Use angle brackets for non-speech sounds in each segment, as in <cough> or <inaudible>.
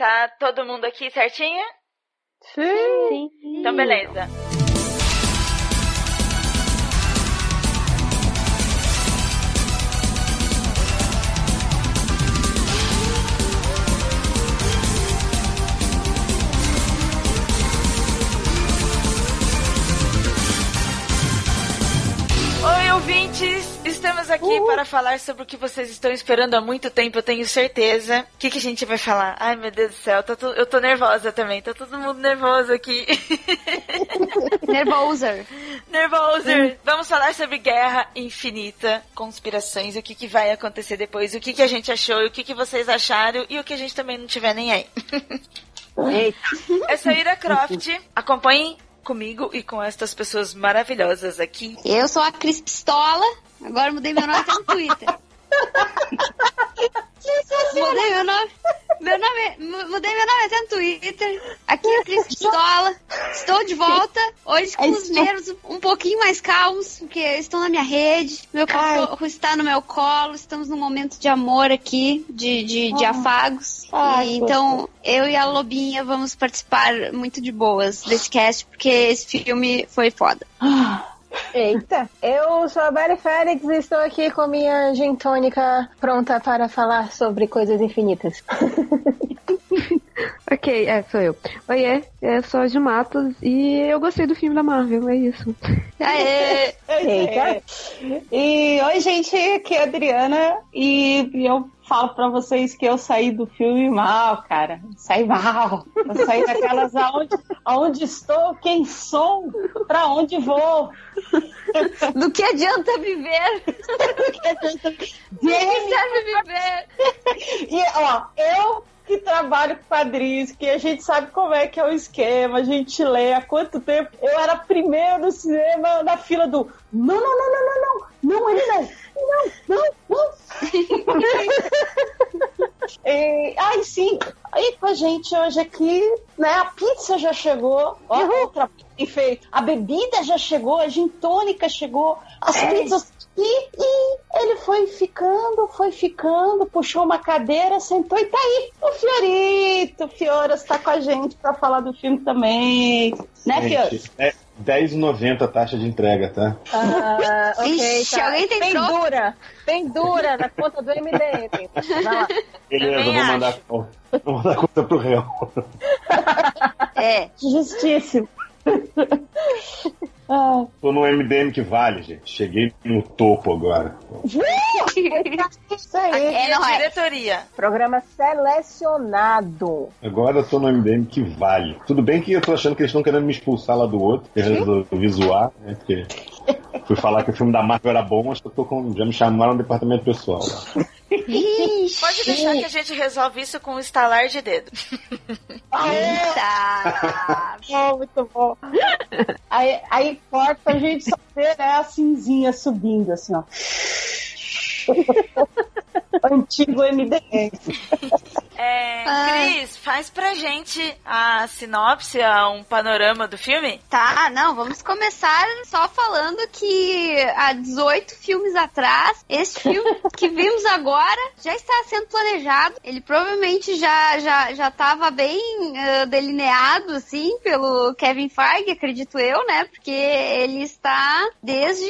Tá todo mundo aqui certinho? Sim. Então, beleza. Ouvintes! Estamos aqui para falar sobre o que vocês estão esperando há muito tempo, eu tenho certeza. O que, que a gente vai falar? Ai, meu Deus do céu, tô eu tô nervosa também, tá todo mundo nervoso aqui. <laughs> Nervoser. Nervoser! Vamos falar sobre guerra infinita, conspirações, o que, que vai acontecer depois, o que, que a gente achou, o que, que vocês acharam e o que a gente também não tiver nem aí. Eita. Eu sou Ira Croft, acompanhem comigo e com estas pessoas maravilhosas aqui. Eu sou a Cris Pistola. Agora mudei meu nome até no Twitter. <laughs> mudei meu nome. Meu nome, mu- mudei meu nome até no Twitter. Aqui é a Cris Pistola. Estou de volta. Hoje com os nervos um pouquinho mais calmos, porque estão na minha rede. Meu cachorro está no meu colo. Estamos num momento de amor aqui, de, de, de afagos. Ai, E então, eu e a Lobinha vamos participar muito de boas desse cast, porque esse filme foi foda. Eita. Eu sou a Bari Félix e estou aqui com minha gin tônica pronta para falar sobre coisas infinitas. <laughs> Ok, é, sou eu. Oiê, eu sou a Ju Matos e eu gostei do filme da Marvel, é isso. Aê! Eita. E oi, gente, aqui é a Adriana e eu falo pra vocês que eu saí do filme mal, cara. Saí mal. Eu saí daquelas aonde, aonde estou, quem sou, pra onde vou. Do que adianta viver? Quem serve <laughs> viver? E ó, eu que trabalho com quadrinhos, que a gente sabe como é que é o esquema, a gente lê há quanto tempo. Eu era primeiro no cinema na fila do não, não, não, não, não, não, não, ele não, não, não, não. E, <laughs> ai, sim, aí com a gente hoje aqui, né, a pizza já chegou, ó, outra pizza feita, a bebida já chegou, a gin tônica chegou, as pizzas e, e ele foi ficando, foi ficando, puxou uma cadeira, sentou e tá aí. O Fiorito, o Fioras tá com a gente pra falar do filme também. Né, Fioras? É 10,90 a taxa de entrega, tá? Ah, ok, Ixi, tá. alguém tem troco? dura. Tem dura na conta do MDM. Beleza, vou mandar, vou mandar a conta pro réu. É. <laughs> Justíssimo. Ah, Tô no MDM que vale, gente. Cheguei no topo agora. isso aí. É, não é. Diretoria. Programa selecionado. Agora eu tô no MDM que vale. Tudo bem que eu tô achando que eles estão querendo me expulsar lá do outro, que eu resolvi zoar, né? Porque fui falar que o filme da Marvel era bom, acho que eu tô com. Já me chamaram no departamento pessoal lá. Ixi. Pode deixar que a gente resolve isso com um estalar de dedo. Eita. bom, <laughs> muito bom. Aí, aí corta a gente só vê né, a cinzinha subindo, assim, ó. <laughs> Antigo MDM. É, Ah. Cris, faz pra gente a sinopse, um panorama do filme? Tá, não, vamos começar só falando que há 18 filmes atrás, esse filme <laughs> que vimos agora já está sendo planejado. Ele provavelmente já já já estava bem ah, delineado assim pelo Kevin Feige, acredito eu, né? Porque ele está desde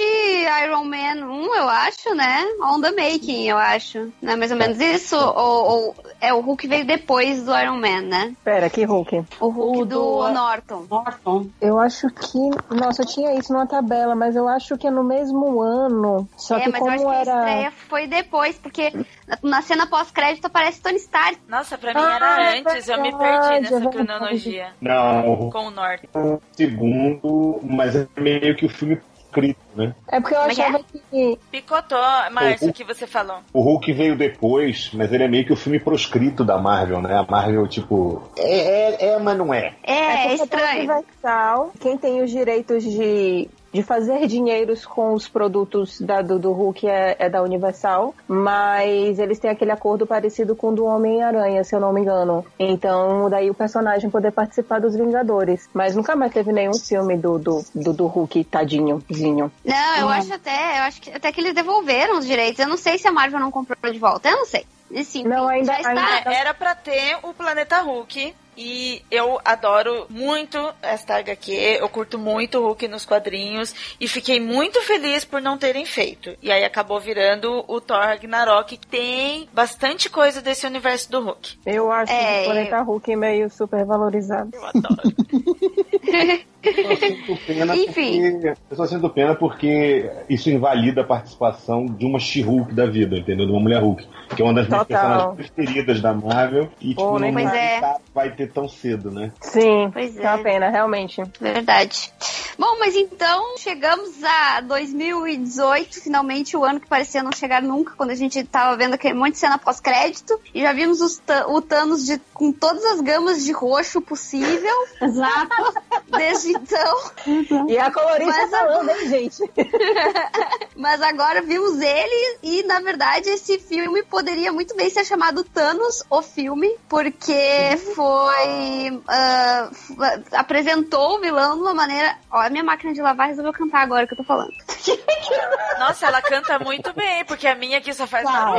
Iron Man 1, eu acho, né? On the making, eu acho. Não é mais ou menos isso? Ou, ou é o Hulk veio depois do Iron Man, né? Pera, que Hulk. O Hulk O do, do- Norton. Norton. Eu acho que. Nossa, eu tinha isso numa tabela, mas eu acho que é no mesmo ano. Só é, que mas eu acho como que a era. estreia foi depois, porque na- na cena pós-crédito aparece Tony Stark. Nossa, pra mim Ah, era é antes, eu me perdi é nessa verdade. cronologia. Não, o Com o Norte. segundo, mas é meio que o filme escrito, né? É porque eu Como é que achava que. Picotou, Márcio, o que você falou. O Hulk veio depois, mas ele é meio que o filme proscrito da Marvel, né? A Marvel, tipo, é, é, é mas não é. É, é porque estranho. da Universal, quem tem os direitos de, de fazer dinheiros com os produtos da, do, do Hulk é, é da Universal, mas eles têm aquele acordo parecido com o do Homem-Aranha, se eu não me engano. Então, daí o personagem poder participar dos Vingadores. Mas nunca mais teve nenhum filme do, do, do, do Hulk tadinhozinho. Não, eu Hum. acho até, eu acho que até que eles devolveram os direitos. Eu não sei se a Marvel não comprou de volta. Eu não sei. Sim, Não, ainda- já está. ainda- É, era pra ter o Planeta Hulk. E eu adoro muito esta HQ, eu curto muito o Hulk nos quadrinhos e fiquei muito feliz por não terem feito. E aí acabou virando o Thor Ragnarok, que tem bastante coisa desse universo do Hulk. Eu acho É, o Planeta Hulk meio super valorizado. Eu adoro. <laughs> Eu só sinto pena <laughs> Enfim. porque. Eu só sinto pena porque isso invalida a participação de uma She-Hulk da vida, entendeu? De uma mulher Hulk. Que é uma das minhas Total. personagens preferidas da Marvel. E Pô, tipo, nem não Pois é. vai- vai ter tão cedo, né? Sim, Pois é uma é. pena, realmente. Verdade. Bom, mas então chegamos a 2018, finalmente o ano que parecia não chegar nunca, quando a gente tava vendo aquele monte de cena pós-crédito e já vimos o Thanos de- com todas as gamas de roxo possível. Exato. Desde então. E a colorista Mas falando, hein, gente? <laughs> Mas agora vimos ele e, na verdade, esse filme poderia muito bem ser chamado Thanos, o filme, porque foi. f- apresentou o vilão de uma maneira. Ó, a minha máquina de lavar resolveu cantar agora que eu tô falando. Nossa, ela canta muito bem, porque a minha aqui só faz barulho.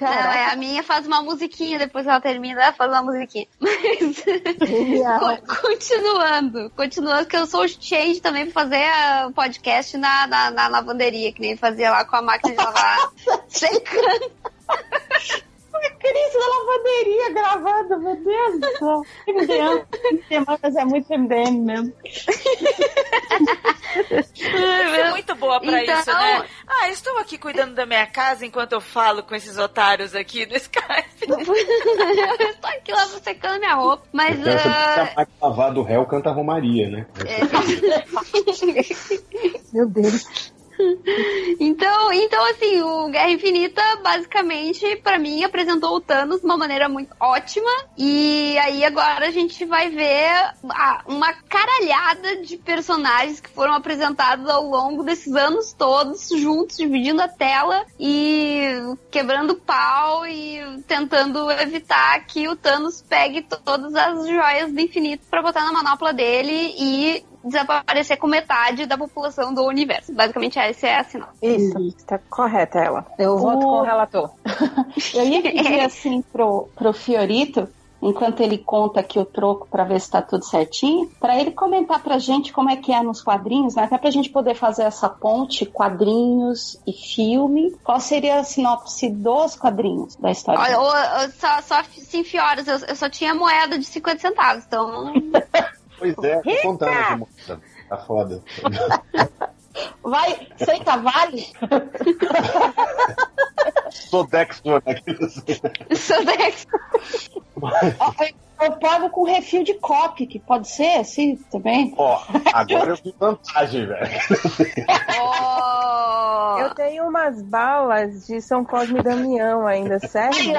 Não, é, a minha faz uma musiquinha, depois ela termina, ela faz uma musiquinha. <laughs> Mas. Continuando, continuando, que eu sou change também pra fazer ah, podcast na, na, na lavanderia, que nem fazia lá com a máquina de lavar <laughs> secando. Cris da lavanderia gravando, meu Deus do céu. MDM, mas é muito MDM mesmo. Fui muito boa pra Então- isso, né? Ah, estou aqui cuidando da minha casa enquanto eu falo com esses otários aqui no Skype. <laughs> eu tô aqui lá secando minha roupa. Mas. Então, você ah, mais lavado do réu, canta Romaria, né? <laughs> Meu Deus. <laughs> então, então, assim, o Guerra Infinita, basicamente, pra mim, apresentou o Thanos de uma maneira muito ótima. E aí agora a gente vai ver uma caralhada de personagens que foram apresentados ao longo desses anos todos, juntos, dividindo a tela e quebrando pau e tentando evitar que o Thanos pegue todas as joias do infinito pra botar na manopla dele e desaparecer com metade da população do universo. Basicamente, essa é a sinopse. Isso, está correta ela. Eu O- voto com o relator. <laughs> Eu ia pedir assim pro, pro Fiorito, enquanto ele conta aqui o troco pra ver se tá tudo certinho, pra ele comentar pra gente como é que é nos quadrinhos, né? Até pra gente poder fazer essa ponte, quadrinhos e filme. Qual seria a sinopse dos quadrinhos da história? Olha, o- o- só, só sim, fioras, eu, eu só tinha moeda de 50 centavos, então. <laughs> Pois é, tô contando essa moça. Tá foda. <laughs> Vai, aceita vale? <laughs> Sou Dexter aqui. <laughs> Sou Dex. Ó, Eu pago com refil de coque, que pode ser assim também. Ó, agora eu vi vantagem, velho. Oh. Eu tenho umas balas de São Cosme e Damião ainda, sério?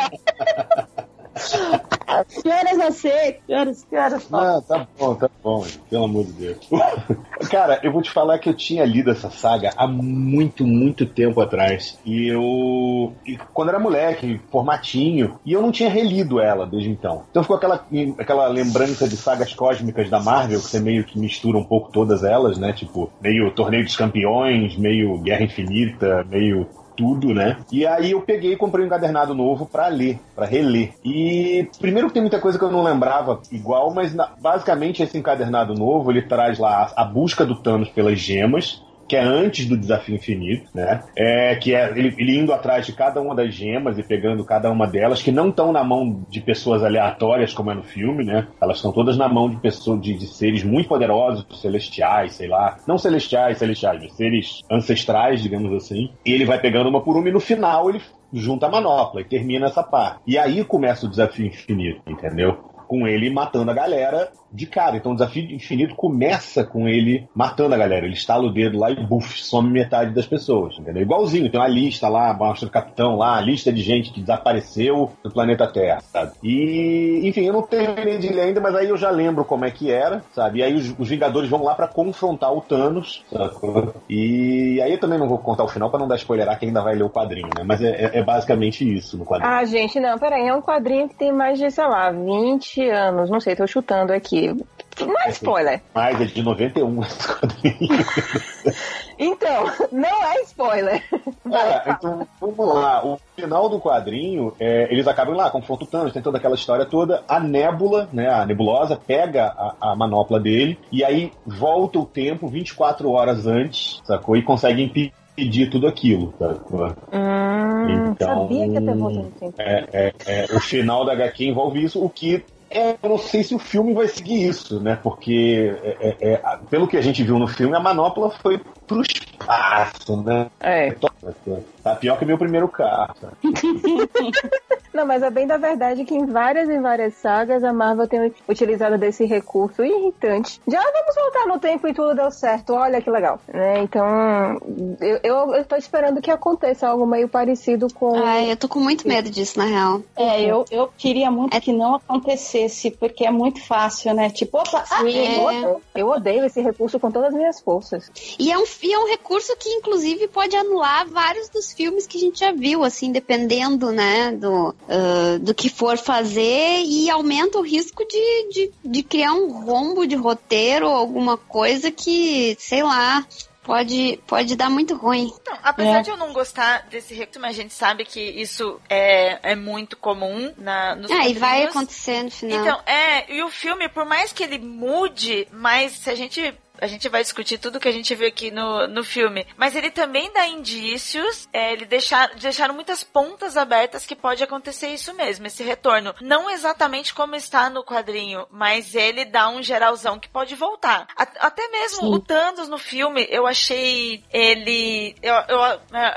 <laughs> Senhoras aceitam, senhoras, senhoras. Ah, tá bom, tá bom, pelo amor de Deus. <laughs> Cara, eu vou te falar que eu tinha lido essa saga há muito, muito tempo atrás. E eu. e quando era moleque, formatinho, e eu não tinha relido ela desde então. Então ficou aquela, aquela lembrança de sagas cósmicas da Marvel, que você meio que mistura um pouco todas elas, né? Tipo, meio Torneio dos Campeões, meio Guerra Infinita, meio tudo, né? E aí eu peguei e comprei um encadernado novo pra ler, pra reler. E primeiro que tem muita coisa que eu não lembrava igual, mas na- basicamente esse encadernado novo, ele traz lá a, a busca do Thanos pelas gemas, que é antes do desafio infinito, né? É, que é ele, ele indo atrás de cada uma das gemas e pegando cada uma delas, que não estão na mão de pessoas aleatórias, como é no filme, né? Elas estão todas na mão de pessoas, de, de seres muito poderosos, celestiais, sei lá. Não celestiais, celestiais, mas seres ancestrais, digamos assim. E ele vai pegando uma por uma e no final ele junta a manopla e termina essa parte. E aí começa o desafio infinito, entendeu? Com ele matando a galera de cara. Então o desafio infinito começa com ele matando a galera. Ele estala o dedo lá e buf, some metade das pessoas, entendeu? Igualzinho, tem uma lista lá, mostra o capitão lá, a lista de gente que desapareceu do planeta Terra, sabe? E, enfim, eu não terminei de ler ainda, mas aí eu já lembro como é que era, sabe? E aí os, os Vingadores vão lá pra confrontar o Thanos? E aí eu também não vou contar o final pra não dar spoilerar quem ainda vai ler o quadrinho, né? Mas é, é- é basicamente isso no quadrinho. Ah, gente, não, peraí, é um quadrinho que tem mais de, sei lá, 20 anos, não sei, tô chutando aqui. Não é spoiler. Mas é de 91 esse quadrinho. Então, não é spoiler. É, então, vamos lá. O final do quadrinho, é, eles acabam lá, confronto o Thanos, tem toda aquela história toda. A Nébula, né, a nebulosa, pega a, a manopla dele e aí volta o tempo 24 horas antes, sacou? E consegue impedir tudo aquilo, sacou? Hum, Então, sabia que ia ter volta no tempo. É, é, é, o final da HQ envolve isso, o que é, eu não sei se o filme vai seguir isso, né? Porque, é, é, é, pelo que a gente viu no filme, a manopla foi pro espaço, né? É. Tá pior que meu primeiro carro. <laughs> Não, mas é bem da verdade que em várias e várias sagas a Marvel tem utilizado desse recurso irritante. Já vamos voltar no tempo e tudo deu certo. Olha que legal. Né? Então, eu, eu, eu tô esperando que aconteça algo meio parecido com. Ai, eu tô com muito medo disso, na real. É, eu, eu queria muito que não acontecesse, porque é muito fácil, né? Tipo, opa, ah, É. eu, odeio, eu odeio esse recurso com todas as minhas forças. E é, um, e é um recurso que, inclusive, pode anular vários dos filmes que a gente já viu, assim, dependendo, né, do, ah, do que for fazer, e aumenta o risco de, de, de criar um rombo de roteiro ou alguma coisa que, sei lá, pode, pode dar muito ruim. Não, apesar É. de eu não gostar desse recto, mas a gente sabe que isso é, é muito comum na, nos Ah, e vai acontecer no final. Então, é, e o filme, por mais que ele mude, mas se a gente. A gente vai discutir tudo que a gente viu aqui no, no filme. Mas ele também dá indícios, é, ele deixar, deixaram muitas pontas abertas que pode acontecer isso mesmo, esse retorno. Não exatamente como está no quadrinho, mas ele dá um geralzão que pode voltar. A- até mesmo o Thanos no filme, eu achei ele. Eu, eu,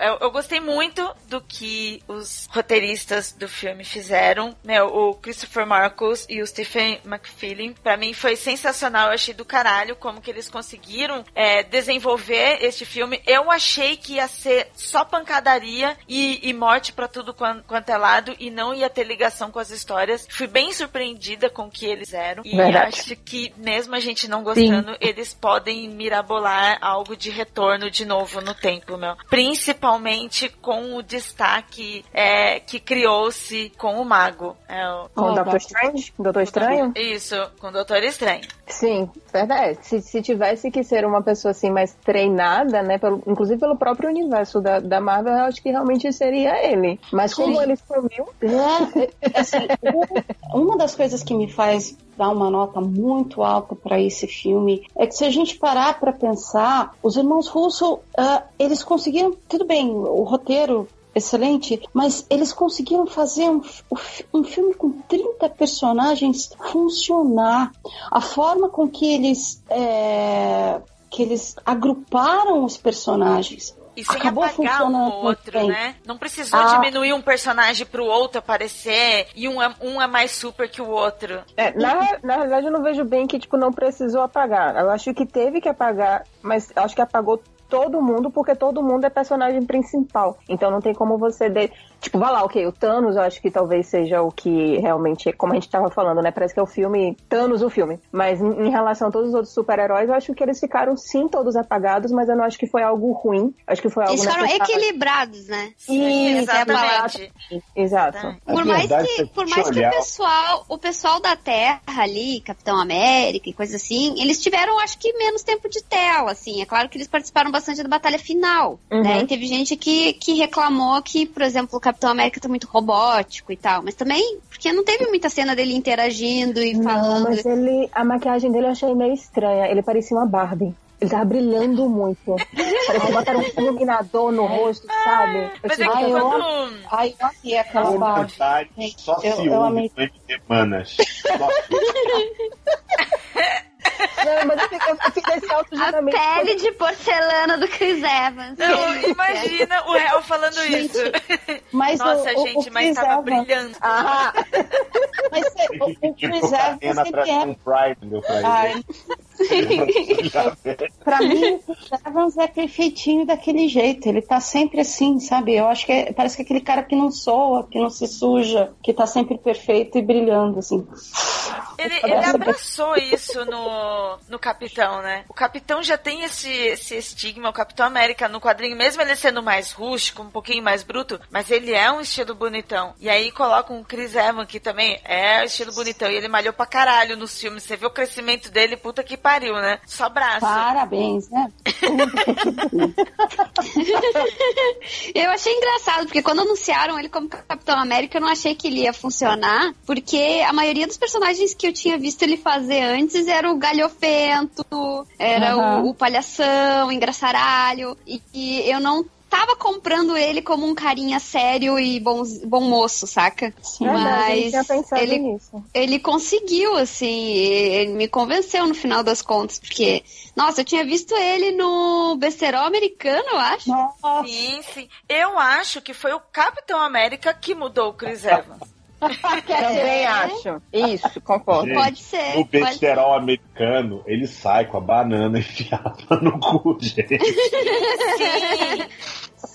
eu, eu gostei muito do que os roteiristas do filme fizeram. Meu, o Christopher Marcus e o Stephen McFeely, pra mim foi sensacional. Eu achei do caralho como que eles conseguiram é, desenvolver este filme. Eu achei que ia ser só pancadaria e, e morte pra tudo quan- quanto é lado e não ia ter ligação com as histórias. Fui bem surpreendida com o que eles eram. E Verdade. acho que mesmo a gente não gostando, eles podem mirabolar algo de retorno de novo no tempo, meu. Principalmente com o destaque é, que criou-se com o mago. É o- Com o Doctor. Strange? Doutor Estranho? Isso, com o Doutor Estranho. Sim, verdade. Se, se tivesse que ser uma pessoa assim mais treinada, né, pelo, inclusive pelo próprio universo da, da Marvel, eu acho que realmente seria ele. Mas como Sim. ele sumiu, É, assim, o- uma das coisas que me faz dar uma nota muito alta para esse filme é que se a gente parar para pensar, os irmãos Russo, ah, eles conseguiram, tudo bem, o roteiro excelente, mas eles conseguiram fazer um, um fi- filme com 30 personagens funcionar. A forma com que eles é, que eles agruparam os personagens E sem Acabou apagar um funcionando ou muito outro, bem. né? Não precisou Ah. diminuir um personagem pro outro aparecer e um é, um é mais super que o outro. É, na, na realidade, eu não vejo bem que, tipo, não precisou apagar. Eu acho que teve que apagar, mas acho que apagou todo mundo, porque todo mundo é personagem principal. Então não tem como você... De... Tipo, vai lá, ok, o Thanos eu acho que talvez seja o que realmente, como a gente tava falando, né? Parece que é o filme, Thanos o filme. Mas em, relação a todos os outros super-heróis, eu acho que eles ficaram sim todos apagados, mas eu não acho que foi algo ruim. Acho que foi algo Eles foram necessário. equilibrados, né? Sim, exatamente. Exato. Tá. Por mais é que, por mais que o pessoal, o pessoal da Terra ali, Capitão América e coisa assim, eles tiveram, acho que, menos tempo de tela, assim. É claro que eles participaram bastante da batalha final, Uhum. né? E teve gente que, que reclamou que, por exemplo, o Capitão América tá muito robótico e tal. Mas também, porque não teve muita cena dele interagindo e Não, falando. mas ele, a maquiagem dele eu achei meio estranha. Ele parecia uma Barbie. Ele tava brilhando muito. Parecia que botaram um iluminador no rosto, sabe? Eu Mas é tive que Ai, eu- quando. Ai, eu amei aquela parte. só eu- se eu amei. no MD Manas. Só <laughs> Não, mas eu fiquei, eu nesse A pele de porcelana do Chris Evans. Não, imagina o réu falando isso. Mas Nossa, o, o- gente, o mas Chris tava Evans- brilhando. Ah, Mas é, o, o Chris Evans, de é um Pride, Ai, vê. <laughs> Pra mim, o Evans é perfeitinho daquele jeito. Ele tá sempre assim, sabe? Eu acho que é- parece que é aquele cara que não soa, que não se suja, que tá sempre perfeito e brilhando, assim. Ele, ele abraçou isso no, no Capitão, né? O Capitão já tem esse, esse estigma, o Capitão América no quadrinho, mesmo ele sendo mais rústico, um pouquinho mais bruto, mas ele é um estilo bonitão. E aí colocam o Chris Evans, que também é estilo bonitão, e ele malhou pra caralho nos filmes. Você vê o crescimento dele, puta que pariu, né? Só braço. Parabéns, né? <laughs> Eu achei engraçado, porque quando anunciaram ele como Capitão América, eu não achei que ele ia funcionar, porque a maioria dos personagens que eu tinha visto ele fazer antes era o galhofento, era Aham. o, o palhação, o engraçaralho, e, e eu não tava comprando ele como um carinha sério e bom, bom moço, saca? Verdade, eu não Mas tinha pensado ele, nisso. ele conseguiu, assim, ele me convenceu no final das contas, porque, nossa, eu tinha visto ele no besterol americano, eu acho. Nossa, Sim, sim. Eu acho que foi o Capitão América que mudou o Chris <laughs> Evans. Também acho. Isso, concordo. Gente, Pode ser. No pode besterol americano, ele sai com a banana enfiada no cu, gente. <laughs> Sim,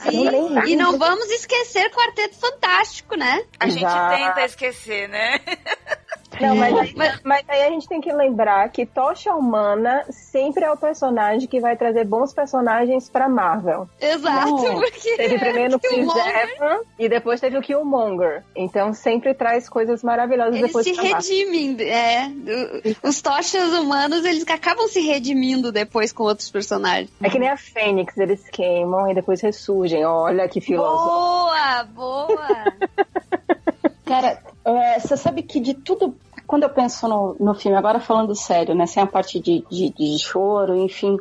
Lembro. e não vamos esquecer Quarteto Fantástico, né? a gente Já. tenta esquecer, né? <laughs> Não, mas aí, mas aí a gente tem que lembrar que Tocha Humana sempre é o personagem que vai trazer bons personagens pra Marvel. Exato, Não, porque Teve primeiro o Chris Evans e depois teve o Killmonger. Então sempre traz coisas maravilhosas eles depois se redimem, é. Os tochas humanos, eles acabam se redimindo depois com outros personagens. É que nem a Fênix, eles queimam e depois ressurgem. Olha que filósofo. Boa, boa. <laughs> Cara, é, você sabe que de tudo, quando eu penso no, no filme, agora falando sério, né, sem a parte de, de, de choro, enfim,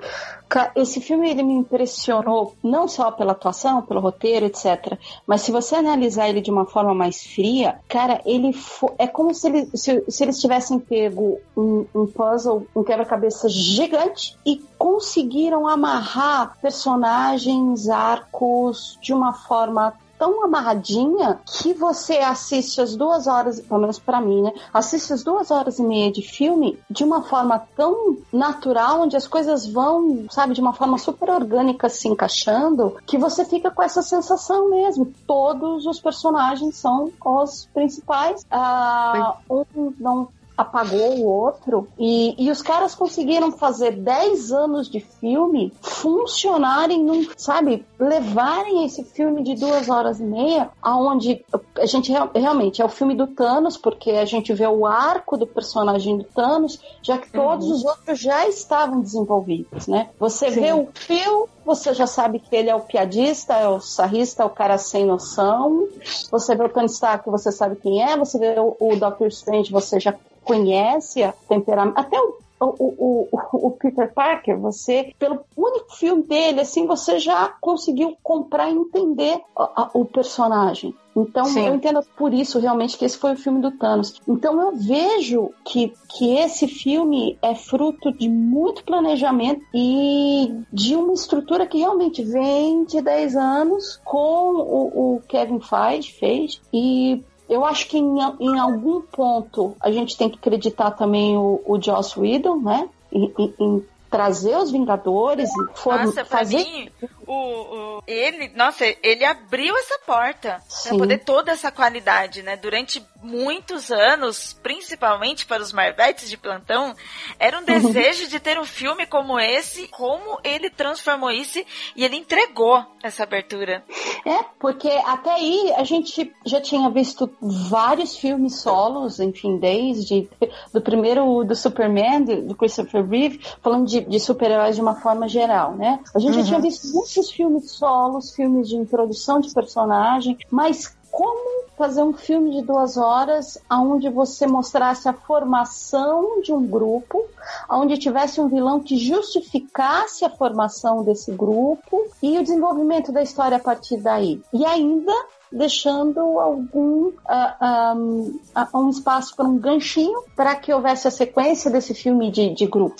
esse filme ele me impressionou não só pela atuação, pelo roteiro, etc. Mas se você analisar ele de uma forma mais fria, cara, ele é como se, ele, se, se eles tivessem pego um, um puzzle, um quebra-cabeça gigante e conseguiram amarrar personagens, arcos de uma forma tão amarradinha que você assiste as duas horas, pelo menos pra mim, né? Assiste as duas horas e meia de filme de uma forma tão natural, onde as coisas vão, sabe, de uma forma super orgânica se encaixando, que você fica com essa sensação mesmo. Todos os personagens são os principais. Ah, um não apagou o outro e, e os caras conseguiram fazer 10 anos de filme funcionarem num, sabe, levarem esse filme de duas horas e meia aonde a gente real- realmente é o filme do Thanos porque a gente vê o arco do personagem do Thanos já que todos os outros já estavam desenvolvidos, né? Você vê o Phil, você já sabe que ele é o piadista, é o sarrista, é o cara sem noção. Você vê o Tony Stark, você sabe quem é. Você vê o, o Doctor Strange, você já conhece a temperamento. Até o, o, o, o- Peter Parker, você, pelo único filme dele, assim, você já conseguiu comprar e entender a- a- o personagem. Então, Sim. eu entendo por isso realmente que esse foi o filme do Thanos. Então, eu vejo que, que esse filme é fruto de muito planejamento e de uma estrutura que realmente vem de 10 anos com o, o Kevin Feige fez e eu acho que em, em algum ponto a gente tem que acreditar também o, o Joss Whedon, né? Em, em- em trazer os Vingadores, for- Nossa, fazer mim, o, o- ele, nossa, ele abriu essa porta pra Sim. poder toda essa qualidade, né? Durante muitos anos, principalmente para os Marvetes de plantão, era Uhum. um <laughs> desejo de ter um filme como esse, como ele transformou isso e ele entregou essa abertura. É, porque até aí a gente já tinha visto vários filmes solos, enfim, desde do primeiro do Superman, do Christopher Reeve, falando de, de super-heróis de uma forma geral, né? A gente já tinha visto muitos filmes solos, filmes de introdução de personagem, mas como fazer um filme de duas horas onde você mostrasse a formação de um grupo, onde tivesse um vilão que justificasse a formação desse grupo e o desenvolvimento da história a partir daí. E ainda deixando algum ah, um, ah, um espaço para um ganchinho para que houvesse a sequência desse filme de, de grupo,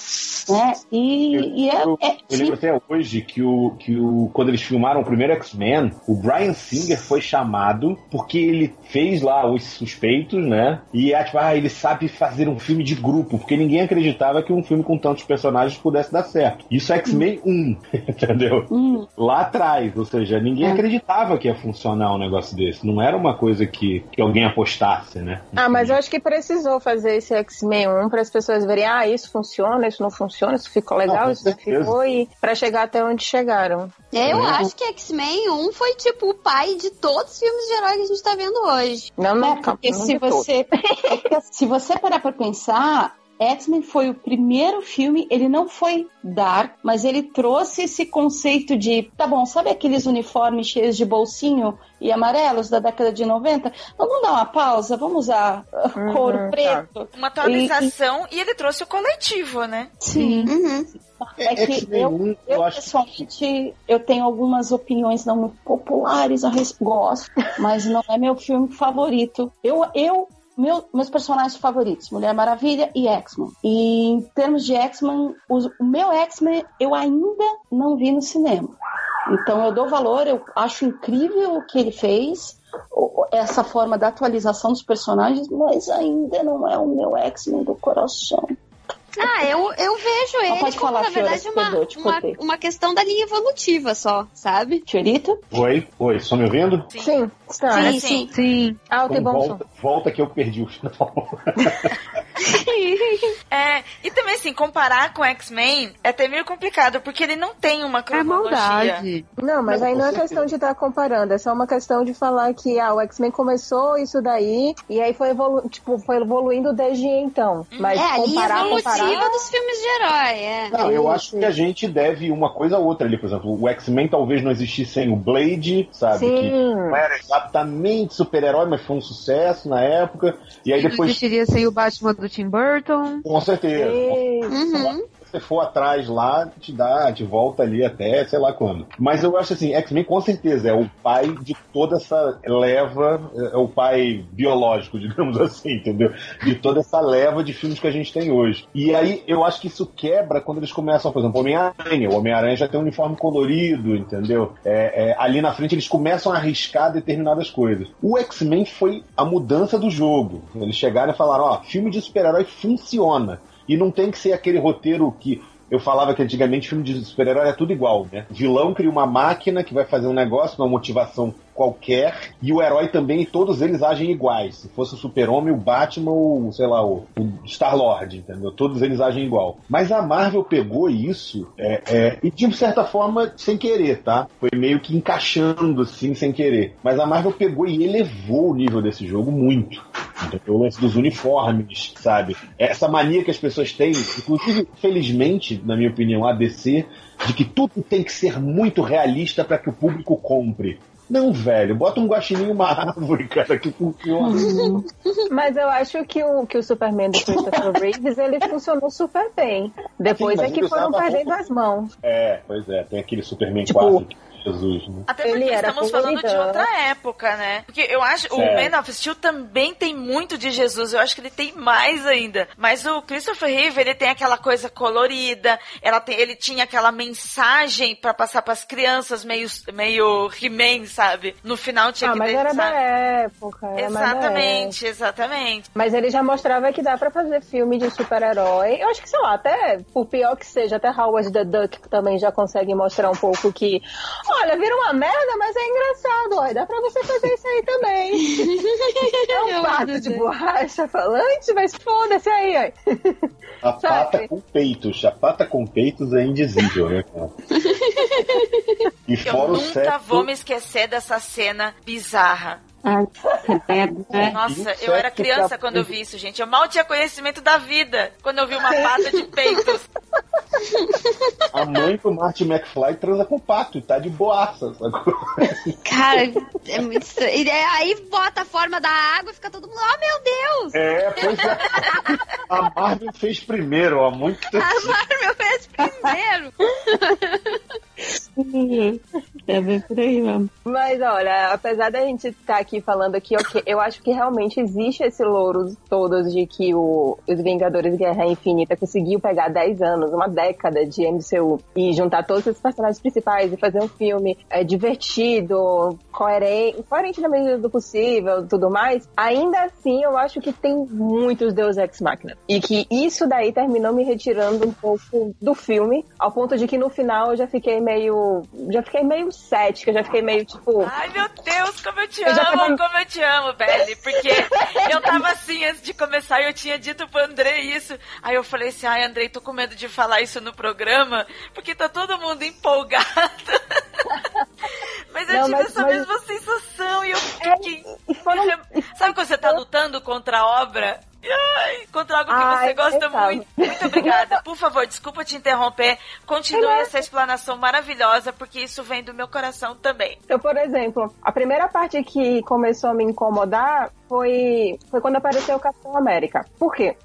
né? E, Eu, e é, eu- é- eu lembro até hoje que, o, que o, quando eles filmaram o primeiro X-Men, o Brian Singer foi chamado porque ele fez lá os suspeitos, né? E é tipo, ah, ele sabe fazer um filme de grupo, porque ninguém acreditava que um filme com tantos personagens pudesse dar certo. Isso é X-Men 1, <laughs> entendeu? Hum, Lá atrás, ou seja, ninguém É. acreditava que ia funcionar um negócio negócio desse. Não era uma coisa que, que alguém apostasse, né? Ah, mas eu acho que precisou fazer esse X-Men 1 para as pessoas verem, ah, isso funciona, isso não funciona, isso ficou legal, com isso não certeza. ficou, e para chegar até onde chegaram. Eu Uhum. acho que X-Men 1 foi tipo o pai de todos os filmes de herói que a gente tá vendo hoje. Não, não, É, porque não se você, <laughs> é que se você parar pra pensar, X-Men foi o primeiro filme, ele não foi dark, mas ele trouxe esse conceito de, tá bom, sabe aqueles uniformes cheios de bolsinho e amarelos da década de 90? Vamos dar uma pausa, vamos usar uh, Uhum, couro tá. preto. Uma atualização e, ele trouxe o coletivo, né? Sim. Uhum. É que X-Men eu, 1, eu, que pessoalmente, eu tenho algumas opiniões não muito populares a respeito, gosto, mas não é meu filme favorito. Eu, eu meu- meus personagens favoritos, Mulher Maravilha e X-Men. E em termos de X-Men, o meu X-Men eu ainda não vi no cinema. Então eu dou valor, eu acho incrível o que ele fez, essa forma da atualização dos personagens, mas ainda não é o meu X-Men do coração. Ah, eu, eu vejo ele pode como, falar, na verdade, Fiora, uma, te uma, uma questão da linha evolutiva só, sabe? Fiorito? Oi, oi, estão me ouvindo? Sim, está. Sim, né? sim. Sim. Alto e Então bom som. volta, volta que eu perdi o <laughs> final. <laughs> É, e também assim, comparar com X-Men é até meio complicado, porque ele não tem uma É cronologia. maldade. Não, mas Não, aí não é questão de estar comparando, é só uma questão de falar que ah, o X-Men começou isso daí e aí foi, evolu tipo, foi evoluindo desde então. Mas é, a linha comparar, evolutiva comparar... dos filmes de herói, é. Não, eu Isso. acho que a gente deve uma coisa a outra ali, por exemplo. O X-Men talvez não existisse sem o Blade, sabe? Que Sim. não era exatamente super-herói, mas foi um sucesso na época. E aí Não depois, existiria sem o Batman do Tim Burton. com certeza. Isso. Uhum. Você for atrás lá, te dá, te volta ali até sei lá quando. Mas eu acho assim, X-Men com certeza é o pai de toda essa leva, é o pai biológico, <laughs> digamos assim, entendeu? De toda essa leva de filmes que a gente tem hoje. E aí eu acho que isso quebra quando eles começam, por exemplo, Homem-Aranha. O Homem-Aranha já tem um uniforme colorido, entendeu? É, é, ali na frente eles começam a arriscar determinadas coisas. O X-Men foi a mudança do jogo. Eles chegaram e falaram: ó, filme de super-herói funciona. E não tem que ser aquele roteiro que eu falava que antigamente filme de super-herói era tudo igual, né? O vilão cria uma máquina que vai fazer um negócio, uma motivação qualquer, e o herói também, todos eles agem iguais. Se fosse o Super-Homem, o Batman, ou, sei lá, o, o Star-Lord, entendeu? Todos eles agem igual. Mas a Marvel pegou isso, é, é, e de certa forma, sem querer, tá? Foi meio que encaixando, assim, sem querer. Mas a Marvel pegou e elevou o nível desse jogo muito. Entendeu? O lance dos uniformes, sabe? Essa mania que as pessoas têm, inclusive, felizmente, na minha opinião, a DC, de que tudo tem que ser muito realista para que o público compre. Não, velho, bota um guaxinim e uma árvore, cara, que funciona. <laughs> Mas eu acho que o, que o Superman do Christopher <laughs> Reeves, ele funcionou super bem. Depois Sim, é que foram perdendo roupa- as mãos. É, pois é, tem aquele Superman Tipo, 4 que Jesus, né? Até porque Ele era estamos falando de outra época, né? Porque eu acho o Certo. Man of Steel também tem muito de Jesus. Eu acho que ele tem mais ainda. Mas o Christopher Reeve, ele tem aquela coisa colorida. Ela tem, ele tinha aquela mensagem pra passar pras crianças, meio, meio He-Man, sabe? No final tinha Ah, que mas era da sabe? época. era da época. Exatamente, exatamente. Mas ele já mostrava que dá pra fazer filme de super-herói. Eu acho que, sei lá, até por pior que seja, até Howard the Duck também já consegue mostrar um pouco que, olha, vira uma merda, mas é engraçado, olha, dá pra você fazer isso aí também. <laughs> É um Eu pato adoro. de borracha falante, mas foda-se aí, ó. A pata Sabe? com peitos. A pata com peitos é indizível, né, cara? <laughs> E Eu fora o nunca sexo. vou me esquecer dessa cena bizarra. Ai, credo, né? Nossa, eu era criança quando eu vi isso, gente. Eu mal tinha conhecimento da vida quando eu vi uma pata de peitos. A mãe do Marty McFly transa com o pato e tá de boaça? Cara, é muito estranho. E aí bota a forma da água e fica todo mundo, oh meu Deus! É, pois é. A Marvel fez primeiro, há muito tempo. A Marvel fez primeiro! É bem por aí mesmo. Mas olha, apesar da gente estar aqui falando aqui, ok, eu acho que realmente existe esse louro todos de que o, os Vingadores Guerra Infinita conseguiu pegar 10 anos, uma década de MCU e juntar todos os personagens principais e fazer um filme é, divertido, coerente, coerente na medida do possível tudo mais. Ainda assim, eu acho que tem muitos Deus Ex Machina. E que isso daí terminou me retirando um pouco do filme, ao ponto de que no final eu já fiquei meio. Já fiquei meio 7, que eu já fiquei meio tipo. Ai, meu Deus, como eu te Eu amo, tava- como eu te amo, Belly. Porque eu tava assim antes de começar e eu tinha dito pro André isso. Aí eu falei assim, ai, Andrei, tô com medo de falar isso no programa, porque tá todo mundo empolgado. <laughs> Mas eu Não, tive mas- essa mas- mesma sensação e eu É, fiquei. e foram. Sabe quando você tá <laughs> lutando contra a obra? Ai, contra algo que Ai, você gosta tava. muito. Muito obrigada. Por favor, desculpa te interromper. Continue Não, essa explanação maravilhosa, porque isso vem do meu coração também. Então, por exemplo, a primeira parte que começou a me incomodar foi, foi quando apareceu o Capitão América. Por quê?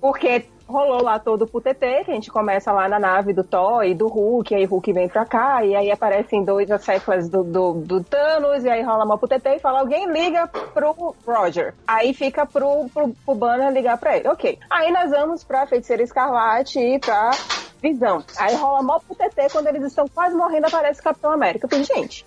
Porque rolou lá todo o PTT, que a gente começa lá na nave do Thor e do Hulk, aí Hulk vem pra cá, e aí aparecem dois acéfalas do, do, do Thanos, e aí rola uma PTT e fala, alguém liga pro Roger. Aí fica pro, pro, pro Banner ligar pra ele. Ok. Aí nós vamos pra Feiticeira Escarlate e pra Visão. Aí rola mó PTT, quando eles estão quase morrendo, aparece o Capitão América. Eu falei, gente,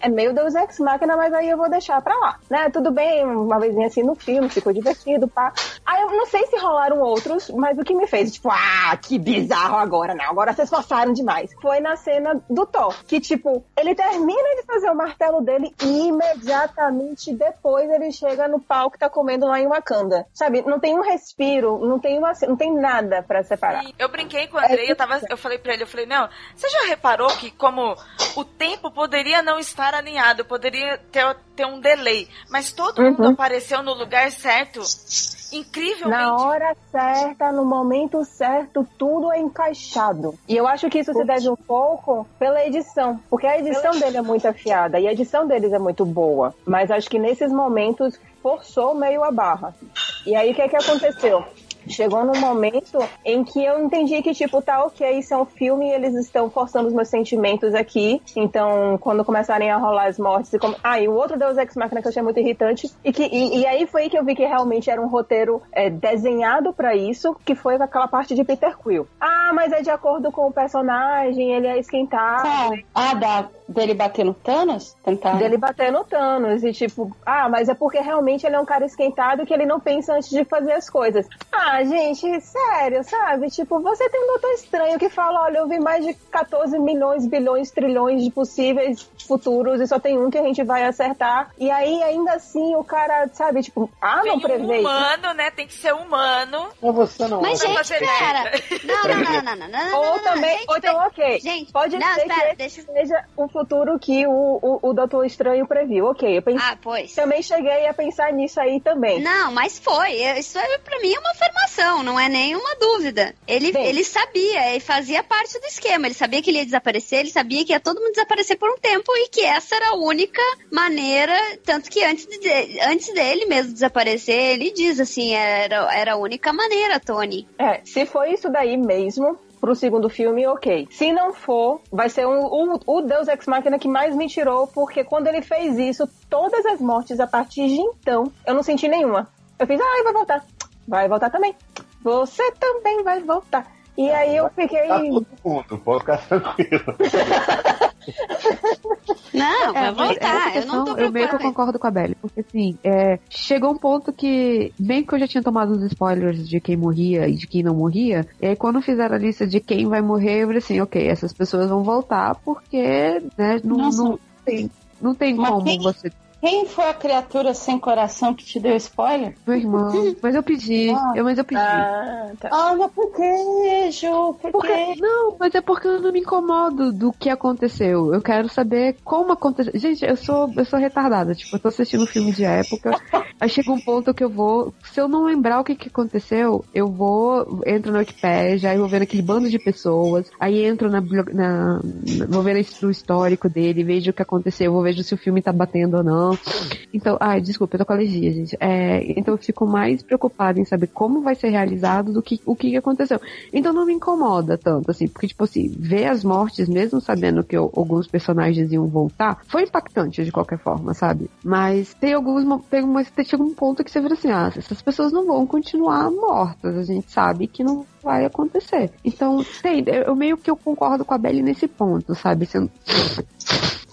é meio Deus Ex Machina, mas aí eu vou deixar pra lá, né? Tudo bem, uma vezinha assim no filme, ficou divertido, pá. Aí eu não sei se rolaram outros, mas o que me fez, tipo, ah, que bizarro agora, não, agora vocês forçaram demais. Foi na cena do Thor, que tipo, ele termina de fazer o martelo dele e imediatamente depois ele chega no pau que tá comendo lá em Wakanda. Sabe, não tem um respiro, não tem uma, não tem nada pra separar. E eu brinquei com o Andrei, eu, tava, eu falei pra ele, eu falei, não, você já reparou que como o tempo poderia não estar alinhado, poderia ter, ter um delay, mas todo mundo Uhum. apareceu no lugar certo, incrivelmente. Na hora certa, no momento certo, tudo é encaixado. E eu acho que isso se deve um pouco pela edição, porque a edição dele é muito afiada e a edição deles é muito boa. Mas acho que nesses momentos forçou meio a barra. E aí o que, é que aconteceu? Chegou num momento em que eu entendi que, tipo, tá ok, isso é um filme e eles estão forçando os meus sentimentos aqui. Então, quando começarem a rolar as mortes e como. Ah, e o outro Deus Ex Machina que eu achei muito irritante. E, que, e, e aí foi que eu vi que realmente era um roteiro é, desenhado pra isso, que foi aquela parte de Peter Quill. Ah, mas é de acordo com o personagem, ele é esquentado. Ah, ah, da, dele bater no Thanos? Tentar. Dele bater no Thanos e tipo, ah, mas é porque realmente ele é um cara esquentado que ele não pensa antes de fazer as coisas. Ah, gente, sério, sabe? Tipo, você tem um doutor estranho que fala, olha, eu vi mais de 14 milhões, bilhões, trilhões de possíveis futuros e só tem um que a gente vai acertar. E aí, ainda assim, o cara, sabe, tipo, ah, Tem não um prevê. isso. humano, né? Tem que ser humano. Mas você não Mas, gente, fazer pera. Não, não, não, não, não, não, não. Ou não, não, também, gente, ou então, ok. Gente, Pode não, ser espera, que deixa seja o futuro que o, o, o Doutor Estranho previu. Ok, eu pensei, Ah, pois. também cheguei a pensar nisso aí também. Não, mas foi. Isso é, pra mim é uma afirmação, não é nenhuma dúvida. Ele, Bem. ele sabia, ele fazia parte do esquema. Ele sabia que ele ia desaparecer, ele sabia que ia todo mundo desaparecer por um tempo e que essa era a única maneira. Tanto que antes, de, antes dele mesmo desaparecer, ele diz assim: era, era a única maneira, Tony. É, se for isso daí mesmo, pro segundo filme, ok. Se não for, vai ser um, o, o Deus Ex Machina que mais me tirou, porque quando ele fez isso, todas as mortes a partir de então, eu não senti nenhuma. Eu fiz, ah, vai voltar. Vai voltar também. Você também vai voltar. E aí eu fiquei. Tá todo mundo, pode ficar tranquilo. <laughs> Não, vai É, mas voltar. essa Eu não questão, tô eu meio que eu preocupada. concordo com a Belly, porque assim, é, chegou um ponto que, bem que eu já tinha tomado os spoilers de quem morria e de quem não morria, e aí quando fizeram a lista de quem vai morrer, eu falei assim, ok, essas pessoas vão voltar porque, né, não, Nossa. não tem, não tem Mas como quem- você. Quem foi a criatura sem coração que te deu spoiler? Meu irmão, <laughs> mas eu pedi, Ah. eu, mas eu pedi. Ah, tá. Ah, mas por que, Ju? Por Porque, quê? não, mas é porque eu não me incomodo do que aconteceu. Eu quero saber como aconteceu. Gente, eu sou, eu sou retardada. Tipo, eu tô assistindo um filme de época. <laughs> aí chega um ponto que eu vou. Se eu não lembrar o que, que aconteceu, eu vou. Entro no Wikipedia, aí vou vendo aquele bando de pessoas. Aí entro na. na, na vou ver o histórico dele, vejo o que aconteceu, vou ver se o filme tá batendo ou não. Então, ai, desculpa, eu tô com alergia, gente. É, então eu fico mais preocupada em saber como vai ser realizado do que o que aconteceu. Então não me incomoda tanto, assim, porque, tipo assim, ver as mortes, mesmo sabendo que o- alguns personagens iam voltar, foi impactante de qualquer forma, sabe? Mas tem alguns, tem tem- chega um ponto que você vira assim, ah, essas pessoas não vão continuar mortas, a gente sabe que não vai acontecer. Então, tem, eu, eu meio que eu concordo com a Belly nesse ponto, sabe? Você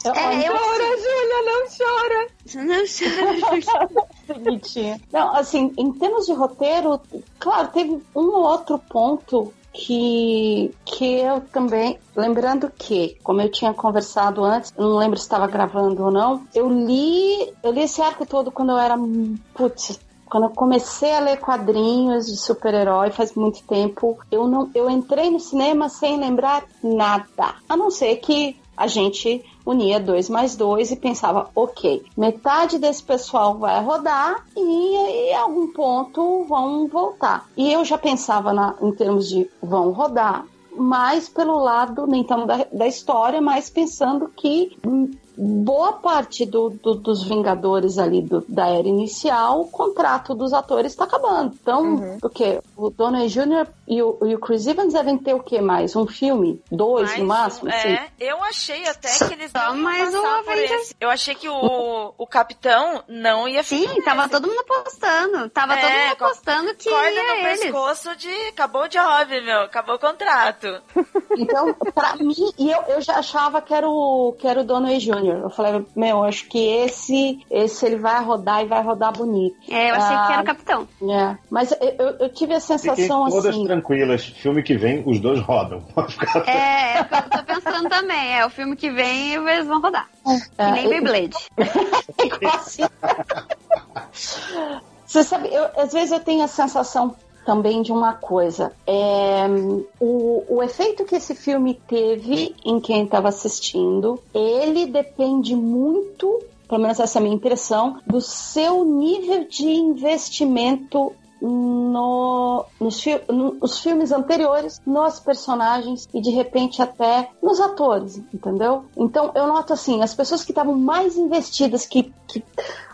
É, eu Chora, <laughs> Júlia, não chora. não sei. <laughs> Bonitinha. Não, assim, em termos de roteiro, claro, teve um ou outro ponto que, que eu também, lembrando que, como eu tinha conversado antes, não lembro se estava gravando ou não, eu li, eu li esse arco todo quando eu era, putz, quando eu comecei a ler quadrinhos de super-herói faz muito tempo, eu não, eu entrei no cinema sem lembrar nada, a não ser que a gente unia dois mais dois e pensava, ok, metade desse pessoal vai rodar e em algum ponto vão voltar. E eu já pensava na, em termos de vão rodar, mais pelo lado, nem tão da, da história, mas pensando que boa parte do, do, dos Vingadores ali do, da era inicial, o contrato dos atores está acabando. Então, uhum. o que? O Donald Jr. E o, e o, Chris Evans devem ter o que mais? Um filme? Dois mais no máximo? Um, é, eu achei até que eles não mais passar por esse. Eu achei que o, o Capitão não ia Sim, tava todo mundo postando. Tava é, todo mundo postando que corda ia no eles. pescoço de acabou o job, meu. Acabou o contrato. <laughs> Então, pra mim, e eu, eu já achava que era o, que era o Donald Jr. Jr. Eu falei, meu, acho que esse, esse ele vai rodar e vai rodar bonito. É, eu achei ah, que era o ah, capitão. É, mas eu, eu tive a sensação assim. Tranquilas, filme que vem, os dois rodam. <laughs> É, é o que eu tô pensando também. É, o filme que vem eles vão rodar. É, que nem Beyblade. assim. <laughs> Você sabe, eu, às vezes eu tenho a sensação também de uma coisa. É, o, o efeito que esse filme teve em quem estava assistindo, ele depende muito pelo menos essa é a minha impressão, do seu nível de investimento no, nos, fi, nos filmes anteriores, nos personagens e de repente até nos atores, entendeu? Então eu noto assim, as pessoas que estavam mais investidas, que, que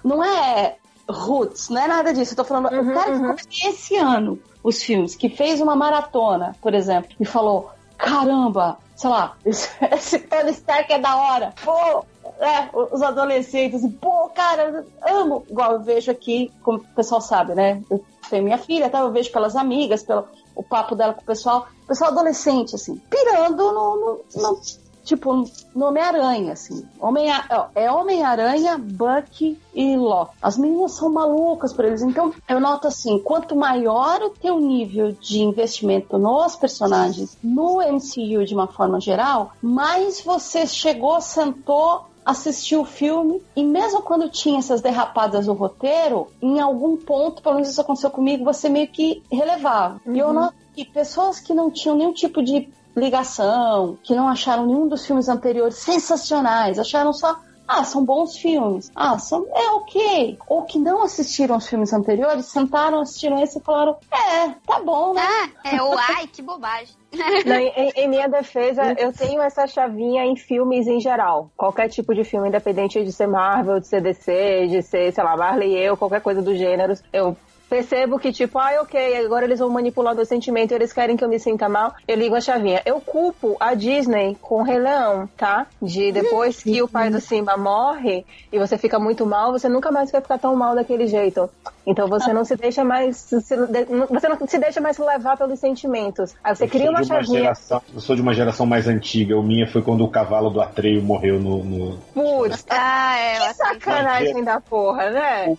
não é roots, não é nada disso. Eu tô falando, uhum, o cara uhum. que ficou esse ano os filmes, que fez uma maratona, por exemplo, e falou: caramba, sei lá, esse, <laughs> esse Tony Stark é da hora. Pô, é, os adolescentes, pô, cara, amo. Igual eu vejo aqui, como o pessoal sabe, né? Eu tenho minha filha, tá? eu vejo pelas amigas, pelo o papo dela com o pessoal, pessoal adolescente, assim, pirando no, no, no tipo, no Homem-Aranha, assim. Homem é Homem-Aranha, Buck e Loki. As meninas são malucas por eles. Então, eu noto assim, quanto maior o teu nível de investimento nos personagens no MCU de uma forma geral, mais você chegou, sentou, assistiu o filme e mesmo quando tinha essas derrapadas no roteiro, em algum ponto, pelo menos isso aconteceu comigo, você meio que relevava. Uhum. E eu uhum. noto que pessoas que não tinham nenhum tipo de ligação, que não acharam nenhum dos filmes anteriores sensacionais, acharam só ah, são bons filmes. Ah, são, é ok. Ou que não assistiram os filmes anteriores, sentaram, assistiram esse e falaram, é, tá bom, né? Ah, é o ai, que bobagem. <laughs> Não, em, em, minha defesa, eu tenho essa chavinha em filmes em geral. Qualquer tipo de filme, independente de ser Marvel, de ser DC, de ser, sei lá, Marley e eu, qualquer coisa do gênero, eu percebo que, tipo, ah, ok, agora eles vão manipular meu sentimento e eles querem que eu me sinta mal, eu ligo a chavinha. Eu culpo a Disney com o Rei Leão, tá? De depois que o pai do Simba morre e você fica muito mal, você nunca mais vai ficar tão mal daquele jeito. Então você não se deixa mais. você não se deixa mais levar pelos sentimentos. Aí você eu cria uma, uma chavinha. Geração, eu sou de uma geração mais antiga. O minha foi quando o cavalo do Atreio morreu no. no... Putz, ah, é, que sacanagem da porra, né?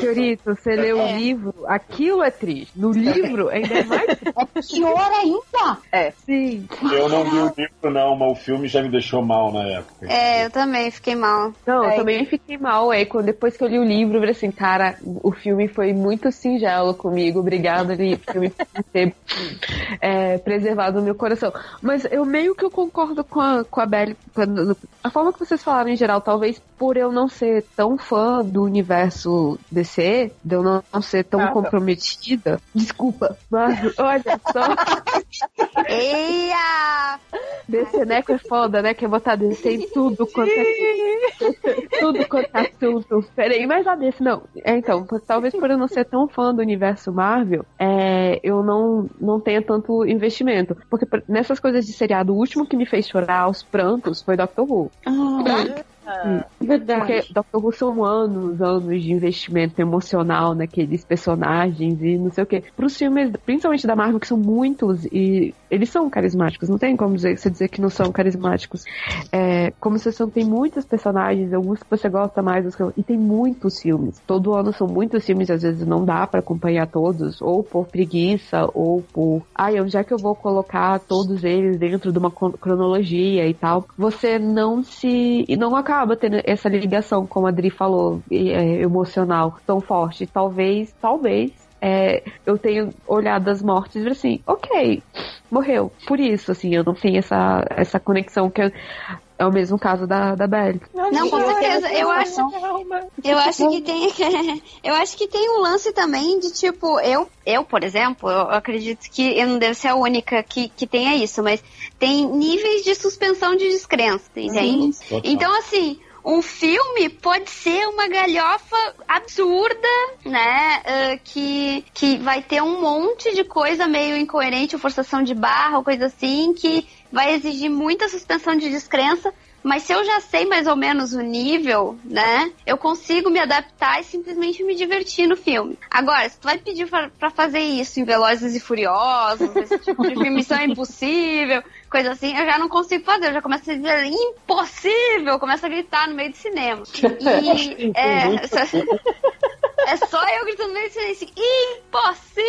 Chorito, você leu o é. Livro, aquilo é triste. No livro ainda é mais É pior ainda. É. Sim. Eu não vi o livro, não, mas o filme já me deixou mal na época. É, eu também fiquei mal. Não, é. eu também fiquei mal. Aí, quando, depois que eu li o livro, eu falei assim, cara, o filme foi muito singelo comigo. Obrigada, filme por ter é, preservado o meu coração. Mas eu meio que eu concordo com a, com a Belly. A forma que vocês falaram em geral, talvez por eu não ser tão fã do universo DC, de eu não, não ser tão ah, comprometida. Desculpa, mas olha só. <laughs> Eia! DC Neco é foda, né? Quer botar DC em tudo quanto é. <laughs> tudo quanto é assunto. Peraí, mas a DC, não. É, então, talvez talvez por eu não ser tão fã do universo Marvel, é, eu não, não tenha tanto investimento. Porque nessas coisas de seriado, o último que me fez chorar aos prantos foi Doctor Who. Ah, Hum. Verdade. Porque Doctor Who são anos, anos de investimento emocional naqueles personagens e não sei o que. Para os filmes, principalmente da Marvel, que são muitos e eles são carismáticos, não tem como dizer, você dizer que não são carismáticos. É, como você tem muitos personagens, alguns que você gosta mais, e tem muitos filmes. Todo ano são muitos filmes, às vezes não dá para acompanhar todos, ou por preguiça, ou por, ai, onde é que eu vou colocar todos eles dentro de uma cronologia e tal. Você não se, e não acaba tendo essa ligação, como a Adri falou, é, emocional tão forte. Talvez, talvez é, eu tenho olhado as mortes e assim, ok, morreu. Por isso, assim, eu não tenho essa, essa conexão que eu, é o mesmo caso da, da Belly. Não, com certeza. Eu acho, eu acho que tem, <laughs> eu acho que tem um lance também de tipo, eu, eu, por exemplo, eu acredito que eu não devo ser a única que, que tenha isso, mas tem níveis de suspensão de descrença, entende? Uhum. Então, assim, um filme pode ser uma galhofa absurda, né? Uh, que, que vai ter um monte de coisa meio incoerente, forçação de barra, coisa assim, que vai exigir muita suspensão de descrença. Mas se eu já sei mais ou menos o nível, né? Eu consigo me adaptar e simplesmente me divertir no filme. Agora, se tu vai pedir para fazer isso em Velozes e Furiosos, esse tipo de filme, Missão Impossível, coisa assim, eu já não consigo fazer. Eu já começo a dizer impossível, eu começo a gritar no meio do cinema. <laughs> E é, <laughs> é só eu gritando no meio do silêncio, impossível!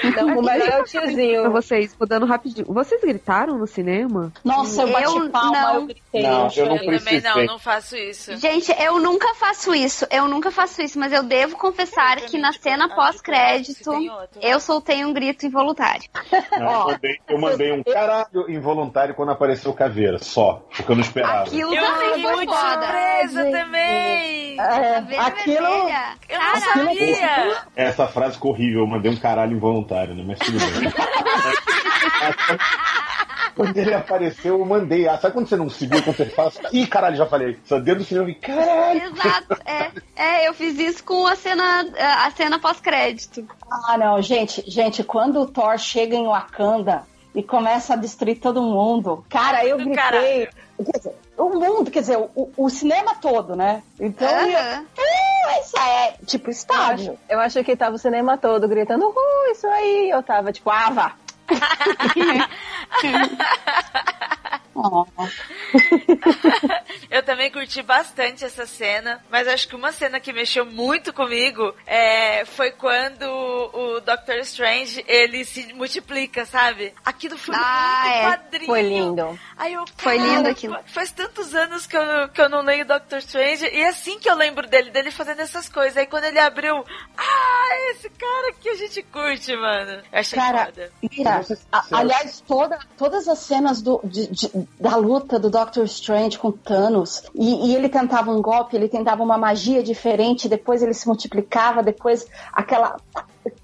<laughs> Então, o melhor tiozinho. Pra vocês, mudando rapidinho. Vocês gritaram no cinema? Nossa, eu bati eu palma, não. eu gritei. Não, eu não eu também não, não faço isso. Gente, eu nunca faço isso. Eu nunca faço isso, mas eu devo confessar que na cena pós-crédito eu soltei um grito involuntário. Não, eu, mandei, eu mandei um caralho involuntário quando apareceu caveira, só. Porque eu não esperava. Aquilo eu também foi muito foda. surpresa também. É, aquilo, eu não sabia. Essa frase ficou horrível, eu mandei um caralho involuntário, né? Mas tudo bem. <laughs> quando ele apareceu, eu mandei. Ah, sabe quando você não segura, quando você faz? Ih, caralho, já falei. Só dentro do cinema e caralho. Exato. É, é, eu fiz isso com a cena, a cena pós-crédito. Ah, não, gente, gente, quando o Thor chega em Wakanda e começa a destruir todo mundo, cara, eu gritei. Caralho. Quer dizer, o mundo, quer dizer, o, o cinema todo, né? Então, uhum. eu, é, isso é tipo estádio. Eu acho, eu acho que tava o cinema todo gritando, uh, isso aí. Eu tava tipo, ah, <laughs> <laughs> eu também curti bastante essa cena, mas acho que uma cena que mexeu muito comigo é, foi quando o Doctor Strange ele se multiplica, sabe? Aquilo foi ah, muito é. quadrinho. Foi lindo. Aí eu, foi lindo aquilo. Faz tantos anos que eu, que eu não leio Doctor Strange e é assim que eu lembro dele, dele fazendo essas coisas. Aí quando ele abriu, ah, esse cara que a gente curte, mano. Eu achei cara, foda. Cara, a, aliás, toda, todas as cenas do, de, de, da luta do Doctor Strange com Thanos, e, e, ele tentava um golpe, ele tentava uma magia diferente, depois ele se multiplicava, depois aquela.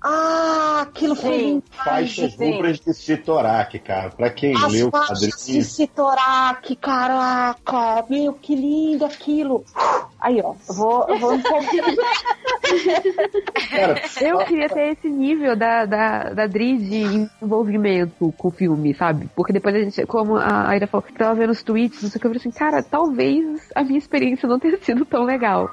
Ah, aquilo sim, foi lindo. Faixas rubras de Sitorak, cara. Pra quem As leu o quadrinho. de Sitorak, caraca. Meu, que lindo aquilo. Aí, ó. Eu vou. Eu, vou... cara, eu queria ter esse nível da, da, da Dri de envolvimento com o filme, sabe? Porque depois a gente, como a Aida falou, tava vendo os tweets, não sei o que, eu falei assim, cara, talvez a minha experiência não tenha sido tão legal.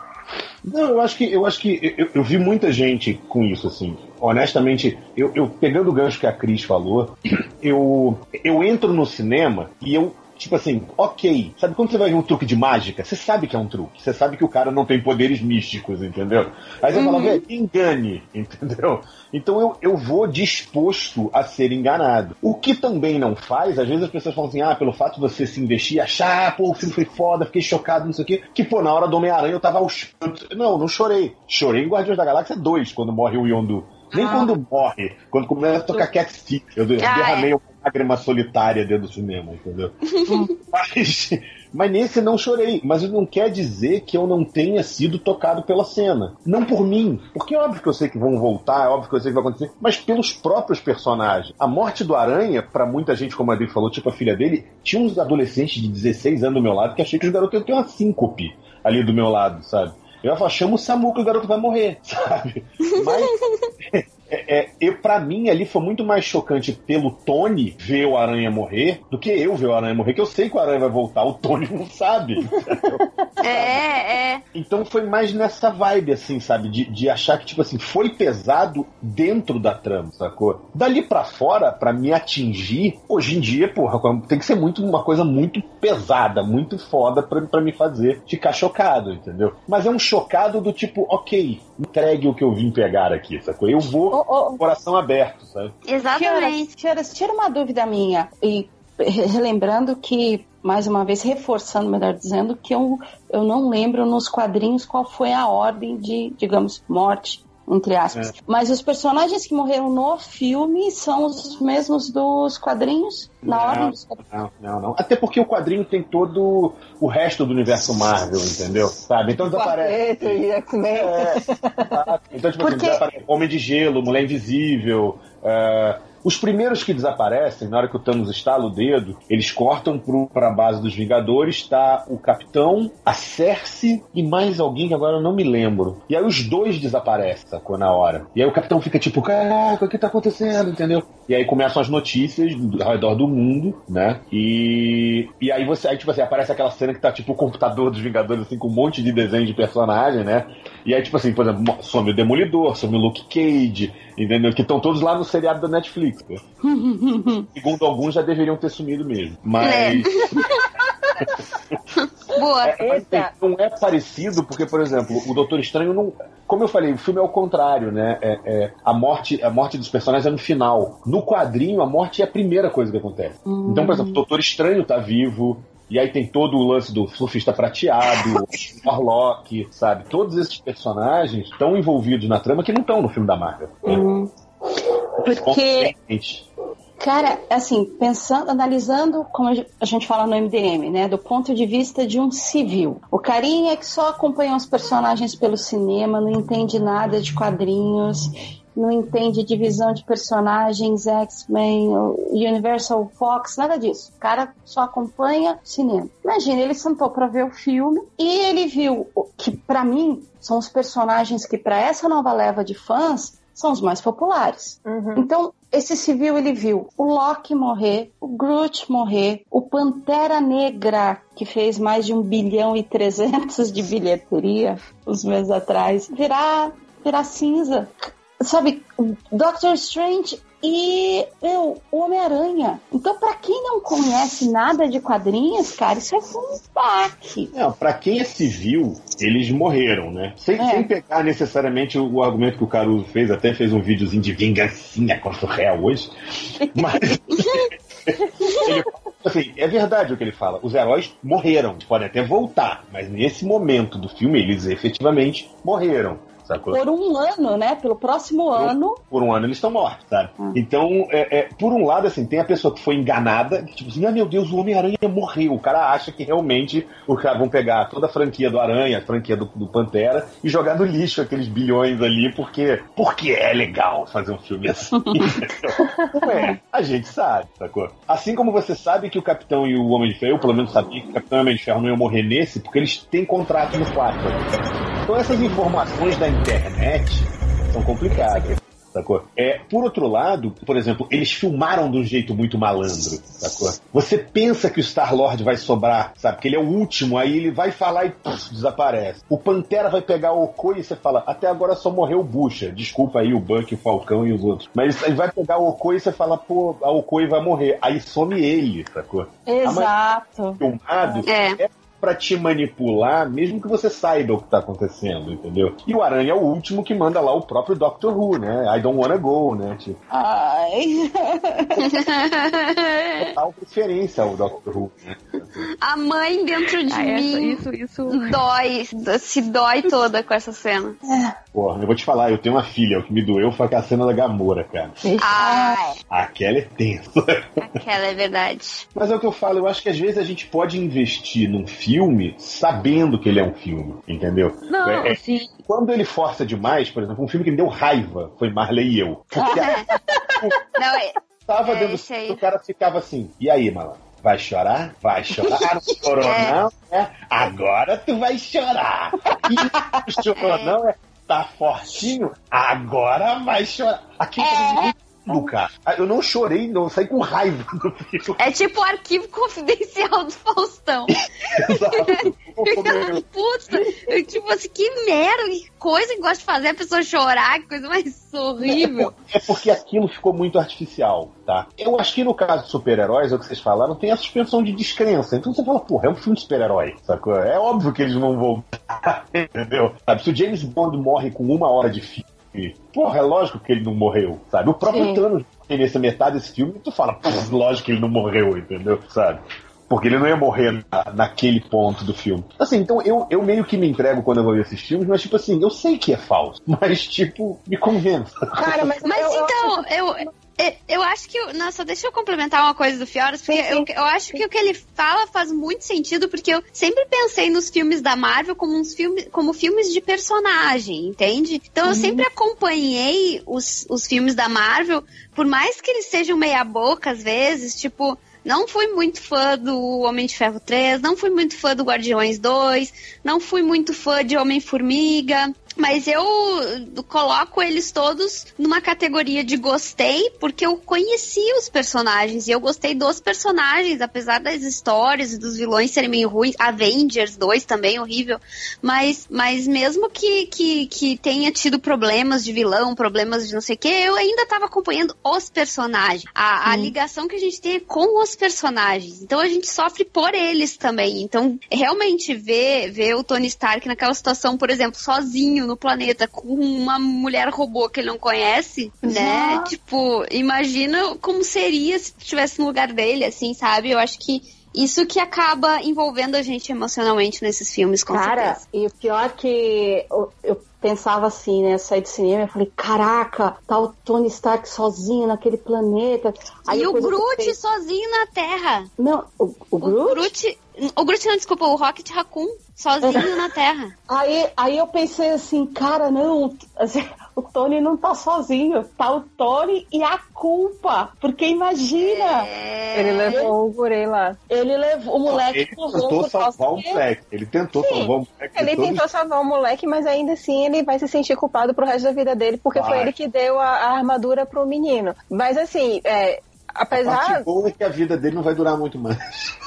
Não, eu acho que eu acho que eu, eu vi muita gente com isso, assim. Honestamente, eu, eu, pegando o gancho que a Cris falou, <clears throat> eu, eu entro no cinema e eu tipo assim, ok. Sabe quando você vai ver um truque de mágica? Você sabe que é um truque. Você sabe que o cara não tem poderes místicos, entendeu? Aí você uhum. fala, velho, engane, <laughs> entendeu? Então eu, eu vou disposto a ser enganado. O que também não faz, às vezes as pessoas falam assim, ah, pelo fato de você se investir, achar, pô, o filme foi foda, fiquei chocado, não sei o quê. Que, pô, na hora do Homem-Aranha eu tava aos... Não, não chorei. Chorei em Guardiões da Galáxia 2, quando morre o Yondu. Nem ah. quando morre, quando começa a tocar Cat Stick. Eu, eu ah, derramei é. uma lágrima solitária dentro do cinema, entendeu? <laughs> mas, mas nesse não chorei. Mas não quer dizer que eu não tenha sido tocado pela cena. Não por mim. Porque é óbvio que eu sei que vão voltar, é óbvio que eu sei que vai acontecer, mas pelos próprios personagens. A morte do Aranha, para muita gente, como a Adri falou, tipo a filha dele, tinha uns adolescentes de 16 anos do meu lado que achei que os garotos iam ter uma síncope ali do meu lado, sabe? Eu ia falar, chama o Samu que o garoto vai morrer, <laughs> sabe? Mas é, é, eu, pra mim ali foi muito mais chocante pelo Tony ver o Aranha morrer do que eu ver o Aranha morrer, que eu sei que o Aranha vai voltar, o Tony não sabe. <laughs> É, é. Então foi mais nessa vibe, assim, sabe? De, de achar que, tipo assim, foi pesado dentro da trama, sacou? Dali pra fora, pra me atingir, hoje em dia, porra, tem que ser muito uma coisa muito pesada, muito foda pra, pra me fazer ficar chocado, entendeu? Mas é um chocado do tipo, ok, entregue o que eu vim pegar aqui, sacou? Eu vou Coração aberto, sabe? Exatamente. Tiara, tira uma dúvida minha. E re- relembrando que, mais uma vez, reforçando, melhor dizendo, que eu, eu não lembro nos quadrinhos qual foi a ordem de, digamos, morte, entre aspas. Mas os personagens que morreram no filme são os mesmos dos quadrinhos? Na Não. ordem dos quadrinhos? Não, não, não. Até porque o quadrinho tem todo o resto do universo Marvel, entendeu? Sabe? Então desaparece. Quarteto e. É, então, tipo Porque- assim, desaparece Homem de Gelo, Mulher Invisível. é, Os primeiros que desaparecem, na hora que o Thanos estala o dedo, eles cortam pro, pra base dos Vingadores, tá o Capitão, a Cersei e mais alguém que agora eu não me lembro. E aí os dois desaparecem, sacou? Na hora. E aí o Capitão fica tipo, caraca, o que tá acontecendo, entendeu? E aí começam as notícias ao redor do mundo, né? E, e aí você, aí tipo assim, aparece aquela cena que tá tipo o computador dos Vingadores, assim, com um monte de desenho de personagem, né? E aí, tipo assim, por exemplo, some o Demolidor, some o Luke Cage, entendeu? Que estão todos lá no seriado da Netflix. <laughs> Segundo alguns, já deveriam ter sumido mesmo. Mas. <laughs> Boa. É, mas, assim, não é parecido, porque, por exemplo, o Doutor Estranho não. Como eu falei, o filme é o contrário, né? É, é, a, morte, a morte dos personagens é no final. No quadrinho, a morte é a primeira coisa que acontece. Então, por exemplo, o Doutor Estranho tá vivo. E aí tem todo o lance do surfista prateado, <laughs> Warlock, sabe? Todos esses personagens estão envolvidos na trama que não estão no filme da Marvel. né? Porque. Cara, assim, pensando, analisando como a gente fala no MDM, né, do ponto de vista de um civil. O carinha que só acompanha os personagens pelo cinema, não entende nada de quadrinhos, não entende divisão de personagens, X-Men, Universal Fox, nada disso. O cara só acompanha cinema. Imagina, ele sentou pra ver o filme e ele viu que, pra mim, são os personagens que, pra essa nova leva de fãs, são os mais populares. Então, esse civil ele viu o Loki morrer, o Groot morrer, o Pantera Negra, que fez mais de um bilhão e trezentos de bilheteria uns meses atrás, virar, virar cinza. Sabe, Doctor Strange e eu, o Homem-Aranha. Então, pra quem não conhece nada de quadrinhos, cara, isso é um baque. Não, pra quem é civil, eles morreram, né? Sem, É. sem pegar necessariamente o, o argumento que o Caruso fez, até fez um videozinho de vingancinha contra o réu hoje. Mas. <laughs> ele, assim, é verdade o que ele fala. Os heróis morreram. Podem até voltar, mas nesse momento do filme, eles efetivamente morreram. Sacou? Por um ano, né? Pelo próximo ano. por um ano eles estão mortos, sabe? Então, é, é, por um lado, assim, tem a pessoa que foi enganada, que tipo assim, ah, meu Deus, o Homem-Aranha morreu. O cara acha que realmente os caras vão pegar toda a franquia do Aranha, a franquia do, do Pantera, e jogar no lixo aqueles bilhões ali, porque, porque é legal fazer um filme assim. <laughs> Não é, a gente sabe, sacou? Assim como você sabe que o Capitão e o Homem de Ferro, eu pelo menos sabia que o Capitão e o Homem de Ferro não iam morrer nesse, porque eles têm contrato no 4. Então essas informações da internet são complicadas. Sacou? É, por outro lado, por exemplo, eles filmaram de um jeito muito malandro, sacou? Você pensa que o Star-Lord vai sobrar, sabe? Que ele é o último, aí ele vai falar e desaparece. O Pantera vai pegar o Okoi e você fala, até agora só morreu o Bucha. Desculpa aí o Buck, o Falcão e os outros. Mas aí vai pegar o Okoi e você fala, pô, a Okoi vai morrer. Aí some ele, sacou? Exato. filmado É. é pra te manipular, mesmo que você saiba o que tá acontecendo, entendeu? E o Aranha é o último que manda lá o próprio Doctor Who, né? I don't wanna go, né? Tipo, Ai. total <laughs> preferência ao Doctor Who, né? A mãe dentro de Ah, essa- mim isso, isso. dói, se dói toda com essa cena. Porra, eu vou te falar, eu tenho uma filha, o que me doeu foi aquela cena da Gamora, cara. Ai, Aquela é tensa. aquela é verdade. Mas é o que eu falo, eu acho que às vezes a gente pode investir num filme sabendo que ele é um filme, entendeu? Não, É- é- assim, quando ele força demais, por exemplo, um filme que me deu raiva foi Marley e eu. Porque <laughs> Não, é- tava É, dentro do aí. filme, o cara ficava assim, e aí, malandro? Vai chorar? Vai chorar? Ah, não chorou É. não? É? Agora tu vai chorar. E chorou É. não? É? Tá fortinho? Agora vai chorar. Aquilo É. cara. Ah, Eu não chorei, não, saí com raiva do filme. É tipo o arquivo confidencial do Faustão. <laughs> Exato. Puta, eu, tipo assim, que merda, que coisa que gosta de fazer a pessoa chorar, que coisa mais horrível. É porque aquilo ficou muito artificial, tá? Eu acho que no caso de super-heróis, é o que vocês falaram, tem a suspensão de descrença. Então você fala, porra, é um filme de super-herói, sacou? É óbvio que eles não vão. <laughs> Entendeu? Sabe, se o James Bond morre com uma hora de filme, porra, é lógico que ele não morreu, sabe? O próprio Sim. Thanos tem nessa metade desse filme, tu fala, "Pff, lógico que ele não morreu, entendeu? Sabe? Porque ele não ia morrer na- naquele ponto do filme. Assim, então eu, eu meio que me entrego quando eu vou ver esses filmes, mas tipo assim, eu sei que é falso, <laughs> mas tipo, me convença. Cara, mas, Mas eu, então, eu, eu, eu acho que. o- Nossa, deixa eu complementar uma coisa do Fioras, porque Sim, sim. Eu, eu acho que o que ele fala faz muito sentido, porque eu sempre pensei nos filmes da Marvel como uns filmes, como filmes de personagem, entende? Então eu sempre acompanhei os, os filmes da Marvel, por mais que eles sejam meia boca às vezes, tipo. Não fui muito fã do Homem de Ferro 3, não fui muito fã do Guardiões 2, não fui muito fã de Homem-Formiga, mas eu coloco eles todos numa categoria de gostei, porque eu conheci os personagens e eu gostei dos personagens, apesar das histórias e dos vilões serem meio ruins. Avengers 2 também, horrível. Mas, mas mesmo que, que, que tenha tido problemas de vilão, problemas de não sei o que, eu ainda tava acompanhando os personagens. A, a ligação que a gente tem é com os personagens. Então a gente sofre por eles também. Então, realmente ver, ver o Tony Stark naquela situação, por exemplo, sozinho no planeta com uma mulher robô que ele não conhece, né? Tipo, imagina como seria se estivesse no lugar dele, assim, sabe? Eu acho que isso que acaba envolvendo a gente emocionalmente nesses filmes, com Cara, certeza. e o pior que eu, eu pensava assim, né? Saí do cinema e falei, caraca, tá o Tony Stark sozinho naquele planeta. Aí e o Groot pensei, sozinho na Terra. Não, o, o O Groot? Groot. O Groot não, desculpa, o Rocket Raccoon sozinho <laughs> na Terra. Aí, aí eu pensei assim, cara, não, assim, o Tony não tá sozinho, tá o Tony e a culpa. Porque imagina, É... Ele levou o guri lá. ele levou o moleque Ele pro tentou salvar o que- moleque. Ele tentou Sim. salvar o moleque. Ele todos tentou salvar o moleque, mas ainda assim ele vai se sentir culpado pro resto da vida dele, porque foi Vai. ele que deu a, a armadura pro menino. Mas assim, é, A parte apesar. boa é que a vida dele não vai durar muito mais.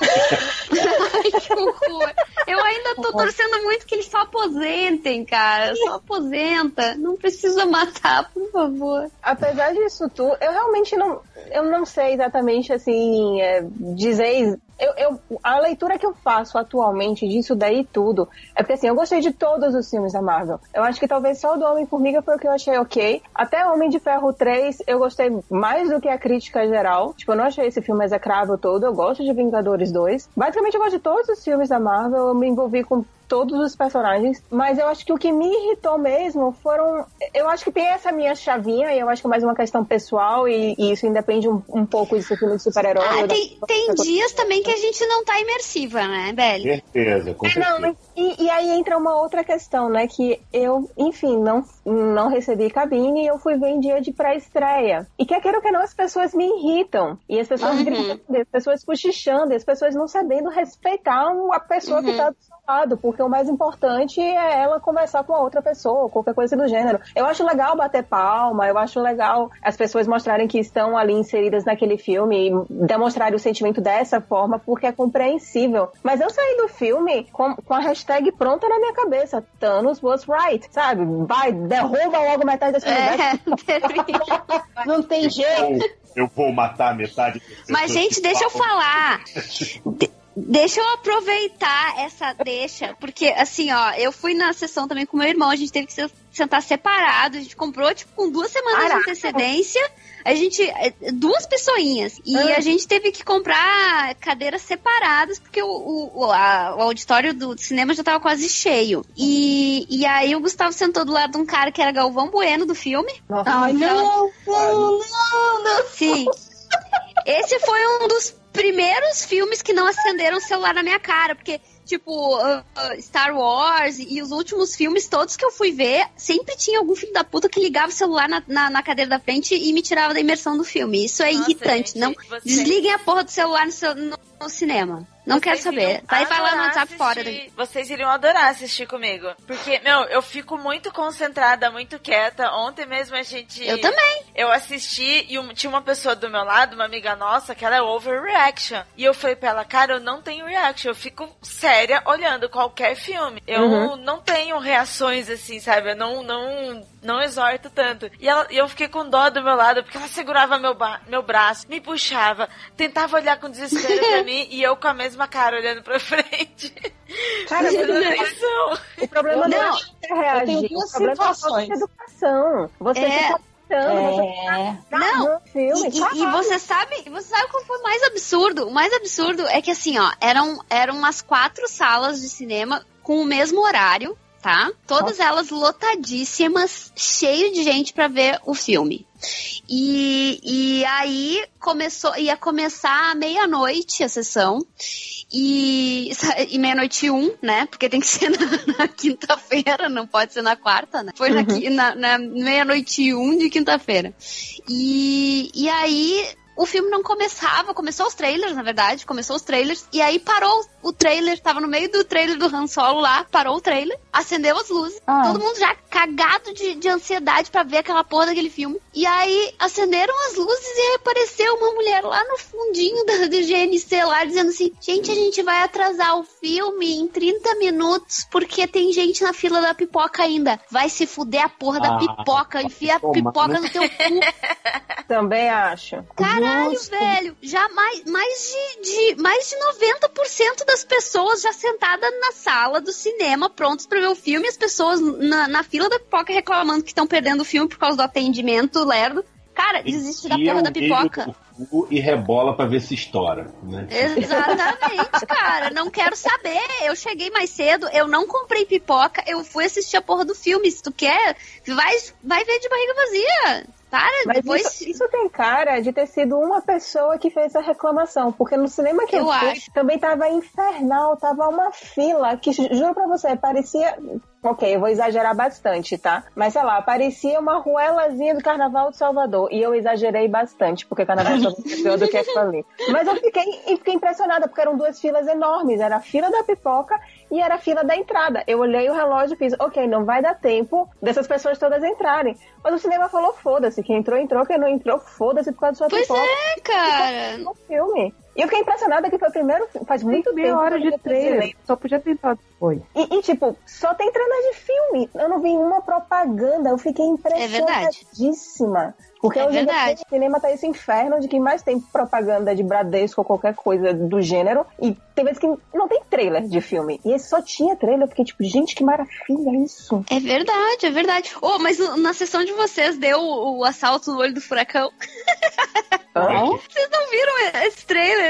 Ai, que horror. Eu ainda tô torcendo muito que eles só aposentem, cara. Só aposenta. Não precisa matar, por favor. Apesar disso tudo, eu realmente não, eu não sei exatamente assim é, dizer. Eu, eu- a leitura que eu faço atualmente disso daí tudo é porque assim, eu gostei de todos os filmes da Marvel. Eu acho que talvez só o do Homem-Formiga foi o que eu achei ok. Até Homem de Ferro 3 eu gostei mais do que a crítica geral. Tipo, eu não achei esse filme execrável todo. Eu gosto de Vingadores 2. Basicamente, eu gosto de todos os filmes da Marvel. Eu me envolvi com todos os personagens, mas eu acho que o que me irritou mesmo foram. Eu acho que tem essa minha chavinha, e eu acho que é mais uma questão pessoal, e, e isso independe um, um pouco de ser filme de super-herói. Ah, ou da- tem, tem dias também que a gente não tá imersiva, né, Belly? Certeza, com É, certeza. não, e, e aí entra uma outra questão, né? Que eu, enfim, não, não recebi cabine e eu fui ver em dia de pré-estreia. E quer queira ou que não, as pessoas me irritam. E as pessoas Uhum. gritando, as pessoas cochichando, as pessoas não sabendo respeitar a pessoa que Uhum. tá do seu lado. Porque o mais importante é ela conversar com a outra pessoa, qualquer coisa do gênero. Eu acho legal bater palma, eu acho legal as pessoas mostrarem que estão ali inseridas naquele filme e demonstrarem o sentimento dessa forma, porque é compreensível. Mas eu saí do filme com, com a hashtag pronta na minha cabeça. Thanos was right, sabe? Vai, derruba logo metade desse. É. <laughs> Não tem jeito. Eu vou matar metade das Mas, gente, deixa eu falar. De- deixa eu aproveitar essa deixa, porque assim, ó, eu fui na sessão também com meu irmão, a gente teve que se- sentar separado, a gente comprou, tipo, com duas semanas de Caraca. antecedência, a gente, é, duas pessoinhas, e Ah. a gente teve que comprar cadeiras separadas, porque o, o, a- o auditório do cinema já tava quase cheio. E, e aí o Gustavo sentou do lado de um cara que era Galvão Bueno do filme, Nossa, Ai, não, não, não, não. Sim. Esse foi um dos primeiros filmes que não acenderam o celular na minha cara, porque, tipo, uh, uh, Star Wars e os últimos filmes todos que eu fui ver, sempre tinha algum filho da puta que ligava o celular na, na, na cadeira da frente e me tirava da imersão do filme. Isso é Nossa, irritante. gente, não você- Desliguem a porra do celular no, seu- no no cinema. Não quero saber. Vai, vai lá no WhatsApp fora daqui. Vocês iriam adorar assistir comigo. Porque, meu, eu fico muito concentrada, muito quieta. Ontem mesmo a gente. Eu também. Eu assisti e um- tinha uma pessoa do meu lado, uma amiga nossa, que ela é overreaction. E eu falei pra ela, cara, eu não tenho reaction. Eu fico séria olhando qualquer filme. Eu Uhum. não tenho reações assim, sabe? Eu não, não, não exorto tanto. E, ela, e eu fiquei com dó do meu lado, porque ela segurava meu, meu braço, me puxava, tentava olhar com desespero pra <laughs> mim e eu com a mesma cara olhando pra frente. Cara, mas atenção. o problema não, Não, é você reagir. tenho duas o problema é a falta de situações. educação. Você É. fica É. tá Não, no filme. E, e- e caralho. você sabe, você sabe qual foi o mais absurdo? O mais absurdo é que assim, ó, eram, eram umas quatro salas de cinema com o mesmo horário, tá? Todas elas lotadíssimas, cheio de gente pra ver o filme. E, e aí começou, ia começar meia-noite a sessão. E, <laughs> e meia-noite um, né? Porque tem que ser <laughs> na, na quinta-feira, não pode ser na quarta, né? Foi na qui- na, na meia-noite um de quinta-feira. E, e aí o filme não começava, começou os trailers, na verdade, começou os trailers, e aí parou o trailer, tava no meio do trailer do Han Solo lá, parou o trailer, acendeu as luzes, Ah. todo mundo já cagado de, de ansiedade pra ver aquela porra daquele filme. E aí acenderam as luzes e apareceu uma mulher lá no fundinho da, do GNC lá, dizendo assim, gente, a gente vai atrasar o filme em 30 minutos, porque tem gente na fila da pipoca ainda. Vai se fuder a porra da Ah, pipoca, enfia a pipoca no- no teu cu. <laughs> Também acho. Caralho, Justo. velho. Já mais, mais, de, de, mais de 90% das pessoas já sentadas na sala do cinema, prontos pra ver o filme, e as pessoas na, na fila da pipoca reclamando que estão perdendo o filme por causa do atendimento lerdo. Cara, desiste da porra da pipoca. E rebola pra ver se estoura. Né? Exatamente, <laughs> cara. Não quero saber. Eu cheguei mais cedo, eu não comprei pipoca, eu fui assistir a porra do filme. Se tu quer, vai, vai ver de barriga vazia. Para, Mas depois. isso, isso tem cara de ter sido uma pessoa que fez a reclamação, porque no cinema que eu, Eu fui, também tava infernal, tava uma fila que, ju- juro pra você, parecia... Ok, eu vou exagerar bastante, tá? Mas sei lá, parecia uma ruelazinha do Carnaval de Salvador. E eu exagerei bastante, porque o Carnaval de Salvador é pior do que aquilo ali. Mas eu fiquei, fiquei impressionada, porque eram duas filas enormes. Era a fila da pipoca e era a fila da entrada. Eu olhei o relógio e fiz, ok, não vai dar tempo dessas pessoas todas entrarem. Mas o cinema falou, foda-se, quem entrou, entrou, quem não entrou, foda-se por causa da sua Pois pipoca. é, cara. No filme. E eu fiquei impressionada que foi o primeiro filme, faz muito Meia tempo. hora de trailer. Só podia tentar depois. E, e, tipo, só tem trailer de filme. Eu não vi uma propaganda. Eu fiquei impressionadíssima. Porque É hoje em dia verdade. o cinema tá esse inferno de que mais tem propaganda de Bradesco ou qualquer coisa do gênero. E tem vezes que não tem trailer de filme. E esse só tinha trailer. Eu fiquei tipo, gente, que maravilha isso. É verdade, é verdade. Oh, mas na sessão de vocês deu o, o assalto no olho do furacão. Hã? Vocês não viram esse trailer?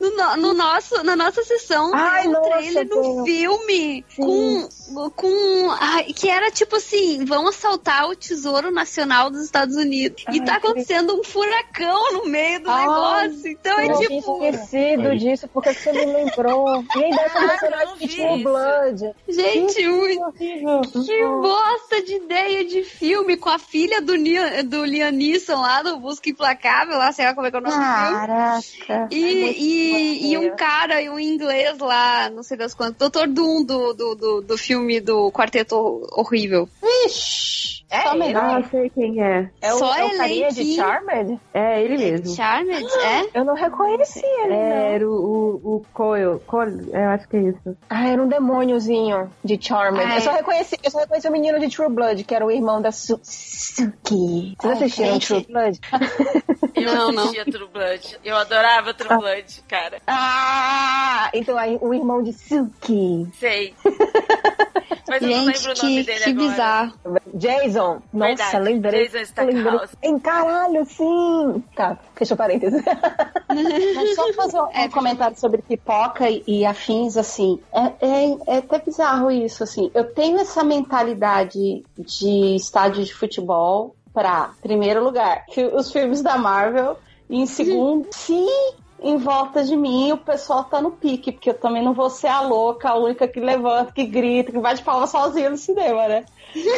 No, no- no nosso, na nossa sessão, Ai, um trailer do filme com, com ai, que era tipo assim, vão assaltar o Tesouro Nacional dos Estados Unidos e Ai, tá que- acontecendo um furacão no meio do Ai, negócio. Então é Eu tipo, tinha esquecido disso, porque você me lembrou. E ainda essa Ah, personagem não que tinha o. Blood. gente, muito horrível. Que bosta de ideia de filme com a filha do, Nia- do Liam Neeson lá do Busca Implacável, lá, sei lá como é que é o nome do filme. Caraca. E, e, e um cara, e um inglês lá, não sei das quantas, Doutor Doom do, do, do, do filme do Quarteto Horrível. Ixi, É só ele? Ah, sei quem é. É o, Só é o carinha de. Charmed? É ele mesmo. Charmed, <gasps> é? Eu não reconheci ele, É, não. era o, o, o Coil. Coil, eu acho que é isso. Ah, era um demôniozinho de Charmed. Ah, eu, só é. reconheci, eu só reconheci o menino de True Blood, que era o irmão da Su Suki. Vocês assistiram. True Blood? <laughs> Eu Não, não. assistia True Blood. Eu adorava True Blood, cara. Ah! Então aí, o irmão de Suki. Sei. <laughs> Mas eu não Gente, lembro o nome que, dele que agora. bizarro. Jason. Nossa, Verdade, lembrei. Jason Stackhouse. lembrei. Em caralho, sim! Tá, fecha parênteses. <laughs> Mas só fazer um, É, um comentário sobre pipoca e, e afins, assim. É, é, é até bizarro isso, assim. Eu tenho essa mentalidade de estádio de futebol pra, primeiro lugar, que os filmes da Marvel, e em segundo, se em volta de mim o pessoal tá no pique, porque eu também não vou ser a louca, a única que levanta, que grita, que bate palma sozinha no cinema, né?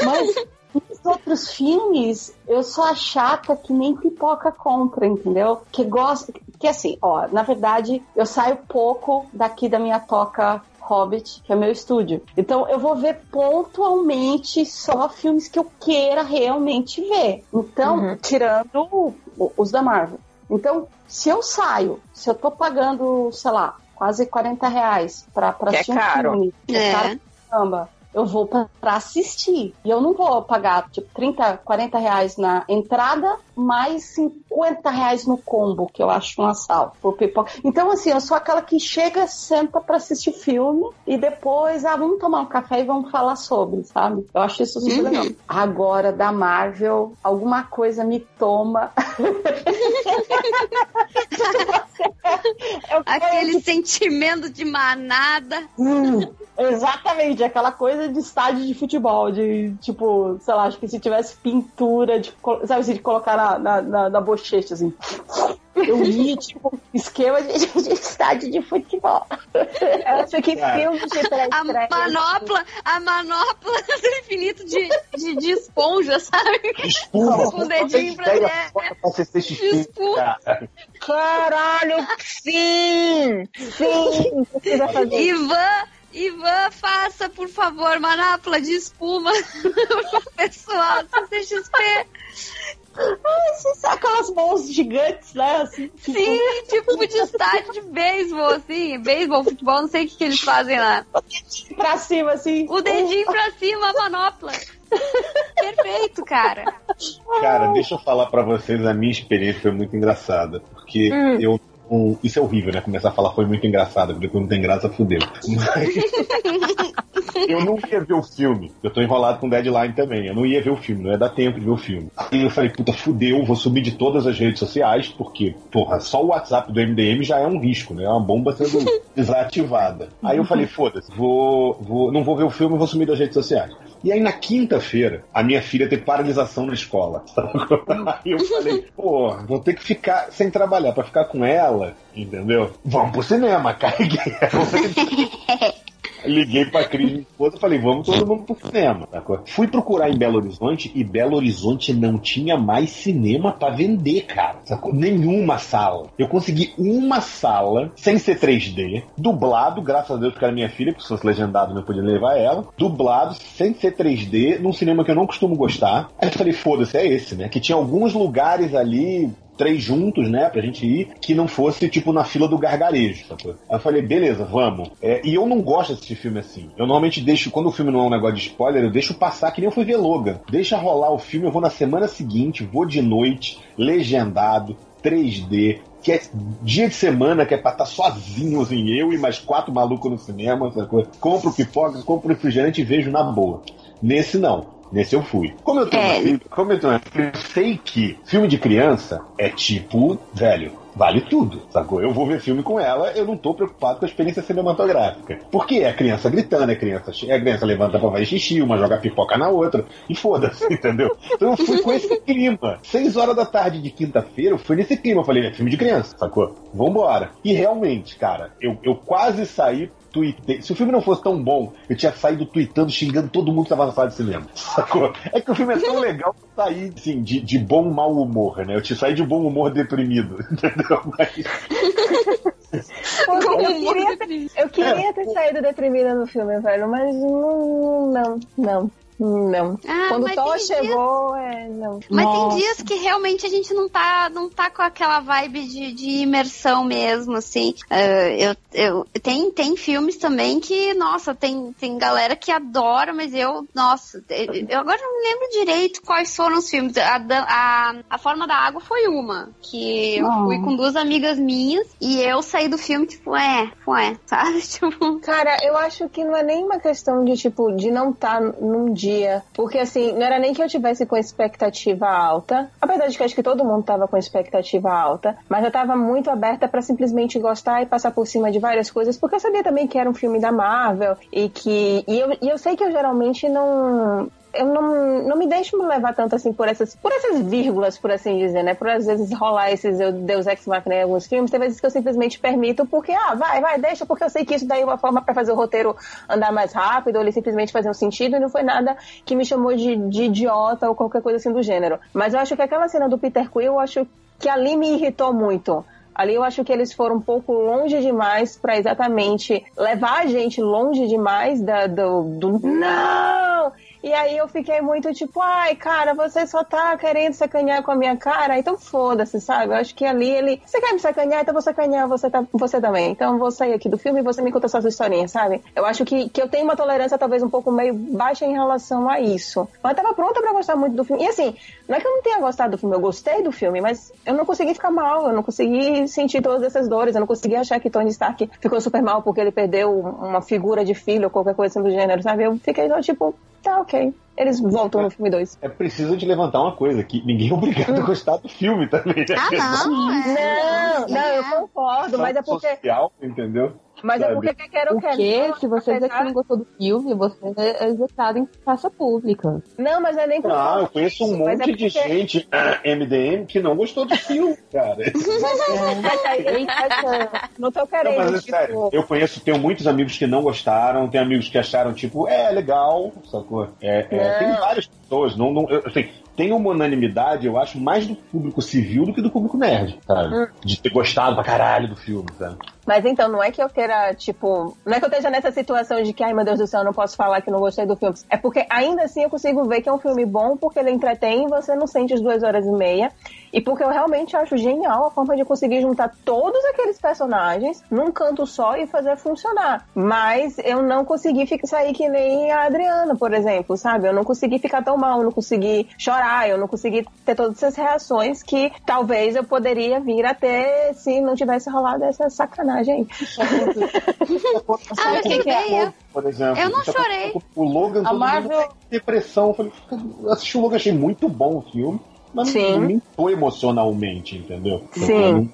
Mas <laughs> nos outros filmes, eu sou a chata que nem pipoca contra, entendeu? Que gosta, porque assim, ó, na verdade, eu saio pouco daqui da minha toca Hobbit, que é meu estúdio. Então eu vou ver pontualmente só filmes que eu queira realmente ver. Então, Uhum. tirando os da Marvel. Então, se eu saio, se eu tô pagando, sei lá, quase 40 reais pra, pra Que é assistir um caro. filme, que é É. caro caramba, eu vou pra, pra assistir. E eu não vou pagar, tipo, 30, 40 reais na entrada, mais 50 reais no combo, que eu acho um assalto por pipoca. Então, assim, eu sou aquela que chega, senta pra assistir filme e depois, ah, vamos tomar um café e vamos falar sobre, sabe? Eu acho isso super Uhum. legal. Agora, da Marvel, alguma coisa me toma. <laughs> <laughs> Aquele sentimento de manada. Hum, exatamente, aquela coisa de estádio de futebol, de tipo, sei lá, acho que se tivesse pintura, de, sabe assim, de colocar na, na, na, na bochecha, assim. Eu ia, <laughs> tipo, esquema de, de estádio de futebol. Eu acho que Cara. filmes de A manopla, a manopla <laughs> do infinito de, de, de esponja, sabe? Espuma. Com o dedinho pra Espuma. cara. Caralho, sim! Sim. Ivan, Ivan, faça, por favor, manopla de espuma pro <laughs> pessoal do CXP. Aquelas mãos gigantes, né? Assim, tipo, Sim, tipo de estádio de beisebol, assim. Beisebol, futebol, não sei o que, que eles fazem lá. pra cima, assim. O dedinho pra cima, a manopla. <laughs> Perfeito, cara. Cara, deixa eu falar pra vocês, a minha experiência foi muito engraçada. Porque Hum. eu. Um- isso é horrível, né? Começar a falar foi muito engraçado, porque quando tem graça, fudeu. Mas. <laughs> eu não ia ver o filme. Eu tô enrolado com deadline também. Eu não ia ver o filme, não ia dar tempo de ver o filme. Aí eu falei, puta, fudeu, vou subir de todas as redes sociais, porque, porra, só o WhatsApp do MDM já é um risco, né? É uma bomba sendo <laughs> desativada. Aí eu falei, foda-se, vou, vou, não vou ver o filme, vou sumir das redes sociais. E aí na quinta-feira, a minha filha teve paralisação na escola. <laughs> Aí eu falei, pô, vou ter que ficar sem trabalhar pra ficar com ela, entendeu? Vamos pro cinema, ela. <laughs> <laughs> Liguei pra Cris, minha esposa, falei, vamos todo mundo pro cinema. Fui procurar em Belo Horizonte e Belo Horizonte não tinha mais cinema pra vender, cara. sacou? Nenhuma sala. Eu consegui uma sala, sem ser 3D, dublado, graças a Deus, porque era minha filha, porque se fosse legendado não podia levar ela, dublado, sem ser 3D, num cinema que eu não costumo gostar. Aí eu falei, foda-se, é esse, né? Que tinha alguns lugares ali três juntos, né, pra gente ir, que não fosse, tipo, na fila do gargarejo, sacou? Aí eu falei, beleza, vamos. É, e eu não gosto de assistir filme assim. Eu normalmente deixo, quando o filme não é um negócio de spoiler, eu deixo passar, que nem eu fui ver Logan. Deixa rolar o filme, eu vou na semana seguinte, vou de noite, legendado, 3D, que é dia de semana, que é pra estar sozinho, assim, eu e mais quatro malucos no cinema, sacou? Compro pipoca, compro refrigerante e vejo na boa. Nesse não. Nesse eu fui. Como eu tenho É. uma filha, como eu tenho eu sei que filme de criança é tipo, velho, vale tudo, sacou? Eu vou ver filme com ela, eu não tô preocupado com a experiência cinematográfica. Porque é a criança gritando, é a criança, é a criança levanta pra fazer xixi, uma joga pipoca na outra, e foda-se, <laughs> entendeu? Então eu fui com esse <laughs> clima. Seis horas da tarde de quinta-feira, eu fui nesse clima. Eu falei, é filme de criança, sacou? Vambora. E realmente, cara, eu, eu quase saí tuitei. Se o filme não fosse tão bom, eu tinha saído tweetando, xingando todo mundo que tava na sala de cinema. <laughs> Sacou? É que o filme é tão legal que eu saí, assim, de, de bom mau humor, né? Eu te saí de bom humor deprimido, <laughs> entendeu? Mas, Pô, <laughs> eu, queria ter, eu queria ter saído deprimida no filme, velho, mas não, não, não, não. Ah, Quando o Thor tem dias- chegou, é, não. Mas Nossa. tem dias que realmente a gente não tá, não tá com aquela vibe de, de imersão mesmo, assim. Ah, eu, eu, tem, tem filmes também que, nossa, tem, tem galera que adora, mas eu, nossa, eu, eu agora não me lembro direito quais foram os filmes. A, a, a Forma da Água foi uma, que eu Ah. fui com duas amigas minhas e eu saí do filme, tipo, é, é, <laughs> sabe? Tipo, Cara, eu acho que não é nem uma questão de, tipo, de não estar num dia. Porque, assim, não era nem que eu tivesse com expectativa alta. Apesar de que eu acho que todo mundo tava com expectativa alta. Mas eu tava muito aberta pra simplesmente gostar e passar por cima de várias coisas. Porque eu sabia também que era um filme da Marvel. E que. E eu, e eu sei que eu geralmente não eu não, não me deixo me levar tanto assim por essas, por essas vírgulas, por assim dizer, né? Por às vezes rolar esses eu- Deus Ex Machina em alguns filmes, tem vezes que eu simplesmente permito porque, ah, vai, vai, deixa, porque eu sei que isso daí é uma forma pra fazer o roteiro andar mais rápido, ou ele simplesmente fazer um sentido, e não foi nada que me chamou de, de idiota ou qualquer coisa assim do gênero. Mas eu acho que aquela cena do Peter Quill, eu acho que ali me irritou muito. Ali eu acho que eles foram um pouco longe demais pra exatamente levar a gente longe demais da, do, do não! E aí eu fiquei muito tipo, ai, cara, você só tá querendo sacanear com a minha cara, então foda-se, sabe? Eu acho que ali ele. Você quer me sacanear, então vou sacanear você, tá, você também. Então vou sair aqui do filme e você me conta suas historinhas, sabe? Eu acho que, que eu tenho uma tolerância talvez um pouco meio baixa em relação a isso. Mas eu tava pronta pra gostar muito do filme. E assim, não é que eu não tenha gostado do filme, eu gostei do filme, mas eu não consegui ficar mal, eu não consegui sentir todas essas dores, eu não consegui achar que Tony Stark ficou super mal porque ele perdeu uma figura de filho ou qualquer coisa assim do gênero, sabe? Eu fiquei só tipo, tá ok. Eles voltam no filme 2. É preciso de levantar uma coisa, que ninguém é obrigado a gostar do filme também. né? Ah, não. <laughs> é. Não, não, eu concordo, mas é porque. Social, entendeu? Mas é Sabe? porque quer queira ou quer Porque não, se você dizer que apesar- não gostou do filme, você é executado em praça pública. Não, mas é nem por Ah, eu conheço um mas monte é de porque- gente ah, MDM que não gostou do filme, cara. Mas aí, mas, não tô Não, querendo, mas é tipo, sério, eu conheço, tenho muitos amigos que não gostaram, tem amigos que acharam, tipo, é legal, sacou? É, é, Não. tem várias pessoas, não, não, eu, assim, tem uma unanimidade, eu acho, mais do público civil do que do público nerd, sabe? Hum. De ter gostado pra caralho do filme, sabe? Mas então, não é que eu queira, tipo. Não é que eu esteja nessa situação de que, ai meu Deus do céu, eu não posso falar que não gostei do filme. É porque ainda assim eu consigo ver que é um filme bom, porque ele entretém você não sente as duas horas e meia. E porque eu realmente acho genial a forma de conseguir juntar todos aqueles personagens num canto só e fazer funcionar. Mas eu não consegui sair que nem a Adriana, por exemplo, sabe? Eu não consegui ficar tão mal, eu não consegui chorar, eu não consegui ter todas essas reações que talvez eu poderia vir a ter se não tivesse rolado essa sacanagem aí. Ah, eu fiquei bem, eu- Por exemplo, eu não chorei. O Logan, A Marvel- depressão. Eu falei, eu assisti o Logan, achei muito bom o filme, mas Sim. não me impõe emocionalmente, entendeu? Sim.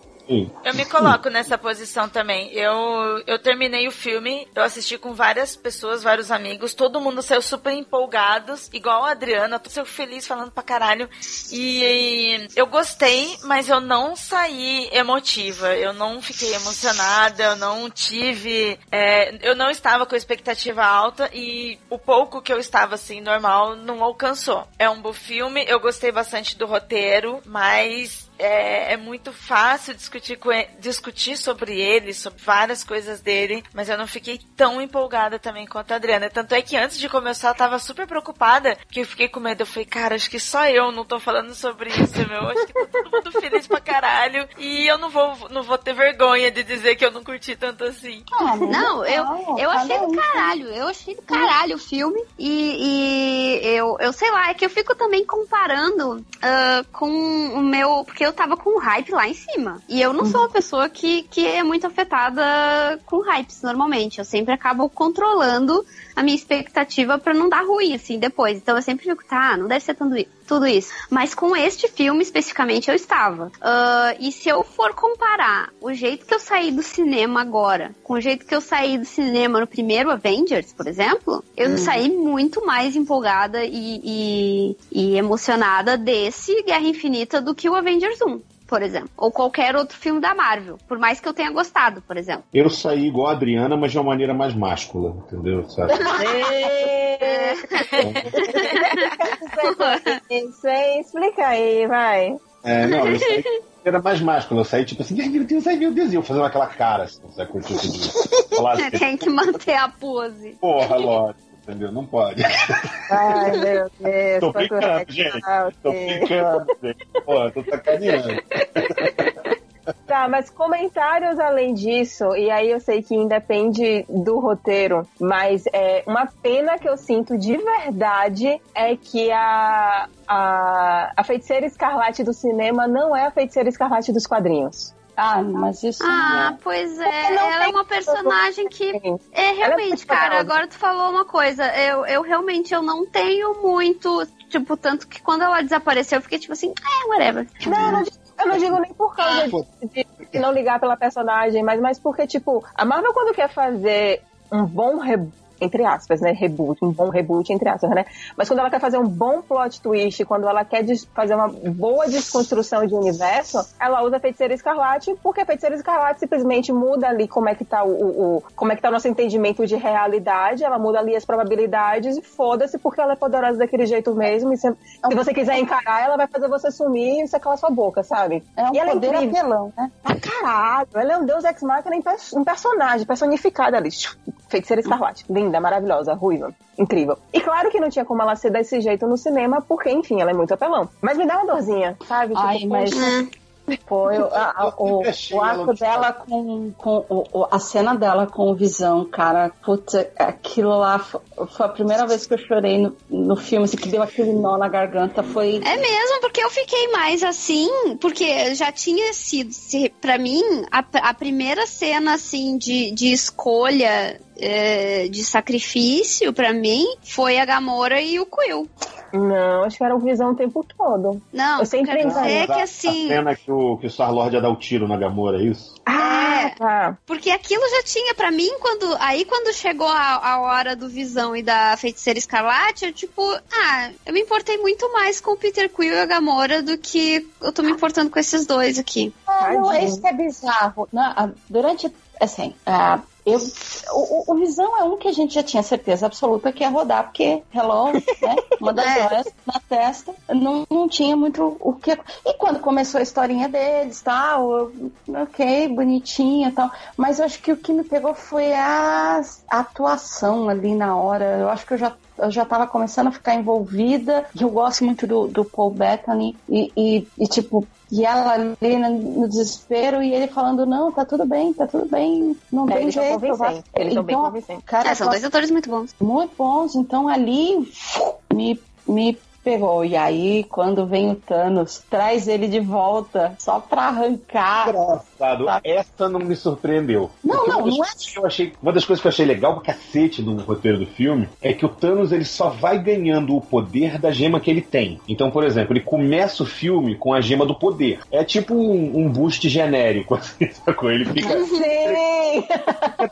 Eu me coloco nessa posição também. Eu, eu terminei o filme, eu assisti com várias pessoas, vários amigos, todo mundo saiu super empolgados, igual a Adriana, tô super feliz falando pra caralho. E, eu gostei, mas eu não saí emotiva, eu não fiquei emocionada, eu não tive. é, eu não estava com expectativa alta e o pouco que eu estava assim, normal, não alcançou. É um bom filme, eu gostei bastante do roteiro, mas é, é muito fácil discutir, com ele- discutir sobre ele, sobre várias coisas dele, mas eu não fiquei tão empolgada também quanto a Adriana. Tanto é que antes de começar eu tava super preocupada, que eu fiquei com medo. Eu falei, cara, acho que só eu não tô falando sobre isso, meu. Acho que tá todo mundo feliz pra caralho. E eu não vou, não vou ter vergonha de dizer que eu não curti tanto assim. Ah, Não, eu, eu achei do caralho. Eu achei do caralho o filme. E, e eu, eu sei lá, é que eu fico também comparando ah, com o meu. Porque eu tava com hype lá em cima. E eu não sou uma pessoa que, que é muito afetada com hypes normalmente. Eu sempre acabo controlando a minha expectativa pra não dar ruim, assim, depois. Então eu sempre fico, tá, não deve ser tudo, i- tudo isso. Mas com este filme especificamente eu estava. Ah, e se eu for comparar o jeito que eu saí do cinema agora com o jeito que eu saí do cinema no primeiro Avengers, por exemplo, eu saí muito mais empolgada e, e, e emocionada desse Guerra Infinita do que o Avengers 1. Por exemplo, ou qualquer outro filme da Marvel, por mais que eu tenha gostado, por exemplo. Eu saí igual a Adriana, mas de uma maneira mais máscula, entendeu? Sabe? <laughs> <laughs> Isso aí, explica aí, vai. É, não, eu saí maneira mais máscula. Eu saí tipo assim, ai meu Deus, ai meu Deus, e eu fazendo aquela cara, assim, sabe? Tipo de falar assim, <laughs> Tem que manter a pose. porra, lógico, entendeu? Não pode. Ai, meu Deus. Tô brincando, gente. recalque. Tô brincando, gente. Pô, tô sacaneando. Tá, mas comentários além disso, e aí eu sei que independe do roteiro, mas é uma pena que eu sinto de verdade é que a, a, a feiticeira escarlate do cinema não é a feiticeira escarlate dos quadrinhos. Ah, mas isso Ah, pois é. não Ela é uma personagem que É, realmente, cara, agora tu falou uma coisa. Eu, eu realmente eu não tenho muito. Tipo, tanto que quando ela desapareceu, eu fiquei tipo assim, é, whatever. Não, eu não digo, eu não digo nem por causa pô. de, de não ligar pela personagem, mas, mas porque, tipo, a Marvel quando quer fazer um bom reboot, entre aspas, né? Reboot, um bom reboot, entre aspas, né? Mas quando ela quer fazer um bom plot twist, quando ela quer fazer uma boa desconstrução de universo, ela usa Feiticeira Escarlate, porque Feiticeira Escarlate simplesmente muda ali como é que tá o, o, como é que tá o nosso entendimento de realidade, ela muda ali as probabilidades e foda-se, porque ela é poderosa daquele jeito mesmo. E se, se você quiser encarar, ela vai fazer você sumir e você cala sua boca, sabe? É um e ela poder é apelão, né? Pra caralho. Ela é um deus ex-máquina em um personagem, personificado ali. Feiticeira Escarlate. Linda, maravilhosa, ruiva. Incrível. E claro que não tinha como ela ser desse jeito no cinema, porque, enfim, ela é muito apelão. Mas me dá uma dorzinha, sabe? Tipo, Ai, mas foi o, a- a- o, o ato dela com, com o, a cena dela com o Visão, cara, puta, aquilo lá fo- foi a primeira vez que eu chorei no, no filme, assim, que deu aquele nó na garganta, foi... É mesmo, porque eu fiquei mais assim, porque já tinha sido, se, pra mim, a, a primeira cena, assim, de, de escolha é, de sacrifício, pra mim, foi a Gamora e o Quill. Não, acho que era o visão o tempo todo. Não, Eu sempre quero dizer a, que a assim, cena que o, que o Star-Lord ia dar o tiro na Gamora, é isso? Ah, tá. porque aquilo já tinha pra mim, quando aí quando chegou a, a hora do Visão e da Feiticeira Escarlate, eu tipo, ah, eu me importei muito mais com o Peter Quill e a Gamora do que eu tô me importando com esses dois aqui. Ah, não, é isso que é bizarro. Não, durante, assim, eu, o, o- Visão é um que a gente já tinha certeza absoluta que ia rodar, porque, hello, né? Uma das <laughs> É. joias na testa, não, não tinha muito o que. E quando começou a historinha deles, tal, eu- ok, bonitinha e tal. Mas eu acho que o que me pegou foi a, a atuação ali na hora. Eu acho que eu já eu já tava começando a ficar envolvida, e eu gosto muito do, do Paul Bettany, e, e, e, tipo, e ela ali no, no desespero, e ele falando, não, tá tudo bem, tá tudo bem, não É, tem eles são jeito. eu vou-" convincentes. Eles são bem Então, convincentes. Cara, Ah, são dois atores muito bons. muito bons, então ali me, me pegou. E aí, quando vem o Thanos, traz ele de volta, só pra arrancar. Engraçado, Tá. essa não me surpreendeu. Não, não, não é- eu achei, Uma das coisas que eu achei legal pra cacete no roteiro do filme é que o Thanos ele só vai ganhando o poder da gema que ele tem. Então, por exemplo, ele começa o filme com a gema do poder. É tipo um, um boost genérico, <laughs> assim, sacou? Ele fica Sim!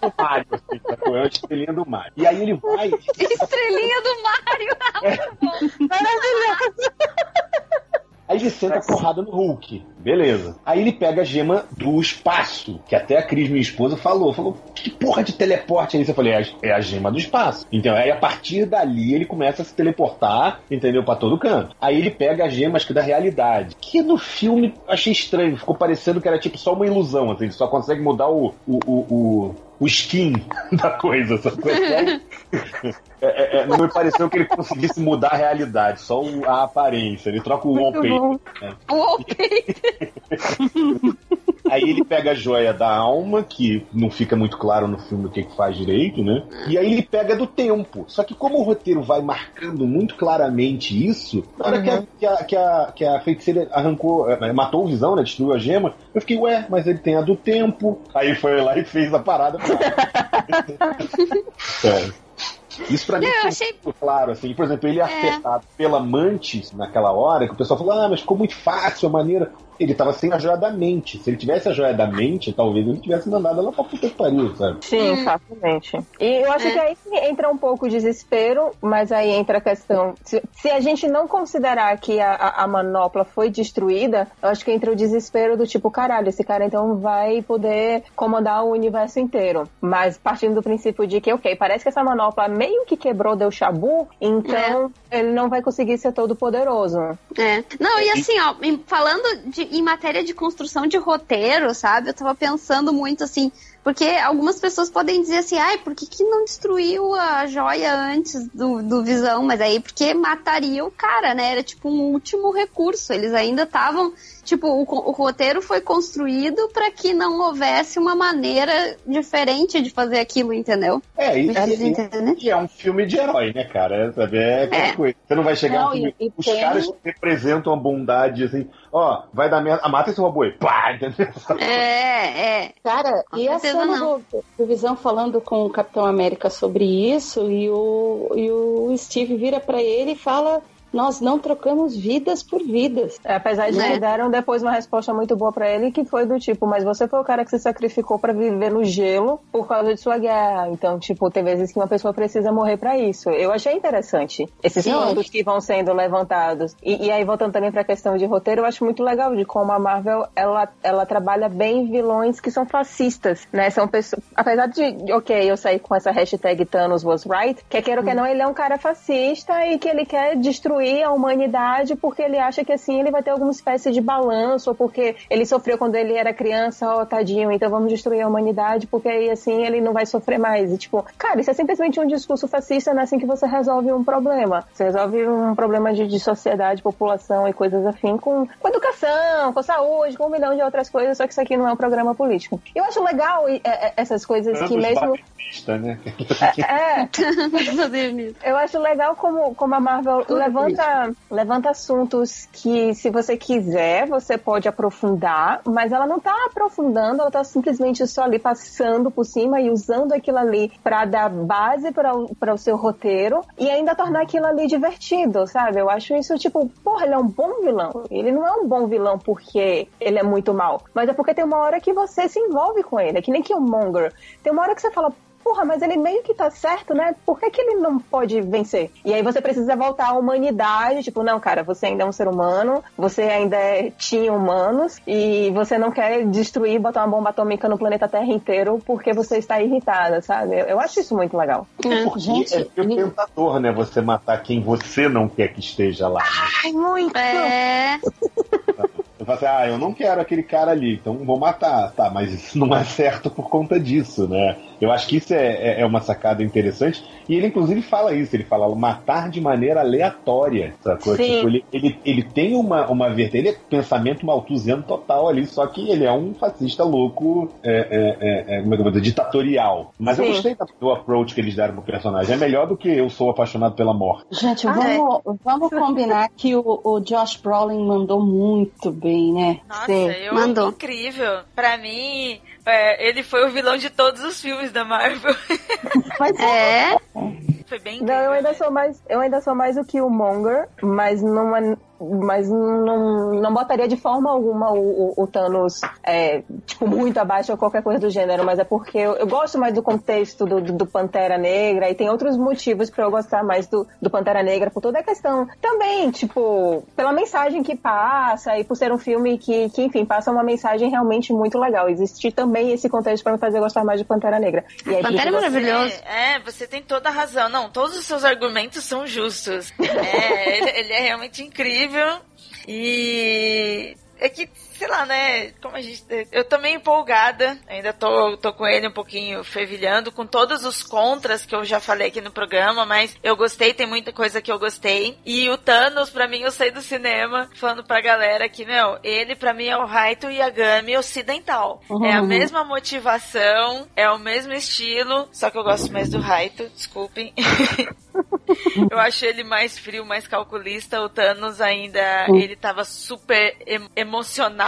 do Mario, assim, sacou? É uma estrelinha do Mario. E aí ele vai. <laughs> Estrelinha do Mario! <laughs> Aí ele senta a porrada no Hulk. Beleza. Aí ele pega a gema do espaço, que até a Cris, minha esposa, falou. Falou, que porra de teleporte é isso? Eu falei, é a- é a gema do espaço. Então, aí a partir dali ele começa a se teleportar, entendeu? Pra todo canto. Aí ele pega as gemas que da realidade. Que no filme achei estranho. Ficou parecendo que era tipo só uma ilusão, assim. Ele só consegue mudar o, o, o, o, o skin <laughs> da coisa. <laughs> É, é, é, não me pareceu que ele conseguisse mudar a realidade, só o- a aparência. Ele troca o wallpaper. Uou, <laughs> Aí ele pega a joia da alma, que não fica muito claro no filme o que, que faz direito, né? E aí ele pega do tempo. Só que como o roteiro vai marcando muito claramente isso, na hora que, a, que, a, que, a, que a feiticeira arrancou, eh, matou o visão, né? Destruiu a gema, eu fiquei, ué, mas ele tem a do tempo. Aí foi lá e fez a parada. <laughs> é. Isso pra mim Não, foi achei- muito claro, assim. Por exemplo, ele é afetado pela Mantis naquela hora, que o pessoal falou, ah, mas ficou muito fácil a maneira. Ele tava sem a joia da mente. Se ele tivesse a joia da mente, talvez ele tivesse mandado ela pra puta que pariu, sabe? Sim, facilmente. E eu acho É. que aí entra um pouco o desespero, mas aí entra a questão. Se, se a gente não considerar que a, a, a manopla foi destruída, eu acho que entra o desespero do tipo, caralho, esse cara então vai poder comandar o universo inteiro. Mas partindo do princípio de que, ok, parece que essa manopla meio que quebrou, deu chabu, então ele não vai conseguir ser todo poderoso. É. Não, e assim, ó, falando de, em matéria de construção de roteiro, sabe? Eu tava pensando muito assim, porque algumas pessoas podem dizer assim, ai, por que, que não destruiu a joia antes do, do Visão? Mas aí, porque mataria o cara, né? Era tipo um último recurso. Eles ainda estavam. Tipo, o, o roteiro foi construído para que não houvesse uma maneira diferente de fazer aquilo, entendeu? É, e, Vocês e- e é um filme de herói, né, cara? É, sabe? É É. coisa. Você não vai chegar Não, no filme. e- e Os tem- caras representam a bondade, assim, ó, vai dar merda. Mata esse robô aí. Pá, entendeu? É, é. Cara, Com e a cena não. do, do Visão falando com o Capitão América sobre isso, e o, e o Steve vira pra ele e fala: nós não trocamos vidas por vidas. É, apesar de Né? que deram depois uma resposta muito boa pra ele, que foi do tipo, mas você foi o cara que se sacrificou pra viver no gelo por causa de sua guerra. Então, tipo, tem vezes que uma pessoa precisa morrer pra isso. Eu achei interessante esses Sim. pontos que vão sendo levantados. E, e aí, voltando também pra questão de roteiro, eu acho muito legal de como a Marvel, ela, ela trabalha bem vilões que são fascistas, né? São pessoas... Apesar de, ok, eu sair com essa hashtag Thanos was right, quer queira ou quer não, ele é um cara fascista e que ele quer destruir a humanidade porque ele acha que assim ele vai ter alguma espécie de balanço, ou porque ele sofreu quando ele era criança, ó, tadinho, então vamos destruir a humanidade, porque aí assim ele não vai sofrer mais. E tipo, cara, isso é simplesmente um discurso fascista, não é assim que você resolve um problema. Você resolve um problema de, de sociedade, população e coisas afim com, com educação, com saúde, com um milhão de outras coisas, só que isso aqui não é um programa político. Eu acho legal é, é, essas coisas que mesmo. né? É, <laughs> eu acho legal como, como a Marvel levanta, levanta assuntos que, se você quiser, você pode aprofundar, mas ela não tá aprofundando, ela tá simplesmente só ali passando por cima e usando aquilo ali pra dar base para o, para seu roteiro e ainda tornar aquilo ali divertido, sabe? Eu acho isso tipo, porra, ele é um bom vilão. Ele não é um bom vilão porque ele é muito mal, mas é porque tem uma hora que você se envolve com ele. É que nem Killmonger. Tem uma hora que você fala, porra, mas ele meio que tá certo, né? Por que, que ele não pode vencer? E aí você precisa voltar à humanidade, tipo, não, cara, você ainda é um ser humano, você ainda é tinha humanos, e você não quer destruir, botar uma bomba atômica no planeta Terra inteiro porque você está irritada, sabe? Eu, eu acho isso muito legal. Porque Gente, é meio tentador, né? Você matar quem você não quer que esteja lá. né? Ai, muito! É. Você fala assim, ah, eu não quero aquele cara ali, então vou matar. Tá, mas isso não é certo por conta disso, né? Eu acho que isso é, é- é uma sacada interessante. E ele, inclusive, fala isso. Ele fala matar de maneira aleatória, sacou? Sim. Tipo, ele, ele, ele tem uma, uma vertente, ele é pensamento malthusiano total ali, só que ele é um fascista louco, é, é, é, é, como é que eu vou dizer, ditatorial. Mas eu Sim. gostei da- do approach que eles deram pro personagem. É melhor do que eu sou apaixonado pela morte. Gente, Ah, vamos, vamos combinar <laughs> que o, o Josh Brolin mandou muito bem, né? Nossa, Sim. eu Mandou. incrível. Pra mim, é, ele foi o vilão de todos os filmes da Marvel. <laughs> Mas É. foi bem Não, incrível. eu ainda sou mais, eu ainda sou mais o Killmonger, mas numa, mas não, não botaria de forma alguma o, o, o Thanos é, tipo, muito abaixo ou qualquer coisa do gênero, mas é porque eu, eu gosto mais do contexto do, do, do Pantera Negra e tem outros motivos pra eu gostar mais do, do Pantera Negra por toda a questão também, tipo, pela mensagem que passa e por ser um filme que, que enfim, passa uma mensagem realmente muito legal. Existe também esse contexto pra me fazer gostar mais de Pantera Negra. E aí, Pantera é você- maravilhoso. É, é, você tem toda a razão. Não, todos os seus argumentos são justos. É, <laughs> ele, ele é realmente incrível. E é que, sei lá, né? Como a gente. Eu tô meio empolgada. Ainda tô, tô com ele um pouquinho fervilhando, com todos os contras que eu já falei aqui no programa, mas eu gostei, tem muita coisa que eu gostei. E o Thanos, pra mim, eu saí do cinema falando pra galera que, meu, ele pra mim é o Raito Yagami ocidental. É a Uhum. mesma motivação, é o mesmo estilo, só que eu gosto mais do Raito, desculpem. <laughs> eu acho ele mais frio, mais calculista. O Thanos ainda, ele tava super em-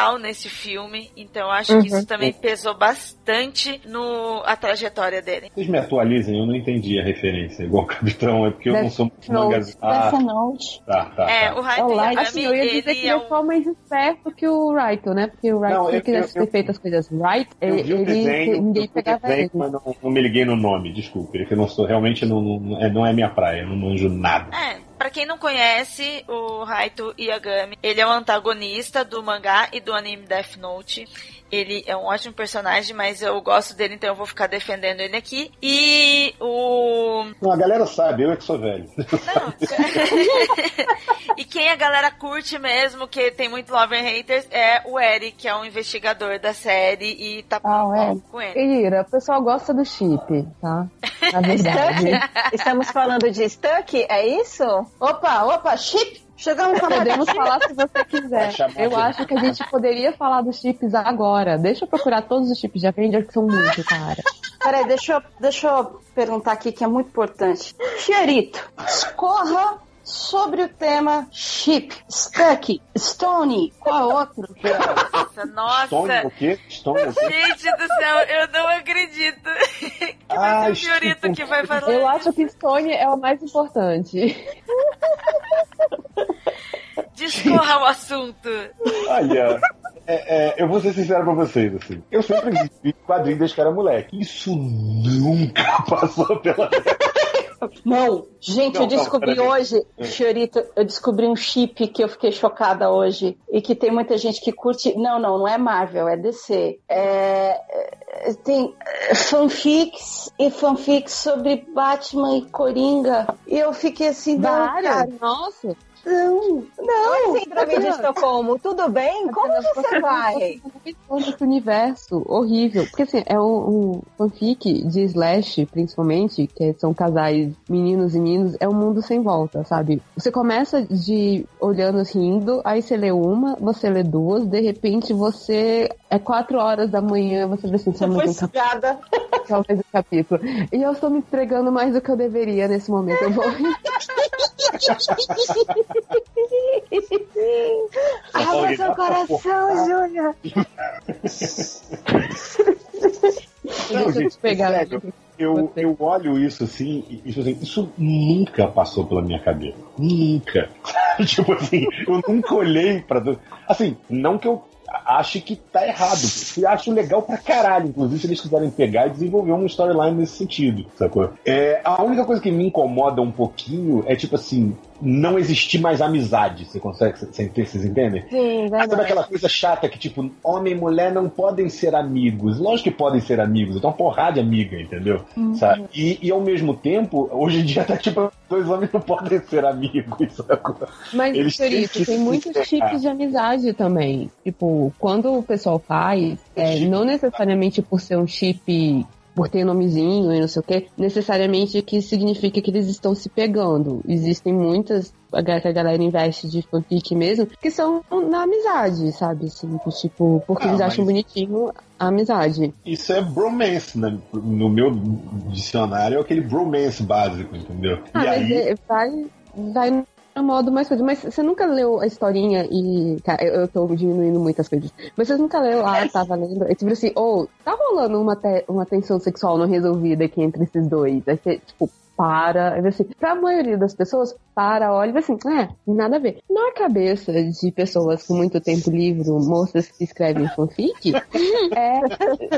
emocional nesse filme, então eu acho que isso também pesou bastante no a trajetória dele. Vocês me atualizem, eu não entendi a referência. Igual o Capitão, é porque eu não Death sou muito mangazão. Ah, tá, tá. É, tá. o Raito É o Light. Yagami, Assim, eu ia dizer que ele ele é é um só mais esperto que o Raito, né? Porque o Raito, Não, se eu- ele quisesse eu- ter feito as coisas right, Eu ele, vi o ele- desenho, eu ninguém pegava desenho, ele. mas não, não me liguei no nome, desculpe. É que eu não sou, realmente não, não, é, não é minha praia, eu não manjo nada. É, pra quem não conhece, o Raito Yagami, ele é o antagonista do mangá e do anime Death Note. Ele é um ótimo personagem, mas eu gosto dele, então eu vou ficar defendendo ele aqui. E o. Não, a galera sabe, eu é que sou velho. Não. <laughs> e quem a galera curte mesmo, que tem muito love and haters, é o Eric, que é um investigador da série e tá Ah, o Eric. com ele. Ira, o pessoal gosta do chip, tá? Na verdade. <laughs> Stuck? Estamos falando de Stuck, é isso? Opa, opa, chip! Chegamos na Podemos falar se você quiser. Eu acho que a gente poderia falar dos chips agora. Deixa eu procurar todos os chips de Avengers, que são muito, cara. Peraí, deixa eu, deixa eu perguntar aqui que é muito importante. Fiorito, escorra sobre o tema chip, stuck, stone, qual outro? Nossa, nossa. Stone o quê? Stone o quê? Gente do céu, eu não acredito <laughs> que vai Ah, ser o Fiorito que vai falar. Eu acho que Stone é o mais importante. Discorra o assunto. Olha, é, é, eu vou ser sincero pra vocês, assim. Eu sempre vi quadrinho desde que era moleque. Isso nunca <laughs> passou pela Não, gente, Não, eu descobri não, hoje, Fiorito, eu descobri um chip que eu fiquei chocada hoje e que tem muita gente que curte. Não, não, não é Marvel, é DC. É, é, tem é, fanfics e fanfics sobre Batman e Coringa. E eu fiquei assim, Vários? Nossa. Não, não. Síndrome de Estocolmo, tudo bem? <laughs> Como você vai? Esse universo horrível. Porque assim, é um, um fanfic de Slash, principalmente, que são casais meninos e meninos, é um mundo sem volta, sabe? Você começa de olhando rindo, aí você lê uma, você lê duas, de repente você. É quatro horas da manhã, você vê assim, só Você mais um capítulo, só mais um capítulo. E eu estou me entregando mais do que eu deveria nesse momento. Eu vou. <laughs> Abra seu coração, Júlia. Não, gente, te pegar. sério, eu, eu olho isso assim, e isso, assim, isso nunca passou pela minha cabeça. Nunca. <laughs> tipo assim, eu nunca olhei pra. Assim, não que eu ache que tá errado. Eu acho legal pra caralho, inclusive, se eles quiserem pegar e desenvolver uma storyline nesse sentido, sacou? É, a única coisa que me incomoda um pouquinho é, tipo assim, não existir mais amizade. Você consegue, vocês vocês entendem? Sim, Sabe verdade. aquela coisa chata que, tipo, homem e mulher não podem ser amigos. Lógico que podem ser amigos, então uma porrada de amiga, entendeu? Sabe? E, e ao mesmo tempo, hoje em dia tá tipo, dois homens não podem ser amigos, sacou? Mas, Eles Fiorito, que tem se muitos pegar. tipos de amizade também. Tipo, quando o pessoal faz, é, não necessariamente por ser um chip, por ter nomezinho e não sei o que, necessariamente que significa que eles estão se pegando. Existem muitas a ga- que a galera investe de fanfic mesmo, que são na amizade, sabe? Assim, tipo, porque Ah, eles acham bonitinho a amizade. Isso é bromance, né? No meu dicionário é aquele bromance básico, entendeu? Ah, e mas aí. é- vai, vai no modo mais coisa. Mas você nunca leu a historinha e. Cara, eu, eu tô diminuindo muitas coisas. Mas vocês nunca leu lá, tava lendo. É tipo assim, ou tá rolando uma, te- uma tensão sexual não resolvida aqui entre esses dois. Aí você, tipo, para. Aí assim, pra maioria das pessoas, para, olha e assim, é, nada a ver. Na cabeça de pessoas com muito tempo livre, moças que escrevem fanfic, <laughs> é,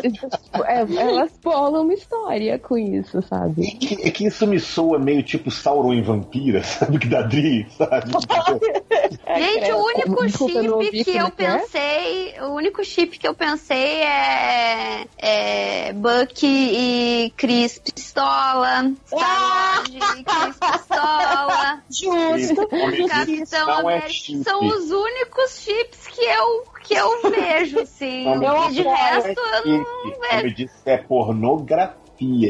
tipo, é, elas bolam uma história com isso, sabe? É que, é que isso me soa meio tipo Sauron em Vampira, <laughs> sabe? Que da Dri, sabe? <laughs> Gente, o único Desculpa, eu não ouvi chip que como eu é que é. pensei, o único chip que eu pensei é, é Bucky e Chris Pistola, Star Pistola, Justo. Capitão é América, chip. são os únicos chips que eu, que eu vejo, assim. Não, e não de é resto, eu não. Como eu disse, é pornografia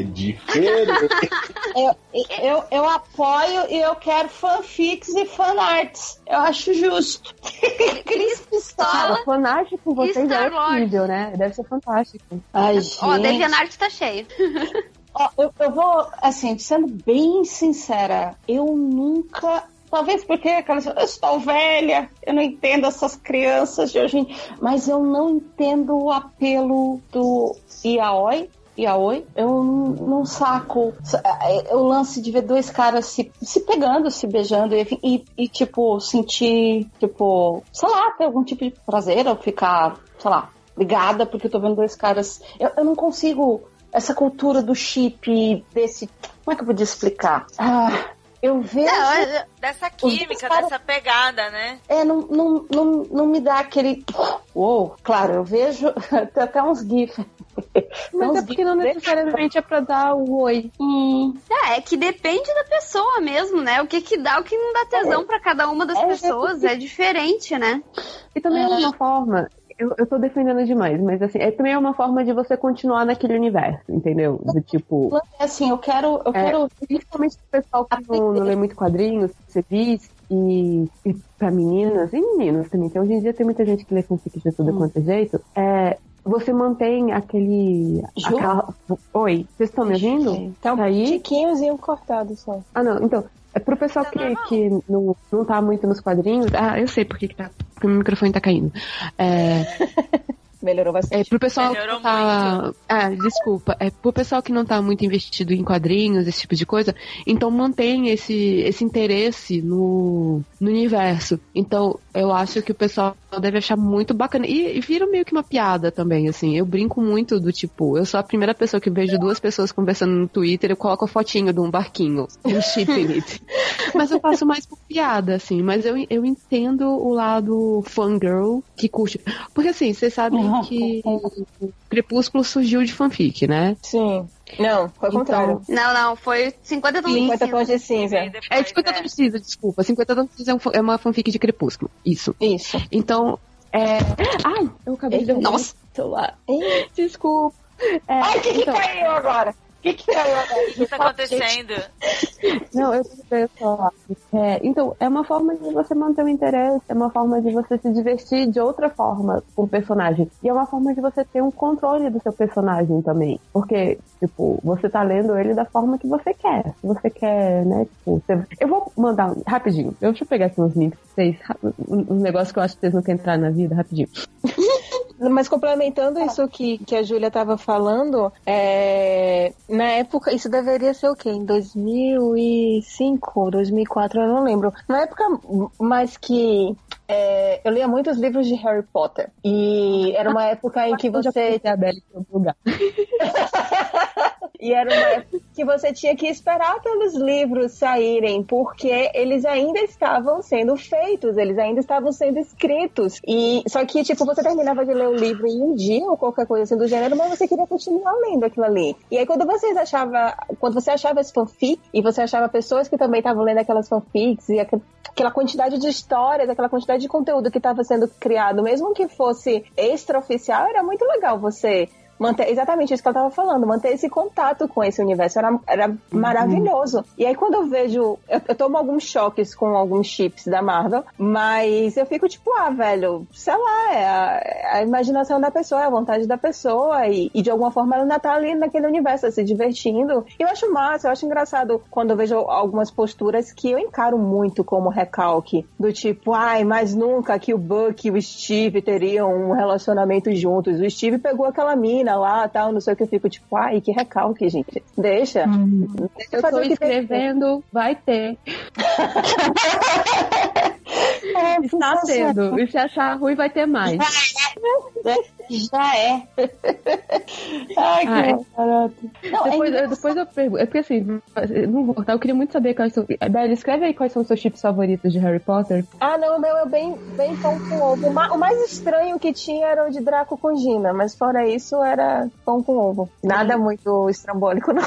diferente. <laughs> Eu, eu, eu apoio e eu quero fanfics e fanarts. Eu acho justo. <laughs> Chris Pistola. Cara, fanático com vocês é horrível, né? Deve ser fantástico. Ai, Ó, gente. DeviantArt tá cheio. <laughs> Ó, eu, eu vou, assim, sendo bem sincera, eu nunca. Talvez porque aquelas, eu estou velha, eu não entendo essas crianças de hoje em mas eu não entendo o apelo do Yaoi. Yaoi, eu não, saco é, o lance de ver dois caras se, se pegando, se beijando e, e, e, tipo, sentir, tipo, sei lá, ter algum tipo de prazer ou ficar, sei lá, ligada porque eu tô vendo dois caras. Eu, eu não consigo essa cultura do chip, desse. Como é que eu podia explicar? Ah, eu vejo. Não, é- Dessa química, caras- dessa pegada, né? É, não, não, não, não me dá aquele. Uou, claro, eu vejo. <laughs> Tem até uns GIFs. Mas é porque não necessariamente é pra dar o oi. Hum, É, é que depende da pessoa mesmo, né? O que que dá, o que não dá tesão pra cada uma das É, pessoas é diferente, né? E também é uma forma. Eu, eu tô defendendo demais, mas assim, é também é uma forma de você continuar naquele universo, entendeu? Do tipo. é assim, eu quero. Eu É. quero. Principalmente o pessoal que não, não lê muito quadrinhos, você diz, e, e pra meninas, e meninos também, que hoje em dia tem muita gente que lê fanfic de tudo quanto é jeito, é, você mantém aquele. Ju? aquela- Oi, vocês estão me ouvindo? Tá um Tá aí? tiquinhozinho cortado só. Ah, não, então. É pro pessoal que, que não, não tá muito nos quadrinhos. Ah, eu sei por que, que tá. Porque o microfone tá caindo. É, <laughs> Melhorou É, bastante. pro pessoal que Melhorou não tá. Ah, desculpa. É, pro pessoal que não tá muito investido em quadrinhos, esse tipo de coisa, então mantém esse, esse interesse no, no universo. Então, eu acho que o pessoal deve achar muito bacana. E, e vira meio que uma piada também, assim. Eu brinco muito do tipo, eu sou a primeira pessoa que vejo duas pessoas conversando no Twitter, eu coloco a fotinho de um barquinho, um <laughs> it. Mas eu faço mais por piada, assim. Mas eu, eu entendo o lado fangirl que curte. Porque assim, vocês sabem Uhum. que Crepúsculo surgiu de fanfic, né? Sim. Não, foi o Então, contrário. Não, não, foi 50 tons de 50 cinza. tons de cinza. Depois, É 50 é. tons de cinza, desculpa. 50 tons de cinza é um é uma fanfic de Crepúsculo. Isso. Isso. Então, é. Ai, eu acabei de derrubar Nossa. celular. Desculpa. É, Ai, o que, que então, caiu agora? O que, que caiu agora? O que tá acontecendo? Não, eu o celular. É, então, é uma forma de você manter o interesse, é uma forma de você se divertir de outra forma com o personagem. E é uma forma de você ter um controle do seu personagem também. Porque, tipo, você tá lendo ele da forma que você quer. Se você quer, né, tipo, você- eu vou mandar um- rapidinho. Eu, deixa eu pegar aqui uns links pra vocês, um, um negócio que eu acho que vocês não querem entrar na vida, rapidinho. <laughs> Mas complementando isso que, que a Júlia estava falando, é, na época, isso deveria ser o quê? Em 2005, 2004, eu não lembro. Na época, mais que é, eu lia muitos livros de Harry Potter. E era uma época em que Eu já você a Belle em lugar. <laughs> E era uma época que você tinha que esperar pelos livros saírem, porque eles ainda estavam sendo feitos, eles ainda estavam sendo escritos. E só que, tipo, você terminava de ler o livro em um dia ou qualquer coisa assim do gênero, mas você queria continuar lendo aquilo ali. E aí quando vocês achava, quando você achava esse fanfic e você achava pessoas que também estavam lendo aquelas fanfics e aqu- aquela quantidade de histórias, aquela quantidade de conteúdo que estava sendo criado, mesmo que fosse extraoficial, era muito legal você manter exatamente isso que ela tava falando, manter esse contato com esse universo era, era maravilhoso. E aí quando eu vejo, eu, eu tomo alguns choques com alguns chips da Marvel, mas eu fico tipo, ah, velho, sei lá, é a, é a imaginação da pessoa, é a vontade da pessoa e, e de alguma forma ela ainda tá ali naquele universo, se divertindo. E eu acho massa, eu acho engraçado quando eu vejo algumas posturas que eu encaro muito como recalque, do tipo, ai, mas nunca que o Buck e o Steve teriam um relacionamento juntos. O Steve pegou aquela mina lá, tal, não sei o que, eu fico tipo, ai, que recalque, gente. Deixa. Deixa Eu fazer tô o que tem que ter. escrevendo, vai ter. <laughs> É, <laughs> Está tendo. E se achar ruim, vai ter mais. Já é. Ai, Ah, é. que barato. Não, é Depois, eu, engraçado. depois eu pergunto. É porque assim, eu não vou cortar, eu queria muito saber quais são. Bela, escreve aí quais são os seus chips favoritos de Harry Potter. Ah, não, o meu é bem, bem pão com ovo. O mais estranho que tinha era o de Draco com Gina, mas fora isso era pão com ovo. Nada muito estrambólico, não.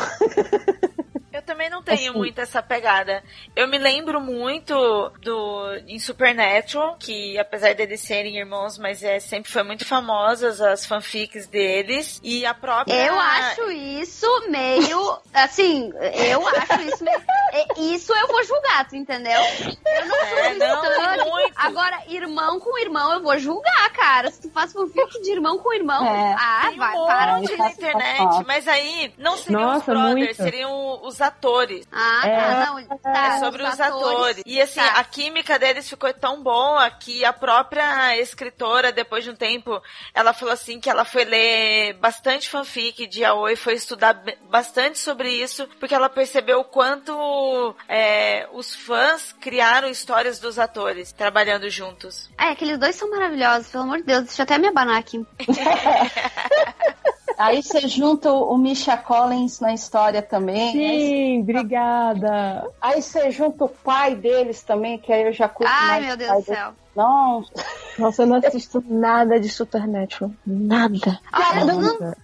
Eu também não tenho Assim. muito essa pegada. Eu me lembro muito do em Supernatural, que apesar deles serem irmãos, mas é, sempre foi muito famosas as fanfics deles. E a própria. Eu acho isso meio. <laughs> Assim, eu acho isso meio. é, Isso eu vou julgar, tu entendeu? Eu não sou É, não, muito. Agora, irmão com irmão, eu vou julgar, cara. Se tu faz fanfic de irmão com irmão, É. ah, Tem um vai, monte para na de. Tá internet, mas aí não seriam Nossa, os brothers, muito. seriam os atores. Ah, É. tá, não. Tá, É sobre os atores. E assim, Tá. a química deles ficou tão boa que a própria escritora, depois de um tempo, ela falou assim que ela foi ler bastante fanfic de Aoi, foi estudar bastante sobre isso, porque ela percebeu o quanto é, os fãs criaram histórias dos atores trabalhando juntos. É, aqueles dois são maravilhosos, pelo amor de Deus. Deixa eu até me abanar aqui. <laughs> Aí você junta o Misha Collins na história também. Sim, obrigada. Aí você junta o pai deles também, que aí eu já curto Ai, mais meu Deus do céu. Nossa, Nossa, eu não assisto nada de Supernatural. Nada. Olha, não, Nossa.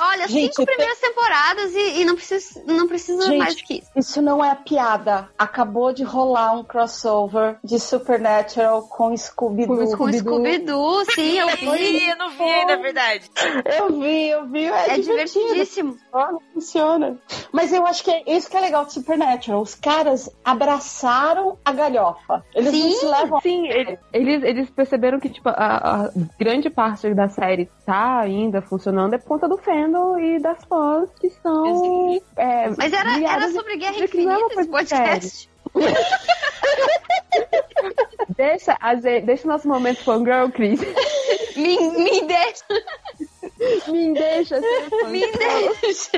olha Gente, cinco primeiras temporadas e, e não precisa, não precisa Gente, mais que isso. isso não é piada. Acabou de rolar um crossover de Supernatural com Scooby-Doo. Com Com Scooby-Doo. Sim, eu vi. Eu não vi é verdade. Eu vi, eu vi. É, É divertidíssimo. Ó, não funciona. Mas eu acho que é isso que é legal de Supernatural. Os caras abraçaram a galhofa. Eles não Sim, se levam. Sim, ele- eles, eles perceberam que tipo, a, a grande parte da série tá ainda funcionando é por conta do fandom e das fãs que são. É, Mas era, era sobre Guerra é Infinita esse podcast. <laughs> Deixa, a gente- deixa o nosso momento fangirl, Cris. <laughs> Me, me deixa, Me deixa ser me deixa.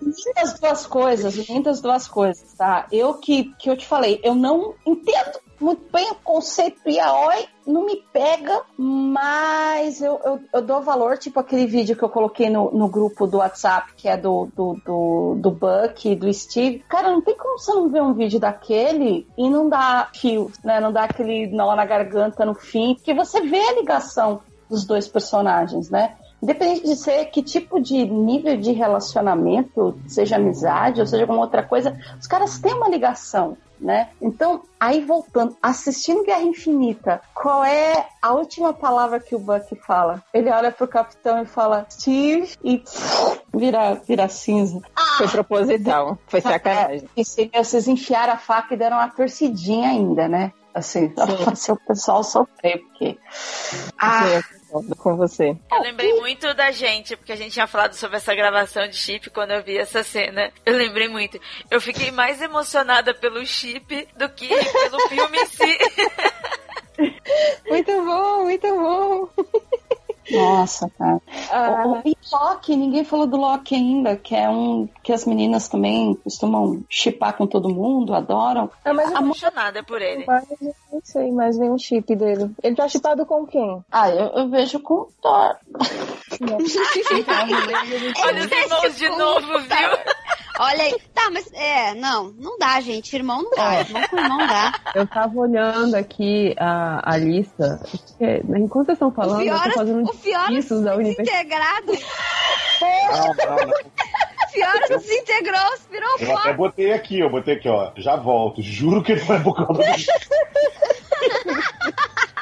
Lindas duas coisas, lindas duas coisas, tá? Eu que, que eu te falei, eu não entendo muito bem o conceito yaoi, não me pega, mas eu, eu, eu dou valor, tipo aquele vídeo que eu coloquei no, no grupo do WhatsApp, que é do, do, do, do Buck, do Steve. Cara, não tem como você não ver um vídeo daquele e não dar fio, né? Não dar aquele nó na garganta no fim, porque você vê a ligação dos dois personagens, né? Independente de ser que tipo de nível de relacionamento, seja amizade ou seja alguma outra coisa, os caras têm uma ligação, né? Então, aí voltando, assistindo Guerra Infinita, qual é a última palavra que o Buck fala? Ele olha pro capitão e fala Steve e vira, vira cinza. Foi proposital, foi sacanagem. E se vocês enfiaram a faca e deram uma torcidinha ainda, né? Assim, pra <laughs> fazer o pessoal sofrer, porque. Ah, Sim, concordo com você. Eu lembrei muito da gente, porque a gente tinha falado sobre essa gravação de chip quando eu vi essa cena. Eu lembrei muito. Eu fiquei mais emocionada pelo chip do que pelo filme em si. <laughs> Muito bom, muito bom. Nossa, cara. Ah, O, o, e Loki, ninguém falou do Loki ainda, que é um que as meninas também costumam chipar com todo mundo, adoram. ah, mas eu não Apaixonada por ele. mas eu não sei mais nenhum chip dele. Ele tá chipado com quem? Ah, eu, eu vejo com o Thor. <laughs> Olha os irmãos de novo, viu? <laughs> Olha aí. Tá, mas é, não, não dá, gente. Irmão não dá. Irmão com irmão dá. Eu tava olhando aqui a, a lista. porque, Enquanto vocês estão O falando, eu tô Fiora, fazendo o Fiora isso da universidade. desintegrado. Não, não, não. O <laughs> Fiora desintegrou, virou Eu até botei aqui, eu botei aqui, ó. Já volto. Juro que não é por causa do <laughs>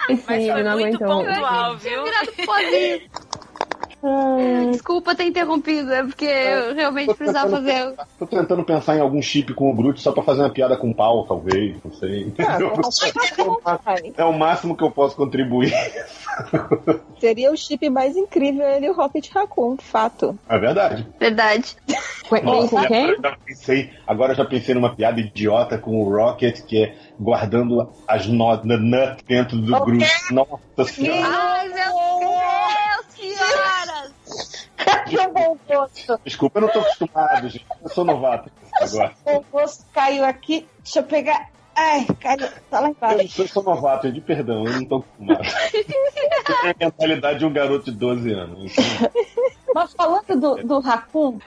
Sim, Mas ele foi não muito aguentou. pontual, viu? Desculpa ter interrompido, é porque eu realmente precisava fazer. Tô tentando pensar em algum chip com o Groot só pra fazer uma piada com o pau, talvez. Não sei. <laughs> É o máximo que eu posso contribuir. <laughs> Seria o chip mais incrível ele e o Rocket Raccoon, fato. É verdade. Verdade. Com Nossa, quem? agora eu já pensei, agora eu já pensei numa piada idiota com o Rocket, que é guardando as notas nut dentro do Groot. Nossa senhora. Ai, meu Deus, senhoras! Que bom gosto. Desculpa, eu não tô acostumado, gente. Eu sou novato negócio. O gosto caiu aqui. Deixa eu pegar. Ai, caiu. Tá lá Eu, embaixo. eu sou novato, de perdão, eu não tô acostumado. Eu <laughs> tenho a mentalidade de um garoto de 12 anos. Mas falando do, do Raccoon,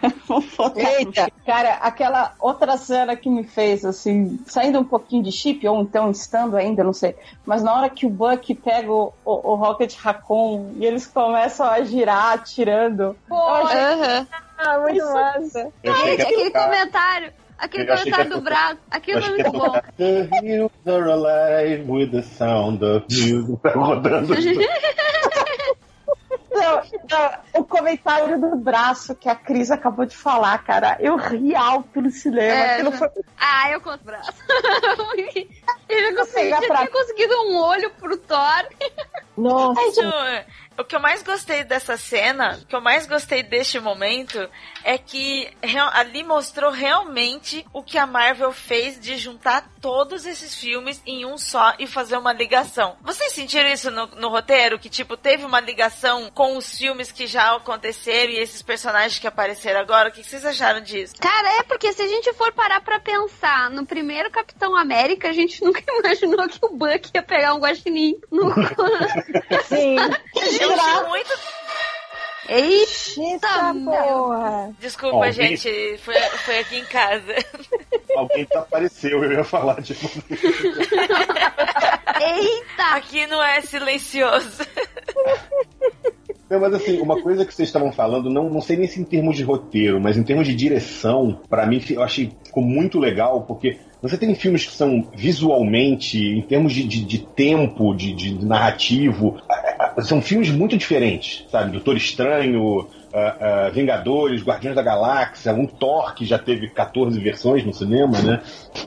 Eita, cara, aquela outra cena que me fez, assim, saindo um pouquinho de chip, ou então estando ainda, não sei, mas na hora que o Buck pega o, o, o Rocket Raccoon e eles começam a girar, atirando, eu achei Aham. Ah, muito Isso- massa. Eu Gente, que ia aquele comentário. Aquele ia do braço. Aquilo é muito bom. The hills are alive with the sound of music. Tá rodando. <laughs> Não, não, o comentário do braço que a Cris acabou de falar, cara, eu ri alto no cinema. É, foi Ah, eu conto o braço. <laughs> Ele já, consegui, já pra- tinha conseguido um olho pro Thor. Nossa. O que eu mais gostei dessa cena, o que eu mais gostei deste momento, é que ali mostrou realmente o que a Marvel fez de juntar todos esses filmes em um só e fazer uma ligação. Vocês sentiram isso no, no roteiro? Que, tipo, teve uma ligação com os filmes que já aconteceram e esses personagens que apareceram agora? O que vocês acharam disso? Cara, é porque se a gente for parar pra pensar no primeiro Capitão América, a gente nunca imaginou que o Buck ia pegar um guaxinim no Sim. Eu achei muito. Eita, porra. Desculpa, Ó, gente, foi, foi aqui em casa. Alguém desapareceu, eu ia falar, tipo. Eita! Aqui não é silencioso. Não, mas assim, uma coisa que vocês estavam falando, não, não sei nem se em termos de roteiro, mas em termos de direção, pra mim eu achei ficou muito legal, porque você tem filmes que são visualmente, em termos de, de, de tempo, de, de narrativo, ah, ah, são filmes muito diferentes, sabe? Doutor Estranho, ah, ah, Vingadores, Guardiões da Galáxia, um Thor que já teve 14 versões no cinema, né?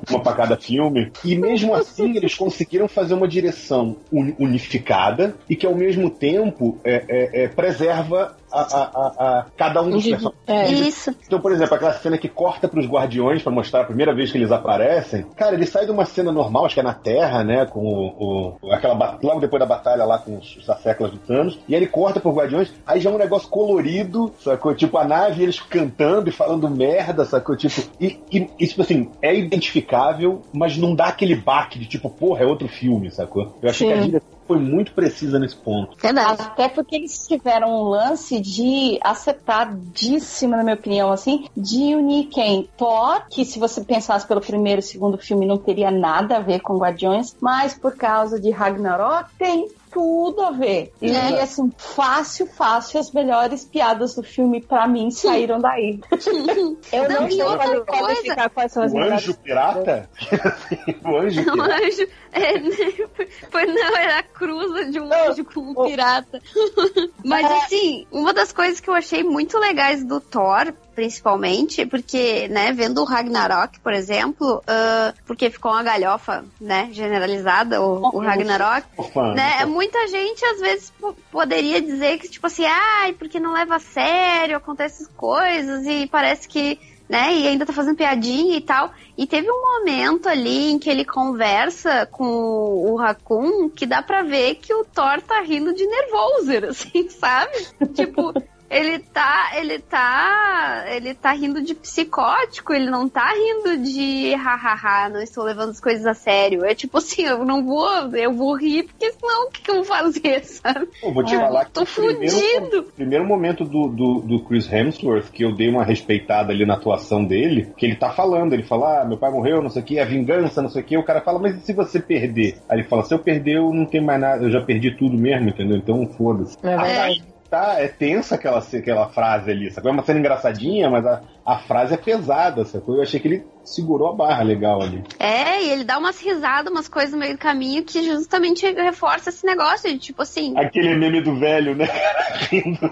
Uma pra cada filme. E mesmo assim eles conseguiram fazer uma direção uni- unificada e que ao mesmo tempo é, é, é, preserva a, a- a- a cada um dos personagens É. Isso. Então, por exemplo, aquela cena que corta pros guardiões pra mostrar a primeira vez que eles aparecem. Cara, ele sai de uma cena normal, acho que é na Terra, né? Com o. o- aquela, logo depois da batalha lá com os, os saceclas do Thanos. E aí ele corta pros guardiões, aí já é um negócio colorido, sacou? Tipo, a nave, eles cantando e falando merda, sacou? Tipo, e, e, e, tipo assim, é identificável, mas não dá aquele baque de tipo, porra, é outro filme, sacou? Eu achei Sim. que a direção foi muito precisa nesse ponto. Verdade. Até porque eles tiveram um lance de acertadíssimo, na minha opinião, assim, de unir quem? Thor, que se você pensasse pelo primeiro e segundo filme não teria nada a ver com Guardiões, mas por causa de Ragnarok tem tudo a ver. E É. assim, fácil, fácil, as melhores piadas do filme pra mim saíram daí. <laughs> Eu não, Não, sei coisa- qualificar quais são as O melhores. anjo pirata? <laughs> o anjo <laughs> pirata. É, <laughs> foi, não, era a cruza de um anjo com um pirata. <laughs> Mas assim, uma das coisas que eu achei muito legais do Thor, principalmente, porque, né, vendo o Ragnarok, por exemplo, ah, porque ficou uma galhofa, né, generalizada, o, o Ragnarok. Né? Muita gente às vezes po- poderia dizer que, tipo assim, ai, porque não leva a sério, acontecem coisas e parece que, né, e ainda tá fazendo piadinha e tal. E teve um momento ali em que ele conversa com o Raccoon que dá pra ver que o Thor tá rindo de nervoser, <laughs> assim, sabe? tipo. Ele tá, ele tá, ele tá rindo de psicótico, ele não tá rindo de hahaha, não estou levando as coisas a sério. É tipo assim, eu não vou, eu vou rir, porque senão o que, que eu vou fazer, <laughs> sabe? Pô, vou te Ah, falar que tô o primeiro, fudido. primeiro momento do, do, do Chris Hemsworth, que eu dei uma respeitada ali na atuação dele, que ele tá falando, ele fala, ah, meu pai morreu, não sei o que, a vingança, não sei o que, o cara fala, mas e se você perder? Aí ele fala, se eu perder, eu não tenho mais nada, eu já perdi tudo mesmo, entendeu? Então foda-se. É verdade. Tá, é tensa aquela, aquela frase ali, sacou? É uma cena engraçadinha, mas a, a frase é pesada, sacou? Eu achei que ele segurou a barra legal ali. É, e ele dá umas risadas, umas coisas no meio do caminho que justamente reforça esse negócio de tipo assim, Aquele meme do velho, né? <laughs> Rindo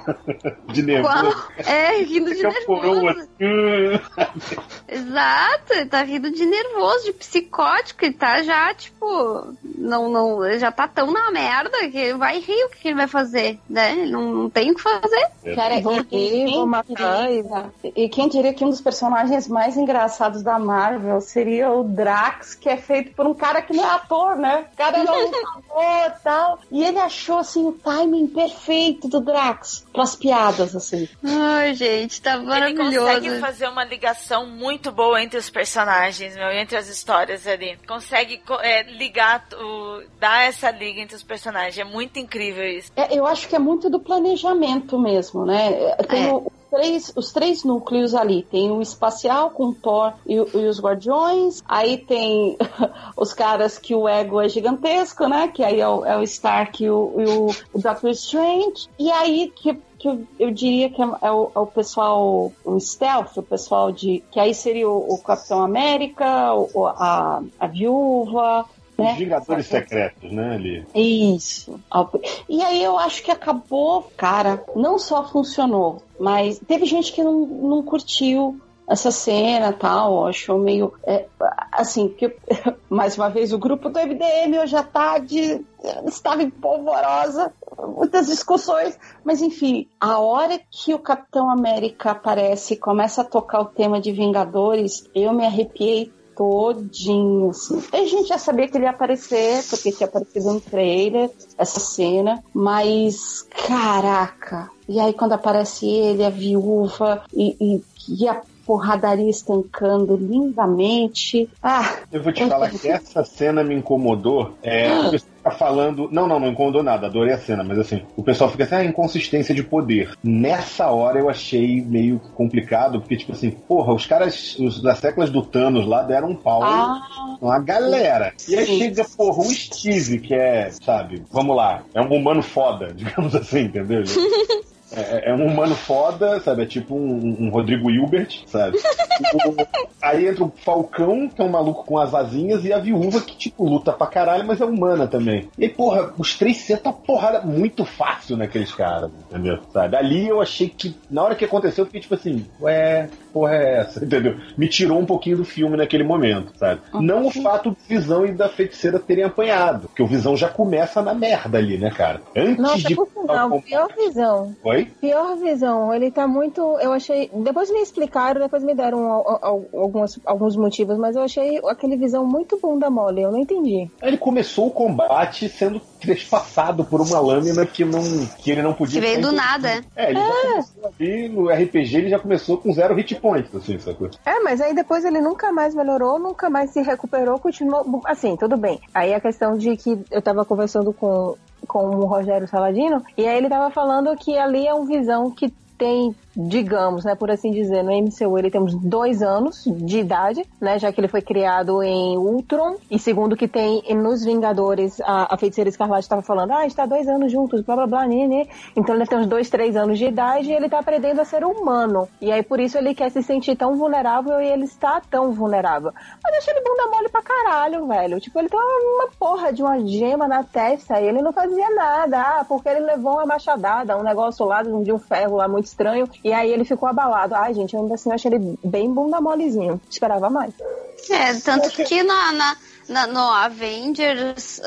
de nervoso. qual- é, rindo de é nervoso. assim. Exato, ele tá rindo de nervoso, de psicótico, ele tá já, tipo, não, não, ele já tá tão na merda que ele vai rir, o que, ele vai fazer, né? Ele não, não tem o que fazer. Cara, Vou e, vou matar e quem diria que um dos personagens mais engraçados da Marvel seria o Drax, que é feito por um cara que não é ator, né? O cara não é <laughs> lutador e tal. E ele achou, assim, o timing perfeito do Drax pras piadas, assim. Ai, gente, tá Ele maravilhoso. consegue fazer uma ligação muito boa entre os personagens, meu, entre as histórias ali. Consegue co- é, ligar, o, dar essa liga entre os personagens. É muito incrível isso. É, eu acho que é muito do planejamento mesmo, né? É, Tem É. o- três, os três núcleos ali. Tem o espacial com Thor e, e os Guardiões. Aí tem <laughs> os caras que o ego é gigantesco, né? Que aí é o, é o Stark e o, e o, Doctor Strange. E aí que que eu, diria que é, é o, é o pessoal, o stealth, o pessoal de. Que aí seria o, o Capitão América, o- a, a viúva? Os Vingadores Secretos, né, ali. Isso. E aí eu acho que acabou, cara, não só funcionou, mas teve gente que não, não curtiu essa cena tal, achou meio. é, assim, porque, <laughs> mais uma vez, o grupo do MDM hoje à tarde estava em polvorosa, muitas discussões, mas enfim, a hora que o Capitão América aparece e começa a tocar o tema de Vingadores, eu me arrepiei todinho, assim. A gente já sabia que ele ia aparecer, porque tinha aparecido no trailer, essa cena, mas, caraca. E aí quando aparece ele, a viúva, e, e, e a porradaria estancando lindamente. Ah, Eu vou te falar que essa cena me incomodou. É, o pessoal fica falando. Não, não, não incomodou nada, adorei a cena, mas assim, o pessoal fica assim, ah, inconsistência de poder. Nessa hora eu achei meio complicado, porque, tipo assim, porra, os caras os das teclas do Thanos lá deram um pau ah, uma galera. E aí chega, porra, um Steve, que é, sabe, vamos lá, é um humano foda, <laughs> digamos assim, entendeu? <laughs> É, é um humano foda, sabe? É tipo um, um Rodrigo Hilbert, sabe? O- <laughs> aí entra o Falcão, que é um maluco com as asinhas, e a viúva, que, tipo, luta pra caralho, mas é humana também. E, porra, os três sentam a porrada muito fácil naqueles caras, entendeu? Sabe? Ali eu achei que, na hora que aconteceu, eu fiquei tipo assim, ué, porra é essa, <laughs> entendeu? Me tirou um pouquinho do filme naquele momento, sabe? Não o fato do Visão e da feiticeira terem apanhado, porque o Visão já começa na merda ali, né, cara? Antes Nossa, de. por sinal, pior visão. Oi? Pior visão, ele tá muito. Eu achei. Depois me explicaram, depois me deram al- al- algumas, alguns motivos, mas eu achei aquele visão muito bunda mole. Eu não entendi. Ele começou o combate sendo trespassado por uma lâmina que não que ele não podia. Que veio do nada. É, ele já começou ali no RPG, ele já começou com zero hit points, assim, sacou? É, mas aí depois ele nunca mais melhorou, nunca mais se recuperou, continuou. Assim, tudo bem. Aí a questão de que eu tava conversando com, com o Rogério Saladino, e aí ele tava falando que ali é um visão que tem, digamos, né, por assim dizer, no MCU ele tem uns dois anos de idade, né, já que ele foi criado em Ultron, e segundo que tem nos Vingadores, a, a Feiticeira Escarlate estava falando, ah, está dois anos juntos, blá blá blá, né, né. Então ele tem uns dois, três anos de idade e ele tá aprendendo a ser humano. E aí por isso ele quer se sentir tão vulnerável e ele está tão vulnerável. Mas deixa ele bunda mole pra caralho, velho. Tipo, ele tem uma, uma porra de uma gema na testa e ele não fazia nada. Ah, porque ele levou uma machadada, um negócio lá de um ferro lá muito estranho. E aí ele ficou abalado. Ai, gente, eu ainda assim eu achei ele bem bunda molezinho. Esperava mais. É, tanto que na, na, na- no Avengers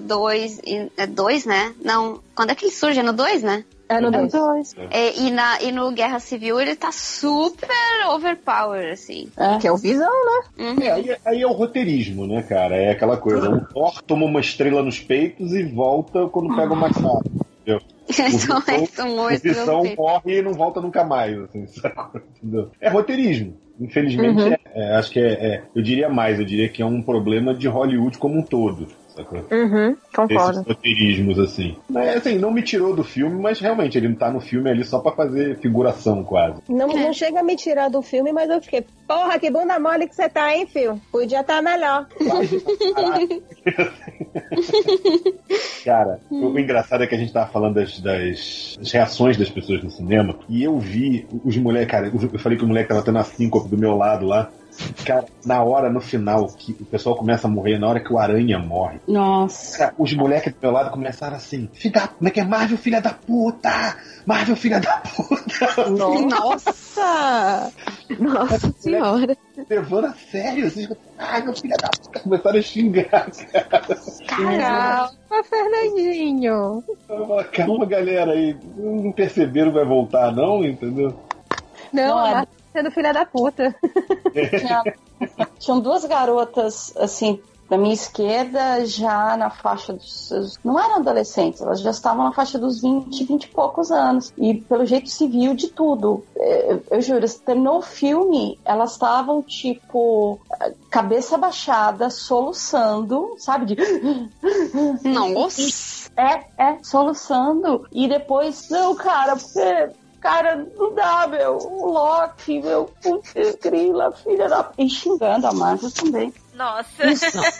2, é 2, né? Não, quando é que ele surge? É no 2, né? É no É dois. dois. É, e, na, e no Guerra Civil ele tá super overpower, assim. É. Que é o Visão, né? Uhum. É, aí, aí é o roteirismo, né, cara? É aquela coisa. O Thor <laughs> toma uma estrela nos peitos e volta quando pega o machado. <laughs> Entendeu? <laughs> Então, Visão- é O morre e não volta nunca mais, assim? <laughs> Entendeu? É roteirismo. Infelizmente, Uhum. é, é, acho que é, é- Eu diria mais, eu diria que é um problema de Hollywood como um todo. Sacou? Uhum, concordo. Esses roteirismos, assim. Mas, assim, não me tirou do filme, mas realmente ele não tá no filme ali só pra fazer figuração, quase. Não, não chega a me tirar do filme, mas eu fiquei, porra, que bunda mole que você tá, hein, filho? Podia estar melhor. <laughs> Cara, o engraçado é que a gente tava falando das, das- das reações das pessoas no cinema e eu vi os moleques, cara, eu falei que o moleque tava tendo a síncope do meu lado lá. Cara, na hora, no final, que o pessoal começa a morrer, na hora que o aranha morre, Nossa. cara, os moleques do meu lado começaram assim: Filha, como é que é Marvel, filha da puta? Marvel, filha da puta! Nossa! <laughs> Nossa senhora. Levando a sério, assim, ai, meu filho da puta, começaram a xingar, cara. Calma, Fernandinho. Calma, galera aí, não perceberam, vai voltar, não, entendeu? Não, Não, a é- Marta sendo filha da puta. Tinha- <laughs> tinham duas garotas, assim, da minha esquerda, já na faixa dos. seus- Não eram adolescentes, elas já estavam na faixa dos 20, 20 e poucos anos. E pelo jeito se viu de tudo. Eu, eu juro, terminou o filme, elas estavam, tipo, cabeça baixada, soluçando, sabe? De. Nossa! É, é, soluçando. E depois, não, cara, porque. Cara, não dá, meu. O Loki, meu. Putz, grila, filha da. E xingando a Marvel também. Nossa. <laughs>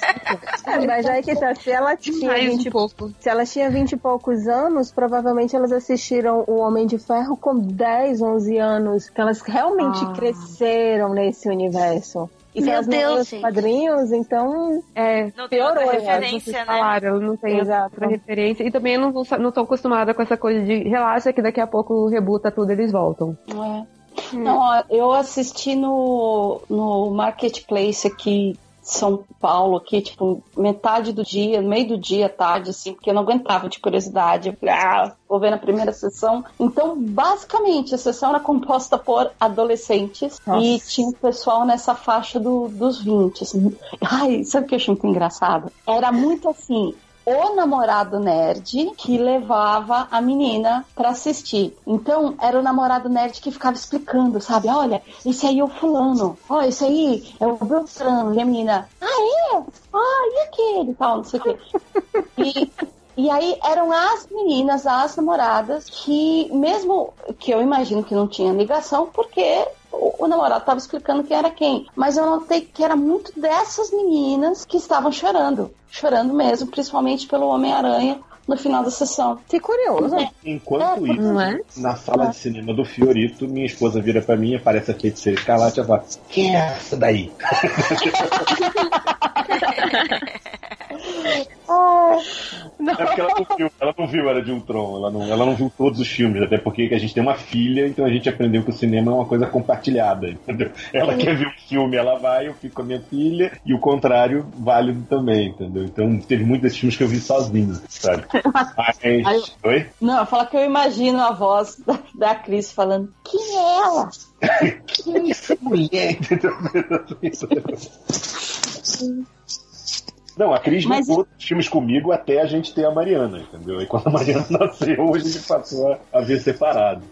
É, mas aí que tá, se ela tinha Mais 20 um pouco. Se ela tinha 20 e poucos anos, provavelmente elas assistiram O Homem de Ferro com 10, 11 anos. Então elas realmente Ah. cresceram nesse universo. E Meu não Deus, leram os gente. quadrinhos, então. É, Não tem Piorou, outra é, referência, né? falaram, eu não tenho Exato. outra referência. E também eu não, vou, não tô acostumada com essa coisa de relaxa que daqui a pouco rebuta tudo eles voltam. É. Não, ó, eu assisti no, no Marketplace aqui São Paulo, aqui, tipo, metade do dia, meio do dia, tarde, assim, porque eu não aguentava de curiosidade. Eu falei, ah, vou ver na primeira sessão. Então, basicamente, a sessão era composta por adolescentes Nossa. e tinha um pessoal nessa faixa do, dos 20. Assim. Ai, sabe o que eu achei muito engraçado? Era muito assim, o namorado nerd que levava a menina pra assistir. Então, era o namorado nerd que ficava explicando, sabe? Olha, esse aí é o fulano. Ó, esse aí é o Beltrano. E a menina, ah, é? Ah, e aquele? Tal, não sei o quê. <laughs> E, e aí eram as meninas, as namoradas, que mesmo que eu imagino que não tinha ligação, porque o, o namorado estava explicando quem era quem. Mas eu notei que era muito dessas meninas que estavam chorando. Chorando mesmo, principalmente pelo Homem-Aranha no final da sessão. Que curioso. Enquanto É, isso, é? na sala de cinema do Fiorito, minha esposa vira pra mim, aparece a feiticeira escarlate e fala: Quem é essa daí? <laughs> É porque ela não viu, ela não viu Era de Ultron, ela não, ela não viu todos os filmes, até porque a gente tem uma filha, então a gente aprendeu que o cinema é uma coisa compartilhada, entendeu? Ela quer ver um filme, ela vai, eu fico com a minha filha, e o contrário, válido também, entendeu? Então teve muitos desses filmes que eu vi sozinho, sabe? Mas. <laughs> Oi? Não, fala que eu imagino a voz da, da Cris falando: Quem é ela? <laughs> que essa mulher? <laughs> Não, a Cris Mas- não viu outros filmes comigo até a gente ter a Mariana, entendeu? E quando a Mariana <laughs> nasceu, a gente passou a, ver separado.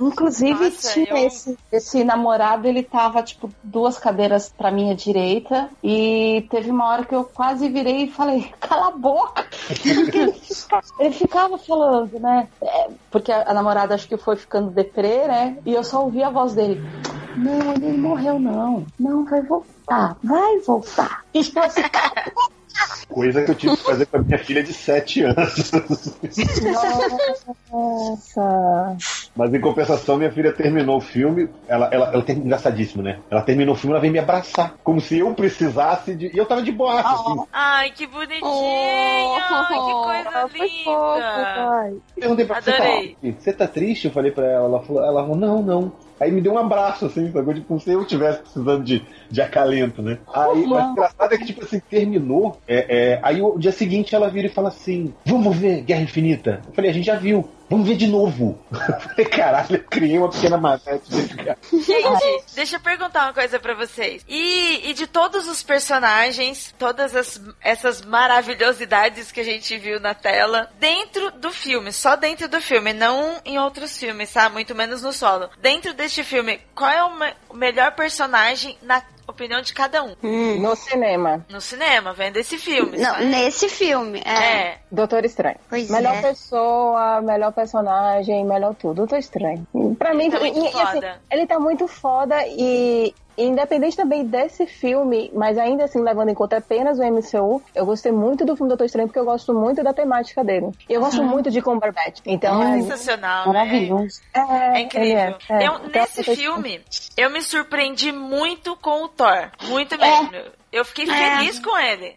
Inclusive, Nossa, tinha eu- esse, esse namorado, ele tava, tipo, duas cadeiras pra minha direita. E teve uma hora que eu quase virei e falei, <laughs> cala a boca! Porque ele, fica- ele ficava falando, né? É, porque a, a namorada acho que foi ficando deprê, né? E eu só ouvi a voz dele. Não, ele não morreu, não. Não, vai voltar. Vai voltar. E eu assim, Coisa que eu tive que fazer com a minha filha de 7 anos. Nossa. Mas em compensação, minha filha terminou o filme. Ela, ela, ela tem engraçadíssimo, né? Ela terminou o filme, ela veio me abraçar. Como se eu precisasse de. E eu tava de boa, assim. Ai, que bonitinho! Oh. Ai, que coisa fofo, linda! pai. Perguntei pra você, Adorei. "Ah, você tá triste? Eu falei pra ela, ela falou, ela falou, não, não. Aí me deu um abraço, assim, sacou? Tipo, como se eu estivesse precisando de, de acalento, né? Aí, mas o engraçado é que, tipo assim, terminou. é, é, aí o dia seguinte ela vira e fala assim: Vamos ver Guerra Infinita. Eu falei, a gente já viu. Vamos ver de novo. <laughs> Falei, caralho, eu criei uma pequena maquete. Gente, deixa eu perguntar uma coisa pra vocês. E, e de todos os personagens, todas as, essas maravilhosidades que a gente viu na tela, dentro do filme, só dentro do filme, não em outros filmes, tá? Muito menos no solo. Dentro deste filme, qual é o, me- o melhor personagem na opinião de cada um? No cinema, No cinema, vendo esse filme. Não, sabe? nesse filme. É. É. Doutor Estranho. Pois melhor é. pessoa, melhor personagem, melhor tudo. Doutor Estranho. Pra mim, Ele tá muito e- e, assim, foda. ele tá muito foda e. Independente também desse filme, mas ainda assim levando em conta apenas o MCU, eu gostei muito do filme Doutor Estranho porque eu gosto muito da temática dele. E eu gosto muito de Cumberbatch. Então, é, Sensacional, né? Maravilhoso. é, É incrível. ele é, é. Eu, nesse filme, eu me surpreendi muito com o Thor. Muito mesmo. Eu fiquei feliz com ele.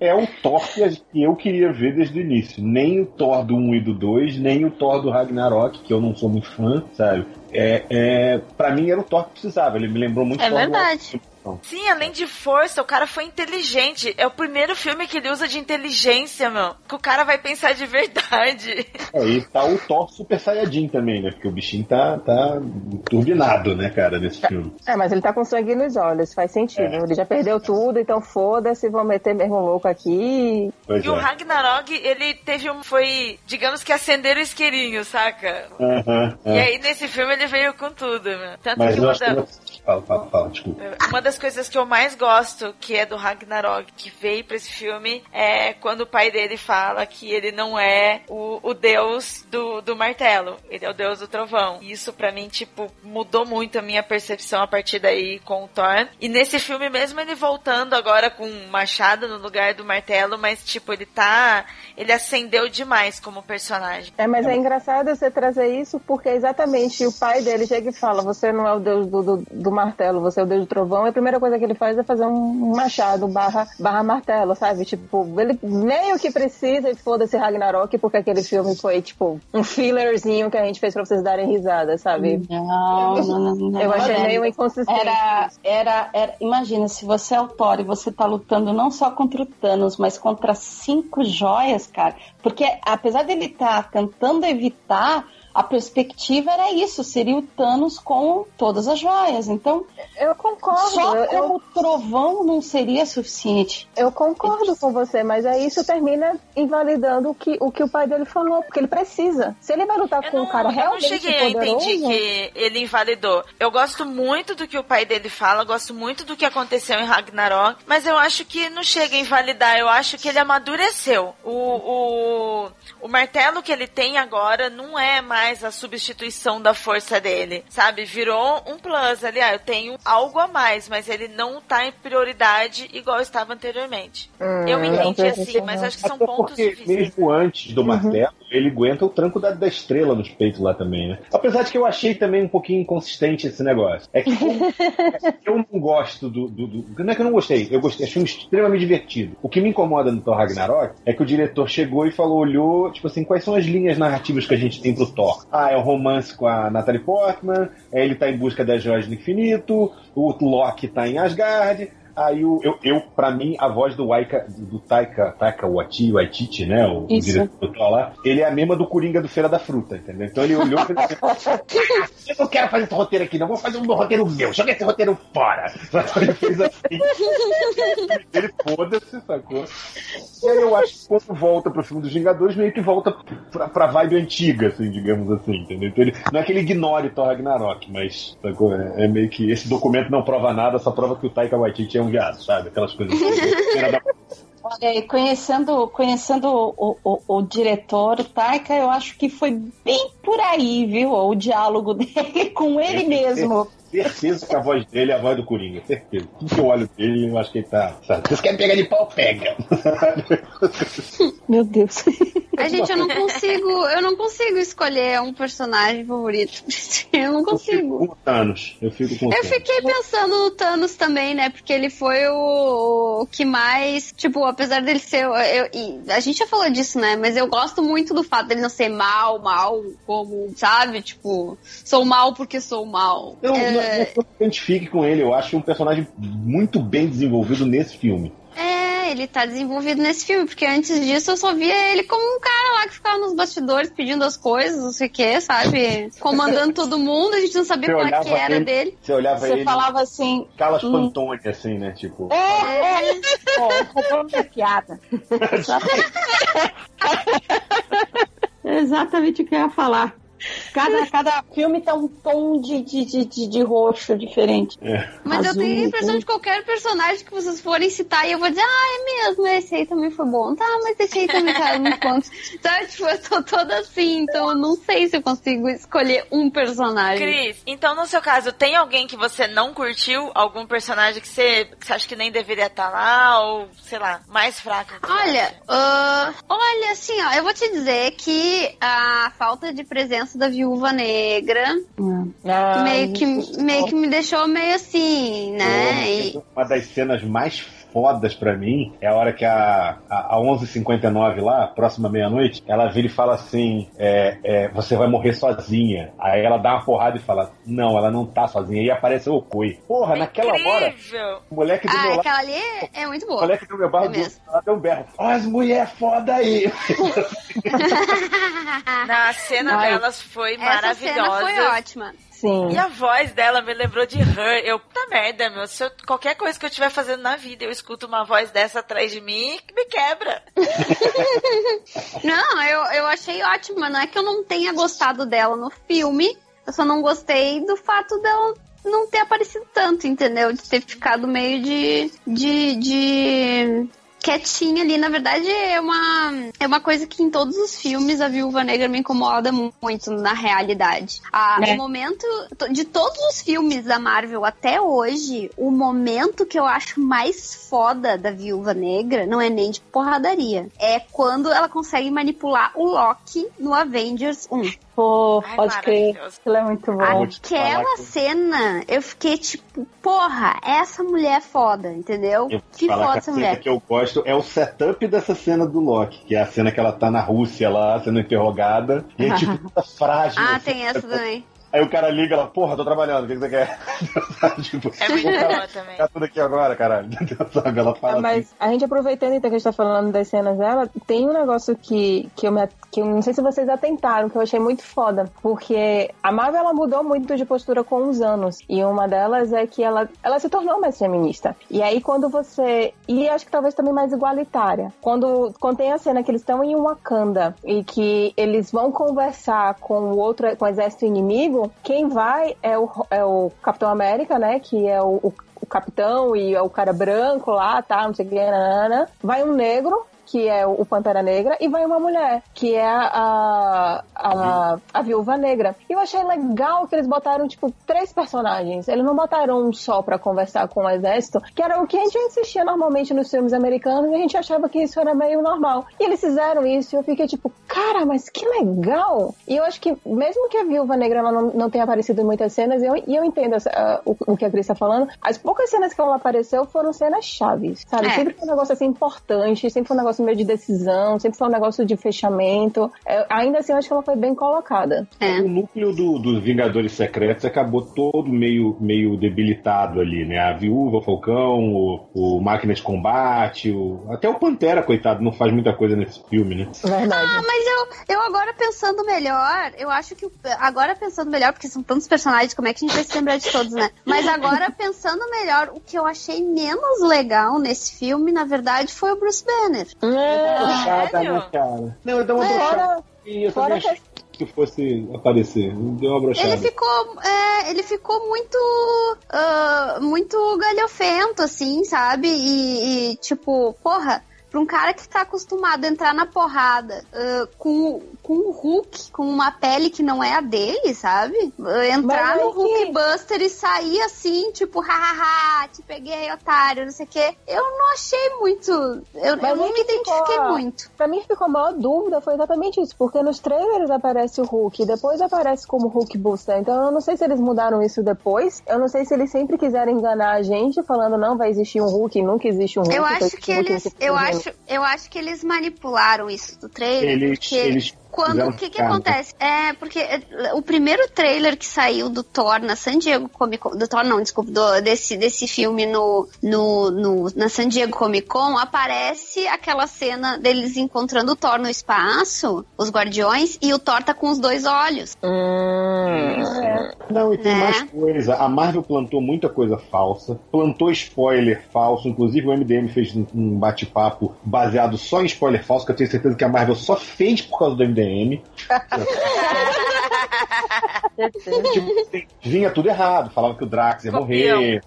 É o Thor que eu queria ver desde o início. Nem o Thor do 1 e do 2, nem o Thor do Ragnarok, que eu não sou muito fã, sabe? É, é, pra mim era o Thor que precisava. Ele me lembrou muito É Thor do Sim, além de força, o cara foi inteligente. É o primeiro filme que ele usa de inteligência, meu. Que o cara vai pensar de verdade. É, e tá o Thor Super Saiyajin também, né? Porque o bichinho tá, tá turbinado, né, cara, nesse filme. É, mas ele tá com sangue nos olhos, faz sentido. É. Ele já perdeu tudo, então foda-se, vão meter mesmo louco aqui. Pois E o é. Ragnarok, ele teve um. Foi, digamos que acender o isqueirinho, saca? Aham, E é. aí nesse filme ele veio com tudo, meu. Tanto Mas que eu uma acho da- que. Fala, fala, fala, desculpa. Uma das coisas que eu mais gosto, que é do Ragnarok, que veio pra esse filme, é quando o pai dele fala que ele não é o, o deus do, do martelo, ele é o deus do trovão. E isso pra mim, tipo, mudou muito a minha percepção a partir daí com o Thor. E nesse filme mesmo ele voltando agora com um machado no lugar do martelo, mas tipo, ele tá. Ele acendeu demais como personagem. É, mas é engraçado você trazer isso porque exatamente o pai dele chega e fala: Você não é o deus do, do, do martelo, você é o deus do trovão. E a primeira coisa que ele faz é fazer um machado barra, barra martelo, sabe? Tipo, ele meio que precisa e foda-se Ragnarok porque aquele filme foi, tipo, um fillerzinho que a gente fez pra vocês darem risada, sabe? Não, não, não, não. Eu achei meio inconsistente. Era, era, era, imagina, se você é o Thor e você tá lutando não só contra o Thanos, mas contra cinco joias, cara. Porque apesar dele estar tentando evitar, a perspectiva era isso, seria o Thanos com todas as joias. Então, Eu concordo. só eu- eu- como o trovão não seria suficiente. Eu concordo com você, mas aí isso termina invalidando o que, o que o pai dele falou, porque ele precisa. Se ele vai lutar Eu com não, um cara eu não realmente cheguei a poderoso, entender que ele invalidou. Eu gosto muito do que o pai dele fala, gosto muito do que aconteceu em Ragnarok, mas eu acho que não chega a invalidar. Eu acho que ele amadureceu. O, o, o martelo que ele tem agora não é mais mais a substituição da força dele, sabe? Virou um plus ali, ah, eu tenho algo a mais, mas ele não tá em prioridade igual estava anteriormente. eu me entendi assim, mas acho que são Até pontos difíceis. mesmo antes do martelo, ele aguenta o tranco da, da estrela nos peitos lá também, né? Apesar de que eu achei também um pouquinho inconsistente esse negócio. É que é que <laughs> eu não gosto do, do, do- Não é que eu não gostei, eu gostei, achei um extremamente divertido. O que me incomoda no Thor Ragnarok é que o diretor chegou e falou, olhou, tipo assim, quais são as linhas narrativas que a gente tem pro Thor? Ah, é o romance com a Natalie Portman, é, ele tá em busca das joias do infinito, o Loki tá em Asgard, Aí o, eu, eu, pra mim, a voz do Waika, do Taika, Taika Waititi, Waititi, né? O, o diretor lá, ele é a mesma do Coringa do Feira da Fruta, entendeu? Então ele olhou e falou assim, "Ah, eu não quero fazer esse roteiro aqui, não, vou fazer um roteiro meu, joga esse roteiro fora. <laughs> Ele fez assim. ele foda-se, sacou? E aí eu acho que quando volta pro filme dos Vingadores, meio que volta pra, pra vibe antiga, assim, digamos assim, entendeu? Então ele, não é que ele ignore Thor Ragnarok, mas, sacou? É, é meio que esse documento não prova nada, só prova que o Taika Waititi é um viado, sabe? Aquelas coisas assim. Da Olha, conhecendo, conhecendo o, o, o diretor, o Taika, eu acho que foi bem por aí, viu? O diálogo <laughs> dele com ele mesmo. Certeza que a voz dele é a voz do Coringa, certeza. Tudo que eu olho dele, eu acho que ele tá. Sabe? Vocês querem pegar de pau, pega. <laughs> Meu Deus. A gente, eu não consigo, eu não consigo escolher um personagem favorito. <laughs> Eu não Eu fico consigo. com o Thanos. Eu fico com o Eu Thanos. fiquei pensando no Thanos também, né? Porque ele foi o, o que mais, tipo, apesar dele ser. eu- e a gente já falou disso, né? Mas eu gosto muito do fato dele não ser mal, mal, como, sabe? Tipo, sou mal porque sou mal. Eu não, É, não, não me identifique com ele, eu acho um personagem muito bem desenvolvido nesse filme. É, ele tá desenvolvido nesse filme, porque antes disso eu só via ele como um cara lá que ficava nos bastidores pedindo as coisas, não sei o que, sabe? Comandando todo mundo, a gente não sabia Você qual é que era ele- dele. Você olhava Você ele, falava assim. Calas hum. Pantone, assim, né? Tipo. É, é. Pô, minha piada. Exatamente. <laughs> <laughs> Exatamente o que eu ia falar. Cada, cada filme tem um tom de, de, de, de, de roxo diferente. Mas eu Azul, tenho a impressão azul. de qualquer personagem que vocês forem citar e eu vou dizer, ah, é mesmo, esse aí também foi bom. Tá, mas esse aí também tá muito bom. Sabe, tipo, eu tô toda assim, então eu não sei se eu consigo escolher um personagem. Cris, então no seu caso, tem alguém que você não curtiu? Algum personagem que você, que você acha que nem deveria estar lá? Ou, sei lá, mais fraco? Olha, ah, olha, assim, ó, eu vou te dizer que a falta de presença da viúva negra Ah, meio, que, isso. meio que me deixou meio assim, né? E- Uma das cenas mais fodas pra mim é a hora que a, a, a 11h59 lá, próxima meia-noite, ela vira e fala assim: é, é, Você vai morrer sozinha. Aí ela dá uma porrada e fala: Não, ela não tá sozinha. E aparece o Okoi. Porra, naquela hora, Incrível! o moleque do meu Ah, lado. aquela ali é muito O boa. moleque do meu barro É do mesmo. outro lado deu um berro. Ó, as mulher foda aí. <laughs> Na cena Ai. delas foi Essa cena maravilhosa. foi ótima. Sim. E a voz dela me lembrou de Her. Eu, puta merda, meu. Se eu- qualquer coisa que eu estiver fazendo na vida, eu escuto uma voz dessa atrás de mim, me quebra. <laughs> Não, eu, eu achei ótima. Não é que eu não tenha gostado dela no filme, eu só não gostei do fato dela não ter aparecido tanto, entendeu? De ter ficado meio de. de. de quietinha ali. Na verdade, é uma, é uma coisa que em todos os filmes a Viúva Negra me incomoda muito na realidade. Ah, É. O momento de todos os filmes da Marvel até hoje, o momento que eu acho mais foda da Viúva Negra não é nem de porradaria. É quando ela consegue manipular o Loki no Avengers 1. Pô, Ai, pode crer. Aquilo é muito bom. Aquela que- cena, eu fiquei tipo, porra, essa mulher é foda, entendeu? Que foda que a essa cena mulher. que eu gosto é o setup dessa cena do Loki, que é a cena que ela tá na Rússia lá, sendo interrogada, e é tipo <laughs> toda frágil. Ah, assim. tem essa também. Aí o cara liga ela, porra, tô trabalhando, o que que você quer? <laughs> tipo, É muito "Pô, cara, também. Tá tudo aqui agora, caralho. <laughs> Sabe? Ela fala Ah, mas a gente aproveitando então que a gente tá falando das cenas dela, tem um negócio que, que, eu me, que eu não sei se vocês atentaram, que eu achei muito foda. Porque a Marvel ela mudou muito de postura com os anos. E uma delas é que ela, ela se tornou mais feminista. E aí quando você. E acho que talvez também mais igualitária. Quando, quando tem a cena que eles estão em Wakanda e que eles vão conversar com o outro, com o exército inimigo, quem vai é o, é o Capitão América, né? Que é o- o o capitão e é o cara branco lá, tá, não sei o que, nanana. vai um negro que é o Pantera Negra, e vai uma mulher, que é a, a, a Viúva Negra. E eu achei legal que eles botaram, tipo, três personagens. Eles não botaram um só pra conversar com o exército, que era o que a gente assistia normalmente nos filmes americanos, e a gente achava que isso era meio normal. E eles fizeram isso, e eu fiquei tipo, cara, mas que legal! E eu acho que, mesmo que a Viúva Negra não, não tenha aparecido em muitas cenas, eu, e eu entendo uh, o, o, que a Cris tá falando, as poucas cenas que ela apareceu foram cenas chaves, sabe? É. Sempre foi um negócio assim importante, sempre foi um negócio meio de decisão, sempre foi um negócio de fechamento. É, ainda assim, eu acho que ela foi bem colocada. É. O núcleo dos do Vingadores Secretos acabou todo meio, meio debilitado ali, né? A Viúva, o Falcão, o, o Máquina de Combate, o, até o Pantera, coitado, não faz muita coisa nesse filme, né? Verdade. Ah, mas eu, eu agora pensando melhor, eu acho que agora pensando melhor, porque são tantos personagens, como é que a gente vai se lembrar de todos, né? Mas agora <laughs> pensando melhor, o que eu achei menos legal nesse filme, na verdade, foi o Bruce Banner. É, chata, né, cara? Não, ele dá uma é. brochada. E eu também achei que fosse aparecer. Deu uma brochada. Ele ficou, é, ele ficou muito, uh, muito galhofento, assim, sabe? E, e, tipo, porra, pra um cara que tá acostumado a entrar na porrada uh, com, com um Hulk, com uma pele que não é a dele, sabe? Entrar no Hulk que... Buster e sair assim, tipo, hahaha, te peguei, otário, não sei o quê. Eu não achei muito. Eu, eu não me identifiquei ficou, muito. Pra mim ficou a maior dúvida foi exatamente isso, porque nos trailers aparece o Hulk, depois aparece como Hulk Buster. Então eu não sei se eles mudaram isso depois. Eu não sei se eles sempre quiserem enganar a gente, falando não, vai existir um Hulk, nunca existe um Hulk. Eu acho que eles. Eu acho acho, eu acho que eles manipularam isso do trailer. Eles, porque... eles quando o que que acontece? É, porque é, o primeiro trailer que saiu do Thor na San Diego Comic Con, do Thor não, desculpa, do, desse, desse filme no, no, no, na San Diego Comic Con, aparece aquela cena deles encontrando o Thor no espaço, os guardiões, e o Thor tá com os dois olhos. Hum, é. Não, e tem é. mais coisa. A Marvel plantou muita coisa falsa, plantou spoiler falso, inclusive o MDM fez um bate-papo baseado só em spoiler falso, que eu tenho certeza que a Marvel só fez por causa do MDM MDM. <laughs> tipo, vinha tudo errado, falava que o Drax ia morrer,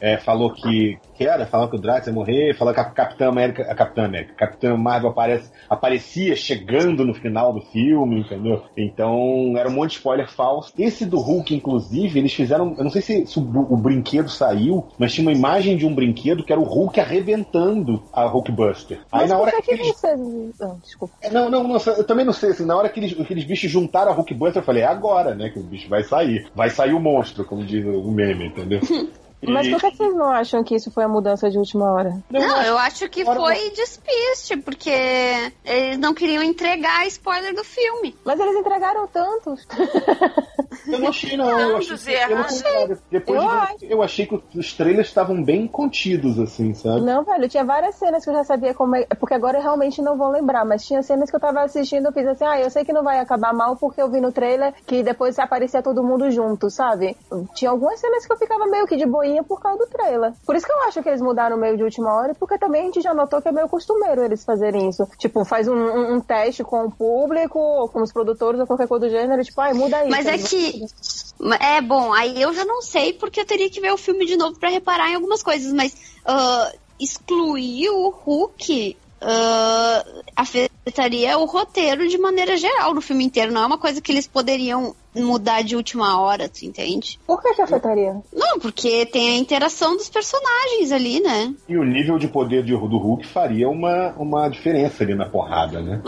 é, falou que, que era, falou que o Drax ia morrer, falou que a Capitã América, a Capitã América, a Capitã Marvel aparece, aparecia chegando no final do filme, entendeu? Então era um monte de spoiler falso. Esse do Hulk, inclusive, eles fizeram, eu não sei se, se o, o, brinquedo saiu, mas tinha uma imagem de um brinquedo que era o Hulk arrebentando a Hulkbuster. Aí mas na hora que, eles... você... oh, desculpa. É, não, não, não, eu também não sei, assim, na hora que eles, aqueles bichos juntaram a Hulkbuster, eu falei, é agora, né, que o bicho vai sair. Vai sair o monstro, como diz o meme, entendeu? <laughs> Mas por que vocês não acham que isso foi a mudança de última hora? Não, eu acho que foi despiste, porque eles não queriam entregar spoiler do filme. Mas eles entregaram tantos. <laughs> Eu não achei, não. Eu achei, eu, achei. Depois eu, de, eu achei que os trailers estavam bem contidos, assim, sabe? Não, velho, tinha várias cenas que eu já sabia como é. Porque agora eu realmente não vou lembrar, mas tinha cenas que eu tava assistindo, eu fiz assim, ah, eu sei que não vai acabar mal porque eu vi no trailer que depois aparecia todo mundo junto, sabe? Tinha algumas cenas que eu ficava meio que de boinha por causa do trailer. Por isso que eu acho que eles mudaram meio de última hora, porque também a gente já notou que é meio costumeiro eles fazerem isso. Tipo, faz um, um, um teste com o público, ou com os produtores, ou qualquer coisa do gênero, tipo, ai, muda isso. Mas é que. É bom, aí eu já não sei, porque eu teria que ver o filme de novo para reparar em algumas coisas, mas uh, excluir o Hulk uh, afetaria o roteiro de maneira geral no filme inteiro. Não é uma coisa que eles poderiam mudar de última hora, tu entende? Por que, que afetaria? Não, porque tem a interação dos personagens ali, né? E o nível de poder de, do Hulk faria uma, uma diferença ali na porrada, né?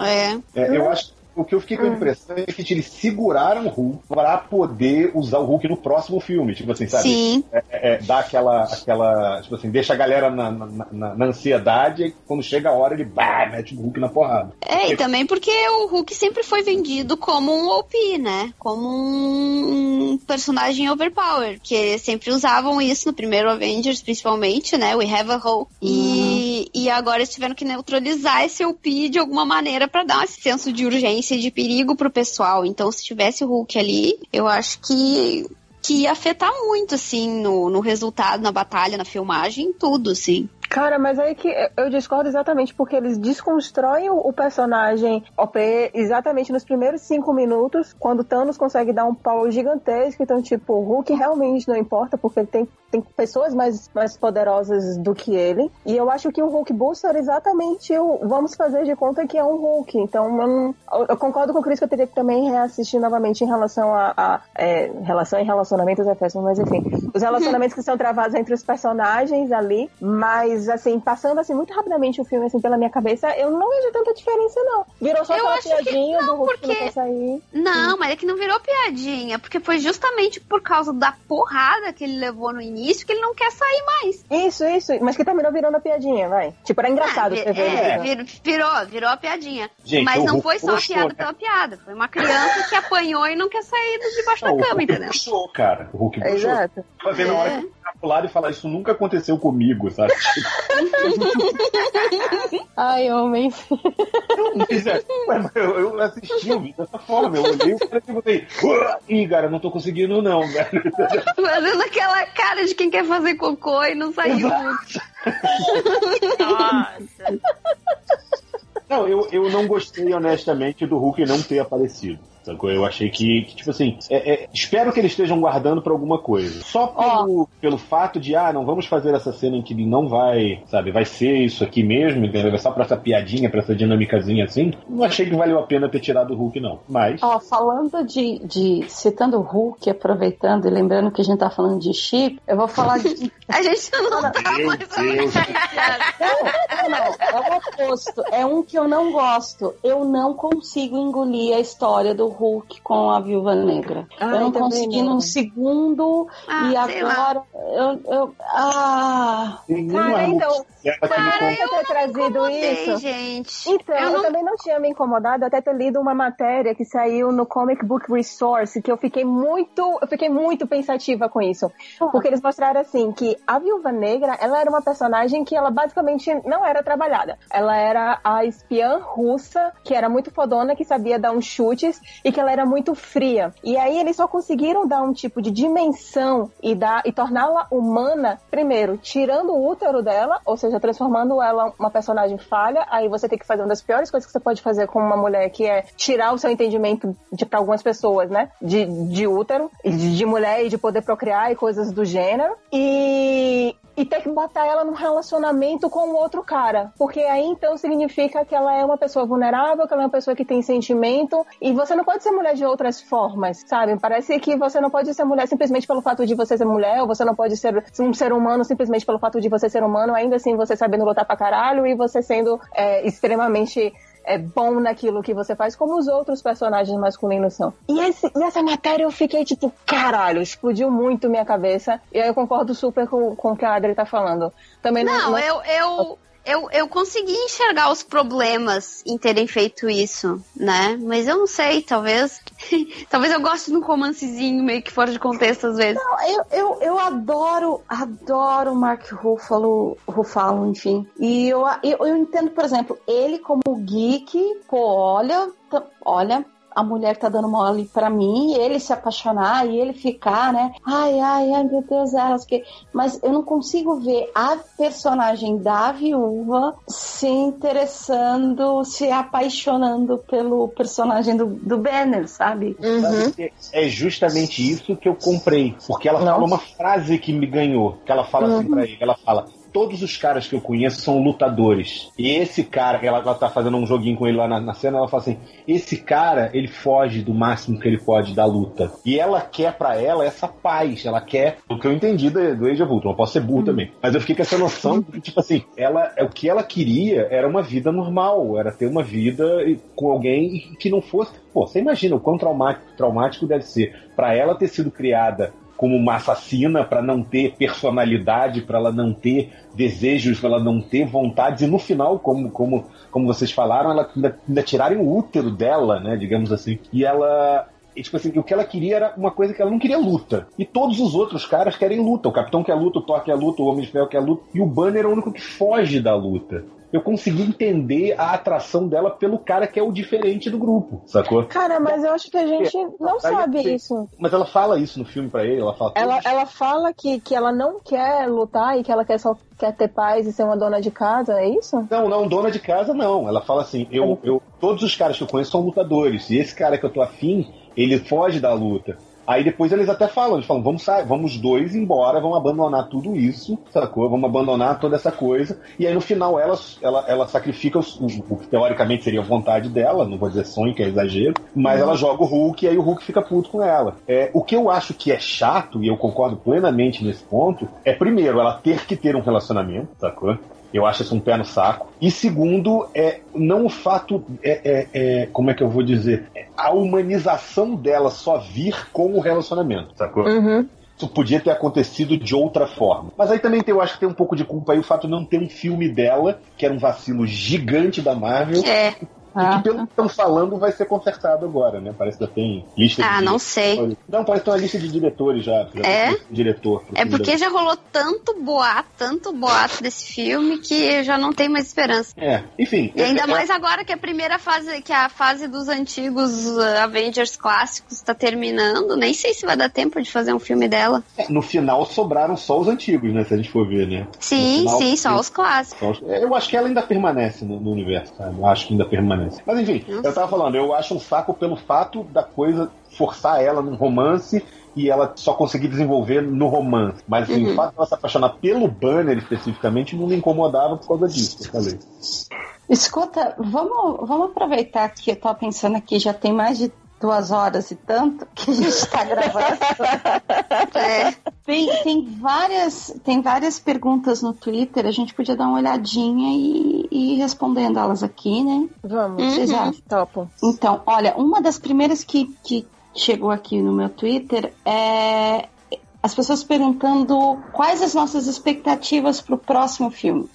É. é eu acho o que eu fiquei com a hum. impressão é que eles seguraram o Hulk para poder usar o Hulk no próximo filme. Tipo assim, sabe? Sim. É, é, é dá aquela, aquela. Tipo assim, deixa a galera na, na, na, na ansiedade e quando chega a hora ele bah, mete o Hulk na porrada. É, e também porque o Hulk sempre foi vendido como um OP, né? Como um personagem overpower. Que sempre usavam isso no primeiro Avengers, principalmente, né? We have a Hulk. Uhum. E, e agora eles tiveram que neutralizar esse OP de alguma maneira para dar esse senso de urgência de perigo pro pessoal. Então, se tivesse o Hulk ali, eu acho que que ia afetar muito, assim, no, no resultado, na batalha, na filmagem, tudo, assim. Cara, mas aí que eu discordo exatamente porque eles desconstroem o personagem OP exatamente nos primeiros cinco minutos, quando Thanos consegue dar um pau gigantesco. Então, tipo, o Hulk realmente não importa porque ele tem tem pessoas mais, mais poderosas do que ele. E eu acho que o Hulk Booster é exatamente o vamos fazer de conta que é um Hulk. Então eu, não, eu concordo com o Chris que eu teria que também reassistir novamente em relação a, a é, relação e relacionamentos é mas enfim, os relacionamentos que são travados entre os personagens ali, mas assim, passando assim muito rapidamente o filme assim pela minha cabeça, eu não vejo tanta diferença não. Virou só Eu aquela acho que piadinha não, do Hulk que porque- não quer sair. Não, mas é que não virou piadinha, porque foi justamente por causa da porrada que ele levou no início que ele não quer sair mais. Isso, isso, mas que terminou virando a piadinha, vai. Tipo, era engraçado Ah, você ver é, isso. vir- virou, virou a piadinha. Gente, mas o não foi só a piada né? pela piada. Foi uma criança que apanhou e não quer sair de debaixo Não, da o cama, Hulk entendeu? puxou, cara. O Hulk puxou. Exato. Ver na hora É. que e falar, isso nunca aconteceu comigo, sabe? <laughs> Ai, homem. Mas é, ué, eu, eu assisti o vídeo dessa forma, eu olhei o cara e "Uah!" ih, cara, não tô conseguindo não, velho. Fazendo aquela cara de quem quer fazer cocô e não saiu. Nossa. Não, eu, eu não gostei, honestamente, do Hulk não ter aparecido. Sacou? Eu achei que, que, tipo assim, é- é, espero que eles estejam guardando pra alguma coisa. Só pelo, pelo fato de, ah, não vamos fazer essa cena em que ele não vai, sabe, vai ser isso aqui mesmo, entendeu? É só pra essa piadinha, pra essa dinâmicazinha assim. Não achei que valeu a pena ter tirado o Hulk, não. Mas. Ó, falando de, de. citando o Hulk, aproveitando e lembrando que a gente tá falando de chip, eu vou falar de. <laughs> <laughs> A gente não tá Meu mais Deus. Não, não, é o oposto. É um que eu não gosto. Eu não consigo engolir a história do Hulk com a Viúva Negra. Ai, eu não consegui num segundo Ah, e agora eu, eu. Ah! Cara, então, con- Você ter trazido isso. gente. Então, eu eu, não também não tinha me incomodado até ter lido uma matéria que saiu no Comic Book Resource, que eu fiquei muito, eu fiquei muito pensativa com isso. Porque eles mostraram assim que a Viúva Negra, ela era uma personagem que ela basicamente não era trabalhada. Ela era a espiã russa, que era muito fodona, que sabia dar uns chutes e que ela era muito fria. E aí eles só conseguiram dar um tipo de dimensão e dar e torná-la humana, primeiro, tirando o útero dela, ou seja, transformando ela uma personagem falha, aí você tem que fazer uma das piores coisas que você pode fazer com uma mulher, que é tirar o seu entendimento de para algumas pessoas, né, de, de útero, de, de mulher e de poder procriar e coisas do gênero. E e ter que botar ela num relacionamento com outro cara. Porque aí então significa que ela é uma pessoa vulnerável, que ela é uma pessoa que tem sentimento. E você não pode ser mulher de outras formas, sabe? Parece que você não pode ser mulher simplesmente pelo fato de você ser mulher, ou você não pode ser um ser humano simplesmente pelo fato de você ser humano, ainda assim você sabendo lutar pra caralho e você sendo é, extremamente é bom naquilo que você faz, como os outros personagens masculinos são. E, esse, essa matéria eu fiquei tipo, caralho, explodiu muito minha cabeça. E aí eu concordo super com, com o que a Adri tá falando. Também não. Não, não- eu, eu, eu, eu consegui enxergar os problemas em terem feito isso, né? Mas eu não sei, talvez. <laughs> talvez eu goste de um romancezinho meio que fora de contexto às vezes. Não, eu, eu, eu adoro, adoro o Mark Ruffalo, Ruffalo, enfim. E eu, eu, eu entendo, por exemplo, ele como geek, pô, olha, olha, a mulher tá dando mole pra mim, e ele se apaixonar e ele ficar, né? Ai, ai, ai, meu Deus, elas que. Mas eu não consigo ver a personagem da viúva se interessando, se apaixonando pelo personagem do, do Banner, sabe? Uhum. É justamente isso que eu comprei. Porque ela Nossa. fala uma frase que me ganhou. Que ela fala assim pra ele. Ela fala. Todos os caras que eu conheço são lutadores. E esse cara, ela, ela tá fazendo um joguinho com ele lá na, na cena, ela fala assim: esse cara, ele foge do máximo que ele pode da luta. E ela quer pra ela essa paz. Ela quer. O que eu entendi do, do Age of Ultron. Eu posso ser burro também. Mas eu fiquei com essa noção de que, tipo assim, ela, o que ela queria era uma vida normal. Era ter uma vida com alguém que não fosse. Pô, você imagina o quão traumático, traumático deve ser pra ela ter sido criada como uma assassina, pra não ter personalidade, pra ela não ter desejos, pra ela não ter vontades, e no final, como, como, como vocês falaram, ela ainda, ainda tirarem o útero dela, né, digamos assim, e ela. E, tipo assim, o que ela queria era uma coisa que ela não queria luta. E todos os outros caras querem luta. O Capitão quer luta, o Thor quer luta, o Homem de Ferro quer luta. E o Banner é o único que foge da luta. Eu consegui entender a atração dela pelo cara que é o diferente do grupo, sacou? Cara, mas eu acho que a gente não Aí sabe isso. Mas ela fala isso no filme pra ele, ela fala. Ela, ela fala que, que ela não quer lutar e que ela quer só quer ter paz e ser uma dona de casa, é isso? Não, não, dona de casa não. Ela fala assim: eu, eu, todos os caras que eu conheço são lutadores. E esse cara que eu tô afim, ele foge da luta. Aí depois eles até falam, eles falam, vamos sair, vamos dois embora, vamos abandonar tudo isso, sacou? Vamos abandonar toda essa coisa. E aí no final ela, ela, ela sacrifica os- o, o que teoricamente seria a vontade dela, não vou dizer sonho, que é exagero, mas ela joga o Hulk e aí o Hulk fica puto com ela. É, o que eu acho que é chato, e eu concordo plenamente nesse ponto, é primeiro ela ter que ter um relacionamento, sacou? Eu acho isso um pé no saco. E segundo, é não o fato. É, é- é- como é que eu vou dizer? É A humanização dela só vir com o relacionamento, sacou? Uhum. Isso podia ter acontecido de outra forma. Mas aí também tem, eu acho que tem um pouco de culpa aí o fato de não ter um filme dela, que era um vacilo gigante da Marvel, É. e que pelo que estão falando vai ser consertado agora, né? Parece que já tem lista Ah, de não diretores. sei. Não, parece que tem uma lista de diretores já. já É? diretor. É porque da- já rolou tanto boato, tanto boato desse filme que já não tem mais esperança. É, enfim. E ainda é- mais agora que a primeira fase, que a fase dos antigos uh, Avengers clássicos tá terminando, nem sei se vai dar tempo de fazer um filme dela. é, No final sobraram só os antigos, né? Se a gente for ver, né? Sim, final, sim, só os clássicos. Os- Eu acho que ela ainda permanece no, no universo, sabe? Eu acho que ainda permanece. Mas enfim, Nossa. eu tava falando, eu acho um saco pelo fato da coisa forçar ela num romance e ela só conseguir desenvolver no romance. Mas assim, Uhum. o fato de ela se apaixonar pelo banner especificamente não me incomodava por causa disso, eu falei. Escuta, vamos, vamos aproveitar que eu tô pensando aqui, já tem mais de duas horas e tanto que a gente tá gravando. <laughs> É. Tem, tem, várias, tem várias perguntas no Twitter, a gente podia dar uma olhadinha e, e ir respondendo elas aqui, né? Vamos. Uhum. Vocês acham? Topo. Então, olha, uma das primeiras que, que chegou aqui no meu Twitter é as pessoas perguntando quais as nossas expectativas para o próximo filme.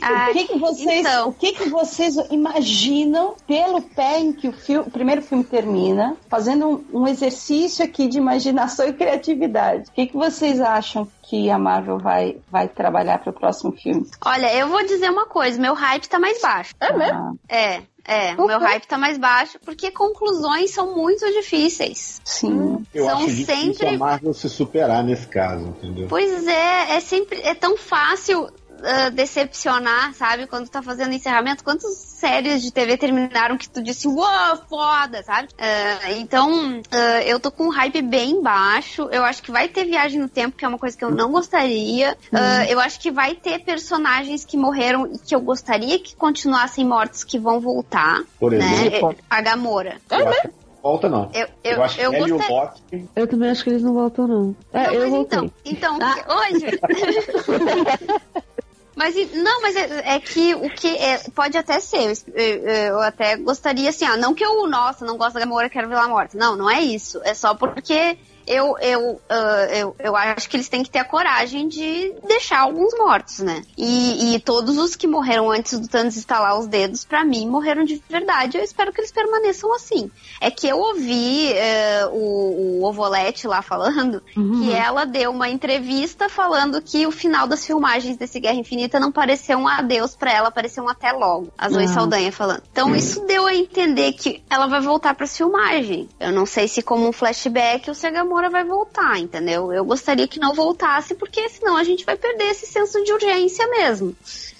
Ah, o que, que vocês, então. o que, que vocês imaginam pelo pé em que o, filme, o primeiro filme termina, fazendo um, um exercício aqui de imaginação e criatividade? O que, que vocês acham que a Marvel vai, vai trabalhar para o próximo filme? Olha, eu vou dizer uma coisa, meu hype tá mais baixo. É mesmo? Ah, É, é, o meu hype tá mais baixo porque conclusões são muito difíceis. sim. Eu São acho difícil sempre- a Marvel se superar nesse caso, entendeu? Pois é, é sempre é tão fácil ah, decepcionar, sabe? Quando tá fazendo encerramento, quantas séries de TV terminaram que tu disse, uau, foda, sabe? Ah, então, ah, eu tô com um hype bem baixo. Eu acho que vai ter viagem no tempo, que é uma coisa que eu não gostaria. Ah, eu acho que vai ter personagens que morreram e que eu gostaria que continuassem mortos que vão voltar, Por exemplo, né? A Gamora. que volta não. Eu, Eu, eu, acho que eu e o gostaria. Loki Eu também acho que eles não voltam, não. É, Não, eu mas voltei. então, então hoje. <laughs> Mas não, mas é, é que o que é, pode até ser. Eu, eu- eu até gostaria assim, ah, não que eu, nossa, não gosto da Gamora, quero ver ela morta. Não, não é isso. É só porque eu, eu, ah, eu, eu acho que eles têm que ter a coragem de deixar alguns mortos, né? E, e todos os que morreram antes do Thanos estalar os dedos, pra mim, morreram de verdade. Eu espero que eles permaneçam assim. É que eu ouvi eh, o, o Ovolete lá falando que ela deu uma entrevista falando que o final das filmagens desse Guerra Infinita não pareceu um adeus pra ela, pareceu um até logo. A Zoe Ah. Saldanha falando. Então isso deu a entender que ela vai voltar pras filmagens. Eu não sei se como um flashback ou se a Gamora vai voltar, entendeu? Eu gostaria que não voltasse, porque senão a gente vai perder esse senso de urgência mesmo.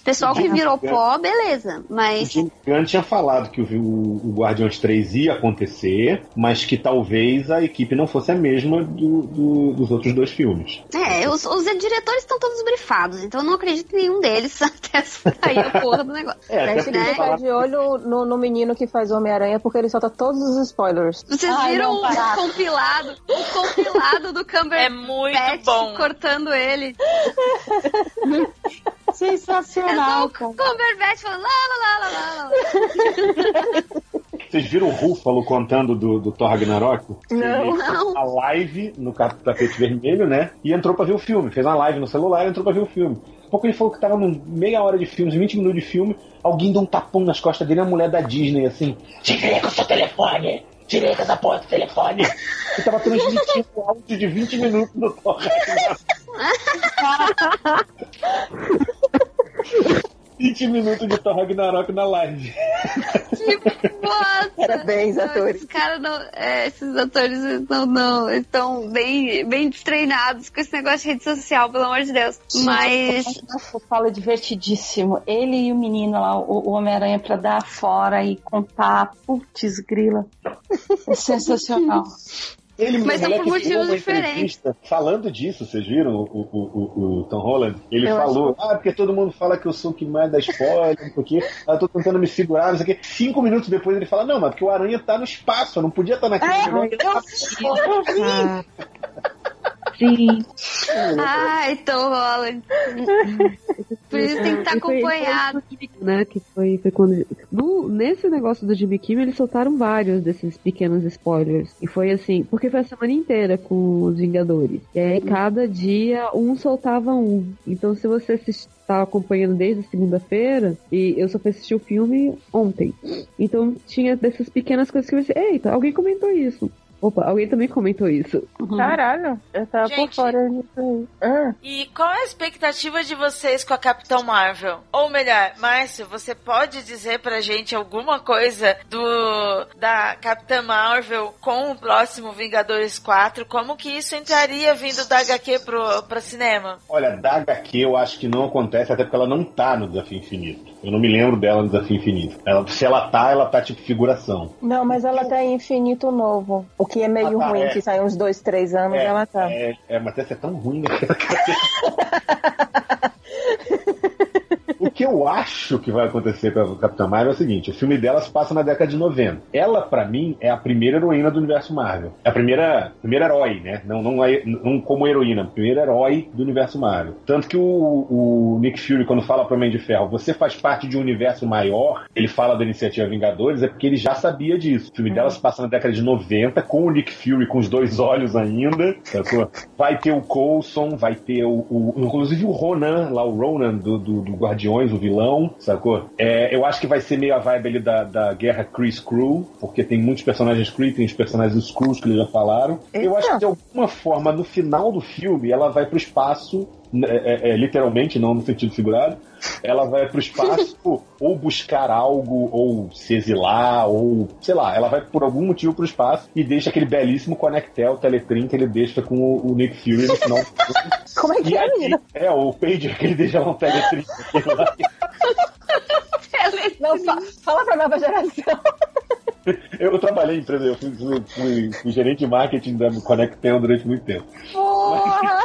Pessoal que virou pó, beleza. O Mas Jim Gunn tinha falado que o, o, o Guardiões 3 ia acontecer, mas que talvez a equipe não fosse a mesma do- do- dos outros dois filmes. É, os, os diretores estão todos brifados, então eu não acredito em nenhum deles <laughs> até sair a porra do negócio. É, até eles ficar de olho no, no menino que faz Homem-Aranha, porque ele solta todos os spoilers. Vocês Ai, viram não, o compilado, o compilado do <laughs> É Cumberbatch muito bom. cortando ele. É <laughs> Sensacional, o cara. Cumberbatch falando lá, lá, lá, lá, lá. <laughs> Vocês viram o Rúfalo contando do, do Thor Ragnarok? Não. Não. a live no tapete vermelho, né? E entrou pra ver o filme. Fez uma live no celular e entrou pra ver o filme. Pouco ele falou que tava num meia hora de filme, 20 minutos de filme. Alguém deu um tapão nas costas dele, a mulher da Disney, assim. Desliga o seu telefone! Desliga essa porra do telefone! E tava transmitindo áudio de 20 minutos do Thor Ragnarok. <laughs> <laughs> 20 minutos de Thor Ragnarok na live. Que bosta! Parabéns, atores. Esses caras não. é, esses atores não, não estão bem, bem treinados com esse negócio de rede social, pelo amor de Deus. Mas. Nossa, fala divertidíssimo. Ele e o menino lá, o, o Homem-Aranha, pra dar fora e contar. Putz, grila. É sensacional. <laughs> Ele, Mas são por motivos diferentes. entrevista Falando disso, vocês viram o, o, o, o Tom Holland? Ele Eu falou, ah, porque todo mundo fala que eu sou o que mais dá spoiler, não sei o quê. Ah, Eu tô tentando me segurar, não sei o quê. Cinco minutos depois ele fala, não, mas porque o Aranha tá no espaço, eu não podia estar naquele É, negócio. eu vi. <laughs> Ah, sim. Ai, Tom Holland. Por isso tem que estar foi- acompanhado. né? Que foi, foi quando. No, nesse negócio do Jimmy Kimmel, eles soltaram vários desses pequenos spoilers. E foi assim, porque foi a semana inteira com os Vingadores. E aí, cada dia, um soltava um. Então, se você estava acompanhando desde segunda-feira, e eu só fui assistir o filme ontem. Então, tinha dessas pequenas coisas que eu pensei, eita, alguém comentou isso. Opa, alguém também comentou isso. Caralho, eu tava por Gente. fora disso aí. Ah, E qual é a expectativa de vocês com a Capitão Marvel? Ou melhor, Márcio, você pode dizer pra gente alguma coisa do da Capitã Marvel com o próximo Vingadores 4? Como que isso entraria vindo da HQ pro, pro cinema? Olha, da HQ eu acho que não acontece, até porque ela não tá no Desafio Infinito. Eu não me lembro dela no Desafio Infinito. Ela, se ela tá, ela tá tipo figuração. Não, mas ela tá em Infinito Novo. O que é meio Ah, tá, ruim, é. que sai uns dois, três anos, É, ela tá. É, é, mas essa é tão ruim, né? <laughs> <laughs> O que eu acho que vai acontecer com a Capitã Marvel é o seguinte: o filme dela se passa na década de 90. Ela, pra mim, é a primeira heroína do universo Marvel. É a primeira, primeira herói, né? Não, não, é- não como heroína, a primeira herói do universo Marvel. Tanto que o, o Nick Fury, quando fala pro Homem de Ferro, você faz parte de um universo maior, ele fala da iniciativa Vingadores, é porque ele já sabia disso. O filme dela se passa na década de 90, com o Nick Fury com os dois olhos ainda. sacou? Vai ter o Coulson, vai ter o, o- inclusive o Ronan, lá o Ronan do, do, do Guardiões, o vilão, sacou? É, eu acho que vai ser meio a vibe ali da, da guerra Chris Crew, porque tem muitos personagens Kree, tem os personagens Skrulls que eles já falaram. Eu Eita. acho que de alguma forma, no final do filme, ela vai pro espaço, é, é, literalmente, não no sentido figurado, ela vai pro espaço <laughs> ou buscar algo, ou se exilar, ou sei lá, ela vai por algum motivo pro espaço e deixa aquele belíssimo Connectel Teletrim que ele deixa com o, o Nick Fury no final. <laughs> Como é que E é, menina? é, o pager que ele deixa lá um Teletrim. <laughs> Não, fa- fala pra nova geração. Eu, <laughs> eu trabalhei em empresa, eu fui, fui- fui- fui gerente de marketing da Connectel durante muito tempo. Porra!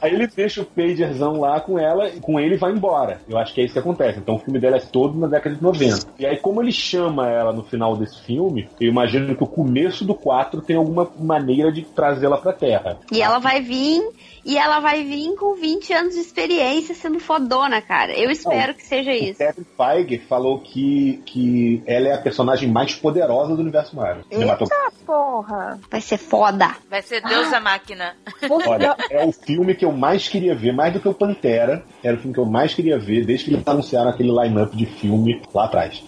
Aí ele deixa o pagerzão lá com ela, e com ele e vai embora. Eu acho que é isso que acontece. Então o filme dela é todo na década de 90. E aí, como ele chama ela no final desse filme, eu imagino que o começo do 4 tem alguma maneira de trazê-la pra Terra. E ela vai vir, e ela vai vir com 20 anos de experiência sendo fodona, cara. Eu espero que seja O isso. Kevin Feige falou que, que ela é a personagem mais poderosa do universo Marvel. cinematográfico. Porra! Vai ser foda. Vai ser Deus a máquina. Olha, é o filme que eu mais queria ver, mais do que o Pantera. Era o filme que eu mais queria ver desde que eles anunciaram aquele line-up de filme lá atrás.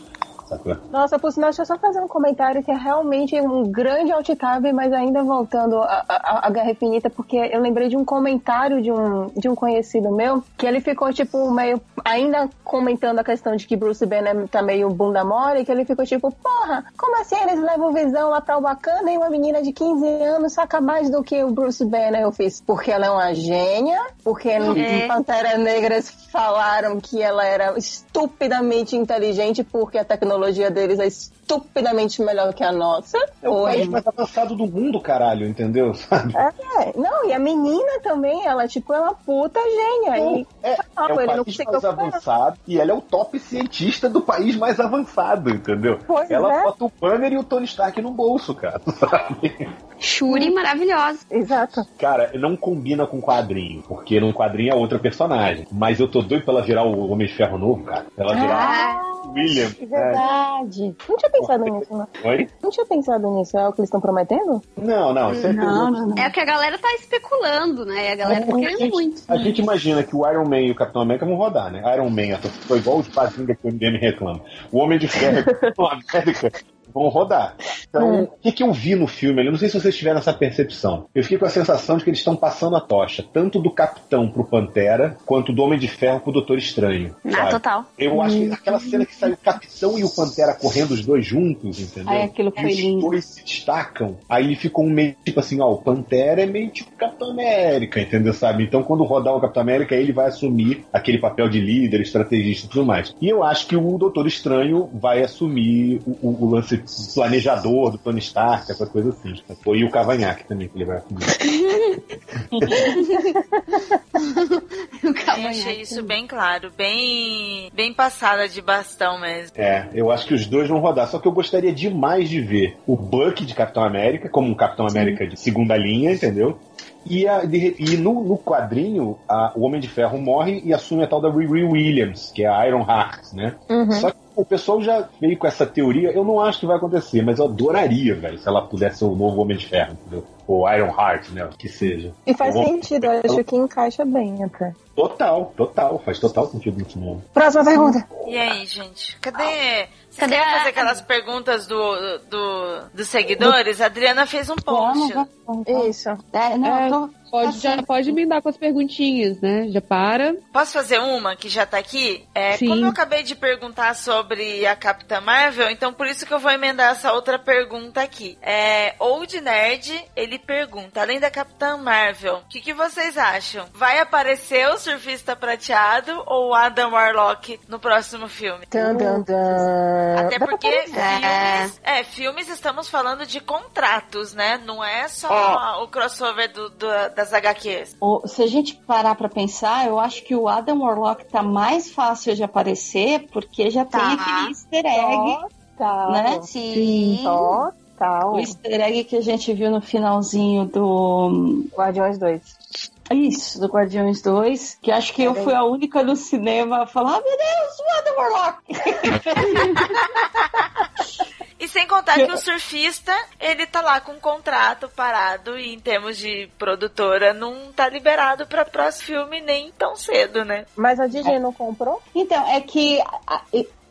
Sacou? Nossa, por sinal, deixa eu só fazer um comentário que é realmente um grande outcave, mas ainda voltando à, Guerra Infinita, porque eu lembrei de um comentário de um, de um conhecido meu, que ele ficou, tipo, meio, ainda comentando a questão de que Bruce Banner tá meio bunda mole, que ele ficou tipo, porra, como assim eles levam visão lá pra Wakanda e uma menina de 15 anos saca mais do que o Bruce Banner? Eu fiz, porque ela é uma gênia, porque no É. Pantera Negras falaram que ela era estupidamente inteligente porque a tecnologia deles é estupidamente melhor que a nossa. É o país mais avançado do mundo, caralho, entendeu? <laughs> Sabe? É, não, e a menina também, ela tipo é uma puta gênia. E, É, Ah, é o não país mais avançado e ela é o top cientista do país mais avançado, entendeu? Pois ela é. bota o Banner e o Tony Stark no bolso, cara. <laughs> Sabe? Shuri maravilhosa. exato. Cara, não combina com quadrinho, porque no quadrinho é outra personagem. Mas eu tô doido pra ela virar o Homem de Ferro novo, cara. Ela virar Ah, o William. É verdade. Não tinha pensado nisso, não. É. Oi? Não tinha pensado nisso. É o que eles estão prometendo? Não, não, isso é Não, não, não. é o que a galera tá especulando, né? A galera tá A querendo gente, muito. a gente imagina que o Iron Man e o Capitão América vão rodar, né? Iron Man foi igual os quadrinhos que o MDM reclama. O Homem de Ferro e <laughs> o Capitão América vão rodar. Então, o que, que eu vi no filme ali? Eu Não sei se vocês tiveram essa percepção. Eu fiquei com a sensação de que eles estão passando a tocha, tanto do Capitão pro Pantera, quanto do Homem de Ferro pro Doutor Estranho. Ah, sabe? total. Eu acho que aquela cena que sai o Capitão e o Pantera correndo os dois juntos, entendeu? Ai, aquilo e foi os lindo. dois se destacam. Aí ficou um meio tipo assim, ó, o Pantera é meio tipo Capitão América, entendeu? Sabe? Então quando rodar o Capitão América, ele vai assumir aquele papel de líder, estrategista e tudo mais. E eu acho que o Doutor Estranho vai assumir o, o- o lance planejador do Tony Stark, essa coisa assim. sacou? E o cavanhaque também, que ele vai assumir. Eu achei isso bem claro, bem, bem passada de bastão mesmo. É, eu acho que os dois vão rodar. Só que eu gostaria demais de ver o Buck de Capitão América, como um Capitão América de segunda linha, entendeu? E, a- de e no, no quadrinho, a- o Homem de Ferro morre e assume a tal da Riri Williams, que é a Iron Heart, né? Uhum. Só que o pessoal já veio com essa teoria, eu não acho que vai acontecer, mas eu adoraria, velho, se ela pudesse ser o novo Homem de Ferro, entendeu? Ou Iron Heart, né? Que seja. E faz sentido, eu acho que encaixa bem até. Total, total, faz total sentido no cinema. Próxima pergunta. E aí, gente? Cadê. Cadê querem a- fazer aquelas perguntas do, do, dos seguidores? A Adriana fez um post. Isso. É, não, É. eu tô- Pode, já pode emendar com as perguntinhas, né? Já para. Posso fazer uma que já tá aqui? É, Sim. como eu acabei de perguntar sobre a Capitã Marvel, então por isso que eu vou emendar essa outra pergunta aqui. É, Old Nerd, ele pergunta, além da Capitã Marvel, o que, que vocês acham? Vai aparecer o Surfista Prateado ou o Adam Warlock no próximo filme? Tan, tan, tan. Até Dá pra porque filmes, é, filmes estamos falando de contratos, né? Não é só o crossover do- do- das HQs. o- se a gente parar pra pensar, eu acho que o Adam Warlock tá mais fácil de aparecer porque já Tá. tem aquele easter egg, Total. né? Sim. Total. O easter egg que a gente viu no finalzinho do. Guardiões 2. Isso, do Guardiões 2, que acho que eu fui a única no cinema a falar: ah, meu Deus, o Adam Warlock! <laughs> E sem contar que o surfista, ele tá lá com um contrato parado e em termos de produtora não tá liberado pra próximo filme nem tão cedo, né? Mas a Disney não comprou? Então, é que,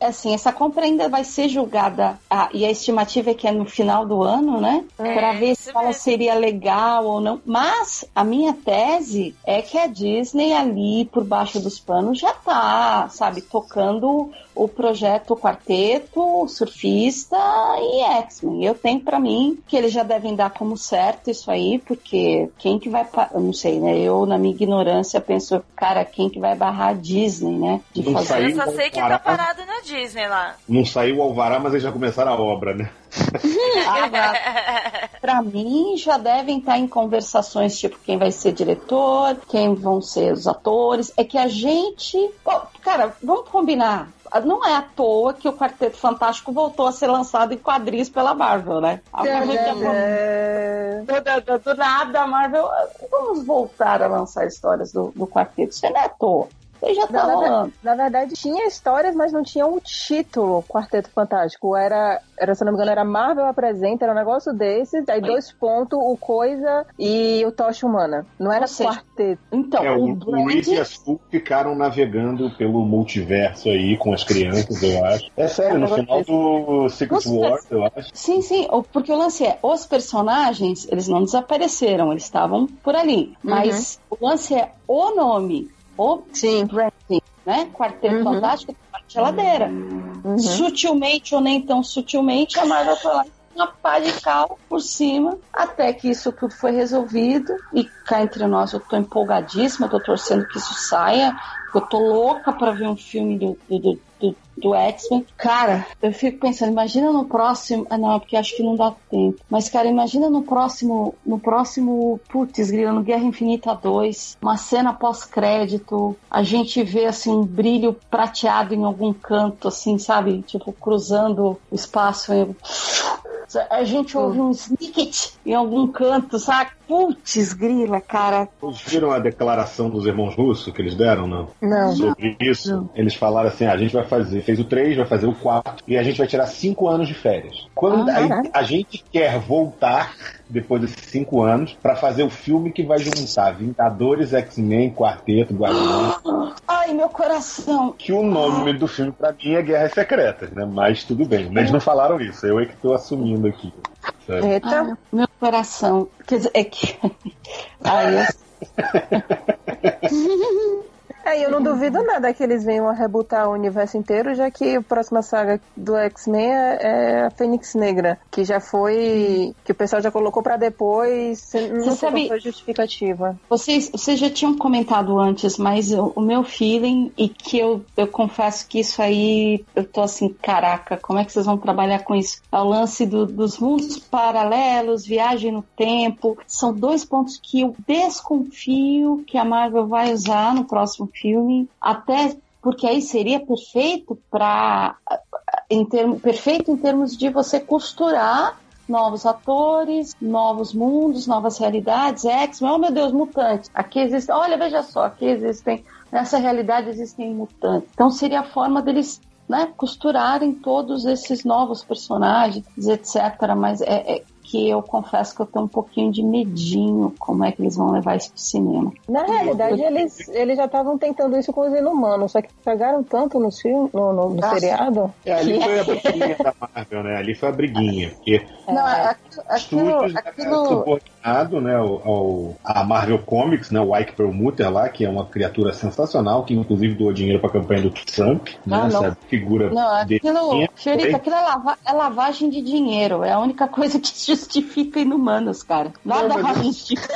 assim, essa compra ainda vai ser julgada, ah, e a estimativa é que é no final do ano, né? É, Pra ver se ela mesmo. seria legal ou não. Mas a minha tese é que a Disney ali, por baixo dos panos, já tá, sabe, tocando o projeto Quarteto, Surfista e X-Men. Eu tenho pra mim que eles já devem dar como certo isso aí, porque quem que vai... Eu não sei, né? Eu, na minha ignorância, penso, cara, quem que vai barrar a Disney, né? De Não fazer... Eu só sei que tá parado na Disney lá. Não saiu o alvará, mas eles já começaram a obra, né? <laughs> Ah, Pra mim, já devem estar em conversações, tipo, quem vai ser diretor, quem vão ser os atores. É que a gente. Bom, cara, vamos combinar. Não é à toa que o Quarteto Fantástico voltou a ser lançado em quadris pela Marvel, né? A Marvel É. do, do- do nada, a Marvel. Vamos voltar a lançar histórias do, do quarteto. Isso não é à toa. Isso já tá Na, na rolando. na verdade, tinha histórias, mas não tinha um título Quarteto Fantástico. Era, era, se não me engano, era Marvel apresenta, era um negócio desses, aí dois pontos, o Coisa e o Tocha Humana. Não era seja, quarteto. Então, É, o, o, o Reed e a Sul ficaram navegando pelo multiverso aí com as crianças, eu acho. É sério, no final do Secret Nossa. Wars, eu acho. Sim, sim, porque o lance é, os personagens, eles não desapareceram, eles estavam por ali. Mas o lance é o nome, o Sim. branding, né? Quarteto Uhum. Fantástico tá na geladeira. Sutilmente ou nem tão sutilmente, a Marvel foi lá uma pá de cal por cima, até que isso tudo foi resolvido. E cá entre nós, eu tô empolgadíssima, tô torcendo que isso saia, porque eu tô louca pra ver um filme do, do, do, do, X-Men. Cara, eu fico pensando, imagina no próximo. Ah, não, porque acho que não dá tempo. Mas, cara, imagina no próximo. No próximo. Putz, grila, no Guerra Infinita 2, uma cena pós-crédito, a gente vê assim um brilho prateado em algum canto, assim, sabe? Tipo, cruzando o espaço. e- A gente ouve um snicket em algum canto, sabe? Putz, grila, cara. Vocês viram a declaração dos irmãos russos que eles deram, não? Não. Sobre isso, eles falaram assim: ah, a gente vai fazer, fez o 3, vai fazer o 4 e a gente vai tirar 5 anos de férias. Quando Ah, caraca. a gente quer voltar depois desses 5 anos pra fazer o filme que vai juntar Vingadores, X-Men, Quarteto, Guardiões. <gasps> Ai, meu coração. Que o nome do filme pra mim é Guerras Secretas, né? Mas tudo bem. Eles não falaram isso, eu é que tô assumindo aqui. sabe? Eita. Ai, meu, meu coração. Quer dizer, é que. <laughs> Ai, eu... <laughs> É, e eu não duvido nada que eles venham a rebutar o universo inteiro, já que a próxima saga do X-Men é, é a Fênix Negra, que já foi. que o pessoal já colocou pra depois. Não sei sabe- foi justificativa. Vocês, vocês já tinham comentado antes, mas o, o meu feeling, e que eu, eu confesso que isso aí, eu tô assim, caraca, como é que vocês vão trabalhar com isso? É o lance do- dos mundos paralelos, viagem no tempo, são dois pontos que eu desconfio que a Marvel vai usar no próximo filme, até porque aí seria perfeito para em termo, perfeito em termos de você costurar novos atores, novos mundos, novas realidades, X-Men, oh meu Deus, mutantes. Aqui existem, olha, veja só, aqui existem, nessa realidade existem mutantes. Então seria a forma deles né, costurarem todos esses novos personagens, etc. Mas é, é que eu confesso que eu tenho um pouquinho de medinho como é que eles vão levar isso pro cinema. Na realidade, eles, eles já estavam tentando isso com os inumanos, só que pegaram tanto no, filme, no, no, no seriado. É, ali foi a <laughs> briguinha da Marvel, né? Ali foi a briguinha. Porque Não, é aquilo, aquilo, estúdios né, aquilo né, ao, a Marvel Comics, né, o Ike Perlmutter lá, que é uma criatura sensacional, que inclusive doou dinheiro para a campanha do Trump, né, Ah, essa figura Não, aquilo, Fiorita, aquilo é, lava- é lavagem de dinheiro. É a única coisa que <laughs> justifica inumanos, cara. Nada Não, mas justifica.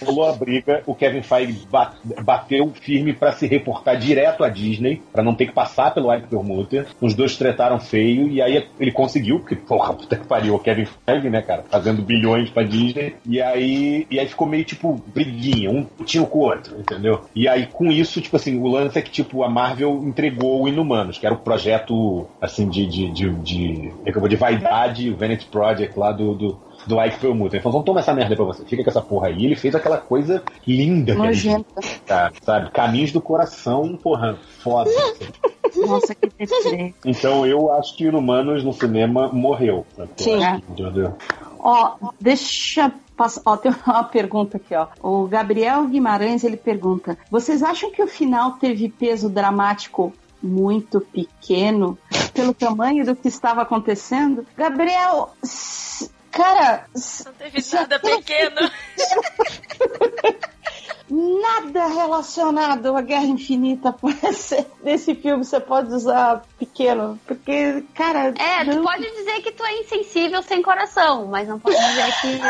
É rolou a briga, o Kevin Feige ba- bateu firme pra se reportar direto à Disney, pra não ter que passar pelo Ike Perlmutter. Os dois tretaram feio e aí ele conseguiu, porque, porra, puta que pariu, o Kevin Feige, né, cara, fazendo bilhões pra Disney. E aí, e aí ficou meio tipo briguinha, um tinha com o outro, entendeu? E aí com isso, tipo assim, o lance é que tipo a Marvel entregou o Inumanos, que era o projeto assim de de de, de, é eu vou- de vaidade, o Vanity Project lá do, do do Ike Perlmutter. Ele falou, toma essa merda pra você, fica com essa porra aí. Ele fez aquela coisa linda, que Nojenta. tá, sabe? Caminhos do coração, porra, foda. <laughs> Nossa, que deprê. Então eu acho que Inumanos no cinema morreu. Sim. Ó, deixa passar. Ó, tem uma <laughs> pergunta aqui, ó. O Gabriel Guimarães ele pergunta: vocês acham que o final teve peso dramático muito pequeno pelo tamanho do que estava acontecendo? Gabriel, cara, Não teve nada pequeno. <laughs> nada relacionado à Guerra Infinita pode ser. Nesse filme você pode usar pequeno, porque, cara. É, tu não- pode dizer que tu é insensível sem coração, mas não pode dizer que.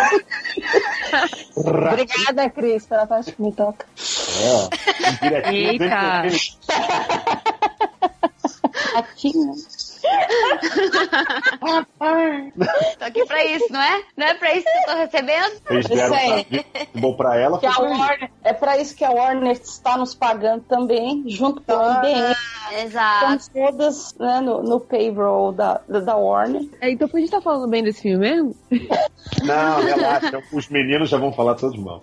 Obrigada, Cris, pela parte que me toca. É, ó. <laughs> Eita. Ratinho. Tô aqui pra isso, não é? Não é pra isso que eu tô recebendo? Eles deram Isso aí. pra- bom pra ela, Que a. Warner, é pra isso que a Warner está nos pagando também, junto com a IBM. Exato. Estamos todas né, no, no payroll da, da, da Warner. É, então a gente tá falando bem desse filme mesmo? Não, relaxa, os meninos já vão falar todos mal.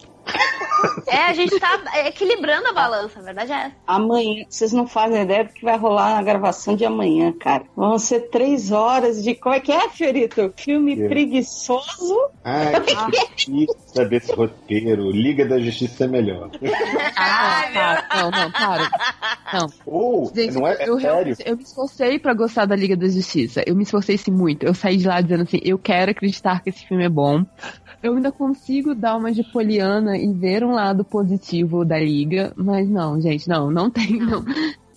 É, a gente tá equilibrando a balança, a verdade é essa. Amanhã, vocês não fazem ideia do que vai rolar na gravação de amanhã, cara. Vão ser três horas de. Como é que é, Fiorito? Filme É. preguiçoso. Ai, <laughs> que difícil desse roteiro. Liga da Justiça é melhor. Ah, para. Não, não, para. Não. Ou, Gente, não é, é eu, sério. eu me esforcei pra gostar da Liga da Justiça. Eu me esforcei sim muito. Eu saí de lá dizendo assim, eu quero acreditar que esse filme é bom. Eu ainda consigo dar uma de poliana e ver um lado positivo da Liga, mas não, gente, não, não tem, não.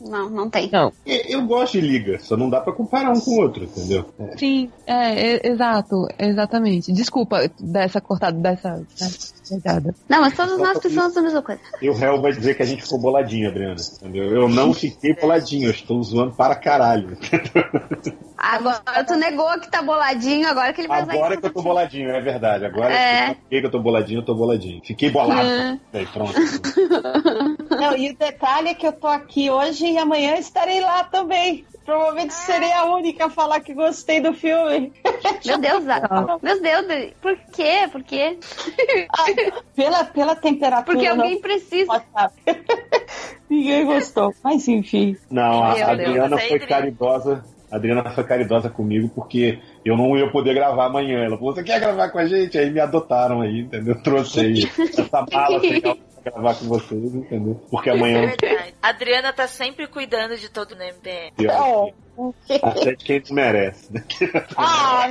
Não, não tem. Não. Eu gosto de Liga, só não dá pra comparar um com o outro, entendeu? É. Sim, é, é, exato, exatamente. Desculpa dessa cortada, dessa, dessa pegada. Não, mas todos nós precisamos da mesma coisa. E o réu vai dizer que a gente ficou boladinho, Adriana. Entendeu? Eu não fiquei boladinho, eu estou zoando para caralho. <laughs> Agora tu negou que tá boladinho, agora que ele vai Agora que eu tô boladinho, é verdade. Agora É. que eu tô boladinho, eu tô boladinho. Fiquei bolado. É. Aí, pronto. <laughs> Não, e o detalhe é que eu tô aqui hoje e amanhã estarei lá também. Provavelmente serei a única a falar que gostei do filme. Meu Deus, ah, meu Deus, por quê? Por quê? Pela, pela temperatura. Porque alguém precisa. WhatsApp. <laughs> Ninguém gostou. Mas enfim. Não, a Meu Adriana foi caridosa. A Adriana foi caridosa comigo porque eu não ia poder gravar amanhã. Ela falou: Você quer gravar com a gente? Aí me adotaram aí, entendeu? Trouxe aí <laughs> essa mala legal pra gravar com vocês, entendeu? Porque É amanhã verdade. A Adriana tá sempre cuidando de todo o MBM. eu Oh, Até quem merece. Né? <laughs> Ah,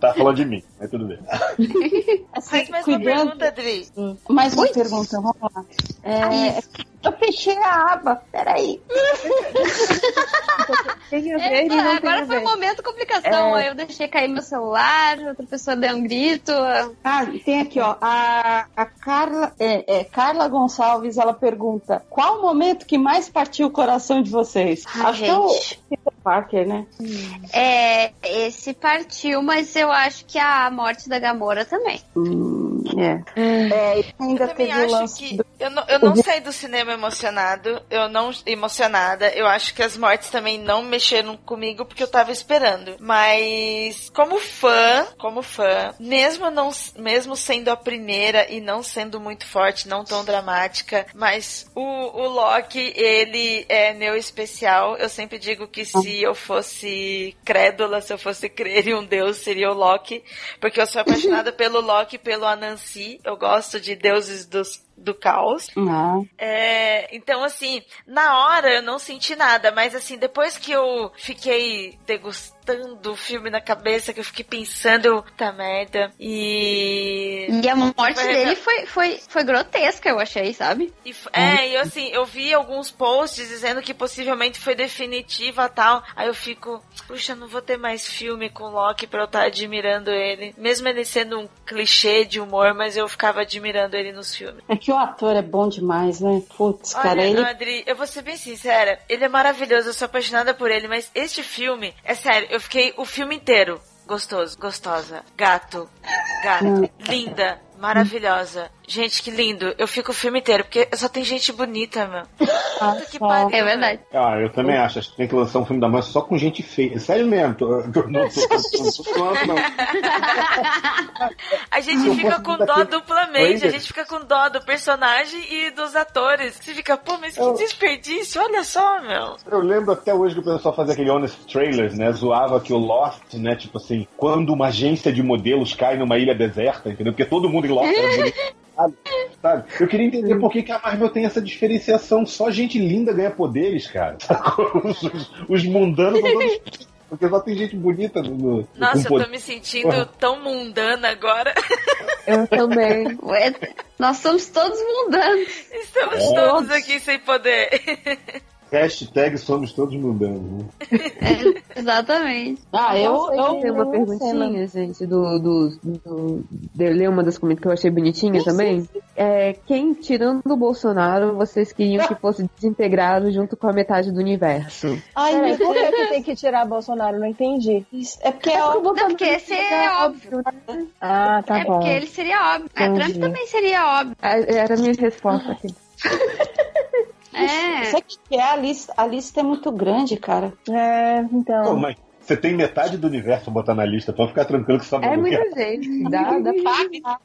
Tá falando de mim, mas tudo bem. assim, Faz mais uma cuidando. pergunta, Adri. Mais uma pergunta, vamos lá. É, eu fechei a aba, peraí. <laughs> Tem a É, ver não tem agora foi um momento complicação. É. Eu deixei cair meu celular, outra pessoa deu um grito. Ah, tem aqui, ó. A, a Carla, é, é, Carla Gonçalves, ela pergunta: qual o momento que mais partiu o coração de vocês? Ai, Acho que é gente. Peter Parker, né? É, esse partiu, mas eu acho que a morte da Gamora também. Hum, é. É, e ainda Eu também teve acho lance que. do- Eu não, eu não saí do cinema emocionado. Eu não emocionada. Eu acho que as mortes também não mexeram comigo porque eu tava esperando. Mas como fã, como fã, mesmo não mesmo sendo a primeira e não sendo muito forte, não tão dramática, mas o, o Loki, ele é meu especial. Eu sempre digo que se eu fosse crédula, se eu fosse crer em um deus, seria o Loki, porque eu sou apaixonada <laughs> pelo Loki, e pelo Anansi. Eu gosto de deuses dos do caos. Ah, É, então, assim, na hora eu não senti nada, mas assim, depois que eu fiquei degustando o filme na cabeça, que eu fiquei pensando, eu, tá merda. E. E a morte Foi dele foi, foi, foi grotesca, eu achei, sabe? E f- é, e eu assim, eu vi alguns posts dizendo que possivelmente foi definitiva tal. Aí eu fico, puxa, não vou ter mais filme com Loki pra eu estar admirando ele. Mesmo ele sendo um clichê de humor, mas eu ficava admirando ele nos filmes. é que o ator é bom demais, né? Putz, cara, Olha, ele. Adri, eu vou ser bem sincera, ele é maravilhoso, eu sou apaixonada por ele, mas este filme, é sério, eu fiquei o filme inteiro gostoso, gostosa, gato, gato, linda, maravilhosa. Gente, que lindo. Eu fico o filme inteiro, porque só tem gente bonita, meu. <laughs> Puta que pariu. É verdade. Ah, eu também acho. Acho que tem que lançar um filme da Marvel só com gente feia. Sério mesmo. Tô, tô, não tô, tô, tô, tô zoando, não. <laughs> A gente Eu fica com dó duplamente, a gente fica com dó do personagem e dos atores. Você fica, pô, mas que desperdício, olha só, meu. Eu lembro até hoje que o pessoal fazia aquele Honest Trailers, né? Zoava que o Lost, né? Tipo assim, quando uma agência de modelos cai numa ilha deserta, entendeu? Porque todo mundo em Lost era bonito. <laughs> sabe? Sabe? Eu queria entender por que, que a Marvel tem essa diferenciação. Só gente linda ganha poderes, cara. <laughs> Os, os, os mundanos são todos. <laughs> Porque só tem gente bonita no. no Nossa, eu tô poder. me sentindo tão mundana agora. Eu também. Ué, Nós somos todos mundanos. Estamos É. todos aqui sem poder. <laughs> Hashtag somos todos mundanos. Né? É, exatamente. Ah, eu. Eu tem uma perguntinha, gente, do, do, do, de eu ler uma das comentários que eu achei bonitinha também. É, quem, tirando o Bolsonaro, vocês queriam que fosse desintegrado junto com a metade do universo? Ai, Peraí, meu por que, que tem que tirar Bolsonaro? Não entendi. É porque é óbvio. Não, porque esse é óbvio. Ah, tá é bom. porque ele seria óbvio. A Trump Entendi. também seria óbvio. Ah, Era a minha resposta aqui. <laughs> É. Sabe que que é? A lista, a lista é muito grande, cara. É, Pô, então. mas você tem metade do universo pra botar na lista, pode ficar tranquilo que só É muita gente. <laughs> Dá, dá pra...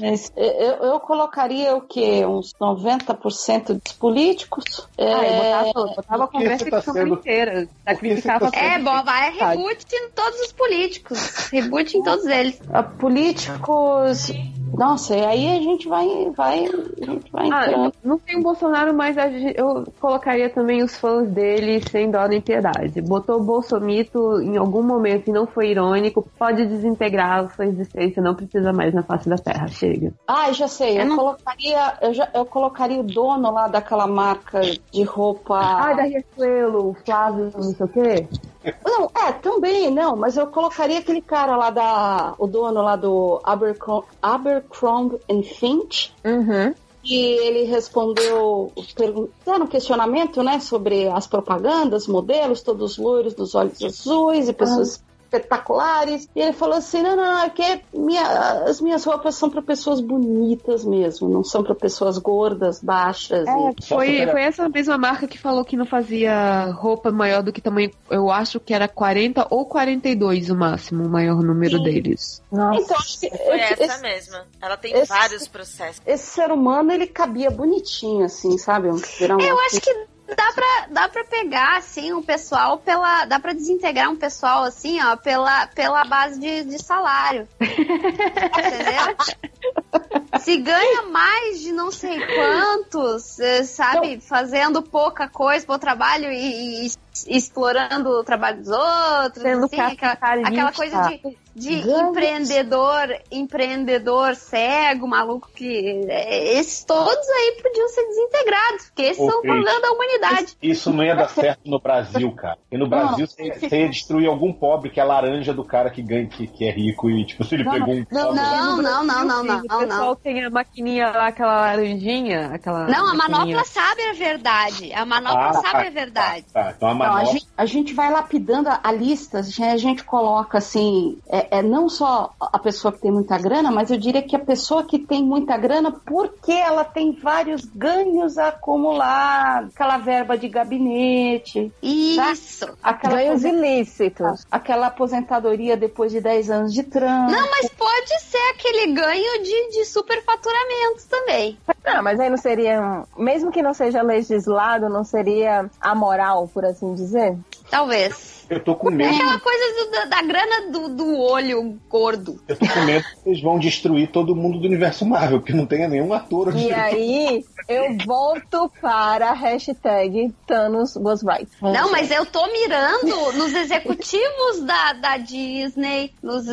Mas eu, eu colocaria o quê? Uns 90% dos políticos. Ah, eu É, botava, botava a que conversa você tá que sendo... inteira. Que tá É, bom, vai reboot em todos os políticos. Reboot em todos eles. políticos. Nossa, e aí a gente vai, vai, a gente vai Ah, entrando. não tem o Bolsonaro, mas a gente- eu colocaria também os fãs dele sem dó nem piedade. Botou o Bolsomito em algum momento e não foi irônico, pode desintegrar a sua existência, não precisa mais na face da Terra. Chega. Ah, já sei. Eu, Eu não- colocaria, eu, já, eu colocaria o dono lá daquela marca de roupa. Ai, da Riachuelo, o Flávio, não sei o quê. Não, é, também, não, mas eu colocaria aquele cara lá da. O dono lá do Abercrom Abercrombie and Finch. Uhum. E ele respondeu, perguntando um questionamento, né, sobre as propagandas, modelos, todos loiros, dos olhos azuis e pessoas espetaculares. E ele falou assim: não, não, é que minha- as minhas roupas são para pessoas bonitas mesmo, não são para pessoas gordas, baixas. e- Só Foi, foi essa mesma marca que falou que não fazia roupa maior do que tamanho. Eu acho que era 40 ou 42 o máximo, o maior número Sim. deles. Nossa. Então, acho que Foi esse, essa mesma. Ela tem esse- vários processos. esse ser humano, ele cabia bonitinho, assim, sabe? Um- um- Eu acho que dá pra, dá pra pegar, assim, um pessoal pela. Dá pra desintegrar um pessoal, assim, ó, pela, pela base de, de salário. <laughs> Entendeu? Se ganha mais de não sei quantos, eh, sabe, fazendo pouca coisa, pouco trabalho e, e explorando o trabalho dos outros, Sendo assim, aquela, aquela coisa de, de Ganhos. empreendedor, empreendedor cego, maluco, que é, esses todos aí podiam ser desintegrados, porque esses Ô, são o Cris, problema da humanidade. Isso não ia dar certo no Brasil, cara. E no Brasil você, você ia destruir algum pobre que é a laranja do cara que ganha, que, que é rico e, tipo, se ele Não, pegou um. não, Não, não, não, não, não, o não, pessoal não. tem a maquininha lá, aquela laranjinha, aquela. Não, a manopla sabe a verdade. A manopla Ah, sabe a tá, verdade. Tá, então a Não, a, gente, a gente vai lapidando a, a lista, a gente- a gente coloca assim, é, é não só a pessoa que tem muita grana, mas eu diria que a pessoa que tem muita grana porque ela tem vários ganhos acumulados, aquela verba de gabinete, Isso. aquela, Ganhos ilícitos. aquela aposentadoria depois de 10 anos de trânsito. Não, mas pode ser aquele ganho de, de superfaturamento também. Não, mas aí não seria, mesmo que não seja legislado, não seria amoral, por assim dizer? Talvez. Eu tô com medo. Aquela coisa do- da, da grana do, do olho gordo. Eu tô com medo que vocês vão destruir todo mundo do universo Marvel, porque não tenha nenhum ator. E aí, eu volto para a hashtag Thanos was right. Não, mas eu tô mirando nos executivos da, da Disney, nos-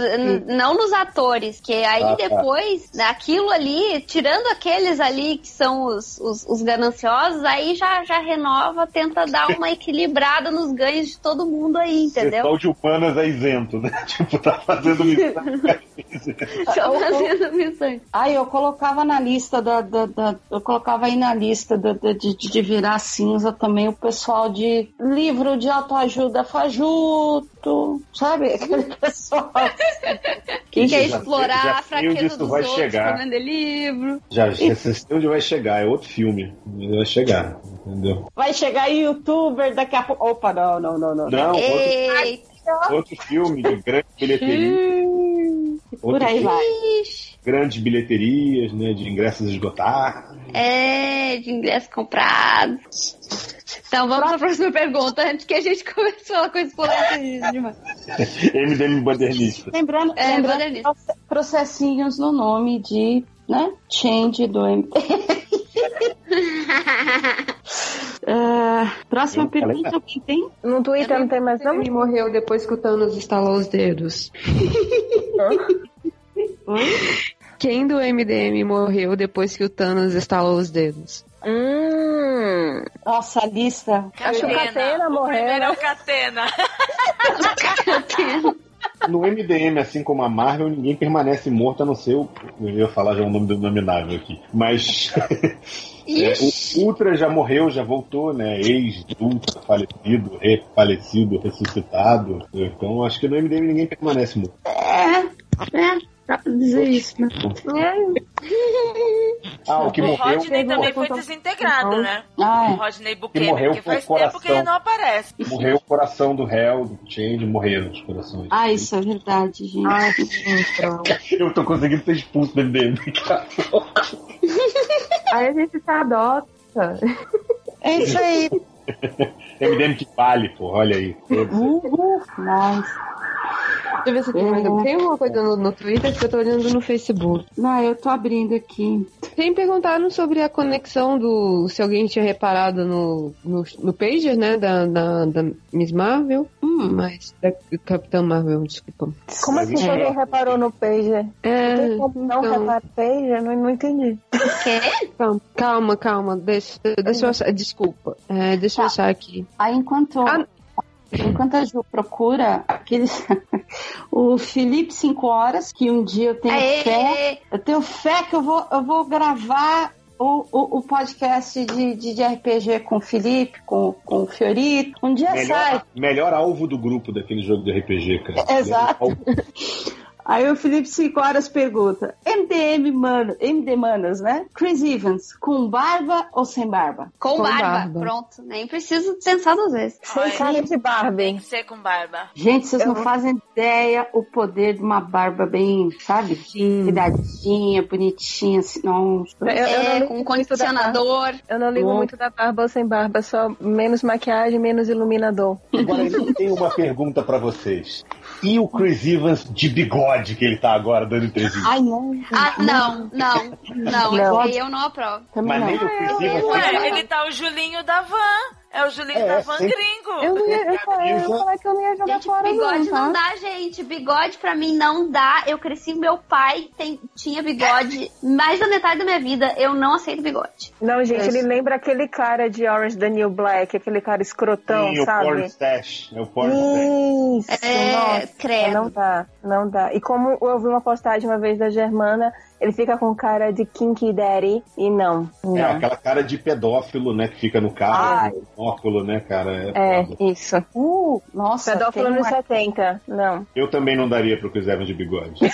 não nos atores, que aí Ah, tá. depois, aquilo ali, tirando aqueles ali que são os, os, os gananciosos, aí já, já renova, tenta dar uma equilibrada nos ganhos de todo mundo aí, O entendeu? pessoal de Upanas é isento, né? <laughs> Tipo, tá fazendo <laughs> missão. Tô fazendo missão. Aí eu colocava na lista da, da- da- eu colocava aí na lista da- da- de, de virar cinza também o pessoal de livro de autoajuda fajuto, sabe? <laughs> Aquele pessoal. Quem quer Já explorar já a fraqueza dos vai outros chegar. pra livro. Já, já sei onde vai chegar, é outro filme. Vai chegar, entendeu? Vai chegar youtuber daqui a pouco. Opa, não, não, não, não. Não, outro, outro filme de grande bilheteria. Por aí filme vai. Grandes bilheterias, né? De ingressos esgotados. é, de ingresso comprado. Então vamos à próxima pergunta, antes que a gente <laughs> comece a falar coisas polêmicas demais. <laughs> MDM modernista. Lembrando, É, lembrando processinhos no nome de, né? Change do MT. Ah, <laughs> próxima Sim, ela é pergunta, quem tem? No Twitter não tem mais não? Ele morreu depois que o Thanos estalou os dedos. Quem do MDM morreu depois que o Thanos estalou os dedos? Hum, Nossa, a lista. Acho que o Catena o morreu, primeiro é o Catena. <laughs> No MDM, assim como a Marvel, ninguém permanece morto a não ser o. Eu ia falar já o nome do nominável aqui. Mas. <laughs> é, o Ultra já morreu, já voltou, né? Ex-Ultra, falecido, refalecido, ressuscitado. Então acho que no MDM ninguém permanece morto. É, é, dá pra dizer isso, né? Ah, o que o morreu. Rodney também foi desintegrado, né? Ah, O. Rodney Que Buchanan, morreu porque faz o coração. tempo que ele não aparece. Morreu o coração do réu, do Change, morreram os corações. Ah, isso é verdade, gente. Ai, então. <laughs> Eu tô conseguindo ser expulso do MDM, <laughs> cara. Aí a gente se adota. É isso aí. <laughs> MDM que vale, pô, olha aí. Uhul, nice. Deixa eu ver se tem mais. Tem alguma coisa no, no Twitter que eu tô olhando no Facebook. Não, eu tô abrindo aqui. Tem perguntaram sobre a conexão do. Se alguém tinha reparado no, no, no pager, né? Da, da, da Miss Marvel. Hum, Mas. Da Capitã Marvel, desculpa. Como assim É. ninguém reparou no Pager? É. Não então- reparar no Pager? Não, não entendi. Quê? Calma, calma, calma. Deixa, deixa eu achar. Desculpa. É, deixa eu Tá. achar aqui. Aí enquanto, Ah. Enquanto a Ju procura aqueles. <laughs> o Felipe 5 horas, que um dia eu tenho fé. Aê! Eu tenho fé que eu vou, eu vou gravar o, o, o podcast de, de, de RPG com o Felipe, com, com o Fiorito. Um dia sai. Melhor, melhor alvo do grupo daquele jogo de RPG, cara. <laughs> Exato. Aí o Felipe 5 horas pergunta: MDM, mano, MD Manas, né? Chris Evans, com barba ou sem barba? Com, Com barba. barba. Pronto. Nem preciso pensar duas vezes. Sem cara de Tem Barbie. que ser com barba. Gente, vocês Eu não fazem ideia o poder de uma barba bem, sabe? Sim. Cuidadinha, bonitinha, assim, não. Eu, eu é, com condicionador. Eu não ligo Bom. muito da barba ou sem barba, só menos maquiagem, menos iluminador. Agora eu tenho uma pergunta pra vocês. E o Chris Evans de bigode que ele tá agora dando entrevista? Ai, não. Ah, não, não, não. Não. Eu não aprovo. Também Mas não. nem o Chris Evans Ué, ele tá o Julinho da Van. É o Julinho É, da Van sim. Gringo. Eu não ia, eu, falei- eu ia falar que eu não ia jogar Gente, fora, bigode não, não, tá? dá, gente. Bigode pra mim não dá. Eu cresci, meu pai tem, tinha bigode mais da metade da minha vida. Eu não aceito bigode. Não, gente, Isso. ele lembra aquele cara de Orange the New Black, aquele cara escrotão, Sim, o sabe? porn stash. É o porn stash. Isso, É, nossa, credo. não dá, não dá. E como eu vi uma postagem uma vez da Germana, ele fica com cara de Kinky Daddy e não, não. É aquela cara de pedófilo, né? Que fica no carro, no óculo, né, cara? É, foda. isso. Uh, nossa, Pedófilo nos uma- 70, não. Eu também não daria pro Chris Evans de bigode. <laughs>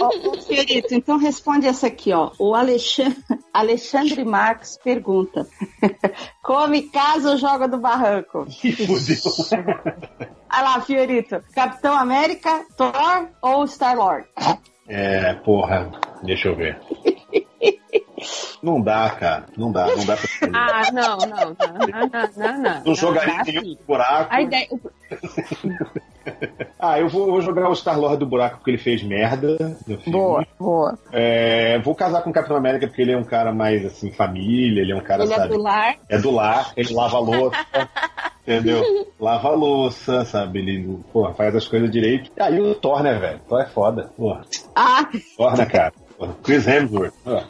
Ô, Fiorito, então responde essa aqui, ó. O Alexandre, Alexandre Marques pergunta: <laughs> Come, casa ou joga do barranco? Ih, fudeu. Olha lá, Fiorito. Capitão América, Thor ou Star-Lord? <laughs> É, porra, deixa eu ver. <laughs> Não dá, cara. Não dá, não dá pra <laughs> escolher. Ah, não, não, não, não, não, não, não. Não jogaria nenhum buraco. A ideia, <laughs> Ah, eu vou, vou jogar o Star-Lord do buraco porque ele fez merda no filme. Boa, boa. É, vou casar com o Capitão América porque ele é um cara mais, assim, família, ele é um cara, Ele é sabe? do lar. É do lar, ele lava a louça, <laughs> entendeu? Lava a louça, sabe? Ele, porra, faz as coisas direito. E aí o Thor, né, velho? Thor é foda, porra. Ah, Thor, né, cara? Porra. Chris Hemsworth. Ó,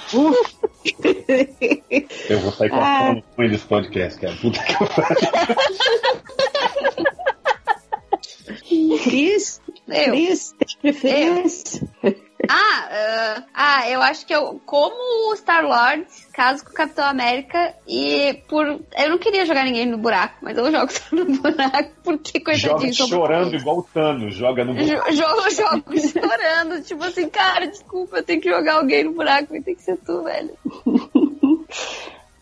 eu vou sair cortando Ah. ruim desse podcast, cara. Puta que pariu. <laughs> Cris? Eu. Cris, tem preferência? Ah, ah, ah, eu acho que eu, como o Star-Lord, caso com o Capitão América, e por. Eu não queria jogar ninguém no buraco, mas eu jogo <laughs> só no buraco, porque Joga coitadinho. sou chorando muito igual o Thanos, joga no Jo- Jogo, jogo <laughs> chorando, tipo assim, cara, desculpa, eu tenho que jogar alguém no buraco, vai ter que ser tu, velho. <laughs>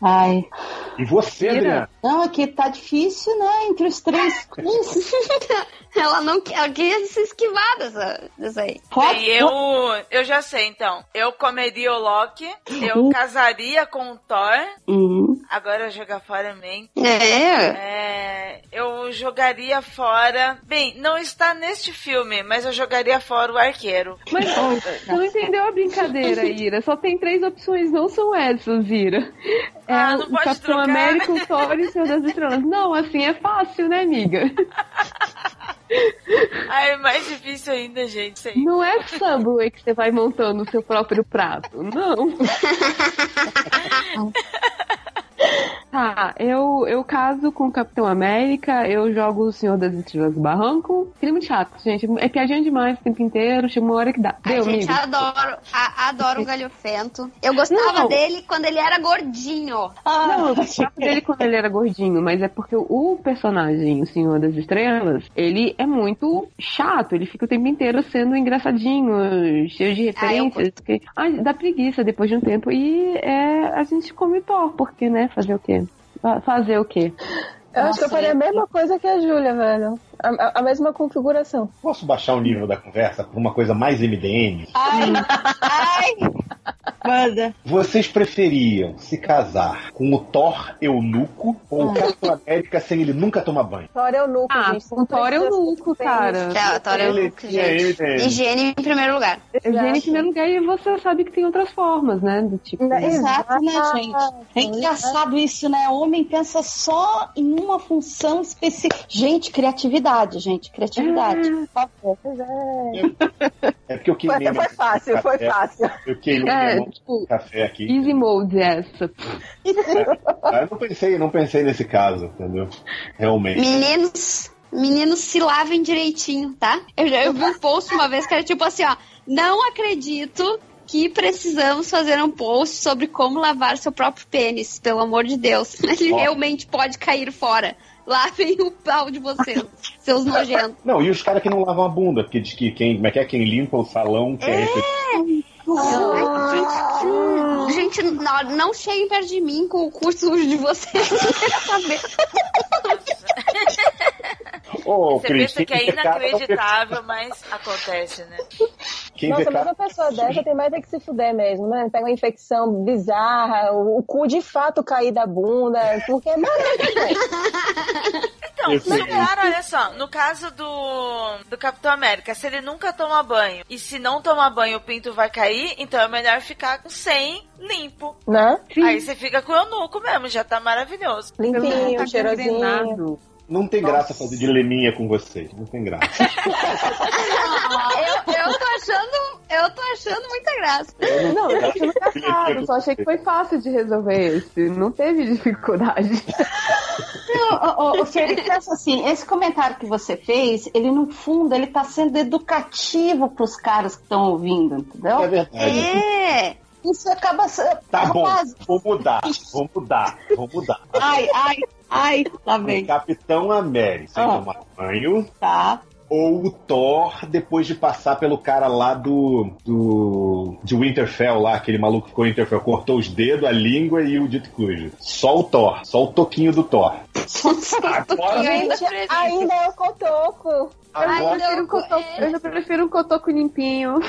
Ai. E você, Adriana? Não, aqui tá difícil, né? Entre os três. <laughs> <laughs> Ela não quer, ela quer se esquivar dessa, dessa aí. Bem, eu, eu já sei, então. Eu comeria o Loki, eu Uhum. casaria com o Thor, Hum. agora jogar fora Man. É. É, eu jogaria fora. Bem, não está neste filme, mas eu jogaria fora o arqueiro. Mas não entendeu a brincadeira, Ira. Só tem três opções, não são essas, Ira. É Ah, o Capitão trocar. América, o Thor e o Senhor das Estrelas. Não, assim é fácil, né, amiga? <laughs> Ah, é mais difícil ainda, gente. Não é Subway que você vai montando o seu próprio prato, não. <laughs> <laughs> Tá, eu, eu caso com o Capitão América, eu jogo o Senhor das Estrelas do Barranco. Seria muito chato, gente. É piadinha demais o tempo inteiro, chega uma hora que dá. A Deu, gente amigo? adoro, a- adoro o galhofento. Eu gostava Não. dele quando ele era gordinho. Ah, Não, eu gostava dele quando ele era gordinho, mas é porque o personagem, o Senhor das Estrelas, ele é muito chato, ele fica o tempo inteiro sendo engraçadinho, cheio de Ah, eu referências. que, ah, dá preguiça depois de um tempo. E é, a gente come Thor, porque, né? Fazer o quê? Fa- Fazer o quê? Eu acho que eu Nossa, faria a mesma coisa que a Júlia, velho. A, a- mesma configuração. Posso baixar o nível da conversa pra uma coisa mais MDM? Ai, ai. Manda. Vocês preferiam se casar com o Thor eunuco ou o Capitão América sem ele nunca tomar banho? Thor o núcleo, Ah, gente. com Thor eu nuco, cara. Tá, Thor é o Ele Luke, tinha gente. ele, né? Higiene em primeiro lugar. Eugênio, em primeiro lugar, e você sabe que tem outras formas, né? Do tipo. Exato, né, gente? É engraçado isso, né? O homem pensa só em uma função específica. Gente, criatividade, gente, criatividade. Por favor. É. É porque eu queimei Foi, foi fácil, foi café. fácil. Eu queimei É, tipo, café aqui. easy mode essa. Ah, Eu não pensei, não pensei nesse caso, entendeu? Realmente. Meninos, meninos se lavem direitinho, tá? Eu já eu vi um post uma vez que era tipo assim, ó, não acredito que precisamos fazer um post sobre como lavar seu próprio pênis, pelo amor de Deus. <laughs> Ele Ó. realmente pode cair fora. Lavem o pau de vocês, seus nojentos. Não, e os caras que não lavam a bunda, porque diz que quem, como é que é? Quem limpa o salão que é, Ai, gente, gente, não, não cheguem perto de mim com o curso sujo de vocês. <laughs> Eu quero saber. <laughs> Ô, Você Cris, pensa que é inacreditável, mas acontece, né? Quem Nossa, mas uma pessoa dessa tem mais é que se fuder mesmo, né? Pega uma infecção bizarra, o, o cu de fato cair da bunda, porque não Então, Esse- se o cara, olha só, no caso do, do Capitão América, se ele nunca toma banho e se não tomar banho o pinto vai cair, então é melhor ficar com 100 limpo. né? Aí você fica com o eunuco mesmo, já tá maravilhoso. Limpinho, Tá cheirosinho. Não tem graça fazer de leminha com vocês. Não tem graça. <laughs> Eu, eu tô achando. Eu tô achando muita graça. Não, eu achei engraçado, só achei que foi fácil de resolver esse. Não teve dificuldade. <laughs> Não, ô, ô, Felipe, pensa assim, esse comentário que você fez, ele no fundo, ele tá sendo educativo pros caras que estão ouvindo, É entendeu? verdade. É. Isso acaba sendo... Tá bom, vou mudar, vou mudar, vou mudar. Ai, ai, ai, tá O bem, Capitão América sem Ah. tomar banho tá. ou o Thor depois de passar pelo cara lá do, do de Winterfell lá, aquele maluco que ficou em Winterfell, cortou os dedos, a língua e o dito cujo. Só o Thor, só o toquinho do Thor. Agora, Eu ainda Gente, prefiro. ainda é o cotoco. Ai, agora não. Eu, cotoco, eu prefiro um cotoco limpinho.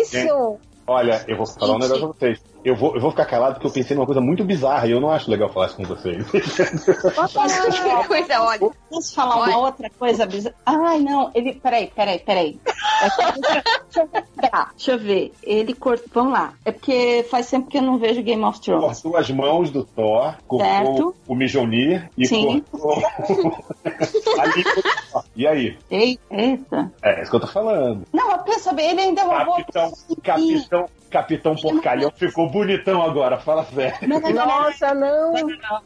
Isso! olha, eu vou falar um negócio pra vocês. Eu vou, eu vou ficar calado porque eu pensei numa coisa muito bizarra e eu não acho legal falar isso com vocês. Que <laughs> coisa, olha. Posso falar Olha. uma outra coisa bizarra? Ai, não, ele. Peraí, peraí, peraí. É Deixa, eu eu ver. Ele cortou. Vamos lá. É porque faz tempo que eu não vejo Game of Thrones. cortou as mãos do Thor, cortou Certo. o Mijonir e Sim. cortou. <laughs> E aí? Ei, eita. É isso que eu tô falando. Não, mas pensa bem, ele ainda é uma boa Capitão, capitão, capitão porcalhão ficou bonitão agora, fala sério. Não, não, não, não, Nossa, não.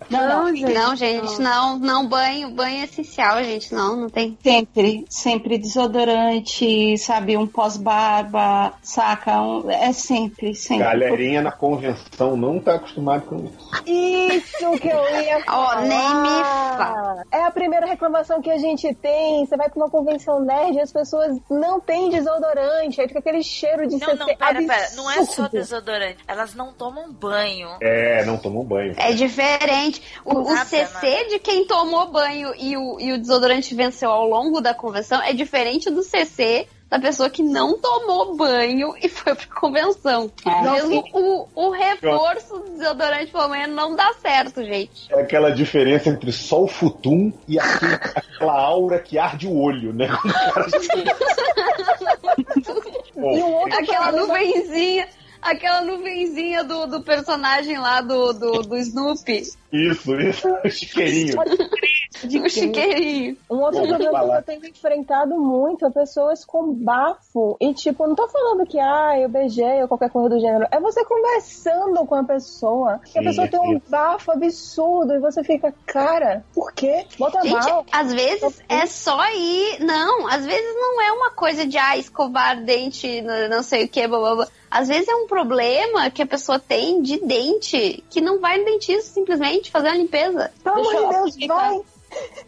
não, não. gente. Não, gente, não, não, banho, banho é essencial, gente, não, não tem. Sempre, sempre desodorante, sabe, um pós-barba, saca? Um- é sempre, sempre. Galerinha na convenção não tá acostumado com isso. Isso que eu ia <laughs> Ó, falar. nem me fala. É a primeira reclamação que a gente tem. Você vai pra uma convenção nerd e as pessoas não têm desodorante. Aí fica aquele cheiro de Não, não, pera, pera. Não é só desodorante. Elas não tomam banho. É, não tomam banho. É diferente. O, o CC de quem tomou banho e o, e o desodorante venceu ao longo da convenção é diferente do CC da pessoa que não tomou banho e foi pra convenção. É. Mesmo o, o reforço do desodorante pelo menos não dá certo, gente. É aquela diferença entre só o futum e aquele- aquela aura que arde o olho, né? <laughs> O cara- Bom, outro Aquela nuvenzinha, aquela nuvenzinha do, do personagem lá do, do, do Snoopy, Isso, isso, <laughs> chiqueirinho. o chiqueirinho. Um outro vai que eu tenho enfrentado muito é pessoas com bafo. E, tipo, não tô falando que, ah, eu beijei ou qualquer coisa do gênero. É você conversando com a pessoa. E a Sim, pessoa tem um sim. bafo absurdo. E você fica, cara, por quê? Bota Gente, mal. às vezes é só ir. Não, às vezes não é uma coisa de ah, escovar dente, não sei o que, blá blá blá. Às vezes é um problema que a pessoa tem de dente, que não vai no dentista simplesmente fazer a limpeza. Pelo amor de eu Deus, aproveitar. vai.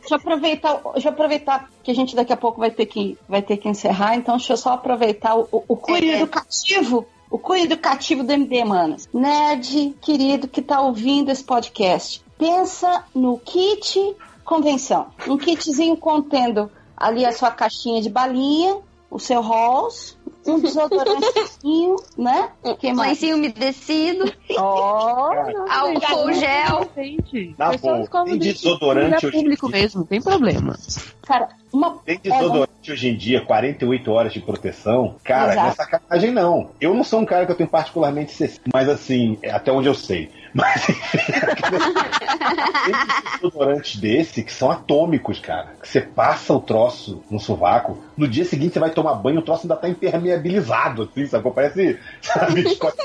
Deixa eu aproveitar, deixa eu aproveitar que a gente daqui a pouco vai ter que, vai ter que encerrar, então deixa eu só aproveitar o, o, o cunho É. educativo. O cunho educativo do MD, manas. Nerd, querido, que tá ouvindo esse podcast. Pensa no kit convenção. Um kitzinho contendo ali a sua caixinha de balinha, o seu rolls, um desodorantezinho, <laughs> né? Mais? Lencinho umedecido, Ó, <laughs> <laughs> álcool gel. Gente, Na pessoas boa, tem desodorante em hoje em público dia. mesmo, não tem problema. Cara, uma Tem desodorante hoje em dia, 48 horas de proteção. Cara, Exato. não é sacanagem, não. Eu não sou um cara que eu tenho particularmente mas assim, é até onde eu sei. Mas <laughs> enfim, desodorantes desse que são atômicos, cara. Que você passa o troço no sovaco, no dia seguinte você vai tomar banho, o troço ainda tá impermeabilizado, assim, sabe? Parece, sabe, Scott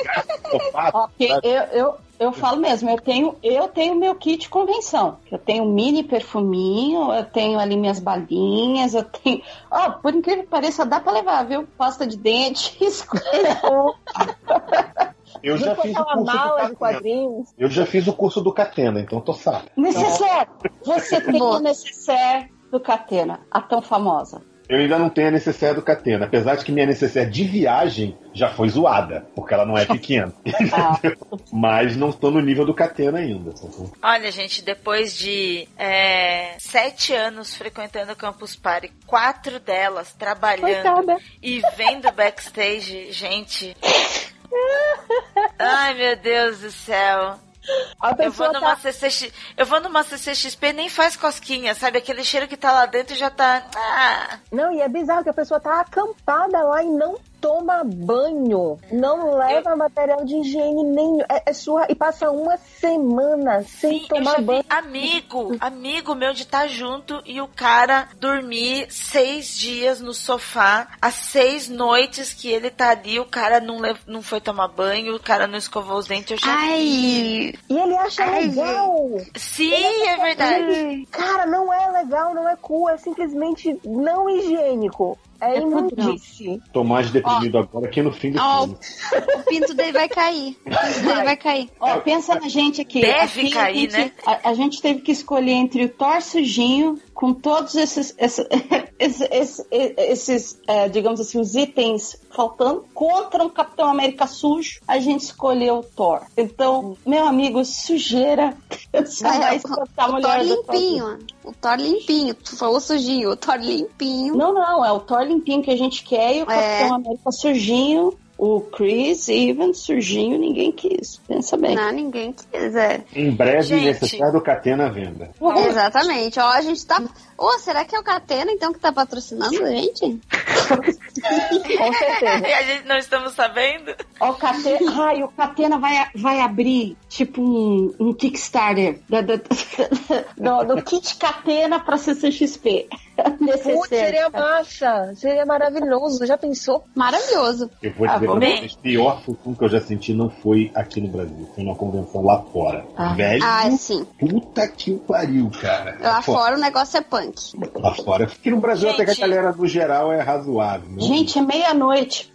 Ó, que eu, eu, eu falo mesmo, eu tenho eu tenho meu kit convenção. Eu tenho mini perfuminho, eu tenho ali minhas balinhas, eu tenho. Ó, por incrível que pareça, dá pra levar, viu? Pasta de dente, <laughs> escova. Eu já fiz o curso do mala de Catena. quadrinhos. Eu já fiz o curso do Catena, então tô sabe. Necessaire! Você tem o necessaire do Catena, a tão famosa. Eu ainda não tenho a necessaire do Catena, apesar de que minha necessaire de viagem já foi zoada, porque ela não é pequena. entendeu? <laughs> <laughs> Mas não tô no nível do Catena ainda. sacou? Olha, gente, depois de é, sete anos frequentando o Campus Party, quatro delas trabalhando Coitada. e vendo backstage, gente. Ai, meu Deus do céu. A Eu vou numa tá. CCX, eu vou numa CCXP nem faz cosquinha, sabe? Aquele cheiro que tá lá dentro já tá. Ah, Não, e é bizarro que a pessoa tá acampada lá e não toma banho. Não leva material de higiene nenhum. É, é surra. E passa uma semana sem sim, eu já tomar banho. vi amigo, amigo meu de estar junto e o cara dormir seis dias no sofá, as seis noites que ele tá ali, o cara não, não foi tomar banho, o cara não escovou os dentes, eu já vi. Ai, E ele acha Ai, legal. Sim, é verdade. Cara, não é legal, não é cool, é simplesmente não higiênico. É, É imundice. Tô mais deprimido agora aqui no fim do Ó, filme. o pinto dele vai cair. O pinto dele vai cair. Ó, pensa na gente aqui. Deve Aqui cair, a gente, né? A, a gente teve que escolher entre o Thor sujinho, com todos esses, esses, <laughs> esses, esses, esses, é, digamos assim, os itens faltando, contra um Capitão América sujo, a gente escolheu o Thor. Então, meu amigo, sujeira, <laughs> É, o- O Thor limpinho. O Thor limpinho. Tu falou sujinho. O Thor limpinho. Não, não, é o Thor limpinho que a gente quer e o É. Capitão América sujinho. O Chris Evans sujinho, ninguém quis. Pensa bem. Não, ninguém quis, é. Em breve, Gente. necessário do Catena à venda. Exatamente. Ó, a gente tá. Ô, será que é o Catena então que tá patrocinando a gente? <laughs> Com certeza. <laughs> E a gente não estamos sabendo? Ó, o Catena, ai, o Catena vai, vai abrir tipo um, um Kickstarter da- <laughs> do, do kit Catena pra CCXP. Putz, seria massa. Seria maravilhoso. Já pensou? Maravilhoso. Eu vou Ah, dizer vou pra ver. vocês, pior função que eu já senti não foi aqui no Brasil, foi numa convenção lá fora. Velho, Ah, sim. puta que o pariu, cara. Lá Fo- fora o negócio é punk. Lá fora. Aqui no Brasil até que a Gente. galera, no geral, é razoável. Né? Gente, é meia-noite.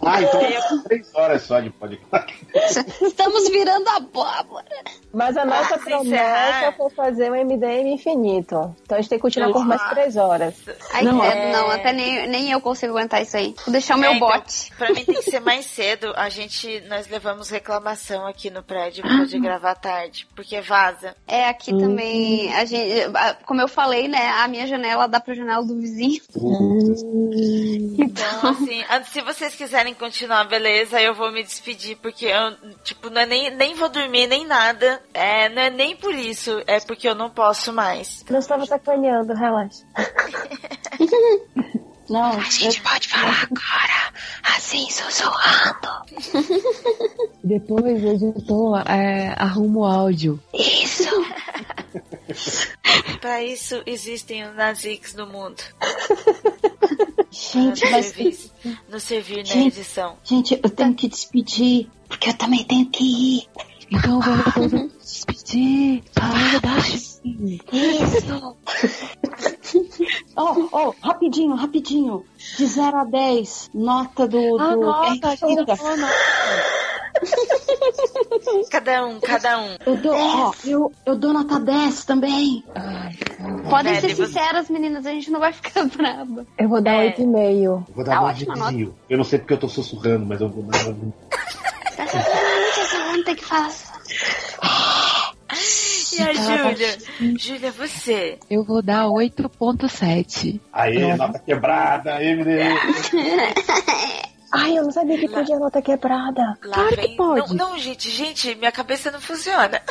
Ah, então três horas só de podcast. <laughs> Estamos virando abóbora. Mas a nossa Ah, se promessa foi fazer um MDM infinito. Então a gente tem que continuar por mais três horas. Ai, Não, é- não, até nem, nem eu consigo aguentar isso aí. Vou deixar o meu É, então, bote. Pra mim tem que ser mais cedo. A gente, nós levamos reclamação aqui no prédio pra de gravar tarde, porque vaza. É, aqui também, a gente, a- como eu falei, né, a minha janela dá pra janela do vizinho. Então, assim, ah, se vocês quiserem continuar, beleza, eu vou me despedir, porque eu, tipo, não é nem, nem vou dormir, nem nada. É, não é nem por isso, é porque eu não posso mais. Não estava sacaneando, relaxa. <laughs> Não, pode falar agora, assim, sussurrando. Depois o editor é, arruma o áudio. Isso. <laughs> Pra isso existem os Nazix no mundo. gente, mas, servir, nos servir na Gente. edição. gente, eu tenho que despedir, porque eu também tenho que ir. Então vamos nos <laughs> despedir falando da Shuri. Isso! oh, oh, rapidinho, rapidinho. De 0 a 10, nota do. Ah, do... nota, é, <laughs> cada um, cada um. Eu dou, ó, é. eu, eu dou nota 10 também. Ai, Podem é, ser sinceras, você... meninas, a gente não vai ficar <laughs> brava. Eu vou dar é. 8,5. Vou dar tá 9,5. Eu não sei porque eu tô sussurrando, mas eu vou dar 9,5 pergunta que faz. E a tá Júlia? Júlia, você. Eu vou dar 8.7. Aí, é. nota quebrada, Emily! <laughs> Ai, eu não sabia que podia nota quebrada. Lá Claro que pode. Não, não, gente, gente, minha cabeça não funciona.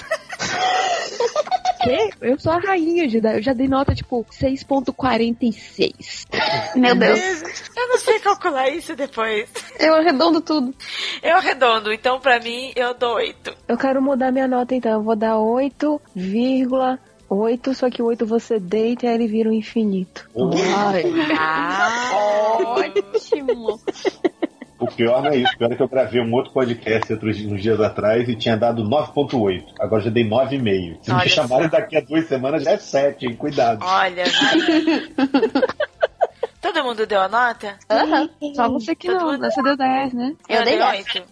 Quê? Eu sou a rainha de dar. Eu já dei nota tipo 6.46. Meu Deus. Eu não sei calcular isso depois. Eu arredondo tudo. Eu arredondo, então pra mim eu dou oito. Eu quero mudar minha nota então. Eu vou dar 8,8, só que o 8 você deita e aí ele vira um infinito. Ai. Ótimo. O pior não é isso. O pior é que eu gravei um outro podcast outros, uns dias atrás e tinha dado 9.8. Agora já dei 9,5. Se Olha me chamarem só. daqui a duas semanas já é 7, hein? Cuidado. Olha, vai. <laughs> Todo mundo deu a nota? Aham. Só você que Todo não, mundo- você deu 10, né? Eu dei dei 10. oito.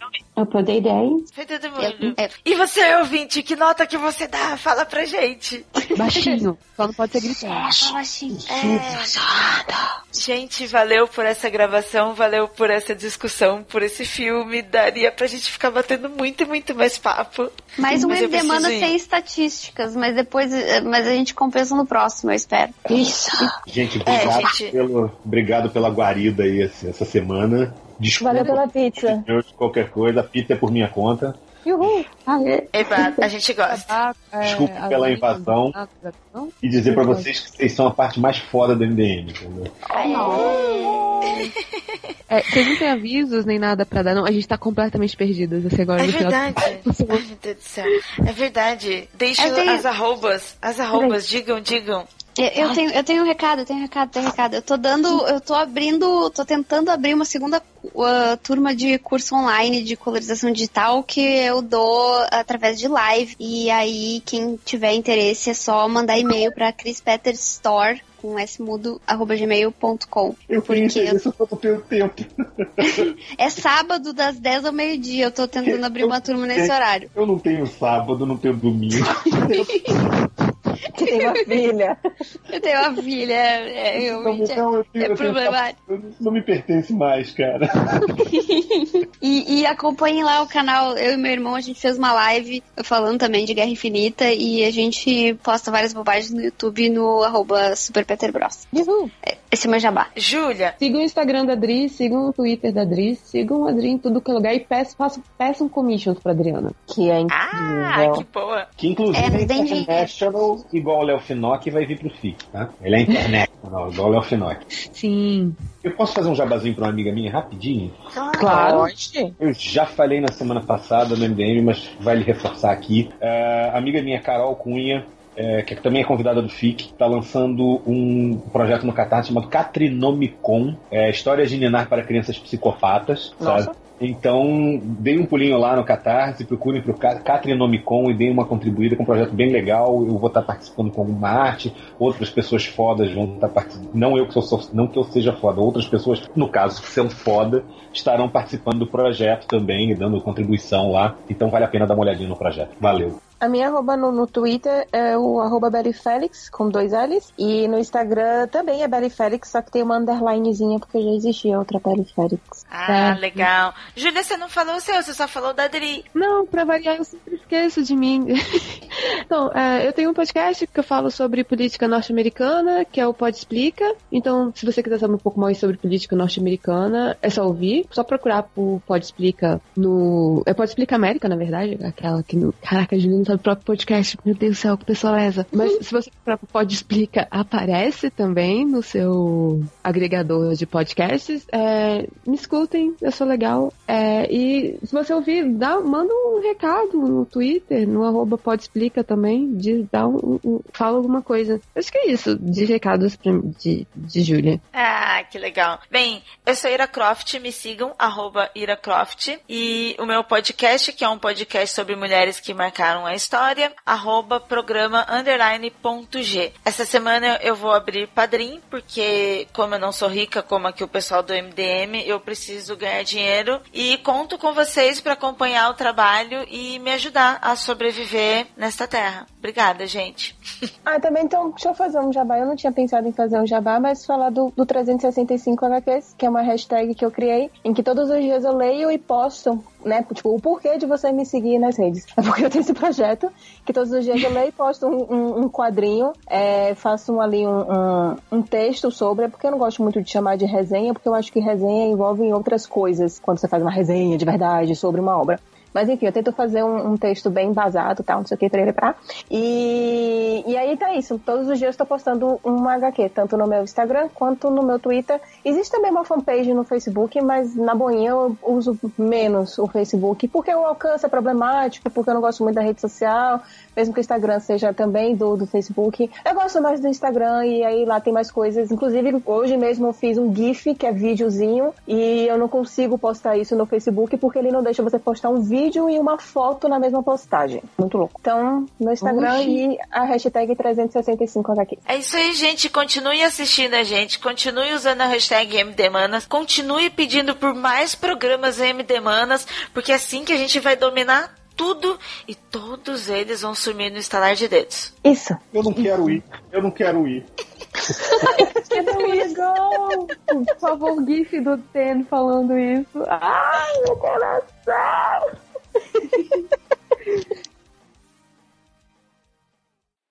Eu dei 10. Foi todo mundo. É. E você, ouvinte, que nota que você dá? Fala pra gente. Baixinho, <laughs> só não pode ser gritando. Fala assim. É. Gente, valeu por essa gravação, valeu por essa discussão, por esse filme. Daria pra gente ficar batendo muito, muito mais papo. Mais um Mas eu MD manda preciso ir. sem estatísticas, mas depois mas a gente compensa no próximo, eu espero. Isso. Gente, obrigado, gente. Pelo, obrigado pela guarida aí esse- essa semana. Desculpa. Valeu pela pizza. Qualquer coisa, a pizza é por minha conta. Uhul. Aê. Eba, a gente gosta. Ah, é, Desculpe a- pela invasão. E dizer pra vocês que vocês são a parte mais foda do MDM, entendeu? É, vocês não têm avisos nem nada pra dar, não? A gente tá completamente perdidos assim, agora É no final. verdade. <laughs> Ai, meu Deus do céu. É verdade. Deixa tenho- as arrobas. As arrobas, digam, digam. Eu, eu tenho, eu tenho um recado, eu tenho um recado, tenho um recado. Eu tô dando, eu tô abrindo, tô tentando abrir uma segunda uh, turma de curso online de colorização digital que eu dou através de live. E aí, quem tiver interesse é só mandar e-mail pra Chris Peters Store com smudo, arroba gmail.com. Eu Porque fiz isso eu tenho tempo. <laughs> é sábado das 10 ao meio-dia. Eu tô tentando abrir uma turma nesse horário. Eu não tenho sábado, não tenho domingo. <laughs> Tem uma filha. Eu tenho uma filha, é, realmente é, Então, eu tenho- é eu tenho- problemático. Isso não me pertence mais, cara. <laughs> E, e acompanhem lá o canal. Eu e meu irmão, a gente fez uma live falando também de Guerra Infinita e a gente posta várias bobagens no YouTube no arroba superpeterbros. Uhul. Esse é o meu jabá. Júlia, Sigam o Instagram da Adri, sigam o Twitter da Adri, sigam a Adri em tudo que é lugar e peçam, façam, peçam commissions pra Adriana. Que é ah, incrível. que boa. Que inclusive É, é, international, igual o Léo Finock, vai vir pro FIC, tá? Ele é international, <laughs> igual o Léo Finock. Sim. Eu posso fazer um jabazinho pra uma amiga minha rapidinho? Claro. Eu já falei na semana passada no MDM, mas vale reforçar aqui. É, amiga minha, Carol Cunha, é, que também é convidada do FIC, está lançando um projeto no Catarse chamado Catrinomicon, é, Histórias de Ninar para Crianças Psicopatas, Nossa. sabe? Então, dei um pulinho lá no Catarse, procurem pro Ca- Catrinomicon e deem uma contribuída com um projeto bem legal. Eu vou estar participando com alguma arte, outras pessoas fodas vão estar participando. Não eu que sou- não que eu seja foda, outras pessoas, no caso, que são foda, estarão participando do projeto também, e dando contribuição lá. Então vale a pena dar uma olhadinha no projeto. Valeu. A minha arroba no, no Twitter é o arroba Betty Felix, com dois L's. E no Instagram também é Betty Felix, só que tem uma underlinezinha, porque já existia outra Betty Felix. Ah, É. legal. Júlia, você não falou o seu, você só falou da Adri. Não, pra variar, eu sempre esqueço de mim. <laughs> então, é, eu tenho um podcast que eu falo sobre política norte-americana, que é o Pod Explica. Então, se você quiser saber um pouco mais sobre política norte-americana, é só ouvir. Só procurar por Pod Explica no. É Pod Explica América, na verdade. Aquela que no. Caraca, a Juliana não sabe o próprio podcast. Meu Deus do céu, que pessoa lesa. Mas se você procurar por Pod Explica, aparece também no seu agregador de podcasts. É, me escutem, eu sou legal. É, e se você ouvir, dá, manda um recado no Twitter, no arroba podexplica também, diz, dá um, um- fala alguma coisa. Acho que é isso, de recados pra, de, de Júlia. Ah, que legal. Bem, eu sou Ira Croft, me sigam, arroba Ira Croft. E o meu podcast, que é um podcast sobre mulheres que marcaram a história, arroba programa underline ponto G. Essa semana eu vou abrir Padrim, porque como eu não sou rica como aqui o pessoal do MDM, eu preciso ganhar dinheiro e conto com vocês para acompanhar o trabalho e me ajudar a sobreviver nesta terra. Obrigada, gente. <laughs> Ah, também então, deixa eu fazer um jabá. Eu não tinha pensado em fazer um jabá, mas falar do, do 365 HQs, que é uma hashtag que eu criei, em que todos os dias eu leio e posto, né? Tipo, o porquê de você me seguir nas redes. <laughs> É porque eu tenho esse projeto, que todos os dias eu leio e posto um, um- um quadrinho, é, faço um, ali um, um, texto sobre, é porque eu não gosto muito de chamar de resenha, porque eu acho que resenha envolve outras coisas, quando você faz uma resenha de verdade sobre uma obra. Mas enfim, eu tento fazer um, um texto bem embasado, tal, não sei o que, pra. E, e aí tá isso. Todos os dias eu tô postando uma HQ, tanto no meu Instagram quanto no meu Twitter. Existe também uma fanpage no Facebook, mas na boinha eu uso menos o Facebook, porque o alcance é problemático, porque eu não gosto muito da rede social, mesmo que o Instagram seja também do, do Facebook. Eu gosto mais do Instagram e aí lá tem mais coisas. Inclusive, hoje mesmo eu fiz um GIF, que é videozinho, e eu não consigo postar isso no Facebook porque ele não deixa você postar um vídeo vídeo e uma foto na mesma postagem. Muito louco. Então, no Instagram Oxi. e a hashtag 365HQ. É isso aí, gente. Continue assistindo a gente, continue usando a hashtag MDManas, continue pedindo por mais programas MDManas, porque é assim que a gente vai dominar tudo e todos eles vão sumir no estalar de dedos. Isso. Eu não quero ir. Eu não quero ir. Que legal! Por favor, GIF do Ten falando isso. Ai, meu coração!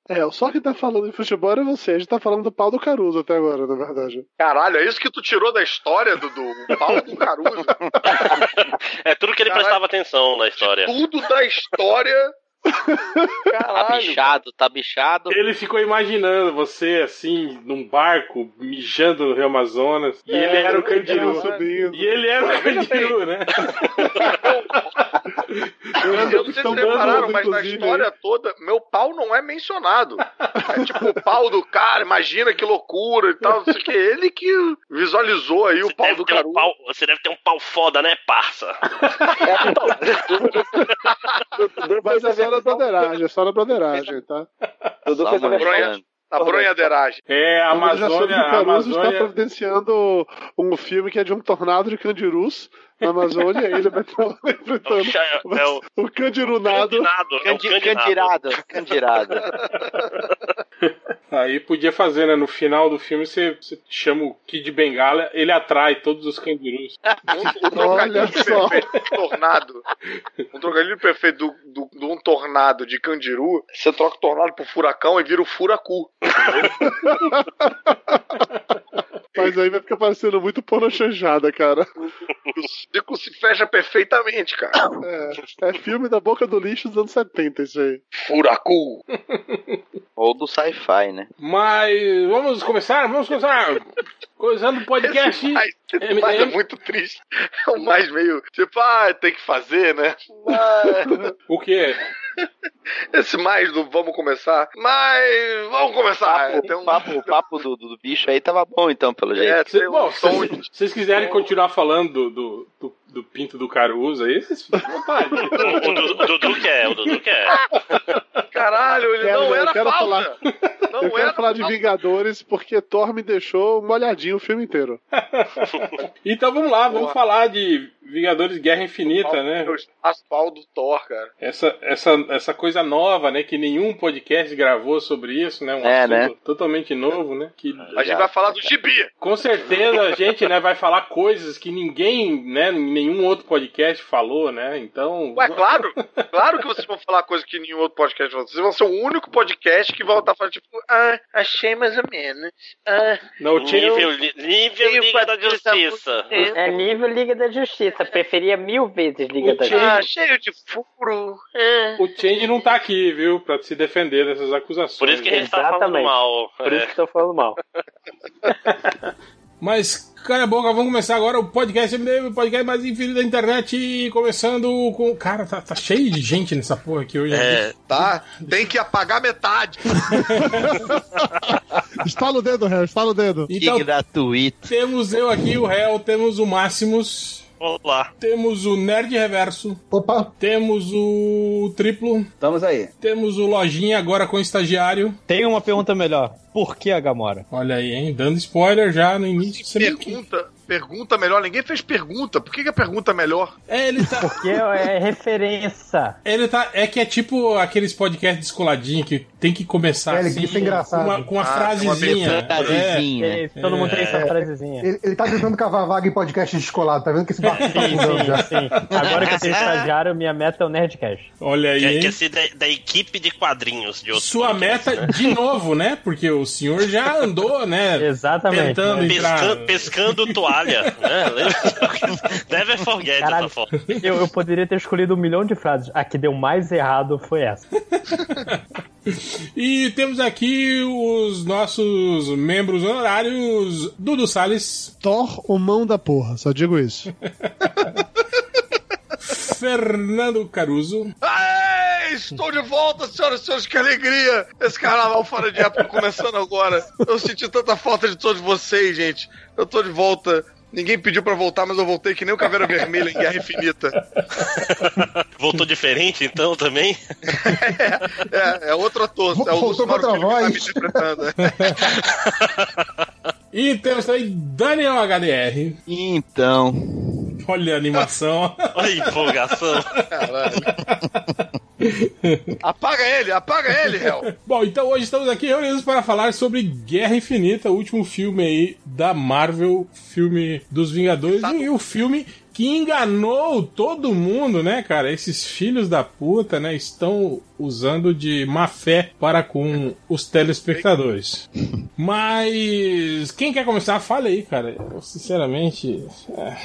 É, só que tá falando de futebol é você. A gente tá falando do pau do Caruso até agora, na verdade. Caralho, é isso que tu tirou da história, Dudu? O pau do Caruso. <laughs> É tudo que ele Caralho. prestava atenção na história. Tudo da história. Tá Caralho. bichado, tá bichado. Ele ficou imaginando você, assim, num barco, mijando no Rio Amazonas. E ele era o Candiru. subindo. E ele era o Candiru, né? Eu não sei se repararam, dando, mas na história toda, meu pau não é mencionado. É tipo o pau do cara, imagina que loucura e tal. Não sei o que. Ele que visualizou aí o Você pau deve, do ter um pau, você deve ter um pau foda, né, parça? Mas é <laughs> só na broderagem, é só na broderagem, tá? Tudo bronha. falando. A bronhadeiragem. É, a Amazônia. o A Caruso está Amazônia. providenciando um filme que é de um tornado de candirus na Amazônia e ele vai estar lá É o, enfrentando cha- é o o. É o. Candirado, candirado. Aí podia fazer, né? No final do filme você, você chama o Kid Bengala, ele atrai todos os cangurus. Um, um trocadilho Olha só. perfeito de tornado. Um trocadilho perfeito do, do, de um tornado de Candiru. Você troca o tornado pro furacão e vira o furacu. <laughs> Mas aí vai ficar parecendo muito porno chanchada, cara. O ciclo se fecha perfeitamente, cara. É, é filme da boca do lixo dos anos 70, isso aí. Furacu. Ou do sci-fi, né? Mas vamos começar? Vamos começar! Começando o podcast. Esse mais, esse mais é muito triste. É o mais meio. Tipo, ah, tem que fazer, né? Mas- O quê? Esse mais do vamos começar. Mas vamos começar. Papo, um- papo, o papo do, do, bicho aí tava bom, então, pelo jeito. É, Cê- tem um bom, som se vocês quiserem continuar falando do, do, do, pinto do Caruso aí, vocês ficam à vontade. <laughs> O, Dudu- o Dudu quer, o Dudu quer. Caralho, ele Quero- não eu era quero falta. falar- Não eu quero falar de falta. Vingadores porque Thor me deixou molhadinho o filme inteiro. <laughs> Então vamos lá, vamos Boa. falar de Vingadores Guerra Infinita, né? Asfalto do Thor, cara. Essa, essa, essa coisa nova, né? Que nenhum podcast gravou sobre isso, né? Um É, assunto né? totalmente novo, né? Que A gente vai falar do gibi. com certeza a gente, né, vai falar coisas que ninguém, né, nenhum outro podcast falou, né? Então. Ué, <laughs> claro. Claro que vocês vão falar coisa que nenhum outro podcast vai Vocês vão ser o único podcast que vai estar falando, tipo, ah, achei mais ou menos. Ah, Não, Nível, nível Liga da Justiça. É nível Liga da Justiça. Preferia mil vezes Liga O da Justiça. ah, cheio de furo. Ah. O Change não tá aqui, viu? Pra se defender dessas acusações. Por isso que a gente tá falando mal. Por isso É. que estou falando mal. <laughs> Mas, cara boca, vamos começar agora o podcast MDM, o podcast mais infinito da internet. Começando com. Cara, tá, tá cheio de gente nessa porra aqui hoje. É, Tá? Tem que apagar metade. <laughs> Estala o dedo, Harry, estala o dedo. Então, Que gratuito. temos eu aqui, o réu, temos o Máximos, Olá. temos o Nerd Reverso, Opa, temos o Triplo, estamos aí. temos o Lojinha agora com o estagiário. Tem uma pergunta melhor. Por que a Gamora? Olha aí, hein? Dando spoiler já no início. Você Pergunta, pergunta melhor. Ninguém fez pergunta. Por que, que a pergunta é melhor? É, ele tá. Porque é referência. Ele tá. É que é tipo aqueles podcasts descoladinhos que tem que começar É, assim, com uma, com uma Ah, frasezinha. uma Frasezinha, né? É, todo mundo tem essa frasezinha. Ele, ele tá tentando cavar vaga em podcast descolado, tá vendo que esse barco tá Sim, afundando sim, já. sim. Agora que eu tenho estagiário, minha meta é o Nerdcast. Olha aí, hein? quer ser da, da equipe de quadrinhos de outros Sua meta né? de novo, né? Porque o senhor já andou, né? <laughs> Exatamente. Tentando né? entrar. Pescando, pescando toalha. Né? <laughs> Never forget Caralho, essa foto. eu, eu poderia ter escolhido um milhão de frases. A que deu mais errado foi essa. <laughs> E temos aqui os nossos membros honorários, Dudu Salles, Thor, o mão da porra, só digo isso. <laughs> Fernando Caruso, Aê, estou de volta, senhoras e senhores, que alegria! Esse carnaval fora de época começando agora. Eu senti tanta falta de todos vocês, gente. Eu tô de volta Ninguém pediu pra voltar, mas eu voltei que nem o Caveira Vermelha em Guerra Infinita. <laughs> Voltou diferente então também? <laughs> É, é outro ator. É o Voltou com outra tá voz. me interpretando. né? E temos aí Daniel HDR. Então. Olha a animação. Olha a empolgação. Caralho. Apaga ele, apaga ele, Hel. <laughs> Bom, então hoje estamos aqui reunidos para falar sobre Guerra Infinita, o último filme aí da Marvel, filme dos Vingadores, e o filme que enganou todo mundo, né, cara? Esses filhos da puta, né, estão usando de má fé para com os telespectadores. <laughs> Mas quem quer começar, fale aí, cara. Eu, sinceramente, é.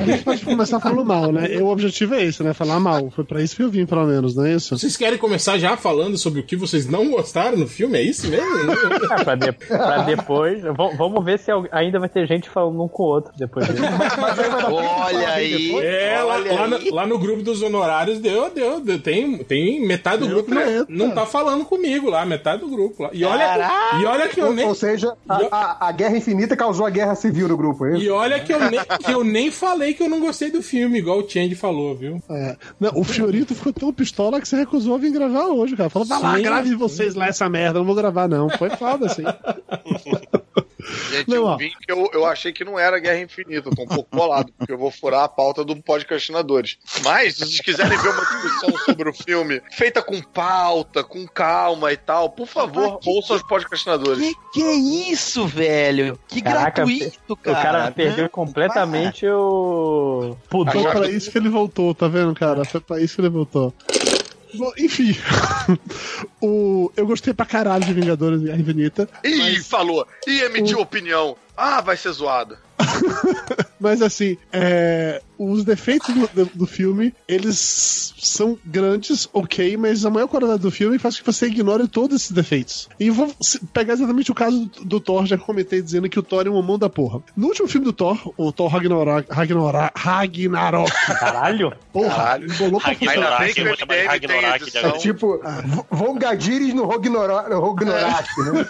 A gente pode começar falando mal, né? O objetivo é esse, né? Falar mal. Foi pra isso que eu vim, pelo menos, não é isso? Vocês querem começar já falando sobre o que vocês não gostaram no filme? É isso mesmo? <laughs> Ah, pra, de- pra depois. v- Vamos ver se ainda vai ter gente falando um com o outro depois disso. Olha aí. É, lá, olha lá no, aí. lá no grupo dos honorários deu, deu, deu. Tem, tem metade do grupo não, não tá falando comigo lá, metade do grupo lá. E olha, e olha que eu Ou, nem. ou seja, a, a- a Guerra Infinita causou a guerra civil no grupo, é isso? E olha que eu, nem, que eu nem falei que eu não gostei do filme, igual o Change falou, viu? É. Não, o Fiorito ficou tão pistola que você recusou vir gravar hoje, cara. Falou, vai lá, grave vocês lá essa merda, não vou gravar, não. Foi foda, assim. <laughs> Gente, Não, eu vim que eu, eu achei que não era Guerra Infinita. Eu tô um pouco bolado, porque eu vou furar a pauta do podcastinadores. Mas, se vocês quiserem ver uma discussão sobre o filme feita com pauta, com calma e tal, por favor, ouçam os podcastinadores. Que que é isso, velho? Que Caraca, gratuito, O cara. cara perdeu completamente o pudor. Foi pra isso que ele voltou, tá vendo, cara? Foi pra isso que ele voltou. Bom, enfim, <laughs> o, eu gostei pra caralho de Vingadores e Guerra Infinita. Ih, falou. Ih, emitiu opinião. Ah, vai ser zoado. <laughs> Mas assim, é, os defeitos do, do- do filme, eles são grandes, ok, mas a maior qualidade do filme faz com que você ignore todos esses defeitos. E vou pegar exatamente o caso do, do Thor, já que comentei dizendo que o Thor é um mão da porra. No último filme do Thor, o Thor Ragnarok, Ragnarok, Ragnarok Caralho? porra, Caralho. embolou pra Ainda Ragnarok, bem que o eu vou chamar de MDM tem Ragnarok edição. É tipo, Vongadiris no Rognorak, né?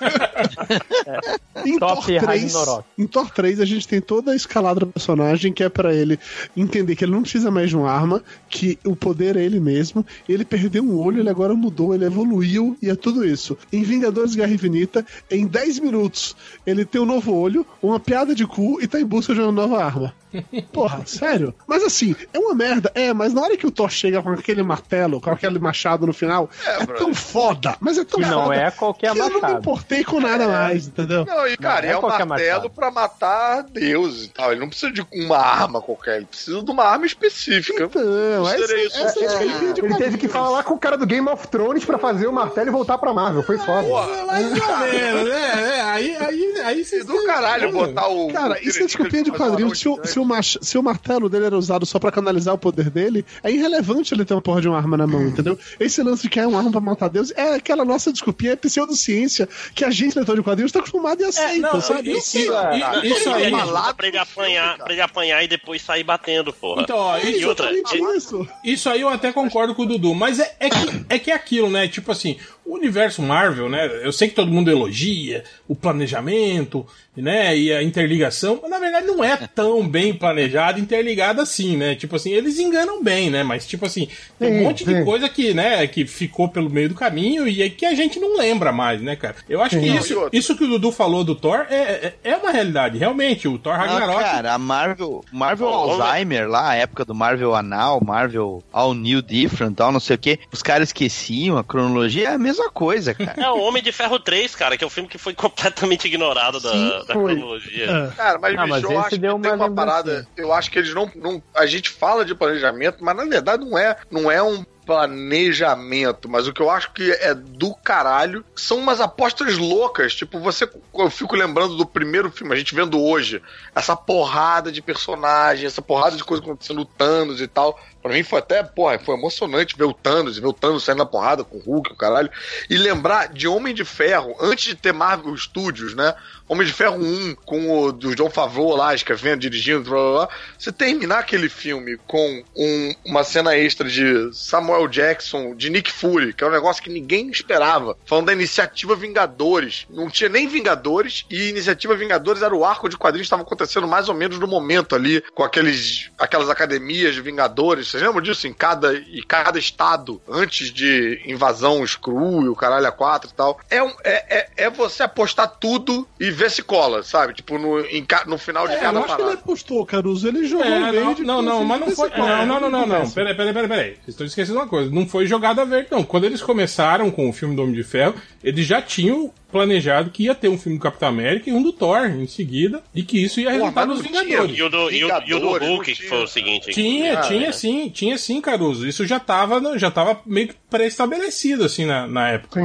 <laughs> Em Top Thor 3, Ragnarok. em Thor 3 a gente tem toda a escalada do personagem que é pra ele entender que ele não precisa mais de uma arma, que o poder é ele mesmo, ele perdeu um olho, ele agora mudou, ele evoluiu e é tudo isso. Em Vingadores Guerra Infinita, em 10 minutos, ele tem um novo olho, uma piada de cu e tá em busca de uma nova arma. <laughs> Porra, sério? Mas assim, é uma merda, é, mas na hora que o Thor chega com aquele martelo, com aquele machado no final, é, tão foda, mas é tão Que não foda é qualquer que eu não me machado. importei com nada mais, entendeu? Não, e cara, Não, é é, um martelo machado. pra matar Deus e tal. Ele não precisa de uma arma qualquer, ele precisa de uma arma específica. Então, essa, seria isso. essa é desculpinha de Ele teve que falar com o cara do Game of Thrones pra fazer o martelo e voltar pra Marvel. Foi foda. Mais ou menos, né? É, aí, aí, aí vocês Do caralho botar o. Cara, isso é desculpinha de quadrinho. Se o, gigante. se, o mach- se o martelo dele era usado só pra canalizar o poder dele, é irrelevante ele ter uma porra de uma arma na mão, entendeu? Esse lance de que é uma arma pra matar Deus é aquela nossa desculpinha, é pseudociência que a gente, leitor de quadrinhos, tá acostumado e aceita, não, sabe? isso- sei. isso- isso aí. Pra pra ele apanhar, pra ele apanhar e depois sair batendo, porra. Então, ó, e isso- outra, Exatamente isso. Isso aí eu até concordo com o Dudu, mas é, é, que, é que é aquilo, né? Tipo assim, o universo Marvel, né? Eu sei que todo mundo elogia o planejamento, né? E a interligação, mas na verdade não é tão bem planejado, interligado assim, né? Tipo assim, eles enganam bem, né? Mas tipo assim, tem um Sim, monte de sim. coisa que, né, que ficou pelo meio do caminho e é que a gente não lembra mais, né, cara? Eu acho que Não, isso, isso que o Dudu falou do Thor é, é, é uma realidade, realmente. O Thor Ah, Ragnarok. cara, a Marvel, Marvel ver. Alzheimer lá, a época do Marvel Anal, Marvel All New Different, tal, não sei o que, os caras esqueciam a cronologia, é a mesma coisa, cara. É o Homem de Ferro 3, cara, que é um filme que foi completamente ignorado da, Sim, da cronologia. É. Cara, mas, Ah, bicho, mas eu acho que deu tem uma uma lembrancinha. parada. Eu acho que eles não, não. A gente fala de planejamento, mas na verdade não é, não é um planejamento. Mas o que eu acho que é do caralho são umas apostas loucas. Tipo, você. Eu fico lembrando do primeiro filme, a gente vendo hoje. Essa porrada de personagem, essa porrada de coisa acontecendo, Thanos e tal. Pra mim foi até, porra, foi emocionante ver o Thanos, ver o Thanos saindo na porrada com o Hulk, o caralho. E lembrar de Homem de Ferro, antes de ter Marvel Studios, né? Homem de Ferro 1, com o do John Favreau lá, escrevendo, dirigindo, blá blá blá. Você terminar aquele filme com um- uma cena extra de Samuel Samuel Jackson de Nick Fury, que é um negócio que ninguém esperava. Falando da iniciativa Vingadores. Não tinha nem Vingadores, e iniciativa Vingadores era o arco de quadrinhos que estava acontecendo mais ou menos no momento ali, com aqueles, aquelas academias de Vingadores. Vocês lembram disso? Em cada, em cada estado, antes de invasão Screw e o caralho a 4 e tal. É, um- é, é, é você apostar tudo e ver se cola, sabe? Tipo, no, em ca- no final de É, cada eu acho que ele parada. apostou, Caruso. Ele jogou É, não, verde. não, não, mas não foi. Não, não, não, não, não. Peraí, peraí, peraí, peraí. Vocês estão esquecendo uma coisa. Não foi jogada verde, não. Quando eles começaram com o filme do Homem de Ferro, eles já tinham planejado que ia ter um filme do Capitão América e um do Thor em seguida, e que isso ia resultar nos Vingadores. E o do, e o, e o do Hulk, que foi o seguinte. Tinha, Ah, tinha é. sim, tinha sim, Caruso. Isso já tava, no- já tava meio que pré-estabelecido, assim, na, na época.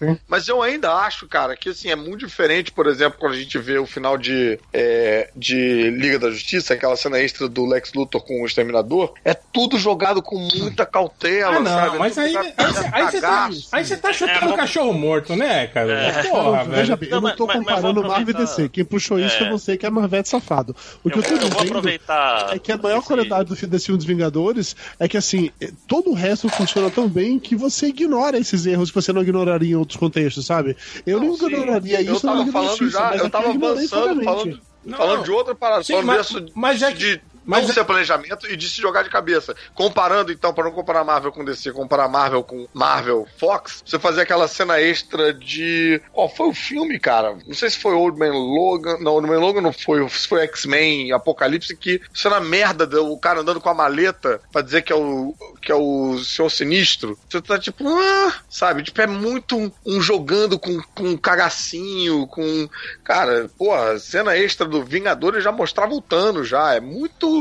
É. Mas eu ainda acho, cara, que assim, é muito diferente, por exemplo, quando a gente vê o final de, é, de Liga da Justiça, aquela cena extra do Lex Luthor com o Exterminador, é tudo jogado com muita cautela, Ah, não, sabe? É mas aí, jogado aí, aí você tá, aí você tá chutando o cachorro morto, né, cara? É. Porra, Não, Veja bem, eu não tô comparando Marvel e DC. Quem puxou isso É. é você, que é Marvete safado. O que eu, tô eu vou dizendo aproveitar. é que a maior qualidade do filme desse filme dos Vingadores é que, assim, eh, todo o resto funciona tão bem que você ignora esses erros que você não ignoraria em outros contextos, sabe? Eu não, ignoraria Eu isso na tava falando Justiça, já, mas eu tava avançando, falando, falando de outra parada, Sim, falando mas- mas é de mas não é- ser planejamento e de se jogar de cabeça. Comparando, então, para não comparar Marvel com DC, comparar Marvel com Marvel Fox, você fazer aquela cena extra de. Qual foi o filme, cara? Não sei se foi Old Man Logan. Não, Old Man Logan não foi. Se foi X-Men Apocalipse, que cena merda do cara andando com a maleta pra dizer que é o, que é o Senhor Sinistro. Você tá tipo, ah, sabe? Tipo, é muito um, um jogando com, com cagacinho, com. Cara, porra, cena extra do Vingadores já mostrava o Thanos já. É muito.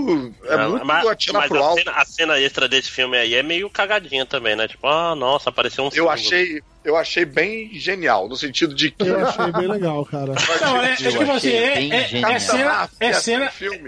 É Não, muito mas, atirar mas pro a, alto. cena, a cena extra desse filme aí é meio cagadinha também, né? Tipo, ah, nossa, apareceu um Eu achei, eu achei bem genial, no sentido de que. Eu achei bem legal, cara. <laughs> Não, é, é tipo assim, é, é, é cena, é cena,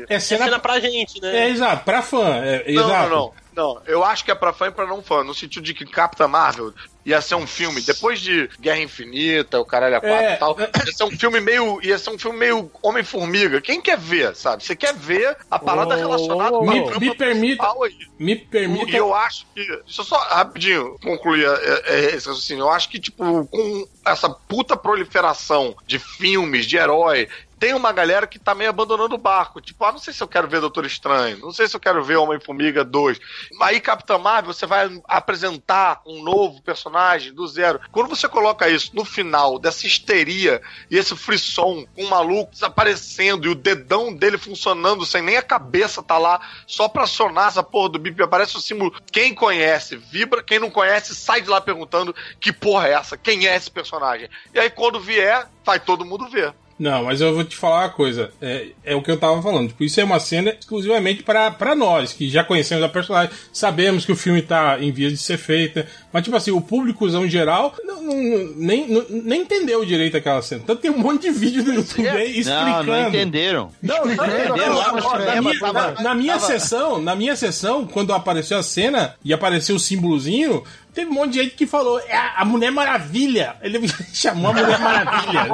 é É cena, cena pra gente, né? é exato, pra fã, é, Não, exato. não, não, não. Eu acho que é pra fã e pra não fã, no sentido de que Capitã Marvel ia ser um filme, depois de Guerra Infinita, o Caralho a 4 É, e tal, ia ser um filme meio. ia ser um filme meio Homem-Formiga. Quem quer ver, sabe? Você quer ver a parada Oh, relacionada oh, com a me, me permita, aí. me permita, E eu acho que. Deixa eu só rapidinho concluir é, é, esse raciocínio. Eu acho que, tipo, com essa puta proliferação de filmes, de herói. Tem uma galera que tá meio abandonando o barco. Tipo, ah, não sei se eu quero ver Doutor Estranho. Não sei se eu quero ver Homem-Formiga 2. Aí, Capitã Marvel, você vai apresentar um novo personagem do zero. Quando você coloca isso no final dessa histeria e esse frisson com um maluco desaparecendo e o dedão dele funcionando sem nem a cabeça tá lá, só pra acionar essa porra do bip, aparece o símbolo. Quem conhece, vibra. Quem não conhece, sai de lá perguntando que porra é essa? Quem é esse personagem? E aí, quando vier, vai todo mundo ver. Não, mas eu vou te falar uma coisa. É, é o que eu tava falando. Tipo, isso é uma cena exclusivamente pra pra nós, que já conhecemos a personagem, sabemos que o filme tá em vias de ser feita. Mas, tipo assim, o públicozão em geral não, não- nem, não- nem entendeu direito aquela cena. Então tem um monte de vídeo no YouTube aí explicando. Não, não entenderam. Não, não entenderam. Na, minha, tava- na- na minha tava- sessão, na minha sessão, quando apareceu a cena e apareceu o símbolozinho, teve um monte de gente que falou, é a Mulher Maravilha. Ele <laughs> chamou a Mulher Maravilha.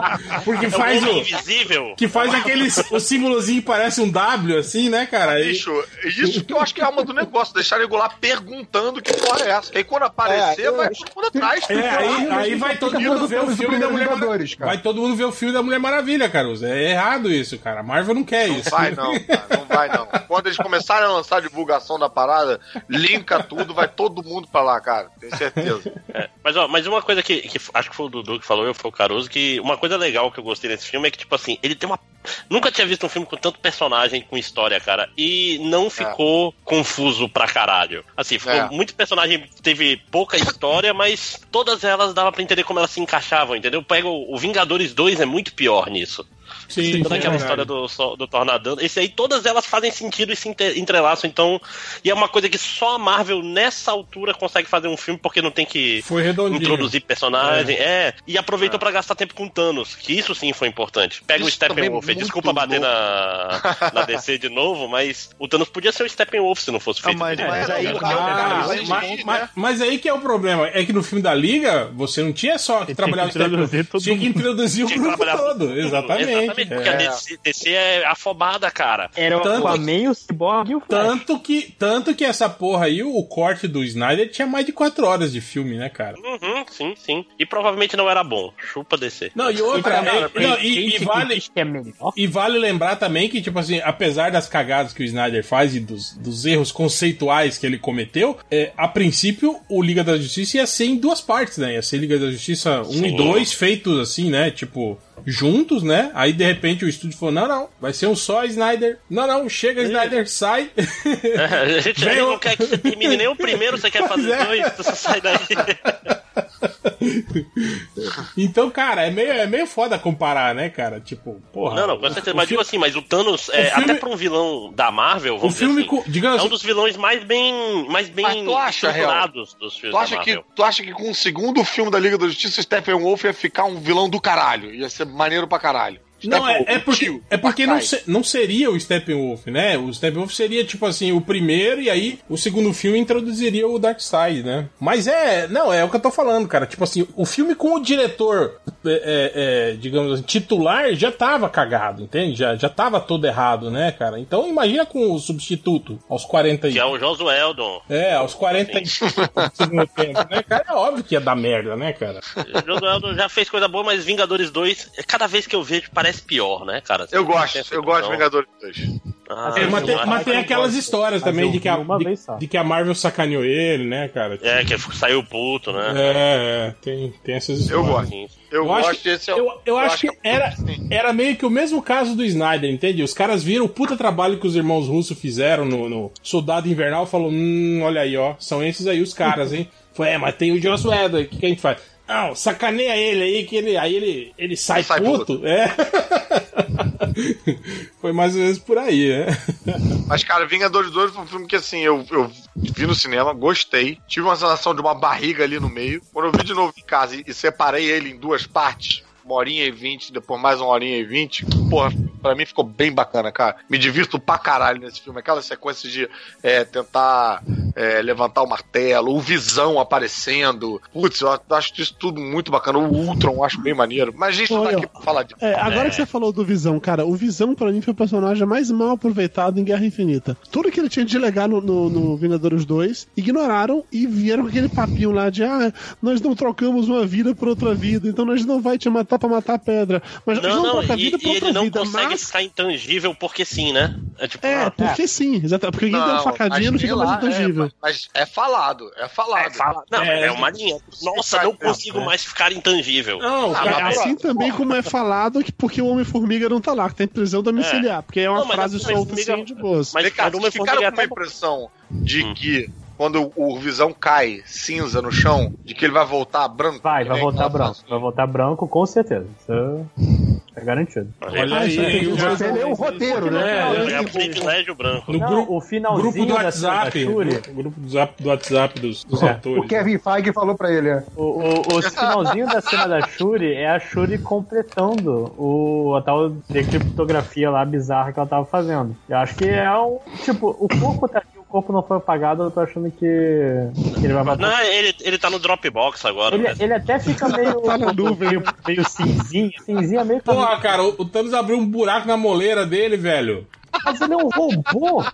Porque É faz homem o. invisível. Que faz aquele. O símbolozinho que parece um W, assim, né, cara? Bicho, isso que eu acho que é a alma do negócio, deixar ele lá perguntando que porra é essa. E aí quando aparecer, É, vai todo mundo atrás. É, aí, aí vai todo mundo ver o filme da Mulher Maravilha. Vai todo mundo ver o filme da Mulher Maravilha, Caruso. É errado isso, cara. A Marvel não quer Não isso. vai não, cara, não vai não. Quando eles começarem a lançar a divulgação da parada, linka tudo, vai todo mundo pra lá, cara. Tenho certeza. É, mas, ó, mas uma coisa que, que acho que foi o Dudu que falou, eu foi o Caruso, que uma coisa legal que eu gostei desse filme é que, tipo assim, ele tem uma. Nunca tinha visto um filme com tanto personagem, com história, cara. E não ficou confuso pra caralho. Assim, ficou É. muito personagem, teve pouca história, mas todas elas dava pra entender como elas se encaixavam, entendeu? Pega o, o Vingadores 2 é muito pior nisso. Sim, Toda sim, aquela é história do, do Tornadão. Esse aí, todas elas fazem sentido e se entrelaçam. Então, e é uma coisa que só a Marvel, nessa altura, consegue fazer um filme porque não tem que introduzir personagem. É. E aproveitou pra gastar tempo com Thanos, que isso sim foi importante. Pega Isso o é Steppenwolf. muito Desculpa bater na, na DC de novo, mas o Thanos podia ser o Steppenwolf se não fosse feito. mas- por ele. mas aí- Porque Ah, o- mas, mas- mas- mas aí que é o problema. É que no filme da Liga, você não tinha só que trabalhar o Steppenwolf, Tinha que introduzir o grupo todo. Exatamente. Exatamente, porque a DC, DC é afobada, cara. Era o Tanto- Aquaman, o Cyborg e o Flash. Tanto que, tanto que essa porra aí, o corte do Snyder tinha mais de 4 horas de filme, né, cara? Uhum, sim, sim. E provavelmente não era bom. Chupa DC. Não, e outra, Então, é- não, e, e vale, é e vale lembrar também que, tipo assim, apesar das cagadas que o Snyder faz e dos, dos erros conceituais que ele cometeu, é, a princípio o Liga da Justiça ia ser em duas partes, né? Ia ser Liga da Justiça 1 Sim. e 2 feitos assim, né? Tipo, juntos, né? Aí de repente o estúdio falou: não, não, vai ser um só Snyder. Não, não, chega, Snyder, sai. <laughs> a gente Vem o- não quer que você termine nem o primeiro, você quer fazer é. dois, você sai daí. <laughs> Então, cara, é meio, é meio foda comparar, né, cara? Tipo, porra. Não, não, com certeza. Mas filme- digo assim, mas o Thanos, é, o filme- até pra um vilão da Marvel, vamos O filme dizer assim, digamos é um assim- dos vilões mais bem, mais bem Mas tu acha, Real? dos filmes Tu acha, da que, tu acha que com o segundo filme da Liga da Justiça, o Steppenwolf ia ficar um vilão do caralho? Ia ser maneiro pra caralho. Não, é, é porque, tio, é porque não, se- não seria o Steppenwolf, né? O Steppenwolf seria, tipo assim, o primeiro e aí o segundo filme introduziria o Darkseid, né? Mas é, não, é o que eu tô falando, cara. Tipo assim, o filme com o diretor, é, é, é, digamos assim, titular já tava cagado, entende? Já, já tava todo errado, né, cara? Então imagina com o substituto aos 40 e... Que é o Josué Eldon. É, aos 40 e... do segundo tempo, né, cara? É óbvio que ia dar merda, né, cara? O Josué Eldon já fez coisa boa, mas Vingadores 2, cada vez que eu vejo, parece pior, né, cara? Eu gosto, eu gosto de? Vingadores 2. Ah, É, mas, tem, eu mas tem aquelas histórias Mas também eu de que, a, de, de que a Marvel sacaneou ele, né, cara? É, que saiu puto, né? É, é, tem, tem essas histórias. Eu gosto. Eu, acho gosto que- desse. é o- Eu, eu acho que é era, sim. era meio que o mesmo caso do Snyder, entende? Os caras viram o puta trabalho que os irmãos russos fizeram no, no Soldado Invernal e falou: hum, olha aí, ó, são esses aí os caras, hein? <laughs> Foi, é, mas tem o Joss Whedon, o que, que a gente faz? Não, sacaneia ele aí, que ele, aí ele, ele sai, Sai puto. É. <laughs> Foi mais ou menos por aí, né? Mas, cara, Vingadores 2 foi um filme que, assim, eu, eu vi no cinema, gostei. Tive uma sensação de uma barriga ali no meio. Quando eu vi de novo em casa e, e separei ele em duas partes, uma horinha e vinte, depois mais uma horinha e vinte, porra, pra mim ficou bem bacana, cara. Me divirto pra caralho nesse filme. Aquela sequência de é, tentar é, levantar o martelo, o Visão aparecendo. Putz, eu acho isso tudo muito bacana. O Ultron eu acho bem maneiro. Mas a gente tá aqui pra falar disso. É, agora que você falou do Visão, cara, o Visão pra mim foi o personagem mais mal aproveitado em Guerra Infinita. Tudo que ele tinha de legal no, no, no Vingadores 2, ignoraram e vieram com aquele papinho lá de ah, nós não trocamos uma vida por outra vida, então nós não vai te matar pra matar a pedra. Mas Não, não a e, vida e outra ele não vida, consegue mas... ficar intangível porque sim, né? É tipo, É, ah, porque sim, exato. Porque quem deu uma facadinha não mas fica sei mais lá, intangível. é, mas é falado, é falado. Não, É, é, uma linha. Nossa, não consigo mais ficar intangível. Não, Ah, É mas- assim também como é falado que porque o Homem-Formiga não tá lá, que tá em prisão domiciliar. Porque é uma Não, mas frase solta assim de boas. Mas uma vocês ficaram com uma até- impressão de Hum. que quando o Visão cai cinza no chão, de que ele vai voltar branco? Vai, vai voltar branco. Vai voltar branco, com certeza. Isso é garantido. Olha aí? Você leu o roteiro, né? É, é o privilégio branco. No grupo, o finalzinho grupo do da cena da WhatsApp. Shuri- No grupo do WhatsApp, do WhatsApp dos, dos O atores. Kevin Feige falou pra ele, é. O, o, o finalzinho da cena da Shuri é a Shuri completando o, a tal decriptografia lá bizarra que ela tava fazendo. Eu acho que é um. Tipo, o corpo tá o corpo não foi apagado, eu tô achando que, que ele vai matar. Não, ele, ele tá no Dropbox agora. Ele, ele até fica meio, <laughs> Tá na nuvem. meio, meio cinzinha. Cinzinha meio Porra, cara, o, o Thanos abriu um buraco na moleira dele, velho. Mas ele é um robô.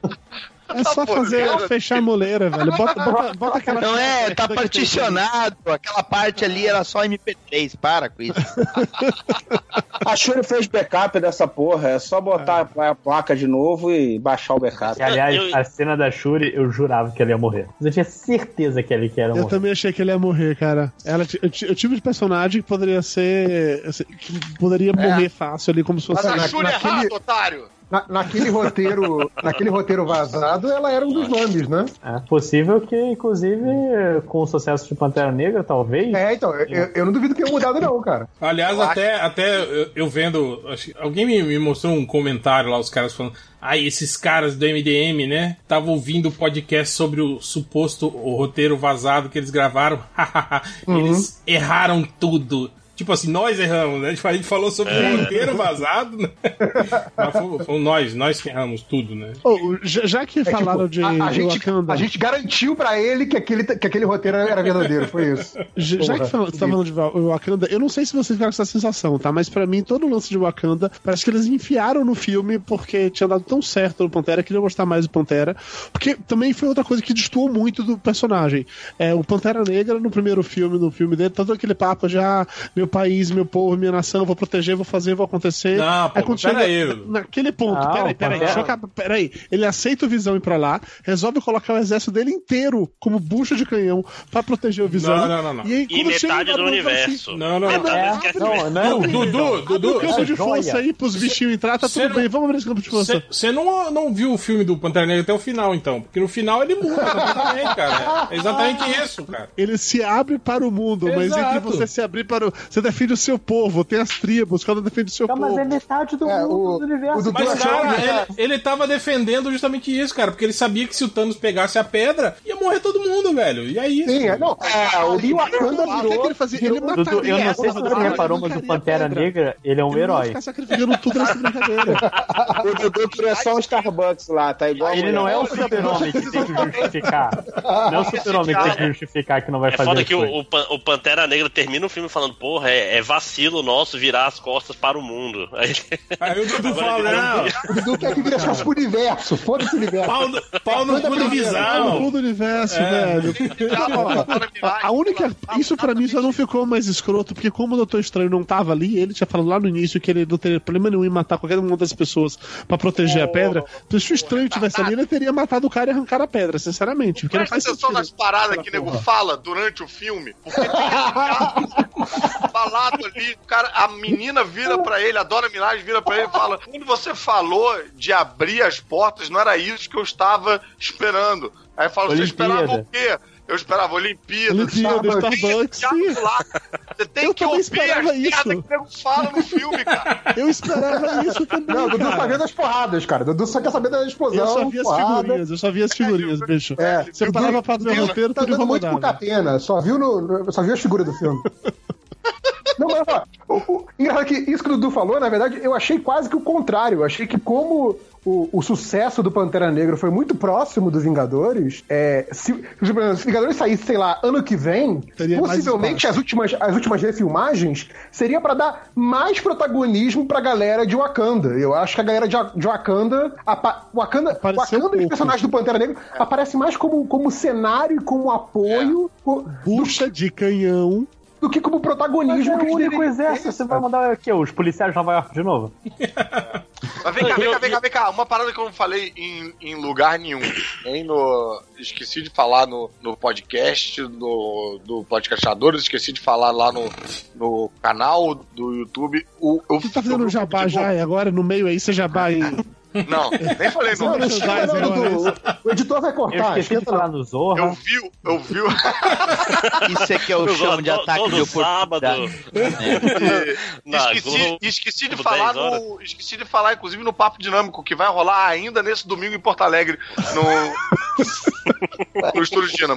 É só fazer, fechar a moleira, velho. Bota, bota, bota <laughs> aquela. Não é, tá particionado. Aquela parte ali era só MP3. Para com isso. <laughs> A Shuri fez backup dessa porra, é só botar a placa de novo e baixar o backup. E, aliás, a cena da Shuri, eu jurava que ela ia morrer. Mas eu tinha certeza que ele que era Eu morrer. também achei que ele ia morrer, cara. Ela, t- eu, t- eu tive de personagem que poderia ser. assim, que poderia morrer fácil ali, como se fosse. Mas a na- Shuri é naquele- rato, otário! Na- naquele roteiro, naquele roteiro vazado, ela era um dos nomes, né? É possível que, inclusive, com o sucesso de Pantera Negra, talvez. É, então, eu, eu não duvido que tenha mudado, não, cara. Aliás, Eu até, até eu, eu vendo. acho que Alguém me, me mostrou um comentário lá, os caras falando. Ai, esses caras do MDM, né? Estavam ouvindo o podcast sobre o suposto o roteiro vazado que eles gravaram. <laughs> eles erraram tudo. Tipo assim, nós erramos, né? A gente falou sobre É. o roteiro vazado, né? <laughs> Mas fomos, fomos nós, nós que erramos tudo, né? Oh, já, já que É, tipo, falaram de, a, a de gente, Wakanda. a gente garantiu pra ele que aquele, que aquele roteiro era verdadeiro, foi isso. <laughs> Já, já que você tá falando de Wa- Wakanda, eu não sei se vocês ficaram com essa sensação, tá? Mas pra mim, todo o lance de Wakanda, parece que eles enfiaram no filme porque tinha dado tão certo no Pantera, queria gostar mais do Pantera. Porque também foi outra coisa que destoou muito do personagem. É, o Pantera Negra, no primeiro filme, no filme dele, todo aquele papo já, meu país, meu povo, minha nação, vou proteger, vou fazer, vou acontecer. Não, pô, Aí quando pera chega aí. naquele ponto, Não, peraí, peraí, eu acabar, peraí. Ele aceita o Visão ir pra lá, resolve colocar o exército dele inteiro como bucha de canhão pra proteger o Visão. Não, não, não, não. E, aí, E metade do fala universo. Assim, Não, não, não. mesmo. não. Dudu, Dudu, Abre o campo de joia. força aí pros bichinhos entrar, tá tudo bem. Vamos abrir esse campo de força. Você não, não viu o filme do Pantera Negra até o final, então. Porque no final ele muda completamente, cara. É exatamente isso, cara. Ele se abre para o mundo, mas entre você se abrir para o. Você defende o seu povo, tem as tribos, cada defende o seu mas povo. é metade do É, mundo o- do universo. o Mas, cara, que- ele, ele tava defendendo justamente isso, cara. Porque ele sabia que se o Thanos pegasse a pedra, ia morrer todo mundo, velho. E aí. Sim, é, não. É, o Wakanda O que virou. ele fazia? Ele Dudu, mataria. eu não sei se você reparou, ele mas o Pantera. Negra, ele é um Ele herói. ficar sacrificando tudo nessa brincadeira. <laughs> O Dudu queria só um Starbucks lá, tá igual. Ele não é o super-homem que tem que justificar. Não é o super-homem que tem que justificar que não vai É fazer foda as que o Pantera Negra termina o filme falando, porra, é, é vacilo nosso virar as costas para o mundo. <laughs> Aí, Aí o Dudu fala, não, O Dudu quer que vire só pro universo. Foda-se o universo. pau no, pau no cu do Tá no visão. fundo do universo, velho. A, a única. Isso pra mim só não ficou mais escroto, porque como o Doutor Estranho não tava ali, ele tinha falado lá no início que ele não teria problema nenhum em matar qualquer uma das pessoas pra proteger a pedra. Então, se o estranho tivesse ali, ele teria matado o cara e arrancado a pedra, sinceramente. Porque não Presta faz atenção sentido. nas paradas que o nego fala durante o filme. Porque tem <laughs> falado ali, o cara, a menina vira pra ele, a Dona Milagre vira pra ele e fala: Quando você falou de abrir as portas, não era isso que eu estava esperando. Aí fala: Você esperava o quê? Eu esperava Olimpíada, Olimpíada, Starbucks. Starbucks. Você tem Eu que ouvir esperava isso. que o nego fala no filme, cara. Eu esperava isso também. Não, o Dudu cara. tá vendo as porradas, cara. O Dudu só quer saber da explosão. Eu só vi as porrada. figurinhas, eu só vi as figurinhas, bicho. É, Você parava pra ver o roteiro, tá tudo dando muito pro. Catena, só viu, no, no- só viu as figuras do filme. Não, mas ó, o, o, engraçado que isso que o Dudu falou, na verdade, eu achei quase que o contrário. Eu achei que como o, o sucesso do Pantera Negra foi muito próximo dos Vingadores, é, se, se os Vingadores saíssem, sei lá, ano que vem, Teria possivelmente as últimas, as últimas refilmagens seria pra dar mais protagonismo pra galera de Wakanda. Eu acho que a galera de, de Wakanda, apa, Wakanda, Apareceu Wakanda e pouco. os personagens do Pantera Negra aparece mais como, como cenário e como apoio co- Bucha de canhão. Do que como Mas protagonismo é que o único exército, ter, você vai mandar o quê? Os policiais de Nova York de novo? <laughs> Mas vem cá, vem cá, vem cá, vem cá. Uma parada que eu não falei em, em lugar nenhum. Nem no. Esqueci de falar no, no podcast do, do Podcastadores, esqueci de falar lá no, no canal do YouTube. O, eu, Você tá fazendo jabá tipo, já, e agora no meio aí você jabá aí. <laughs> Não, nem falei Não, no. não, Não, não, não, o editor vai Eu cortar. esqueci de esquenta falar não. no Zorra. Eu vi, eu vi. <laughs> Isso é que eu chamo de ataque todo de sábado. <laughs> oportunidade. Na esqueci, Globo, esqueci de tipo, falar 10 horas. no, esqueci de falar inclusive no papo dinâmico que vai rolar ainda nesse domingo em Porto Alegre no <laughs> no estúdio.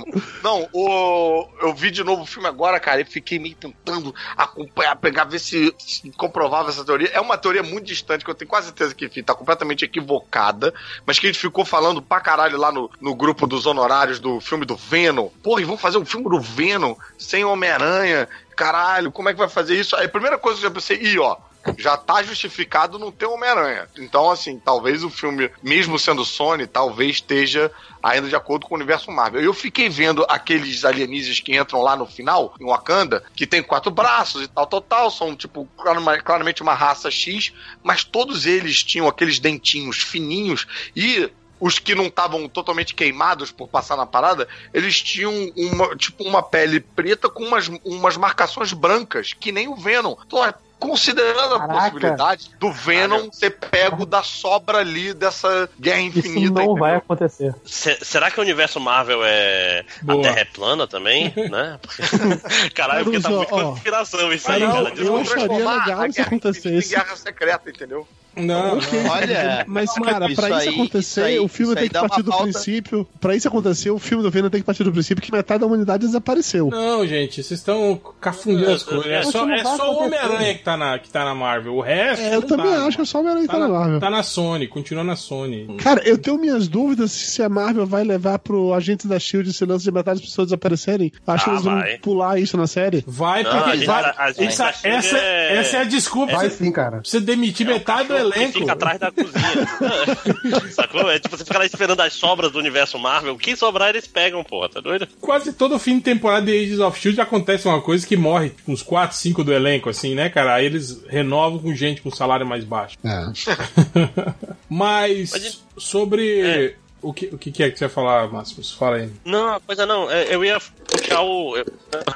Não, o, eu vi de novo o filme agora, cara, e fiquei meio tentando acompanhar, pegar ver se, se comprovava essa teoria. É uma teoria muito distante que eu tenho quase certeza que enfim, tá completamente equivocada, mas que a gente ficou falando pra caralho lá no, no grupo dos honorários do filme do Venom. Porra, e vão fazer um filme do Venom sem Homem-Aranha. Caralho, como é que vai fazer isso? Aí a primeira coisa que eu pensei, ih, ó, já tá justificado não ter Homem-Aranha. Então, assim, talvez o filme, mesmo sendo Sony, talvez esteja ainda de acordo com o universo Marvel. Eu fiquei vendo aqueles alienígenas que entram lá no final, em Wakanda, que tem quatro braços e tal, tal, tal, são, tipo, claramente uma raça X, mas todos eles tinham aqueles dentinhos fininhos e os que não estavam totalmente queimados por passar na parada, eles tinham uma, tipo, uma pele preta com umas, umas marcações brancas, que nem o Venom. Então, considerando a Caraca. possibilidade do Venom ser pego da sobra ali dessa guerra Isso infinita. não entendeu? vai acontecer. Se- será que o universo Marvel é. Boa. A Terra é plana também? né? <laughs> Caralho, porque tá muito ó. conspiração isso aí, não, cara. eu acharia transformar legal a isso guerra acontecesse. guerra secreta, entendeu? Não, Olha, mas cara, isso pra isso aí- acontecer, isso aí- o filme tem que partir do pauta- princípio. Pra isso acontecer, o filme do Venom tem que partir do princípio que metade da humanidade desapareceu. Não, gente, vocês estão cafundindo as coisas. É Isso só, é só o. Homem-Aranha que, tá na- que tá na Marvel. O resto. É, eu também tá, acho que é só o Homem-Aranha que tá na Marvel. Tá na Sony, continua na Sony. Cara, eu tenho minhas dúvidas se a Marvel vai levar pro agente da Shield esse lance de metade das pessoas desaparecerem. Acho que Ah, eles vão vai. pular isso na série. Vai, porque a gente- vai- a- a gente essa, tá chegando essa, é- essa é a desculpa. Vai sim, cara. Você demitir metade elenco. fica atrás da cozinha. <laughs> Sacou? É tipo, você fica lá esperando as sobras do universo Marvel. O que sobrar, eles pegam, porra, tá doido? Quase todo fim de temporada de Agents of Shield acontece uma coisa que morre tipo, uns 4, 5 do elenco, assim, né, cara? Aí eles renovam com gente com salário mais baixo. <laughs> Mas sobre. O, que, o que é que você ia falar, Máximo? Fala aí. Não, coisa não. É, Eu ia puxar o. Eu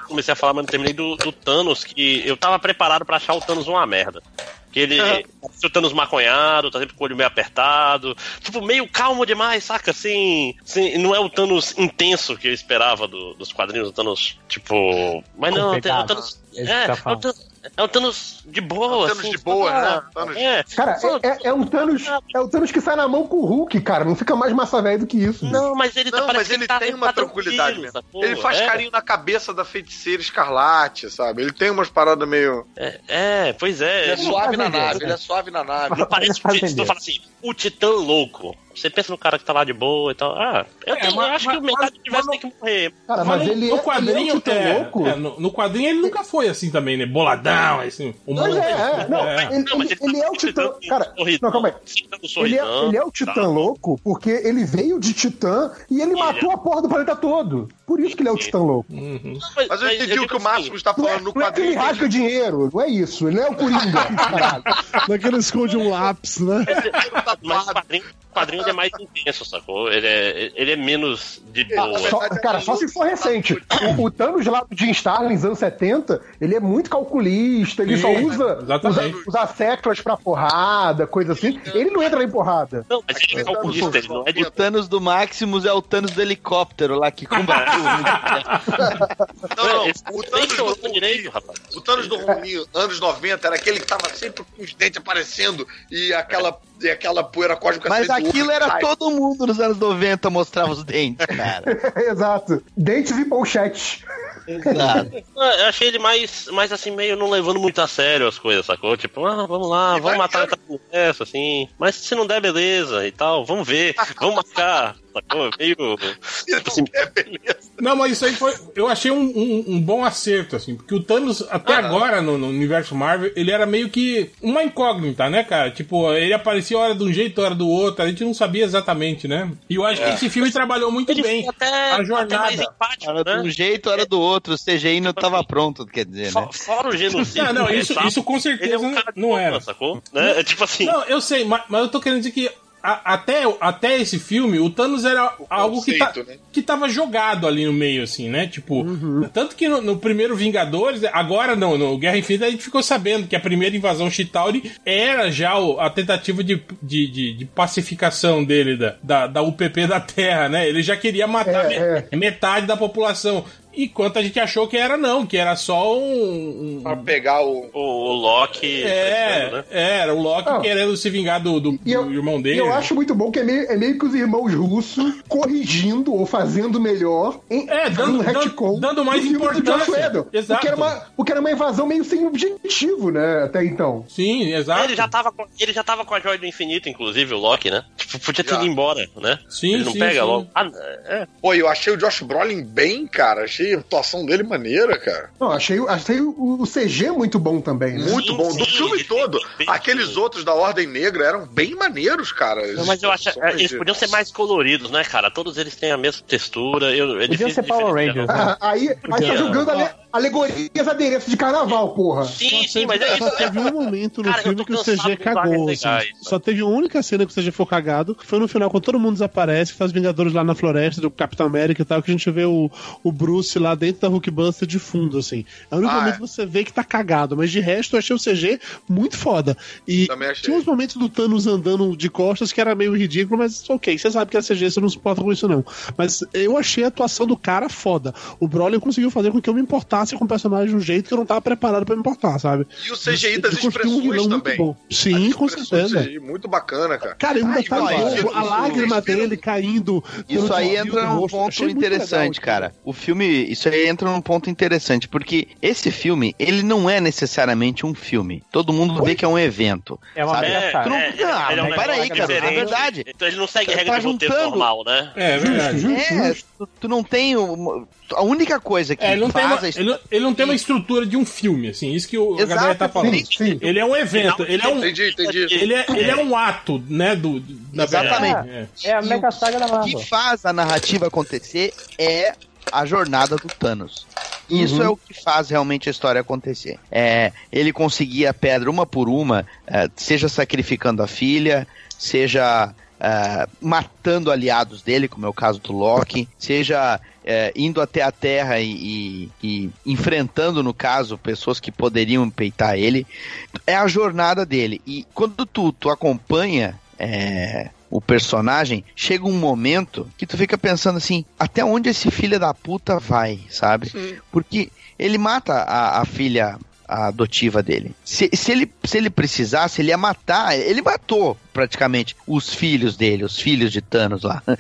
comecei a falar, mas não terminei do, do Thanos, que eu tava preparado pra achar o Thanos uma merda. Que ele. O Thanos maconhado, tá sempre com o olho meio apertado. Tipo, meio calmo demais, saca? Assim. assim não é o Thanos intenso que eu esperava do- dos quadrinhos, o Thanos, tipo. Mas não, é o. Thanos. É, tá é o. Thanos, é o Thanos de boa. Thanos assim, de boa, só- né? Thanos- É. Cara, é, é- é um Thanos, é o Thanos que sai na mão com o Hulk, cara. Não fica mais massa velho do que isso. Não, mas ele tá Não, mas ele tá- tem ele uma tá tranquilidade mesmo. sacou? Ele faz É. carinho na cabeça da feiticeira escarlate, sabe? Ele tem umas paradas meio. É, é, pois é. Ele é suave na nave, ele é suave na nave. Não parece que tu fala assim, o Titã louco. Você pensa no cara que tá lá de boa e tal. Ah, eu, É, tenho- eu mas- acho que o metade do universo tem que morrer. Cara, mas ele no é- quadrinho, ele é é, louco? é, no, no quadrinho ele nunca foi assim também, né? Boladão, assim. O Mas mundo- é, é, não, é. ele, ele- ele é o Titã. Cara, não, calma aí. Ele é, ele é o Titã louco porque ele veio de Titã e ele matou a porra do planeta todo. Por isso que ele é o Titã louco. Mas eu entendi o que o Máximo está falando no Não é que ele quadrinho. rasga dinheiro, não é isso. Ele não é o Coringa. <laughs> Não é que ele esconde um lápis, né? Mas quadrinho, o quadrinho ele é mais intenso, sacou? Ele é, ele é menos de boa. Só- cara, só se for recente. O, o Thanos lá do Jim Starlin, nos anos 70, ele é muito calculista, ele só Sim, usa, exatamente. usa, usa pra porrada, coisa assim. Ele não entra em porrada. Não, mas ele é calculista, ele não é de O Thanos do Maximus é o Thanos do helicóptero lá que combateu. <laughs> Não, não, Esse o Thanos do direito, rapaz. O Thanos do Roninho, anos 90, era aquele que tava sempre com os dentes aparecendo e aquela, e aquela poeira cósmica Mas aquilo era Ai, todo mundo nos anos 90 mostrava os dentes, cara. <laughs> Exato. Dentes e pochetes. Exato. Ah, <laughs> Eu achei ele mais, mais assim, meio não levando muito a sério as coisas, sacou? Tipo, ah, vamos lá, vamos matar universo, assim. Mas se não der, beleza e tal, vamos ver, <laughs> vamos marcar, sacou? Meio. Tipo assim, Não, mas isso aí foi. Eu achei um, um- um bom acerto, assim, porque o Thanos, até agora, no, no universo Marvel, ele era meio que uma incógnita, né, cara? Tipo, ele aparecia hora de um jeito, hora do outro, a gente não sabia exatamente, né? E eu acho que É. esse filme trabalhou muito bem. a jornada. Era de um jeito, era do outro. O CGI não tava pronto, quer dizer, né? Fora o genocídio. Não, não, que isso, ele isso com certeza ele é um não boa, era. Sacou? Né? É tipo assim. Não, eu sei, mas, mas eu tô querendo dizer que a- até, até esse filme, o Thanos era algo que, tá, conceito, né? que tava jogado ali no meio, assim, né? Tipo, tanto que no, no primeiro Vingadores, agora não, no Guerra Infinita, a gente ficou sabendo que a primeira invasão Chitauri era já o- a tentativa de, de, de- de pacificação dele, da, da, da UPP da Terra, né? Ele já queria matar É, me- metade da população. Enquanto a gente achou que era não, que era só um. um- Pra pegar o. O, o Loki. é, né? é, era o Loki Não. querendo se vingar do, do- E eu- do irmão E dele. eu acho muito bom que é meio, é meio que os irmãos russos corrigindo ou fazendo melhor em É, dando- um dando- retcon dando mais importância. Exato. Porque era, uma, porque era uma invasão meio sem objetivo, né, até então. Sim, exato. Ele já, tava com, ele já tava com a joia do infinito, inclusive, o Loki, né? Tipo, podia ter ido embora, né? Sim, ele não sim, pega sim. logo. Ah, é. Pô, eu achei o Josh Brolin bem, cara. Achei a atuação dele maneira, cara. Não, achei, achei o, o CG muito bom também, né? Muito Sim, bom. Do sim, filme ele todo. bem Aqueles outros da Ordem Negra eram bem maneiros, cara. Não, mas eu acho é, eles podiam ser mais coloridos, né, cara? Todos eles têm a mesma textura. Eu, é Podiam ser Power diferenciar. Rangers, né? Ah, aí, aí tá jogando ale, alegorias adereças de carnaval, porra. Sim, sim, mas é Só isso. teve um momento no Cara, filme que o CG cagou. Assim. Só teve uma única cena que o CG foi cagado, que foi no final, quando todo mundo desaparece, que faz Vingadores lá na floresta, do Capitão América e tal, que a gente vê o, o Bruce lá dentro da Hulkbuster de fundo, assim. É o único Ah, momento é. que você vê que tá cagado, mas de resto eu achei o CG muito foda. E tinha uns momentos do Thanos andando de costas que era meio ridículo, mas ok, você sabe que é CG, você não se importa com isso não. Mas eu achei a atuação do cara foda. O Brolin conseguiu fazer com que eu me importasse importasse com o personagem de um jeito que eu não tava preparado pra me importar, sabe? E o CGI das um expressões muito também. bom. Sim, com certeza. CGI muito bacana, cara. Cara, um Ai, detalhe vai, novo, respira a lágrima dele caindo. Isso aí entra num ponto interessante, legal, cara. O filme, isso aí entra num ponto interessante, porque esse filme, ele não é necessariamente um filme. Todo mundo vê que é um evento. É uma sabe? Tu não, É, não, ele é um para aí, cara. É verdade. Então ele não segue Tá regra de roteiro normal, né? É verdade. É, tu, tu não tem. uma- a única coisa que É, ele, não tem faz uma, a ele, não- ele não tem uma estrutura de um filme, assim, isso que o, a Exato, galera tá falando. sim, sim. Ele é um evento, ele é um. Entendi, entendi. Ele é, ele é um ato, né? Do, na Exatamente. verdade. É a mega saga da O Marvel. que faz a narrativa acontecer é a jornada do Thanos. Isso Uhum. é o que faz realmente a história acontecer. É, ele conseguir a pedra uma por uma, é, seja sacrificando a filha, seja é, matando aliados dele, como é o caso do Loki, seja é, indo até a Terra e, e- e enfrentando, no caso, pessoas que poderiam peitar ele. É a jornada dele. E quando tu, tu acompanha é, o personagem, chega um momento que tu fica pensando assim, até onde esse filho da puta vai, sabe? Porque ele mata a, a filha adotiva dele. Se, se ele, se ele precisasse, ele ia matar. Ele matou praticamente os filhos dele, os filhos de Thanos lá. <laughs>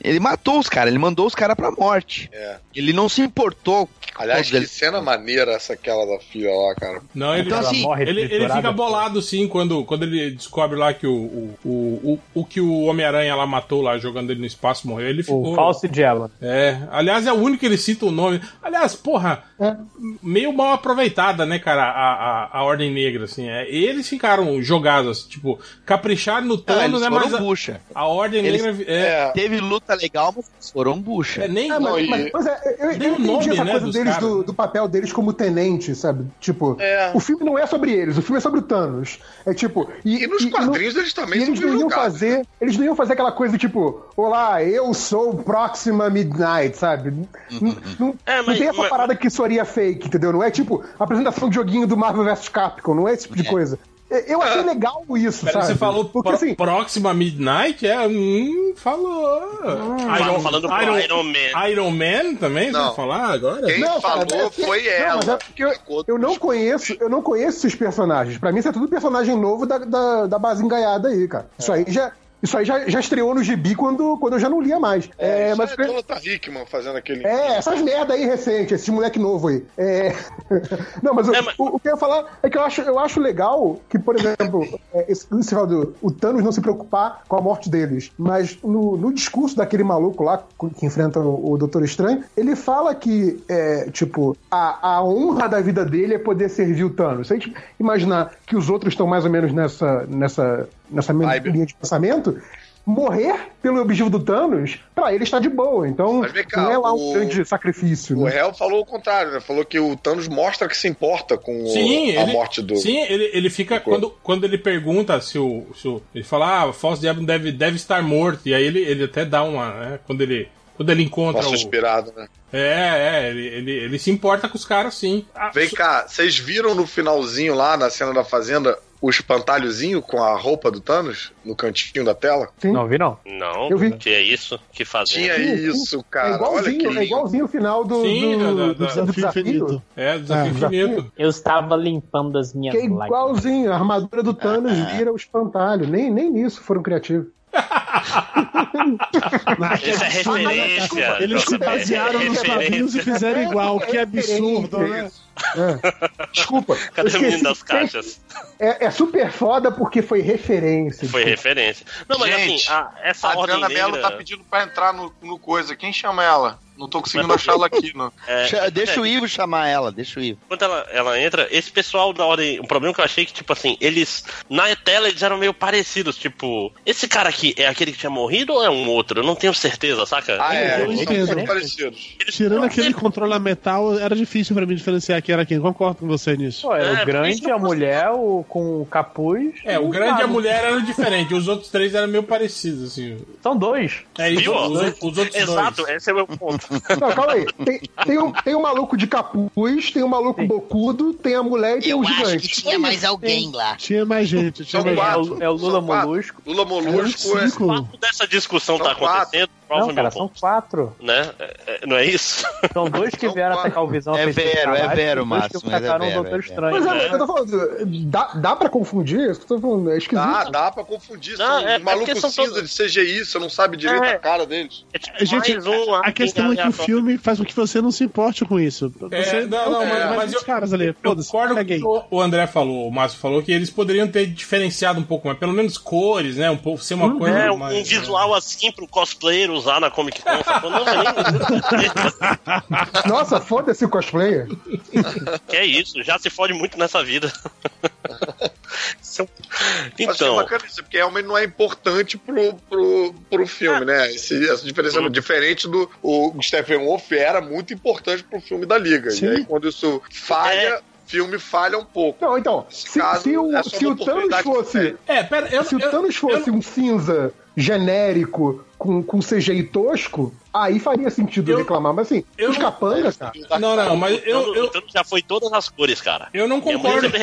Ele matou os caras, ele mandou os caras pra morte. É. Ele não se importou. Aliás, que eles- cena maneira essa aquela da filha lá, cara. Não, ele, Então, assim, ele, ele triturada, fica bolado, sim, quando, quando ele descobre lá que o, o, o, o, o que o Homem-Aranha lá matou lá, jogando ele no espaço, morreu. Ele ficou. O False Diablo. É, aliás, é o único que ele cita o nome. Aliás, porra, meio mal aproveitada, né, cara, a, a, a Ordem Negra, assim. É, eles ficaram jogados, assim, tipo, capricharam no Ah, Thanos, né, mas a, bucha. a Ordem Eles- Negra. É, Teve luta legal, mas foram bucha. é nem. É, mas, e- mas, pois é, eu, eu Nem o entendi nome, essa né, coisa dos deles, do, né? do papel deles como tenente, sabe? Tipo, É. o filme não é sobre eles, o filme é sobre o Thanos. É tipo. E, E nos e- quadrinhos não- eles também são eles não iam fazer. Eles não iam fazer aquela coisa tipo, olá, eu sou o Proxima Midnight, sabe? Não, não- É, não mas- tem essa mas- parada que soaria fake, entendeu? Não é tipo apresentação de joguinho do Marvel vs Capcom, não é esse tipo de coisa. Eu achei legal isso, Pera, sabe? você falou Porque pro- assim, Próxima Midnight? É, hum, falou. Tava falando pro Iron Man. Iron Man também? Não. Você vai falar agora? Quem Não, cara, falou é porque- foi não, ela. mas é porque eu, eu não conheço, eu não conheço esses personagens. Pra mim, isso é tudo personagem novo da, da, da base engaiada aí, cara. Isso aí já. Isso aí já, já estreou no gibi quando, quando eu já não lia mais. É, É, mas é Jonathan Hickman fazendo aquele. é, essas merda aí recente, esse moleque novo aí. É... <laughs> Não, mas, o- É, mas- O, o que eu ia falar é que eu acho, eu acho legal que, por exemplo, <laughs> é, esse, esse o Thanos não se preocupar com a morte deles. Mas no, no discurso daquele maluco lá que enfrenta o, o Doutor Estranho, ele fala que, é, tipo, a, a honra da vida dele é poder servir o Thanos. Se a gente imaginar que os outros estão mais ou menos nessa, nessa, nessa mesma linha de pensamento. Morrer pelo objetivo do Thanos, pra ele está de boa. Então, cá, não é lá um o- grande sacrifício. O né? réu falou o contrário, né? Falou que o Thanos mostra que se importa com o- Sim, a ele, morte do. sim ele, ele fica. Quando, quando ele pergunta se o, se o. Ele fala, ah, o Falso Diabo deve, deve estar morto. E aí ele, ele até dá uma. Né, quando ele. Quando ele encontra Nossa, o. inspirado, né? É, é, ele, ele, ele se importa com os caras, sim. Ah, Vem cá, vocês viram no finalzinho lá, na cena da fazenda, o espantalhozinho com a roupa do Thanos no cantinho da tela? Sim. Não vi, não. Não, Eu vi. que é isso? Que fazendo? Tinha Sim, sim. isso, É cara. Olha que igualzinho, lindo. é igualzinho o final do, Sim, do, da- da- do da- desafio, Desafio Infinito. É, desafio infinito. Eu estava limpando as minhas Que é igualzinho, a armadura do Thanos vira o espantalho. Nem, nem nisso foram criativos. <laughs> Isso é referência. Eles se É basearam nos quadrinhos e fizeram igual. Que absurdo, né? <laughs> Desculpa. Cadê o menino das caixas? É, é super foda porque foi referência. Foi desculpa. referência. Não, mas Gente, assim, a- essa A ordem Adriana Mello tá pedindo pra entrar no, no coisa. Quem chama ela? Não tô conseguindo <laughs> achar ela aqui, não. é, Deixa é, o Ivo chamar ela, deixa o Ivo. Quando ela, ela entra, esse pessoal da ordem. O problema que eu achei que, tipo assim, eles. Na tela eles eram meio parecidos. Tipo, esse cara aqui é aquele que tinha morrido ou é um outro? Eu não tenho certeza, saca? Ah, é, Eu eles são parecidos. Tirando aquele controla metal, era difícil pra mim diferenciar era quem. Concordo com você nisso. Pô, é, É, o grande, a mulher, o com o capuz. É, o grande e a mulher eram diferentes. Os outros três eram meio parecidos, assim. São dois. É isso, Viu? os, os outros Exato, dois. esse é o meu ponto. <laughs> Não, calma aí. Tem, tem, um, tem um maluco de capuz, tem um maluco bocudo, tem a mulher e tem Eu o acho gigante. que tinha mais alguém lá. Tinha mais gente. Tinha São mais É quatro. o, é o Lula. Molusco. Lula Molusco é. Cinco. Toda essa discussão São tá quatro. acontecendo. Não, cara, são quatro. Né? É- é- não é isso? <laughs> São dois que vieram atacar o Visão. É vero, é vero, Márcio, que mas é vero, Doutor é Estranho. Pois é, mas eu tô falando, dá, dá pra confundir? É Isso que eu tô falando, é esquisito. Dá, dá pra confundir. Não, São é- é um maluco porque são cinza todos- de CGI, você não sabe direito É. a cara deles. É tipo Gente, mais um a questão é que o filme faz com que você não se importe com isso. É, Você não, não, mas, é, mas eu, os caras ali, eu foda-se, concordo com o que o André falou, o Márcio falou, que eles poderiam ter diferenciado um pouco mais, pelo menos cores, né? Um pouco, ser uma coisa É, um mais. visual assim pro cosplayer usar na Comic Con. sacou? Não, nem... <laughs> Nossa, foda-se o cosplayer. que é isso, já se fode muito nessa vida. <laughs> É é Então, bacana isso, porque realmente não é importante pro, pro, pro filme, né? Esse- essa diferença é diferente do. O Stephen Wolf era muito importante pro filme da Liga. Sim. E aí, quando isso falha, o filme falha um pouco. Não, então, se, caso, se o, é se o Thanos fosse. É, pera, eu, se o eu- Thanos fosse um cinza genérico com, com CGI tosco, aí faria sentido reclamar. Mas assim, eu os não- capangas, cara. Não, não, mas eu, eu, eu, já foi todas as cores, cara. Eu não concordo. <laughs>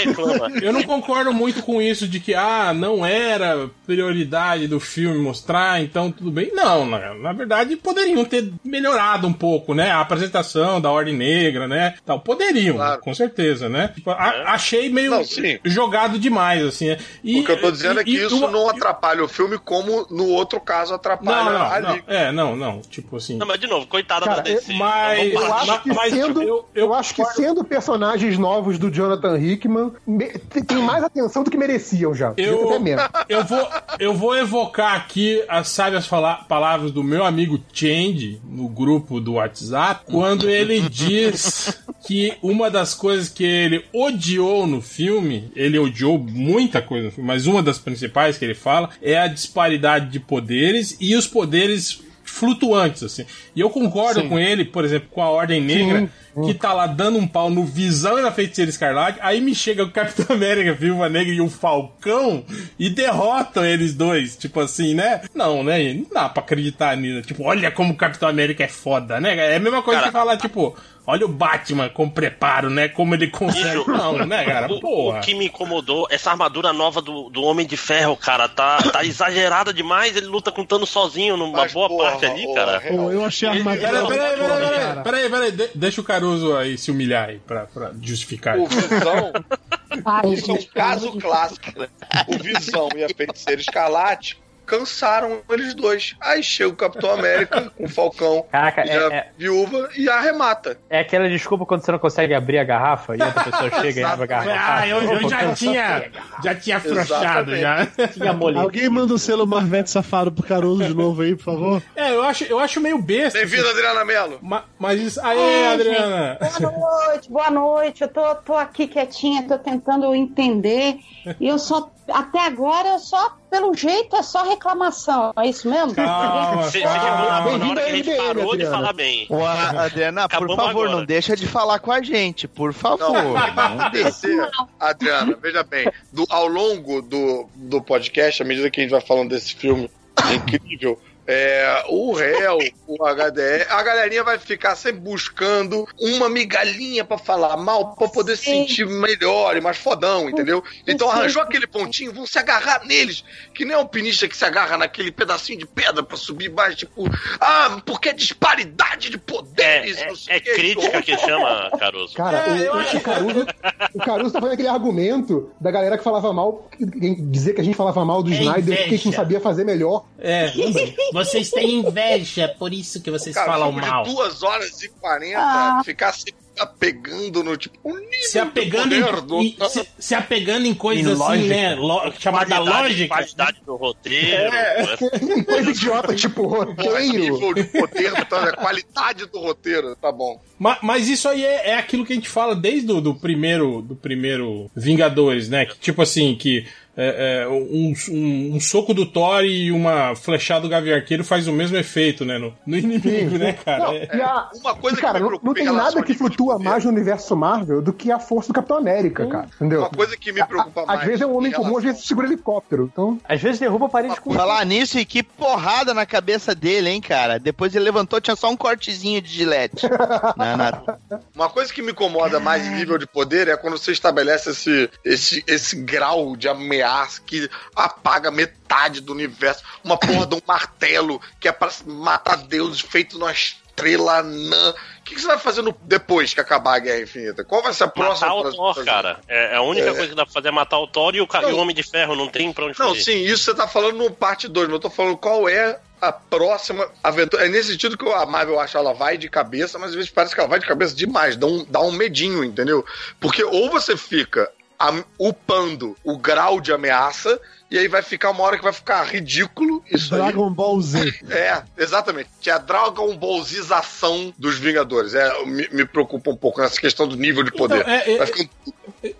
Eu não concordo muito com isso de que ah, não era prioridade do filme mostrar, então tudo bem. Não, na, na verdade poderiam ter melhorado um pouco, né? A apresentação da Ordem Negra, né? Tal, poderiam, com certeza, né? Tipo, a- achei meio Não, jogado demais, assim. né? E, o que eu tô dizendo e- é que e isso uma- não atrapalha o filme, como no outro caso atrapalha Não, a não, não. Liga. É, não, não. Tipo assim. Não, mas de novo, coitada Cara, da eu- DC. mas- Eu acho que, mas sendo, eu- eu, acho que sendo personagens novos do Jonathan Hickman, me- tem mais atenção do que mereciam já. Eu, até menos. <laughs> eu, vou, eu vou evocar aqui as sábias palavras do meu amigo Change no grupo do WhatsApp, quando ele <laughs> diz que uma das coisas que ele odiou no filme, ele odiou muita coisa no filme, mas uma das principais que ele fala é a disparidade de poderes e os poderes flutuantes, assim. E eu concordo Sim. com ele, por exemplo, com a Ordem Negra, que tá lá dando um pau no Visão e na Feiticeira Escarlate, aí me chega o Capitão América, Viúva Negra e o Falcão e derrotam eles dois, tipo assim, né? Não, né? Não dá pra acreditar nisso. Tipo, olha como o Capitão América é foda, né? É a mesma coisa Cara, que falar, tipo, olha o Batman com preparo, né? Como ele consegue. Bicho, Não, né, cara? o- Porra. O que me incomodou, essa armadura nova do, do Homem de Ferro, cara, tá, tá exagerada demais. Ele luta com Thanos sozinho numa Mas, boa porra, parte ali, cara. Pô, eu achei a armadura. Peraí, peraí, peraí, peraí, cara. peraí, peraí, de- deixa o Caruso aí se humilhar aí pra, pra justificar. O Visão, Ai, <laughs> isso é um gente, caso clássico, né? O Visão e a Feiticeira Escarlate cansaram eles dois. Aí chega o Capitão América <laughs> com o Falcão Caraca, e a é, é, viúva e arremata. é aquela desculpa quando você não consegue abrir a garrafa e outra pessoa <laughs> chega e abre a garrafa. Ah, eu, eu já tinha, já tinha afrouxado já. Tinha. Alguém manda o selo Marvete Safado pro Caruso de novo aí, por favor. <laughs> É, eu acho, eu acho meio besta. Bem-vindo, Adriana Mello. Ma- Mas isso. Aê, É, Adriana! gente, boa noite, boa noite. Eu tô, tô aqui quietinha, tô tentando entender. E eu só, até agora, eu só, pelo jeito, é só reclamação. É isso mesmo? Calma, Você calma. chegou na, hora que a gente ao MDM, parou de Adriana. falar bem. Ô, Adriana, por Acabamos favor, agora. não deixa de falar com a gente, por favor. Não, Não Adriana, veja bem, do- ao longo do, do podcast, à medida que a gente vai falando desse filme incrível, é, o réu, o HDR, a galerinha vai ficar sempre buscando uma migalhinha pra falar mal, pra poder se sentir melhor e mais fodão, entendeu? Então arranjou aquele pontinho, vão se agarrar neles, que nem é um alpinista que se agarra naquele pedacinho de pedra pra subir mais, tipo, ah, porque é disparidade de É, poderes, é, não sei é o quê. crítica que chama, Caruso. Cara, É, o, o, Caruso, o Caruso tá fazendo aquele argumento da galera que falava mal, que- que- dizer que a gente falava mal do É Snyder porque a gente não sabia fazer melhor. É, Vocês têm inveja, por isso que vocês Cara, falam mal. de 2 horas e 40, Ah. ficar se apegando no tipo. O nível Se apegando, do- em, se, se apegando em coisas Em assim, né? Lo, chamada Qualidade- lógica. Qualidade do roteiro. É. <laughs> Coisa idiota, tipo Porra, roteiro. nível de poder, então, a qualidade do roteiro, tá bom. Ma- Mas, isso aí é, é aquilo que a gente fala desde o do primeiro, do primeiro Vingadores, né? Que, tipo assim, que é, é, um, um- um soco do Thor e uma flechada do Gavião Arqueiro faz o mesmo efeito, né? No, no inimigo, né, cara? Não, É- e a- Uma coisa cara, que me não, preocupa não em tem nada que flutua mais no universo Marvel do que a força do Capitão América, cara. Entendeu? Uma coisa que me preocupa Às mais. vezes é um homem em comum, às vezes segura helicóptero. Então, Às vezes derruba a parede com Falar nisso, e que porrada na cabeça dele, hein, cara? Depois ele levantou, tinha só um cortezinho de gilete. <laughs> na, na- Uma coisa que me incomoda mais em nível de poder é quando você estabelece esse, esse, esse grau de nuclear que apaga metade do universo. Uma porra de um martelo que é pra matar deuses feito numa estrela anã. O que, que você vai fazer no- depois que acabar a Guerra Infinita? Qual vai ser a próxima Matar o Thor, cara. É, é a única É. coisa que dá pra fazer é matar o Thor e o, ca- e o Homem de Ferro. Não tem pra onde Não, fugir. sim, isso você tá falando no parte 2, mas eu tô falando qual é a próxima aventura. É nesse sentido que a Marvel acha ela vai de cabeça, mas às vezes parece que ela vai de cabeça demais, dá um, dá um medinho, entendeu? Porque ou você fica upando o grau de ameaça, e aí vai ficar uma hora que vai ficar ridículo isso aí. Dragon Ball Z. <laughs> É, exatamente. Que é a Dragon Ball Zização dos Vingadores. É, me, me preocupa um pouco nessa questão do nível de poder. Então, é, é, Vai ficar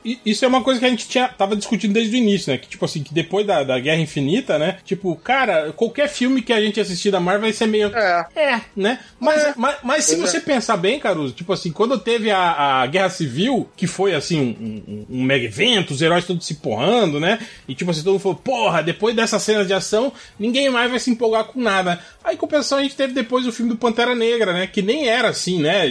I- Isso é uma coisa que a gente tinha, tava discutindo desde o início, né? Que, tipo assim, que depois da, da Guerra Infinita, né? Tipo, cara, qualquer filme que a gente assistir da Marvel vai ser meio. É. É, né? Mas, mas, mas se Pois você é. pensar bem, Caruso, tipo assim, quando teve a, a Guerra Civil, que foi assim, um, um- um mega evento, os heróis todos se porrando, né? E tipo assim, todo mundo falou, porra, depois dessas cenas de ação, ninguém mais vai se empolgar com nada. Aí, em compensação, a gente teve depois o filme do Pantera Negra, né? Que nem era assim, né?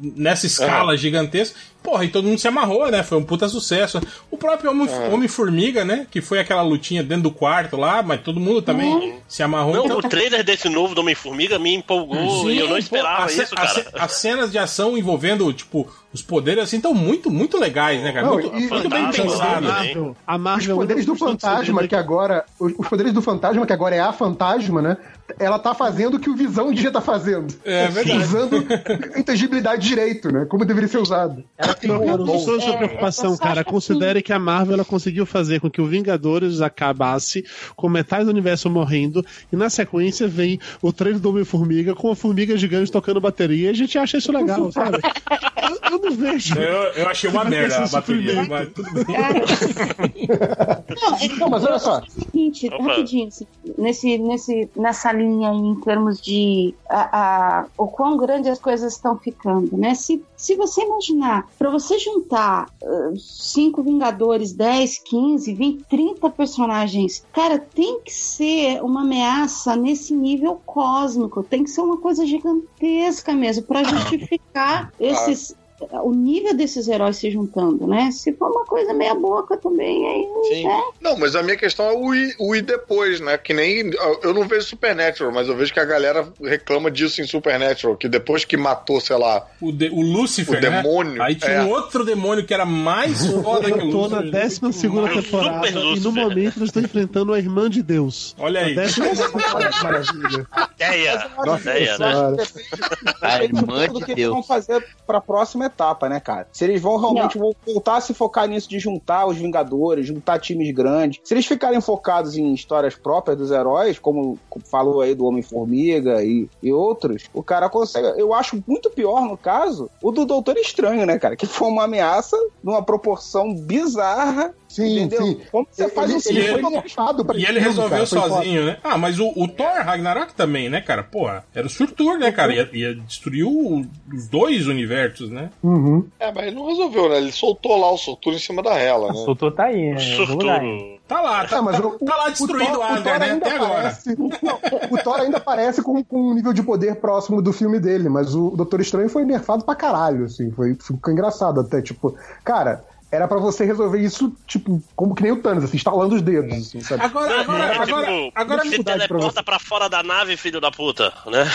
Nessa escala gigantesca. Porra, e todo mundo se amarrou, né? Foi um puta sucesso. O próprio Homem- É. Homem-Formiga, né? Que foi aquela lutinha dentro do quarto lá, mas todo mundo também se amarrou. Não, Então- o trailer desse novo do Homem-Formiga me empolgou e eu não pô, esperava a ce- isso, cara. As cenas de ação envolvendo, tipo, os poderes assim, estão muito, muito legais, né, cara? Não, muito, e- muito bem pensado. A Os Marvel poderes do fantasma, que agora. Os, os poderes do fantasma, que agora é a fantasma, né? Ela tá fazendo o que o Visão devia estar fazendo. É verdade. Usando intangibilidade direito, né? Como deveria ser usado. Não, cara, não sou sua É, preocupação, cara. que Considere que a Marvel ela conseguiu fazer com que o Vingadores acabasse com metade do universo morrendo e na sequência vem o trailer do Homem-Formiga com a formiga gigante tocando bateria e a gente acha isso legal, <laughs> sabe? Eu, eu não vejo. Eu, eu achei uma merda a bateria, mas tudo bem. Não, mas olha só. Seguinte, rapidinho, assim, nesse, nesse, nessa linha em termos de a, a- o quão grande as coisas estão ficando, né? Se, se você imaginar, para você juntar ah, cinco Vingadores, 10, 15, 20, 30 personagens, cara, tem que ser uma ameaça nesse nível cósmico, tem que ser uma coisa gigantesca mesmo, para <laughs> justificar esses. O nível desses heróis se juntando, né? Se for uma coisa meia boca também, aí. Sim. né? Não, mas a minha questão é o ir, o ir depois, né? Que nem. Eu não vejo Supernatural, mas eu vejo que a galera reclama disso em Supernatural, que depois que matou, sei lá. O, de- o Lúcifer, O né? demônio, Aí tinha é. um outro demônio que era mais <laughs> foda que o Eu tô na Lúcifer. 12 segunda Super temporada e no Lúcifer. momento eles estão enfrentando a irmã de Deus. Olha aí. Maravilha. Ideia. Nossa Ideia, né? A irmã Depende do de que eles Deus. vão fazer pra próxima etapa, né, cara? Se eles vão realmente vão voltar a se focar nisso de juntar os Vingadores, juntar times grandes. Se eles ficarem focados em histórias próprias dos heróis, como falou aí do Homem-Formiga e, e outros, o cara consegue. Eu acho muito pior, no caso, o do Doutor Estranho, né, cara? Que foi uma ameaça numa proporção bizarra. Sim, entendeu? sim. Como você Ele- faz um ele filme foi fechado pra E ele resolveu cara, sozinho, né? Ah, mas o, o Thor Ragnarok também, né, cara? Porra, era o Surtur, né, cara? Ia, ia destruir o- os dois universos, né? Uhum. É, mas ele não resolveu, né? Ele soltou lá o Soltura em cima da Hela, né? Soltou tá aí, né? Lugar. Tá lá, tá, É, mas tá, o- tá lá o destruindo Thor- o o Asgard, Thor né? ainda Até agora. aparece- <laughs> não, o Thor ainda aparece com, com um nível de poder próximo do filme dele, mas o Doutor Estranho foi nerfado pra caralho, assim, foi, ficou engraçado até, tipo, cara, era pra você resolver isso, tipo, como que nem o Thanos, assim, instalando os dedos, assim, sabe? Agora, agora, É, agora, tipo, agora se dificuldade pra teleporta pra fora da nave, filho da puta, né?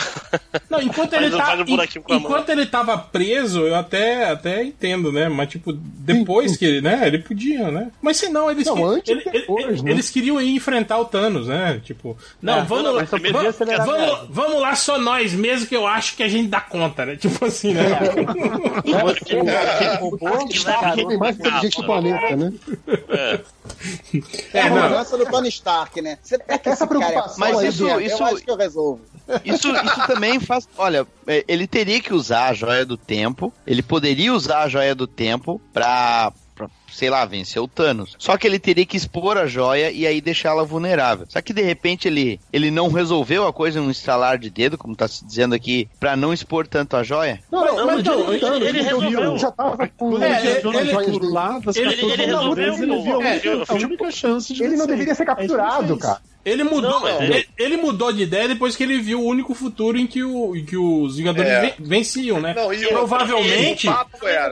Não, enquanto ele tá, um enquanto ele tava preso, eu até, até entendo, né? Mas tipo, depois que ele, né, ele podia, né? Mas se não, eles Não, que- antes ele- ele- depois, né? eles queriam ir enfrentar o Thanos, né? Tipo, não, É, vamos, lá, vamos, vamos, vamos lá só nós mesmo que eu acho que a gente dá conta, né? Tipo assim, né? É <laughs> mais inteligente do planeta, né? É. É a É, não. arrogância do Tony Stark, né? Você é que Essa cara preocupação Mas foda, isso- eu isso- acho que eu resolvo. Isso, isso também faz. Olha, é, ele teria que usar a joia do tempo. Ele poderia usar a joia do tempo pra, pra, sei lá, vencer o Thanos. Só que ele teria que expor a joia e aí deixá-la vulnerável. Só que de repente ele, ele não resolveu a coisa num estralar de dedo, como tá se dizendo aqui, pra não expor tanto a joia. Não, não, Mas mas não, não, ele- Thanos, ele ele resolveu. já tava com É, ele ele- ele- joias ele- 14 ele resolveu, ele viu É, a única chance de Ele não deveria ser É ele capturado, cara. Ele mudou, Não, mas ele, ele- ele mudou de ideia depois que ele viu o único futuro em que, o, em que os Vingadores É. ven- venciam, né? Não, e outra, provavelmente,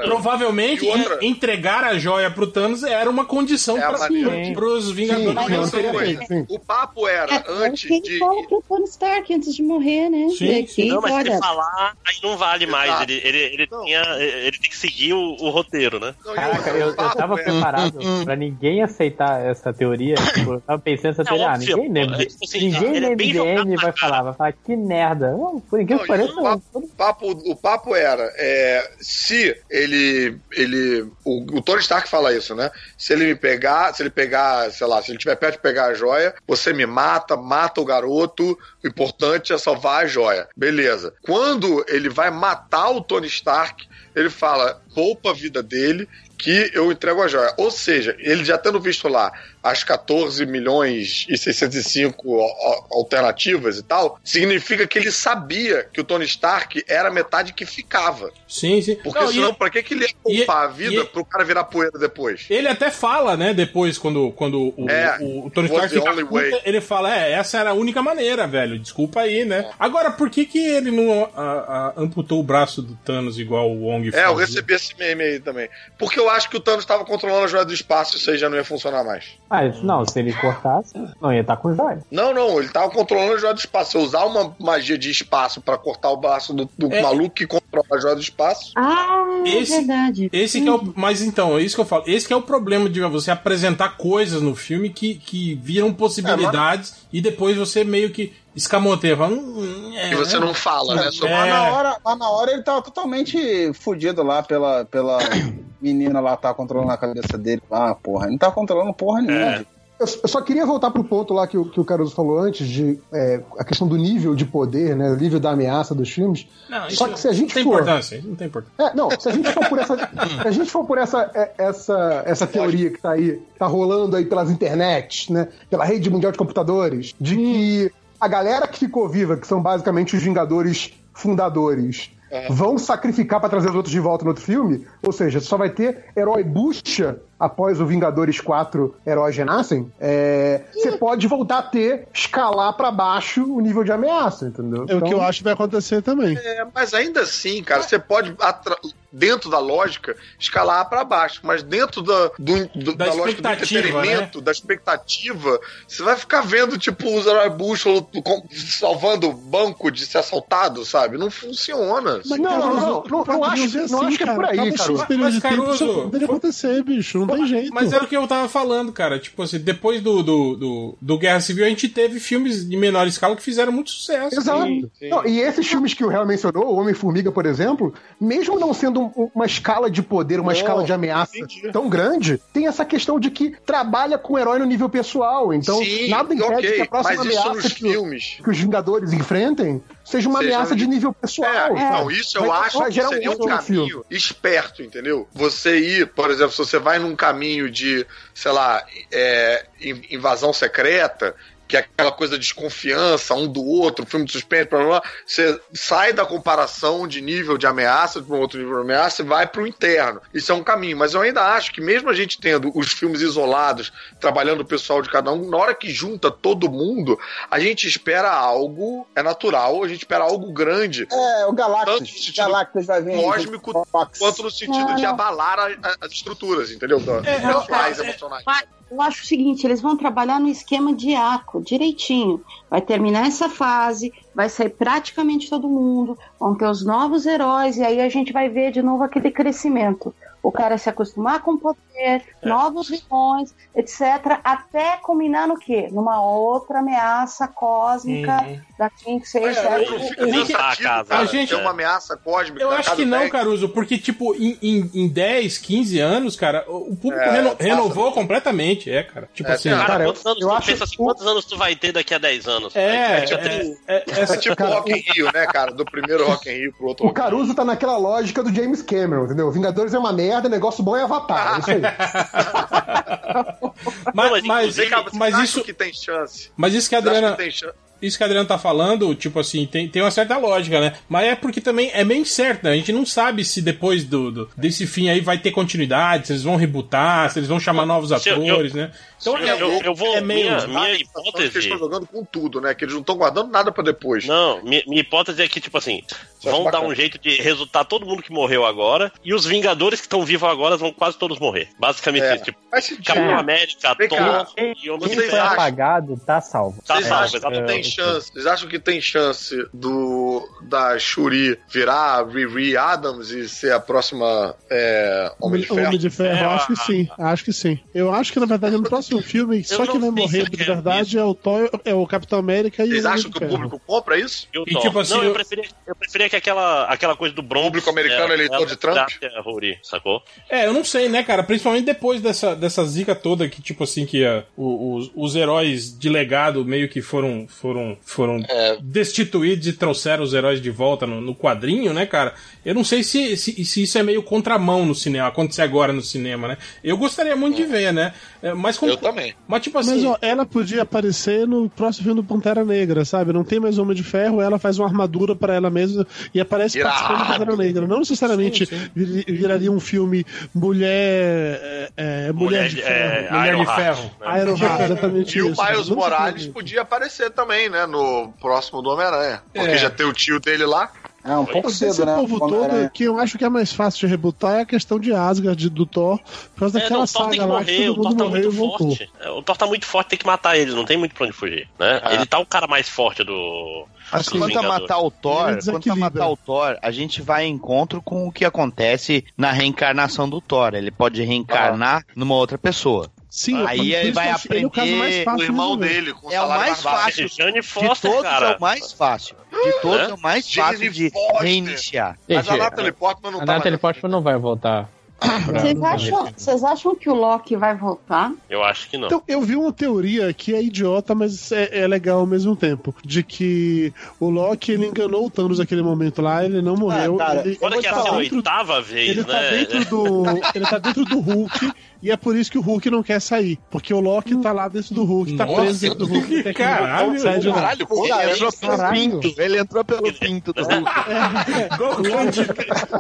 provavelmente E outra- en- entregar a joia pro Thanos era uma condição É a pra, maneira. pros Vingadores outra vencerem. coisa, O papo era, É, antes quem de. fala pro Tony Stark antes de morrer, né? Sim, Que, Não, mas se ele falar, aí não vale mais. Ele, ele, ele, tinha, ele tem que seguir o, o roteiro, né? Caraca, eu, eu tava preparado pra ninguém aceitar essa teoria. Tipo, eu tava pensando nessa teoria. Ah, ninguém lembra. é tipo assim, ninguém ele é jogado vai falar, vai falar que merda. Não, por incrível Não, pareça, o, papo, o, papo, o papo era, é, se ele, ele, o, o Tony Stark fala isso, né? Se ele me pegar, se ele pegar, sei lá, se ele tiver perto de pegar a joia, você me mata, mata o garoto, o importante é salvar a joia. Beleza. Quando ele vai matar o Tony Stark, ele fala, poupa a vida dele, que eu entrego a joia. Ou seja, ele já tendo visto lá as 14 milhões e 605 al- al- alternativas e tal, significa que ele sabia que o Tony Stark era a metade que ficava. Sim, sim. Porque Não, e- senão, pra que, que ele ia e- poupar a vida e- pro cara virar poeira depois? Ele até fala, né, depois, quando, quando o, É, o, o Tony Stark fica puta, ele fala, é, essa era a única maneira, velho, desculpa aí, né? Agora, por que que ele não a- a- amputou o braço do Thanos igual o Wong É, eu fazia? recebi esse meme aí também. Porque eu acho que o Thanos estava controlando a joia do espaço e isso aí já não ia funcionar mais. Ah, isso não, se ele cortasse, não ia estar com joia. Não, não, ele tava controlando a joia do espaço. Se eu usar uma magia de espaço pra cortar o braço do, do É. maluco que controla a joia do espaço. Ah, Esse- verdade. Esse que é o. Mas então, é isso que eu falo. Esse que é o problema de você apresentar coisas no filme que, que viram possibilidades e depois você meio que escamoteia. Fala, hum, é, E você não fala, né? Sobre... Mas, na hora, mas na hora ele tava totalmente fudido lá pela, pela <coughs> menina lá, tava controlando a cabeça dele. Ah, porra, ele não tava controlando porra nenhuma. Eu, eu só queria voltar pro ponto lá que, o- que o Caruso falou antes, de é, a questão do nível de poder, né? O nível da ameaça dos filmes. Não, só isso que se a gente não tem for. importância. Não tem importância. É, não, se a gente for por essa, se a gente for por essa, é, essa, essa teoria que tá aí, tá rolando aí pelas internets, né, pela rede mundial de computadores, de que a galera que ficou viva, que são basicamente os Vingadores fundadores, vão sacrificar pra trazer os outros de volta no outro filme, ou seja, só vai ter herói bucha após o Vingadores 4 heróis renascem, é, você pode voltar a ter, escalar pra baixo o nível de ameaça, entendeu? É o que eu Então- acho que vai acontecer também. É, mas ainda assim, cara, você pode, dentro da lógica, escalar pra baixo. Mas dentro da, do, do- Da da, lógica do expectativa, entretenimento, da expectativa, você vai ficar vendo, tipo, os heróis Bush com- salvando o banco de ser assaltado, sabe? Não funciona. Mas não, não, não, não, não acho, não acho que é por aí, cara. Mas, tempo Caruso, poderia acontecer, bicho. Não tem jeito. Mas era o que eu tava falando, cara. Tipo assim, depois do, do, do, do Guerra Civil, a gente teve filmes de menor escala que fizeram muito sucesso. Exato. E- Não, e esses filmes que o Real mencionou, o Homem-Formiga, por exemplo, mesmo não sendo um- uma escala de poder, uma Não, escala de ameaça tão grande, tem essa questão de que trabalha com o herói no nível pessoal. Então, Sim, nada impede ok, que a próxima ameaça que, filmes. que os Vingadores enfrentem seja uma Seja ameaça de nível pessoal. É, sabe? não, isso eu Vai- acho vai que seria um caminho esperto, entendeu? Você ir, por exemplo, se você vai num caminho de, sei lá, é, in- invasão secreta, que é aquela coisa de desconfiança um do outro, filme de suspense, blá, blá, blá, você sai da comparação de nível de ameaça para um outro nível de ameaça e vai para o interno. Isso é um caminho, mas eu ainda acho que mesmo a gente tendo os filmes isolados, trabalhando o pessoal de cada um, na hora que junta todo mundo, a gente espera algo, é natural, a gente espera algo grande. É, o Galactus. sentido Galactus vai vir cósmico, quanto no sentido de abalar a- a- as estruturas, entendeu? Da- É, é- emocionais. Mas eu acho o seguinte, eles vão trabalhar no esquema de arco, direitinho. Vai terminar essa fase, vai sair praticamente todo mundo, vão ter os novos heróis, e aí a gente vai ver de novo aquele crescimento. O cara se acostumar com o poder, É. novos vilões, etc. Até culminar no quê? Numa outra ameaça cósmica Uhum. da quem que seja. É, a cara, gente- ter uma ameaça cósmica. Eu acho que não, 10. Caruso, porque, tipo, em, em, em 10, 15 anos, cara, o público É, reno- renovou completamente, é, cara. Tipo É, assim. cara, quantos anos, tu pensa assim, quantos anos tu vai ter daqui a 10 anos? É, é, 30. é, É tipo Rock in Rio, né, cara? Do primeiro Rock in Rio pro outro. O Caruso tá naquela lógica do James Cameron, entendeu? Vingadores é uma merda, negócio bom é Avatar. É isso aí. <laughs> Mas, mas, mas acha isso, que tem chance. mas isso que a Adriana. Que isso que a Adriano tá falando, tipo assim, tem, tem uma certa lógica, né? Mas é porque também é meio incerto, né? A gente não sabe se depois do, do- desse fim aí vai ter continuidade, se eles vão rebootar, se eles vão chamar novos Se eu- atores, né? Então eu, eu, eu vou. é meio. minha, minha é Que hipótese. eles estão jogando com tudo, né? Que eles não estão guardando nada pra depois. Não, minha, minha hipótese é que, tipo assim, Isso eu vão dar um jeito de resultar todo mundo que morreu agora, e os Vingadores que estão vivos agora vão quase todos morrer. Basicamente É, isso. Tipo. Capitão É. América, Vem Thor e Homem Quem foi apagado tá salvo. Tá Vocês salvo, que exatamente. Chance? Vocês acham que tem chance do da Shuri virar Riri Adams e ser a próxima é, Homem de Ferro? Homem de Ferro, É, acho que sim, acho que sim. Eu acho que, na verdade, no próximo <laughs> filme, só quem vai morrer de verdade é o, Thor, é o Capitão América e Vocês o Homem acham que o público compra isso? E o E tipo assim, não, eu, eu- preferia, eu preferia que aquela, aquela coisa do Bronx. Público americano eleitor de Trump? É, Rory, sacou? É, eu não sei, né, cara? Principalmente depois dessa, dessa zica toda que, tipo assim, que o- os, os heróis de legado meio que foram foram, foram É. destituídos e trouxeram os heróis de volta no, no quadrinho, né, cara? Eu não sei se, se, se isso é meio contramão no cinema, acontecer agora no cinema, né? Eu gostaria muito de ver, né? É, Mas como, Eu também. Mas tipo assim. Mas ó, ela podia aparecer no próximo filme do Pantera Negra, sabe? Não tem mais Homem de Ferro, ela faz uma armadura pra ela mesma e aparece Irado. participando do Pantera Negra. Não necessariamente vir- viraria um filme mulher. É, é, mulher, de é, ferro. Mulher de Ironheart, Ferro. né? Ironheart, exatamente E o isso. Miles Não Morales necessariamente. podia aparecer também, né? No próximo do Homem-Aranha. Porque É. já tem o tio dele lá. É um pouco Esse cedo, né? povo todo, que eu acho que é mais fácil de rebutar é a questão de Asgard, do Thor, por causa É, daquela não, o Thor tem saga que lá que morrer, o Thor tá muito forte. É, O Thor tá muito forte, tem que matar ele, não tem muito pra onde fugir, né? É. Ele tá o cara mais forte do. Mas dos quanto a matar o Thor, Ele quanto a desequilibra. matar o Thor, a gente vai em encontro com o que acontece na reencarnação do Thor. Ele pode reencarnar numa outra pessoa. Sim, Aí ele vai ele é o aprender O de irmão dele, com É o salário mais fácil. Jane De Foster, todos cara. é o mais fácil. De todos Né? é o mais Jane fácil de Foster. reiniciar. Mas a Natalie Portman não A tá Natalie mais- Portman não vai voltar. Vocês acham, vocês acham que o Loki vai voltar? Eu acho que não. Então, eu vi uma teoria que é idiota, mas é, é legal ao mesmo tempo. De que o Loki ele enganou o Thanos naquele momento lá, ele não morreu. cara, ele, Olha que é a tá dentro, oitava vez, ele tá né? dentro do. Ele tá dentro do Hulk. E é por isso que o Hulk não quer sair. Porque o Loki tá lá dentro do Hulk, tá Nossa, preso dentro do Hulk. que caralho, não sai de. Caralho, pô, Ele entrou pelo Caralho. pinto. Ele entrou pelo pinto do Hulk.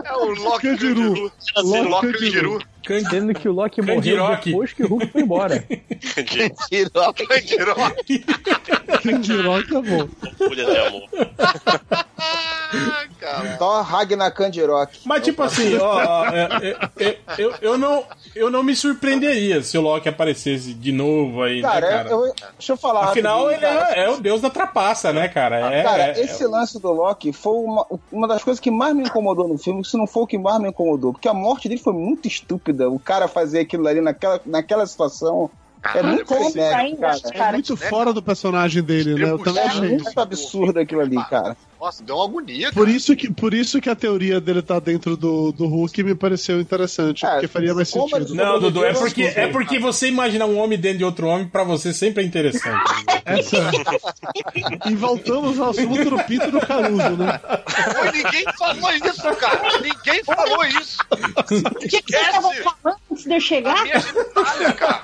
é o Loki Candiru. Candiru. Loki Loki Candiru. Candiru. Sendo que o Loki morreu depois que o Hulk foi embora. Tirou. Candiru. Candiroca é bom. Folha <laughs> de amor. Thor Ragnar Kandirok. Mas tipo assim, ó, ó, é, é, é, eu, eu, não, eu não me surpreenderia se o Loki aparecesse de novo aí, Cara, né, cara? eu- deixa eu falar. Afinal, ele é, é o deus da trapaça, né, cara? É, Cara, é- esse lance do Loki foi uma, uma das coisas que mais me incomodou no filme, se não for o que mais me incomodou, porque a morte dele foi muito estúpida. O cara fazer aquilo ali naquela, naquela situação é muito ainda, cara. É cara, muito fora do personagem dele, né? Eu também É achei isso. muito absurdo aquilo ali, cara. Nossa, deu uma agonia, Por isso, que, por isso que a teoria dele tá dentro do, do Hulk me pareceu interessante, É, porque faria mais sentido. Não, Dudu, é porque, é porque você imaginar um homem dentro de outro homem, pra você sempre é interessante. <laughs> Essa... e voltamos ao assunto do Pito do Caruso, né? Pô, ninguém falou isso, cara. Ninguém falou isso. o que, que vocês estavam falando antes de eu chegar? A minha cara.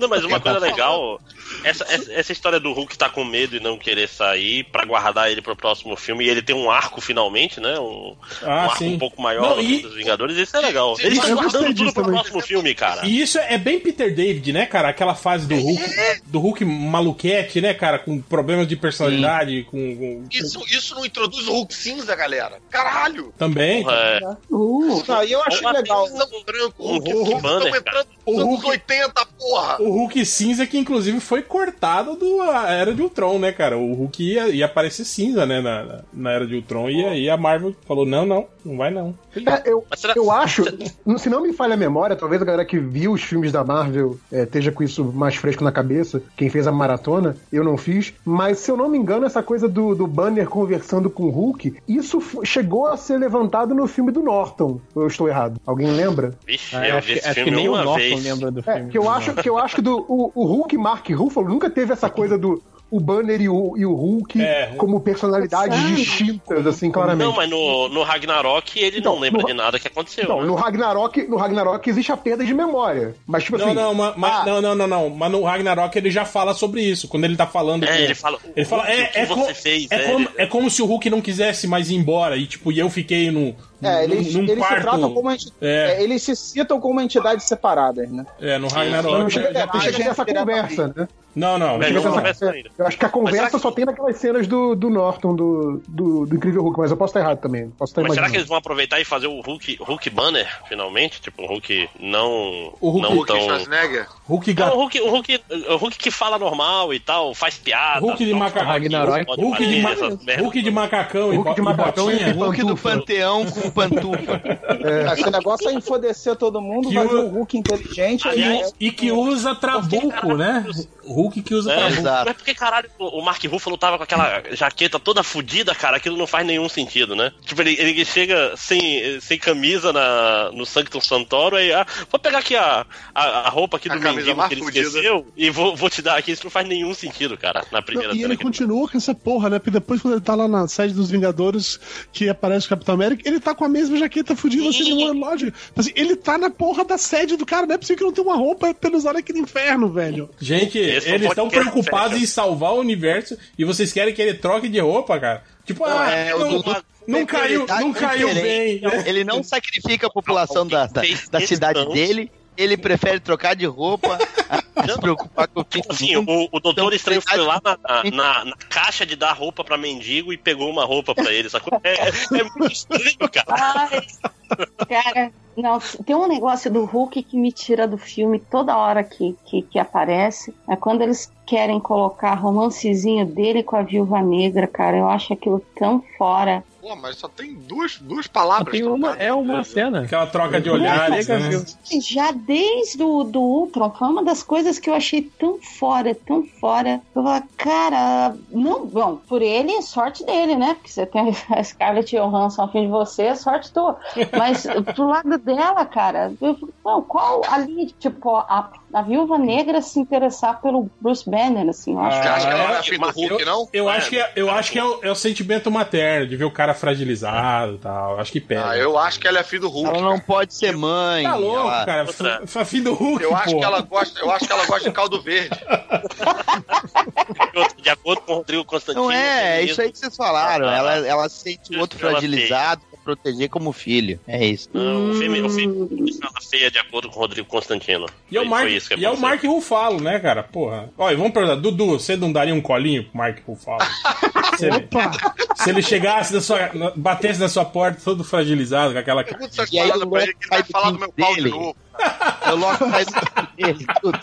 Não, mas uma coisa legal, essa, essa, história do Hulk tá com medo e não querer sair pra guardar ele pro próximo filme e ele tem um arco finalmente, né? Um, Ah, um arco sim. um pouco maior Não, no e- dos Vingadores, isso é legal. Sim, Eles mas estão eu gostei guardando tudo pro também. próximo filme, cara. E isso é bem Peter David, né, cara? Aquela fase do Hulk, do Hulk maluquete, né, cara? Com problemas de personalidade, com, com- Isso, isso não introduz o Hulk cinza, galera. Caralho. Também. É, Uh, Não, e eu achei legal. Cinza branco. O Hulk Hulk Banner, estão entrando O nos anos Hulk- 80, porra. O Hulk cinza que, inclusive, foi cortado do a Era de Ultron, né, cara? O Hulk ia, ia aparecer cinza, né, na, na- na Era de Ultron. E aí a Marvel falou, não, não, não vai não. É, eu, eu acho, <laughs> se não me falha a memória, talvez a galera que viu os filmes da Marvel é, esteja com isso mais fresco na cabeça. Quem fez a maratona, eu não fiz. Mas se eu não me engano, essa coisa do, do Banner conversando com o Hulk, isso chegou a ser levantado no filme do Norton. Ou eu estou errado? Alguém lembra? Vixe, Ah, eu acho, vi que- esse acho que filme nem o Norton vez. lembra do É, filme. que eu acho que, eu acho que do, o, o Hulk Mark Ruffalo nunca teve essa coisa do o Banner e o, e o Hulk como personalidades Sabe? distintas, assim, claramente. Não, mas no, no Ragnarok ele não lembra de nada que aconteceu. Então, né? no Ragnarok, no Ragnarok existe a perda de memória. Mas, tipo não, assim. não, ma- ma- não, não, não, não. Mas no Ragnarok ele já fala sobre isso. Quando ele tá falando. É, com- ele fala, Ele fala, "O é, que é, você co- fez, é né?" como, é como se o Hulk não quisesse mais ir embora. E, tipo, e eu fiquei no. É, eles, num eles se quarto. tratam como enti- É. é, eles se citam como entidades separadas, né? É, no Ragnarok. não chega, já tem- chega essa conversa, né? Não, não. Não, essa- não. é, eu acho que a conversa só tem naquelas cenas do, do Norton, do, do, do Incrível Hulk, mas eu posso estar errado também. Posso estar Mas será imaginando. que eles vão aproveitar e fazer o Hulk, Hulk Banner, finalmente? Tipo, um Hulk não. O Hulk- não Hulk tão... Schwarzenegger? Hulk Não, o Hulk, o, Hulk, o Hulk que fala normal e tal, faz piada. Hulk de não macacão. Hulk de, ma-. Hulk de macacão e Hulk de macacão e Hulk do panteão com pantufa. É, Se o negócio é enfodecer todo mundo, Que vai o- ver o Hulk inteligente. aí E, e que usa trabuco, né? Hulk que usa É, trabuco. mas porque, caralho, o o Mark Ruffalo tava com aquela jaqueta toda fodida, cara, aquilo não faz nenhum sentido, né? Tipo, ele, ele chega sem, sem camisa na, no Sanctum Santoro e, ah, vou pegar aqui a, a, a roupa aqui A do mendigo que ele fodida. esqueceu e vou, vou te dar aqui, isso não faz nenhum sentido, cara, na primeira Não, e ele continua com essa porra, né? Porque depois, quando ele tá lá na sede dos Vingadores, que aparece o Capitão América, ele tá com a mesma jaqueta fudida, sem nenhuma lógica. Assim, ele tá na porra da sede do cara, não é possível que não tenha uma roupa pra eles usarem aqui no inferno, velho. Gente, Esse é eles estão preocupados em salvar o universo e vocês querem que ele troque de roupa, cara? Tipo, ah, É, não, Dudu não caiu, prioridade não caiu bem. diferente. Ele não sacrifica a população da, da, da cidade dele. Ele prefere trocar de roupa a se preocupar com o fim Tipo do assim, mundo. o, o Doutor Então, Estranho foi lá na, na- na caixa de dar roupa pra mendigo e pegou uma roupa pra ele, sacou? É, é muito estranho, cara. Ai, cara, não, tem um negócio do Hulk que me tira do filme toda hora que, que, que aparece. É quando eles querem colocar romancezinho dele com a viúva negra, cara. Eu acho aquilo tão fora. Pô, mas só tem duas, duas palavras. Tem uma, é uma cena. Aquela troca de olhares, né? Já desde o do Ultron, foi uma das coisas que eu achei tão fora, tão fora. Eu falei, cara, não, bom, por ele, sorte dele, né? Porque você tem a Scarlett Johansson ao fim de você, é sorte tua. Mas <laughs> pro lado dela, cara, eu, não, qual a linha de, tipo, a, a viúva negra se interessar pelo Bruce Banner, assim, eu acho. Ah, acha que ela é- é afim do Hulk, eu, não? Eu É, acho que, é, eu acho que é, o, é o sentimento materno, de ver o cara fragilizado e tal. Acho que pega. Ah, eu acho que ela é filho do Hulk. Ela não pode ser mãe. Tá louco, ela- cara. F- Filho do Hulk, Eu acho que ela gosta, eu acho que ela gosta de caldo verde. <laughs> De acordo com o Rodrigo Constantino. Não é, é isso aí que vocês falaram. Ah, Ela, ela sente o outro fragilizado proteger como filho. É isso. Não, o femi- o feminismo ela feia de acordo com o Rodrigo Constantino. E é o Foi- Mark, foi isso que e é o. Mark Ruffalo, né, cara? Porra. Olha, vamos perguntar, Dudu, você não daria um colinho pro Mark Ruffalo? <laughs> se, ele, se ele chegasse na sua. batesse na sua porta todo fragilizado com aquela. Essas E aí pra ele que ele vai falar do meu pau de dele. novo. Eu logo sai do dele, tudo.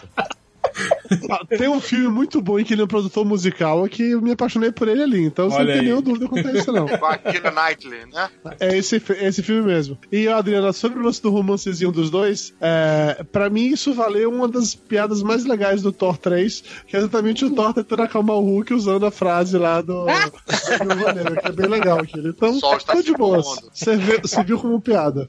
Ah, <laughs> Tem um filme muito bom em que ele é um produtor musical que eu me apaixonei por ele ali, então você não tem nenhuma dúvida quanto a isso, não. Com a Keira Knightley, né? É esse, é esse filme mesmo. E, Adriana, sobre o lance do romancezinho dos dois, é, pra mim isso valeu uma das piadas mais legais do Thor 3, que é exatamente o Thor tentando acalmar o Hulk usando a frase lá do. do Viúva Negra, que é bem legal aquilo. Então, se de boas. você viu como piada.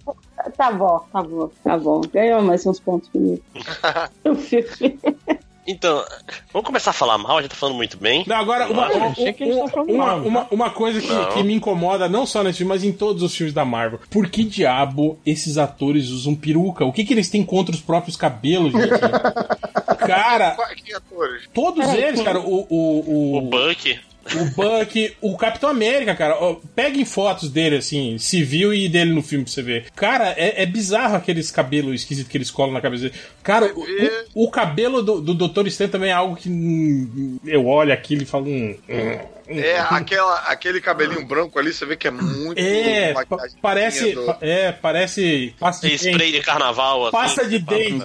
Tá bom, tá bom, tá bom. Ganhou mais uns pontos comigo. <laughs> Então, vamos começar a falar mal, a gente tá falando muito bem. Não, agora, uma, Mas- uma, uma, uma, uma coisa que, que me incomoda, não só nesse filme, mas em todos os filmes da Marvel. Por que diabo esses atores usam peruca? O que, que eles têm contra os próprios cabelos, gente? <laughs> Cara, atores? todos eles, cara, o, o, O o, Buck. O Buck, o Capitão América, cara, ó, peguem fotos dele, assim, civil e dele no filme pra você ver. Cara, é, é bizarro aqueles cabelos esquisitos que eles colam na cabeça dele. Cara, o, o- o cabelo do, do Dr. Stan também é algo que hum, eu olho aquilo e falo. Hum, hum, É, aquela, aquele cabelinho branco ali, você vê que é muito. É, pa- parece. do- É, parece. Pasta de Spray dente. de carnaval, assim. Pasta de dente.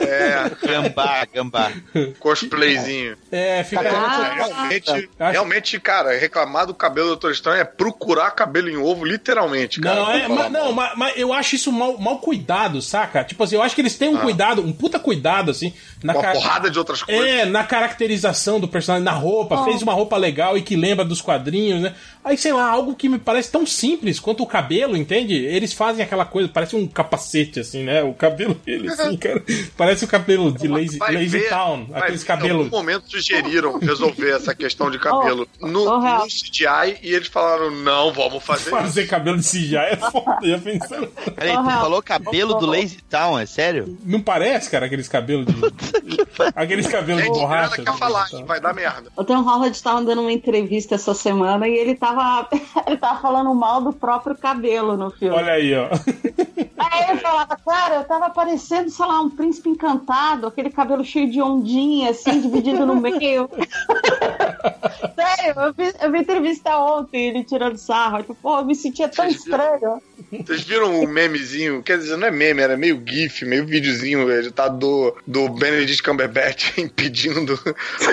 É, Gambá, gambá. cosplayzinho. É, fica. Cara, realmente, Acho- realmente, cara, reclamar do cabelo do Doutor Estranho é procurar cabelo em ovo, literalmente, cara. Não, é, mas, não mas, mas eu acho isso mal, mal cuidado, saca? Tipo assim, eu acho que eles têm um cuidado, um puta cuidado, assim. Na Uma porrada de outras coisas. É, na caracterização do personagem, na roupa, fez uma roupa legal e que que lembra dos quadrinhos, né? Aí, sei lá, algo que me parece tão simples quanto o cabelo, entende? Eles fazem aquela coisa, parece um capacete, assim, né? O cabelo <laughs> dele, assim, <laughs> cara. Parece o cabelo de Lazy, Vai Lazy ver- Town, vai aqueles ver, Em cabelos. algum momento sugeriram resolver essa questão de cabelo <laughs> no, no CGI e eles falaram: não, vamos fazer. Fazer cabelo de CGI é foda, já pensando. Peraí, tu falou cabelo do Lazy Town, é sério? Não parece, cara, aqueles cabelos de. aqueles cabelos de Gente, borracha. nada quer falar, que vai dar merda. O Tom Holland estava dando uma entrevista essa semana e ele tava, <laughs> ele tava falando mal do próprio cabelo no filme. Olha aí, ó. <laughs> Aí ele falava, cara, eu tava parecendo, sei lá, um príncipe encantado, aquele cabelo cheio de ondinha, assim, dividido no meio. <laughs> Sério, eu vi, eu vi entrevista ontem, ele tirando sarro. Tipo, pô, eu me sentia tão estranho. Vocês viram o memezinho? Quer dizer, não é meme, era meio gif, meio videozinho editado do, do Benedict Cumberbatch <laughs> impedindo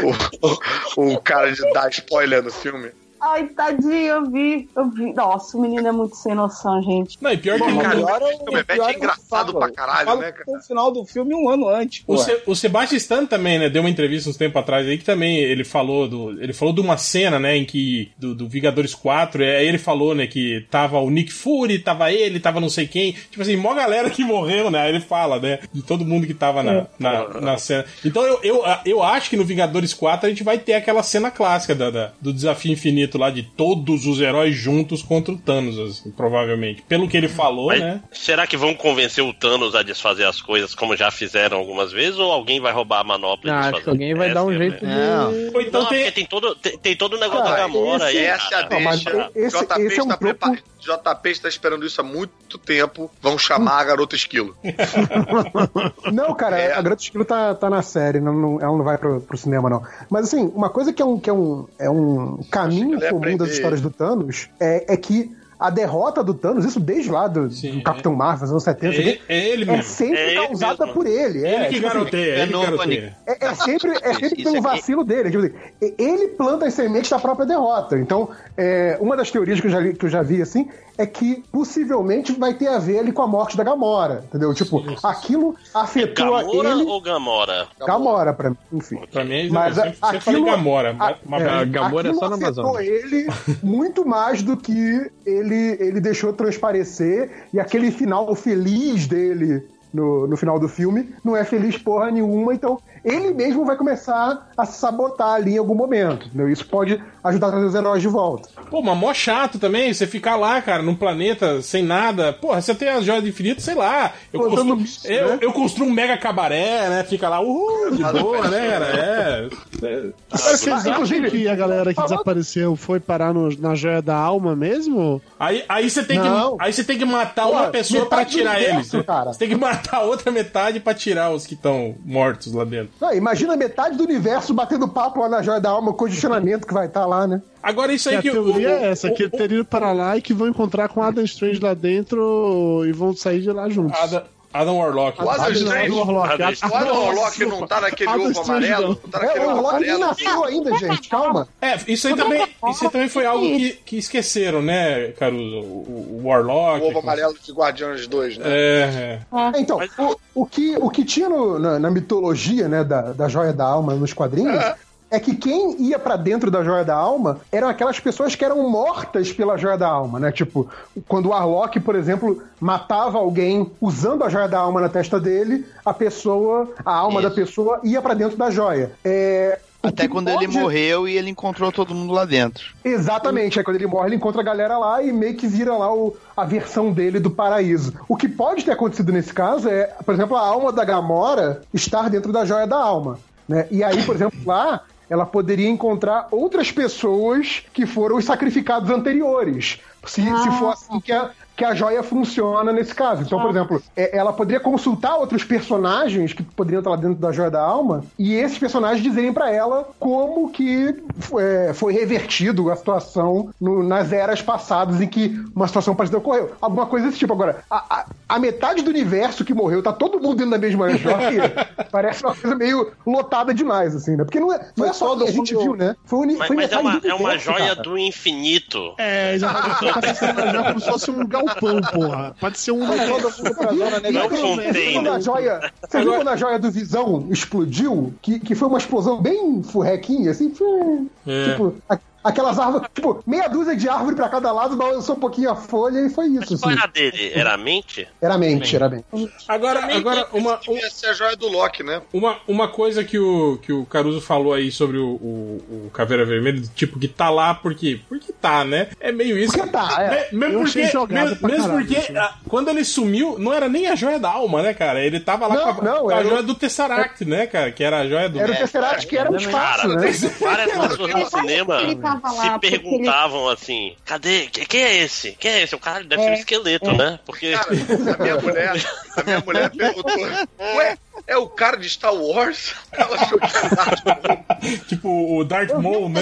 o, o, o cara de dar spoiler no filme. Ai, tadinho, eu vi, eu vi. Nossa, o menino é muito sem noção, gente. Não, e pior Bom, que o pior é o- pior é é engraçado pra caralho, né, que foi o final do filme um ano antes. O. Se, o Sebastian Stan também, né, deu uma entrevista uns tempos atrás aí que também ele falou do, ele falou de uma cena, né, em que do, do Vingadores 4, e aí ele falou, né, que tava o Nick Fury, tava ele, tava não sei quem, tipo assim, mó galera que morreu, né, aí ele fala, né, de todo mundo que tava na, na, na cena. Então eu, eu, eu acho que no Vingadores 4 a gente vai ter aquela cena clássica da, da- do desafio infinito lá de todos os heróis juntos contra o Thanos, assim, provavelmente. Pelo que ele falou, Mas né. será que vão convencer o Thanos a desfazer as coisas como já fizeram algumas vezes? Ou alguém vai roubar a manopla e Não, desfazer? acho que alguém vai Essa dar um é jeito de. Ou então Não, tem- porque tem todo, tem, tem todo o negócio Cara, da Gamora aí. Essa é. Não, deixa. esse- JP, esse é um está prepa- JP está esperando isso há muito tempo. Vão chamar a garota esquilo. <laughs> Não, cara, É. a Greta Esquilo tá, tá na série, não, não- ela não vai pro, pro cinema, não. Mas assim, uma coisa que é um, que é um, é um caminho comum das histórias do Thanos é, é que a derrota do Thanos, isso desde lá do, do Capitão Marvel, nos anos 70, É, é ele é mesmo. sempre É ele causada mesmo. por ele. É, Ele que tipo assim, garoteia, ele que novo, garoteia. é, é sempre, é sempre Isso pelo aqui- vacilo dele. Tipo assim, ele planta as sementes da própria derrota. Então, é, uma das teorias que eu, já, li- que eu já vi, assim, é que possivelmente vai ter a ver ali com a morte da Gamora. Entendeu? Tipo, aquilo afetou Gamora ele. ou Gamora? Gamora, pra mim, enfim. Pra mim, Mas eu sempre, falei Gamora. mas é, a Gamora é aquilo só na afetou Amazônia. ele muito mais do que ele, ele deixou transparecer e aquele final feliz dele no, no final do filme não é feliz porra nenhuma, então ele mesmo vai começar a se sabotar ali em algum momento. entendeu? Isso pode ajudar a trazer os heróis de volta. Pô, mas mó chato também, você ficar lá, cara, num planeta sem nada. Porra, você tem as joias do infinito, sei lá. Eu, Pô, construo, bicho, eu, né? eu construo um mega cabaré, né? Fica lá, uhul, de boa, né, cara? É. Agora, vocês acham inclusive- que a galera que Falando- desapareceu foi parar no- na joia da alma mesmo? Aí, aí, você tem Não. que, aí você tem que matar Pô, uma pessoa do tirar universo, eles. cara. Você tem que matar a outra metade pra tirar os que estão mortos lá dentro. Não, imagina metade do universo batendo papo lá na Joia da Alma, o condicionamento que vai estar lá, né? Agora isso Que aí a que teoria o- é essa, que o- eles teriam ido para lá e que vão encontrar com Adam Strange lá dentro e vão sair de lá juntos. Adam, Adam Warlock. O Adam Strange. Adam Warlock. Adam O Adam Warlock não tá naquele Adam ovo Strange amarelo? não. Não tá É, naquele o ovo Warlock nem nasceu ainda, gente, calma. É, isso aí também, isso aí também foi algo que, que esqueceram, né, Caruso? O, o Warlock. O ovo amarelo de Guardiões 2, né? É, é. É, então, o, o que, o que tinha no- na, na mitologia né, da, da Joia da Alma nos quadrinhos é que quem ia pra dentro da Joia da Alma eram aquelas pessoas que eram mortas pela Joia da Alma, né? Tipo, quando o Warlock, por exemplo, matava alguém usando a Joia da Alma na testa dele, a pessoa, a alma da pessoa ia pra dentro da joia. É, Até quando ele pode- morreu e ele encontrou todo mundo lá dentro. Exatamente, aí quando ele morre, ele encontra a galera lá e meio que vira lá o- a versão dele do paraíso. O que pode ter acontecido nesse caso é, por exemplo, a alma da Gamora estar dentro da joia da alma. Né? E aí, por exemplo, lá ela poderia encontrar outras pessoas que foram os sacrificados anteriores. Se, se for assim que a, que a joia funciona nesse caso. Então, por exemplo, é- ela poderia consultar outros personagens que poderiam estar lá dentro da joia da alma e esses personagens dizerem pra ela como que é, foi revertido a situação no- nas eras passadas em que uma situação parecida ocorreu. Alguma coisa desse tipo. Agora, a, a- a metade do universo que morreu, tá todo mundo dentro da mesma <laughs> joia, parece uma coisa meio lotada demais, assim, né? Porque não é, não é só o que a gente viu, né? Foi, uni, Mas, foi mas é, uma, do é uma joia cara. do infinito. É, exatamente. <laughs> Tá joia como se fosse um galpão, porra. Pode ser um. Foi todo mundo pra zona Não negativa. container. Você viu quando a joia, você viu quando a joia do Visão explodiu? Que, que foi uma explosão bem furrequinha, assim? foi- É. Tipo, aquelas árvores, tipo, meia dúzia de árvore pra cada lado, balançou um pouquinho a folha e foi isso. Qual Assim. era a dele? Era a mente? Era mente, era mente. Agora, tem- uma, Devia ser a joia do Loki, né? Uma, uma coisa que o, que o Caruso falou aí sobre o, o, o Caveira Vermelha, tipo, que tá lá porque. Porque tá, né? É meio isso. Porque tá, é. Me- mesmo Eu porque, mesmo, caralho porque isso. ah, quando ele sumiu, não era nem a joia da alma, né, cara? Ele tava lá Não, com a, não, com a joia do Tesseract, né, cara? Que era a joia do. Era o Tesseract que era o espaço, né? Várias pessoas no cinema Ele tava lá se porque ele- perguntavam assim: cadê? Que- Quem é esse? Quem é esse? O cara deve ser um É, esqueleto, é. né? Porque. Cara, a minha mulher, a minha mulher <laughs> perguntou: Ué, é o cara de Star Wars? <laughs> Ela achou que era Darth Maul. <laughs> tipo o Darth Maul, né?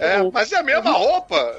É, mas é a mesma roupa.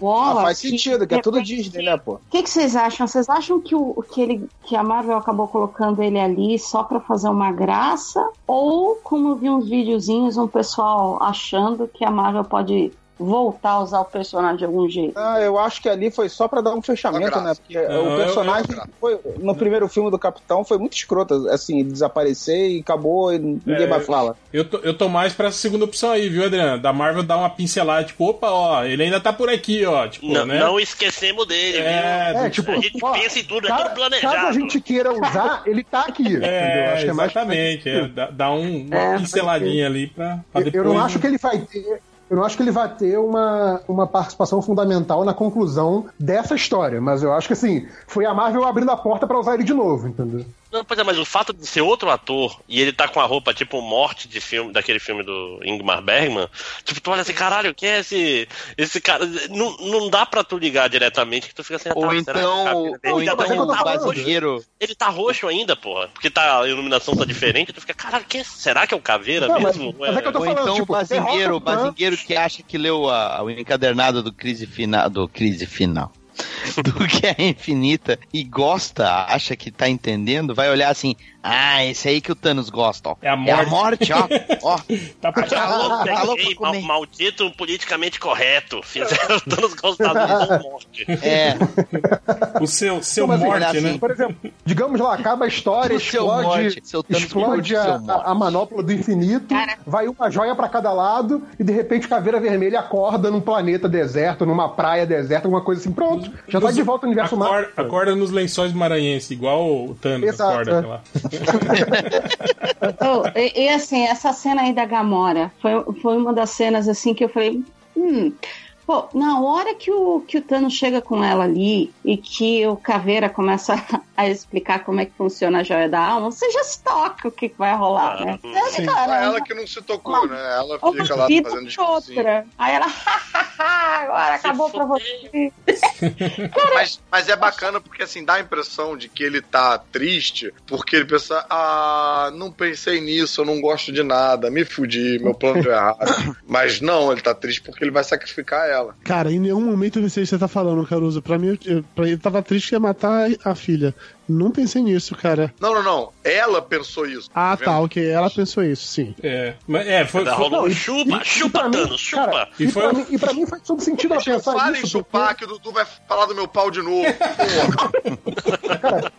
Bola, Ah, faz que- sentido, que é tudo Disney, né, pô? O que, que vocês acham? Vocês acham que, o, que, ele, que a Marvel acabou colocando ele ali só pra fazer uma graça? Ou, como eu vi uns videozinhos, um pessoal achando que a Marvel pode voltar a usar o personagem de algum jeito? Ah, eu acho que ali foi só pra dar um fechamento, né? Porque Não, o eu- personagem foi, no primeiro filme do Capitão foi muito escroto, assim, desaparecer e acabou e ninguém É, mais fala. Eu tô, eu tô mais pra essa segunda opção aí, viu, Adriano? Da Marvel dar uma pincelada, tipo, opa, ó, ele ainda tá por aqui, ó. Tipo, Não, né? não esquecemos dele, É, viu? É, tipo, a gente ó, pensa em tudo, é Caso, tudo planejado. caso a gente queira usar, ele tá aqui. É, Acho que é mais exatamente. É, dá, dá um, uma É, pinceladinha ali pra, pra Eu, depois. eu não acho que ele vai ter. Eu não acho que ele vai ter uma, uma participação fundamental na conclusão dessa história, mas eu acho que assim, foi a Marvel abrindo a porta pra usar ele de novo, entendeu? Não, pois é, mas o fato de ser outro ator e ele tá com a roupa tipo morte de filme, daquele filme do Ingmar Bergman, tipo, tu olha assim, caralho, quem é esse, esse cara? Não, não dá pra tu ligar diretamente que tu fica assim, ah, Ou tá, será que então, é caveira dele? ou então que o tá roxo. Ele tá roxo ainda, porra. Porque tá, a iluminação tá diferente, tu fica, caralho, quem é- será que é o caveira Não, mas- mesmo? mas é que eu tô Ou falando, então tipo, o bazingueiro, o bazingueiro que acha que leu a- o encadernado do crise final, do crise final. <laughs> Do Guerra Infinita e gosta, acha que tá entendendo, vai olhar assim: ah, esse aí que o Thanos gosta, ó. É a É a morte, ó. <laughs> ó. Tá pra Tá louco, Tá louco ei, pra comer. mal- maldito politicamente correto. Fizeram todos gostados de morte. É, O seu, seu mas, morte, né? assim, Por exemplo, digamos lá, acaba a história, O seu explode, morte, seu Thanos explode morte, a, seu morte. a- a manopla do infinito, vai uma joia pra cada lado e de repente o Caveira Vermelha acorda num planeta deserto, numa praia deserta, alguma coisa assim. Pronto, já tá de volta ao universo acorda, Marvel. acorda nos lençóis maranhenses, igual o Thanos Exato, acorda é. <laughs> Oh, e, e, assim, essa cena aí da Gamora foi, foi uma das cenas assim que eu falei. Hum. Pô, na hora que o, que o Thanos chega com ela ali e que o Caveira começa <laughs> a explicar como é que funciona a joia da alma, você já se toca o que, vai rolar, né? Você, Sim. cara, É ela que não se tocou, né? Ela uma fica lá vida fazendo discursinho. outra. Aí ela, <laughs> agora acabou pra você. <laughs> Mas, mas é bacana porque assim dá a impressão de que ele tá triste porque ele pensa: ah, não pensei nisso, eu não gosto de nada, me fudi, meu plano deu errado. Mas não, ele tá triste porque ele vai sacrificar ela. Cara, em nenhum momento eu pensei o que você tá falando, Caruso. Pra mim, eu, pra ele tava triste que ia matar a filha. Não pensei nisso, cara. Não, não, não. Ela pensou isso. Ah, vendo? tá, ok. Ela pensou isso, sim. É, mas é, foi. Ainda foi- e- chupa, e- chupa, e pra mim, Thanos, chupa. Cara, E e, foi- pra mim, e pra mim faz todo sentido ela Deixa eu pensar falar em isso. chupar que o Dudu vai falar do meu pau de novo. <laughs> Porra. Cara,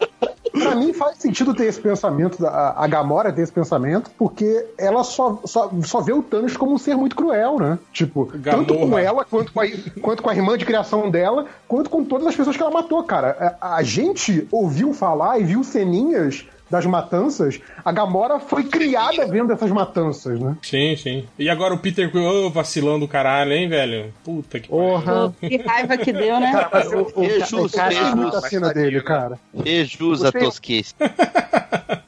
pra mim faz sentido ter esse pensamento, a, a Gamora ter esse pensamento, porque ela só, só, só vê o Thanos como um ser muito cruel, né? Tipo, tanto com Gamorra. ela, quanto com, a, quanto com a irmã de criação dela, quanto com todas as pessoas que ela matou, cara. A, a gente ouviu falar e viu ceninhas das matanças, a Gamora foi criada vendo essas matanças, né? Sim, sim. E agora o Peter Quill, ô, vacilão do caralho, hein, velho? Puta que Porra. Que raiva que deu, né? Cara, mas o, o, É justo, o cara é muita cena dele, né? cara. e jus a tosquice. <laughs>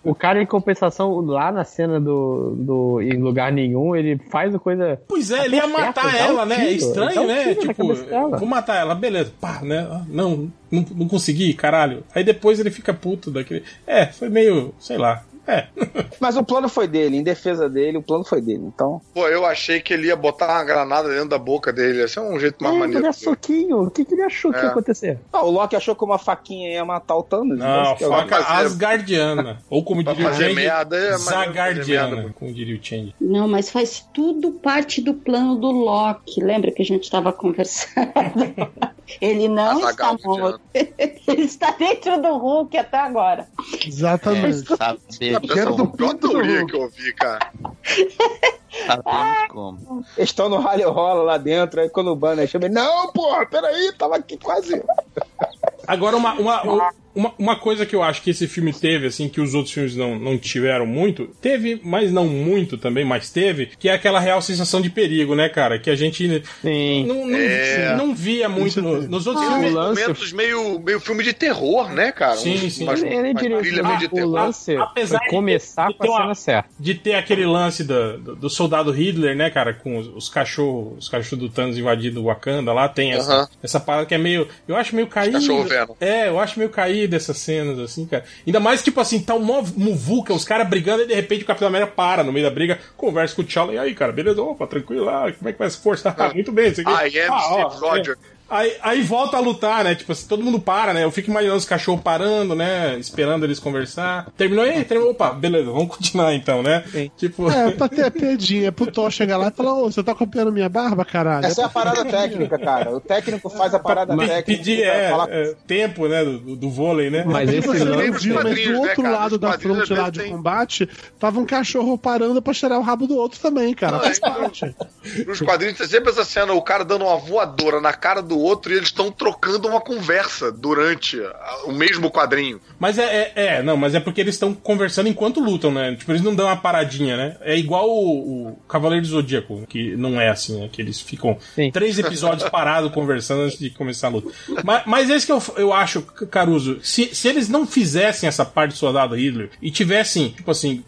O cara, em compensação, lá na cena do, do Em Lugar Nenhum, ele faz a coisa. Pois é, ele ia matar certo, dá ela, um né? É tiro, dá estranho, um né? Tipo, vou matar ela, beleza. Pá, né? Ah, Não, não, não consegui, caralho. Aí depois ele fica puto daquele. É, foi meio, sei lá. É. <laughs> Mas o plano foi dele, em defesa dele, o plano foi dele. Então. Pô, eu achei que ele ia botar uma granada dentro da boca dele. Esse é um jeito mais É, maneiro. ele é soquinho. O que, que ele achou que É. ia acontecer? Ah, o Loki achou que uma faquinha ia matar o Thanos. Não, então, que é o- faca fazer- Asgardiana. Ou como diria o Change, é Zagardiana, como diria o Change. Não, mas faz tudo parte do plano do Loki. Lembra que a gente estava conversando? <laughs> Ele não está morto. <laughs> Ele está dentro do Hulk até agora. É, Exatamente. Sabe? Quero do Pior pinto do teoria Hulk. que eu vi, cara. Sabemos como. Eles estão no rally rola lá dentro, aí quando o banner chama, ele, não, porra, peraí, tava aqui quase. Agora, uma, uma, uma, uma coisa que eu acho que esse filme teve, assim, que os outros filmes não, não tiveram muito, teve, mas não muito também, mas teve, que é aquela real sensação de perigo, né, cara? Que a gente não, não, É. não via muito no- nos outros Tem filmes. momentos meio, meio filme de terror, né, cara? Sim, sim. Umas- Eu nem diria que meio de o terror. lance Apesar foi começar de com a ter uma- cena certa. de ter aquele lance do, do, do soldado Hitler, né, cara, com os, os cachorros, os cachorros do Thanos invadindo o Wakanda lá, tem essa, Aham. essa parada que é meio, eu acho meio caída. cachorro Venom. É, eu acho meio caída essas cenas assim, cara. Ainda mais tipo assim, tá um mó muvuca, os caras brigando e de repente o Capitão América para no meio da briga, conversa com o T'Challa e aí, cara, beleza, opa, tranquilo lá, como é que vai se forçar? Ah, muito bem, isso aqui. I am Ah, ó, Steve Rogers. é. Aí, aí volta a lutar, né? Tipo assim, todo mundo para, né? Eu fico imaginando os cachorros parando, né? Esperando eles conversar. Terminou e aí, terminou. Opa, beleza, vamos continuar então, né? Tipo. É, pra ter a piadinha, pro Thor chegar lá e falar, ô, você tá copiando minha barba, caralho? Essa é a parada técnica, cara. O técnico faz a parada técnica. Pedir é, falar- é, tempo, né? Do, do vôlei, né? Mas esse Você lance- entendia, mas do né, outro cara? lado da fronte lá de tem- combate, tava um cachorro parando pra cheirar o rabo do outro também, cara. Não, Faz é, parte. Nos quadrinhos tem sempre essa cena, o cara dando uma voadora na cara do outro e eles estão trocando uma conversa durante a- o mesmo quadrinho. Mas é, é, é, não, mas é porque eles estão conversando enquanto lutam, né? Tipo, eles não dão uma paradinha, né? É igual o, o Cavaleiro do Zodíaco, que não é assim, né? Que eles ficam três episódios <laughs> parados conversando antes de começar a luta. Mas, mas esse que eu, eu acho, Caruso, se, se eles não fizessem essa parte do soldado Hitler e tivessem, tipo assim,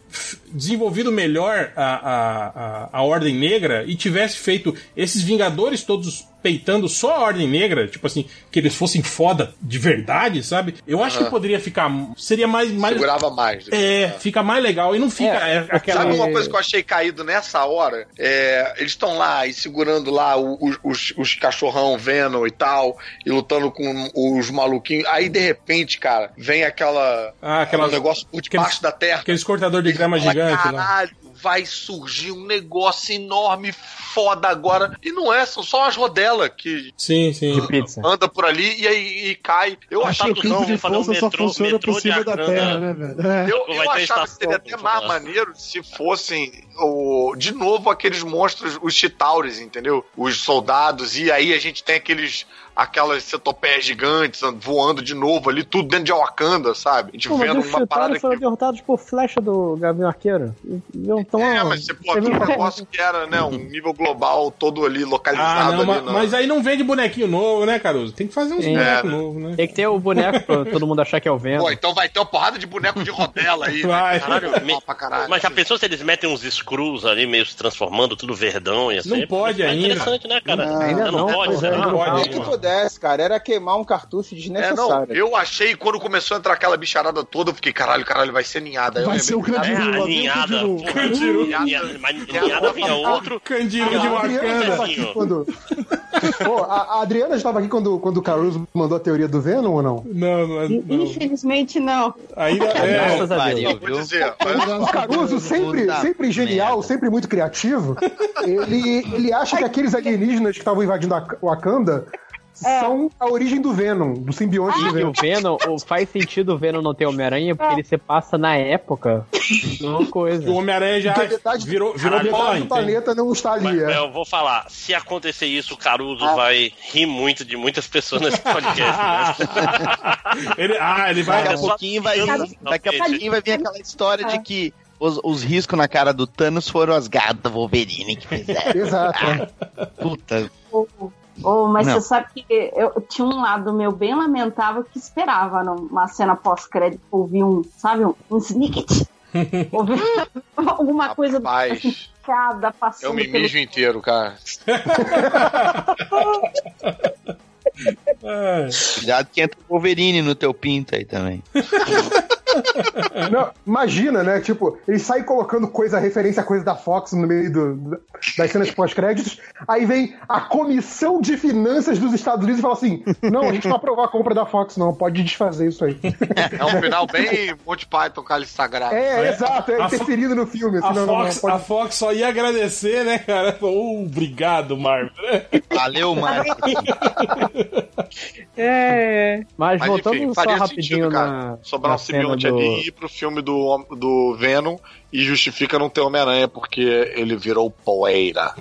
desenvolvido melhor a, a, a, a Ordem Negra e tivesse feito esses Vingadores todos peitando só a Ordem Negra, tipo assim, que eles fossem foda de verdade, sabe? Eu acho Aham. que poderia ficar. Seria mais. mais Segurava mais. É, fica mais legal e não fica. é, aquela. Sabe uma coisa que eu achei caído nessa hora? É, eles estão lá e segurando lá o- os, os, os cachorrão Venom e tal, e lutando com os maluquinhos. Aí, de repente, cara, vem aquela. Ah, aquela- um negócio por debaixo da terra. Aqueles cortador de grama gigante lá. Caralho, vai surgir um negócio enorme, foda agora. E não é, são só as rodelas que Sim, sim. anda por ali e aí e cai. Eu Acho achava que o campo de fazer um só metrô- funciona metrô por de cima da terra, né, velho? É. Eu, eu achava que seria até mais maneiro se fossem o, de novo aqueles monstros, os Chitauris, entendeu? Os soldados, e aí a gente tem aqueles aquelas centopeias gigantes voando de novo ali, tudo dentro de Wakanda, sabe? A gente Pô, mas vendo os uma parada chutados que. foram derrotados por flecha do Gavião Arqueiro. Não tão... É, mas você pô, aquele negócio que era, né, um nível global todo ali Ah, localizado não, ali ma- na- mas aí não vende bonequinho novo, né, Caruso? Tem que fazer uns bonecos É. novos, né? Tem que ter o boneco pra todo mundo achar que é o Venom. Pô, então vai ter uma porrada de boneco de rodela aí. Vai. Né? Caralho, <laughs> me- caralho. Mas já pensou se eles metem uns screws ali, meio se transformando, tudo verdão e assim? Não pode É ainda. interessante, né, cara? Não, ainda não, não, pode, é, né? não pode. Pudesse, cara, era queimar um cartucho É, não, desnecessário. eu achei quando começou a entrar aquela bicharada toda, eu fiquei, caralho, caralho, vai ser ninhada. Aí eu Vai lembrei, ser o Candiru, É, alinhada. Candiru. alinhada vinha outro. Candiru de Wakanda. quando. Pô, a a Adriana estava aqui quando, quando o Caruso mandou a teoria do Venom ou não? Não, não, é- não. Infelizmente não. Ainda é. Graças a Deus. Pariu, Vou viu? dizer, mas- O Caruso, sempre, sempre genial, merda. sempre muito criativo, ele, ele acha que aqueles alienígenas que estavam invadindo a Wakanda são a origem do Venom, do simbionte do E o Venom. Venom, faz sentido o Venom não ter Homem-Aranha, porque ele se passa na época de uma <laughs> coisa. O Homem-Aranha já Porque metade- virou, virou Metade do planeta não está ali. Mas, é. eu vou falar, se acontecer isso, o Caruso vai rir muito de muitas pessoas nesse podcast. Né? <laughs> Ele, ah, ele vai. Daqui a pouquinho vai, daqui a pouquinho vai vir aquela história de que os, os riscos na cara do Thanos foram as gatas do Wolverine que fizeram. Exato. Puta. Oh, mas Não. você sabe que eu tinha um lado meu bem lamentável que esperava numa cena pós-crédito ouvir um, sabe, um, um snicket. <laughs> ouvir alguma coisa Rapaz. assim, cada Eu passando me pelo mijo inteiro, cara. <laughs> Cuidado que entra o Wolverine no teu pinto aí também. <laughs> Não, imagina, né? Tipo, ele sai colocando coisa, referência a coisa da Fox no meio do- das cenas pós-créditos. Aí vem a Comissão de Finanças dos Estados Unidos e fala assim: não, a gente não aprovou a compra da Fox, não, pode desfazer isso aí. É um final bem Monty Python, Cálice Sagrado. É, exato, é A Fo- interferido no filme. A Assim, não, não, não, Fox, pode- a Fox só ia agradecer, né, cara? Oh, obrigado, Marvel. Valeu, Marvel. É. Mas, Mas, voltando enfim, só rapidinho sentido, na, sobrar na um cena simbionte Jet Li ir pro filme do, do Venom e justifica não ter Homem-Aranha porque ele virou poeira.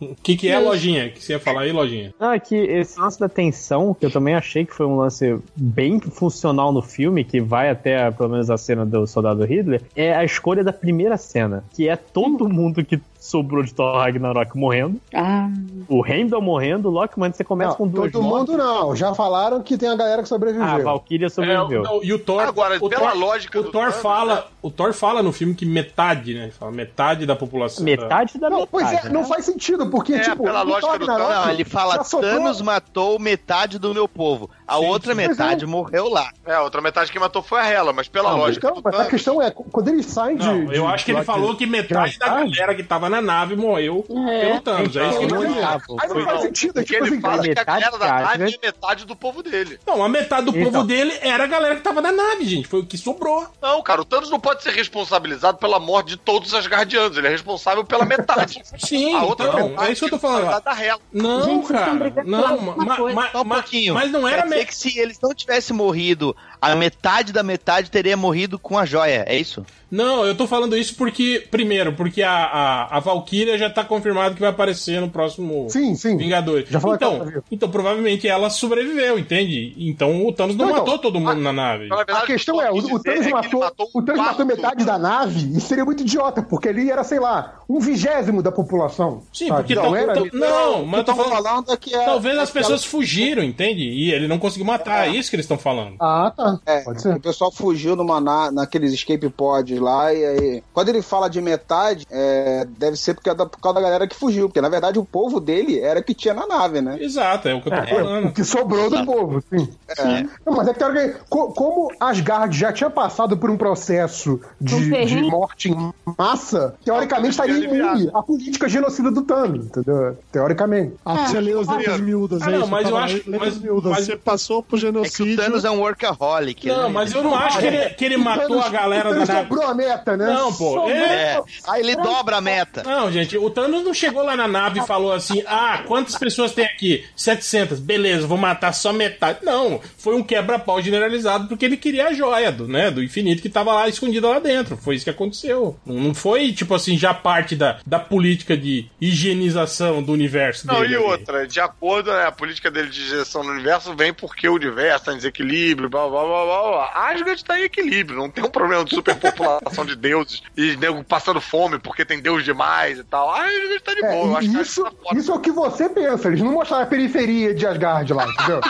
O <laughs> que, que é, lojinha? O que você ia falar aí, lojinha? Não, é que esse lance da tensão, que eu também achei que foi um lance bem funcional no filme, que vai até pelo menos a cena do soldado Hitler, é a escolha da primeira cena, que é todo mundo que sobrou de Thor Ragnarok morrendo. Ah. O Heimdall morrendo, o Lockman você começa Não, com duas todo mortes. mundo não. Já falaram que tem a galera que sobreviveu. Ah, a Valkyria sobreviveu. É, o- e o Thor. Agora, o pela Thor, lógica o Thor Thanos, fala, o Thor fala no filme que metade, né? Fala metade da população. Metade da Não, pois é, não faz sentido, porque, É, tipo, pela lógica do Ragnarok, Não, ele fala, Thanos matou metade do meu povo. A outra Pois metade é. morreu lá. É, a outra metade que matou foi a Hela, mas pela Não, lógica então, mas a Thanos, questão é, quando eles saem de. Não, eu de- acho que ele de- falou que metade da galera que tava na nave morreu pelo Thanos. É isso que ele Não, falou. Aí não faz sentido, é porque tipo ele assim, fala que a galera da metade, nave né? é metade do povo dele. Não, a metade do Então. povo dele era a galera que tava na nave, gente. Foi o que sobrou. Não, cara, o Thanos não pode ser responsabilizado pela morte de todos os Asgardianos. Ele é responsável pela metade. <laughs> Sim, a outra então, metade é isso que eu tô falando. da Hela. Não, Gente, cara. Não, mesma ma- coisa. ma- Só um pouquinho. mas não era Quer dizer me- que se eles não tivessem morrido, a metade da metade teria morrido com a joia, é isso? Não, eu tô falando isso porque, primeiro, porque a, a, a Valkyria já tá confirmado que vai aparecer no próximo Sim, sim. Vingadores. Já que ela então, tá viva. então, provavelmente ela sobreviveu, entende? Então o Thanos não, Não, então, matou todo mundo na nave. Na verdade, A questão é, o, que o Thanos é que matou, matou o Thanos matou metade da nave e seria muito idiota, porque ele era, sei lá, um vigésimo da população. Sim, sabe? porque não era. não, mas eu tô falando, falando é que é. talvez é as pessoas fugiram, entende? E ele não conseguiu matar, é isso que eles estão falando. Ah, tá. É, Pode ser. o pessoal fugiu numa na, naqueles escape pods lá e aí. Quando ele fala de metade, é, deve ser porque é da, por causa da galera que fugiu. Porque na verdade o povo dele era que tinha na nave, né? Exato, é o que eu tô É, falando. o que sobrou do povo, sim. É. Não, mas é que, teoricamente, co- como Asgard já tinha passado por um processo Um de, de morte em massa, teoricamente estaria imune à política genocida do Thanos, entendeu? Teoricamente. Ah, você leu as letras miúdas, Ah, é não, isso? mas eu acho- mas- mas- Você passou por É que o genocídio. Thanos é um workaholic. Não, ele- mas eu não acho que ele, que ele matou a galera da Thanos nave. dobrou a meta, né? Não, pô. É, É. Aí ele dobra a meta. Não, gente, o Thanos não chegou lá na nave e falou assim: ah, quantas pessoas tem aqui? 700, beleza, vou matar só metade. Não, foi um quebra-pau generalizado porque ele queria a joia do, né, do infinito que tava lá escondida lá dentro. Foi isso que aconteceu. Não não foi, tipo assim, já parte da, da política de higienização do universo Não, dele. e ali. outra, de acordo, né, a política dele de gestão do universo vem porque o universo tá em desequilíbrio, blá blá blá blá blá. Asgard tá em equilíbrio, não tem um problema de superpopulação de deuses e nego passando fome porque tem deus demais e tal. Asgard tá de É, boa, eu acho que isso, Asgard tá isso é o que você pensa. Eles não mostraram a periferia de Asgard lá, entendeu?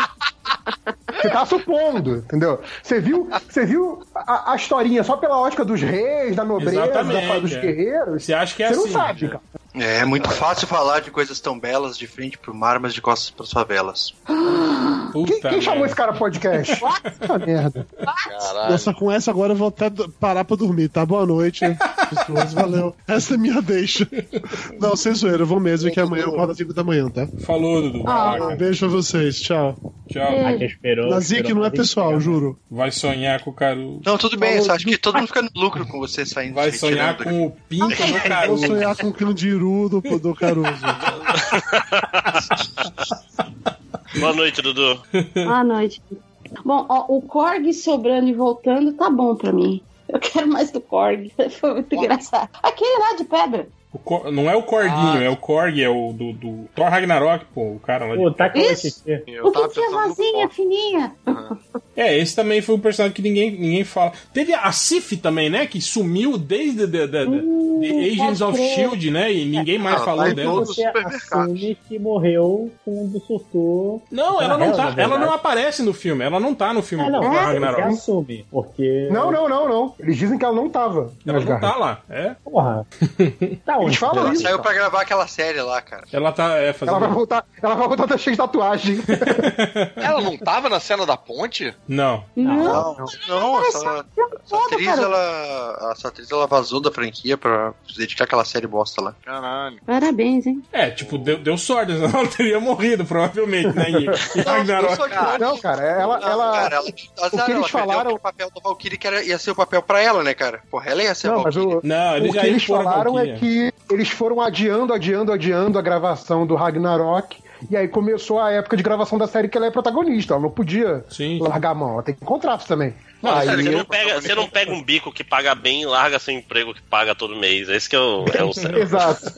Você tá supondo, entendeu? Você viu, você viu a, a historinha só pela ótica dos reis, da nobreza, da, dos é. guerreiros? Você acha que é Você assim? não sabe, cara. É muito fácil falar de coisas tão belas de frente pro mar, mas de costas pras favelas. <gasps> Puta Quem, quem chamou esse cara podcast? <laughs> Puta merda. Caralho. Nossa, com essa agora eu vou até do- parar pra dormir, tá? Boa noite, pessoas. Valeu. Essa é minha deixa. Não, sem zoeira, eu vou mesmo que amanhã eu acordo às 5 da manhã, tá? Falou, Dudu. Ah. Vai, Beijo pra vocês, tchau. Tchau. Ah, que esperou. Nazik não é pessoal, juro. Vai sonhar com o Caruso. Não, tudo bem, só acho que todo mundo fica no lucro com você saindo. Vai sonhar com o pinto no Vou Caruso. sonhar com o Candiru do, do Caruso. Boa noite, Dudu. Boa noite. Bom, ó, o Korg sobrando e voltando tá bom pra mim. Eu quero mais do Korg. <laughs> Foi muito engraçado. Aquele lá de pedra. O Cor- Não é o Corguinho, é o Korg, é o do, do Thor Ragnarok, pô, o cara lá de... Pô, tá com Isso. esse o que tinha no vozinha fininha. É, esse também foi um personagem que ninguém, ninguém fala. Teve a Sif também, né? Que sumiu desde the, the, the- the Agents of crer. Shield, né? E ninguém mais Ah, falou dela. assume que morreu quando surtou. Não, ela não Ela, tá. Ela não aparece no filme. Ela não tá no filme Ah, não, do Thor você Ragnarok. assume, porque... Não, não, não, não. Eles dizem que ela não tava. Ela não tá lá. É. Porra. <laughs> Tá Ela isso. saiu pra gravar aquela série lá, cara. Ela tá é, fazendo. Ela vai voltar, ela vai voltar tá cheia de tatuagem. <laughs> Ela não tava na cena da ponte? Não. Não. Não, não, essa, essa todo, atriz, cara. ela, essa atriz ela vazou da franquia pra se dedicar àquela série bosta lá. Caralho. Parabéns, hein? É, tipo, deu, deu sorte, senão <laughs> ela teria morrido, provavelmente, né? <laughs> Em Ragnarok. Não, cara, ela. Não, ela... cara, ela, azar, o que eles falaram. aquele papel da Valkyrie que era, ia ser o papel pra ela, né, cara? Porra, ela ia ser a Não, mas Valkyrie. o, Não, eles o já que eles a falaram é Valkyria. Que eles foram adiando, adiando, adiando a gravação do Ragnarok E aí começou a época de gravação da série que ela é protagonista. Ela não podia largar a mão. Ela tem contrato também. Não, Aí sério, você, não pega, você não pega um bico que paga bem e larga seu emprego que paga todo mês. Esse que é o, é o. <laughs> Exato.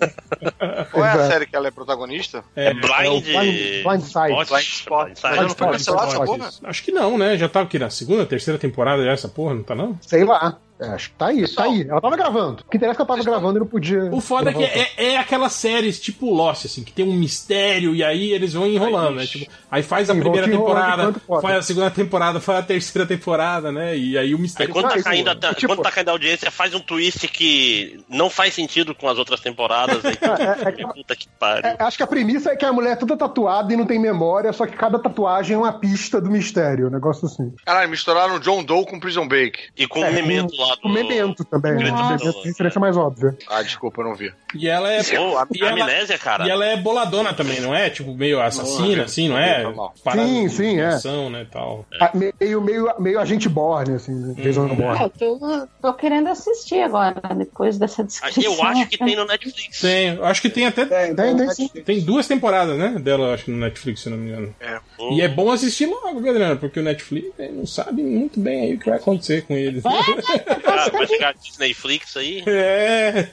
Qual é a série que ela é protagonista? É Blind. Blind- Blindside. Spot. Blind Spot. Blind Mas já não foi cancelada essa porra? Acho que não, né? Já tá aqui na segunda, terceira temporada já essa porra, não tá não? Sei lá. É, acho que tá aí, tá aí. Ela tava gravando. O que interessa é que ela tava gravando e não podia. O foda é que é, é aquelas séries tipo Lost, assim, que tem um mistério e aí eles vão enrolando, né? Tipo, aí faz a primeira temporada, faz a segunda temporada, faz a terceira temporada, né? E aí o Aí mistério. quando tá, caindo, a, tipo- quando tá caindo a audiência, faz um twist que não faz sentido com as outras temporadas. Aí, <laughs> puta que pariu. É, acho que a premissa é que a mulher é toda tatuada e não tem memória, só que cada tatuagem é uma pista do mistério, um negócio assim. Caralho, misturaram John Doe com Prison Break. E com É, o Memento lá do... O Memento também. né? Nossa. Memento é a referência mais óbvia. Ah, desculpa, eu não vi. E ela é. Pô, a- e ela- amnésia, cara. E ela é boladona também, não é? Tipo, meio assassina, Não, assim, não é? Parada Sim, de sim, é. ação, né, tal. Ah, Meio, meio, meio agente Borne, assim, né? Jason. Ah, eu tô, tô querendo assistir agora, depois dessa descrição. Eu acho que tem no Netflix. Tem, eu acho que tem até. Tem, tem sim. Tem duas temporadas, né? Dela, acho que no Netflix, se não me engano. É. E é bom assistir logo, Adriano? Porque o Netflix não sabe muito bem aí o que vai acontecer com eles. <laughs> Ah, vai chegar a Disney Flix aí. É,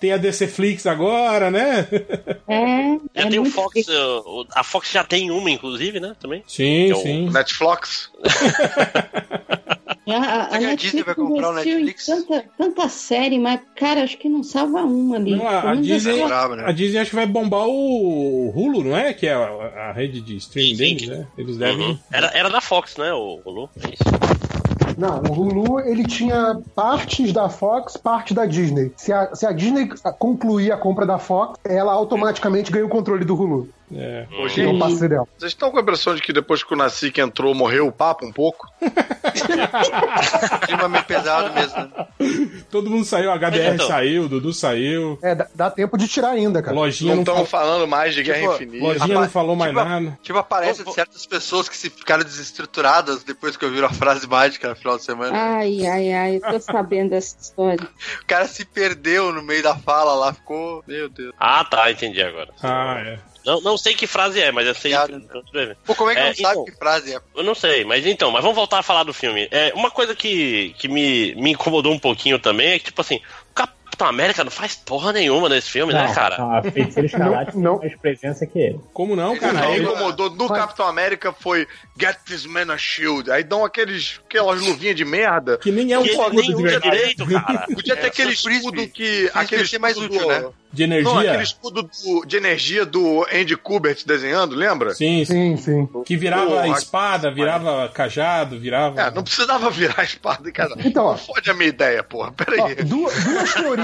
tem a DC Flix agora, né? É, Já tem o Fox, o- a Fox já tem uma, inclusive, né? Também. Sim, Que é o sim. Netflix. A, <laughs> a, a Será que a Disney vai comprar o Netflix? Tanta, tanta série, mas, cara, acho que não salva uma ali. Não, a, Disney, essa- brava, né? a Disney acho que vai bombar o Hulu, não é? Que é a, a rede de streaming deles, né? Eles devem. Uhum. Era, era da Fox, né, o Hulu? É isso. Não, o Hulu ele tinha partes da Fox, parte da Disney. Se a, se a Disney concluir a compra da Fox, ela automaticamente ganha o controle do Hulu. É. Hoje, É um vocês estão com a impressão de que depois que o Nacique entrou, morreu o papo um pouco? <laughs> Clima meio pesado mesmo, né? Todo mundo saiu, a HDR Então. saiu, o Dudu saiu. É, dá, dá tempo de tirar ainda, cara. Lojinha Não estão falou, falando mais de Guerra Tipo, Infinita. lojinha não falou mais Tipo, nada. Tipo, aparece certas pessoas que se ficaram desestruturadas depois que ouviram a frase mágica no final de semana. Ai, ai, ai, eu tô sabendo dessa história. O cara se perdeu no meio da fala lá, ficou. Meu Deus. Ah, tá, entendi agora. Ah, é. Não, não sei que frase é, mas eu sei. Que- Pô, como é que É, não sabe então. que frase é? Eu não sei, mas então, mas vamos voltar a falar do filme. É, uma coisa que, que me, me incomodou um pouquinho também é que, tipo assim, Capitão América não faz porra nenhuma nesse filme, né, cara? Não, a feiticeira escarlate tem Não, mais presença que ele. Como não, O cara? que me Ele- incomodou do Capitão América foi Get this man a shield. Aí dão aqueles, aquelas luvinhas de merda. Que nem é um Que nem usa verdade. direito, cara. <laughs> Podia ter É, aquele frisbee. escudo que. Aquele ser mais útil, do- né? De energia? Não, aquele escudo do- de energia do Andy Kubert desenhando, lembra? Sim, sim. Sim. Que virava espada, virava cajado, virava. É, não precisava virar a espada, cara. Então, ó. Não fode a minha ideia, porra. Pera Ó, aí. duas, duas teorias. <laughs>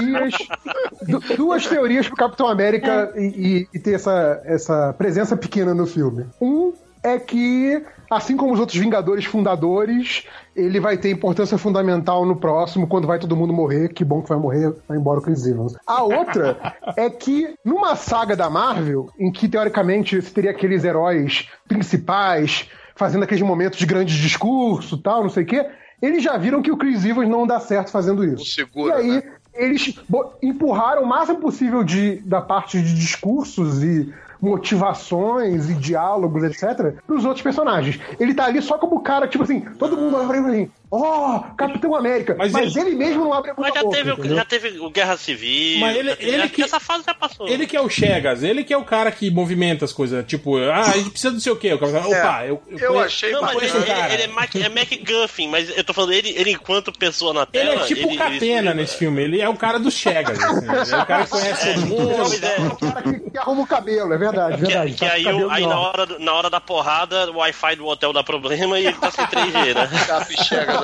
du- duas teorias pro Capitão América e, e- ter essa, essa presença pequena no filme. Um é que, assim como os outros Vingadores fundadores, ele vai ter importância fundamental no próximo, quando vai todo mundo morrer. Que bom que vai morrer, vai embora o Chris Evans. A outra é que, numa saga da Marvel, em que teoricamente você teria aqueles heróis principais fazendo aqueles momentos de grande discurso tal, não sei o quê, eles já viram que o Chris Evans não dá certo fazendo isso. Segura, e aí, né? Eles empurraram o máximo possível de, da parte de discursos e motivações e diálogos, etc., pros outros personagens. Ele tá ali só como o cara, tipo assim, todo mundo olha pra ele assim, ó, Capitão América. Mas, Mas ele... mesmo não abre a Mas já boca, teve, entendeu? já teve o Guerra Civil. Mas ele- teve- ele que- essa fase já passou. Ele que é o Chegas, ele que é o cara que movimenta as coisas. Tipo, ah, a gente precisa do sei o quê. O cara fala, Opa, eu, eu, Eu achei Não, mas ele, ele é, Mac, é MacGuffin, mas eu tô falando ele, ele enquanto pessoa na Ele tela. é tipo o ele, Catena nesse filme, ele é o cara dos Chegas. assim, ele é o cara que conhece todo mundo. Mas é, O cara que, que arruma o cabelo, é verdade, que, verdade. que tá com aí, aí na, hora, do- na hora da porrada, o Wi-Fi do hotel dá problema e ele tá sem 3G, né? Capichega,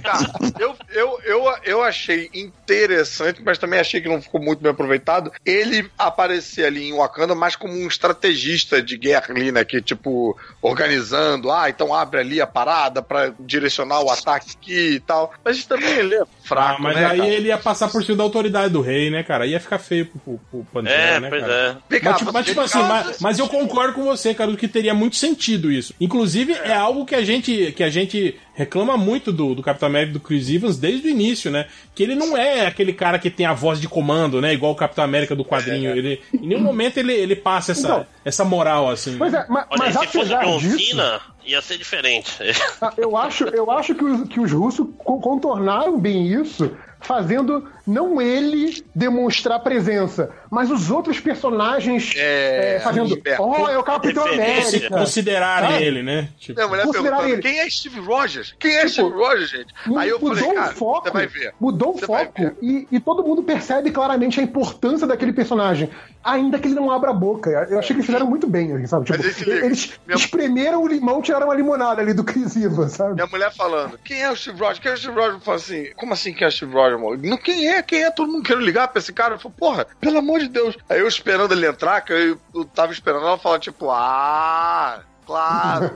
cá, eu, eu, eu, eu achei interessante, mas também achei que não ficou muito bem aproveitado. Ele aparecer ali em Wakanda mais como um estrategista de guerra ali, né? Que, tipo, organizando, ah, então abre ali a parada pra direcionar o ataque aqui e tal. Mas também ele é fraco, Ah, mas né? aí cara? ele ia passar por cima da autoridade do rei, né, cara? Ia ficar feio pro, pro, pro Pantera, É, né, pois cara? é. Cá, Mas, tipo, mas, tipo assim, mas, mas eu concordo com você, cara, que teria muito sentido isso. Inclusive, é, algo que a gente, que a gente reclama muito do, do Capitão América do Chris Evans desde o início, né? Que ele não é aquele cara que tem a voz de comando, né? Igual o Capitão América do quadrinho. Ele, em nenhum momento ele, ele passa essa, Então. essa moral, assim. Pois é, mas, Olha, mas se fosse John disso, Cena, ia ser diferente. Ah, Eu acho, eu acho que, os, que os russos co- contornaram bem isso, fazendo não ele demonstrar presença, mas os outros personagens é, fazendo. Oh, é o Capitão América. Considerarem Sabe? ele, né? Tipo, Minha mulher Considerar ele. quem é Steve Rogers? Quem é Steve Rogers, gente? Aí eu mudou falei, o cara, foco, você vai ver. mudou o Você vai foco e, e todo mundo percebe claramente a importância daquele personagem, ainda que ele não abra a boca. Eu achei que eles fizeram muito bem, sabe? Tipo, eles espremeram o limão, tiraram a limonada ali do Chris Evans, sabe? Minha mulher falando, quem é o Steve Rogers? Quem é o Steve Rogers? Eu falo assim, como assim quem é o Steve Rogers, amor? Não, quem é? Quem é? Todo mundo querendo ligar pra esse cara. Eu falo, porra, pelo amor de Deus. Aí eu esperando ele entrar, que eu, eu tava esperando ela falar, tipo, ah, claro,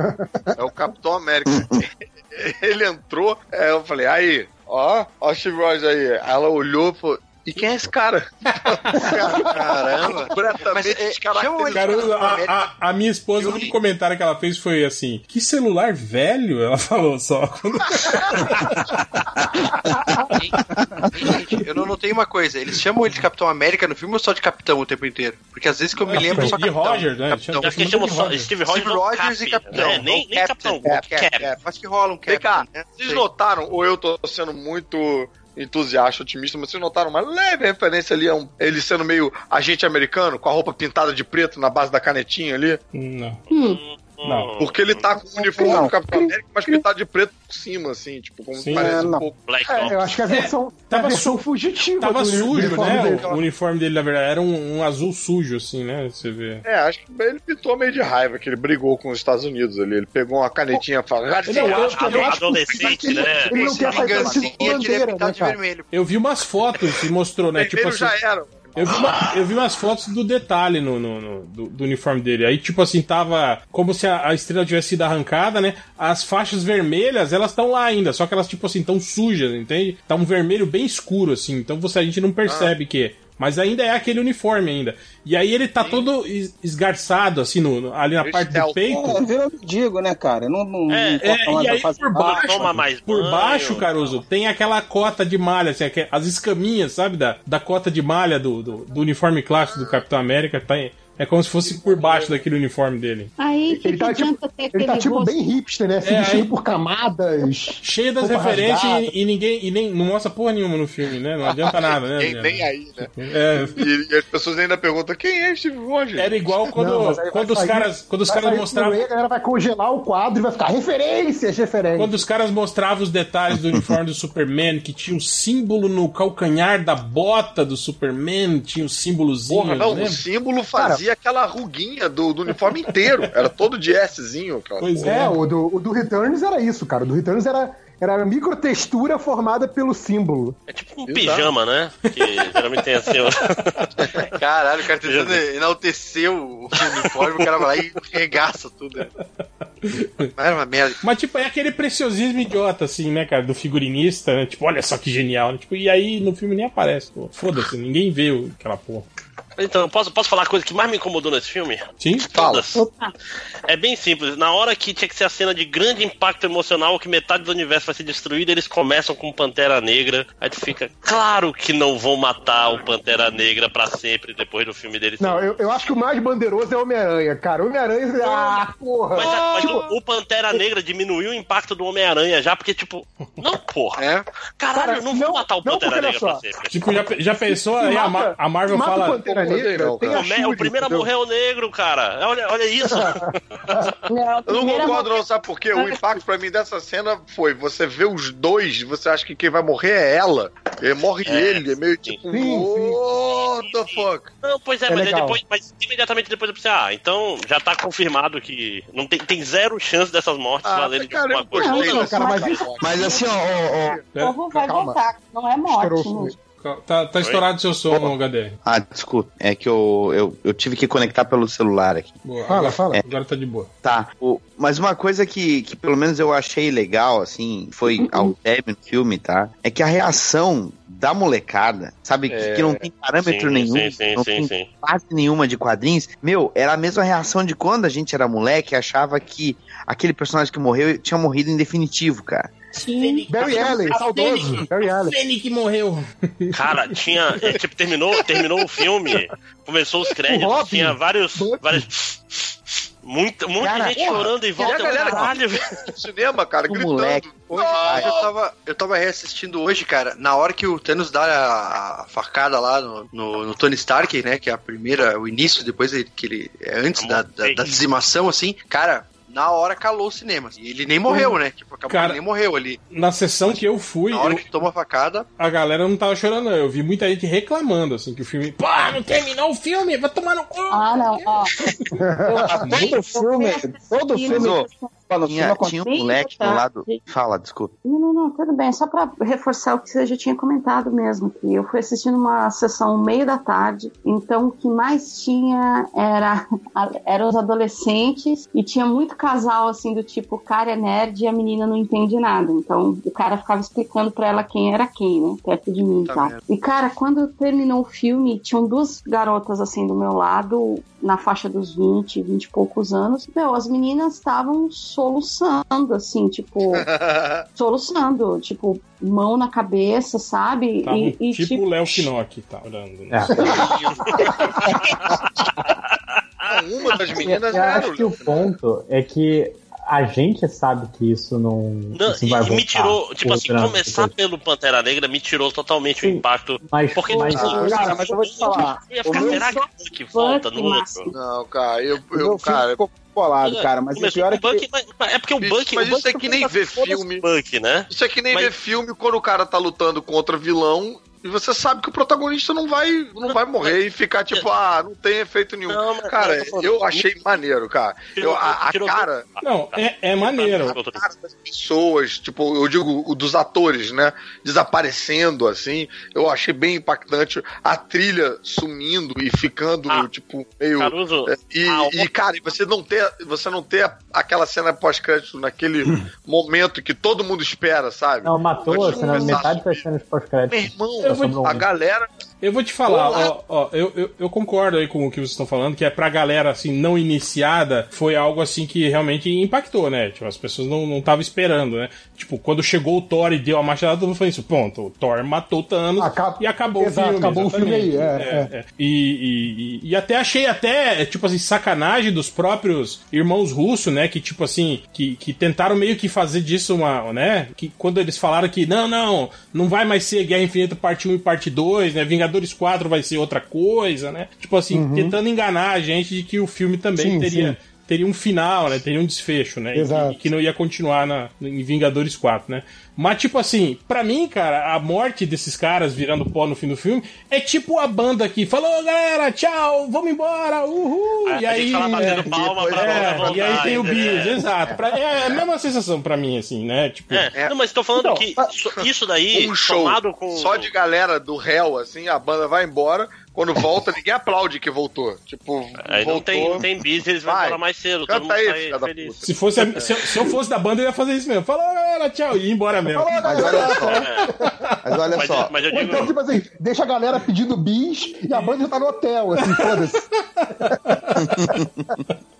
é o Capitão América. <laughs> ele entrou, aí eu falei, aí, ó, ó o Steve Rogers. Aí ela olhou e falou, e quem é esse cara? <laughs> Caramba. Completamente descaracterizado. Caruso, a, a- a minha esposa, o único comentário que ela fez foi assim: que celular velho? Ela <laughs> falou só. Quando- eu não notei uma coisa. Eles chamam ele de Capitão América no filme ou só de Capitão o tempo inteiro? Porque às vezes que eu me É, lembro de só Capitão. Roger, né? Capitão. Acho que eles chamam só Steve Rogers, Steve ou Rogers Cap, e Capitão. né? Nem- nem Capitão, Cap, Cap. Cap. Acho que rola um Vem cá, né? vocês Sei. notaram, ou eu tô sendo muito entusiasta, otimista, mas vocês notaram uma leve referência ali a um, ele sendo meio agente americano, com a roupa pintada de preto na base da canetinha ali? Não. Não. Porque ele tá com o uniforme Não. do Capitão América, mas pintado de preto por cima, assim, tipo, como Sim. parece É, um não. pouco. Black É, eu acho que a versão, Tava a versão su- fugitiva Tava do sujo, né? dele. O, uniforme dele, na verdade, era um, um azul sujo, assim, né? Você vê. É, acho que ele pintou meio de raiva, que ele brigou com os Estados Unidos ali. Ele pegou uma canetinha e falou. Não, eu acho que- eu acho que- Adolescente, né? Ele não quer sair bandeira, né, cara? vermelho. Eu vi umas fotos que mostrou, né? Tipo assim. já era. Eu vi, uma- eu vi umas fotos do detalhe no, no- no- do, do uniforme dele. Aí, tipo assim, tava como se a, a estrela tivesse sido arrancada, né? As faixas vermelhas, elas estão lá ainda, só que elas, tipo assim, estão sujas, entende? Tá um vermelho bem escuro, assim. Então você, a gente não percebe que é. Mas ainda é aquele uniforme ainda. E aí ele tá todo es- esgarçado, assim, no, no- ali na parte do peito. É, virou mendigo, né, cara? Não, não, É, não é, mais e aí por baixo, por baixo, Caruso, tem aquela cota de malha, assim, as escaminhas, sabe, da, da cota de malha do, do, do uniforme clássico do Capitão América, tá, em- é como se fosse por baixo daquele uniforme dele. Aí que, Ele tá, que tipo, adianta ter ele tá tipo rosto? bem hipster, né? Se É, vestindo aí- por camadas. Cheio das referências e, e ninguém e nem, não mostra porra nenhuma no filme, né? Não adianta nada, né? Nem, nem aí, né? É. E, e as pessoas ainda perguntam: quem é Steve Rogers? Era igual quando, Não, quando os sair- caras, quando os caras mostravam. A galera vai congelar o quadro e vai ficar referências, referências. Quando os caras mostravam os detalhes do uniforme do Superman, que tinha o símbolo no calcanhar da bota do Superman, tinha o símbolozinho. Porra, não, né? o símbolo fazia aquela ruguinha do, do uniforme inteiro. Era todo de Szinho, cara. Pois É, o do, o do Returns era isso, cara. O do Returns era, era a microtextura formada pelo símbolo. É tipo um pijama, né? Que geralmente tem assim. <laughs> Caralho, o cara tentando enaltecer o uniforme, o cara vai lá e regaça tudo. né? Mas Era uma merda. Mas, tipo, é aquele preciosismo idiota, assim, né, cara, do figurinista, né? Tipo, olha só que genial. né? Tipo, e aí no filme nem aparece, pô. Foda-se, ninguém vê o- aquela porra. Então, eu posso, posso falar a coisa que mais me incomodou nesse filme? Sim? Todas. É bem simples. Na hora que tinha que ser a cena de grande impacto emocional, que metade do universo vai ser destruído, eles começam com Pantera Negra. Aí tu fica, claro que não vão matar o Pantera Negra pra sempre depois do filme deles. Não, eu, eu acho que o mais bandeiroso é o Homem-Aranha, cara. Homem-Aranha. Ah, porra! Mas, a- mas o, o Pantera Negra diminuiu o impacto do Homem-Aranha já, porque, tipo, não, porra. É. Caralho, Cara, não vou matar o Pantera Negra pra só. sempre. Tipo, já, já pensou? Aí a, Mar- a Marvel mata o fala. Pantera Negra, não, tem cara. a O, primeiro a morrer é o negro, cara. Olha, olha isso. <laughs> Não, Eu não concordo, não, sabe por quê? O impacto pra mim dessa cena foi: você vê os dois, você acha que quem vai morrer é ela. E morre É, ele, é meio tipo. Sim, sim. What the fuck? Não, pois é, É mas, aí legal. depois, mas imediatamente depois eu pensei, ah, então já tá confirmado que não tem, tem zero chance dessas mortes Ah, valerem de alguma coisa. Não, dessa cara, mas Mas assim, ó, ó, ó. O povo vai Calma. voltar, não é morte. Estourou. Tá, tá estourado seu som, HDR. Ah, desculpa. É que eu, eu, eu tive que conectar pelo celular aqui. Boa, Fala, agora, fala. agora tá de boa. Tá. O, mas uma coisa que, que pelo menos eu achei legal, assim, foi ao término do filme, tá? É que a reação da molecada, sabe? Que, que não tem parâmetro sim, nenhum, sim, sim, não sim, tem sim. fase nenhuma de quadrinhos. Meu, era a mesma reação de quando a gente era moleque e achava que aquele personagem que morreu tinha morrido em definitivo, cara. Sim. Barry Allen, saudoso. Barry Allen. Fênix morreu. Cara, tinha. é, tipo, terminou, terminou o filme, começou os O créditos, Robin. tinha vários. vários muita, monte Cara, gente porra, chorando em e volta. a galera caralho. No <laughs> cinema, cara, gritando. moleque. Hoje, eu, tava, eu tava reassistindo hoje, cara, na hora que o Thanos dá a, a facada lá no, no, no Tony Stark, né? Que é a primeira, o início, depois que ele. É antes da, da, da dizimação, assim, cara. Na hora calou o cinema. E ele nem morreu, né? Tipo, acabou Cara, que nem morreu ali. Na sessão que eu fui, Na hora eu- que toma a facada. a galera não tava chorando, não. Eu vi muita gente reclamando, assim, que o filme. Pô, não terminou o filme, vai tomar no cu. Ah, não, ó. <laughs> Todo filme, todo filme. Mano, Tinha, filme tinha um moleque do importante. lado. Fala, desculpa. Não, não, não, tudo bem. Só pra reforçar o que você já tinha comentado mesmo, que eu fui assistindo uma sessão meio da tarde, então o que mais tinha era eram os adolescentes e tinha muito casal assim do tipo, o cara é nerd e a menina não entende nada. Então o cara ficava explicando pra ela quem era quem, né? Perto de mim e Tá tal. vendo. E cara, quando terminou o filme, tinham duas garotas assim do meu lado, na faixa dos 20, 20 e poucos anos. Meu, as meninas estavam soluçando, assim, tipo, <laughs> soluçando, tipo, mão na cabeça, sabe? Tava e, e, tipo o Léo Knock, tá orando. É. <laughs> Uma das meninas eu era acho que o ponto é que a gente sabe que isso não, Não, isso e, vai e me voltar. tirou, tipo O assim, começar pelo Pantera Negra me tirou totalmente o impacto. Mas, porque, mas- tipo, assim, Cara, mas eu vou te falar. eu ia O ficar, meu será que, que volta no outro? Não, cara, eu, O eu cara. ficou bolado, cara, mas o Começou pior é o que. Bucky, mas- é porque o Bucky. mas o isso é Bucky que nem ver filme. o Bucky, né? Isso é que nem Mas- ver filme quando o cara tá lutando contra vilão e você sabe que o protagonista não vai, não vai morrer e ficar tipo, ah, não tem efeito nenhum. Não, mas- cara, eu eu achei maneiro, cara. Eu, a, a cara, Não, é, é maneiro. a cara das pessoas, tipo, eu digo o dos atores, né, desaparecendo assim, eu achei bem impactante a trilha sumindo e ficando Ah, tipo meio Caruso, é, e, ah, e, cara, você não ter, você não ter aquela cena pós-crédito naquele <laughs> momento que todo mundo espera, sabe? Não, matou a cena, metade das cenas Meu pós-créditos. irmão, A galera Eu vou te falar, ó, ó, eu, eu, eu concordo aí com o que vocês estão falando, que é pra galera, assim, não iniciada, foi algo, assim, que realmente impactou, né? Tipo, as pessoas não estavam esperando, né? Tipo, quando chegou o Thor e deu a machadada, todo mundo falou isso, ponto, o Thor matou Thanos Acaba- e acabou Exato, o filme. acabou o filme aí, exatamente. é, é. E, e, e, e até achei até, tipo assim, sacanagem dos próprios irmãos russos, né? Que, tipo assim, que, que tentaram meio que fazer disso uma, né? Que quando eles falaram que, não, não, não vai mais ser Guerra Infinita parte 1 e parte 2, né? Vingadores 4 vai ser outra coisa, né? Tipo assim, Uhum. tentando enganar a gente de que o filme também Sim, teria... sim. Teria um final, né? Teria um desfecho, né? E- Exato. E, que não ia continuar na, em Vingadores 4, né? Mas, tipo assim, pra mim, cara, a morte desses caras virando pó no fim do filme é tipo a banda que falou, galera, tchau, vamos embora, uhul! A- e a aí. gente fala batendo é, palma pra é, voltar, E aí tem o entendeu? bis, exato. Pra- é a mesma sensação pra mim, assim, né? Tipo, É, não, mas tô falando Então, que so- isso daí, <laughs> um show com. só de galera do réu, assim, a banda vai embora, quando volta, ninguém aplaude que voltou. Tipo, Aí não voltou. tem, não tem bis, eles vão embora mais cedo. Canta todo mundo aí, feliz. se, fosse a- se, eu- se eu fosse da banda, eu ia fazer isso mesmo. Falou, galera, tchau, e ir embora mesmo. Mas olha só. Mas olha Mas, só. mas digo. então, tipo assim, deixa a galera pedindo bis e a banda já tá no hotel, assim, foda-se. <laughs>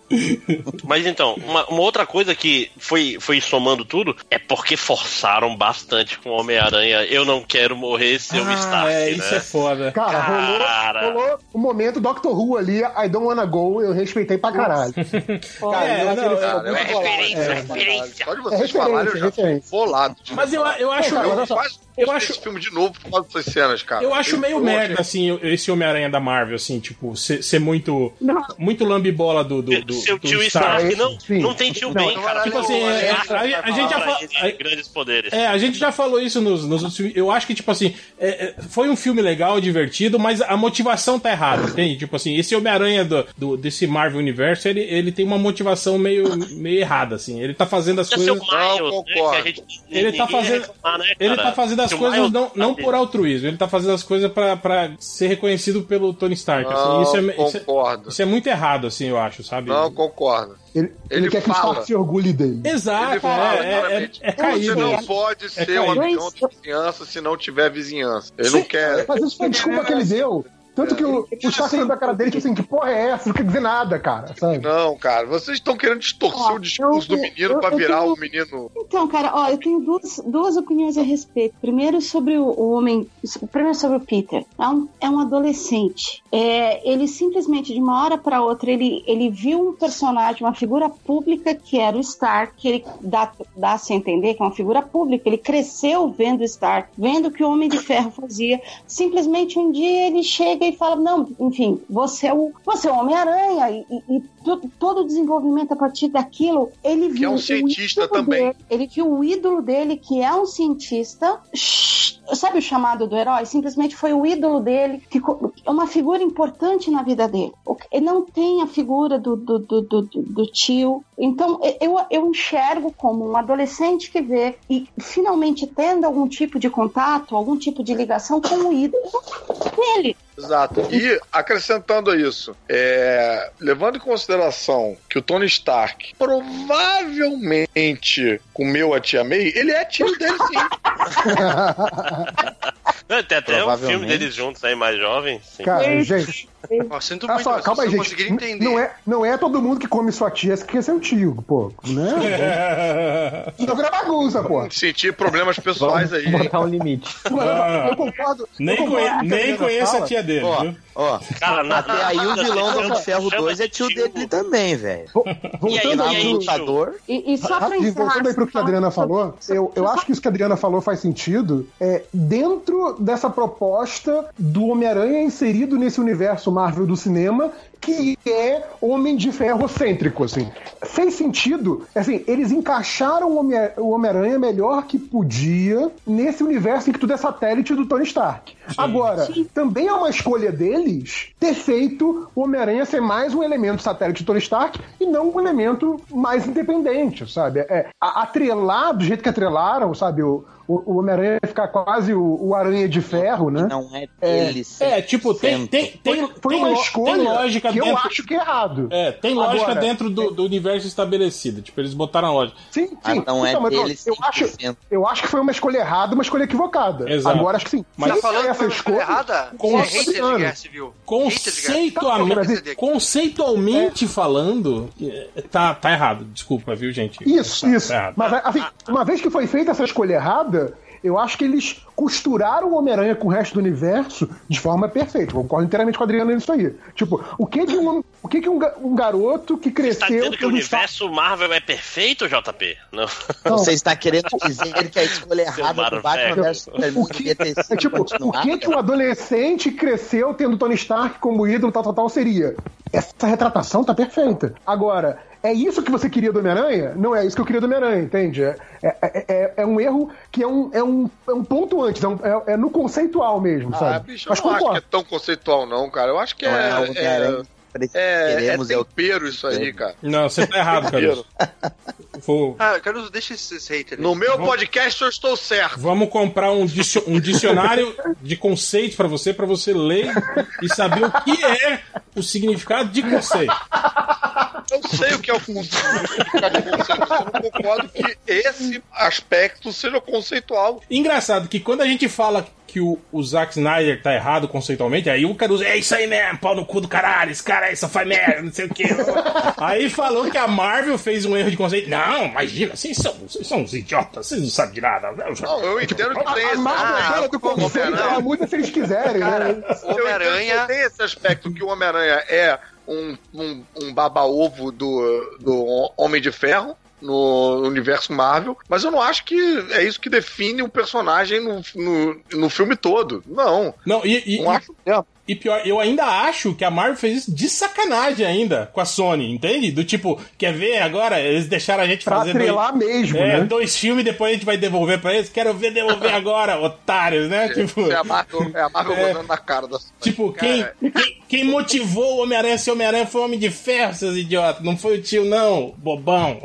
Mas então, uma, uma outra coisa que foi, foi somando tudo é porque forçaram bastante com o Homem-Aranha. Eu não quero morrer se eu me Ah, Stark, é, né? isso é foda. Cara, Cara. rolou, rolou o momento Doctor Who ali, I don't wanna go, eu respeitei pra caralho. <laughs> Cara, É, eu não, é- ficou É bolado. referência, É. referência. Só de É vocês referência, falarem, eu já fico bolado. Mas eu, eu acho. Cara, eu- quase eu acho- esse filme de novo por causa dessas cenas, cara. Eu acho meio eu merda, achei- assim, esse Homem-Aranha da Marvel, assim, tipo, ser, ser muito. Não. Muito lambibola do. do, do Seu tio Stark. Stark, não, Sim. não tem tio Não, bem, cara. tipo assim, é, a- a gente já fa- Ele tem grandes poderes. É, a gente já falou isso nos, nos outros filmes. Eu acho que, tipo assim, é, é, foi um filme legal, divertido, mas a motivação tá errada, entende? Tipo assim, esse Homem-Aranha do, do- desse Marvel Universo, ele, ele tem uma motivação meio, meio errada, assim. Ele tá fazendo as coisas. Miles, né, gente- Ele tá ia fazendo- reclamar, né, Ele tá fazendo as coisas Miles não, não por altruísmo, ele tá fazendo as coisas pra, pra ser reconhecido pelo Tony Stark. assim, isso, é, isso, é, concordo. isso é muito errado, assim, eu acho, sabe? Não, concordo. Ele, ele Ele quer que o fala. Stark se orgulhe dele. Exato, Ele fala é, é, é, claramente, é Você caído. não pode ser caído. um amigão da vizinhança se não tiver vizinhança. Ele não quer. Mas isso foi a desculpa que ele deu. Tanto que o, o Stark olhou pra cara dele, tipo assim, que porra é essa? Não quer dizer nada, cara, sabe? Não, cara, vocês estão querendo distorcer Ó, o discurso eu- do menino eu- pra eu virar tenho- o menino. Então, cara, ó, eu tenho duas, duas opiniões a respeito. Primeiro sobre o, o homem. Primeiro sobre o Peter. É um, é um adolescente. É, ele simplesmente, de uma hora pra outra, ele, ele viu um personagem, uma figura pública que era o Stark, que ele dá, dá a se entender que é uma figura pública. Ele cresceu vendo o Stark, vendo o que o Homem de Ferro fazia. Simplesmente um dia ele chega e fala: Não, enfim, você é o, você é o Homem-Aranha. E, e- to- todo o desenvolvimento a partir daquilo, ele viu. é um o cientista ídolo também. dele, ele viu o ídolo dele, que é um cientista. Sabe o chamado do herói? Simplesmente foi o ídolo dele, que é uma figura importante na vida dele. Que- Ele não tem a figura do, do, do, do, do- tio. Então, eu, eu enxergo como um adolescente que vê e finalmente tendo algum tipo de contato, algum tipo de ligação com o ídolo dele. Exato. E acrescentando a isso, é, levando em consideração que o Tony Stark provavelmente comeu a tia May, ele é tio dele sim. <laughs> Não, tem até um filme deles juntos aí, mais jovens. sim. Cara, gente. Ó, sinto Olha muito, só, calma aí, gente. entender. Não é, não é todo mundo que come sua tia que quer ser o tio, pô. Né? <laughs> Não vira bagunça, pô. Sentir problemas pessoais aí. Botar um limite. Eu concordo. Nem, eu concordo conhe- a nem conheço a fala. tia dele, Ó, viu? ó. Cara, na- Até aí o vilão do Homem de Ferro chama 2 é tio dele também, velho. Voltando E aí, pro- lutador. E, e só pra voltando aí pro que a Adriana falou, eu, eu acho que isso que a Adriana falou faz sentido. É, dentro dessa proposta do Homem-Aranha inserido nesse universo Marvel do cinema, que é Homem de Ferro cêntrico, assim. Fez sentido, assim, eles encaixaram o Homem- o Homem-Aranha melhor que podia nesse universo em que tudo é satélite do Tony Stark. Agora, também é uma escolha deles ter feito o Homem-Aranha ser mais um elemento satélite do Tony Stark e não um elemento mais independente, sabe? É, atrelar do jeito que atrelaram, sabe? O, o, o Homem-Aranha ficar quase o, o Aranha de Ferro, né? Não é É, dele. É, tipo, tem, tem, tem, Foi, foi tem uma escolha tem lógica que eu dentro. acho que é errado. É, tem lógica Agora, dentro do, do universo estabelecido. Tipo, eles botaram a lógica. Sim, sim. Ah, não é Então, eu- dele eu, acho, 100%. eu acho que foi uma escolha errada, uma escolha equivocada. Exato. Agora acho que sim. Mas- Tá falando essa escolha errada? Com- Você é Conceitualmente, conceitualmente falando, é, tá, tá errado. Desculpa, viu, gente? Isso, Tá- isso. tá. Mas assim, uma vez que foi feita essa escolha errada, eu acho que eles costuraram o Homem-Aranha com o resto do universo de forma perfeita. Eu concordo inteiramente com a Adriana nisso aí. Tipo, o que que um, o que que um, um garoto que Você cresceu... tá dizendo que o universo Marvel é perfeito, JP? Não. Você está querendo dizer que a escolha errada do Marvel. Batman Superman devia ter É tipo, o que que um adolescente cresceu tendo Tony Stark como ídolo, tal, tal, tal, seria? Essa retratação tá perfeita. Agora, é isso que você queria do Homem-Aranha? Não é isso que eu queria do Homem-Aranha, entende? É, é, é- é um erro que é um, é um, é um ponto antes, é, um- é- é no conceitual mesmo, Ah, sabe? bicho, eu Mas não acho que concordo. é tão conceitual, não, cara. Eu acho que Não é, é. É, é, é Queremos é o tempero isso aí, cara. Não, você tá errado, Caruso. Vou- Ah, Caruso, deixa esses haters. No meu podcast eu estou certo. Vamos comprar um, dicio- um dicionário de conceitos pra você, pra você ler e saber o que é o significado de conceito. Eu sei o que é o significado de conceito, mas eu não concordo que esse aspecto seja conceitual. Engraçado que quando a gente fala que o, o Zack Snyder tá errado conceitualmente, aí o Caruso, é isso aí mesmo, pau no cu do caralho, esse cara aí só faz merda, não sei o quê. <laughs> aí falou que a Marvel fez um erro de conceito. Não, imagina, vocês são, vocês são uns idiotas, vocês não sabem de nada. Não, eu entendo que tem A esse Marvel é do conceito, ela muda se eles quiserem, né? Eu entendo que tem esse aspecto que o Homem-Aranha é um, um, um baba-ovo do, do Homem de Ferro no universo Marvel, mas eu não acho que é isso que define o personagem no, no, no filme todo. Não. Não, e, e- Não acho mesmo. E pior, eu ainda acho que a Marvel fez isso de sacanagem ainda com a Sony, entende? Do tipo, quer ver agora? Eles deixaram a gente Pra fazer atrelar dois, mesmo, é, né? dois filmes e depois a gente vai devolver pra eles. Quero ver devolver <laughs> agora, otários, né? Tipo, É a Marvel, é a Marvel É. na cara da tipo quem, quem, quem motivou o Homem-Aranha a ser Homem-Aranha foi o Homem de Ferro, seus idiotas. Não foi o tio, não, bobão.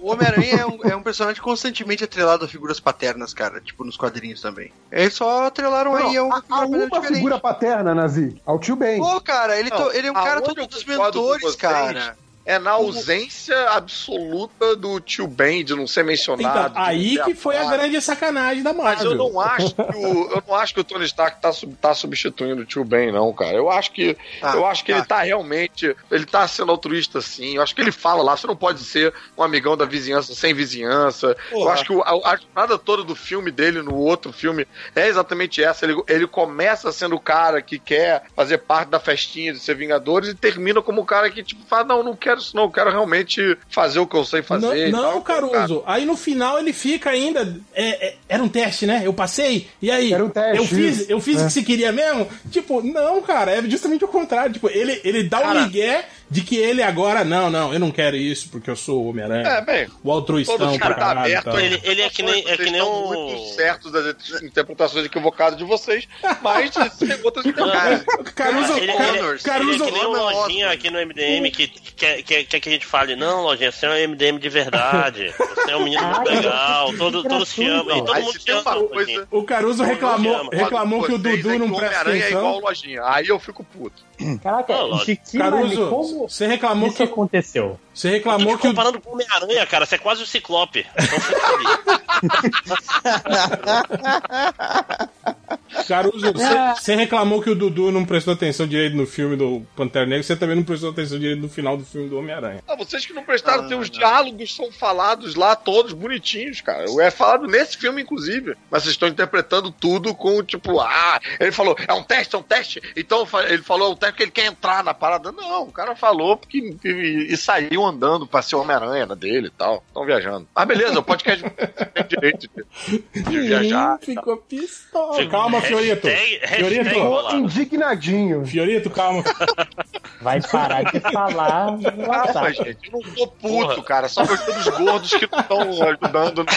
O Homem-Aranha é, um, é um personagem constantemente atrelado a figuras paternas, cara. Tipo, nos quadrinhos também. Eles só atrelaram Não, aí a uma a, a uma figura paterna, Nazi, ao tio Ben. Pô, cara, ele, to- ele é um cara todo dos mentores, cara. É na ausência absoluta do tio Ben de não ser mencionado. Então, aí que foi a grande sacanagem da Mas Marvel. eu não acho que o, eu não acho que o Tony Stark tá, tá substituindo o tio Ben, não, cara. Eu acho que, Ah, eu acho que tá. ele tá realmente. Ele tá sendo altruísta, sim. Eu acho que ele fala lá, você não pode ser um amigão da vizinhança sem vizinhança. Eu acho que o- a, a jornada toda do filme dele no outro filme é exatamente essa. Ele, ele começa sendo o cara que quer fazer parte da festinha de ser Vingadores e termina como o cara que, tipo, fala: Não, não quero isso, não, eu quero realmente fazer o que eu sei fazer. e Não, tal. não Caruso. Aí no final ele fica ainda. é, é, era um teste, né? Eu passei. E aí? Era um teste, Eu fiz, eu fiz É. o que você queria mesmo? Tipo, não, cara. É justamente o contrário. Tipo, ele, ele dá o Cara. migué de que ele agora. Não, não, eu não quero isso porque eu sou o Homem-Aranha. É, bem, o altruistão todo pra filme tá caralho. aberto. Ele, ele é que nem, é que nem um. muito certos das interpretações equivocadas de vocês, mas <laughs> tem outras Cara, Caruso, ele, ele, Caruso, ele é que nem um Connors, lojinha aqui no MDM que quer que, que, que a gente fale, não, lojinha, você é um MDM de verdade. Você é um menino <laughs> muito legal, todo, todos te amam. E todo Aí mundo se ama. uma coisa- O Caruso reclamou, reclamou que o Dudu é não que o presta Homem-Aranha é igual atenção. lojinha. Aí eu fico puto. Caraca. Chiquinho, Caruso, como você reclamou isso que aconteceu? você Eu tô reclamou te que comparando com o Homem-Aranha, cara. Você é quase o Ciclope. Então. <laughs> Caruso, você- <laughs> você reclamou que o Dudu não prestou atenção direito no filme do Pantera Negra, você também não prestou atenção direito no final do filme do Homem-Aranha. Ah, vocês que não prestaram, tem os diálogos são falados lá todos bonitinhos, cara. É falado nesse filme, inclusive. Mas vocês estão interpretando tudo com, tipo, ah, ele falou, é um teste, é um teste. Então ele falou, é um teste porque ele quer entrar na parada. Não, o cara falou porque e, e saiu andando pra ser Homem-Aranha na dele e tal. Estão viajando. Mas beleza, o podcast <laughs> tem direito de, de viajar. Ficou pistola. Fico- Calma, Fiorito. Hashtag- hashtag Fiorito, indignadinho. Fiorito, calma. Vai parar de falar <laughs> no Calma, WhatsApp. gente, eu não tô puto, cara. Só gostei dos gordos que não estão ajudando. <laughs>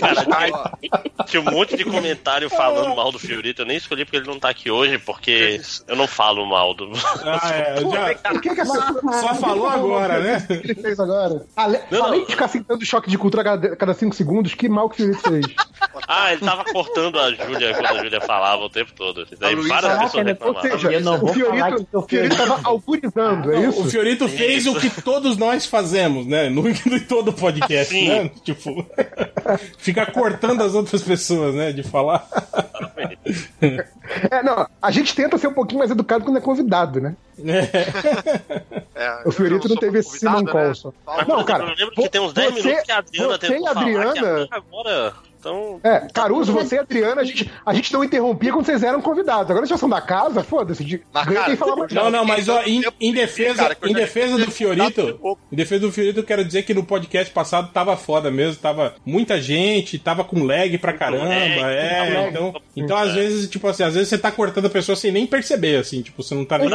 Cara, tinha, tinha um monte de comentário falando mal do Fiorito. Eu nem escolhi porque ele não tá aqui hoje, porque eu não falo mal do. Ah, é, <laughs> já- O que que essa... só falou agora, né? O que ele fez agora? Ale... Não, não. Além de ficar sentando choque de cultura a cada- cada cinco segundos, que mal que o Felipe fez. Ah, ele tava cortando a Júlia quando a Júlia falava o tempo todo. Daí A Luísa- várias Caraca, pessoas né? Ou seja, o Fiorito, o Fiorito fiz. tava autorizando, é isso? O Fiorito fez o que todos nós fazemos, né? No, <laughs> em todo podcast, Sim. né? Tipo, <laughs> ficar cortando as outras pessoas, né? De falar. É, não, a gente tenta ser um pouquinho mais educado quando é convidado, né? É, O Fiorito não teve esse Simon né? Colson. Não, cara, eu lembro que tem uns 10 você- minutos que a Adriana você e a falar Adriana- agora. Então. É, Caruso, você e a Adriana, a gente, a gente não interrompia quando vocês eram convidados. Agora já são da casa, foda-se. Não, não, mas ó, em, em defesa, Cara, em defesa do Fiorito, em defesa do Fiorito, eu quero dizer que no podcast passado tava foda mesmo, tava muita gente, tava com lag pra caramba, é, lag. então, então às vezes, tipo assim, às vezes você tá cortando a pessoa sem nem perceber, assim, tipo, você não tá nem É,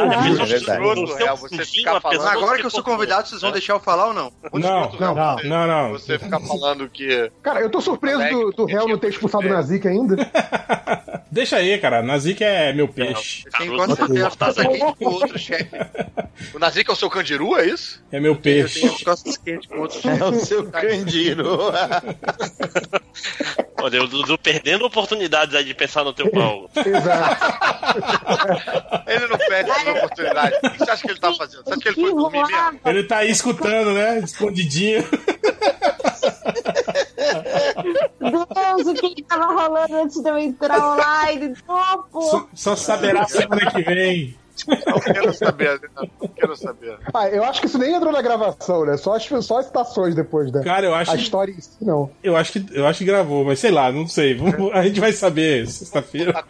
Agora que eu sou convidado, vocês vão né? deixar eu falar ou não? Não, Não, não. não, não. Você ficar falando que. Cara, eu tô surpreso do, do réu não ter expulsado o Nazik ainda. <laughs> Deixa aí, cara, Nazik é meu peixe. As cortado costas aqui. quentes com outro chefe. O Nazik é o seu candiru, é isso? É meu Eu peixe. tenho as costas quentes com outro chefe. É o seu Candiro. <laughs> Olha, o Dudu perdendo oportunidades aí de pensar no teu pau. Exato. <laughs> Ele não perde essa oportunidade. O que você acha que ele tá fazendo? Você acha que ele foi dormir mesmo? Ele tá aí escutando, né? Escondidinho. Deus, o que que tava rolando antes de eu entrar online? Topo! Só, só saberá semana que vem. Não quero saber, né? não quero saber. Ah, eu acho que isso nem entrou na gravação, né? Só as, só as citações depois, né? Cara, eu acho A história em si, não. Eu acho que eu acho que gravou, mas sei lá, não sei. Vamos- a gente vai saber sexta-feira.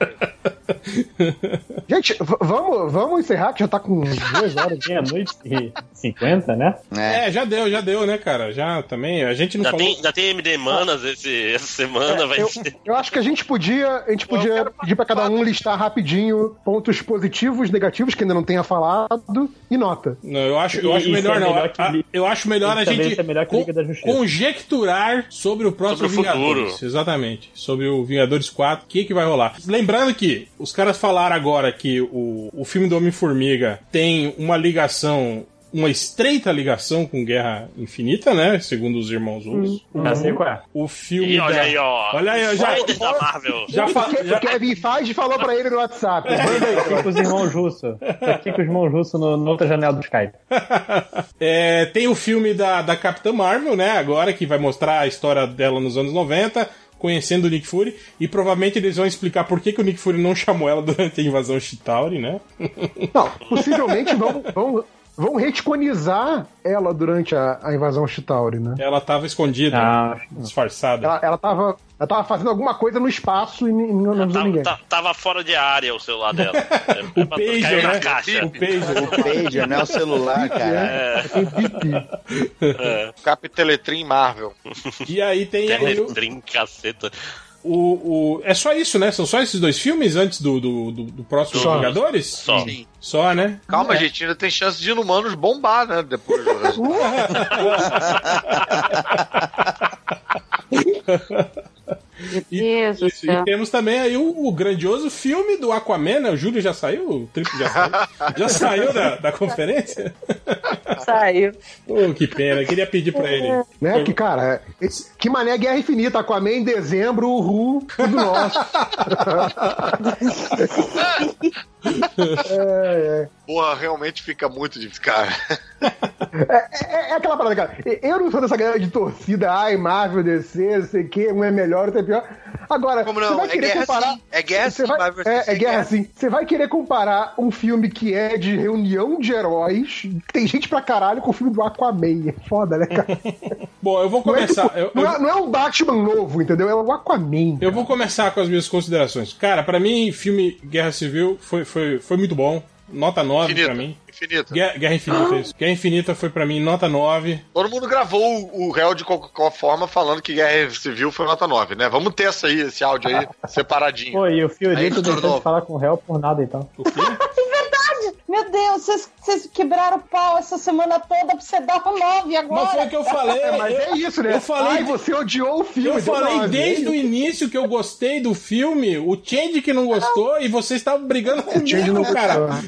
<laughs> Gente, vamos, vamos encerrar, que já tá com duas horas. <laughs> Meia-noite e 50, né? É. já deu, já deu, né, cara? Já também. A gente não Já falou. tem, já tem MD Manas esse, essa semana, vai É, Eu, ser. eu acho que a gente podia, a gente podia pedir pra cada um listar rapidinho pontos positivos, negativos, que ainda não tenha falado, e nota. Não, eu acho, eu acho melhor não. melhor que A- eu acho melhor e a gente ser melhor conjecturar sobre o próximo Sobre o futuro. Vingadores. Exatamente. Sobre o Vingadores 4, o que, que vai rolar. Lembrando que os caras falaram agora que o, o filme do Homem-Formiga tem uma ligação. Uma estreita ligação com Guerra Infinita, né? Segundo os irmãos Russo. Já sei qual é. O filme. E olha da- aí, ó. Olha aí, ó, já, da Marvel. já, fa- já- O Kevin Feige falou pra ele no WhatsApp. Manda aí. Aqui com os irmãos russos. Tô aqui com os irmãos russos no, na outra janela do Skype. <laughs> É, tem o filme da, da Capitã Marvel, né? Agora, que vai mostrar a história dela nos anos 90, conhecendo o Nick Fury. E provavelmente eles vão explicar por que, que o Nick Fury não <laughs> chamou ela durante a invasão Chitauri, né? Não, possivelmente vão, vão, vão retconizar ela durante a, a invasão Chitauri, né? Ela tava escondida, Ah, disfarçada. Ela, ela, tava, ela tava fazendo alguma coisa no espaço e não, não Tava, ninguém. ta- tava fora de área o celular dela. <laughs> É, O pra- pager, né? caixa. O pager. O pager, né? O celular, cara. É, bip. é. Capiteletrim Marvel. E aí tem o, Teletrim, caceta. O, o- É só isso, né? São só esses dois filmes antes do, do, do, do próximo Só. Vingadores? Só. Sim. Só, né? Calma, gente, ainda tem chance de Inumanos bombar, né? Depois. <laughs> <laughs> Meu Deus. E temos também aí o, o grandioso filme do Aquaman, né? O Júlio já saiu? O Triplo já saiu? já saiu da, da <laughs> conferência? Saiu. Pô, que pena, queria pedir pra ele. Né? Que, cara, esse- que mané Guerra Infinita, Aquaman em dezembro, o Ru, tudo nosso. <laughs> <laughs> é, é. Porra, realmente fica muito difícil, cara. É, é aquela parada, cara. Eu não sou dessa galera de torcida, ai, Marvel, DC, não sei o que, um é melhor, outro é pior. Agora, Como você não? vai É querer guerra comparar. sim. É guerra você sim, vai- Marvel é, é guerra guerra. sim. Você vai querer comparar um filme que é de reunião de heróis, tem gente pra caralho, com o filme do Aquaman. É foda, né, cara? <laughs> Bom, eu vou Não é, começar. tipo- eu- não, eu- é, não é um Batman novo, entendeu? É o Aquaman. Eu vou começar com as minhas considerações. Cara, pra mim, filme Guerra Civil foi, foi, foi muito bom. Nota 9 pra mim. Infinita. Guerra, Guerra Infinita, isso. Guerra Infinita foi pra mim nota 9. Todo mundo gravou o, réu de qualquer forma falando que Guerra Civil foi nota 9, né? Vamos ter essa aí, esse áudio aí <laughs> separadinho. Pô, e o Fiorito deixou de falar com o réu por nada então. O quê? <laughs> Verdade! Meu Deus, vocês- vocês quebraram o pau essa semana toda pra você dar um 9 agora. Mas foi o que eu falei. É, mas eu, é isso, né? Eu falei, Ai, você odiou o filme. eu falei nove, desde é o isso. início que eu gostei do filme, o Change que não gostou, e vocês estavam brigando Change não cara. <laughs>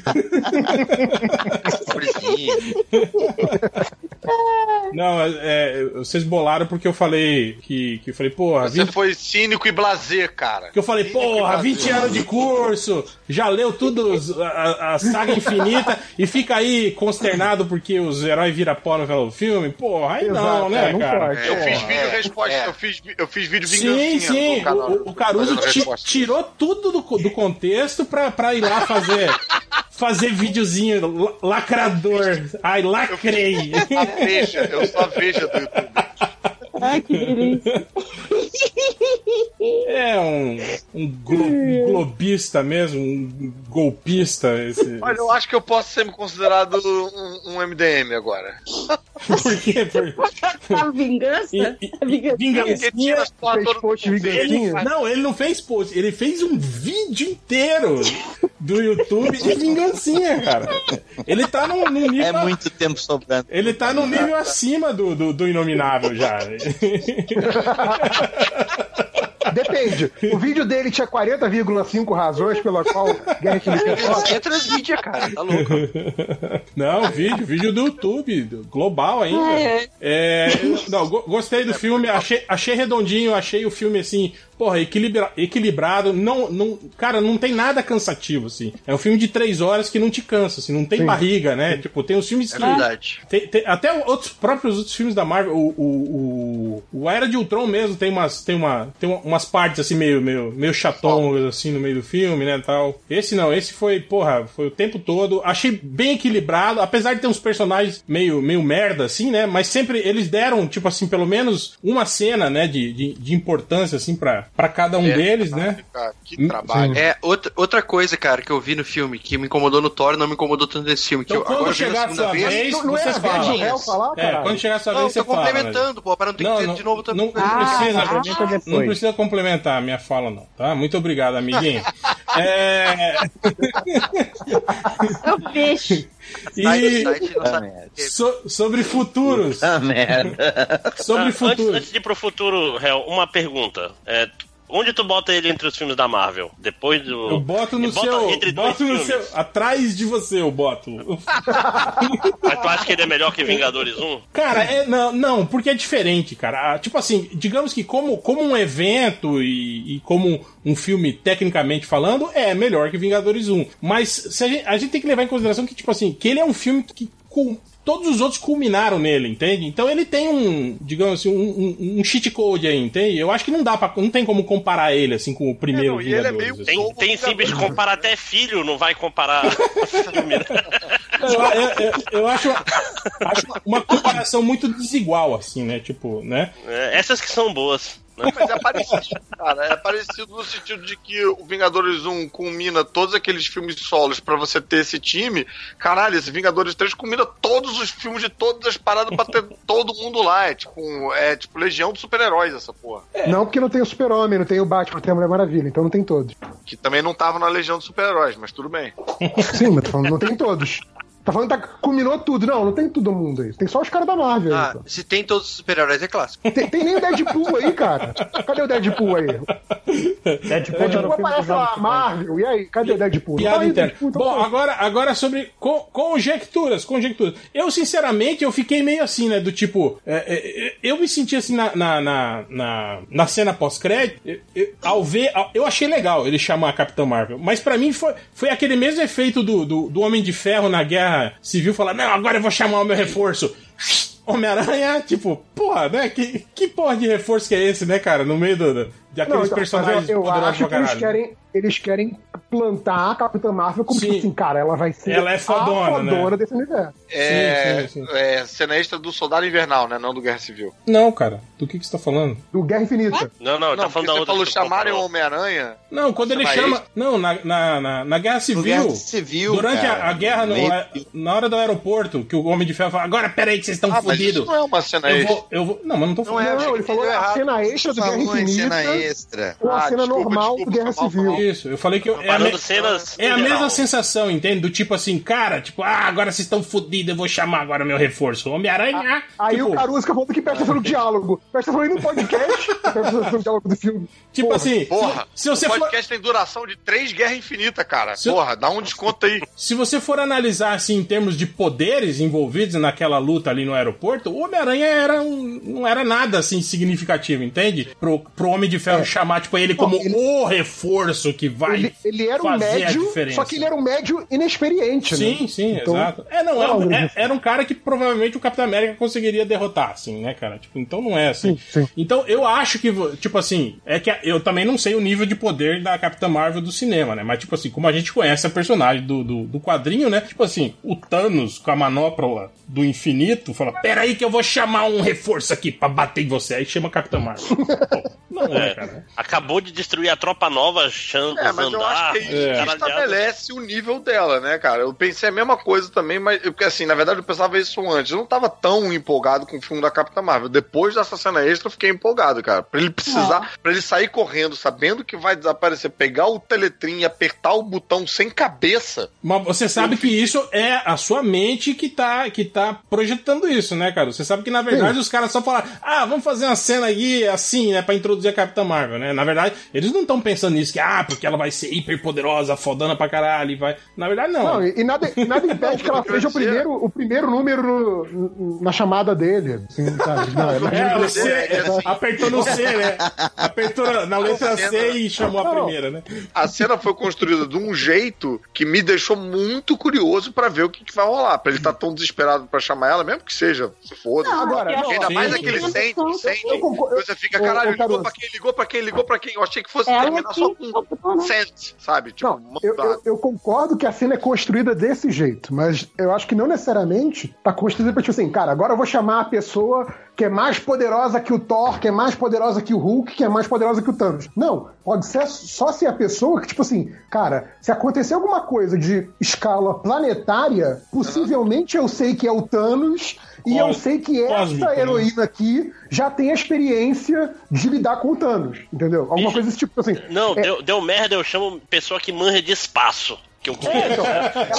Não, é, é, vocês bolaram porque eu falei que, que eu falei, porra, Você 20, foi cínico e blasé, cara. que eu falei, porra, 20 anos de curso, já leu tudo os- a, a- a saga infinita e fica aí consternado porque os heróis viram pó no filme. Porra, aí não, Exato, né, é, não cara? pode. Eu fiz É, vídeo resposta, eu, fiz, eu fiz vídeo Sim, vingancinha sim. no canal. O, o Caruso tirou tudo do, do contexto pra, pra ir lá fazer, <laughs> fazer videozinho la- lacrador. Ai, lacrei. A veja, eu sou a veja do YouTube. <laughs> Ai, que delícia. <laughs> É um, um glo- um globista mesmo, um golpista. Esse, Olha, eu acho que eu posso ser considerado um, um MDM agora. <laughs> Por quê? Por... A vingança? E- e- vingança. Vingancinha? Ele, não, ele não fez post, ele fez um vídeo inteiro do YouTube de vingancinha, cara. Ele tá num, num nível. É muito tempo sobrando. Ele tá num nível acima do, do, do Inominável já. <laughs> Depende. O vídeo dele tinha 40,5 razões pela qual Guerra Infinita é foda. Você transmite, cara, tá louco. Não, vídeo, vídeo do YouTube, global ainda. É. É, não, go- gostei do filme, achei, achei redondinho, achei o filme assim, porra, equilibra, equilibrado. Não, não, cara, não tem nada cansativo, assim. É um filme de três horas que não te cansa, assim, não tem Sim. barriga, né? Tipo, tem os filmes É que. verdade. Tem- tem- até outros próprios outros filmes da Marvel, o, o, o, o Era de Ultron mesmo tem umas, tem uma, tem uma- umas umas partes assim meio, meio, meio chatongas assim no meio do filme, né, tal. Esse não, esse foi, porra, foi o tempo todo. Achei bem equilibrado, apesar de ter uns personagens meio, meio merda assim, né, mas sempre eles deram, tipo assim, pelo menos uma cena, né, de, de, de importância assim pra, pra cada um É, deles, né. Que trabalho. Sim. É, outra, outra coisa, cara, que eu vi no filme, que me incomodou no Thor, não me incomodou tanto nesse filme. Que Então, eu, quando agora vi chegar na a segunda sua vez, Não, não você é a fala. vez falar, É, quando chegar a sua Não, vez, tô você fala. complementando, pô, para não ter que ter de novo também. Não, não precisa, Ah, não, não precisa complementar a minha fala, não, tá? Muito obrigado, amiguinho. <laughs> é... Eu vejo. E site não sabe. so- sobre futuros. merda. Sobre Ah, antes, futuros. antes de ir pro futuro, Hel, uma pergunta. É, onde tu bota ele entre os filmes da Marvel? Depois do. Eu boto no Bota seu. entre Boto no filmes. seu. Atrás de você eu boto. <laughs> Mas tu acha que ele é melhor que Vingadores 1? Cara, é, não, não, porque é diferente, cara. Ah, Tipo assim, digamos que como, como um evento e, e como um filme, tecnicamente falando, é melhor que Vingadores 1. Mas se a, gente, a gente tem que levar em consideração que, tipo assim, que ele é um filme que. Todos os outros culminaram nele, entende? Então ele tem um, digamos assim, um, um, um cheat code aí, entende? Eu acho que não dá para não tem como comparar ele assim com o primeiro Vingadores. assim. Tem, tem sim, bicho, comparar até filho, não vai comparar <laughs> filme, né? Eu, eu- eu- eu acho, acho uma comparação muito desigual, assim, né? Tipo, né? É, essas que são boas. Né? Mas é parecido, cara. É parecido no sentido de que o Vingadores 1 culmina todos aqueles filmes solos pra você ter esse time. Caralho, esse Vingadores 3 culmina todos os filmes de todas as paradas pra ter <laughs> todo mundo lá. É tipo, é tipo Legião dos Super-Heróis, essa porra. Não porque não tem o Super-Homem, não tem o Batman, não tem a Mulher Maravilha, então não tem todos. Que também não tava na Legião dos Super-Heróis, mas tudo bem. Sim, mas tô falando, não tem todos. Tá falando que tá, culminou tudo. Não, não tem todo mundo aí. Tem só os caras da Marvel. aí, Ah, pô. se tem todos os super-heróis, é clássico. Tem, tem nem o Deadpool aí, cara. Cadê o Deadpool aí? Deadpool, Deadpool aparece lá, Marvel. E aí, cadê o Deadpool? Tá Piada aí, interna. Deadpool, então Bom, agora, agora sobre co- conjecturas, conjecturas. Eu, sinceramente, eu fiquei meio assim, né? Do tipo, é, é, é, eu me senti assim na, na, na, na, na cena pós-crédito. Ao ver, ao- eu achei legal ele chamar a Capitã Marvel. Mas pra mim foi, foi aquele mesmo efeito do, do, do Homem de Ferro na Guerra Civil falar: não, agora eu vou chamar o meu reforço. Homem-Aranha, tipo, porra, né? Que, que porra de reforço que é esse, né, cara? No meio do, do- de aqueles Não, então, personagens eu, eu poderosos acho que eles querem, eles querem plantar a Capitã Marvel como tipo assim, cara, ela vai ser Ela é fodona, a né? fodona desse universo. É, Sim, sim, é cena extra do Soldado Invernal, né? Não do Guerra Civil. Não, cara. Do que, que você tá falando? Do Guerra Infinita. Não, não, ele tá falando da você outra. falou que tu chamarem o. Homem-Aranha. Não, quando ele Chama extra. Não, na, na, na, na Guerra Civil. Guerra Civil, Durante cara. a, a guerra, no- a- na hora do aeroporto, que o Homem de Ferro fala: agora peraí que vocês estão Ah, mas fodidos. isso não é uma cena eu extra. vou, eu vou. Não, mas não tô Não, falando. é, ele falou a cena extra do Guerra Falou Infinita extra. ou a Ah, cena desculpa, normal desculpa, do Guerra foi mal, foi Civil. mal. Isso, eu falei que eu, é, a me- cenas. é a mesma geral. sensação, entende? Do tipo assim, cara, tipo, ah, agora vocês estão fodidos, eu vou chamar agora meu reforço. Homem-Aranha. Aí tipo, o Caruso falou que presta no <laughs> diálogo. Presta aí no podcast, <laughs> presta no diálogo do filme. tipo Porra. assim, Porra, se você o for. podcast tem duração de três Guerra Infinita, cara. Se- Porra, dá um desconto aí. Se você for analisar assim em termos de poderes envolvidos naquela luta ali no aeroporto, o Homem-Aranha era um, não era nada assim significativo, entende? Pro, pro Homem de Ferro chamar tipo ele como o reforço que vai Ele, ele era um médio, só que ele era um médio inexperiente, Sim, né? sim, Então, exato. É, não, era, não, um- é- era um cara que provavelmente o Capitão América conseguiria derrotar, assim, né, cara? Tipo, então não é assim. Sim, sim. Então eu acho que, tipo assim, é que eu também não sei o nível de poder da Capitã Marvel do cinema, né? Mas, tipo assim, como a gente conhece a personagem do, do, do quadrinho, né? Tipo assim, o Thanos com a manopla do infinito fala: Pera aí que eu vou chamar um reforço aqui pra bater em você. Aí chama Capitã Marvel. <laughs> Não é, É, cara. <laughs> acabou de destruir a tropa nova, Xan, É, mas eu acho que isso É. estabelece o nível dela, né, cara? Eu pensei a mesma coisa também, mas porque assim, na verdade eu pensava isso antes. Eu não tava tão empolgado com o filme da Capitã Marvel. Depois dessa cena extra, eu fiquei empolgado, cara. Pra ele precisar, pra ele sair correndo, sabendo que vai desaparecer, pegar o teletrim e apertar o botão sem cabeça. Mas você sabe que isso é a sua mente que tá, que tá projetando isso, né, cara? Você sabe que, na verdade, os caras só falaram, ah, vamos fazer uma cena aí assim, né, pra introduzir a Capitã Marvel, né? Na verdade, eles não estão pensando nisso, que, ah, porque ela vai ser hiper poderosa, fodana pra caralho, e vai. Na verdade, não. Não, e, nada, nada impede que ela seja o primeiro, o primeiro número no- na chamada dele. Assim, sabe? Não, ela- É, o C, É, assim. apertou no C, né? Apertou na- letra C e chamou a Não, não. primeira, né? A cena foi construída de um jeito que me deixou muito curioso pra ver o que, que vai rolar. Pra ele estar tão desesperado pra chamar ela, mesmo que seja foda. Não, agora, não, ainda mais aquele sente, sente. Você fica, caralho, Caruso. pra quem, ligou pra quem, ligou pra quem. Eu achei que fosse Ela terminar só que com Sent, sabe? Tipo, Eu, eu- eu concordo que a cena é construída desse jeito, mas eu acho que não necessariamente tá construída pra tipo assim, cara, agora eu vou chamar a pessoa que é mais poderosa que o Thor, que é mais poderosa que o Hulk, que é mais poderosa que o Thanos. Não, pode ser só ser a pessoa que, tipo assim, cara, se acontecer alguma coisa de escala planetária, possivelmente eu sei que é o Thanos. E eu sei que essa cósmico, heroína aqui já tem a experiência de lidar com o Thanos, entendeu? Alguma coisa desse tipo, assim. Não, é- deu, deu merda, eu chamo pessoa que manja de espaço. Que eu É, então,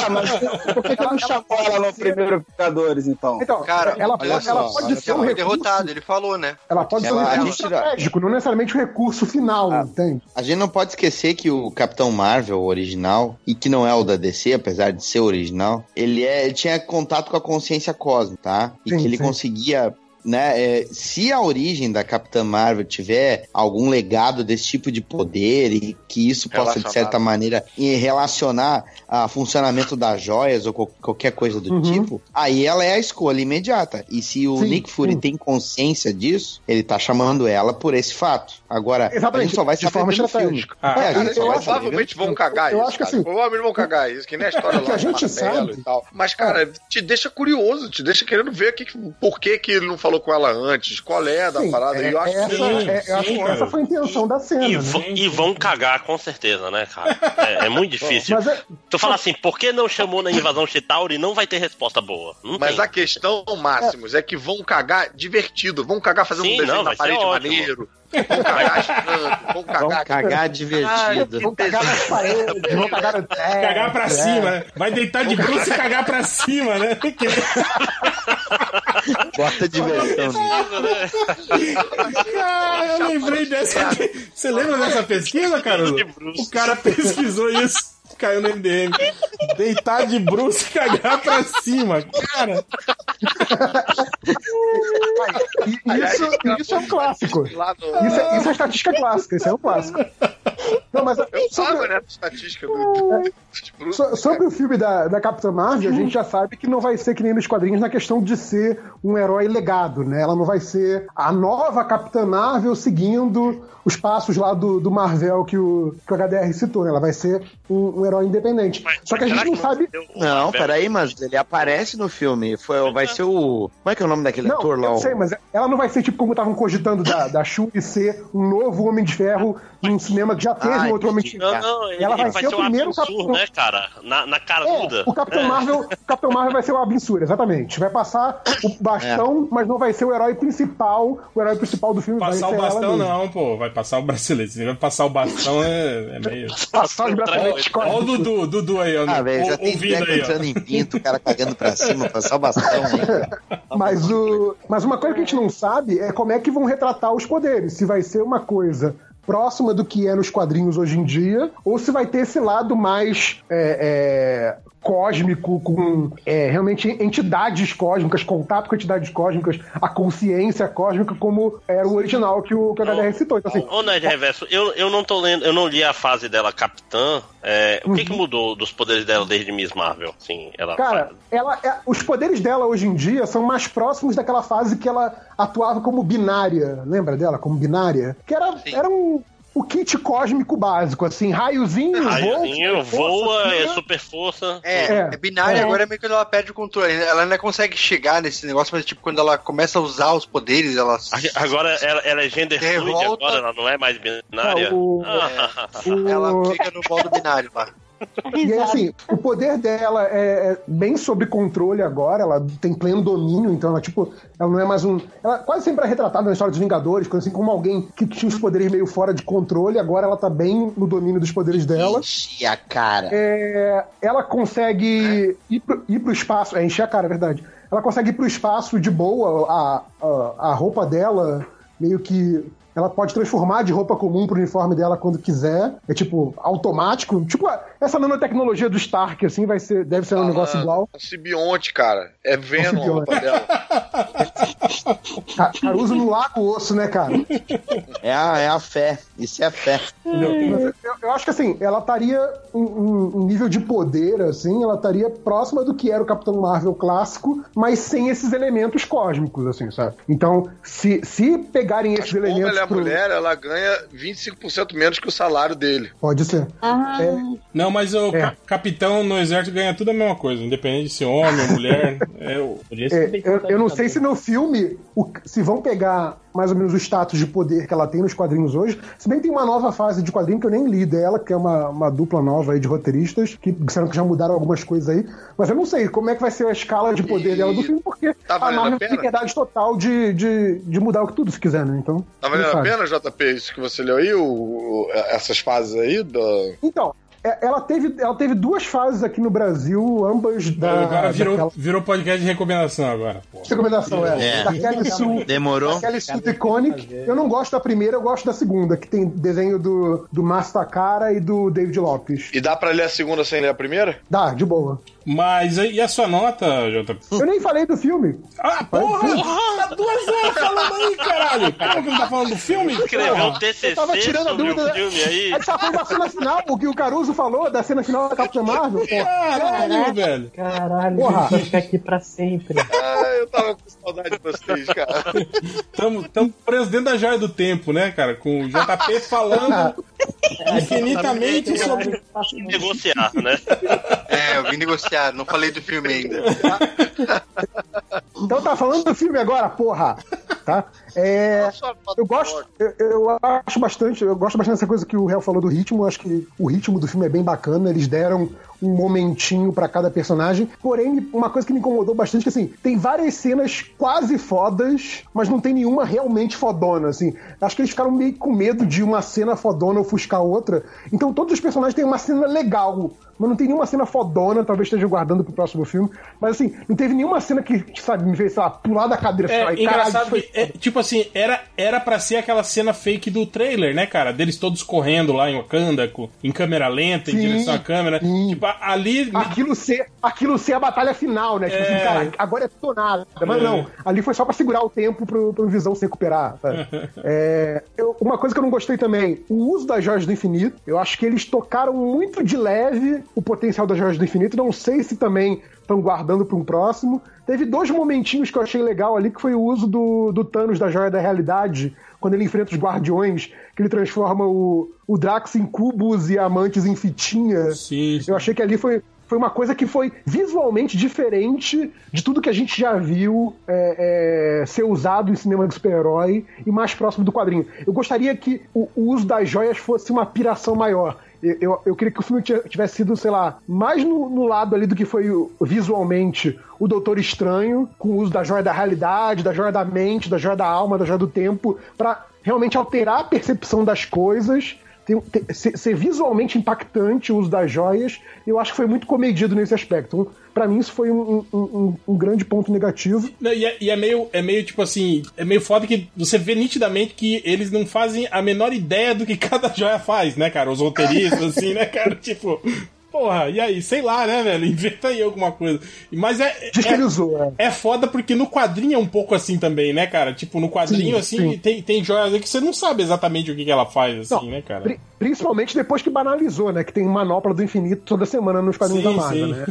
Ah, mas por que, que não chamou ela no primeiro Vingadores, então? Então, Cara, ela, olha ela só, pode ela ser um recurso. derrotado, ele falou, né? Ela pode ser um Ela- a recurso gente- estratégico, não necessariamente o recurso final, Ah. entende? A gente não pode esquecer que o Capitão Marvel original, e que não é o da DC, apesar de ser original, ele, é, ele tinha contato com a consciência cósmica, tá? E Sim, que ele sim. conseguia. Né, é, se a origem da Capitã Marvel tiver algum legado desse tipo de poder e que isso possa, de certa maneira, relacionar a funcionamento das joias ou co- qualquer coisa do Uhum. tipo, aí ela é a escolha imediata. E se o Sim, Nick Fury sim. tem consciência disso, ele tá chamando ela por esse fato. Agora, a Exatamente, gente só vai de forma estratégica. É, a É, gente só eu Provavelmente vão cagar eu isso, acho que cara. assim- Provavelmente vão cagar isso, que nem a história É lá a gente sabe. e tal. Mas, cara, te deixa curioso, te deixa querendo ver que, por que, que ele não falou com ela antes, qual é da Sim, parada. é- e eu acho essa, que é- eu acho que cara. essa foi a intenção da cena. E, né? e vão cagar, com certeza, né, cara? É, é muito difícil. Mas é- Tu fala assim, por que não chamou na invasão Chitauri? Não vai ter resposta boa. Não Mas tem. a questão, Máximos, é que vão cagar divertido, vão cagar fazendo Sim, um desenho não, na parede ótimo. maneiro, vão cagar vão cagar. Vão cagar divertido. Vão cagar nas paredes, vão cagar no teto. Cagar pra é. cima, né? Vai deitar de bruxo e cagar pra cima, né? Que- Bota diversão nisso. Ah, eu lembrei dessa. Você lembra dessa pesquisa, Caruso? O cara pesquisou isso. Caiu no MDM. Deitar de bruxo e cagar pra cima. Cara, Isso, isso é um clássico. Isso é, isso é estatística clássica, isso é um clássico. Não, mas Eu sobre, nessa estatística do. so- sobre o filme da, da Capitã Marvel, a gente já sabe que não vai ser que nem nos quadrinhos na questão de ser um herói legado, né? Ela não vai ser a nova Capitã Marvel seguindo os passos lá do, do Marvel que o, que o HDR citou, né? Ela vai ser um, um herói independente. Só que a gente não sabe. o Não, peraí, mas ele aparece no filme. Foi, vai ser o. Como é que é o nome daquele Não, ator lá? eu o- sei, mas ela não vai ser tipo como estavam cogitando da, da Shuri ser um novo Homem de Ferro num cinema que já teve Ah, um outro Homem de. Ferro. Não, não, ele, ela vai ele vai ser ser o o primeiro Capitão- né, cara? Na, na cara É, o Capitão É. Marvel, o Capitão Marvel vai ser o Absur, exatamente. Vai passar o bastão, mas não vai ser o herói principal. O herói principal do filme passar vai o ser bastão ela mesma. não, pô. Vai passar o bracelete. Se vai passar o bastão é, é meio. Passar os braceletes Olha o. Dudu, Dudu aí, ó. Ah, velho, já tem treco aí, ó. entrando em pinto, o cara cagando pra cima, passar o bastão aí. cara. <laughs> Mas, o, mas uma coisa que a gente não sabe é como é que vão retratar os poderes. Se vai ser uma coisa próxima do que é nos quadrinhos hoje em dia, ou se vai ter esse lado mais é, é, cósmico, com é, realmente entidades cósmicas, contato com entidades cósmicas, a consciência cósmica, como era o original que o, que o HDR citou. Então, assim, Ô, Nerd Reverso, eu, eu não tô lendo, eu não li a fase dela capitã. É, o que, que mudou dos poderes dela desde Miss Marvel? Sim, ela Cara, ela, é- os poderes dela hoje em dia são mais próximos daquela fase que ela atuava como binária. Lembra dela como binária? Que era, era um, o kit cósmico básico, assim, raiozinho, Raiozinho, voa, força, é super força. É, É, é, binário, é. agora é meio que quando ela perde o controle. Ela ainda consegue chegar nesse negócio, mas tipo, quando ela começa a usar os poderes, ela. Agora ela, ela é gender fluid, Revolta. agora ela não é mais binária. Não, o- Ah, Ela fica no modo binário lá. <laughs> E aí, assim, o poder dela é, é bem sob controle agora, ela tem pleno domínio, então ela, tipo, ela não é mais um. Ela quase sempre é retratada na história dos Vingadores, assim, como alguém que tinha os poderes meio fora de controle, agora ela tá bem no domínio dos poderes dela. Enche a cara. É, ela consegue ir, pro, ir pro espaço. É, encher a cara, é verdade. Ela consegue ir pro espaço de boa, a, a, a roupa dela meio que. Ela pode transformar de roupa comum pro uniforme dela quando quiser. É tipo, automático. Tipo, essa nanotecnologia do Stark, assim, vai ser, deve ser um negócio igual. Um simbionte, cara. É Venom a roupa dela. <laughs> Ca- Caruso no lago osso, né, cara? É a, é a fé. Isso é a fé. Eu, eu acho que assim, ela estaria em em- em nível de poder, assim, ela estaria próxima do que era o Capitão Marvel clássico, mas sem esses elementos cósmicos, assim, sabe? Então, se, se pegarem esses Como elementos. ela é pro- mulher, ela ganha 25% menos que o salário dele. Pode ser. É, Não, mas o ca- capitão no exército ganha tudo a mesma coisa, independente de ser homem ou mulher. É, o... É, eu, eu não sei se no filme o- se vão pegar mais ou menos o status de poder que ela tem nos quadrinhos hoje. Se bem que tem uma nova fase de quadrinho que eu nem li dela, que é uma, uma dupla nova aí de roteiristas, que disseram que já mudaram algumas coisas aí. Mas eu não sei como é que vai ser a escala de poder dela do filme, porque Tá a Marvel tem liberdade total de, de, de mudar o que tudo se quiser, né? Então. Tá valendo a pena, JP, isso que você leu aí? O, o- essas fases aí? Do... Então, ela teve, ela teve duas fases aqui no Brasil, ambas da. agora virou, daquela- virou podcast de recomendação agora. pô. Recomendação, é. É. Da Kelly Sue. Demorou? Da Kelly Sue Iconic. Eu não gosto da primeira, eu gosto da segunda, que tem desenho do, do Márcio Takara e do David Lopes. E dá pra ler a segunda sem ler a primeira? Dá, de boa. Mas e a sua nota, JP? Eu nem falei do filme. Ah, porra! Tá duas horas falando aí, caralho! Como que não tá falando do filme? Escreveu um Eu TCC tava tirando a sobre dúvida. o filme aí. Aí só foi da cena final, o que o Caruso falou da cena final da Capitã Marvel. pô. Caralho, velho! Caralho, Porra. fica aqui pra sempre. Ah, eu tava com saudade de vocês, cara. Tamo, tamo preso dentro da joia do tempo, né, cara? Com o JP falando infinitamente sobre. Negociar, né? <laughs> É, eu vim negociar, não falei do filme ainda. <laughs> Então tá falando do filme agora, porra! Tá? É, eu gosto, eu, eu acho bastante, eu gosto bastante dessa coisa que o Réu falou do ritmo. Eu acho que o ritmo do filme é bem bacana. Eles deram um momentinho pra cada personagem. Porém, uma coisa que me incomodou bastante é que assim, tem várias cenas quase fodas, mas não tem nenhuma realmente fodona, assim. Acho que eles ficaram meio com medo de uma cena fodona ofuscar outra. Então todos os personagens têm uma cena legal, mas não tem nenhuma cena fodona, talvez esteja guardando pro próximo filme. Mas assim, não teve nenhuma cena que, sabe, me fez, sei lá, pular da cadeira. É, Ai, engraçado foi que, é, tipo assim, era, era pra ser aquela cena fake do trailer, né, cara? Deles todos correndo lá em Wakanda, com, em câmera lenta, em Sim, direção à câmera. Tipo, ali. aquilo ser, aquilo ser a batalha final, né? Tipo É. assim, cara, agora é tudo ou nada. Mas É. não, ali foi só pra segurar o tempo pro, pro Visão se recuperar, sabe? <laughs> É, eu- uma coisa que eu não gostei também, o uso das joias do infinito. Eu acho que eles tocaram muito de leve o potencial das joias do infinito. Não sei se também estão guardando para um próximo. Teve dois momentinhos que eu achei legal ali, que foi o uso do, do Thanos da Joia da Realidade, quando ele enfrenta os Guardiões, que ele transforma o, o Drax em cubos e amantes em fitinha. Eu achei que ali foi, foi uma coisa que foi visualmente diferente de tudo que a gente já viu é, é, ser usado em cinema de super-herói e mais próximo do quadrinho. Eu gostaria que o, o uso das joias fosse uma piração maior. Eu, eu, queria que o filme tivesse sido, sei lá, mais no, no lado ali do que foi visualmente o Doutor Estranho, com o uso da joia da realidade, da joia da mente, da joia da alma, da joia do tempo, pra realmente alterar a percepção das coisas tem- tem- ser, ser visualmente impactante o uso das joias, eu acho que foi muito comedido nesse aspecto. Pra mim, isso foi um, um- um- um grande ponto negativo. Não, E é, e é meio, é meio tipo assim, é meio foda que você vê nitidamente que eles não fazem a menor ideia do que <laughs> cada joia faz, né, cara? Os roteiristas, assim, né, cara? Tipo, porra, e aí? Sei lá, né, velho? <laughs> Inventa aí alguma coisa. Mas é. Diz que é, ele usou, é. é foda porque no quadrinho é um pouco assim também, né, cara? Tipo, no quadrinho, Sim, assim, sim. Tem, tem joias aí que você não sabe exatamente o que, que ela faz, assim, né, cara? Pri- Principalmente depois que banalizou, né? Que tem manopla do infinito toda semana nos quadrinhos Sim, da Marvel, sim. né?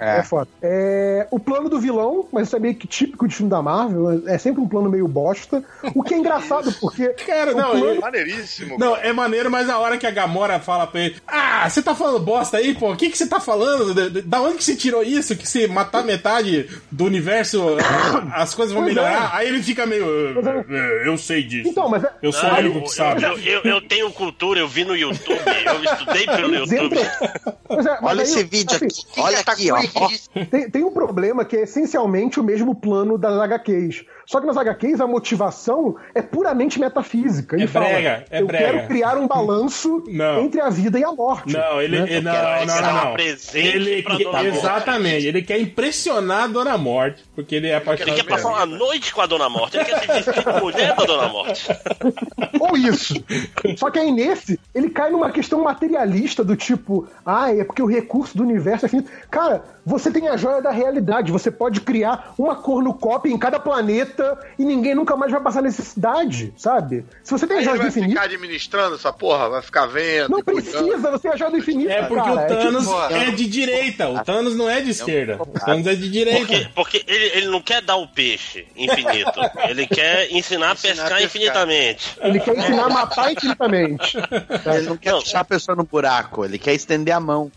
É. <laughs> É foda. É, o plano do vilão, mas isso é meio que típico de filme da Marvel, é sempre um plano meio bosta. O que é engraçado, <laughs> porque. Cara, o não, plano- eu- Maneiríssimo. Não, é maneiro, mas a hora que a Gamora fala pra ele: Ah, você tá falando bosta aí, pô? O que que você tá falando? Da- onde que você tirou isso? Que se matar metade do universo, a- <coughs> as coisas vão Pois é. melhorar? Aí ele fica meio. "É, é, Eu sei disso. Então, mas é- Eu sou o Não, único que sabe. Eu, eu, eu tenho cultura, eu vi no YouTube, eu estudei pelo YouTube. É, Olha aí, esse vídeo assim, aqui. Olha aqui, ó. ó. Tem, tem um problema que é essencialmente o mesmo plano das HQs. Só que nas HQs a motivação é puramente metafísica. Ele É fala, brega, é eu brega." quero criar um balanço Não. entre a vida e a morte. Não, ele. né? ele- não, quero não, não, um não. presente Ele, que- Dona Morte. exatamente. Ele quer impressionar a Dona Morte, porque ele é Ele apaixonado quer por ela. passar uma noite com a Dona Morte, ele quer se vestir de mulher da Dona Morte. <laughs> Ou isso. Só que aí nesse, ele cai numa questão materialista do tipo, ah, é porque o recurso do universo é finito. Cara, você tem a joia da realidade, você pode criar uma cornucópia em cada planeta planeta e ninguém nunca mais vai passar necessidade, sabe? Se você tem joias do vai infinito. ficar administrando essa porra, vai ficar vendo. Não e cuidando. precisa, você é a joia do infinito. É porque cara. o Thanos tipo- é de direita, o Thanos não é de esquerda. O Thanos é de direita. Porque, porque ele, ele não quer dar o peixe infinito. <laughs> ele quer ensinar a pescar infinitamente. Ele quer ensinar a matar infinitamente. Ele não quer deixar a pessoa no buraco, ele quer estender a mão.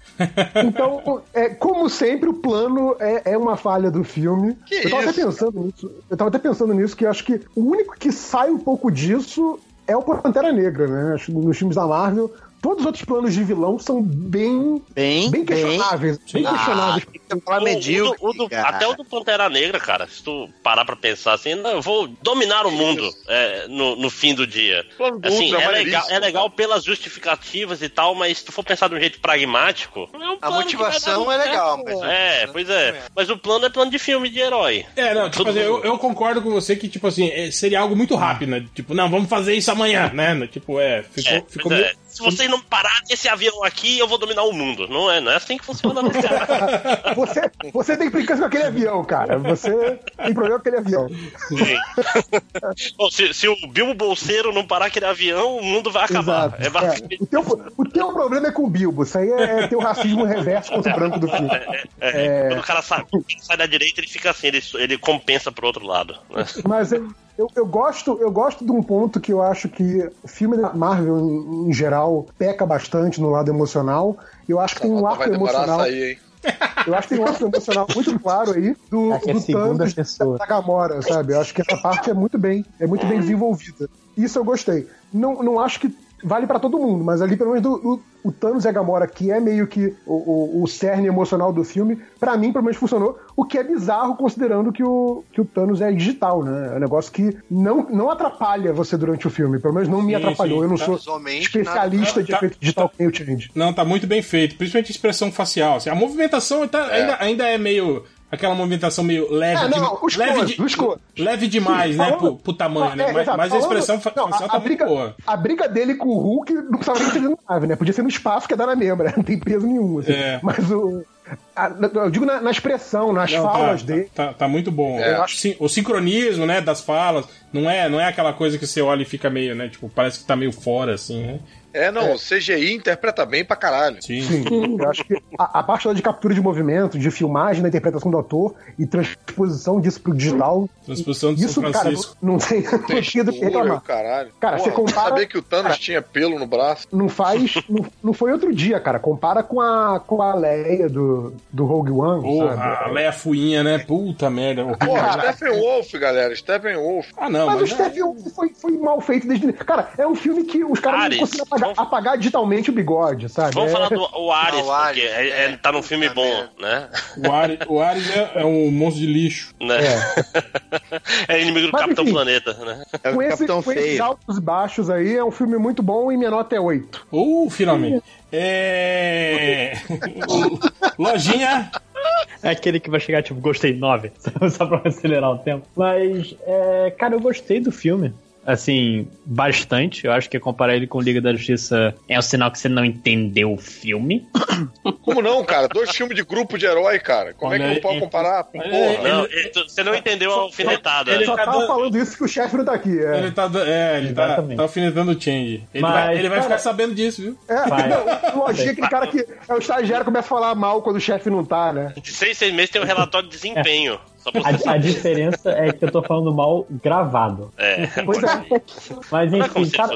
Então, é, como sempre, o plano é, é uma falha do filme. Que eu tava até isso? pensando nisso. Eu tava até pensando nisso, que eu acho que o único que sai um pouco disso é o Pantera Negra, né? Nos filmes da Marvel. Todos os outros planos de vilão são bem, bem, questionáveis. Bem, Ah, questionáveis. O- o do- o do- até o do Pantera Negra, cara, se tu parar pra pensar assim, não, eu vou dominar o mundo é, no, no fim do dia. Assim, Ultra, é, legal, é legal pelas justificativas e tal, mas se tu for pensar de um jeito pragmático, é um A motivação é legal, mas- É, pois é. Mas o plano é plano de filme de herói. É, não, tipo assim, eu, eu concordo com você que, tipo assim, é, seria algo muito rápido, né? Tipo, não, vamos fazer isso amanhã, né? Tipo, é, ficou, É, ficou meio... é. Se vocês não pararem esse avião aqui, eu vou dominar o mundo. Não é, não é assim que funciona. Não, <laughs> cara. <laughs> Você, você tem implicância com aquele avião, cara. Você tem problema com aquele avião. Bom, se, se o Bilbo Bolseiro não parar aquele avião, o mundo vai acabar. Exato. É É, basicamente o, teu, o teu problema é com o Bilbo. Isso aí é, ter o racismo reverso contra o branco do filme. É, Quando o cara sai, sai da direita, ele fica assim, ele, ele compensa pro outro lado. né? Mas eu, eu, eu gosto, eu gosto de um ponto que eu acho que o filme da Marvel, em, em geral, peca bastante no lado emocional. Eu acho que tem um arco Vai demorar a emocional. sair, hein? Eu acho que tem um arco emocional muito claro aí do, é a do segunda Thanos pessoa. da Gamora, sabe? Eu acho que essa parte é muito bem, é muito bem desenvolvida. Isso eu gostei. Não, não acho que vale pra todo mundo, mas ali pelo menos do, do- o Thanos e a Gamora, que é meio que o, o, o cerne emocional do filme, pra mim pelo menos funcionou, o que é bizarro considerando que o, que o Thanos é digital, né? É um negócio que não, não atrapalha você durante o filme, pelo menos não me Sim, atrapalhou. sim. Eu não sou Visualmente, especialista de Tá- efeito digital que nem o Change. Não, tá muito bem feito, principalmente a expressão facial. assim, a movimentação tá- ainda, ainda é meio. Aquela movimentação meio leve, É, não, dema- os leve, de- os leve demais, Sim, né? falando- Pro, pro tamanho, né? É, Mas, mas a expressão não, facial a, tá a muito briga, boa. a briga dele com o Hulk não precisava nem ser na nave, né? Podia ser no espaço que é dar na mesma, né? <laughs> Não tem peso nenhum. assim. É. Mas o. a- eu digo na, na expressão, nas Não, falas tá, dele. Tá, tá muito bom. É. Eu acho sim, o sincronismo, né, das falas, não é, não é aquela coisa que você olha e fica meio, né, tipo, parece que tá meio fora, assim, né? É, não, o CGI interpreta bem pra caralho. Sim. Sim, eu acho que a, a parte lá de captura de movimento, de filmagem da interpretação do ator e transposição disso pro digital. Transposição de Isso, São cara, Francisco. não, não tem sentido <laughs> reclamar. caralho. Cara, Porra, você compara- Sabia que o Thanos cara- tinha pelo no braço? Não faz. <laughs> não, não foi outro dia, cara. Compara com a, com a Leia do, do Rogue One. Porra, sabe? a Leia Fuinha, né? Puta merda. horrível. Porra, Stephen Wolf, galera. Stephen Wolf. Ah, não, mas, mas o Stephen Wolf foi, foi mal feito desde. Cara, é um filme que os caras Ares, não conseguiram apagar, apagar digitalmente o bigode, sabe? Vamos É- falar do o Ares, Ah, o Ares, porque é, é- tá num filme bom, né? o Ares, o Ares é, é um monstro de lixo. né? É, <laughs> inimigo do Mas, Capitão enfim. Planeta, né? É Com, esse, com esses altos e baixos aí, é um filme muito bom e minha nota é 8. Uh, finalmente. É. Lojinha. É aquele que vai chegar, tipo, gostei 9, <laughs> só pra acelerar o tempo. Mas, é, cara, eu gostei do filme. Assim, bastante. Eu acho que comparar ele com Liga da Justiça é um sinal que você não entendeu o filme. <laughs> Como não, cara? Dois filmes de grupo de herói, cara. Como é que Olha não pode aí. comparar? Porra. Não, ele- você não entendeu a alfinetada. Ele só tá tava dando- falando isso que o chefe não tá aqui. É, Ele tá, é, ele tá, Exatamente. tá alfinetando o Change. Ele Mas, vai, ele vai cara- ficar sabendo disso, viu? é Vai. <laughs> não, lojinha, aquele cara que é o estagiário começa a falar mal quando o chefe não tá, né? De seis, seis meses tem um relatório de desempenho. A, a diferença é que eu tô falando mal gravado. É, <laughs> Pois é. Mas é enfim, se cara,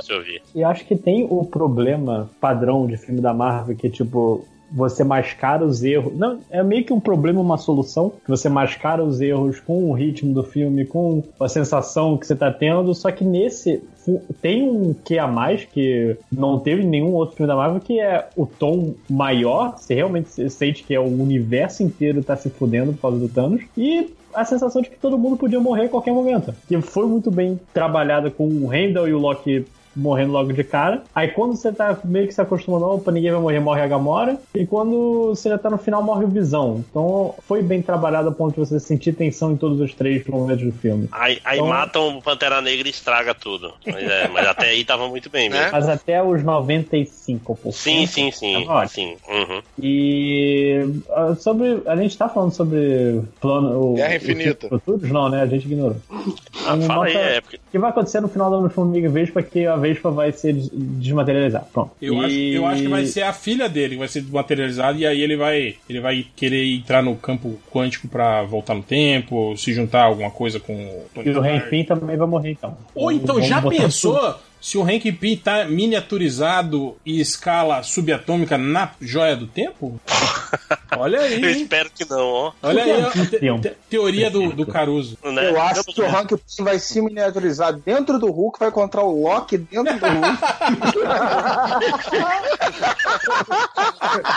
eu acho que tem o problema padrão de filme da Marvel que, tipo, você mascara os erros. Não, é meio que um problema, uma solução. Que você mascara os erros com o ritmo do filme, com a sensação que você tá tendo. Só que nesse tem um que a mais que não teve nenhum outro filme da Marvel, que é o tom maior. Você realmente sente que é o universo inteiro tá se fudendo por causa do Thanos. E a sensação de que todo mundo podia morrer a qualquer momento. Que foi muito bem trabalhada com o Randall e o Loki morrendo logo de cara. Aí quando você tá meio que se acostumando, opa, ninguém vai morrer, morre a Gamora. E quando você já tá no final, morre o Visão. Então foi bem trabalhado a ponto de você sentir tensão em todos os três momentos do filme. Aí, aí Então- matam o Pantera Negra e estraga tudo. Mas, é, mas até aí tava muito bem mesmo. Mas até os 95%. Sim, sim, sim. Sim. Uhum. E ah, sobre. A gente tá falando sobre plano. O, Guerra Infinita. Futuros? Não, né? A gente ignorou. Ah, fala aí, nota- é, porque- O que vai acontecer no final do Formiga e Vespa que a Vespa vai ser des- desmaterializada. Pronto. Eu, acho, E- eu acho que vai ser a filha dele que vai ser materializada e aí ele vai, ele vai querer entrar no campo quântico pra voltar no tempo, se juntar alguma coisa com o Tony E o Pym também vai morrer então. Ou então, Vamos já pensou tudo. Se o Hank Pym tá miniaturizado e escala subatômica na joia do tempo? <laughs> Olha aí. Eu espero que não, ó. Olha aí, ó, te- te- teoria do, do Caruso. Né? Eu acho que o Hank Pym vai se miniaturizar dentro do Hulk, vai encontrar o Loki dentro do Hulk.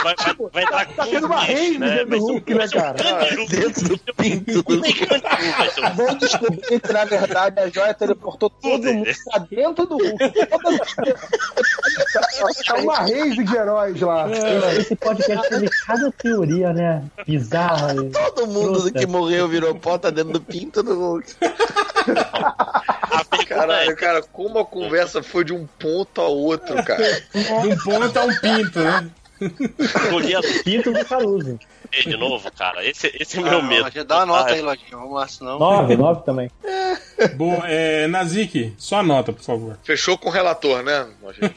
Vai, vai, vai entrar Tá tendo uma rave né? dentro do Hulk, né, cara? Dentro do pinto do Vão descobrir que, na verdade, a joia teleportou todo mundo pra dentro do Hulk. Tá uma rave de heróis lá. É, Esse podcast teve cada teoria, né? Bizarra. Todo mundo Puta. que morreu virou pó, tá dentro do pinto do Hulk. Caralho, cara, como a conversa foi de um ponto a outro, cara. De um ponto a um pinto, né? Pinto do Caruso. De novo, cara. Esse, esse é Ah, meu medo. já dá uma nota Ah, aí, Lojinha. Vamos lá, senão. Nove, nove também. <laughs> Bom, é, Nazik, só nota, por favor. Fechou com o relator, né? <laughs>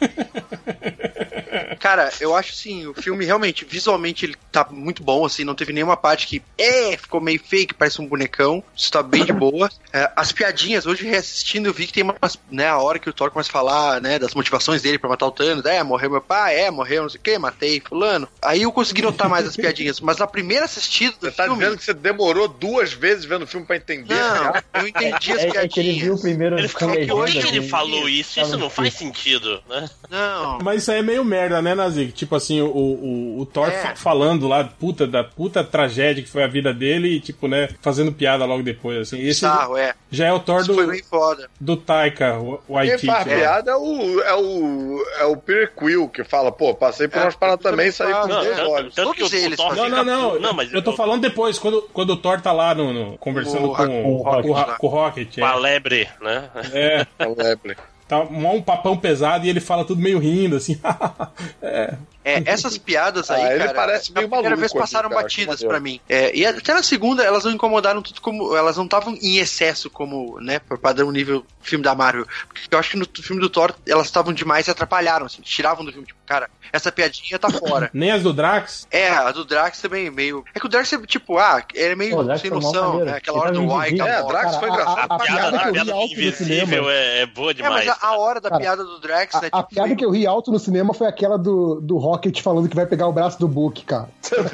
Cara, eu acho assim, o filme realmente, visualmente, ele tá muito bom, assim, não teve nenhuma parte que é, ficou meio fake, parece um bonecão. Isso tá bem de boa. É, as piadinhas, hoje reassistindo, eu vi que tem umas, né, a hora que o Thor começa a falar, né, das motivações dele pra matar o Thanos. É, morreu meu pai, é, morreu não sei o que, matei fulano. Aí eu consegui notar mais as piadinhas, mas na primeira assistida do Você tá dizendo que você demorou duas vezes vendo o filme pra entender? Não, cara? eu entendi as É, é que ele piadinhas. viu primeiro Ele com falou que legenda. hoje ele assim. falou isso, isso não faz sentido, né? Não. Mas isso aí é meio merda, né, Nazik? Tipo assim, o, o, o Thor É. fa- falando lá puta, da puta tragédia que foi a vida dele e, tipo, né, fazendo piada logo depois, assim. Esse Bizarro, é. já é o Thor Isso do, foi bem foda. do Taika, o, o Quem Waititi. faz né? piada é o, é o, é o Peter Quill, que fala, pô, passei por É, umas paradas também e saí com Não, dois olhos. tanto que o- eles o Thor fazem. Não, não, não. Não, mas eu tô falando depois, quando, quando o Thor tá lá no, no- conversando O- com, com o o Rocket, Rocket, com, o Rocket, Com a é. lebre, né? É, É o Lepley. tá um papão pesado e ele fala tudo meio rindo, assim. <laughs> é. É, essas piadas aí, Ah, ele cara, parece meio na primeira maluco vez passaram aqui, cara, batidas pra mim. É, e até na segunda elas não incomodaram tudo como. Elas não estavam em excesso como, né, por padrão nível filme da Marvel. Porque eu acho que no filme do Thor elas estavam demais e atrapalharam, assim, tiravam do filme. Tipo, cara, essa piadinha tá fora. Nem as do Drax. É, a do Drax também meio. É que o Drax é tipo, ah, ele é meio Pô, o sem noção, né? Aquela Ele hora do Wai, É, a Drax foi Cara, a- engraçado. a- A piada, a eu piada ri do alto no invisível cinema. é, é boa É, demais. mas a, a hora da Cara, piada do Drax, A, né? a tipo, piada que eu ri alto no cinema foi aquela do, do Rocket falando que vai pegar o braço do Book, cara. <laughs>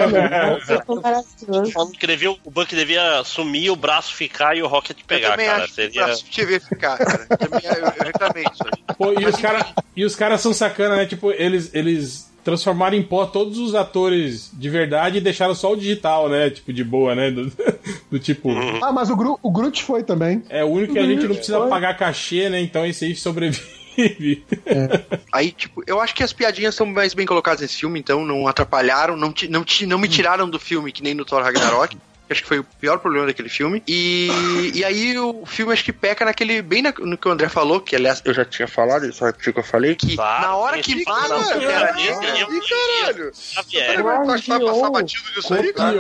Falando que devia, o Buck devia sumir, o braço ficar e o Rocket eu pegar, também cara. acho que Seria... o braço devia ficar, cara. Também, eu, eu reclamei disso aí. Pô, e os caras e os caras são sacana, né? Tipo, eles eles transformaram em pó todos os atores de verdade e deixaram só o digital, né? Tipo, de boa, né? Do, <laughs> do tipo. Ah, mas o, Gru, o Groot foi também. É o único que a gente não precisa Foi. pagar cachê, né? Então esse aí sobrevive. <laughs> Aí, tipo, eu acho que as piadinhas são mais bem colocadas nesse filme, então não atrapalharam, não, ti- não, ti- não me tiraram do filme que nem no Thor Ragnarok. Acho que foi o pior problema daquele filme. E, e aí o filme acho que peca naquele. Bem na- no que o André falou, que aliás eu já tinha falado, isso aqui que eu falei, que Claro, na hora que Negra, não, Ih, caralho! Xavier. Vai passar, batido disso aí, cara?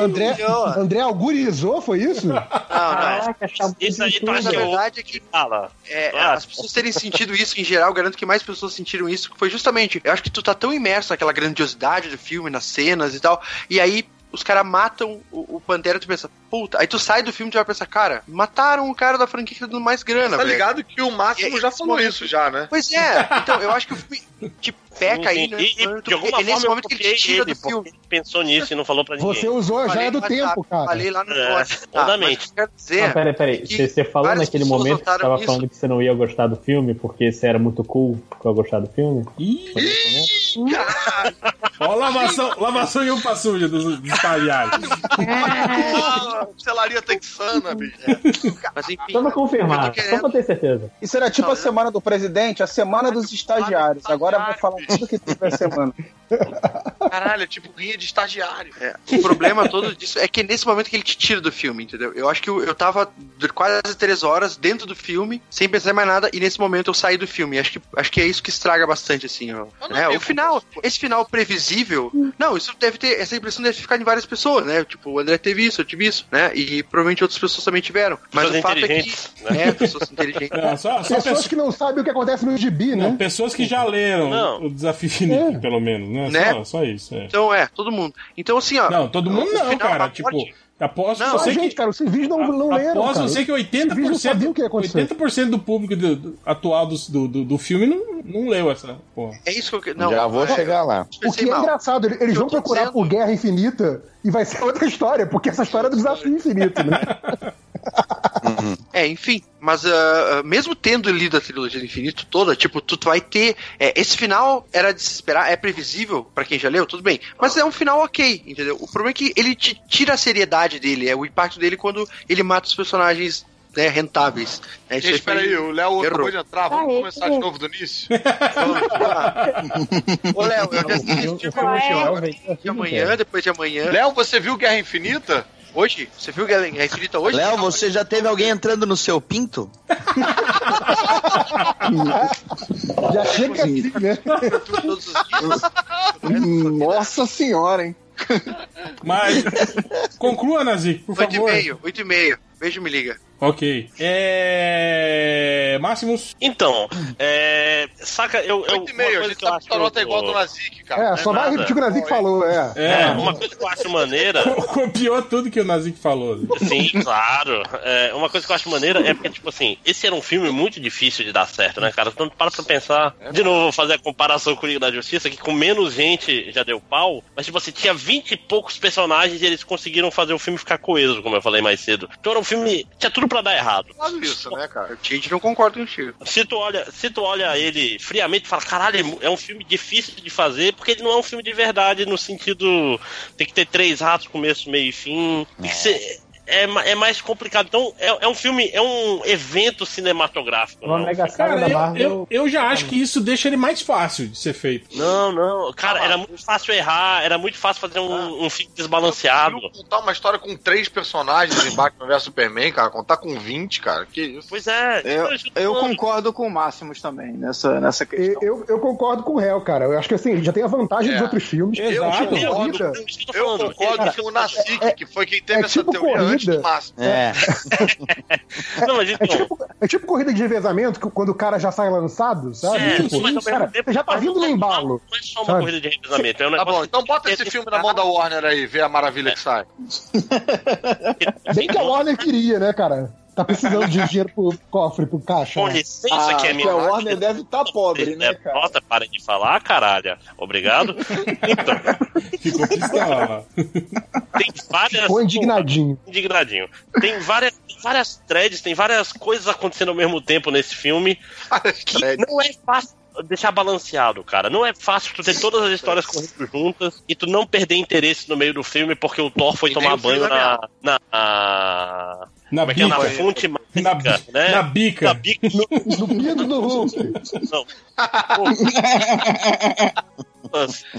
André. André augurizou, foi isso? Não, não. Caraca, Isso aí tu tudo. Mas a acha verdade é que Fala. É, Ah. as pessoas terem sentido isso em geral, eu garanto que mais pessoas sentiram isso, que foi justamente, eu acho que tu tá tão imerso naquela grandiosidade do filme, nas cenas e tal, e aí os caras matam o, o Pantera, tu pensa, puta, aí tu sai do filme e tu vai pensar, cara, mataram o cara da franquia que tá dando mais grana, Tá velho. ligado que o Máximo E- já falou isso já, né? Pois é, então eu acho que o filme te <laughs> peca aí, né? E- e, de alguma forma eu momento que ele copiei ele, do filme. pensou nisso e não falou pra ninguém. Você usou a joia do tempo, cara. Falei lá no É, totalmente. mas eu quero dizer, Não, peraí, peraí. que Você, você falou naquele momento que você tava isso. falando que você não ia gostar do filme porque você era muito cool pra gostar do filme? Ih? Ó, lavação, lavação e roupa suja dos, dos estagiários. Ah, <laughs> Selaria texana, bicho. Mas enfim. Só pra confirmar, só pra ter certeza. Isso era tipo a semana do presidente, a semana dos estagiários. Agora eu vou falar tudo que teve a semana. <laughs> Caralho, é tipo rinha de estagiário. É, o problema todo disso é que é nesse momento que ele te tira do filme, entendeu? Eu acho que eu, eu tava quase três horas dentro do filme, sem pensar em mais nada, e nesse momento eu saí do filme. Acho que, acho que é isso que estraga bastante, assim, ó. É, o final, esse final previsível. Não, isso deve ter. Essa impressão deve ficar em várias pessoas, né? Tipo, o André teve isso, eu tive isso, né? E provavelmente outras pessoas também tiveram. Mas Pessoas o fato é que. né? É, pessoas inteligentes. Não, só, só Pessoas pessoas, que não sabem o que acontece no gibi, né? não, pessoas que já leram Não. o desafio infinito, pelo menos, né? Né? Só, só isso. É. Então, é, todo mundo. Então, assim, ó. Não, todo mundo não, final, cara. Tipo, aposto Não, você gente, que. cara, os civis não, não leram. Aposto cara. você que Os civis não sabiam o que ia 80%, acontecer. 80 do público do- do- atual do, do, do- filme não, não leu essa porra. É isso que eu. Não, Já vou é, chegar lá. O que é engraçado, eles Eu vão procurar dizendo- por Guerra Infinita e vai ser outra história, porque essa história é do desafio infinito, né? <laughs> É, enfim, mas ah, mesmo tendo lido a trilogia do infinito toda, tipo, tu vai ter. é, esse final era de se esperar, é previsível pra quem já leu, tudo bem. Mas é um final ok, entendeu? O problema é que ele te tira a seriedade dele, é o impacto dele quando ele mata os personagens né, rentáveis. É, isso Gente, espera aí, o Léo acabou de entrar, vamos começar de novo do início? <laughs> Ô, Léo, eu já assisti esse filme hoje, ó. De amanhã, depois de amanhã. Léo, você viu Guerra Infinita? Hoje? Você viu Guerra Guerra Infinita hoje? Léo, você já teve alguém entrando no seu pinto? <laughs> Já chega assim, né? Todos os dias. Nossa senhora, hein? Mas. conclua, Nazik, por Oito e favor. meio, oito e meio. Beijo, me liga. Ok. É. Máximos? Então, é. Saca, eu. eu e meio, a gente tá com a nota igual do Nazik, cara. É, só vai repetir o que o Nazik falou, é. É, uma coisa que eu acho maneira. <laughs> Copiou tudo que o Nazik falou. Sim, claro. É, uma coisa que eu acho maneira é porque, tipo assim, esse era um filme muito difícil de dar certo, né, cara? Então, para pra pensar. De novo, vou fazer a comparação com o Liga da Justiça, que com menos gente já deu pau, mas, tipo assim, tinha vinte e poucos personagens e eles conseguiram fazer o filme ficar coeso, como eu falei mais cedo. Então era um filme. Tinha tudo pra dar errado. Faz isso, né, cara? A gente não concorda contigo. Se tu olha, se tu olha ele friamente e fala, caralho, é é um filme difícil de fazer, porque ele não é um filme de verdade, no sentido. Tem que ter três ratos, começo, meio e fim. Tem que ser. É, é mais complicado. Então, é, é um filme, é um evento cinematográfico. Uma não. mega saga Cara, da eu, Marvel. eu, eu já acho que isso deixa ele mais fácil de ser feito. Não, não. Cara, era muito fácil errar, era muito fácil fazer um, um filme desbalanceado. Contar uma história com três personagens em Batman vs Superman, cara. Contar com 20, cara. Que isso? Pois é. Eu, eu concordo com o Máximos também nessa, nessa questão. Eu, eu concordo com o réu, cara. Eu acho que assim, já tem a vantagem dos É. outros filmes. Eu É tipo concordo, eu concordo Cara, com o Nazik, é- que foi quem teve é essa tipo teoria corrida. do Máximo. É. <laughs> Não, mas É então. tipo, é tipo corrida de revezamento, que quando o cara já sai lançado, sabe? É, tipo, mas cara, tempo, já tá vindo no embalo. Não é só uma sabe? corrida de revezamento, é um Tá bom, então bota esse filme na mão da Warner aí, vê a maravilha que sai. Bem que a Warner queria, né, cara? Tá precisando de dinheiro pro cofre, pro caixa. Com né? licença, Ah, que é minha. a Warner deve estar pobre, né, cara? Nota, parem de falar, caralho. Obrigado. Então, <laughs> Ficou pistola. tem várias. Ficou indignadinho. indignadinho. Tem várias, tem várias threads, tem várias coisas acontecendo ao mesmo tempo nesse filme que não é fácil deixar balanceado, cara. Não é fácil tu ter todas as histórias correndo juntas e tu não perder interesse no meio do filme porque o Thor foi E tomar banho na, na, na- Na como é que é? Na bica. fonte Na, mágica, né? na bica. Na bica. No pinto do Hulk. Não.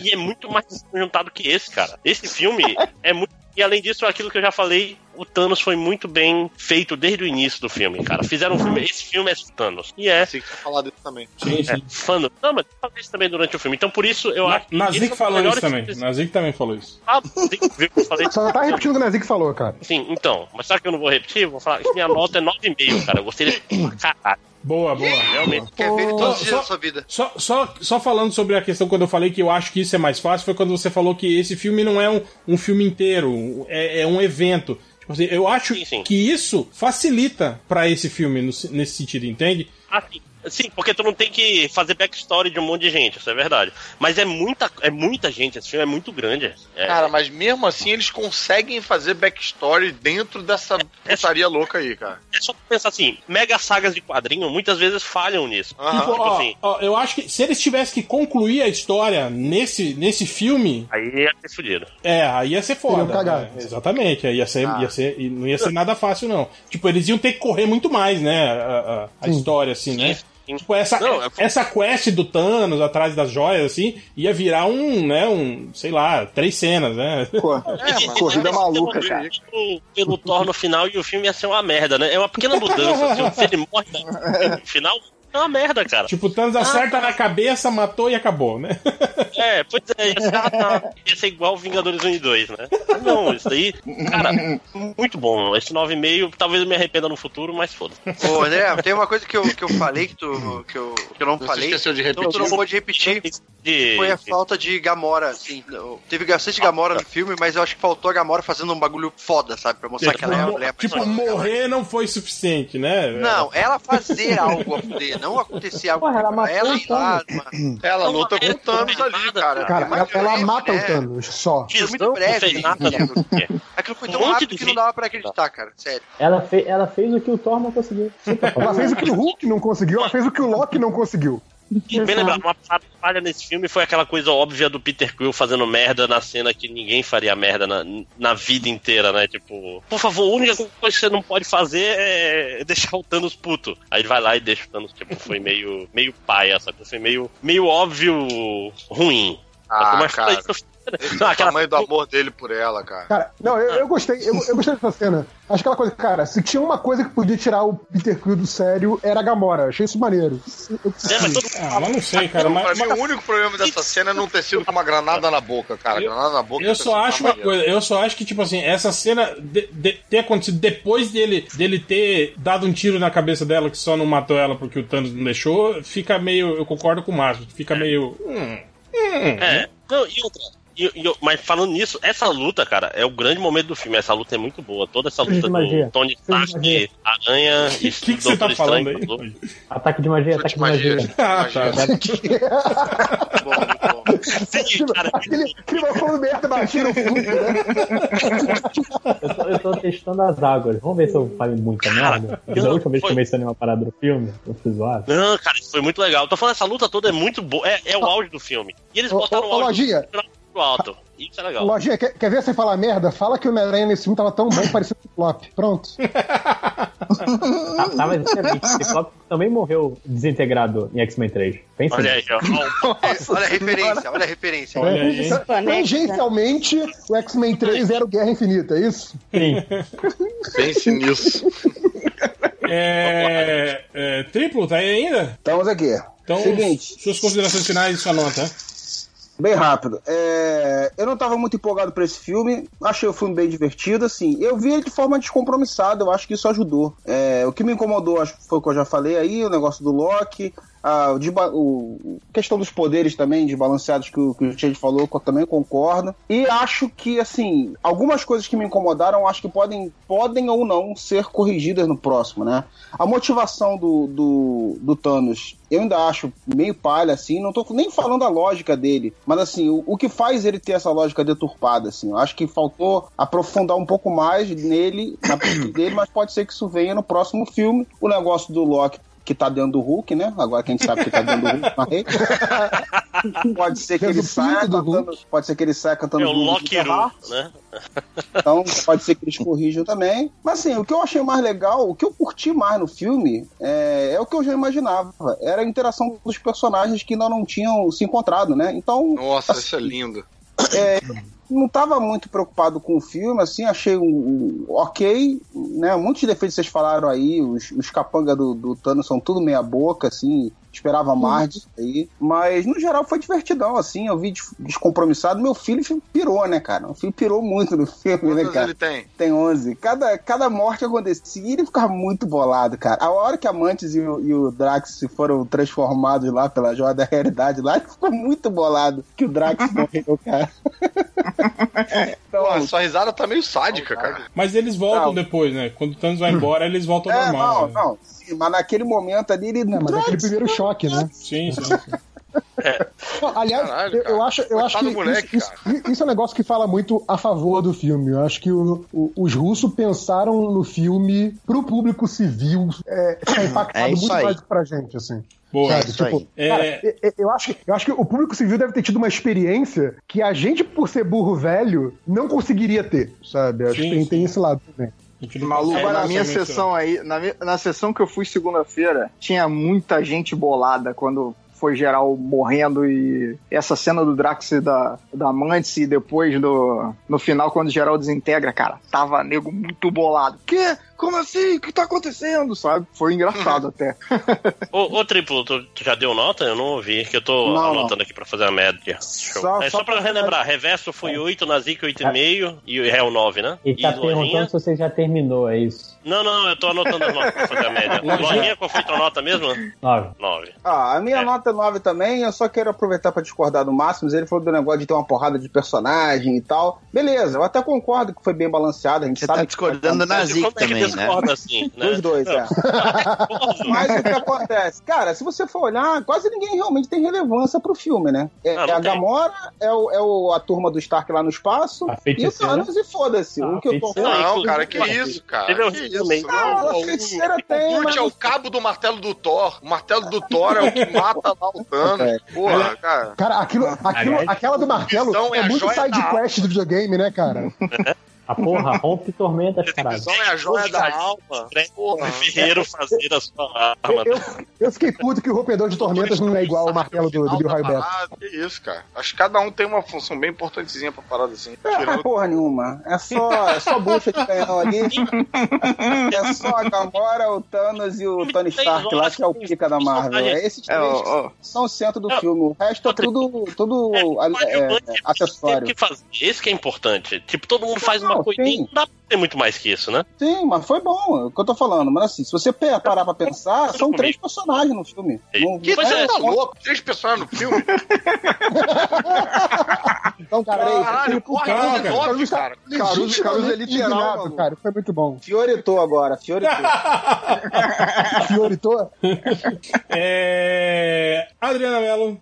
e é muito mais juntado que esse, cara. Esse filme é muito. E além disso, aquilo que eu já falei, o Thanos foi muito bem feito desde o início do filme, cara. Fizeram um filme. Esse filme é o Thanos. E é. Que você falar dele também. Sim, sim. É, fã do- Não, mas falei isso também durante o filme. Então, por isso, eu Na, acho. que é Nazik dos falou isso também. filmes- Nazik também falou isso. Ah, viu que eu falei? Só tá repetindo o que o Nazik falou, cara. Sim, então. Mas sabe que eu não vou repetir? Vou falar que minha nota é 9,5, cara. Eu gostei pra caralho. Boa, boa. Realmente. Quer ver ele todos os dias Só- da sua vida. Só, só, só falando sobre a questão quando eu falei que eu acho que isso é mais fácil, foi quando você falou que esse filme não é um, um filme inteiro, é, é um evento. Tipo assim, eu acho Sim, sim. que isso facilita pra esse filme no- nesse sentido, entende? Assim, Sim, porque tu não tem que fazer backstory de um monte de gente, isso é verdade. Mas é muita, é muita gente, esse filme é muito grande. É, Cara, mas mesmo assim eles conseguem fazer backstory dentro dessa putaria louca aí, cara. é só pensar assim, mega sagas de quadrinho muitas vezes falham nisso. Tipo, Tipo ó, assim, ó, eu acho que se eles tivessem que concluir a história nesse, nesse filme, aí ia ser fudido. é, aí ia ser foda. Né? Exatamente, aí ia ser, Ah. ia ser, e não ia ser nada fácil, não. Tipo, eles iam ter que correr muito mais, né? A, a- a história, assim, né? Tipo, essa, Não, é- essa quest do Thanos atrás das joias, assim, ia virar um, né, um, sei lá, três cenas, né? <laughs> corrida maluca, cara. Pelo, pelo Thor no final e o filme ia ser uma merda, né? É uma pequena mudança. assim, se ele morre <laughs> no final, é uma merda, cara. Tipo, o Thanos acerta na cabeça, matou e acabou, né? <laughs> É, pois é, ia ser, ah, tá, ia ser igual Vingadores 1 e 2, né? Não, isso daí, cara, muito bom. Esse 9,5 talvez eu me arrependa no futuro, mas foda-se. Ô, André, tem uma coisa que eu, que eu falei que, tu, que, eu, que eu não Você falei. esqueceu de então tu não repetir. pôde repetir. De- Foi a falta de Gamora, assim. Teve bastante Gamora no filme, mas eu acho que faltou a Gamora fazendo um bagulho foda, sabe? Pra mostrar que ela é a mulher tipo, principal. morrer não foi suficiente, né? Não, ela fazer algo a fuder, não acontecer algo. Porra, ela matou ela o lá, mano. Ela luta com o Thanos ali, cara. Cara, ela, ela mata é. o Thanos só. Foi muito breve. nada, né? Aquilo foi tão Um rápido que não dava pra acreditar, cara. Sério. Ela, fe ela fez o que o Thor não conseguiu. Ela fez o que o Hulk não conseguiu, ela fez o que o Loki não conseguiu. E bem lembrado, uma falha nesse filme foi aquela coisa óbvia do Peter Quill fazendo merda na cena que ninguém faria merda na, na vida inteira, né? Tipo, por favor, a única coisa que você não pode fazer é deixar o Thanos puto. Aí ele vai lá e deixa o Thanos, tipo, foi meio, meio paia, sabe? Foi meio, meio óbvio ruim. Ah, Mas cara. isso, Não, é o aquela- tamanho do amor dele por ela, cara. Cara, não, eu, eu gostei, eu, eu gostei dessa cena. Acho que aquela coisa, cara, se tinha uma coisa que podia tirar o Peter Quill do sério, era a Gamora. Achei isso maneiro. Eu Ah, mas não sei, cara. pra Mas, mim, o único problema dessa cena é não ter sido com uma granada na boca, cara. Granada na boca. Eu só acho uma coisa, eu só acho que, tipo assim, essa cena de, de- ter acontecido depois dele, dele ter dado um tiro na cabeça dela que só não matou ela porque o Thanos não deixou, fica meio. Eu concordo com o Márcio, fica meio. hum, hum, É, não, e outra. E- e- mas falando nisso, essa luta, cara, é o grande momento do filme. Essa luta é muito boa. Toda essa luta de do magia. Tony Stark, magia. Aranha <laughs> e que que você tá falando aí? Ataque de magia, ataque de magia. Ah, tá. <laughs> Aquele, aquele bagulho merda batia no fundo, né? Eu tô, eu tô testando as águas. Vamos ver se eu falei muita merda. Porque da última vez que eu mencionei uma parada do filme, eu fui zoado. Não, cara, isso foi muito legal. Eu tô falando, essa luta toda é muito boa. É, é o auge do filme. E eles Ô, botaram ô, o auge Lojinha. Pro alto. Isso é legal. Lojinha, quer, quer ver você falar merda? Fala que o Homem-Aranha nesse filme tava tão bom, <laughs> parecia um flop. Pronto. Tá, tava excelente. O Ciclope também morreu desintegrado em X-Men 3. Pensa Olha aí, nisso. ó. Olha a referência, olha a referência. Olha aí. Tangencialmente, o X-Men 3 era o Guerra Infinita, é isso? Sim. Pense nisso. É, é, triplo, tá aí ainda? Estamos aqui. Então, Seguinte. suas considerações finais e sua nota. Bem rápido. É, Eu não estava muito empolgado para esse filme. Achei o filme bem divertido, assim. Eu vi ele de forma descompromissada. Eu acho que isso ajudou. É, O que me incomodou, acho foi o que eu já falei aí, o negócio do Loki. A o, o- questão dos poderes também desbalanceados que o, que o Chad falou, eu também concordo. E acho que, assim, algumas coisas que me incomodaram, acho que podem, podem ou não ser corrigidas no próximo, né? A motivação do, do, do Thanos, eu ainda acho meio palha, assim, não tô nem falando a lógica dele, mas assim, o, o que faz ele ter essa lógica deturpada, assim, eu acho que faltou aprofundar um pouco mais nele, na dele, mas pode ser que isso venha no próximo filme. O negócio do Loki que tá dentro do Hulk, né? Agora que a gente sabe que tá dentro do Hulk na rede. Pode ser que ele saia cantando, pode ser que ele saia cantando É o Loki né? Então, pode ser que eles corrijam também. Mas assim, o que eu achei mais legal, o que eu curti mais no filme, é, é o que eu já imaginava. Era a interação dos personagens que ainda não tinham se encontrado, né? Então. Nossa, isso é lindo. É, não estava muito preocupado com o filme, assim, achei um, um ok, né? Muitos defeitos vocês falaram aí, os, os capanga do, do Thanos são tudo meia boca, assim, esperava mais disso aí. Mas, no geral, foi divertidão, assim, eu vi des- descompromissado. Meu filho pirou, né, cara? O filho pirou muito no filme, né, Quantos cara? ele tem? Tem 11. Cada, cada morte acontecia e ele ficava muito bolado, cara. A hora que a Mantis e o, e o Drax se foram transformados lá pela joia da realidade lá, ele ficou muito bolado que o Drax <laughs> morreu, cara. <laughs> Pô, a sua risada tá meio sádica, cara. Mas eles voltam Não. depois, né? Quando o Thanos vai embora, eles voltam É, normal. não, né? não. Mas naquele momento ali ele. Não, mas é aquele primeiro choque, né? Sim, sim. sim. Não, Aliás, Caralho, eu, acho, eu acho que moleque, isso, isso- isso é um negócio que fala muito a favor do filme. Eu acho que o- o- os russos pensaram no filme pro público civil é, ficar impactado É muito aí. mais do que pra gente, assim. Boa. É Sabe? isso Tipo, cara, É. eu- eu, eu acho, que- eu acho que o público civil deve ter tido uma experiência que a gente, por ser burro velho, não conseguiria ter, sabe? Acho Sim, que tem, sim. tem esse lado também. Maluco, É, na minha sessão aí, na, na sessão que eu fui segunda-feira, tinha muita gente bolada quando foi geral morrendo e essa cena do Drax e da, da Mantis e depois do, no final quando geral desintegra, cara, tava nego muito bolado. Que? Como assim? O que tá acontecendo? Sabe? Foi engraçado até. <laughs> Ô, ô Triplo, tu, tu já deu nota? Eu não ouvi, que eu tô Não, anotando aqui pra fazer a média. Show. Só- é só só pra pra relembrar, Reverso foi 8, Nazik 8,5 e o Réu 9, né? Ele tá e Lojinha? perguntando se você já terminou, é isso. Não, não, eu tô anotando as notas pra fazer a média. Lojinha, qual foi tua nota mesmo? Nove. 9. Ah, a minha nota é 9 também, eu só quero aproveitar pra discordar do Máximos. Ele falou do negócio de ter uma porrada de personagem e tal. Beleza, eu até concordo que foi bem balanceado. A gente Você sabe tá que discordando da Nazik Como é né? assim, <laughs> né? Dos dois, é. <laughs> Mas o que acontece? Cara, se você for olhar, quase ninguém realmente tem relevância pro filme, né? É, Não, é não a. Gamora, é, o, é o- a turma do Stark lá no espaço, e o. Thanos e foda-se. Ah, o que eu tô falando. Não, cara, que isso, cara. Teve um Que isso? também. Ah, a O- feiticeira o tem, Groot mas- é o cabo do martelo do Thor. O martelo do Thor é o que mata lá o Thanos. Porra, cara. Cara, aquilo, aquilo, aquela do martelo é é muito side quest do videogame, né, cara? A porra, <laughs> rompe tormentas, caralho. Visão é a joia da alma. Porra. Ferreiro fazer a sua Eu, arma. eu, eu fiquei puto que o rompedor de tormentas não é igual ao martelo do, do Bill Beto. Ah, que isso, cara. Acho que cada um tem uma função bem importantezinha pra parada assim. É, é Tirando porra nenhuma. É só, é só bucha de canhão ali. É só a Gamora, o Thanos e o Tony Stark lá, que é o pica da Marvel. É esses É, três ó, ó. são o centro do filme. O resto é tudo, tudo é, é, Tem acessório. que fazer. Esse que é importante. Tipo, todo mundo faz uma Não, coisinha. sim. Não dá pra ter muito mais que isso, né? Sim, mas foi bom, é o que eu tô falando. Mas assim, se você parar pra pensar, são três personagens no filme. Não, Que é tá só- louco? Três personagens no filme? <laughs> Então, cara, Caralho, porra, Calma, é cara. Caruso, Caruso é literal, cara. Foi muito bom. Fioritou agora, Fioritou. <laughs> Fioritou? É... Adriana Mello.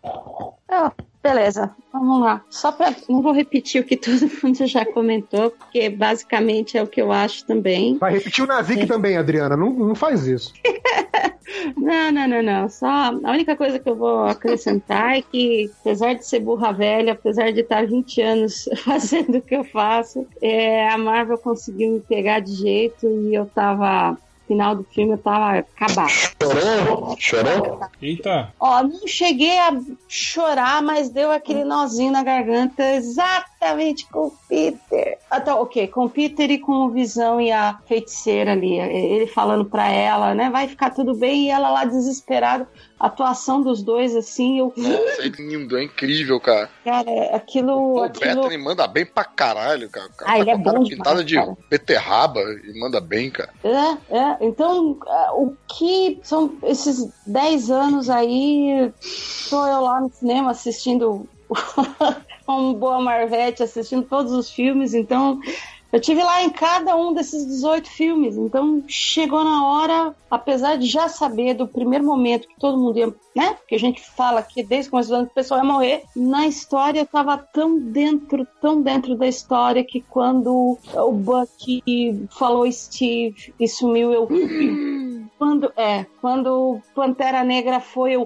Ah, beleza, vamos lá. Só pra. Não vou repetir o que <laughs> todo mundo já comentou, porque basicamente é o que eu acho também. Vai repetir o Nazik também, Adriana. Não, não faz isso. <laughs> Não, não, não, não. Só a única coisa que eu vou acrescentar é que, apesar de ser burra velha, apesar de estar 20 anos <laughs> fazendo o que eu faço, é, a Marvel conseguiu me pegar de jeito e eu tava. Final do filme eu tava acabada. Chorou? Chorou? Eita. Ó, não cheguei a chorar, mas deu aquele nozinho na garganta exatamente com o Peter. Ah, tá, ok, com o Peter e com o Visão e a feiticeira ali. Ele falando pra ela, né, vai ficar tudo bem, e ela lá desesperada. A atuação dos dois, assim, eu. Nossa, é lindo, é incrível, cara. Cara, aquilo. O aquilo... Bethany manda bem pra caralho, cara. O cara Ah, tá ele é bom pintada demais, de cara. beterraba e manda bem, cara. É, é. Então, é, o que são esses 10 anos aí? Tô eu lá no cinema assistindo <laughs> com boa Marvete, assistindo todos os filmes. Então, eu tive lá em cada um desses 18 filmes. Então, chegou na hora, apesar de já saber do primeiro momento que todo mundo ia, né? Que a gente fala que desde o começo do ano que o pessoal ia morrer. Na história, eu tava tão dentro, tão dentro da história que quando o Buck falou Steve e sumiu, eu. <clears throat> Quando, é, quando Pantera Negra foi, eu.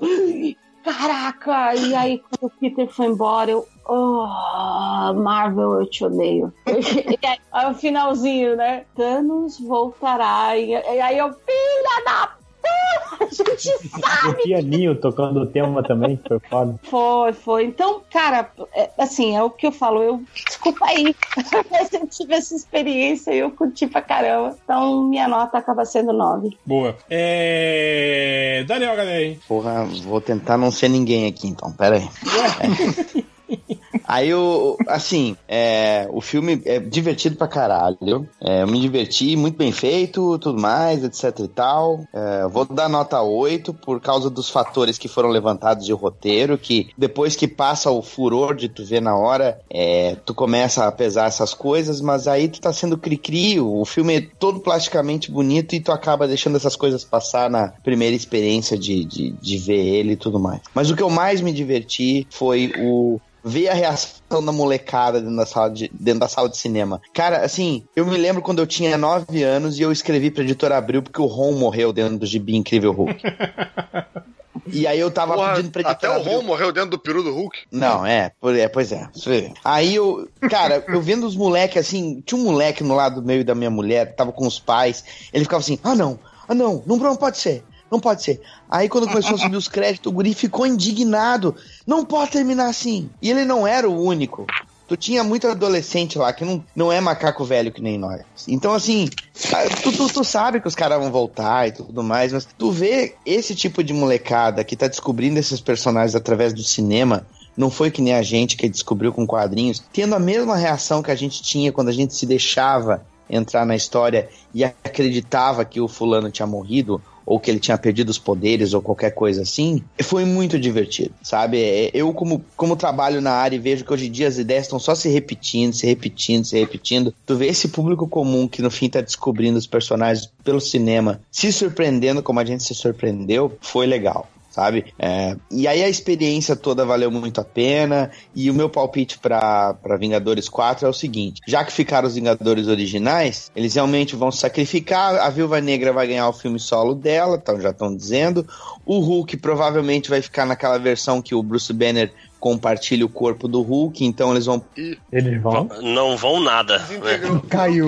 Caraca! E aí, quando o Peter foi embora, eu. Oh, Marvel, eu te odeio. <laughs> e aí, aí o finalzinho, né? Thanos voltará. E, aí eu, filha da! <laughs> A gente O sabe! pianinho tocando o tema também, foi foda. Foi, foi. Então, cara, é, assim, é o que eu falo. Eu, desculpa aí, <laughs> mas eu tive essa experiência e eu curti pra caramba. Então, minha nota acaba sendo 9. Boa. É... Daniel Gadei. Porra, vou tentar não ser ninguém aqui então, pera aí. É. <laughs> Aí eu, assim, é, o filme é divertido pra caralho. É, eu me diverti, muito bem feito, tudo mais, etc e tal. É, vou dar nota 8 por causa dos fatores que foram levantados de roteiro, que depois que passa o furor de tu ver na hora, é, tu começa a pesar essas coisas, mas aí tu tá sendo cri-cri, o filme é todo plasticamente bonito e tu acaba deixando essas coisas passar na primeira experiência de, de, de ver ele e tudo mais. Mas o que eu mais me diverti foi o ver a reação da molecada dentro da sala de, dentro da sala de cinema. Cara, assim, eu me lembro quando eu tinha 9 anos e eu escrevi pra editora Abril porque o Ron morreu dentro do gibi Incrível Hulk. <laughs> E aí eu tava Porra, pedindo pra Até editora o Ron morreu dentro do peru do Hulk. não, é, é, pois é. aí. Eu, cara, eu vendo os moleques assim, tinha um moleque no lado meio da minha mulher, tava com os pais, ele ficava assim, ah não, ah não, não, não pode ser, não pode ser. Aí quando começou a subir os créditos, o guri ficou indignado, não pode terminar assim. E ele não era o único. Tu tinha muito adolescente lá que não, não é macaco velho que nem nós. Então, assim, tu, tu, tu sabe que os caras vão voltar e tudo mais, mas tu vê esse tipo de molecada que tá descobrindo esses personagens através do cinema, não foi que nem a gente que descobriu com quadrinhos, tendo a mesma reação que a gente tinha quando a gente se deixava entrar na história e acreditava que o fulano tinha morrido ou que ele tinha perdido os poderes ou qualquer coisa assim, foi muito divertido, sabe? É, Eu, como, como trabalho na área e vejo que hoje em dia as ideias estão só se repetindo, se repetindo, se repetindo, tu vê esse público comum que no fim tá descobrindo os personagens pelo cinema, se surpreendendo como a gente se surpreendeu, foi legal sabe? É, e aí a experiência toda valeu muito a pena. E o meu palpite pra Vingadores 4 é o seguinte: já que ficaram os Vingadores originais, eles realmente vão se sacrificar. A Viúva Negra vai ganhar o filme solo dela, então já estão dizendo. O Hulk provavelmente vai ficar naquela versão que o Bruce Banner compartilha o corpo do Hulk, então eles vão. Eles vão? Não vão nada. Né? <laughs> Caiu.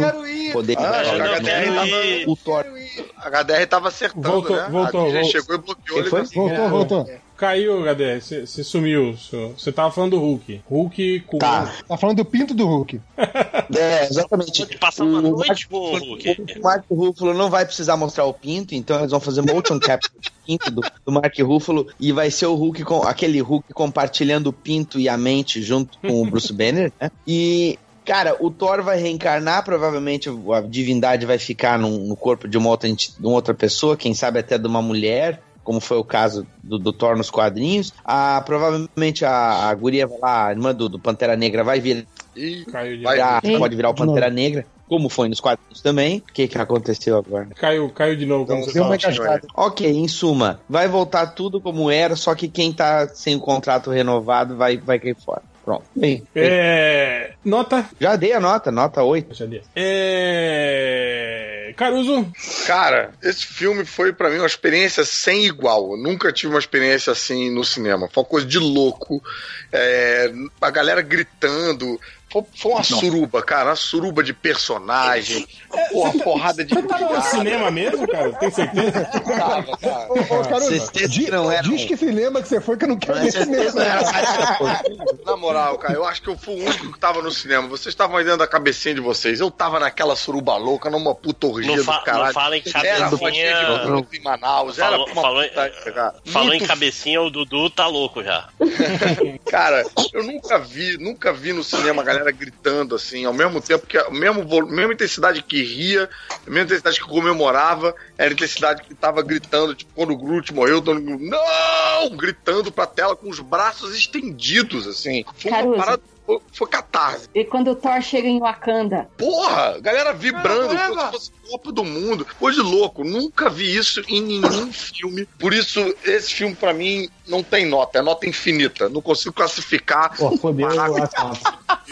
Poder Ah, acho que a Eu quero HDR ir. o Thor. tava, a HDR tava acertando, Voltou, né? voltou, a voltou. chegou e bloqueou a Quem foi? ligação. Voltou, voltou. Caiu, HDR, você sumiu. Você tava falando do Hulk. Hulk com. Tá. Tá falando do pinto do Hulk. <laughs> É, exatamente. Pode passar uma O noite com o Hulk. O Mark Ruffalo não vai precisar mostrar o pinto, então eles vão fazer motion capture do pinto do, do Mark Ruffalo e vai ser o Hulk com aquele Hulk compartilhando o pinto e a mente junto com o Bruce Banner, né? E Cara, o Thor vai reencarnar, provavelmente a divindade vai ficar num- no corpo de uma outra, de uma outra pessoa, quem sabe até de uma mulher, como foi o caso do, do Thor nos quadrinhos. Ah, provavelmente a, a guria vai lá, a irmã do, do Pantera Negra vai vir, Ih, Caiu de, Vai. pode virar o. Pantera Negra, como foi nos quadrinhos também. O que, que aconteceu agora? Caiu, caiu de novo, como Então, você fala. Ok, em suma, vai voltar tudo como era, só que quem tá sem o contrato renovado vai, vai cair fora. Pronto. Bem, É. Nota. Já dei a nota, nota 8. Já dei. É. Caruso. Cara, esse filme foi pra mim uma experiência sem igual. Eu nunca tive uma experiência assim no cinema. Foi uma coisa de louco. É, a galera gritando. Foi, foi uma suruba, cara. Uma suruba de personagem. Porra, porrada de. Você tava no cinema mesmo, cara? Tem certeza? <laughs> Tava, cara. Ô, Certeza diz, que não era diz que cinema que você foi que eu não quero Não é ver cinema. era Na moral, cara, eu acho que eu fui o único que tava no cinema. Vocês estavam aí dentro da cabecinha de vocês. Eu tava naquela suruba louca, numa puta orgia Não do caralho. não fala em Era cabecinha. fotinha de em Manaus. Era Falou- uma falou- puta, cara. Falou Muito em cabecinha, o Dudu tá louco já. <laughs> Cara, eu nunca vi, nunca vi no cinema a galera gritando assim, ao mesmo tempo que a mesmo, mesma intensidade que ria, a mesma intensidade que comemorava, era a intensidade que tava gritando, tipo, quando o Groot morreu, todo mundo, não! Gritando pra tela com os braços estendidos, assim. Foi uma Caruso. parada, foi, foi catarse. E quando o Thor chega em Wakanda, Porra, galera vibrando como se fosse Copa do Mundo. De louco, nunca vi isso em nenhum <laughs> filme. Por isso, esse filme pra mim não tem nota, é nota infinita. Não consigo classificar. Pô, fodeu a.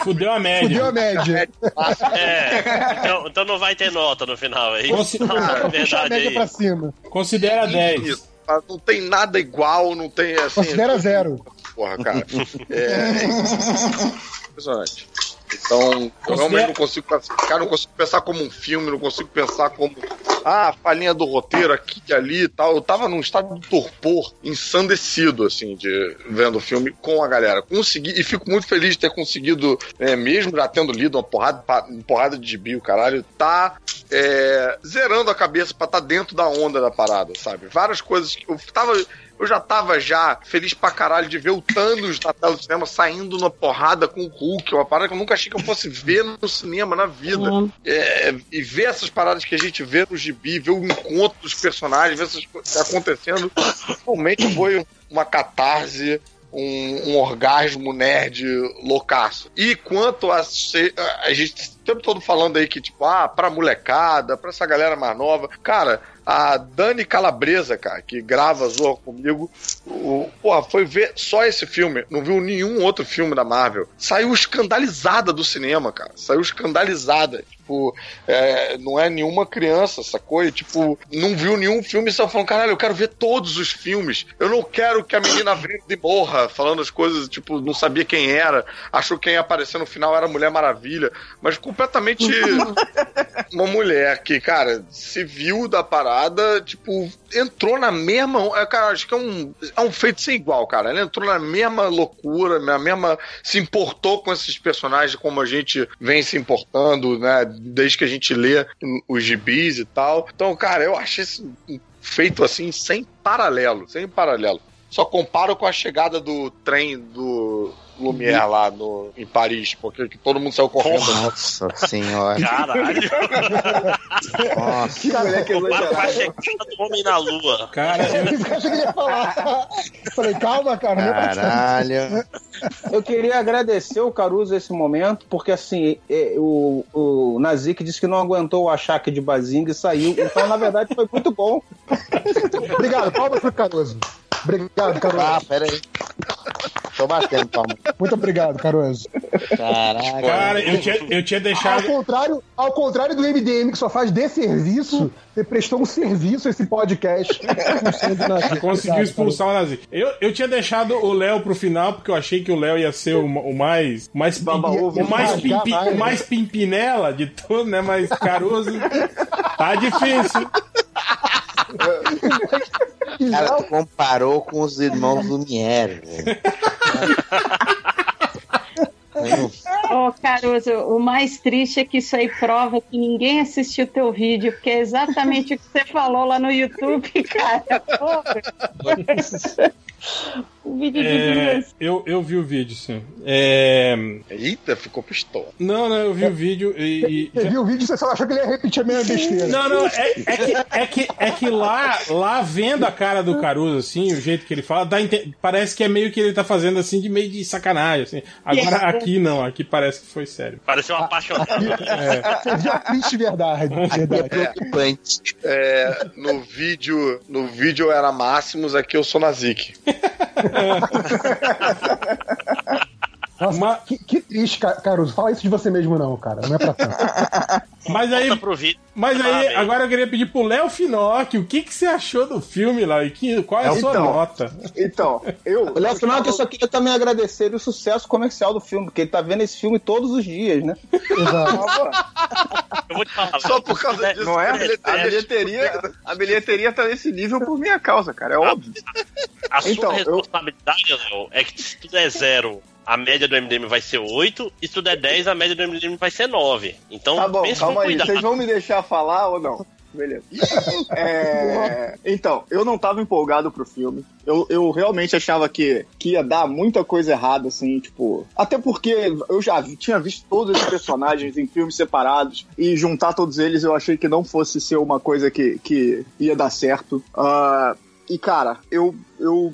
Fudeu a média. Fudeu a média. É, então, então não vai ter nota no final, é isso? Consi- Fala a Puxa a verdade média aí. pra cima. Considera 10. Infinito. Ah, Não tem nada igual, não tem assim. Considera zero. Porra, cara. <laughs> É. Impressionante. Então, eu realmente não consigo classificar, não consigo pensar como um filme, não consigo pensar como. Ah, a palhinha do roteiro aqui e ali e tal. Eu tava num estado de torpor ensandecido, assim, de vendo o filme com a galera. Consegui, e fico muito feliz de ter conseguido, é, mesmo já tendo lido uma porrada, uma porrada de gibi, o caralho, tá é, zerando a cabeça pra estar dentro da onda da parada, sabe? Várias coisas que eu tava eu já tava já feliz pra caralho de ver o Thanos na tela do cinema saindo na porrada com o Hulk, uma parada que eu nunca achei que eu fosse ver no cinema na vida. É, e ver essas paradas que a gente vê no gibi, ver o encontro dos personagens, ver essas coisas acontecendo, realmente foi uma catarse um, um orgasmo nerd loucaço. E quanto a ser, a gente tempo todo falando aí que, tipo, ah, pra molecada, pra essa galera mais nova. Cara, a Dani Calabresa, cara, que grava Zorra comigo, o, porra, foi ver só esse filme, não viu nenhum outro filme da Marvel. Saiu escandalizada do cinema, cara. Saiu escandalizada. Tipo, é, não é nenhuma criança, sacou? E, tipo, não viu nenhum filme e só falando, caralho, eu quero ver todos os filmes. Eu não quero que a menina vrinde e morra, falando as coisas, tipo, não sabia quem era, achou que quem ia aparecer no final era Mulher Maravilha, mas completamente <laughs> uma mulher que, cara, se viu da parada, tipo, entrou na mesma. é, Cara, acho que é um, é um feito sem igual, cara. Ela entrou na mesma loucura, na mesma. se importou com esses personagens como a gente vem se importando, né? Desde que a gente lê os gibis e tal. Então, cara, eu achei isso feito assim, sem paralelo, sem paralelo. Só comparo com a chegada do trem do Lumière lá no, em Paris, porque que todo mundo saiu correndo. Nossa senhora. Caralho. Nossa. Que moleque Compara com a chegada do homem na lua. Cara, <laughs> eu achei que ele ia falar. Falei, calma, cara. é Caralho. Eu queria agradecer o Caruso esse momento, porque assim, é, o, o Nazik disse que não aguentou o achaque de Bazinga e saiu. Então, na verdade, foi muito bom. Obrigado, palmas pro Caruso. Obrigado, Caruso. Ah, peraí. Tô batendo palma. Muito obrigado, Caruso. Caraca. Cara, eu tinha, eu tinha deixado. Ao contrário, ao contrário do MDM, que só faz desserviço, você prestou um serviço a esse podcast. Conseguiu expulsar o Nazi. Eu, eu tinha deixado o Léo pro final, porque eu achei que o Léo ia ser o, o mais. O mais, pimpi, o, mais pimpi, o mais pimpinela de todos, né? Mas Caruso. Tá difícil. Cara, comparou com os irmãos Lumière, velho. <laughs> Ô, Caruso, o mais triste é que isso aí prova que ninguém assistiu teu vídeo, porque é exatamente o que você falou lá no YouTube, <laughs> cara. Porra. O vídeo de É, criança. eu, eu vi o vídeo, sim. É... Eita, ficou pistola. Não, não, eu vi o vídeo e. e- Você viu o vídeo e você só achou que ele ia repetir a mesma besteira. Não, não, é, é que, é, que, é que lá, lá vendo a cara do Caruso, assim, o jeito que ele fala, dá parece que é meio que ele tá fazendo assim de meio de sacanagem, assim. Agora aqui não, aqui parece que foi sério. Pareceu um apaixonado. É. Você a triste verdade. verdade. É, no vídeo, no vídeo eu era Máximos, aqui eu sou Nazik. <laughs> Nossa, que, que triste, Ca- Caruso. Fala isso de você mesmo, não, cara. Não é pra tanto. <laughs> Mas aí, mas aí Parabéns. agora eu queria pedir pro Léo Finocchi, o que, que você achou do filme lá? E que, qual é a sua Então, nota? Então, eu. Léo que eu só queria também agradecer o sucesso comercial do filme, porque ele tá vendo esse filme todos os dias, né? <laughs> Eu vou te falar. Só por causa disso. Não é? bilheteria, A bilheteria, a bilheteria tá nesse nível por minha causa, cara. É óbvio. A sua Então, eu- responsabilidade, Léo, é que se tudo é zero, a média do MDM vai ser 8, e se tudo é 10, a média do MDM vai ser 9. Então, Tá bom, calma aí. Vocês vão me deixar falar ou não? Beleza. É, então, eu não tava empolgado pro filme. Eu, eu realmente achava que, que ia dar muita coisa errada, assim, tipo. Até porque eu já vi- tinha visto todos esses personagens em filmes separados e juntar todos eles eu achei que não fosse ser uma coisa que, que ia dar certo. Ah, e, cara, eu, eu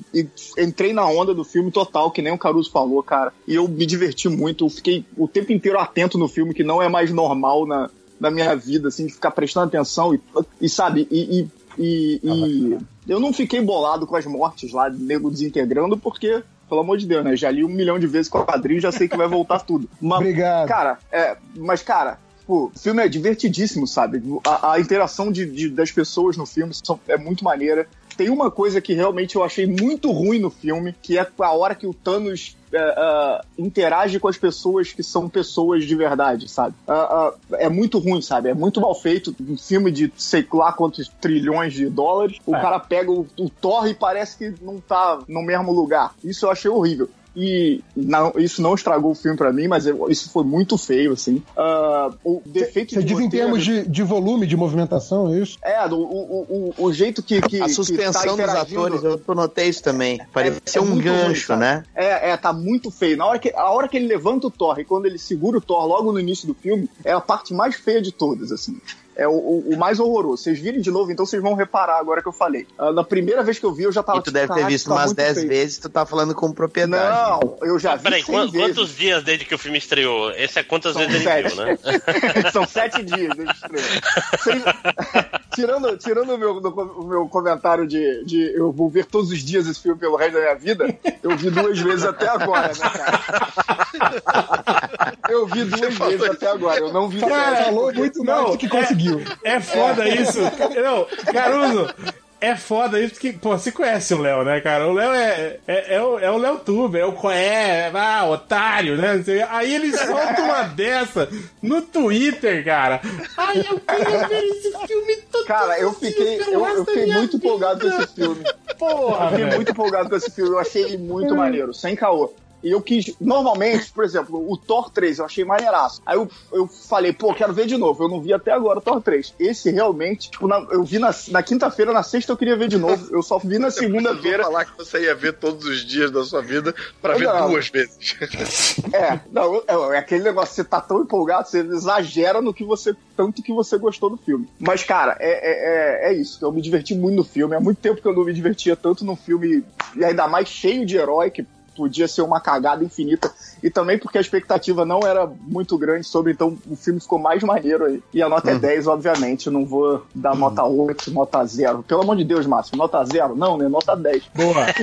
entrei na onda do filme total, que nem o Caruso falou, cara. E eu me diverti muito. Eu fiquei o tempo inteiro atento no filme, que não é mais normal na, na minha vida, assim, de ficar prestando atenção e, e sabe, e. e, e- eu não fiquei bolado com as mortes lá, nego desintegrando, porque. Pelo amor de Deus, né? Já li um milhão de vezes com o quadrinho, já sei que vai voltar tudo. <laughs> Mas, Obrigado. Cara, é, mas, cara, o filme é divertidíssimo, sabe? A, a interação de, de- das pessoas no filme são- é muito maneira. Tem uma coisa que realmente eu achei muito ruim no filme, que é a hora que o Thanos é, é, interage com as pessoas que são pessoas de verdade, sabe? Ah, é muito ruim, sabe? É muito mal feito. Um filme de sei lá quantos trilhões de dólares. O É. cara pega o, o Thor e parece que não tá no mesmo lugar. Isso eu achei horrível. E não, isso não estragou o filme pra mim, mas eu- isso foi muito feio, assim. Ah, o defeito Você de diz em roteiro- termos de, de volume, de movimentação, é isso? É, o, o, o, o jeito que, que. A que suspensão tá dos atores, eu notei isso também. Parecia é um muito gancho, ruim, né? É, é, tá muito feio. Na hora que, a hora que ele levanta o Thor e quando ele segura o Thor logo no início do filme, é a parte mais feia de todas, assim. É o, o- o mais horroroso. Vocês virem de novo, então vocês vão reparar agora que eu falei. Ah, na primeira vez que eu vi, eu já tava E tu deve ter "Caraca, visto tá umas muito 10 feio." vezes, tu tá falando com propriedade. Não, eu já vi Peraí, 100 quan- vezes. quantos dias desde que o filme estreou? Esse é quantas São vezes ele sete. viu, né? <laughs> São sete dias desde a estreia. Sem- tirando tirando o, meu, do- o meu comentário de, de eu vou ver todos os dias esse filme pelo resto da minha vida, eu vi duas vezes até agora, né, cara? <laughs> Eu vi duas vezes até agora, eu não vi Cara, falou muito mais do que conseguiu. É foda isso. Não, Caruso, é foda isso porque, pô, você conhece o Léo, né, cara? O Léo é, é, é o, é o Léo Tuber, é o Coé, ah, otário, né? Aí ele solta uma dessa no Twitter, cara. Ai, eu queria ver esse filme todo. Cara, eu fiquei, eu, eu fiquei muito empolgado com esse filme. Porra, eu fiquei velho. muito empolgado com esse filme. Eu achei ele muito maneiro, sem caô. E eu quis. Normalmente, por exemplo, o Thor 3 eu achei maneiraço. Aí eu, eu falei, pô, quero ver de novo. Eu não vi até agora o Thor 3. Esse realmente, tipo, na- eu vi na, na quinta-feira, na sexta eu queria ver de novo. Eu só vi na <laughs> segunda-feira. falar que você ia ver todos os dias da sua vida pra ver Não. duas vezes. <laughs> É, não, é, é aquele negócio, você tá tão empolgado, você exagera no que você, tanto que você gostou do filme. Mas, cara, é, é, é, é isso, eu me diverti muito no filme, há muito tempo que eu não me divertia tanto no filme, e ainda mais cheio de herói, que podia ser uma cagada infinita, e também porque a expectativa não era muito grande sobre, então o filme ficou mais maneiro aí. E a nota é 10, obviamente, eu não vou dar nota 8, nota 0. Pelo amor de Deus, Márcio, nota 0? Não, né? Nota 10. Boa. <laughs>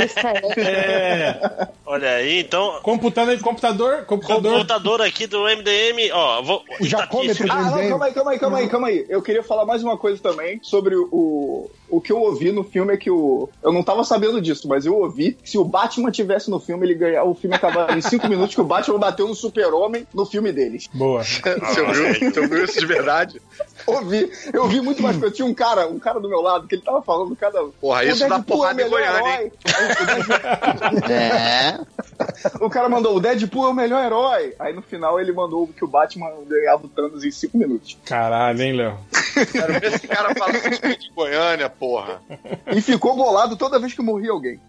É. Olha aí, então. Computador, computador, computador. Computador aqui do MDM, ó. Vou, estatística. Ah, não, calma aí, calma aí, calma aí, calma aí. Eu queria falar mais uma coisa também sobre o. O que eu ouvi no filme é que o. Eu não tava sabendo disso, mas eu ouvi que se o Batman tivesse no filme, ele ganhava. O filme acabava em 5 <laughs> minutos que o Batman bateu no Super-Homem no filme deles. Boa. <laughs> Você ouviu, <laughs> você ouviu isso de verdade? Ouvi. Eu ouvi muito mais coisa. Tinha um cara, um cara do meu lado, que ele tava falando cada. Porra, O isso dá Deadpool porrada é o em melhor Goiânia, herói. É. <laughs> O cara mandou, o Deadpool é o melhor herói. Aí no final ele mandou que o Batman ganhava o Thanos em 5 minutos. Caralho, hein, Léo? Quero ver esse cara falando de Goiânia, porra. E ficou bolado toda vez que morria alguém.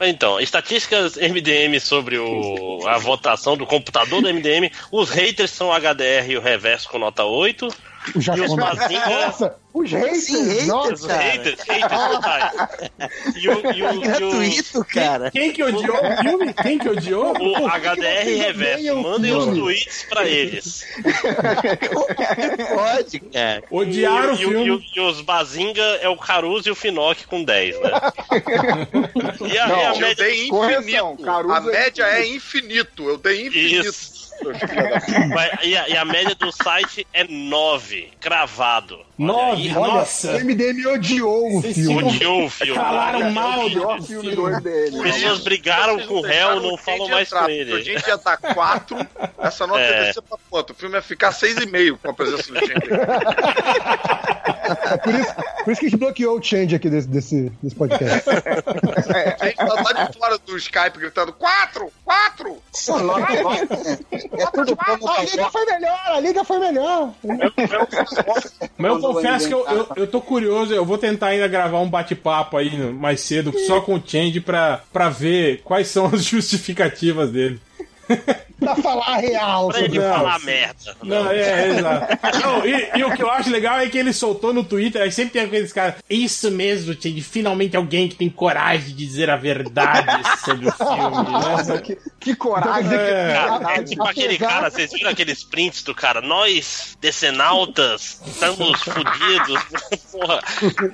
Então, estatísticas MDM sobre o, a votação do computador do MDM. Os haters são HDR e o reverso com nota 8. O e. Nossa, os haters, Sim, nossa. Os haters, haters. E o, e o, e o- Gratuito, cara. Quem que odiou o filme? Quem que odiou? O HDR e reverso. Mandem os tweets pra eles. <laughs> Pode, cara. Odiaram o filme. E, o- e os Bazinga é o Caruso e o Finoc com 10, né? <laughs> E a, Não, e a eu média dei infinito. A média é infinito. Eu dei infinito. Isso. <laughs> Vai- E a, e a média do site é 9, cravado. Nove, Olha, nossa. o MDM odiou o filme. Odiou o filme. Falaram mal É o do filme do MDM. Pessoas brigaram com o réu, não falam mais com A ele. gente ia dar 4, essa nota É. ia descer pra quanto? O filme ia ficar 6,5 com a presença do Change. <laughs> É por isso, por isso que a gente bloqueou o change aqui desse, desse, desse podcast. A gente tá lá de fora do Skype gritando 4, 4! É tudo como A liga foi melhor, a liga foi melhor. Mas eu confesso que eu, eu, eu tô curioso, eu vou tentar ainda gravar um bate-papo aí mais cedo, só com o Change, pra, pra ver quais são as <laughs> justificativas dele. Pra falar a real. Pra ele falar merda. Não, é, exato. Não, e, e o que eu acho legal é que ele soltou no Twitter, aí sempre tem aqueles caras. Isso mesmo, Change, finalmente alguém que tem coragem de dizer a verdade sobre o filme, <laughs> né? que, que coragem. É. Cara, é tipo aquele cara, vocês viram aqueles prints do cara? Nós, decenautas, estamos fodidos. <laughs> Porra,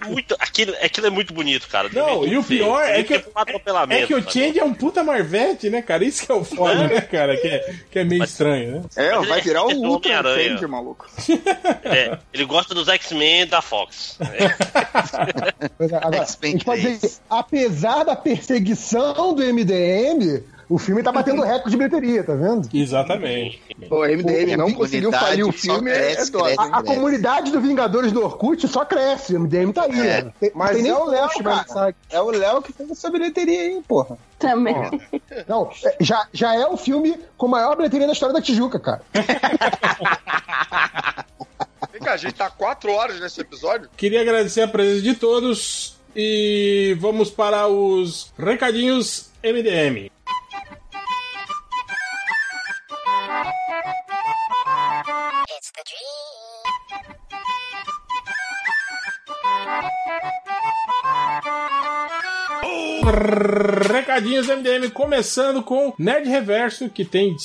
muito, aquilo, aquilo é muito bonito, cara. Não, e o pior é que, atropelamento. é que o cara. Change é um puta marvete, né, cara? Isso que é o foda, né, <laughs> cara? Que é, que é meio estranho, né? É, Mas vai ele virar é o Ultra Homem-Aranha. Change, maluco. <laughs> É, ele gosta dos X-Men da Fox. Pois é, Agora, que, apesar da perseguição do MDM, o filme tá batendo recorde de bilheteria, tá vendo? Exatamente. O MDM não conseguiu falir o filme, é cresce, dó. cresce. A, a comunidade do Vingadores do Orkut só cresce, o MDM tá aí. É. né? Tem- Mas tem nem é o Léo, cara. É o Léo que fez essa bilheteria aí, porra. Também. Não, é, já, já é o filme com maior bilheteria da história da Tijuca, cara. <laughs> Vem cá, a gente tá quatro horas nesse episódio. Queria agradecer a presença de todos e vamos para os recadinhos MDM. Recadinhos MDM, começando com Nerd Reverso, que tem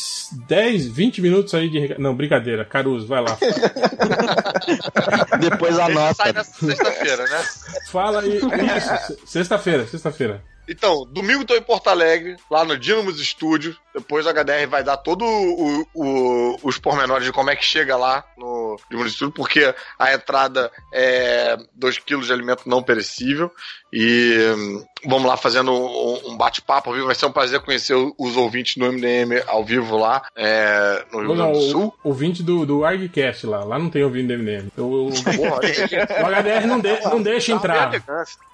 10, 20 minutos aí de. Não, brincadeira. Caruso, vai lá. Depois anota. Sai nessa sexta-feira, né? Fala aí. Isso, sexta-feira, sexta-feira. Então, domingo tô em Porto Alegre, lá no Dinamos Studio. Depois a HDR vai dar todo o, o- os pormenores de como é que chega lá no Studio, porque a entrada é 2 kg de alimento não perecível. E hum, vamos lá fazendo um, um bate-papo ao vivo. Vai ser um prazer conhecer o- os ouvintes do MDM ao vivo lá é, no Rio Grande do Sul. o ouvinte do, do ArgCast lá. Lá não tem ouvinte do MDM. <laughs> O, o, Porra, o HDR não, de- não deixa Tá entrar.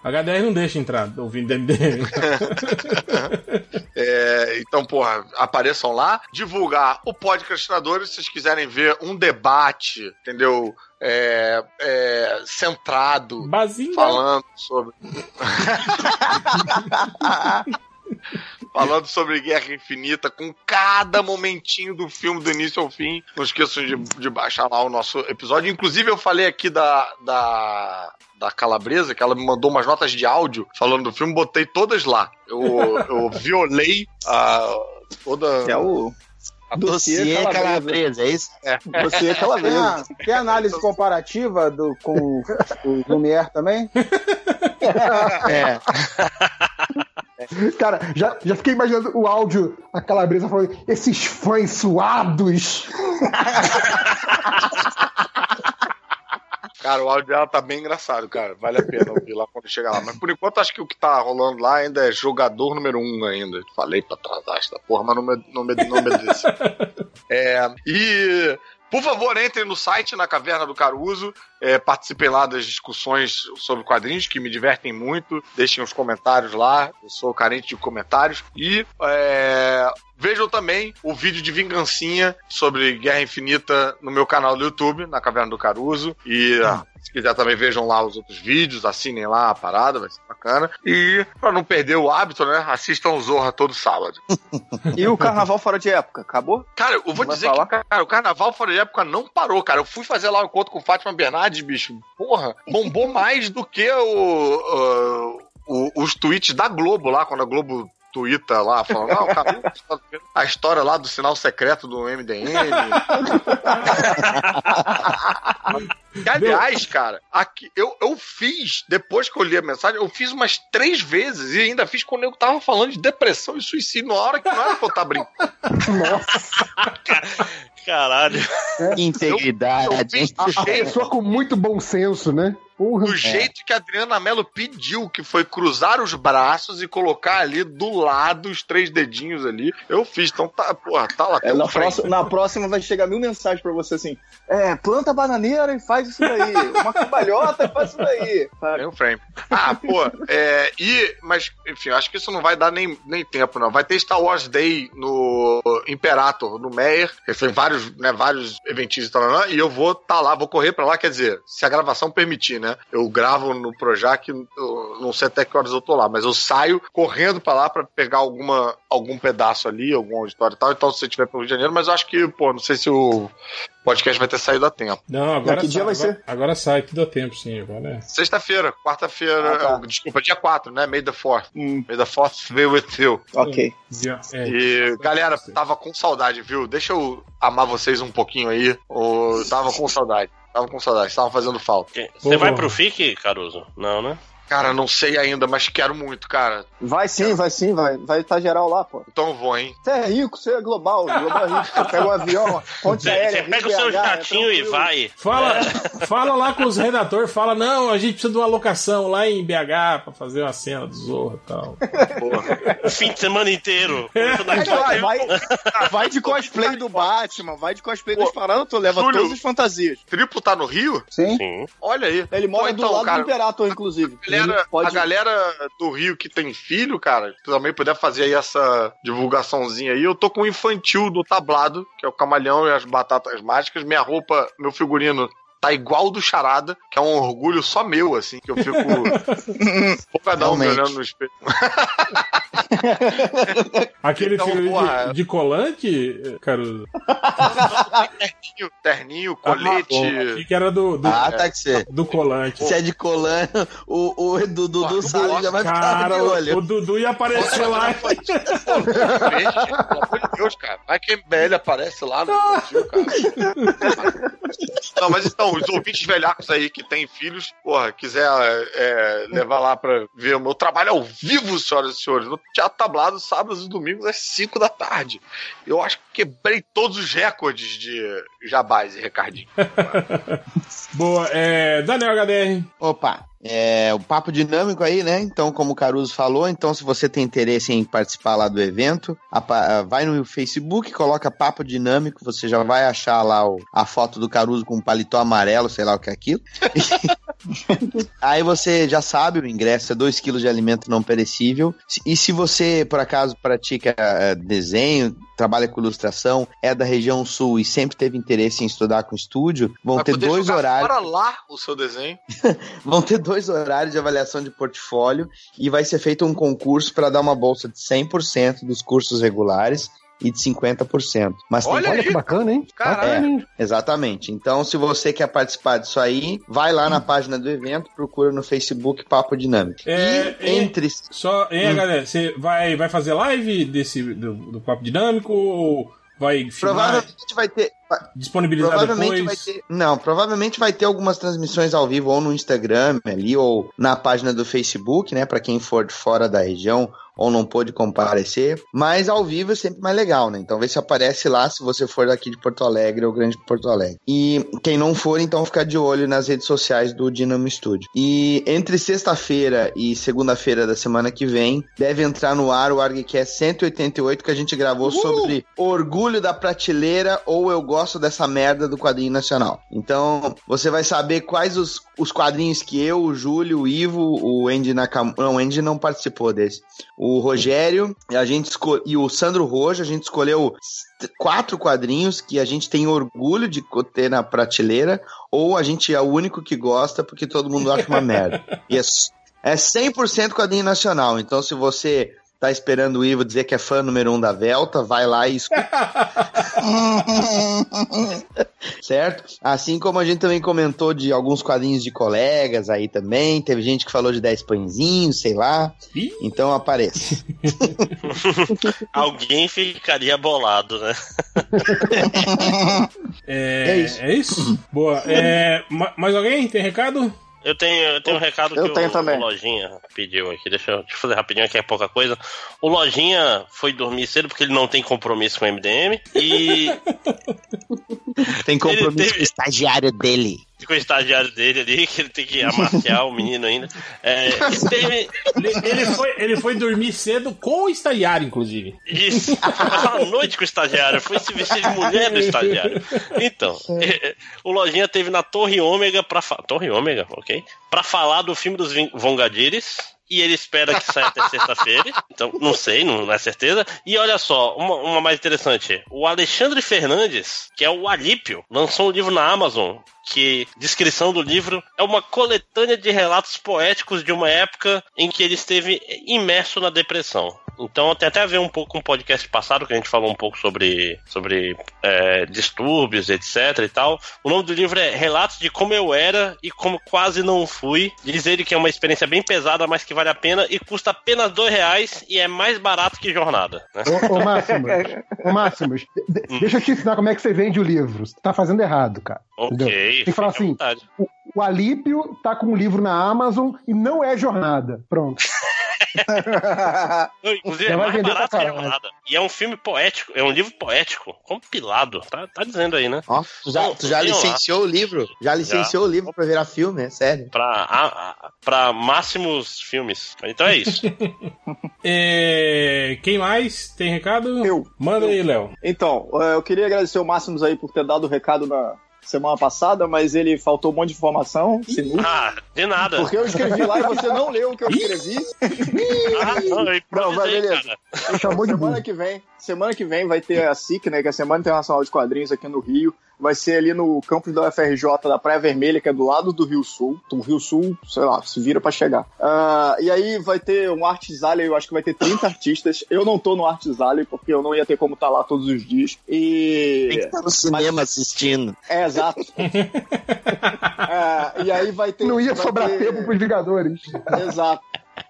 O HDR não deixa entrar, ouvindo do MDM. <laughs> É, então, porra, apareçam lá. Divulgar o Podcastinadores, se vocês quiserem ver um debate, entendeu? É, é, centrado, falando sobre. <laughs> Falando sobre Guerra Infinita, com cada momentinho do filme, do início ao fim. Não esqueçam de, de baixar lá o nosso episódio. Inclusive, eu falei aqui da, da, da Calabresa, que ela me mandou umas notas de áudio falando do filme, botei todas lá. Eu, <laughs> eu violei a, toda. É o. a Dossiê Calabresa, é isso? É. Você tem, a, tem análise <laughs> comparativa do, com o Lumière também? <laughs> É. Cara, já, já fiquei imaginando o áudio, a calabresa falando, esses fãs suados. Cara, o áudio dela tá bem engraçado, cara. Vale a pena ouvir lá quando chegar lá. Mas por enquanto, acho que o que tá rolando lá ainda é jogador número um ainda. Falei pra atrasar esta porra, mas não me, não me, não me disse. <laughs> É, e. Por favor, entrem no site, na Caverna do Caruso, é, participem lá das discussões sobre quadrinhos, que me divertem muito. Deixem os comentários lá, eu sou carente de comentários. E é, vejam também o vídeo de vingancinha sobre Guerra Infinita no meu canal do YouTube, na Caverna do Caruso. E ah, se quiser também vejam lá os outros vídeos, assinem lá a parada, vai ser bacana. E pra não perder o hábito, né, assistam o Zorra todo sábado. <laughs> E o carnaval fora de época, acabou? Cara, eu vou Vai dizer falar? que cara, o carnaval fora de época não parou, cara. Eu fui fazer lá o encontro com Fátima Bernardes, bicho. Porra, bombou <laughs> mais do que o, o- os tweets da Globo lá, quando a Globo twitta lá, falando, não, cara, a história lá do sinal secreto do MDM. Que, <laughs> aliás, cara, aqui, eu, eu fiz, depois que eu li a mensagem, eu fiz umas três vezes e ainda fiz quando eu tava falando de depressão e suicídio, na hora que não era pra eu estar brincando. Caralho. Integridade. A, a pessoa com muito bom senso, né? Porra. Do jeito que a Adriana Mello pediu, que foi cruzar os braços e colocar ali do lado os três dedinhos ali. Eu fiz, então tá, porra, tá lá. É, na, próxima, na próxima vai chegar mil mensagens pra você assim: é, planta bananeira e faz isso daí. Uma cambalhota e faz isso daí. Tem um frame. Ah, pô, é, e, mas, enfim, acho que isso não vai dar nem, nem tempo, não. Vai ter Star Wars Day no Imperator, no Meyer. Tem vários, né, vários eventinhos e tal, e eu vou tá lá, vou correr pra lá, quer dizer, se a gravação permitir, né? Eu gravo no Projac, eu não sei até que horas eu tô lá, mas eu saio correndo pra lá pra pegar alguma, algum pedaço ali, algum auditório e tal. Então, se você estiver pelo Rio de Janeiro, mas eu acho que, pô, não sei se o podcast vai ter saído a tempo. Não, agora Que sai, dia vai agora, ser? agora sai, que deu tempo, sim. Agora é. Sexta-feira, quarta-feira, Ah, tá. desculpa, dia 4, né? May the 4th. May the 4th be with you. Ok. É. E, galera, tava com saudade, viu? Deixa eu amar vocês um pouquinho aí. Eu tava com saudade. Tava com saudade, estavam fazendo falta. Você vai pro FIC, Caruso? Não, né? Cara, não sei ainda, mas quero muito, cara. Vai sim, vai sim, vai vai estar geral lá, pô. Então eu vou, hein? Você é rico, você é global, global é rico. Você pega um avião, ponte Você aérea, você pega o seu BH, é jatinho e tranquilo. vai. Fala, fala lá com os redatores, fala, não, a gente precisa de uma locação lá em BH pra fazer uma cena do Zorro e tal. O fim de semana inteiro. Vai, vai, vai de cosplay do Batman, vai de cosplay dos Parantos, leva Júlio, todas as fantasias. Triplo tá no Rio? Sim. Sim. Olha aí. Ele mora Pô, do então, lado cara, do Imperator, inclusive. Ele galera, pode- a galera do Rio que tem filho, cara, se também puder fazer aí essa divulgaçãozinha aí, eu tô com o infantil do tablado, que é o camalhão e as batatas mágicas. Minha roupa, meu figurino tá igual do Charada, que é um orgulho só meu, assim, que eu fico <laughs> <laughs> empolgadão me olhando no espelho. <laughs> <laughs> Aquele Então, filme porra. de, de colante, Caruso? terninho, terninho, colete. Ah, achei que era do, do, Ah, tá que do colante. Se é de colã, o, o Dudu do Salles já vai ficar Cara, de olho. o Dudu ia aparecer lá. Pelo amor de Deus, cara. Vai que a MBL aparece lá no infantil, cara. Não, mas então, os ouvintes velhacos aí que têm filhos, porra, quiser é, levar lá pra ver o meu trabalho ao vivo, senhoras e senhores, no Teatro Tablado, sábados e domingos às 5 da tarde. Eu acho que quebrei todos os recordes de jabás e recardinho. <laughs> Boa, é. Daniel HDR. Opa, é o papo dinâmico aí, né? Então, como o Caruso falou, então se você tem interesse em participar lá do evento, apa- vai no Facebook, coloca papo dinâmico, você já vai achar lá o- a foto do Caruso com um paletó amarelo, sei lá o que é aquilo. <laughs> Aí você já sabe, o ingresso é 2 kg de alimento não perecível. E se você, por acaso, pratica eh, desenho, trabalha com ilustração, é da região sul e sempre teve interesse em estudar com estúdio, vão Vai ter dois horários. Fora lá o seu desenho. <laughs> Vão ter dois horários de avaliação de portfólio e vai ser feito um concurso para dar uma bolsa de 100% dos cursos regulares e de 50%. Mas tem Olha que bacana, hein? Hein? é, exatamente. Então, se você quer participar disso aí, vai lá na página do evento, procura no Facebook Papo Dinâmico. É, e entre. Só, hein, Hum. galera, você vai, vai fazer live desse, do, do Papo Dinâmico ou vai Provavelmente vai ter. disponibilizar Provavelmente depois? vai ter. Não, provavelmente vai ter algumas transmissões ao vivo ou no Instagram ali ou na página do Facebook, né, Pra quem for de fora da região ou não pôde comparecer, mas ao vivo é sempre mais legal, né? Então vê se aparece lá se você for daqui de Porto Alegre ou Grande Porto Alegre. E quem não for, então fica de olho nas redes sociais do Dinamo Studio. E entre sexta-feira e segunda-feira da semana que vem, deve entrar no ar o ArgCast 188 que a gente gravou sobre orgulho da prateleira ou eu gosto dessa merda do quadrinho nacional. Então, você vai saber quais os, os quadrinhos que eu, o Júlio, o Ivo, o Andy Nakamura, não, o Andy não participou desse. O Rogério e a gente e o Sandro Rojo, a gente escolheu quatro quadrinhos que a gente tem orgulho de ter na prateleira ou a gente é o único que gosta porque todo mundo acha uma merda. <laughs> E é, é 100% quadrinho nacional. Então, se você tá esperando o Ivo dizer que é fã número um da Velta, vai lá e escuta. <laughs> certo? Assim como a gente também comentou de alguns quadrinhos de colegas aí também, teve gente que falou de 10 pãezinhos, sei lá. Então apareça. <laughs> Alguém ficaria bolado, né? <laughs> É, isso. É isso? Boa. É, ma- mais alguém? Tem recado? Eu tenho, eu tenho um recado Eu que tenho o, também. o Lojinha pediu aqui. Deixa eu, eu fazer rapidinho aqui, é pouca coisa. O Lojinha foi dormir cedo porque ele não tem compromisso com o MDM e Tem compromisso teve- com o estagiário dele. Com o estagiário dele ali, que ele tem que amaciar o menino ainda. É, e teve, Ele, ele foi, ele foi dormir cedo com o estagiário, inclusive. Isso. Passar uma noite com o estagiário. Foi se vestir de mulher do estagiário. Então, o Lojinha teve na Torre Ômega pra Torre Ômega, ok? Pra falar do filme dos Vongadires. E ele espera que saia até sexta-feira. Então, não sei, não, não é certeza. E olha só, uma, uma mais interessante. O Alexandre Fernandes, que é o Alípio, lançou um livro na Amazon. Que descrição do livro é uma coletânea de relatos poéticos de uma época em que ele esteve imerso na depressão. Então tem até a ver um pouco com o podcast passado que a gente falou um pouco sobre, sobre é, distúrbios, etc e tal. O nome do livro é Relatos de Como Eu Era e Como Quase Não Fui. Diz ele que é uma experiência bem pesada, mas que vale a pena e custa apenas dois reais e é mais barato que jornada. né? Ô, ô Máximos, <laughs> ô Máximos, de- de- deixa eu te ensinar como é que você vende o livro. Você tá fazendo errado, cara. Ok, Tem que falar assim: o, o Alípio tá com um livro na Amazon e não é jornada. Pronto. Não, <laughs> Inclusive Já é vai mais barato que jornada. E é um filme poético, é um livro poético, compilado. Tá, tá dizendo aí, né? Ó, tu já, tu já Tem lá. licenciou o livro? Já licenciou o livro pra virar filme, é sério. Pra, a- a- pra máximos filmes. Então é isso. <laughs> É, quem mais tem recado? Eu. Manda aí, Léo. Então, eh, eu queria agradecer o Máximos aí por ter dado o recado na, semana passada, mas ele faltou um monte de informação. Ah, de nada. Porque eu escrevi lá e você não leu o que eu escrevi. Ah, não, eu Não, improvisei, beleza. cara. Chamou de semana que vem, semana que vem vai ter a SIC, né, que é a Semana Internacional de Quadrinhos aqui no Rio. Vai ser ali no campus da UFRJ da Praia Vermelha, que é do lado do Rio Sul. Então, o Rio Sul, sei lá, se vira pra chegar. Ah, e aí vai ter um Arts Alley, eu acho que vai ter 30 artistas. Eu não tô no Arts Alley, porque eu não ia ter como estar lá todos os dias. E... Tem que estar no cinema assistindo. É, exato. <laughs> É, e aí vai ter. Não ia sobrar ter- tempo pros Vingadores. Exato.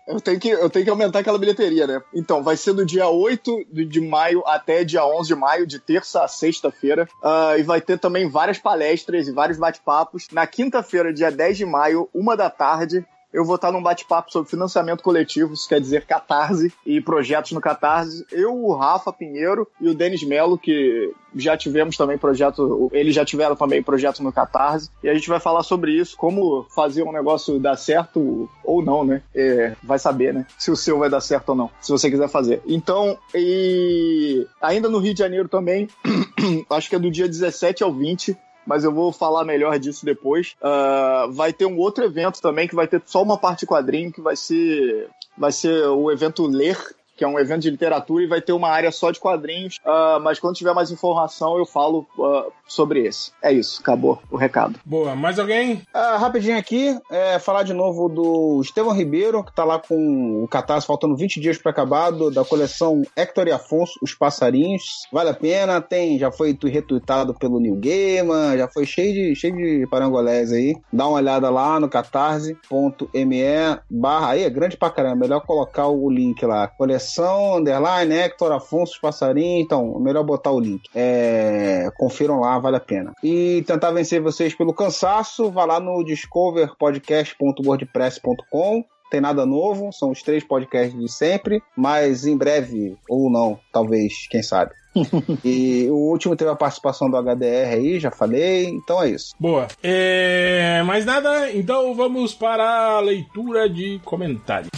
Eu tenho, que, eu tenho que aumentar aquela bilheteria, né? Então, vai ser do dia 8 de, maio até dia 11 de maio, de terça a sexta-feira. Ah, e vai ter também várias palestras e vários bate-papos. Na quinta-feira, dia 10 de maio, uma da tarde, eu vou estar num bate-papo sobre financiamento coletivo, isso quer dizer Catarse e projetos no Catarse. Eu, o Rafa Pinheiro e o Denis Melo, que já tivemos também projeto, eles já tiveram também projeto no Catarse, e a gente vai falar sobre isso, como fazer um negócio dar certo ou não, né? É, vai saber, né? Se o seu vai dar certo ou não, se você quiser fazer. Então, e ainda no Rio de Janeiro também, <clears throat> acho que é do dia 17 ao 20, mas eu vou falar melhor disso depois. Ah, vai ter um outro evento também que vai ter só uma parte quadrinho que vai ser vai ser o evento Ler que é um evento de literatura e vai ter uma área só de quadrinhos, Ah, mas quando tiver mais informação eu falo ah, sobre esse. É isso, acabou o recado. Boa, mais alguém? Ah, rapidinho aqui, é, falar de novo do Estevão Ribeiro, que tá lá com o Catarse faltando 20 dias para acabar, do- da coleção Hector e Afonso, Os Passarinhos. Vale a pena, tem, já foi retweetado pelo New Gamer, já foi cheio de, cheio de parangolés aí. Dá uma olhada lá no catarse.me barra, aí é grande pra caramba, melhor colocar o link lá. Coleção, underline, Hector, Afonso, Os Passarinhos, então, melhor botar o link. É, confiram lá, vale a pena. E tentar vencer vocês pelo cansaço, vá lá no discoverpodcast.wordpress.com. Tem nada novo, são os três podcasts de sempre, mas em breve, ou não, talvez, quem sabe. <laughs> e o último teve a participação do HDR aí, já falei, então é isso. Boa. É, mais nada? Então vamos para a leitura de comentários.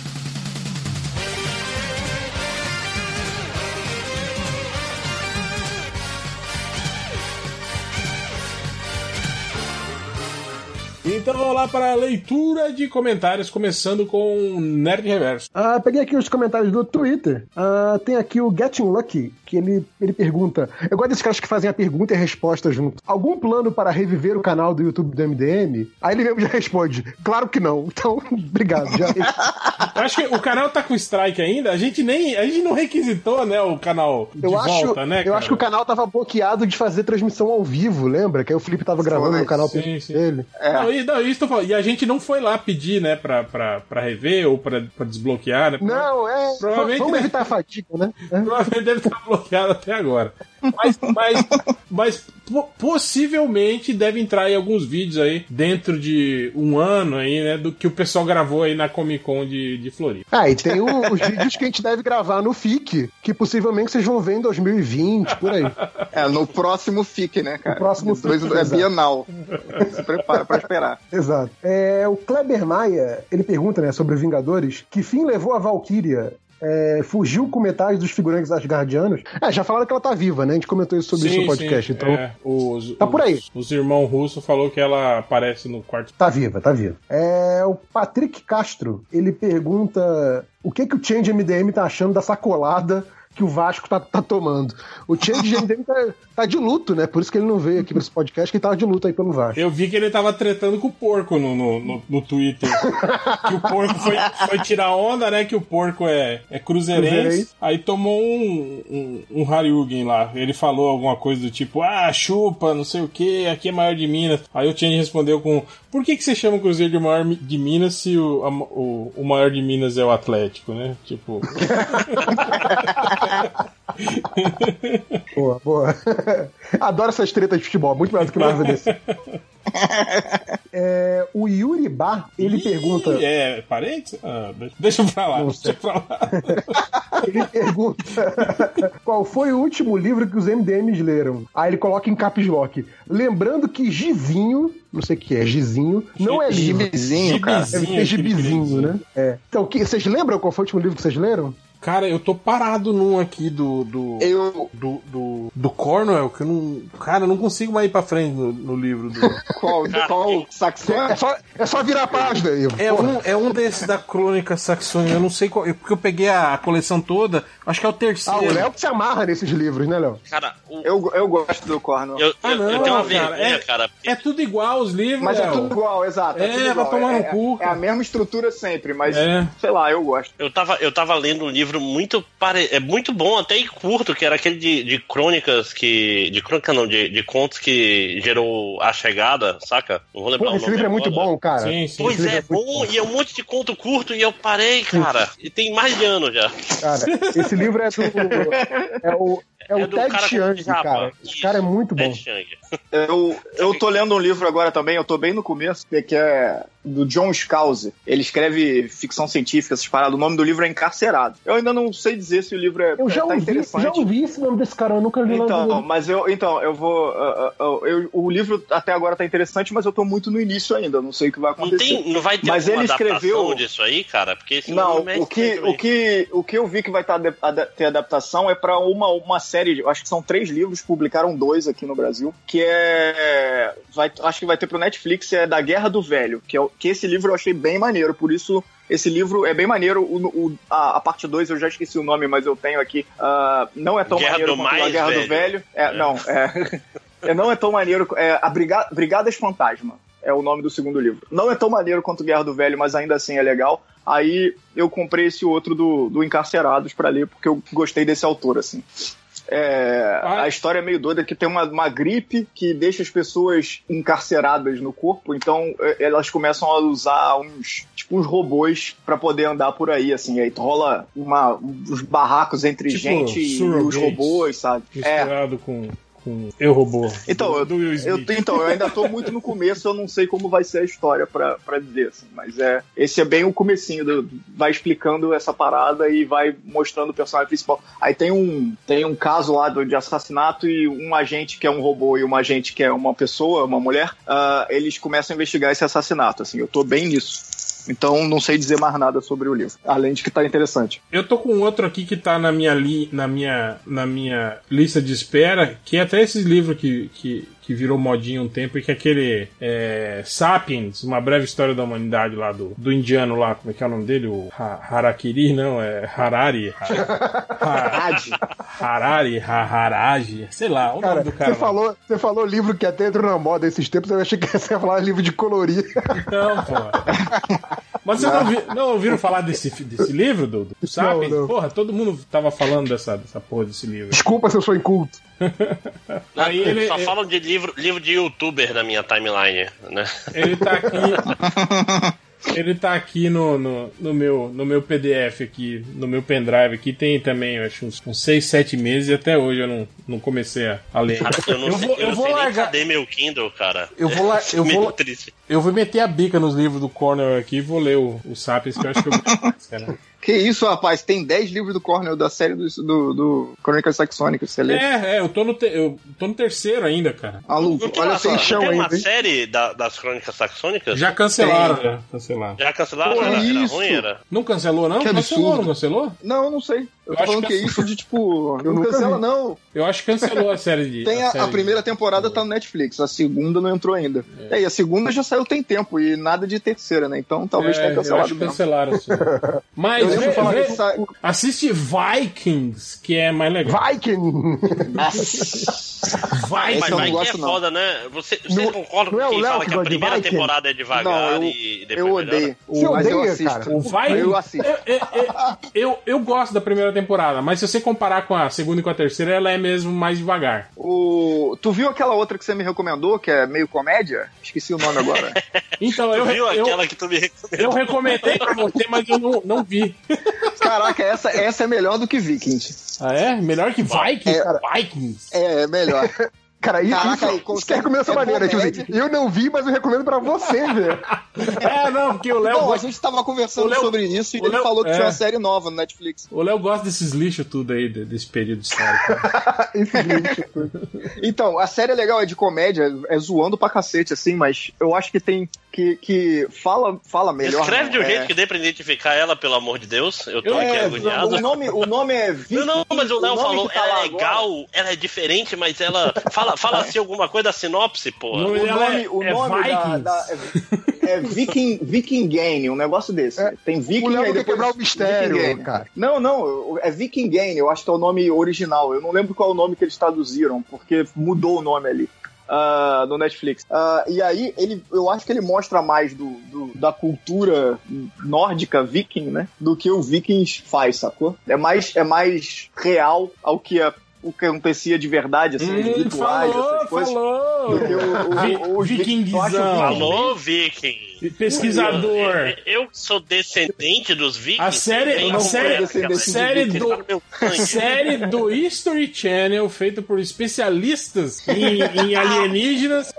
Então vamos lá para a leitura de comentários, começando com Nerd Reverso. Ah, peguei aqui os comentários do Twitter. Ah, tem aqui o Getting Lucky, que ele, ele pergunta. Eu gosto desses caras que fazem a pergunta e a resposta junto. Algum plano para reviver o canal do YouTube do MDM? Aí ele mesmo já responde: Claro que não. <laughs> Então, obrigado. Já... <laughs> Eu acho que o canal tá com strike ainda. A gente nem. A gente não requisitou, né, o canal de Eu, acho, volta, né? eu cara? acho que o canal tava bloqueado de fazer transmissão ao vivo, lembra? Que aí o Felipe tava gravando no canal sim, sim. dele. Não, e, não, isso falando. E a gente não foi lá pedir, né, pra, pra, pra rever ou pra, pra desbloquear, né? Não, é. Provavelmente Vamos deve- evitar a fadiga, né? <laughs> Provavelmente deve estar bloqueado até agora. Mas, mas, mas po- possivelmente deve entrar aí alguns vídeos aí dentro de um ano aí, né? Do que o pessoal gravou aí na Comic Con de, de Floripa. Ah, e tem o- os vídeos que a gente deve gravar no FIC, que possivelmente vocês vão ver em 2020, por aí. É, no próximo FIC, né, cara? No próximo Depois FIC, é exato. bienal. Se prepara pra esperar. Exato. É, o Kleber Maia, ele pergunta, né, sobre os Vingadores, que fim levou a Valkyria? É, fugiu com metade dos figurantes asgardianos. É, já falaram que ela tá viva, né? A gente comentou isso sobre isso no podcast, sim, então. é, os, Tá por aí. Os, os irmãos russos falou que ela aparece no quarto. Tá viva, tá viva. É, o Patrick Castro, ele pergunta o que que o Change MDM tá achando da sacolada que o Vasco tá, tá tomando. O Change MDM tá, tá de luto, né? Por isso que ele não veio aqui pra esse podcast, que ele tava de luto aí pelo Vasco. Eu vi que ele tava tretando com o porco no, no, no, no Twitter. <laughs> que o porco foi, foi tirar onda, né? Que o porco é, é cruzeirense. Cruzeirense. Aí tomou um, um, um Haryugen lá. Ele falou alguma coisa do tipo, ah, chupa, não sei o que, aqui é maior de Minas. Aí o Change respondeu com, por que, que você chama o Cruzeiro de maior de Minas se o, a- o, o maior de Minas é o Atlético, né? Tipo. <laughs> <laughs> Boa, boa. Adoro essas tretas de futebol, muito mais do que Marvel DC. <laughs> É, o Yuri Bar, ele pergunta. É, parente? Ah, deixa- pra lá. Deixa pra lá. <laughs> Ele pergunta qual foi o último livro que os MDMs leram. Aí ele coloca em caps lock. Lembrando que Gizinho, não sei o que é, Gizinho, não é livro. Gibizinho, cara. Deve ser gibizinho, né? É. Então, que, vocês lembram qual foi o último livro que vocês leram? Cara, eu tô parado num aqui do. do eu. Do, do, do Cornwell, que eu não. Cara, eu não consigo mais ir pra frente no, no livro do. <laughs> qual, qual saxônica? É só, é só virar a página aí. É um, é um desses da Crônica Saxônica, eu não sei qual. Porque eu peguei a coleção toda, acho que é o terceiro. Ah, o Léo que se amarra nesses livros, né, Léo? Cara, o... eu, eu gosto do Cornwell. Eu, Ah, eu, não, eu tenho uma cara, é- cara. É tudo igual os livros, Mas é Léo. tudo igual, exato. É, tudo vai igual. tomar no é, cu, É a mesma estrutura sempre, mas É. sei lá, eu gosto. Eu tava, eu tava lendo um livro muito pare... é muito bom, até e curto, que era aquele de, de crônicas que. De crônica não, de, de contos que gerou a chegada, saca? Não vou lembrar o esse nome livro é muito agora. bom, cara. Sim, sim. Pois livro é, é muito bom, e é um monte de conto curto e eu parei, cara. E tem mais de ano já. Cara, esse livro é do. É o, é o É do Ted cara Chiang, cara. Esse cara é muito bom. Eu, eu tô lendo um livro agora também, eu tô bem no começo, que- que é do John Scalzi. Ele escreve ficção científica, essas paradas. O nome do livro é Encarcerado. Eu ainda não sei dizer se o livro é Eu já tá ouvi, interessante. já ouvi esse nome desse cara, eu nunca li Então, mas eu, então, eu vou. uh, uh, eu- o livro até agora tá interessante, mas eu tô muito no início ainda. eu Não sei o que vai Não, acontecer. tem, não vai ter mas ele escreveu. adaptação disso aí, cara? Porque esse Não, é o que, o, que, o que eu vi que vai tá ter adaptação é pra uma, uma série, eu acho que são três livros, publicaram dois aqui no Brasil, que é. Vai, acho que vai ter pro Netflix, é Da Guerra do Velho, que, é, que esse livro eu achei bem maneiro, por isso. Esse livro é bem maneiro. O, o- a, a parte 2 eu já esqueci o nome, mas eu tenho aqui. Ah, não é tão Guerra maneiro quanto a Guerra do Velho. Velho. É, É. Não, é. <laughs> é, não é tão maneiro. É a Briga, Brigadas Fantasma é o nome do segundo livro. Não é tão maneiro quanto Guerra do Velho, mas ainda assim é legal. Aí eu comprei esse outro do, do Encarcerados pra ler, porque eu gostei desse autor, assim. É, a história é meio doida que tem uma, uma gripe que deixa as pessoas encarceradas no corpo, então é, elas começam a usar uns tipo uns robôs pra poder andar por aí, assim, aí rola uma, uns barracos entre Tipo, gente e os robôs, sabe? É, Misturado com, com Eu Robô. então, do, eu, do eu, então, eu ainda tô muito no começo, eu não sei como vai ser a história pra, pra dizer, assim, mas é, esse é bem o comecinho, do, vai explicando essa parada e vai mostrando o personagem principal. Aí tem um, tem um caso lá do, de assassinato e um agente que é um robô e um agente que é uma pessoa, uma mulher, ah, eles começam a investigar esse assassinato, assim, eu tô bem nisso. Então não sei dizer mais nada sobre o livro, além de que tá interessante. Eu tô com outro aqui que tá na minha, li, na minha, na minha lista de espera, que é até esses livros que, que, que virou modinha um tempo, e que é aquele é, Sapiens, uma breve história da humanidade lá do, do indiano lá, como é que é o nome dele? O Ha- Harakiri, não, é Harari. Harari. Harari, Ha- Haraji, sei lá, o Cara, nome do cara. você, falou, você falou livro que até entrou na moda esses tempos, eu achei que você ia falar livro de colorir. Não, pô. <laughs> Mas vocês não, vi- <laughs> não ouviram falar desse, desse livro, do, do Sapiens? Não, não. Porra, todo mundo tava falando dessa, dessa porra desse livro. Desculpa se eu sou inculto. <laughs> Aí ele, Só falam de livro, livro de youtuber na minha timeline, né? ele tá aqui. <laughs> Ele tá aqui no, no, no meu, no meu PDF aqui, no meu pendrive aqui, tem também, eu acho, uns, uns 6, 7 meses e até hoje eu não, não comecei a, ler. Cara, eu não Eu sei, vou- eu eu não vou sei nem largar- cadê meu Kindle, cara. Eu vou lá, eu vou, triste. Eu vou meter a bica nos livros do Cornell aqui e vou ler o, o Sapiens, que eu acho que eu mais, <laughs> cara. Que isso, rapaz? Tem 10 livros do Cornell da série do, do, do Crônicas Saxônicas, você lê? É, é, eu tô no, te- eu tô no terceiro ainda, cara. Maluco, tem olha uma, só. não tem uma série da- das crônicas saxônicas? Já cancelaram, já cancelaram. Já cancelaram? Porra, era, era ruim, era? Não cancelou, não? Que cancelou, absurdo. não cancelou? Não, eu não sei. Eu, Eu tô acho falando que é isso de tipo. Eu não cancela, vi. não. Eu acho que cancelou a série de. Tem a, série a primeira temporada tá no Netflix, a segunda não entrou ainda. É. e a segunda já saiu tem tempo e nada de terceira, né? Então talvez É, tenha eu cancelado acho que mesmo. cancelaram, sim. <laughs> Mas Eu vê- falar vê- que sa- assiste Vikings, que é mais legal. Viking! Vai, Esse Mas eu não vai que é gosto, não. foda, né? Você, vocês Não- concordam não é com quem fala que a de primeira Viking? temporada é devagar Não, eu, e depois eu odeio. Você mas eu assisto. cara? O Vikings, Eu assisto. eu, eu, eu- eu, eu gosto da primeira temporada, mas se você comparar com a segunda e com a terceira, ela é mesmo mais devagar. O... Tu viu aquela outra que você me recomendou, que é meio comédia? Esqueci o nome agora. <laughs> Então, eu, Tu viu eu, aquela que tu me recomendou? eu recomendei pra você, mas eu não, não vi. Caraca, essa, essa é melhor do que Vikings. Ah, é? Melhor que Vikings? É. Vikings. É, é melhor. Cara, isso, Caraca, isso, aí, isso dessa é maneira. Tipo comédia. assim, eu não vi, mas eu recomendo pra você ver. <laughs> É, não, porque o Léo Não, a gosta- gente tava conversando Léo- sobre isso e o ele Léo- falou que é. tinha uma série nova no Netflix. o Léo gosta desses lixos tudo aí, de- desse período histórico. <laughs> Esse vídeo. Então, a série é legal, é de comédia, é zoando pra cacete, assim, mas eu acho que tem, que, que fala, fala melhor. Escreve de um não, jeito é- que dê pra identificar ela, pelo amor de Deus. Eu tô aqui É, agoniado. o nome, o nome é <laughs> Não, não, mas o Léo falou, que tá ela é legal, ela é diferente, mas ela. Fala, fala assim alguma coisa da sinopse, porra. O nome, o nome da, da- é, é Viking, Viking Game, um negócio desse. Tem Viking o Léo quer depois quebrar o mistério, cara. Não, não, é Viking Game, eu acho que é o nome original. Eu não lembro qual é o nome que eles traduziram, porque mudou o nome ali. Ah, no Netflix. Ah, e aí, ele, eu acho que ele mostra mais do, do- da cultura nórdica viking, né? Do que o Vikings faz, sacou? É mais, é mais real ao que a- o que acontecia de verdade, assim, os Hum, rituais, falou, essas coisas. falou. Do que o, o, o, os vikings- Vikingzão. Viking Pesquisador. Eu, eu sou descendente dos Vikings. A série, a série, série Vikings, do, tá série do History Channel, feita por especialistas em, em alienígenas,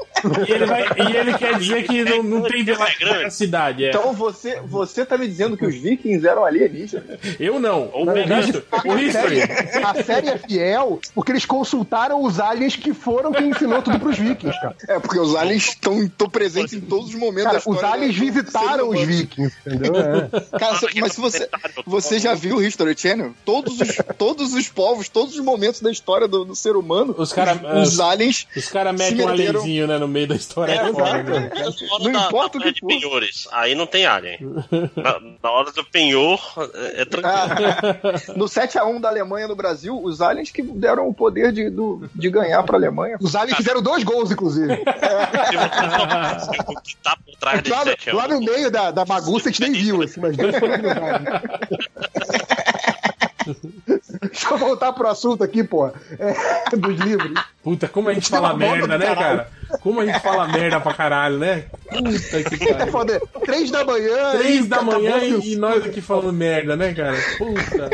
e ele, vai- e ele quer dizer que não, não tem veracidade. É. Então você, você tá me dizendo que os vikings eram alienígenas? Eu não. Ou Na o verdade, History. o History. A série é fiel porque eles consultaram os aliens que foram quem ensinou tudo pros vikings, cara. É, porque os aliens estão presentes em todos os momentos Cara, da história. Os aliens do- do visitaram os vikings, entendeu? É. Cara, se- mas se você, você já viu o History Channel? Todos os, todos os povos, todos os momentos da história do, do ser humano, Os caras os, aliens Os caras metem um alienzinho né, no meio da história. É, É, foda, exato. né? Não da, importa da o que de penhores. Aí não tem alien. Na, na hora do penhor, é, é tranquilo. Ah, no 7x1 da Alemanha no Brasil, os aliens que deram o poder de, do- de ganhar pra Alemanha. Os aliens fizeram dois gols, inclusive. o que tá por trás Lá, no- lá no meio da, da bagunça a gente nem viu, assim, mas dois foram grudados. Deixa eu voltar pro assunto aqui, pô. É, dos livros. Puta, como a gente fala merda, né, cara? Como a gente fala merda pra caralho, né? Puta que <laughs> É pariu. foda. Três da manhã. Três e da manhã e, e nós aqui falando merda, né, cara? Puta.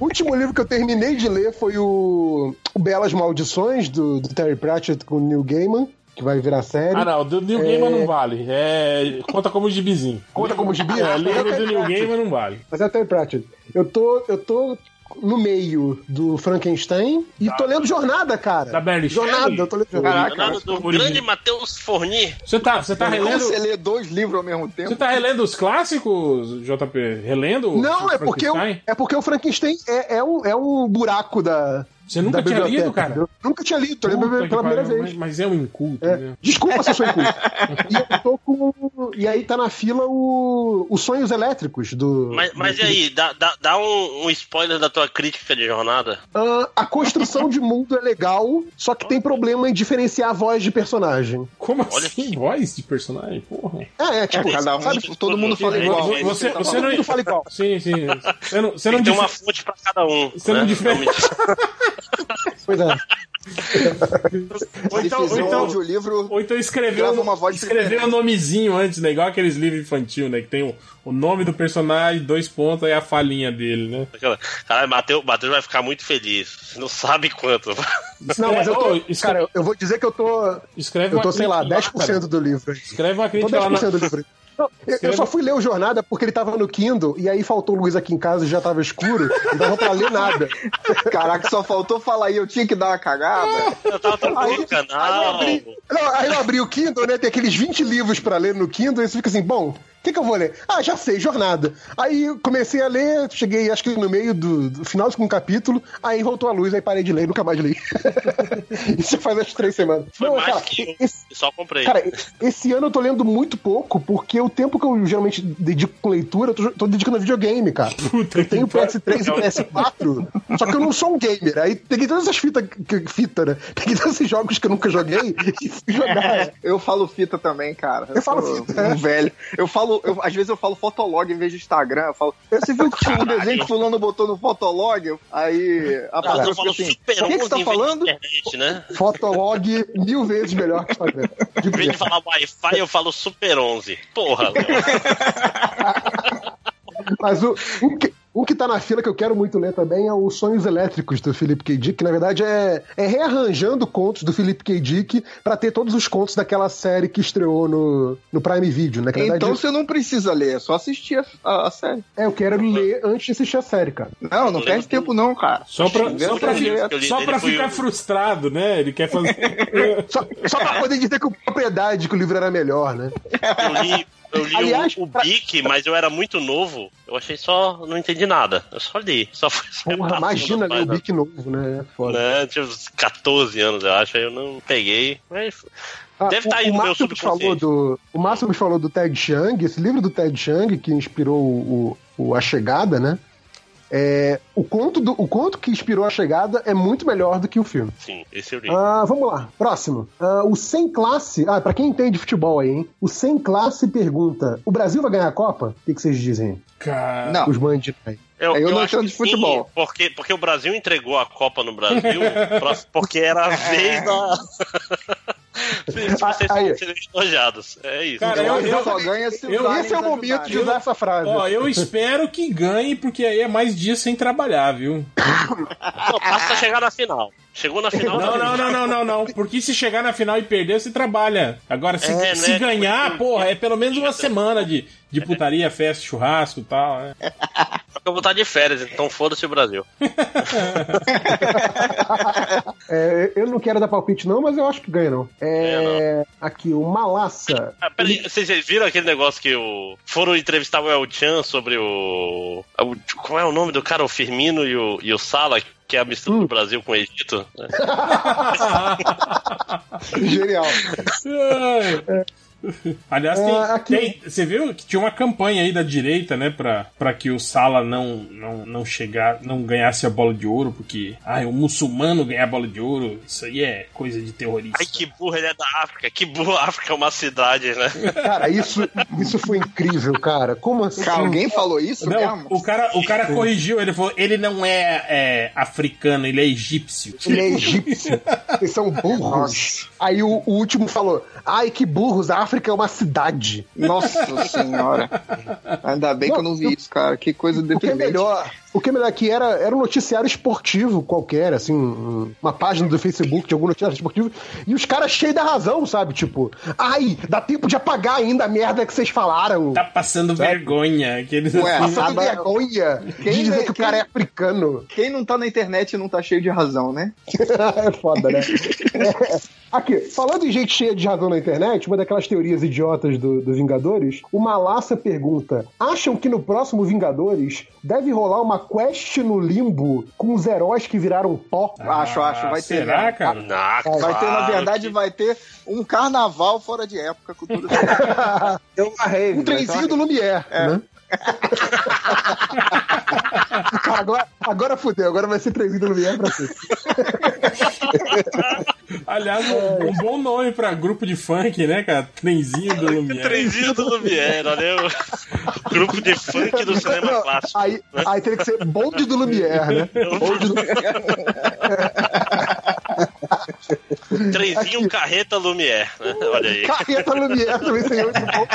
O último livro que eu terminei de ler foi o, o Belas Maldições, do, do Terry Pratchett com o Neil Gaiman, que vai virar série. Ah, não, do New É, Gaiman não vale. É, conta como gibizinho. Conta como gibi? É, livro É o do New. Gaiman não vale. Mas é o Terry Pratchett. Eu tô, eu tô no meio do Frankenstein e tô lendo Jornada, cara. Da Barry Jornada, Shelley? eu tô lendo Jornada. Leonardo do grande Matheus Forni. Você tá, você tá relendo. você lê dois livros ao mesmo tempo? Você tá relendo os clássicos, JP? Relendo? o Não, é porque, o, Frankenstein? é porque o Frankenstein é, é, um, é um buraco da. Você nunca tinha biblioteca, lido, cara? entendeu? Nunca tinha lido, tô lendo pela que primeira pariu, vez. Mas, mas é um inculto, É. né? Desculpa se eu sou inculto. <laughs> e eu tô com. E aí tá na fila o. Os sonhos elétricos do. Mas, mas e aí, dá, dá, dá um, um spoiler da tua crítica de jornada? Ah, a construção de mundo é legal, só que tem problema em diferenciar a voz de personagem. Como assim? Voz de personagem? Porra. É, é, tipo, Cada um, sabe, todo mundo fala igual. Você, Tá você não. todo mundo fala igual. Sim, sim. Você não, você não Tem que ter dif- uma fonte pra cada um. Você não né? <laughs> Pois é. Ou então, ou um então, ou então escreveu, uma voz escreveu o nomezinho antes, né? Igual aqueles livros infantil, né? Que tem o, o nome do personagem, dois pontos, aí a falinha dele, né? Caralho, Matheus, Matheus vai ficar muito feliz. Você não sabe quanto. Não, mas eu tô. Escreve- Cara, eu vou dizer que eu tô. Escreve Eu tô, sei lá, crítica lá, 10% cara. do livro. Escreve uma Tô crítica lá 10% na... do livro. Não, eu, eu só fui ler o Jornada porque ele tava no Kindle e aí faltou luz aqui em casa e já tava escuro, não dava pra ler nada. <laughs> Caraca, só faltou falar aí, eu tinha que dar uma cagada. Eu tava trocando Aí- o Aí eu, canal. abri, não, aí eu abri o Kindle, né? Tem aqueles 20 livros pra ler no Kindle, e você fica assim, bom, o que, que eu vou ler? Ah, já sei, jornada. Aí eu comecei a ler, cheguei acho que no meio do, do final de um capítulo, aí voltou a luz, aí parei de ler e nunca mais li. <laughs> Isso faz umas três semanas. Foi Não, mais cara, que eu. esse- Só comprei. Cara, esse ano eu tô lendo muito pouco, porque o tempo que eu geralmente dedico com leitura, eu tô, tô dedicando a videogame, cara. eu tenho PS3 e PS4, só que eu não sou um gamer. Aí peguei todas essas fitas, que- fita, né? Peguei todos esses jogos que eu nunca joguei e fui jogar. <laughs> Eu falo fita também, cara. Eu falo sou fita, um é. velho. Eu falo, eu- às vezes eu falo fotolog em vez de Instagram. Eu falo, você viu que tinha um desenho que fulano botou no fotolog? Aí a pessoa fica falo assim, o que, que você tá falando? internet, né? Fotolog mil vezes melhor que Instagram. Em vez de falar Wi-Fi, eu falo Super 11. Porra, Léo. <laughs> Mas o, o, que, Um que tá na fila que eu quero muito ler também é o Sonhos Elétricos do Philip K. Dick, que na verdade é, é rearranjando contos do Philip K. Dick pra ter todos os contos daquela série que estreou no, no Prime Video, né? Que, na Então verdade, você não precisa ler, é só assistir a, a- a série. É, eu quero ler antes de assistir a série, cara. Não, não perde tempo não, cara. Só pra, só pra, fi- só pra ficar frustrado, né? Ele quer fazer. <laughs> só, só pra poder dizer com propriedade que o livro era melhor, né? Eu li, eu li Aliás, o, o Bic, mas eu era muito novo. Eu achei só. Não entendi nada. Eu só li. Só fui Porra, imagina ler o Bic novo, né? É Foda. Né? Tinha uns 14 anos, eu acho. Aí eu não peguei. Mas. Ah, Deve estar aí o no meu falou do O Márcio falou do Ted Chiang, esse livro do Ted Chiang que inspirou o, o A Chegada, né? É, o, conto do, o conto que inspirou A Chegada é muito melhor do que o filme. Sim, esse eu li. Ah, vamos lá, próximo. Ah, o Sem Classe. Ah, pra quem entende futebol aí, hein? O Sem Classe pergunta: o Brasil vai ganhar a Copa? O que, que vocês dizem? Cara. Não. Os de pai. Eu, Eu não acho entendo de futebol. sim, porque, porque o Brasil entregou a Copa no Brasil <laughs> pra- porque era a vez da. <laughs> <laughs> Se vocês Aí. serem elogiados. É isso. Cara, eu, eu, só ganha se eu- Esse é o momento de usar essa frase. Ó, eu espero que ganhe, porque aí é mais dias sem trabalhar, viu? Não, basta chegar na final. Chegou na final. Não, tá não, não, não, não, não. Porque se chegar na final e perder, você trabalha. Agora, se, É, se né? ganhar, porra, é pelo menos uma semana de, de putaria, festa, churrasco e tal, né? <laughs> Que eu vou estar de férias, então foda-se o Brasil. <laughs> É, eu não quero dar palpite, não, mas eu acho que ganha, não. É, aqui, o Malassa. Ah, peraí, vocês viram aquele negócio que o... foram entrevistar o El Chan sobre o... o- Qual é o nome do cara? O Firmino e o, e o Sala, que é a mistura do Brasil com o Egito? <laughs> <laughs> Genial. Aliás, tem, Ah, aqui- tem- você viu que tinha uma campanha aí da direita, né, pra, pra que o Sala não, não, não chegar, não ganhasse a bola de ouro, porque, ai, o muçulmano ganhar a bola de ouro, isso aí é coisa de terrorista. Ai, que burro, ele é da África. Que burro, a África é uma cidade, né? Cara, isso, isso foi incrível, cara. Como assim? Cara, alguém falou isso Não, mesmo? o cara, o cara corrigiu, ele falou, ele não é, é, africano, ele é egípcio. Ele é egípcio. Eles são burros. Aí o, o último falou: Ai, que burros, a África é uma cidade. Nossa <laughs> senhora. Ainda bem que eu não vi isso, cara. Que coisa O que é deprimente. melhor, o que é melhor que era, era um noticiário esportivo qualquer, assim, um- uma página do Facebook de algum noticiário esportivo, e os caras cheios da razão, sabe? Tipo, ai, dá tempo de apagar ainda a merda que vocês falaram. Tá passando vergonha. Aqueles Ué, assim, Passando vergonha Quem de dizer é- que o quem- cara é africano. Quem não tá na internet não tá cheio de razão, né? <laughs> é foda, né? É. Aqui, falando em gente cheia de razão na internet, uma daquelas teorias idiotas do, do Vingadores, o Malassa pergunta: acham que no próximo Vingadores deve rolar uma quest no limbo com os heróis que viraram pó? acho, acho. Vai ter. será, né? cara? Ah, Vai ter, na claro verdade, vai ter um carnaval fora de época com tudo isso. <laughs> <laughs> Deu uma rave. Um trenzinho do Lumière, né? Agora, agora fudeu, agora vai ser trenzinho do Lumière pra sempre. Aliás, um, um bom nome pra grupo de funk, né, cara? Trenzinho do Lumière. Trenzinho do Lumière, olha o grupo de funk do cinema Não, clássico. aí, aí teria que ser bonde do Lumière, né? Bonde do... Trenzinho Carreta Lumière, né? Olha aí. Carreta Lumière também seria muito bom.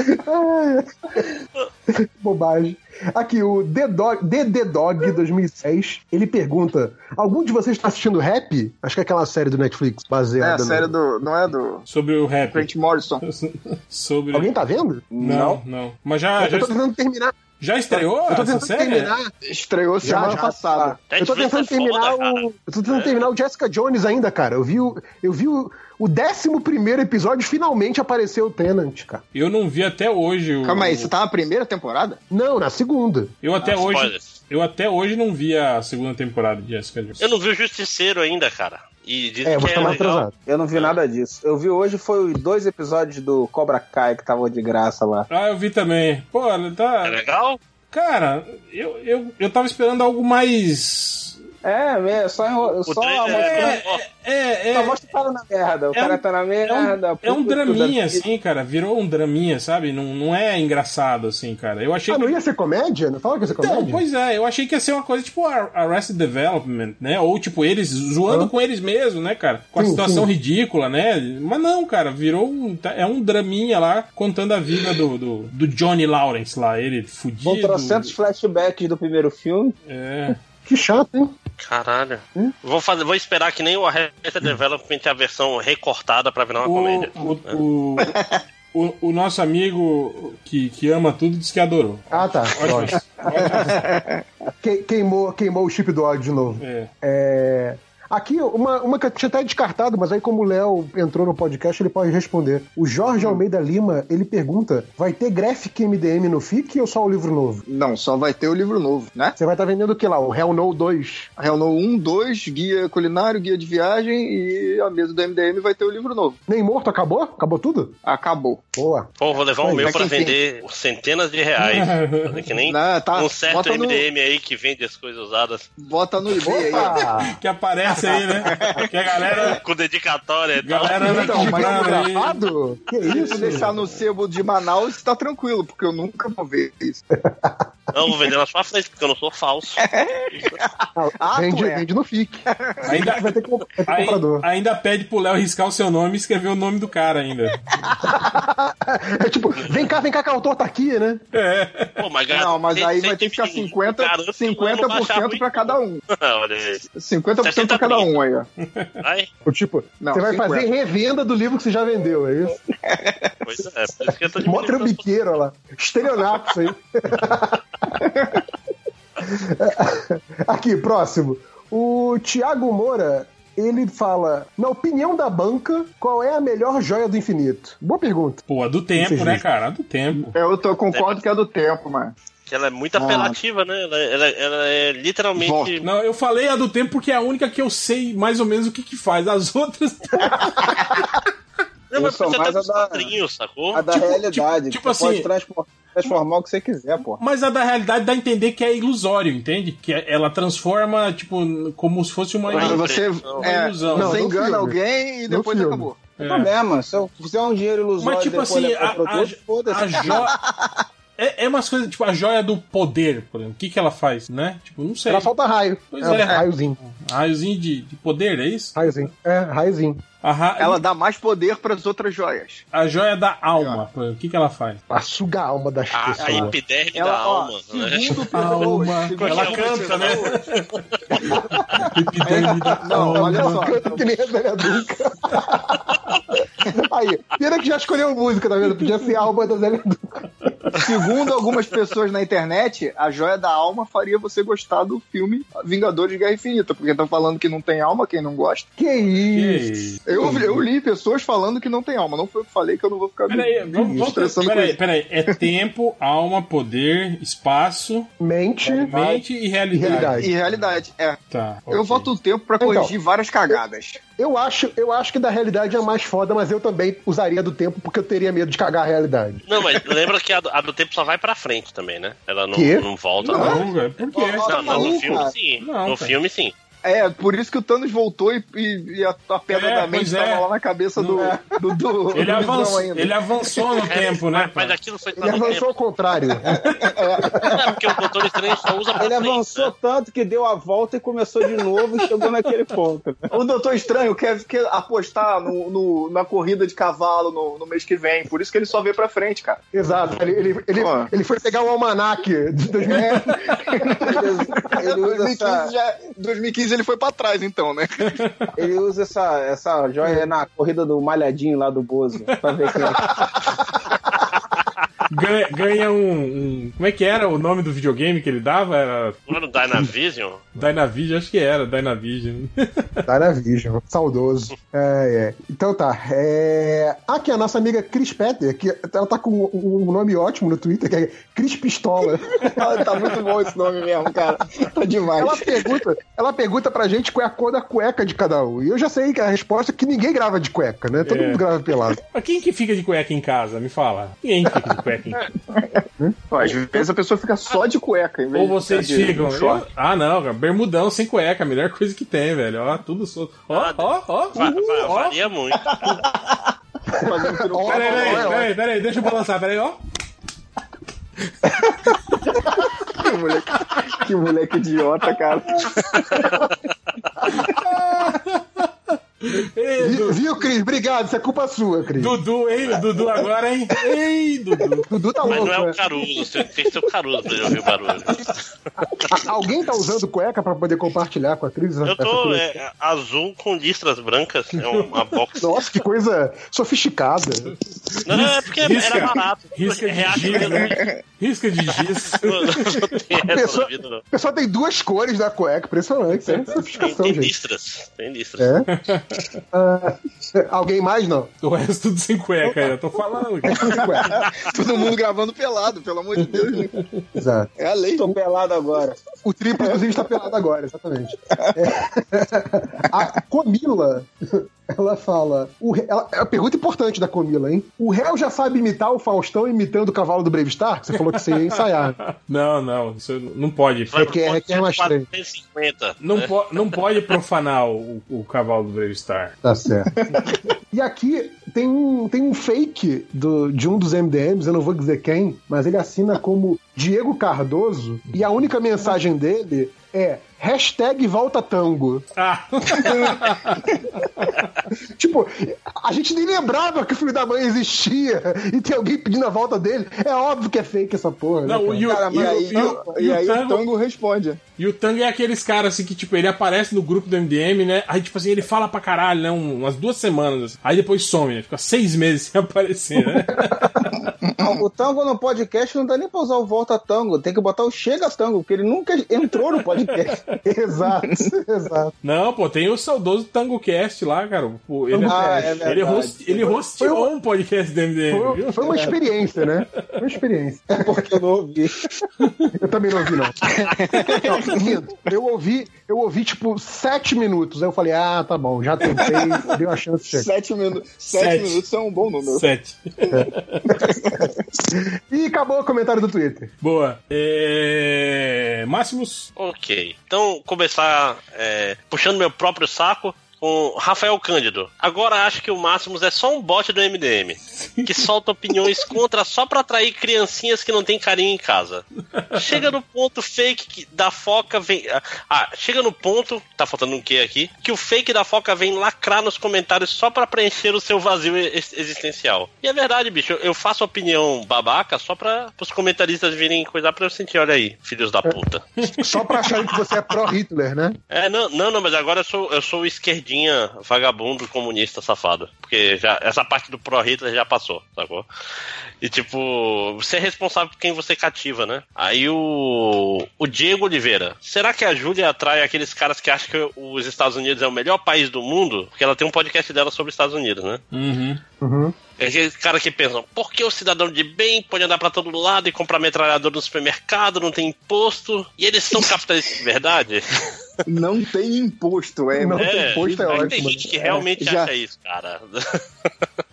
<laughs> Bobagem. Aqui, o The Dog, DD Dog 2006, ele pergunta: Algum de vocês está assistindo rap? Acho que é aquela série do Netflix É baseada a no- série do. Não é do. Sobre o rap. Grant Morrison. <laughs> Sobre... Alguém tá vendo? Não, não. Mas já, Eu já, tô tentando terminar. já estreou Eu tô essa tentando série? terminar. Estreou semana passada. Eu tô tentando é terminar foda, cara. o. Eu tô tentando terminar o Jessica Jones ainda, cara. Eu vi o. Eu vi o. O 11 episódio finalmente apareceu o Tenant, cara. Eu não vi até hoje. O... Calma aí, você tá na primeira temporada? Não, na segunda. Eu até Ah, hoje. spoilers. Eu até hoje não vi a segunda temporada de Jessica Jones. Eu não vi o Justiceiro ainda, cara. E dizem É, que é tá mais legal. atrasado. Eu não vi nada disso. Eu vi hoje foi os dois episódios do Cobra Kai que estavam de graça lá. Ah, eu vi também. Pô, tá. É legal? Cara, eu, eu, eu tava esperando algo mais. É, é só, enro- só trailer mostrando. é- É, é. Só mostra o cara na merda. O cara tá na É merda. um, é um puta, draminha, assim, cara. Virou um draminha, sabe? Não, não é engraçado, assim, cara. Eu achei Ah, que. não ia ser comédia? Não fala que ia ser Então, comédia? pois é, eu achei que ia ser uma coisa tipo Ar- Arrested Development, né? Ou tipo, eles zoando Hã? com eles mesmos, né, cara? Com a Sim, situação sim. ridícula, né? Mas não, cara, virou um. tá- É um draminha lá contando a vida do, do, do Johnny Lawrence lá, ele fudido. Com trocentos flashbacks do primeiro filme. É. Que chato, hein? Caralho. Vou, fazer, vou esperar que nem o Arrested Development a versão recortada pra virar uma comédia. O, o, o, o nosso amigo que, que ama tudo disse que adorou. Ah, tá. Ótimo. Que- queimou, queimou o chip do ódio de novo. É. É, Aqui, uma, uma que eu tinha até descartado, mas aí como o Léo entrou no podcast, ele pode responder. O Jorge Almeida Lima, ele pergunta, vai ter Graphic MDM no FIC ou só o livro novo? Não, só vai ter o livro novo, né? Você vai estar vendendo o que lá? O Hell No 2? Hell No 1, 2, guia culinário, guia de viagem e a mesa do MDM vai ter o livro novo. Nem morto acabou? Acabou tudo? Acabou. Boa. Pô, vou levar o Aí, meu pra vender por centenas de reais. <laughs> Que nem Não, tá, um certo bota no- MDM aí que vende as coisas usadas. Bota no eBay aí. Que aparece aí, né? Que a galera. Com dedicatória e tal. Galera Então, mas. Gravado? Que isso? deixar no sebo de Manaus, tá tranquilo, porque eu nunca vou ver isso. Não, vou vender na sua frente, porque eu não sou falso. Ah, vende, é. vende no FIC. Ainda, Vai ter, comp- vai ter aí- comprador. ainda pede pro Léo riscar o seu nome e escrever o nome do cara ainda. É tipo, vem cá, vem cá que o autor tá aqui, né? Pô, mas Não, mas tem- aí tem vai ter que ficar pedir. 50%, Garanto que eu vou baixar 50% muito. pra cada um. Olha aí. 50% pra cada um aí, ó. Vai? O tipo, Não, você vai 50. fazer revenda do livro que você já vendeu, é isso? Pois é, por isso que eu tô Mó olha lá. Estelionato isso aí. <laughs> Aqui, próximo. O Tiago Moura, ele fala: Na opinião da banca, qual é a melhor joia do infinito? Boa pergunta. Pô, a do tempo, né, cara? A do tempo. Eu tô, concordo que é do tempo, mano. Que ela é muito Ah. apelativa, né? Ela, ela- ela é literalmente. Não, eu falei a do tempo porque é a única que eu sei mais ou menos o que que faz. As <laughs> outras. Não, mas sou você tá mais com a da- sacou? A da Tipo- realidade. tipo- tipo você pode assim- transfor- transformar o que você quiser, pô. Mas a da realidade dá a entender que é ilusório, entende? Que é- ela transforma, tipo, como se fosse uma, Mas você, uma é, ilusão. você no engana filme. alguém e depois acabou. É. Tá mesmo, se eu fizer um dinheiro ilusório Mas, tipo depois assim, a, produto, a, a joia. <laughs> É, é umas coisas, tipo, a joia do poder, por exemplo. O que, que ela faz, né? Tipo, não sei. Ela falta raio. Pois é, é. raiozinho. Raiozinho de, de poder, é isso? Raiozinho. É, raiozinho. A, ra- Ela dá mais poder para as outras joias. a joia da alma, o que, que ela faz? Pra sugar a alma das A, a pessoas. epiderme Ela, da ó, alma. né? segundo <laughs> Alma. pessoas, segundo Ela pessoas, canta, né? <laughs> Não, olha só. Canta que nem a Zélia Dunca. Aí, pena que já escolheu música, tá vendo? Podia ser a alma da Zélia Dunca. Segundo algumas pessoas na internet, a joia da alma faria você gostar do filme Vingadores de Guerra Infinita, porque estão falando que não tem alma, quem não gosta. Que Que isso? Eu, eu li pessoas falando que não tem alma, não foi eu que falei que eu não vou ficar Peraí, me vamos, vamos estressando peraí, isso. peraí. É <laughs> tempo, alma, poder, espaço, Mente. mente e realidade. E realidade. E realidade, é. Tá. Eu ok. voto o tempo pra corrigir várias cagadas. Eu acho, eu acho que da realidade é mais foda, mas eu também usaria do tempo porque eu teria medo de cagar a realidade. Não, mas lembra que a do, a do tempo só vai pra frente também, né? Ela não, não volta. Não, Não, velho, por quê? Ó, não, no filme sim. Não, no cara. filme sim. É, por isso que o Thanos voltou e, e- e a, a pedra É, da mente pois é. lá na cabeça do, do, do, Ele do Visão avançou, ainda. ele avançou no tempo, né? Mas, mas aquilo foi Ele avançou tempo. ao contrário. <laughs> É, porque o Doutor Estranho só usa pra Ele frente, avançou né? tanto que deu a volta e começou de novo e chegou naquele ponto. né? O Doutor Estranho quer, quer apostar no, no- na corrida de cavalo no, no mês que vem, por isso que ele só vê pra frente, cara. Exato. Ele, ele, ele, ele foi pegar o almanaque de 2000. Ele, ele usa <laughs> 2015, essa, já, 2015 ele foi pra trás, então, né? <laughs> ele usa essa, essa joia na corrida do malhadinho lá do Bozo. Pra ver quem é. <laughs> Ganha, ganha um, um- Como é que era o nome do videogame que ele dava? Era Não era o Dynavision? Dynavision, acho que era Dynavision. <laughs> Dynavision, saudoso. É, é. Então tá. É... Aqui a nossa amiga Cris Petter, que ela tá com um nome ótimo no Twitter, que é Cris Pistola. <laughs> tá muito bom esse nome mesmo, cara. Tá demais. Ela pergunta, ela pergunta pra gente qual é a cor da cueca de cada um. E eu já sei que a resposta é que ninguém grava de cueca, né? Todo É. mundo grava pelado. Mas quem que fica de cueca em casa? Me fala. Quem fica de cueca aqui. Pô, Às vezes a pessoa fica só de cueca. Em vez Ou de vocês de ficam. eu- Ah, não, cara. Bermudão sem cueca, a melhor coisa que tem, velho. Ó, tudo solto. Ó, ó, ó. Va- uhul, va- ó. varia muito. Peraí, peraí, peraí, peraí, deixa eu balançar, peraí, ó. Que moleque, que moleque idiota, cara. <laughs> Vi- Viu, Cris? Obrigado, isso é culpa sua, Cris. Dudu, hein? O Dudu agora, hein? Ei, Dudu. Dudu tá Mas louco. não é né? o Caruso, tem tem que ser o Caruso pra ele ouvir o barulho. <laughs> Alguém tá usando cueca pra poder compartilhar com a Cris? Eu tô é, azul com listras brancas, é uma box. Nossa, que coisa sofisticada. Não, é porque Risca- era barato. risca de giz, né? Risca de giz. <laughs> Não, não tem pessoa, vida, não. a pessoa tem duas cores da cueca, impressionante. É Tem, sofisticação, tem gente. listras. Tem listras. É? <laughs> Ah, alguém mais não? O resto tudo sem cueca, eu tô falando. cara. <laughs> Todo mundo gravando pelado, pelo amor de Deus. né? Exato. É a lei. Tô pelado agora. O triplo, inclusive, está pelado agora, exatamente. É. <laughs> A Comila, ela fala. O, ela, é uma pergunta importante da Comila, hein? O réu já sabe imitar o Faustão imitando o cavalo do Brave Star? Você falou que você ia ensaiar. <laughs> Não, não, isso não pode. Pro Requer, requer mais treino. 450. Não, né? po- não pode profanar o, o cavalo do Brave Star. Tá certo. E aqui tem um, tem um fake do, de um dos MDMs, eu não vou dizer quem, mas ele assina como Diego Cardoso e a única mensagem dele é hashtag volta tango. Ah, <laughs> Tipo, a gente nem lembrava que o filho da mãe existia e tem alguém pedindo a volta dele. É óbvio que é fake essa porra. né, não, cara? e o, Cara, e aí, e o- e e o aí o tango, Tango responde. e o Tango é aqueles caras assim que, tipo, ele aparece no grupo do MDM, né? Aí, tipo assim, ele fala pra caralho, né? um- Umas duas semanas. assim. Aí depois some, né? Fica seis meses <laughs> sem aparecer, né? <laughs> Não, o tango no podcast não dá nem pra usar o volta tango, tem que botar o chega tango, porque ele nunca entrou no podcast. <laughs> exato, exato. Não, pô, tem o saudoso TangoCast lá, cara. Pô, ele, Ah, é verdade. ele, host, ele hosteou um podcast do MDM, Foi, foi uma experiência, né? Foi uma experiência. É porque eu não ouvi. Eu também não ouvi, não. <laughs> não eu ouvi, eu ouvi, tipo, sete minutos. Aí eu falei, ah, tá bom, já tentei, deu a chance de chegar. Sete, minu sete, Sete. minutos é um bom número. Sete. E acabou o comentário do Twitter. Boa. É... Máximos? Ok. Então, começar é, puxando meu próprio saco com Rafael Cândido. Agora acho que o Máximos é só um bot do MDM, que solta opiniões contra só pra atrair criancinhas que não tem carinho em casa. Chega no ponto fake que- da foca vem. Ah, chega no ponto, tá faltando um quê aqui? Que o fake da foca vem lacrar nos comentários só pra preencher o seu vazio ex- existencial. E é verdade, bicho, eu faço opinião babaca só pra os comentaristas virem coisar pra eu sentir, olha aí, filhos da puta. Só pra acharem que você é pró-Hitler, né? É, não, não, não, mas agora eu sou, eu sou o esquerdinha vagabundo comunista safado. Porque já, essa parte do pró-Hitler já passou, sacou? E tipo, você é responsável por quem você cativa, né? Aí o. O Diego Oliveira. Será que a Júlia atrai aqueles caras que acham que os Estados Unidos é o melhor país do mundo? Porque ela tem um podcast dela sobre os Estados Unidos, né? Uhum. Uhum. É aqueles caras que pensam, por que o cidadão de bem pode andar pra todo lado e comprar metralhador no supermercado, não tem imposto? E eles são <laughs> capitalistas de verdade? Não tem imposto, é. Não É, tem imposto, é ótimo. tem gente que realmente Já- acha isso, cara. <laughs>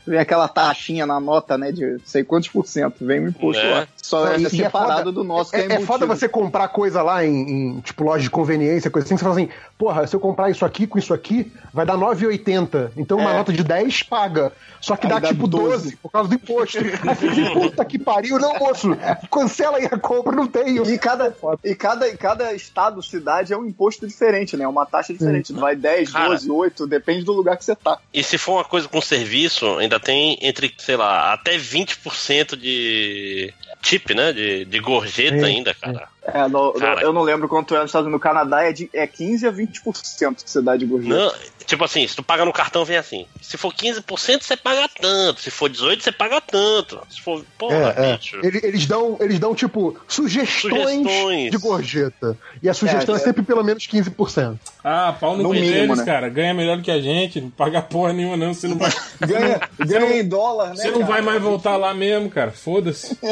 Vem aquela taxinha na nota, né, de sei quantos por cento. Vem o imposto Né? lá. Só é E- e separado foda- do nosso que é, É, é foda você comprar coisa lá em, em, tipo, loja de conveniência, coisa assim, você fala assim, porra, se eu comprar isso aqui com isso aqui, vai dar 9,80. Então uma É. nota de 10 paga. Só que dá, dá tipo 12. 12 por causa do imposto. Aí diz, puta que pariu, não, moço, cancela aí a compra, não tenho. E cada, e cada, e cada estado, cidade é um imposto diferente, né? Uma taxa diferente. Vai 10, Cara. 12, 8, depende do lugar que você tá. E se for uma coisa com serviço, ainda tem entre, sei lá, até 20% de tip, né? De, de gorjeta Sim, ainda, cara. É, no- no- Cara. eu não lembro quanto é nos Estados Unidos. No Canadá é, de, é 15 a 20% que você dá de gorjeta. Não, tipo assim, se tu paga no cartão, vem assim. Se for 15%, você paga tanto. Se for 18%, você paga tanto. Se for. Porra, É, é. bicho. Eles dão, eles dão, tipo, sugestões, Sugestões. de gorjeta. E a sugestão é, É, é. sempre pelo menos 15%. Ah, pau no, No mínimo, deles, né? cara. Ganha melhor que a gente. Não paga porra nenhuma, não. Você não vai, <laughs> Ganha, ganha em dólar, né? você não cara? vai mais voltar lá mesmo, cara. Foda-se. <laughs>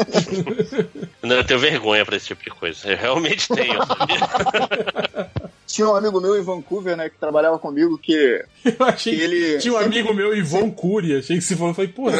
Não, eu tenho vergonha pra esse tipo de coisa. Eu realmente tenho. <laughs> tinha um amigo meu em Vancouver, né, que trabalhava comigo, que. Eu achei que ele. Tinha um amigo meu, Ivon Cury. Achei que você falou. Falei, porra,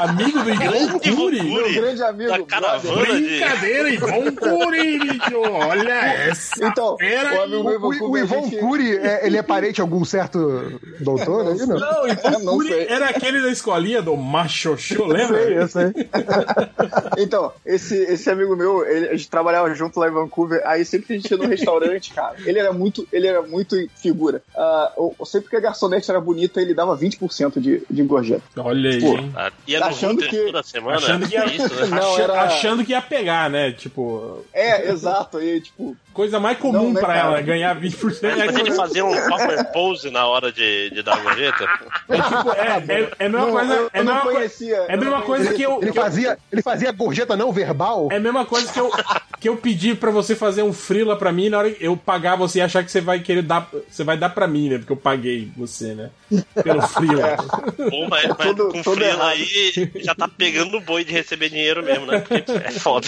amigo do Ivon Cury? Meu grande amigo. Da caravana de- Brincadeira, Ivon Cury, bicho. Olha essa. Então, o aí. meu em O, o a Ivon gente- Cury, é- ele é parente de algum certo doutor aí, não? Não, Ivon <laughs> Cury sei. era aquele da escolinha do Machoxô, lembra? Sei, eu sei. <laughs> Então, esse, esse amigo meu, ele- a gente trabalhava junto lá em Vancouver, aí sempre que a gente ia no restaurante, cara, ele era muito, ele era muito figura. O- sempre que a garçonete era bonita, ele dava 20% de, de gorjeta. Olha aí, Pô, hein? Ah, Achando que- toda semana. Achando que, ia, isso, né? Não, era- achando que ia pegar, né? Tipo, É, exato, aí, tipo, coisa mais comum Não, né, pra cara? ela, ganhar 20%. Mas ele fazia um power pose na hora de, de dar a gorjeta. É, tipo, é, é, é a mesma Não, coisa. eu- é a eu não conhecia, É a eu mesma não coisa conhecia. que eu. Ele que eu- fazia, ele fazia gorjeta não verbal? É a mesma coisa que eu, que eu pedi pra você fazer um frila pra mim, na hora que eu pagar você e achar que você vai querer dar. Você vai dar pra mim, né? Porque eu paguei você, né? Pelo frila. Pô, mas, mas Tudo- com tudo frila errado. aí já tá pegando no boi de receber dinheiro mesmo, né? Porque é foda.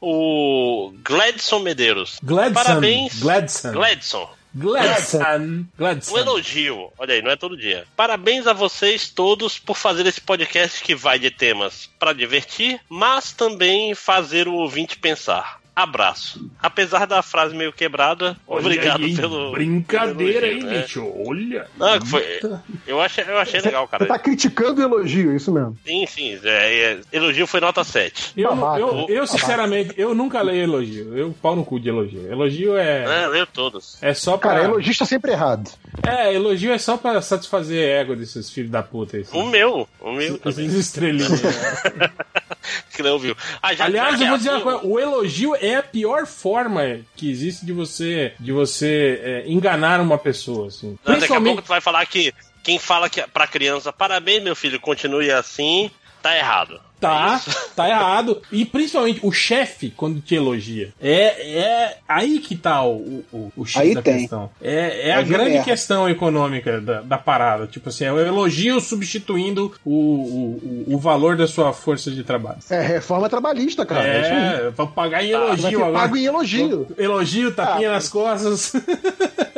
o Gladson Medeiros. Gladson. Parabéns. Gladson. Gladson. Gladson. Gladson. Um elogio. Olha aí, não é todo dia. Parabéns a vocês todos por fazer esse podcast que vai de temas para divertir, mas também fazer o ouvinte pensar. Abraço. Apesar da frase meio quebrada, Olha obrigado aí, pelo. Brincadeira, hein, pelo elogio, né? bicho? Olha. Não, foi, eu, achei, eu achei legal, Você cara. tá criticando o elogio, isso mesmo. Sim, sim. é, é, elogio foi nota 7. Eu, Babaca. eu, eu, sinceramente, eu nunca leio elogio. Eu pau no cu de elogio. Elogio é. É, leu todos. É só pra. Cara, elogista sempre errado. É, elogio é só pra satisfazer ego desses filhos da puta. Esses, O meu, o meu esses também. <laughs> estrelinhas. <laughs> <laughs> Que não ouviu. Ah, Aliás, eu é vou dizer uma coisa: o elogio é a pior forma que existe de você, de você é, enganar uma pessoa. Assim. Não, Daqui a pouco Principalmente. tu vai falar que quem fala que pra criança, parabéns, meu filho, continue assim, tá errado. Tá, tá errado. E principalmente o chefe, quando te elogia. É, é aí que tá o, o, o X Aí da tem. questão. É, é a Aí grande merda. questão econômica da, da parada. Tipo assim, é o elogio substituindo o, o, o- o valor da sua força de trabalho. É reforma trabalhista, cara. É. É, pra pagar em Vai elogio ser agora. pago em elogio. Elogio, tapinha nas costas. <laughs>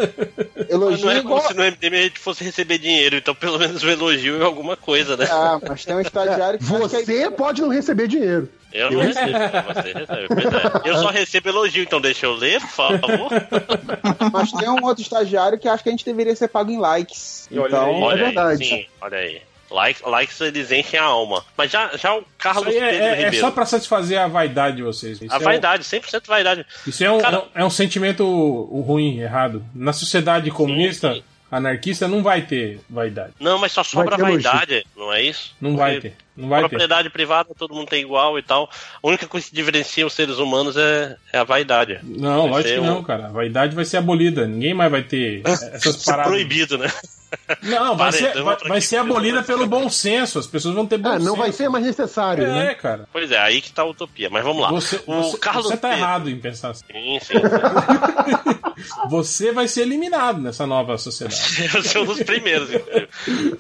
Mas Elogio não é igual. como se no MDM a gente fosse receber dinheiro, então pelo menos o elogio é alguma coisa, né? Ah, mas tem um estagiário que é- Você pode não receber dinheiro. Eu não recebo, você recebe. Pois é. Eu só recebo elogio, então deixa eu ler, por favor. Mas tem um outro estagiário que acha que a gente deveria ser pago em likes. Então, olha é verdade. Sim, olha aí. Like, likes eles enchem a alma. Mas já, já o Carlos aí Pedro é, é, é Ribeiro. só pra satisfazer a vaidade de vocês. Isso A é um- vaidade, 100% vaidade. Isso é um, Cara- é um sentimento ruim, errado. Na sociedade comunista, anarquista, não vai ter vaidade. Não, mas só sobra ter elogio. vaidade, não é isso? Não vai Porque ter. Não vai ter. propriedade privada todo mundo tem igual e tal. A única coisa que diferencia os seres humanos é, é a vaidade. Não, Vai lógico que um- não, cara. A vaidade vai ser abolida. Ninguém mais vai ter <laughs> essas é paradas. proibido, né? Não, vai ser, vai, vai ser abolida pelo bom senso. As pessoas vão ter bom Ah, senso. não vai ser mais necessário, É, né? cara. Pois é, aí que tá a utopia. Mas vamos lá. Você, o você, Carlos você tá Pedro- errado em pensar assim. Sim, sim. sim. <laughs> Você vai ser eliminado nessa nova sociedade. <laughs> Eu sou um dos primeiros.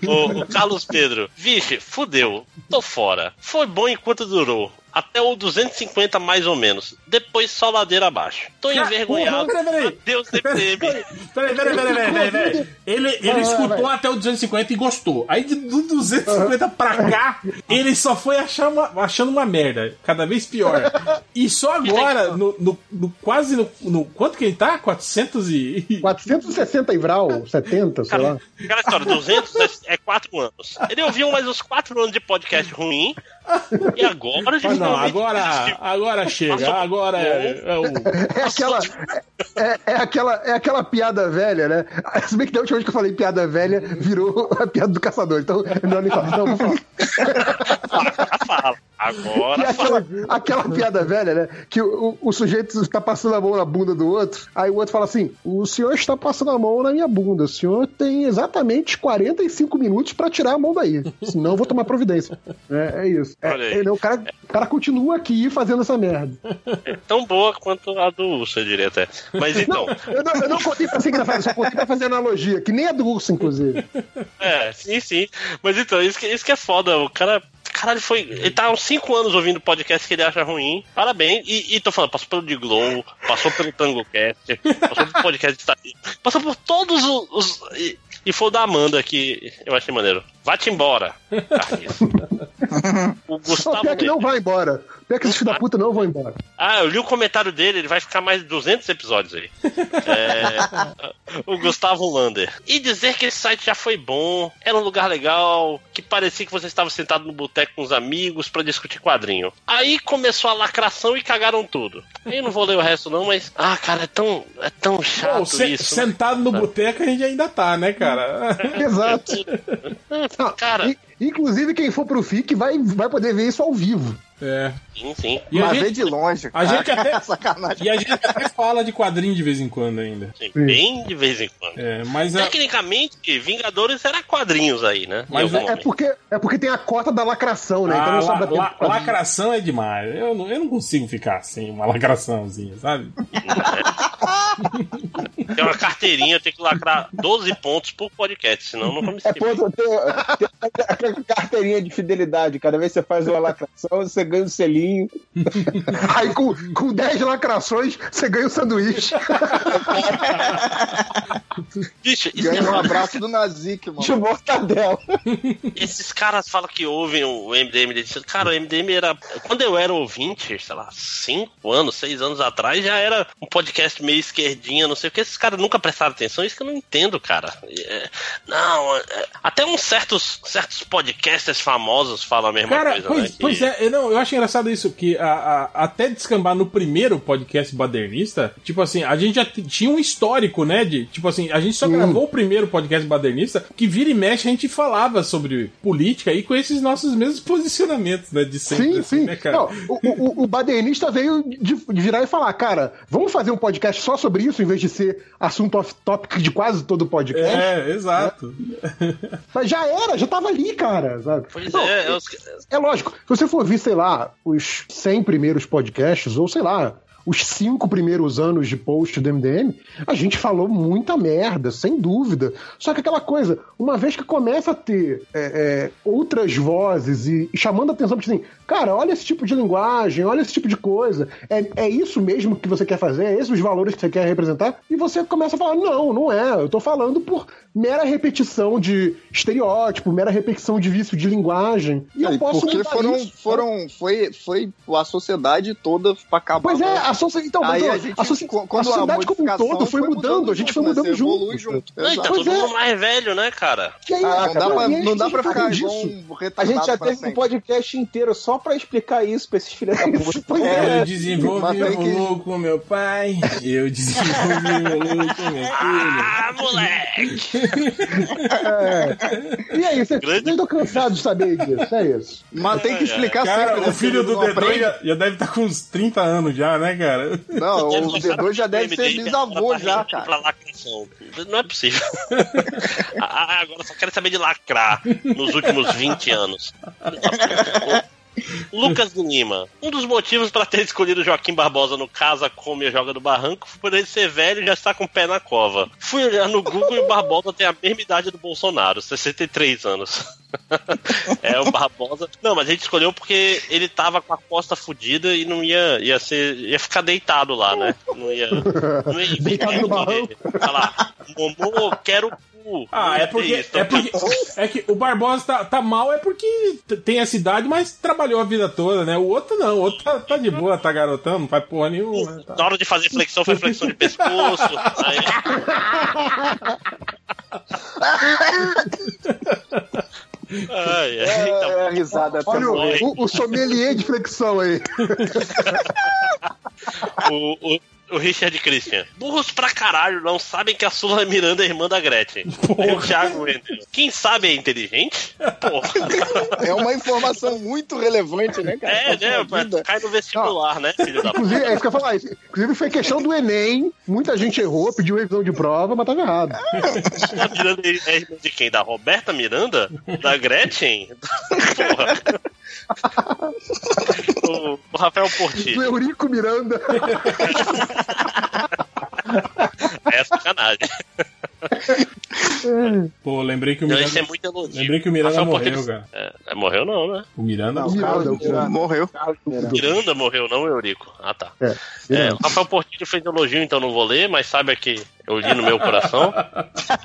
O, o Carlos Pedro. Vixe, fudeu. Tô fora. Foi bom enquanto durou. Até o 250 mais ou menos. Depois só ladeira abaixo. Tô Cara, envergonhado. peraí, peraí. Deus DPM. Peraí, peraí, peraí, peraí, peraí, peraí. Ele, ele escutou vai. até o 250 e gostou. Aí de- do 250 pra cá, ele só foi achar uma- achando uma merda. Cada vez pior. E só agora, no, no- no- quase no, no- Quanto que ele tá? 400 e. 460 e Vral, 70, sei lá. Aquela história, 200 é 4 anos. Ele ouviu mais uns 4 anos de podcast ruim. E agora, Ah, não, finalmente, agora, agora chega. Agora é, é o. É aquela, é, é aquela, é aquela piada velha, né? Se bem que da última vez que eu falei piada velha, virou a piada do caçador. Então, não, nem fala. Não, vou falar. fala. Que Agora aquela, aquela piada velha, né? Que o, o, o sujeito está passando a mão na bunda do outro, aí o outro fala assim: O senhor está passando a mão na minha bunda, o senhor tem exatamente 45 minutos para tirar a mão daí. Senão eu vou tomar providência. É, é isso. É, aí. é, o, cara, o cara continua aqui fazendo essa merda. é tão boa quanto a do Urso, eu diria até. Mas então. Eu não, eu não contei pra ser engraçado, só contei pra fazer analogia, que nem a do urso, inclusive. É, sim, sim. Mas então, isso que, isso que é foda. O cara caralho, foi. Ele tá há uns 5 anos ouvindo podcast que ele acha ruim. Parabéns. E, e tô falando, passou pelo de Glow, passou pelo TangoCast, passou pelo podcast passou por todos os. os- e, e foi o da Amanda que eu achei maneiro. Vá-te embora, Carniça. <laughs> O Gustavo. pior que não vai embora. Pior que esses filhos da puta não vão embora. Ah, eu li o comentário dele, ele vai ficar mais de 200 episódios aí. É, <laughs> o Gustavo Lander. E dizer que esse site já foi bom, era um lugar legal, que parecia que você estava sentado no boteco com os amigos pra discutir quadrinho. Aí começou a lacração e cagaram tudo. Eu não vou ler o resto não, mas... Ah, cara, é tão, é tão chato Pô, se- isso. né? sentado no boteco a gente ainda tá, né, cara? <laughs> Exato. <laughs> Cara. I- Inclusive, quem for pro FIC vai, vai poder ver isso ao vivo. É. Sim, sim. E a Mas gente- vê de longe. A gente até. <laughs> Sacanagem. E a gente até fala de quadrinho de vez em quando ainda. Sim, bem de vez em quando. É, mas a- Tecnicamente, Vingadores era quadrinhos aí, né? Mas é- É porque, é porque tem a cota da lacração, né? Então Ah, la- la- pra gente. lacração é demais. Eu não, eu não consigo ficar assim, uma lacraçãozinha, sabe? <laughs> Tem uma carteirinha, eu tenho que lacrar 12 pontos por podcast, senão não me É, pô, tem, tem aquela carteirinha de fidelidade. Cada vez que você faz uma lacração, você ganha um selinho. <laughs> Aí com, com 10 lacrações, você ganha o sanduíche. <laughs> Bicho, isso Ganha é um abraço do Nazik, mano. De mortadela. Esses caras falam que ouvem o MDM deles. Cara, o MDM era. Quando eu era ouvinte, sei lá, 5 anos, 6 anos atrás, já era um podcast meio esquerdinha, não sei o que. Esses caras nunca prestaram atenção, isso que eu não entendo, cara. É, não, é, até uns certos, certos podcasters famosos falam a mesma Cara, coisa, pois, né? Que- pois é, eu, não, eu acho engraçado isso, que a, a- até descambar no primeiro podcast badernista, tipo assim, a gente já tinha um histórico, né? De, tipo assim, a gente só gravou o primeiro podcast badernista, que vira e mexe a gente falava sobre política e com esses nossos mesmos posicionamentos, né? De sempre, Sim, assim, sim. né, cara? Não, o, o, o badernista veio de, de virar e falar, cara, vamos fazer um podcast só sobre isso, em vez de ser assunto off-topic de quase todo podcast? É, exato. Mas já era, já tava ali, cara. Sabe? Pois Não, é, os- É lógico, se você for ver, sei lá, os 100 primeiros podcasts, ou sei lá, os cinco primeiros anos de post do MDM, a gente falou muita merda, sem dúvida. Só que aquela coisa, uma vez que começa a ter é, é, outras vozes e, e chamando a atenção, porque assim, cara, olha esse tipo de linguagem, olha esse tipo de coisa, é, é isso mesmo que você quer fazer, é esses os valores que você quer representar, e você começa a falar, não, não é, eu tô falando por mera repetição de estereótipo, mera repetição de vício de linguagem. E eu E posso porque foram, isso. foram, foi, foi a sociedade toda pra acabar. Pois é, a sociedade. Então, Aí a gente, a, soci- a quando a sociedade como um todo foi mudando, a gente foi junto, né? mudando junto. junto. Tá Exato. todo é. mundo mais velho, né, cara? Aí, Ah, não dá pra- não dá pra ficar disso. A gente já teve um podcast inteiro só pra explicar isso pra esses filhos da puta. É. Eu desenvolvi tem o que- Lulu com meu pai, eu <laughs> desenvolvi o Lulu com meu filho. Ah, moleque! <laughs> É. E aí, vocês Grande- estão cansados de saber disso, é isso. Mas tem que explicar Cara, sempre. né? o filho do Não D2 aprende. já, já deve estar com uns 30 anos já, né, cara? Não, <laughs> o Deve D2 já deve ser MDM bisavô agora já, cara. pra lacração. Não é possível. <laughs> Ah, agora só quero saber de lacrar nos últimos 20 anos. <laughs> Lucas Lima. Um dos motivos para ter escolhido Joaquim Barbosa no Casa Come e Joga do Barranco foi por ele ser velho e já estar com o pé na cova. Fui olhar no Google e o Barbosa tem a mesma idade do Bolsonaro, 63 anos. <laughs> é, o Barbosa. Não, mas a gente escolheu porque ele tava com a costa fudida e não ia, ia ser. ia ficar deitado lá, né? Não ia. Não ia <laughs> Deitado no barranco. Falar, Momô, quero cu. Ah, é porque, Isso, é porque é que o Barbosa tá, tá mal, é porque tem essa idade, mas trabalhou a vida toda, né? O outro não, o outro tá, tá de boa, tá garotando, não faz porra nenhuma. Tá. Na hora de fazer flexão, faz flexão de pescoço. aí- Ai, ai, É, tá é a risada Olha tá o, o, o sommelier de flexão aí. <laughs> o, o, o Richard Christian. Burros pra caralho, não sabem que a Sula Miranda é irmã da Gretchen. Aí o Thiago Wendel. Quem sabe é inteligente? Porra. É uma informação muito relevante, né, cara? É, Pra né? vida. Cai no vestibular, né, filho da Inclusive, puta? é isso que eu ia falar. Inclusive, foi questão do Enem. Muita gente errou, pediu revisão de prova, mas tava errado. A Miranda é irmã de quem? Da Roberta Miranda? Da Gretchen? <laughs> Porra. O, o Rafael Do Portilho. Eurico Miranda. É sacanagem. Pô, lembrei que o Miranda. é muito elogio. Lembrei que o Miranda Rafael morreu, Portilho- cara. É, é, morreu não, né? O Miranda. Não, Miranda, o Miranda. Morreu. Miranda morreu, não Eurico. Ah, tá. É, É, Miranda. o Rafael Portilho fez elogio, então não vou ler, mas saiba que eu li no meu coração. <laughs>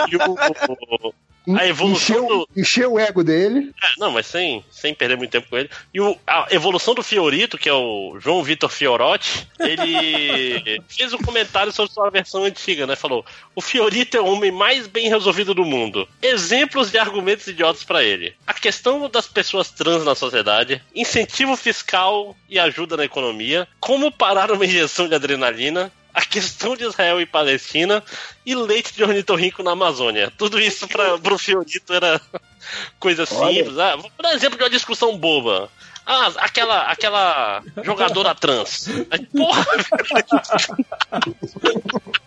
E o, a evolução encheu, do. encheu o ego dele. É, não, mas sem, sem perder muito tempo com ele. E o- a evolução do Fiorito, que é o João Vitor Fiorotti, ele <laughs> fez um comentário sobre sua versão antiga, né? Falou: o Fiorito é o homem mais bem resolvido do mundo. Exemplos de argumentos idiotas pra ele. A questão das pessoas trans na sociedade, incentivo fiscal e ajuda na economia, como parar uma injeção de adrenalina. A questão de Israel e Palestina e leite de ornitorrinco na Amazônia. Tudo isso para pro Fiorito era <laughs> coisa simples. Ah, vou dar exemplo de uma discussão boba. Ah, aquela, aquela jogadora trans. Porra! <laughs>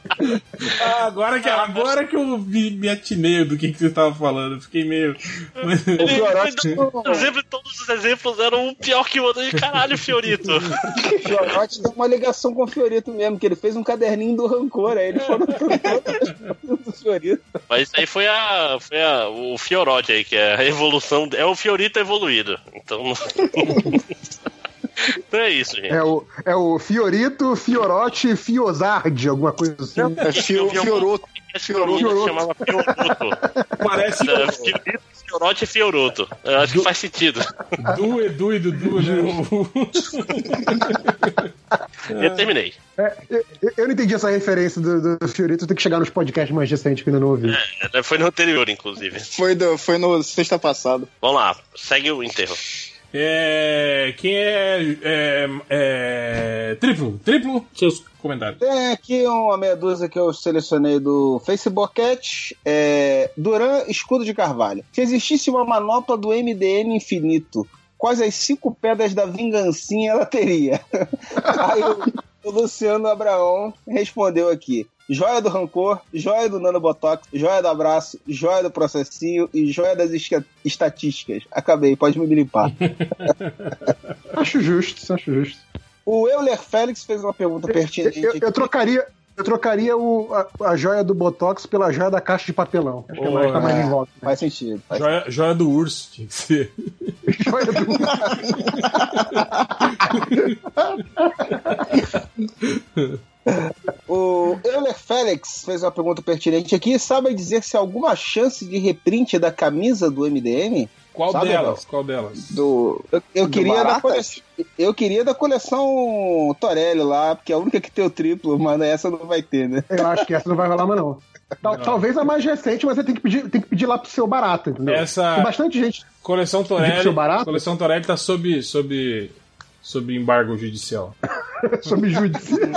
Ah, agora, que, agora que eu me, me atinei do que, que você estava falando. Eu fiquei meio. Ele foi dando exemplo, e todos os exemplos eram um pior que o outro. E caralho, Fiorito. O Fiorotti tem uma ligação com o Fiorito mesmo, que ele fez um caderninho do rancor, aí ele falou do Fiorito. Mas isso aí foi a, foi a, o Fiorote aí, que é a evolução. É o Fiorito evoluído. Então. Então é isso, gente. É o, é o Fiorito, Fiorotti, Fiozardi, alguma coisa assim. É Fio- Fioroto. Fioroto. chamava Fioroto. <laughs> Parece Fiorito, Fiorote e Fioroto. Eu acho que faz sentido. Du, Edu e Dudu, né? <laughs> Eu terminei. É, eu, eu não entendi essa referência do, do Fiorito, tem que chegar nos podcasts mais recentes que eu ainda não ouvi. É, Foi no anterior, inclusive. Foi, do, foi no sexta passada. Vamos lá, segue o enterro. É, quem é, é, é. Triplo, triplo, seus comentários. Tem aqui uma meia dúzia que eu selecionei do Facebook é Duran Escudo de Carvalho. Se existisse uma manopla do MDM infinito, quais as cinco pedras da vingancinha ela teria? <laughs> Aí o, o Luciano Abraão respondeu aqui. Joia do rancor, joia do nanobotox, joia do abraço, joia do processinho e joia das estatísticas. Acabei, pode me limpar. <laughs> Acho justo, acho justo. O Euler Félix fez uma pergunta pertinente. Eu, eu trocaria, eu trocaria o, a, a joia do Botox pela joia da caixa de papelão. Acho que é mais, tá mais em volta. Faz sentido. Joia, joia do urso, tinha que ser. <laughs> Joia do <laughs> O Euler Félix fez uma pergunta pertinente aqui. Sabe dizer se há alguma chance de reprint da camisa do MDM? Qual Sabe, delas? Qual delas? Do, eu, eu Do queria da coleção, eu queria da coleção Torelli lá, porque é a única que tem o triplo, mas essa não vai ter, né? Eu acho que essa não vai rolar, mas não. Tal- Talvez a mais recente, mas você tem que pedir, tem que pedir lá pro seu barato, entendeu? Essa- Tem bastante gente. Coleção Torelli. Coleção Torelli tá sob, sob, sob embargo judicial. <laughs> Sobre judicial. <laughs>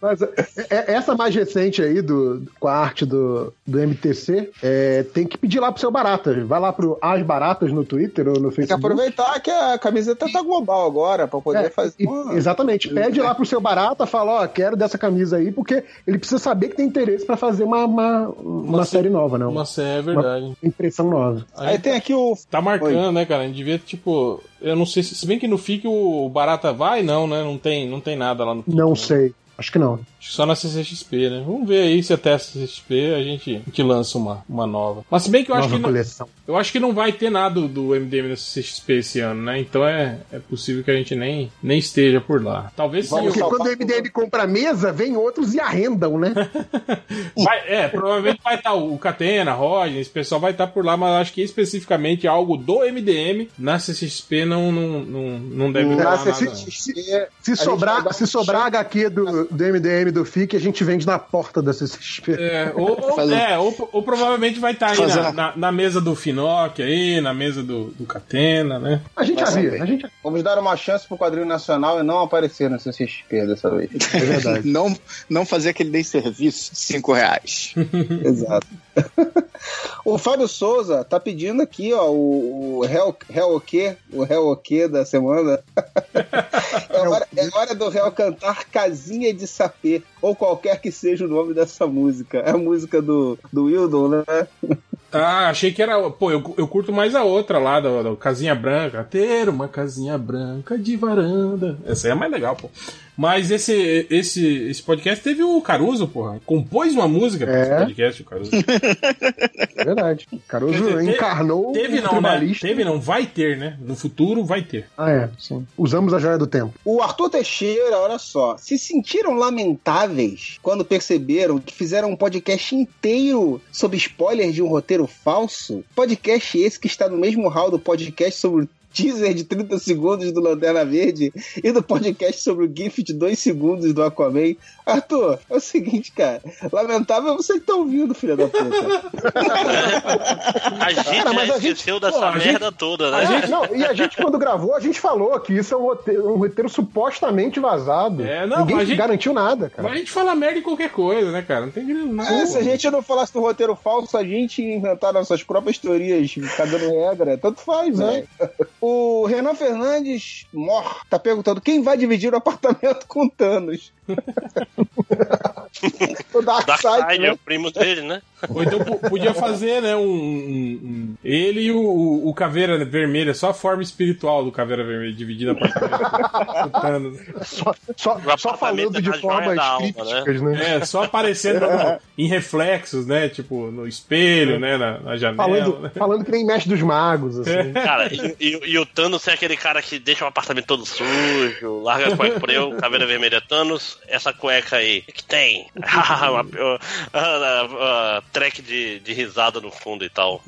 Mas é, é- essa mais recente aí, do, com a arte do, do MTC, é, tem que pedir lá pro seu Baratas. Vai lá pro As Baratas no Twitter ou no Tem que Facebook. aproveitar que a camiseta tá global agora, pra poder É, fazer. e- uma- Exatamente. Pede lá pro seu Barata, fala, ó, quero dessa camisa aí, porque ele precisa saber que tem interesse pra fazer uma, uma, uma série nova, não. Uma série, é verdade. Uma impressão nova. Aí tem aqui o. Tá marcando, né, cara? A gente devia, tipo. Eu não sei se. Se bem que no FIC o Barata vai, não, né? Não tem, não tem nada lá no FIC. Não sei. Acho que não. Acho que só na CCXP, né? Vamos ver aí se até a CCXP a gente, a gente lança uma, uma nova. Mas se bem que eu acho Nova que. não- coleção. eu acho que não vai ter nada do, do MDM na CCXP esse ano, né? Então é, é possível que a gente nem, nem esteja por lá. Talvez sim. Porque quando o MDM compra a mesa, vem outros e arrendam, né? <laughs> Vai- é, provavelmente vai estar o Catena, Roger, esse pessoal vai estar por lá, mas eu acho que especificamente algo do MDM na CCXP não, não, não, não deve rolar nada. Não. Se sobrar, se sobrar HQ do, do MDM do FIC, a gente vende na porta da CCXP. É, ou, ou- é, ou, ou provavelmente vai estar aí Fazer na, na, na mesa do Finoc aí, na mesa do, do Catena, né? A gente Vai avia, saber. a gente Vamos dar uma chance pro quadrinho nacional e não aparecer na CCXP dessa vez. É verdade. <laughs> não, não fazer aquele desserviço de 5 reais. <laughs> Exato. <laughs> o Fábio Souza tá pedindo aqui, ó, o, o Hell, Hell o quê? O Hell o quê da semana. <laughs> é, hora, é hora do Hell cantar Casinha de Sapê, ou qualquer que seja o nome dessa música. É a música do, do Wildon, né? <laughs> Ah, achei que era. Pô, eu, eu curto mais a outra lá, da, da Casinha Branca. Ter uma casinha branca de varanda. Essa aí é mais legal, pô. Mas esse, esse, esse podcast teve o Caruso, porra. Compôs uma música pra esse É. podcast, o Caruso. <laughs> É verdade. Caruso Quer dizer, encarnou Teve um não, né? Teve não, vai ter, né? No futuro vai ter. Ah, é, sim. Usamos a joia do tempo. O Arthur Teixeira, olha só, se sentiram lamentáveis quando perceberam que fizeram um podcast inteiro sobre spoilers de um roteiro falso? Podcast esse que está no mesmo hall do podcast sobre o teaser de 30 segundos do Lanterna Verde e do podcast sobre o GIF de 2 segundos do Aquaman. Arthur, é o seguinte, cara. Lamentável é você que tá ouvindo, filho da puta. A gente Cara, mas já a gente- esqueceu dessa pô, a merda gente- toda, né? A gente, não, e a gente, quando gravou, a gente falou que isso é um roteiro, um roteiro supostamente vazado. É, não, Ninguém mas a gente- garantiu nada, cara. Mas a gente fala merda em qualquer coisa, né, cara? Não tem não. É, se a gente não falasse do roteiro falso, a gente ia inventar nossas próprias teorias, cagando regra, tanto faz, né? O Renan Fernandes Mor tá perguntando quem vai dividir o apartamento com Thanos. O Darkseid, Darkseid é né? o primo dele, né? Ou então po- podia fazer, né, um, um- um- ele e o, o, Caveira Vermelha, só a forma espiritual do Caveira Vermelha, dividida com Thanos. Só, só, só falando de é da formas alma, crípticas, né? É, só aparecendo no- em reflexos, né? Tipo, no espelho, né? Na, na janela. Falando, né? falando que nem mestre dos magos, assim. Cara, e, e- e o Thanos é aquele cara que deixa o apartamento todo sujo, larga a cueca por aí, o <laughs> caveira vermelha Thanos, essa cueca aí, o que tem? <laughs> Uma- track de, de risada no fundo e tal.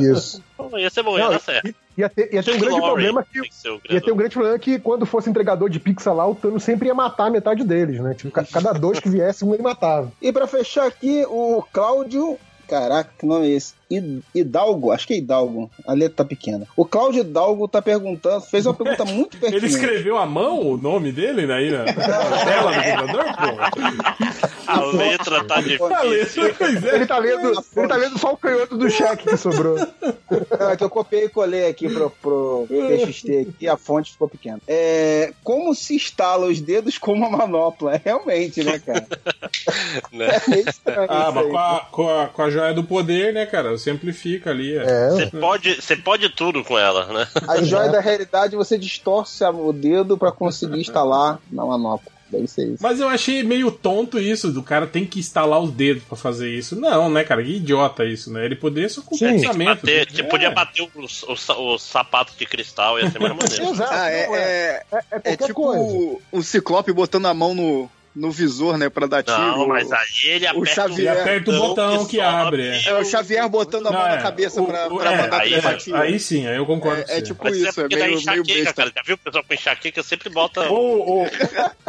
Isso. Ia ser bom, ia dar certo. Ia ter, ia ter um grande Glory problema que. que ser o Ia ter um grande problema que quando fosse entregador de pizza lá, o Thanos sempre ia matar metade deles, né? Tipo, ca- cada dois que viesse, um ele matava. E pra fechar aqui, o Cláudio. Caraca, que nome é esse? Hid- Hidalgo, acho que é Hidalgo. A letra tá pequena. O Cláudio Hidalgo tá perguntando, fez uma pergunta <laughs> muito Ele pertinente. escreveu à mão o nome dele aí <laughs> na, na tela do computador, pô? A letra tá difícil. Ele tá lendo, ele tá lendo só o canhoto do cheque que sobrou. Não, é que eu copiei e colei aqui pro, pro TXT aqui, e a fonte ficou pequena. É, como se instala os dedos com uma manopla? É realmente, né, cara? <laughs> Né? É Ah, mas com a, com, a, com a joia do poder, né, cara? Simplifica ali. Você pode, você pode tudo com ela, né? A joia da realidade, você distorce a- o dedo pra conseguir instalar na manopla. Mas eu achei meio tonto isso, do cara tem que instalar os dedos pra fazer isso. Não, né, cara? Que idiota isso, né? Ele poderia só com que pensamento. bater, É. tipo, podia bater os, os, os sapatos de cristal, ia ser mais <laughs> maneiro. Ah, é, é, é, qualquer tipo coisa. o, o Ciclope botando a mão no, no visor, né, pra dar tiro. Não, mas O- aí ele o aperta, Xavier. Ele aperta o botão que abre. É. É o Xavier botando a mão Não, na é, cabeça o- pra, o- pra é, mandar aí, é, tiro. aí sim, aí eu concordo É, com é tipo Mas é isso, é porque dá meio, meio besta. cara. Já viu o pessoal com enxaqueca? Sempre bota. O, o,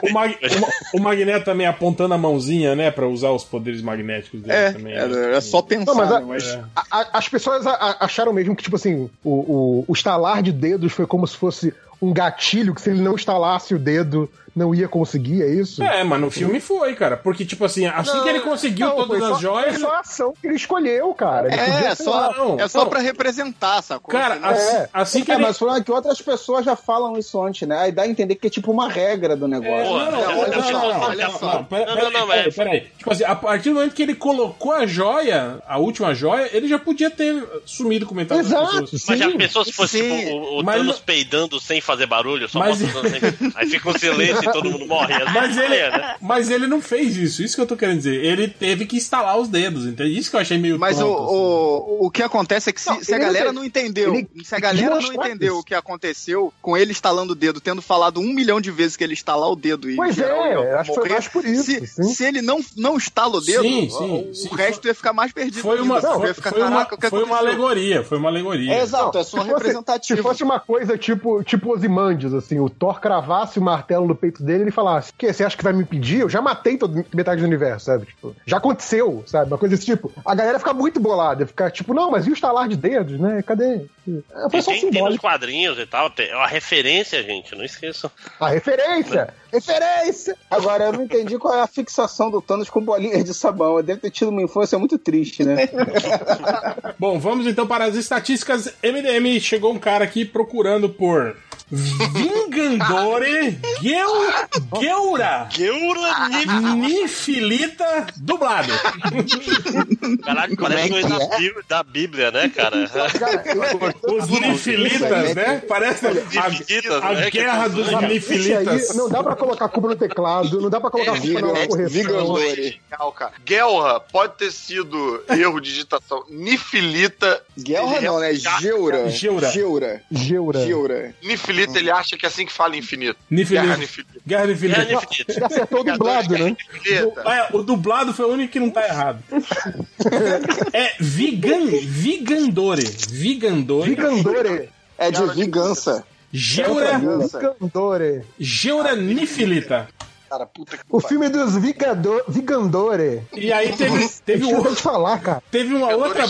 o, Mag- <laughs> o, o Magneto também apontando a mãozinha, né, pra usar os poderes magnéticos dele É, também. é, é só pensar, Não, mas a- né, mas- É. A- a- as pessoas acharam mesmo que, tipo assim, o, o, o estalar de dedos foi como se fosse um gatilho, que se ele não estalasse o dedo, não ia conseguir, é isso? É, mas no filme foi, cara. Porque, tipo assim, assim Não, que ele conseguiu não, todas foi só- as joias. Foi só a ação que ele escolheu, cara. Ele É, podia, é só, lá, não, é só não. pra representar, sacou? Cara, Senão- assim, É. assim que É, ele. mas o é que outras pessoas já falam isso antes, né? Aí dá a entender que é tipo uma regra do negócio. Porra, Não, não, não, não, não, não, não, não, olha não, só. não, pera- Não, pera- não, não, peraí, é- peraí. Tipo assim, a partir do momento que ele colocou a joia, a última joia, ele já podia ter sumido com metade das Exato, pessoas. Mas já sim. pensou se fosse sim. tipo, o, o Thanos não- peidando sem fazer barulho? Só Mas- Thanos <laughs> sem... Aí fica um silêncio e todo mundo morre. Mas ele, É, né? mas ele não fez isso, isso que eu tô querendo dizer. Ele teve que instalar os dedos, entende? Isso que eu achei meio Mas o, assim. o, o que acontece é que se, Não, se a não galera não entendeu, ele se a galera não entendeu o que aconteceu com ele instalando o dedo, tendo falado um milhão de vezes que ele instalar o dedo e Pois geral é, ia acho que foi mais por isso, Se, se ele não, não instala o dedo, Sim, o- sim, o, sim. resto ia ficar mais perdido. Foi uma, ainda, foi, ficar, foi uma, foi uma alegoria, foi uma alegoria. É, exato, é só representativo. se fosse uma coisa tipo, tipo Osimandias, assim, o Thor cravasse o martelo no peito dele e ele falasse: que você acha que vai me impedir? Eu já matei toda metade do universo, sabe? Tipo, já aconteceu, sabe? Uma coisa desse tipo. A galera fica muito bolada, fica tipo, não, mas e o estalar de dedos, né? Cadê? É, Foi E só tem, tem nos quadrinhos e tal, é uma referência, gente, não esqueçam. A referência! Referência! Agora, eu não entendi qual é a fixação do Thanos com bolinhas de sabão. Ele deve ter tido uma infância muito triste, né? <laughs> Bom, vamos então para as estatísticas MDM. Chegou um cara aqui procurando por Vingandore Geu, Geura. Geura Nifilita dublado. Caralho, parece coisa da, Bíblia, da Bíblia, né, cara? <laughs> Os Nifilitas, né? Parece a, a né? guerra dos Nifilitas. não dá pra colocar culpa no teclado, não dá pra colocar culpa na correção. Legal, cara. Guelra pode ter sido erro de digitação. Nifilita. Guelra ele não, né? Geura. Geura. Geura. Geura. Geura. Nifilita, ele acha que é assim que fala infinito. Nifilita. Guerra Nifilita. Guerra Nifilita. Infinita. Ele acertou o dublado, né? É, o dublado foi o único que não tá errado. É Vigan, Vigandore. Vigandore. Vigandore. É de vingança. Geura, Vigandore. Geura Nifilita. Cara, puta que O filme dos Vigado- Vigandore. E aí teve, teve, um, te falar, cara. teve uma outra.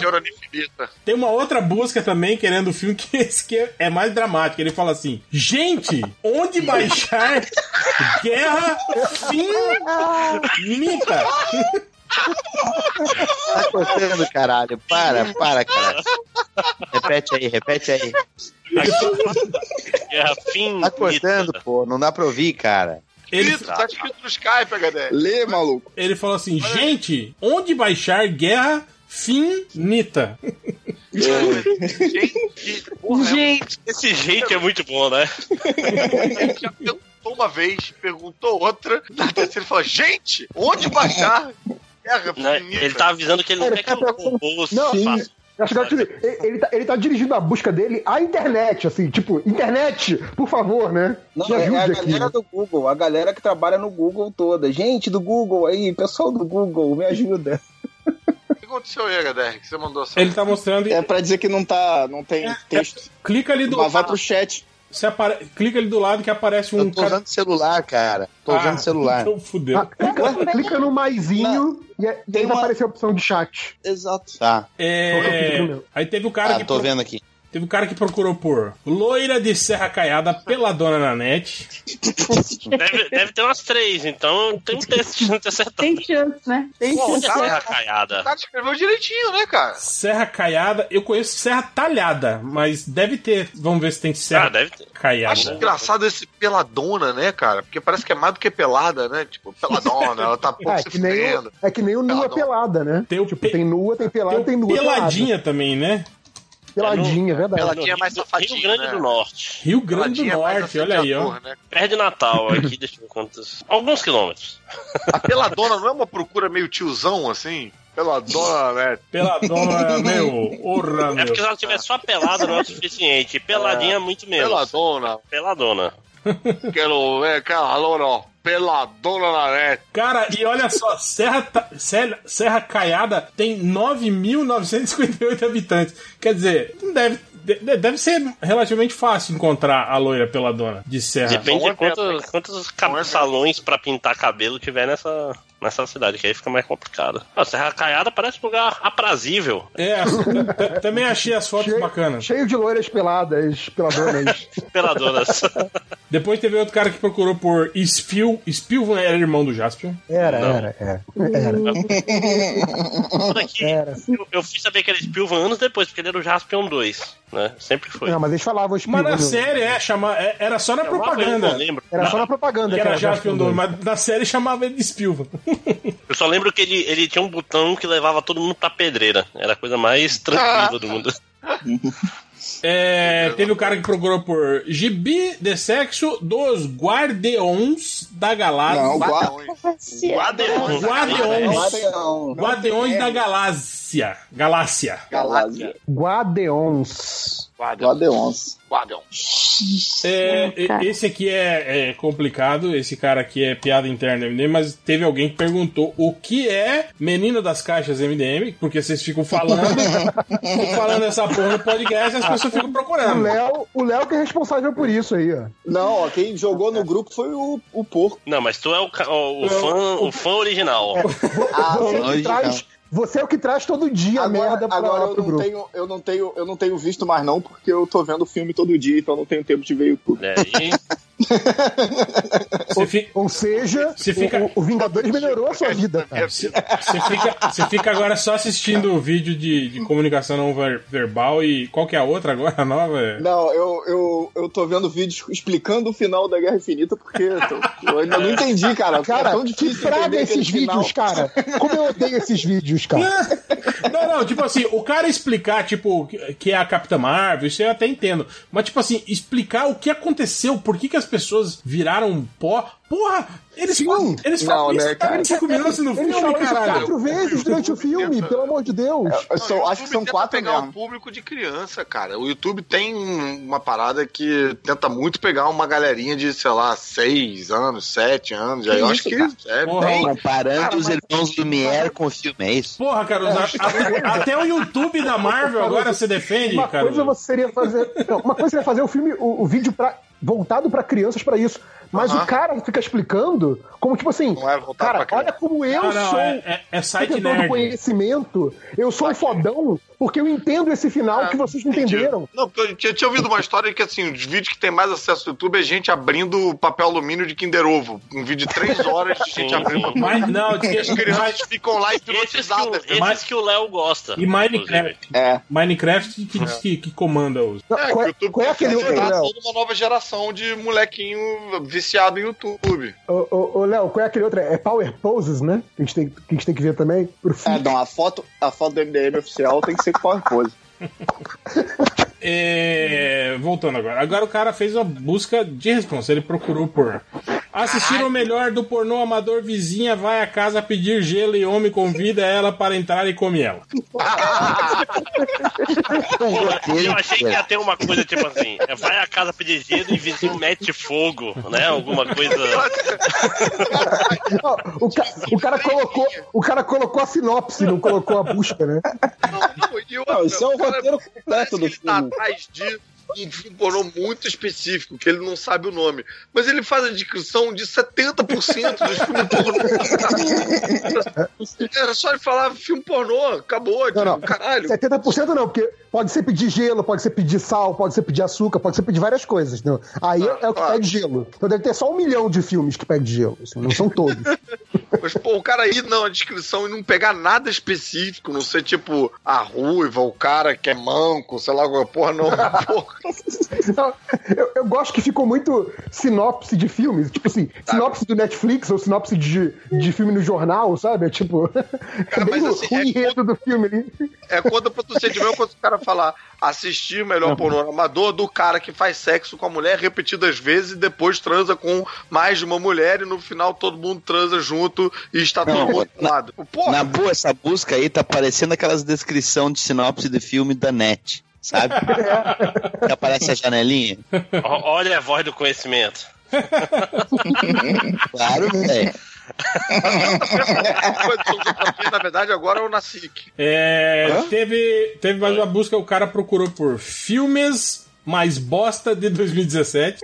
Tem uma outra busca também querendo o filme <laughs> que esse que é mais dramático. Ele fala assim: Gente, onde baixar <laughs> Guerra Finita? <laughs> Tá cortando, caralho. Para, para, cara. Repete aí, repete aí. Guerra Finita. Tá cortando, pô. Não dá pra ouvir, cara. Ele, Escrito, tá escrito no Skype, HD. Lê, maluco. ele falou assim: Gente, onde baixar Guerra Finita? Gente, porra, Gente, esse gente é muito bom, né? ele já perguntou uma vez, perguntou outra, na terceira ele falou, gente, onde baixar? Guerra Né? Finita. Ele tá avisando que ele não quer que Não. Eu eu te- ele, ele tá, ele tá dirigindo a busca dele à internet, assim, tipo, internet, por favor, né? Não, Me é, é a ajude aqui. galera do Google, a galera que trabalha no Google toda. Gente do Google aí, pessoal do Google, me ajuda. O que aconteceu aí, HDR, que você mandou essa? Ele tá mostrando. É pra dizer que não tá. não tem texto. Clica ali do Mas vai lado. pro chat. Você apare... Clica ali do lado que aparece um Eu tô usando celular, cara. Tô usando celular. Então fudeu. Ah, clica, clica no maisinho e, aí- e aí vai uma- aparecer a opção de chat. Exato. Tá. É... Aí teve o cara Ah, que. tô pro- vendo aqui. Teve o cara que procurou por loira de serra caiada peladona na net. Deve, deve ter umas três, então tem um texto de gente acertar. Tem chance, né? Tem Pô, chance. é Serra Caiada? O cara escreveu direitinho, né, cara? Serra caiada, eu conheço serra talhada, mas deve ter. Vamos ver se tem serra Ah, deve ter. caiada. Acho engraçado esse peladona, né, cara? Porque parece que é mais do que pelada, né? Tipo, peladona, ela tá pouco <laughs> É se que, nem o, fudendo. é que nem o nua Peladona. pelada, né? Tem o tipo, pe- tem nua, tem pelada, tem, Tem nua peladinha também, né? Peladinha, é verdade. Peladinha é mais Rio safadinha, Grande né? do Norte. Rio Grande do Peladinha é mais Norte, olha aí, ó. né? Perto de Natal, aqui, deixa eu ver quantos. Alguns quilômetros. A peladona não é uma procura meio tiozão, assim? Peladona, né? Peladona, <laughs> meu, orra, É meu. porque se ela tiver só pelada não é o suficiente. Peladinha é muito menos. Peladona. Peladona. Quero ver ó. Peladona na net. Cara, e olha só, Serra, Serra, Serra Caiada tem 9.958 habitantes. Quer dizer, não deve, de- deve ser relativamente fácil encontrar a loira peladona de Serra. Depende de quantos, quantos salões pra pintar cabelo tiver nessa, nessa cidade, que aí fica mais complicado. A Serra Caiada parece um lugar aprazível. É, também achei as fotos bacanas. Cheio de loiras peladas, peladonas. <laughs> Peladonas. <laughs> Depois teve outro cara que procurou por Spil. Spilvan era irmão do Jaspion. Era, Não. era, era. <laughs> Era. Tudo aqui, eu, eu fui saber que era Spilvan anos depois, porque ele era o Jaspion 2, né? Sempre foi. Não, mas eles falavam Mas Spilvan. na no- série, é, chama, é, era só na propaganda. ele, não lembro. Era só na propaganda Que era Jaspion Jaspion 2, mas na série chamava ele de Spilvan. Eu só lembro que ele, ele tinha um botão que levava todo mundo pra pedreira. Era a coisa mais tranquila do mundo. <laughs> É, teve o cara que procurou por Gibi de Sexo dos Guardiões da Galáxia. Não, gua- Guadeons. Guardiões. Guardião. Guardiões da Galáxia. Galáxia. Galáxia. Guadeons. Guadeons. Guardião. É, cara. esse aqui é, é complicado, esse cara aqui é piada interna do MDM, mas teve alguém que perguntou o que é Menino das Caixas MDM, porque vocês ficam falando, <laughs> ficam falando essa porra no podcast e as pessoas ficam O procurando. Léo, o Léo que é responsável por isso aí, ó. Não, ó, quem jogou no grupo foi o, o porco. Não, mas tu é o, o, o fã, o fã original. <laughs> Ah, Você, que Hoje traz, você é o que traz todo dia a Agora, merda pra, agora eu, pro não grupo. tenho, eu, não tenho, eu não tenho visto mais não, porque eu tô vendo o filme todo dia, então eu não tenho tempo de ver YouTube. É, e <laughs> Ou, ou seja, Você fica- o, o Vingadores melhorou a sua vida. Você fica, fica agora só assistindo o vídeo de, de comunicação não ver- verbal e qual que é a outra agora, a nova? Não, eu, eu, eu tô vendo vídeos explicando o final da Guerra Infinita porque eu, tô- eu ainda não entendi, cara. Cara, é tão que praga esses final. vídeos, cara. Como eu odeio esses vídeos, cara. <laughs> Não, não, tipo assim, o cara explicar, tipo, que- que é a Capitã Marvel, isso eu até entendo. Mas, tipo assim, explicar o que aconteceu, por que, que as pessoas viraram pó. Porra, eles falam, eles falam Não, isso né, cara, cara? em cinco minutos no Ele filme, caralho. quatro vezes durante o filme, pelo amor de Deus. Eu sou- acho que são tenta quatro pegar mesmo. um público de criança, cara. O YouTube tem um- uma parada que tenta muito pegar uma galerinha de, sei lá, seis anos, sete anos. Aí eu acho que é Porra, bem. Comparando Cara, os irmãos Lumière com o filme, é isso? Porra, Caruso, a- a- até o YouTube da Marvel agora você defende, Uma cara. coisa você seria fazer. Não, uma coisa seria fazer o filme, o, o vídeo pra, voltado pra crianças pra isso. Mas Aham. o cara fica explicando como, tipo assim, Não é cara, olha como eu Não, não, sou é- é- é do conhecimento. Eu sou um fodão porque eu entendo esse final que vocês não entenderam. Não, porque eu tinha, tinha ouvido uma história que, assim, os vídeos que tem mais acesso no YouTube é gente abrindo papel alumínio de Kinder Ovo. Um vídeo de três horas de gente abrindo Mas não, alumínio. E as crianças ficam lá que, hipnotizadas. esses que o Léo gosta. E Minecraft. É. Minecraft que diz que, que comanda os. É, que qual, é, YouTube qual é aquele outro, tá Léo? toda uma nova geração de molequinho viciado em YouTube. Ô, ô, ô, Léo, qual é aquele outro? É Power Poses, né? Que a gente tem que, a gente tem que ver também. Pro É, não, a foto, a foto do MDM oficial tem que ser Power Pose. <laughs> É, voltando agora. Agora o cara fez uma busca de resposta. Ele procurou por assistir o melhor do pornô amador. Vizinha vai à casa pedir gelo e homem convida ela para entrar e come ela. Eu achei que ia ter uma coisa tipo assim: é, vai à casa pedir gelo e vizinho mete fogo, né? Alguma coisa. O, ca- o cara colocou, o cara colocou a sinopse, não colocou a busca, né? Eu- Não, isso é o cara, roteiro completo do tá filme. Atrás de um filme pornô muito específico, que ele não sabe o nome. Mas ele faz a descrição de 70% dos filmes pornô. <laughs> Era só ele falar filme pornô, acabou, tipo, Não, não. caralho. 70% não, porque pode ser pedir gelo, pode ser pedir sal, pode ser pedir açúcar, pode ser pedir várias coisas. Entendeu? Aí é o que claro. pede gelo. Então deve ter só um milhão de filmes que pede gelo. assim, não são todos. <laughs> Mas, pô, o cara ir na descrição e não pegar nada específico, não ser tipo a ruiva, o cara que é manco, sei lá, alguma porra, não. <laughs> Porra. Não, eu, eu gosto que ficou muito sinopse de filmes. Tipo assim, sinopse do Netflix ou sinopse de, de filme no jornal, sabe? É tipo. <laughs> É bem mas o, assim, o é enredo do filme ali. É quando o procedimento quando o cara falar assistir o melhor pornô amador do cara que faz sexo com a mulher repetidas vezes e depois transa com mais de uma mulher e no final todo mundo transa junto e está todo Não, mundo na- pelado. Porra, Na boa, essa busca aí tá parecendo aquelas descrição de sinopse de filme da net, sabe? <laughs> que aparece a janelinha. Ó, Olha a voz do conhecimento. Claro, velho. Na verdade agora é o Nacique. É, teve, teve mais uma busca, o cara procurou por filmes mais bosta de 2017.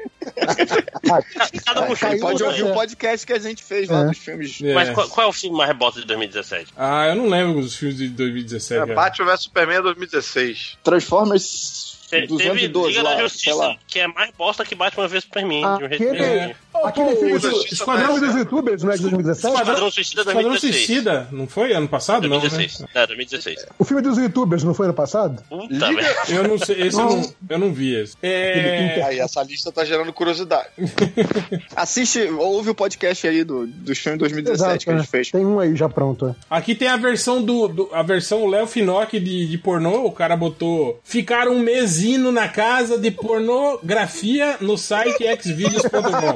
Cada um Você pode ouvir o né? podcast que a gente fez lá É. dos filmes. É. Mas qual, qual é o filme mais bosta de 2017? Ah, eu não lembro dos filmes de 2017. É. Batman vs Superman 2016. Transformers Te- Teve 212 Liga lá, da Justiça, lá. que é mais bosta que Batman vs Superman. de um Aquele, bem- aquele filme do Esquadrão dos Youtubers, não é de 2017? Esquadrão Suicida Esquadrão 2016. Suicida, não foi ano passado? Não, 2016. né? É, 2016. O filme dos Youtubers não foi ano passado? Puta, velho. Eu não sei, esse eu não, eu não vi esse. É, Aí essa lista tá gerando curiosidade. <laughs> Assiste, ouve o podcast aí do, dos filmes 2017 que a é. gente fez. Tem um aí já pronto. é. Aqui tem a versão do, do- a versão Léo Finocchi de, de pornô. O cara botou ficar um mesino na casa de pornografia no site xvideos.com.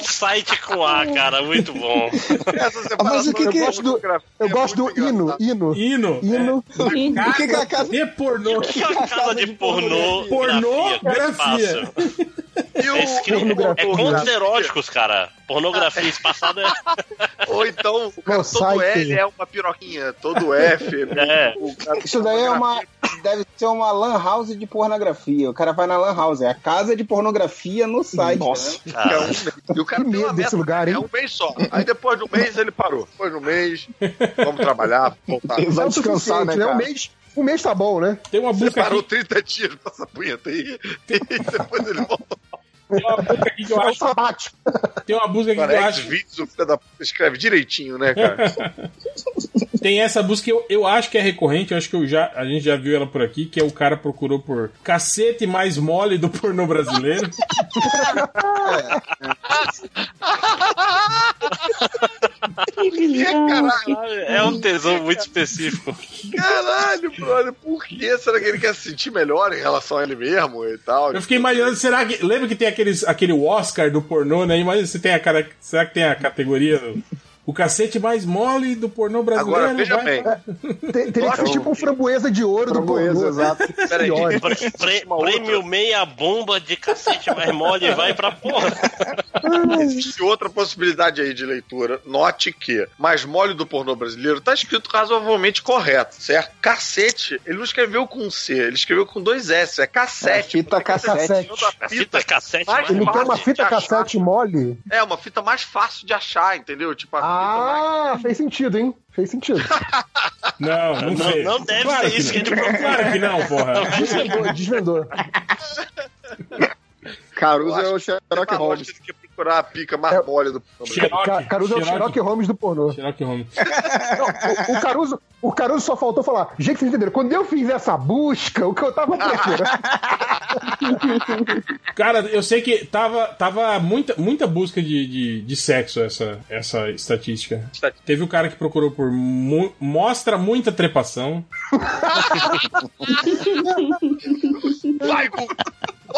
Site com A, cara, muito bom. Essa Ah, mas o que que é é isso do- Eu gosto do hino, hino. Hino. Hino. O que que é a casa- de pornô. Que é a casa de pornô. Pornografia. O, É, Pornografia. é contos eróticos, cara. Pornografia espaçada é. <laughs> Ou então, o cara, Meu todo. L é uma piroquinha, todo F. É. o Isso daí é uma. Deve ser uma lan house de pornografia. O cara vai na lan house. É a casa de pornografia no site. Nossa. né? É um mês. E o cara Que tem uma medo desse meta, lugar, hein? É um mês só. Aí depois do mês ele parou. Depois do mês, vamos trabalhar, voltar. Vai É o descansar, né, Um cara? mês, um mês tá bom, né? Tem uma Você busca parou aqui. 30 dias nessa punheta aí, <laughs> e depois ele volta. Tem uma busca aqui que eu acho. Tem uma busca aqui que eu acho. X-Vídeos, o filho da puta escreve direitinho, né, cara? <laughs> Tem essa busca que eu, eu acho que é recorrente, eu acho que eu já, a gente já viu ela por aqui, que é o cara procurou por cacete mais mole do pornô brasileiro. Caralho, é um tesão muito específico. Caralho, brother, por que será que ele quer se sentir melhor em relação a ele mesmo e tal? Eu fiquei imaginando, será que. Lembra que tem aqueles, aquele Oscar do pornô, né? Imagina se tem a cara. Será que tem a categoria. do- o cacete mais mole do pornô brasileiro? Agora, veja vai bem. pra- Tem- Teria que ser tipo um framboesa de ouro do pornô. exato. <laughs> Peraí, Pior. pre- pre- prêmio meia bomba de cacete mais mole vai pra porra. <laughs> Existe outra possibilidade aí de leitura. Note que mais mole do pornô brasileiro tá escrito razoavelmente correto, certo? Cacete, ele não escreveu com C, ele escreveu com dois S, é cassete. É, fita cassete. A Fita cassete mais Ele quer uma fita achar. cassete mole? É, uma fita mais fácil de achar, entendeu? Tipo, a fita Ah, fez sentido, hein? Fez sentido. <laughs> Não, não, Não, sei. não deve Claro ser isso que não. ele procura. Claro que não, porra. Desvendou, desvendou. <laughs> Caruso é o Sherlock Holmes. do que procurar a pica mais mole do pornô Ca- Caruso é o. Sherlock Holmes do pornô. Xerox Holmes. <laughs> Não, o, o Caruso, o Caruso só faltou falar. Gente, vocês entenderam? Quando eu fiz essa busca, o que eu tava procurando. <laughs> <laughs> Cara, eu sei que tava, tava muita, muita busca de, de, de sexo essa, essa estatística. Teve o cara que procurou por mu- mostra muita trepação. Vai,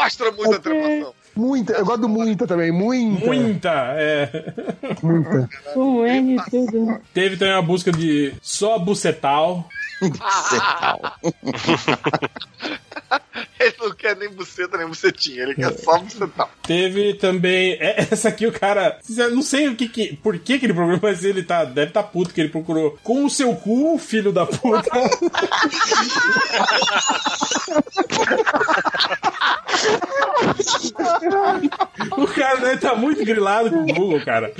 mostra muita trepação. Muita, eu gosto do muita também. Muita. Muita, é. Muita. Com N e tudo. Teve também uma busca de só bucetal. <laughs> Ele não quer nem buceta, nem bucetinha, ele quer só bucetal. Teve também. é, Essa aqui o cara. Não sei o que, que por que, que ele procurou, mas ele tá. Deve tá puto que ele procurou. Com o seu cu, filho da puta. <laughs> o cara deve tá muito grilado com o Google, cara.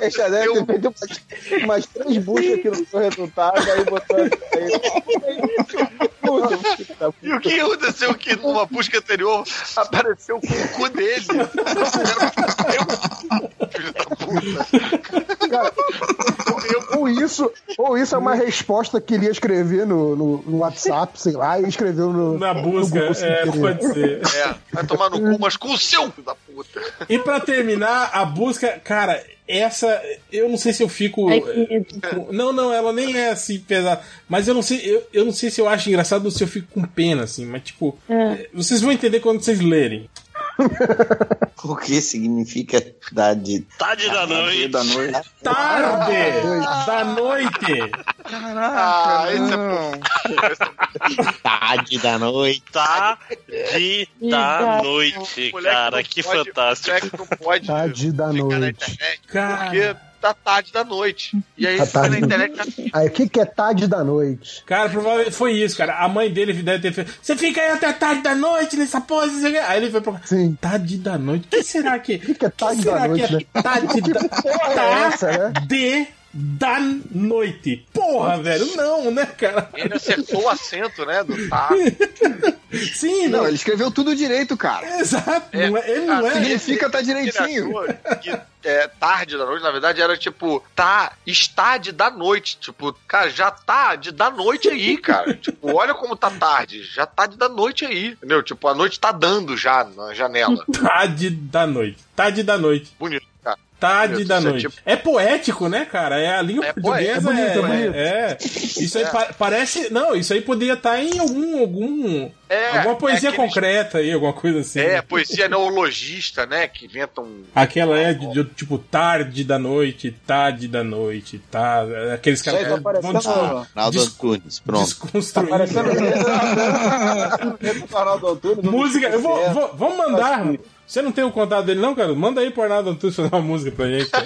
Ele já deve ter feito umas, umas três buscas aqui no seu resultado, aí botou aí. E o que aconteceu que numa busca anterior apareceu com o cu dele? <laughs> Filho da puta. Cara, ou isso, ou isso é uma resposta que ele ia escrever no, no, no WhatsApp, sei lá, e escreveu no. Na no busca, Google sem é, pode ser. É, vai tomar no cu, mas com o seu filho da puta. E pra terminar, a busca, cara, essa, eu não sei se eu fico. Ai, com- Não, não, ela nem é assim pesada. Mas eu não sei, eu, eu não sei se eu acho engraçado ou se eu fico com pena, assim. Mas, tipo, É. vocês vão entender quando vocês lerem. <laughs> O que significa idade? Tarde da noite. da noite. Tarde da noite. Ah, esse é bom. Tarde da noite. Tarde da noite, cara. Que fantástico. Tarde da noite. internet Cara. Tá tarde da noite. E aí fica na tarde. internet Aí, o que, que é tarde da noite? Cara, provavelmente foi isso, cara. A mãe dele deve ter feito. Você fica aí até tarde da noite nessa pose. não sei o quê." Aí ele foi pra. Sim. Tarde da noite. O que será que. O que, que é tarde será da noite, que é né? tarde <laughs> da Porra, é essa, né? de da noite. Porra, velho, não, né, cara? Ele acertou o acento, né? Do tá. <laughs> Sim, Não, não. ele escreveu tudo direito, cara. Exato, não é, ele não é. Significa tá direitinho. que é, tarde da noite, na verdade, era tipo, tá, está de da noite. Tipo, cara, já tá de da noite aí, cara. <laughs> tipo, olha como tá tarde. Já tá de da noite aí. Entendeu? Tipo, a noite tá dando já na janela. Tarde da noite. Tarde da noite. Bonito, Tarde da é noite. tipo- É poético, né, cara? É a língua É portuguesa. É bonito, é bonito. é. Isso aí É. pa- parece. Não, isso aí poderia estar em algum. algum É, alguma poesia é aqueles- concreta aí, alguma coisa assim. É, poesia neologista, né? Que inventam. Aquela é de, de, tipo tarde da noite, tarde da noite, tá? Aqueles caras tá que vão parecendo- descon- Ronaldo des- Antunes, pronto. desconstruindo. Parecendo o Arnaldo <laughs> Antunes. <laughs> Música, eu vou, É. vou- vamos mandar. Você não tem o contato dele, não, cara? Manda aí pro Arnaldo Antunes fazer uma música pra gente. <laughs>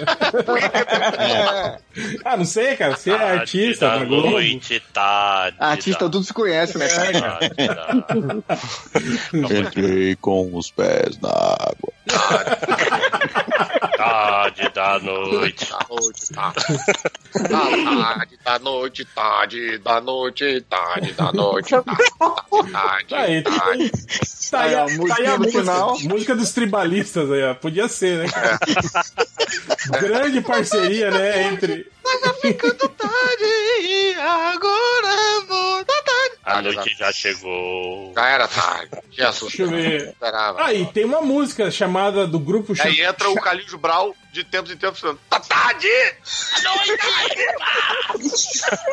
ah, não sei, cara. Você é Tarde artista, da noite, tarde. Artista da... tudo se conhece, né, cara? tarde Entrei com os pés na água. tarde da noite. Da noite, tarde da noite, tarde da noite, tarde da noite, tarde, Aí, tarde. Tá aí, Aí, a, ó, tá aí a música, final. Dos tribalistas aí, ó. Podia ser, né? cara? Grande parceria, né? Entre. Tá ficando tarde, agora vou da tarde. A noite já chegou. Já era tarde. Jesus. Deixa eu ver. Esperava. Aí, tem uma música chamada do grupo Aí cham- entra o Calil Brau de tempos em tempos falando: Tá tarde!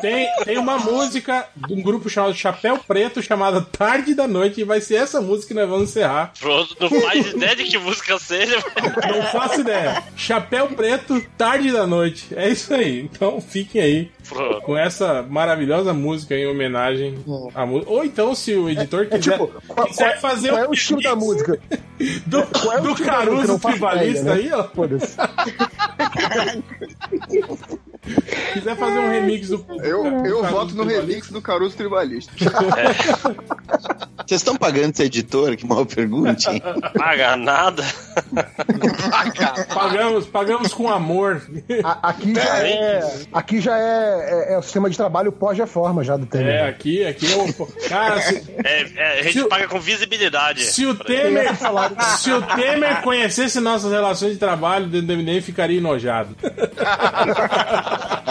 Tem, tem uma música de um grupo chamado Chapéu Preto, chamada Tarde da Noite, e vai ser essa música que nós vamos encerrar. Pronto, não faz ideia de que música seja. Não faço ideia. Chapéu Preto, Tarde da Noite. É isso aí. Então fiquem aí Pronto. com essa maravilhosa música em homenagem à música. Ou então, se o editor É quiser, tipo, qual, quiser qual- fazer qual é um o estilo da música? <laughs> do, Qual é o do Caruso Tribalista ideia, né? aí, ó. <laughs> Quiser fazer um remix do. Eu, do eu voto no remix do Caruso Tribalista. <laughs> Vocês estão pagando esse editor? Que mal pergunte. hein? Paga nada. Pagamos, pagamos com amor. A- aqui já é, aqui já é, é- é o sistema de trabalho pós-reforma já do Temer. É, aqui, aqui é o. Cara, se, É, é, a gente paga com visibilidade. se o Temer. Se o Temer conhecesse nossas relações de trabalho dentro do MDM, ficaria enojado. <laughs>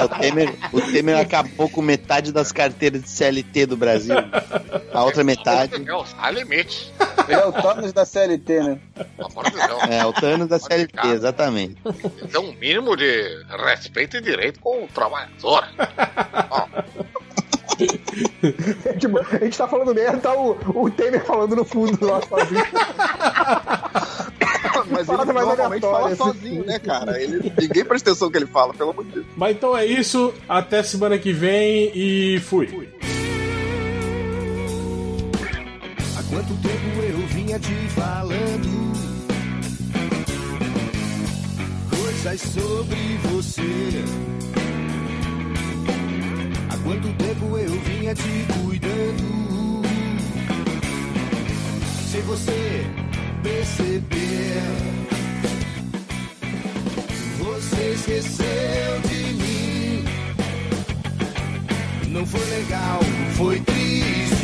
O Temer, o Temer acabou com metade das carteiras de CLT do Brasil. A outra metade É, há limites. É o Thanos da CLT, né? É o Thanos da CLT, exatamente. Tem um mínimo de respeito e direito com o trabalhador. tipo, a gente tá falando merda, tá o, o Temer falando no fundo lá sozinho. <laughs> Mas ele normalmente fala assim. sozinho, né, cara? Ele, ninguém presta atenção no que ele fala, pelo amor de Deus. Mas então é isso. Até semana que vem e fui. Há quanto tempo eu vinha te falando coisas sobre você? Há quanto tempo eu vinha te cuidando sem você perceber? Você esqueceu de mim. Não foi legal, foi triste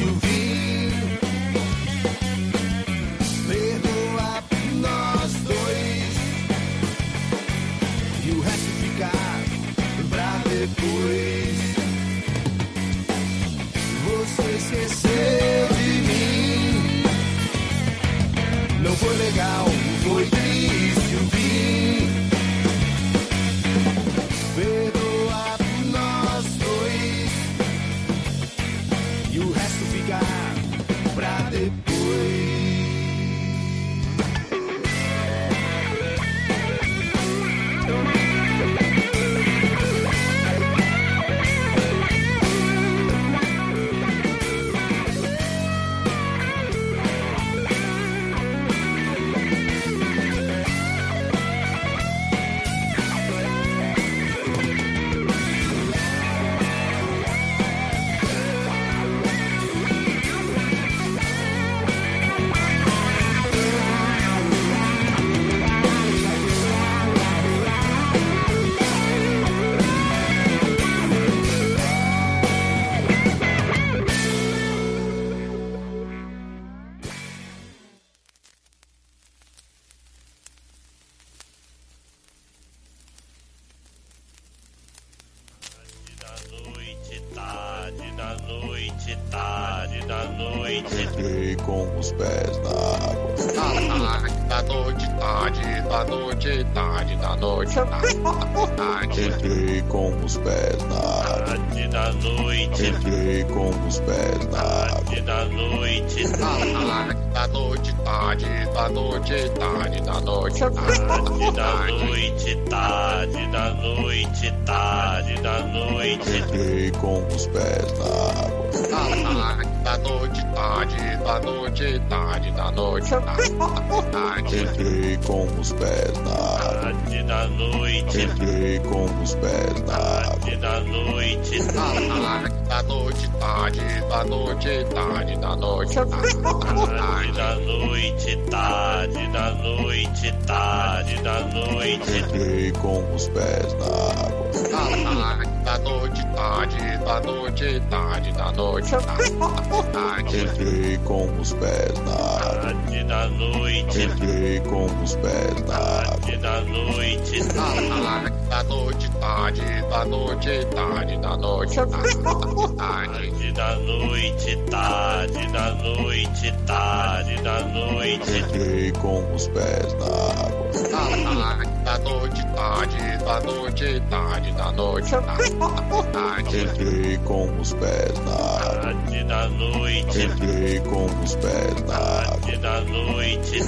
noite, tarde, da noite, tarde da noite, tarde da noite, tarde da noite, Entrei com os pés na água. Da noite, tarde, da noite, tarde, da noite, Entrei com os pés na água. tarde da noite, Entrei com os pés na água. tarde da noite, Da noite, tarde, da noite, tarde, da noite, tarde da noite, tarde da noite, tarde da noite, Entrei com os pés na água. Da noite, tarde, da noite, tarde, da noite, Entrei com os pés na água. tarde da noite, Entrei com os pés na água. tarde da noite,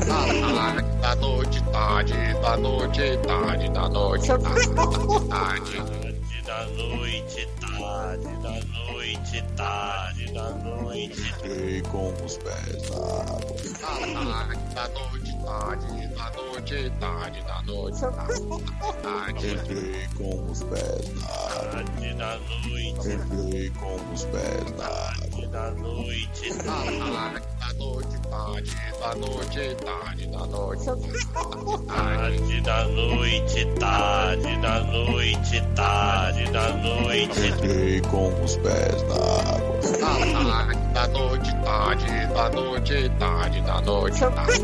Da noite, tarde, da noite, tarde, da noite, tarde com os pés na água. Da noite, tarde, da noite, tarde, da noite, Entrei com os pés na água. tarde da noite, Entrei com os pés na água. tarde da noite, Da noite, tarde, da noite, tarde, da noite, tarde da noite, tarde da noite, tarde da noite, Entrei com os pés na água. Da noite, tarde, da noite, tarde, da noite, Entrei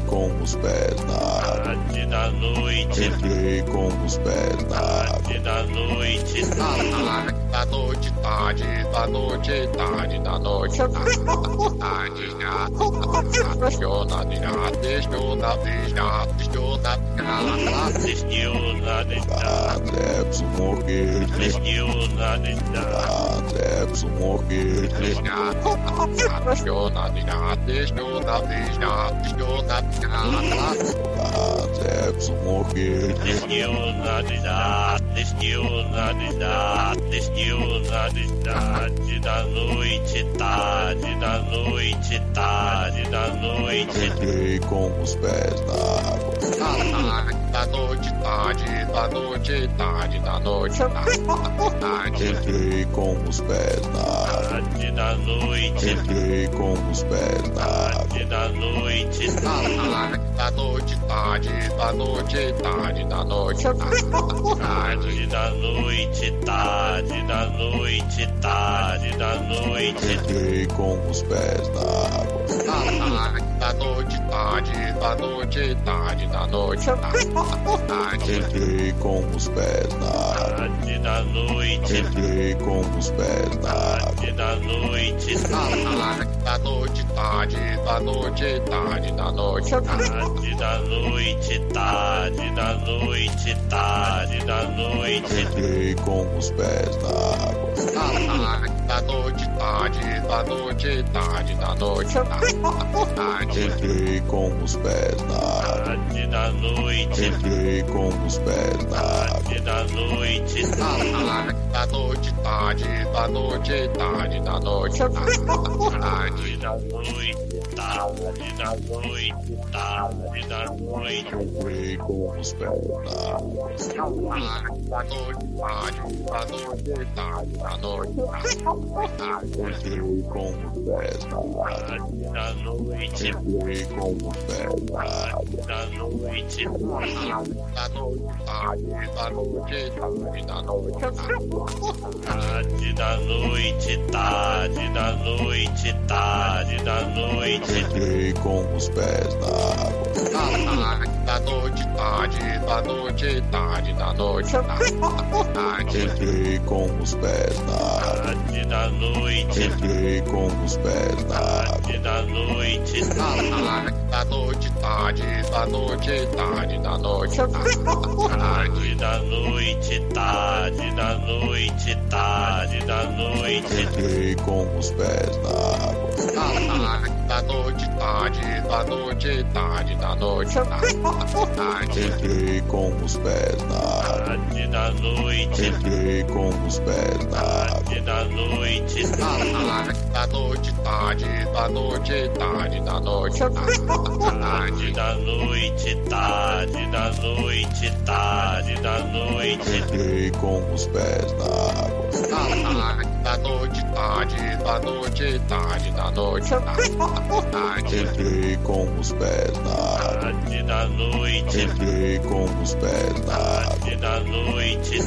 com os pés na tarde da noite, Entrei com os pés na tarde da noite, Da noite, tarde, da noite, tarde, da noite, tarde, Deixona, deixona, deixona, deixona, deixona, Destiona de Adepso morrer. Destiona de Adepso morrer. Deixona, deixona, deixona, deixona, deixona, Adepso morrer. Destiona de dar, tarde da noite, tarde da noite, tarde da noite, Entrei com os pés na. Da noite, tarde, da noite, tarde, da noite, Entrei com os pés na tarde da noite, Entrei com os pés na tarde da noite, Da noite, tarde, da noite, tarde, da noite, tarde da noite, tarde da noite, tarde da noite, Entrei com os pés na. Da noite, tarde, da noite, tarde, da noite, Entrei com os pés na tarde da noite, Entrei com os pés na tarde da noite, Da noite, tarde, da noite, tarde, da noite, tarde da noite, tarde da noite, tarde da noite, Entrei com os pés na. Da noite, tarde, da noite, tarde, da noite, Entrei com os pés na tarde da noite, Entrei com os pés na tarde da noite, Da noite, tarde, da noite, tarde, da noite, tarde da noite, tarde. Da noite, tarde da noite, Entrei com os pés na. Da noite, tarde, da noite, tarde, da noite, Entrei com os pés na água. tarde da noite, Entrei com os pés na água. Da noite, tarde, da noite, tarde, da noite, tarde da noite, tarde. Entrei com os pés na tarde, da noite, tarde, da noite, Entrei com os pés na tarde da noite, tarde da noite, Da noite, tarde, da noite, tarde, da noite, tarde. Da noite, tarde da noite, tarde da noite, Entrei com os pés na água. Da noite, tarde, da noite, tarde, da noite, Entrei com os pés na. Tarde da noite. Entrei com os pés na. Tarde da noite. Da noite, tarde, da noite, tarde, da noite, Tarde da noite, tarde da noite, tarde da noite. Entrei com os pés na água. Da noite, tarde, da noite, tarde, da noite, Entrei com os pés na. Tarde da noite. Entrei com os pés na. Tarde da noite.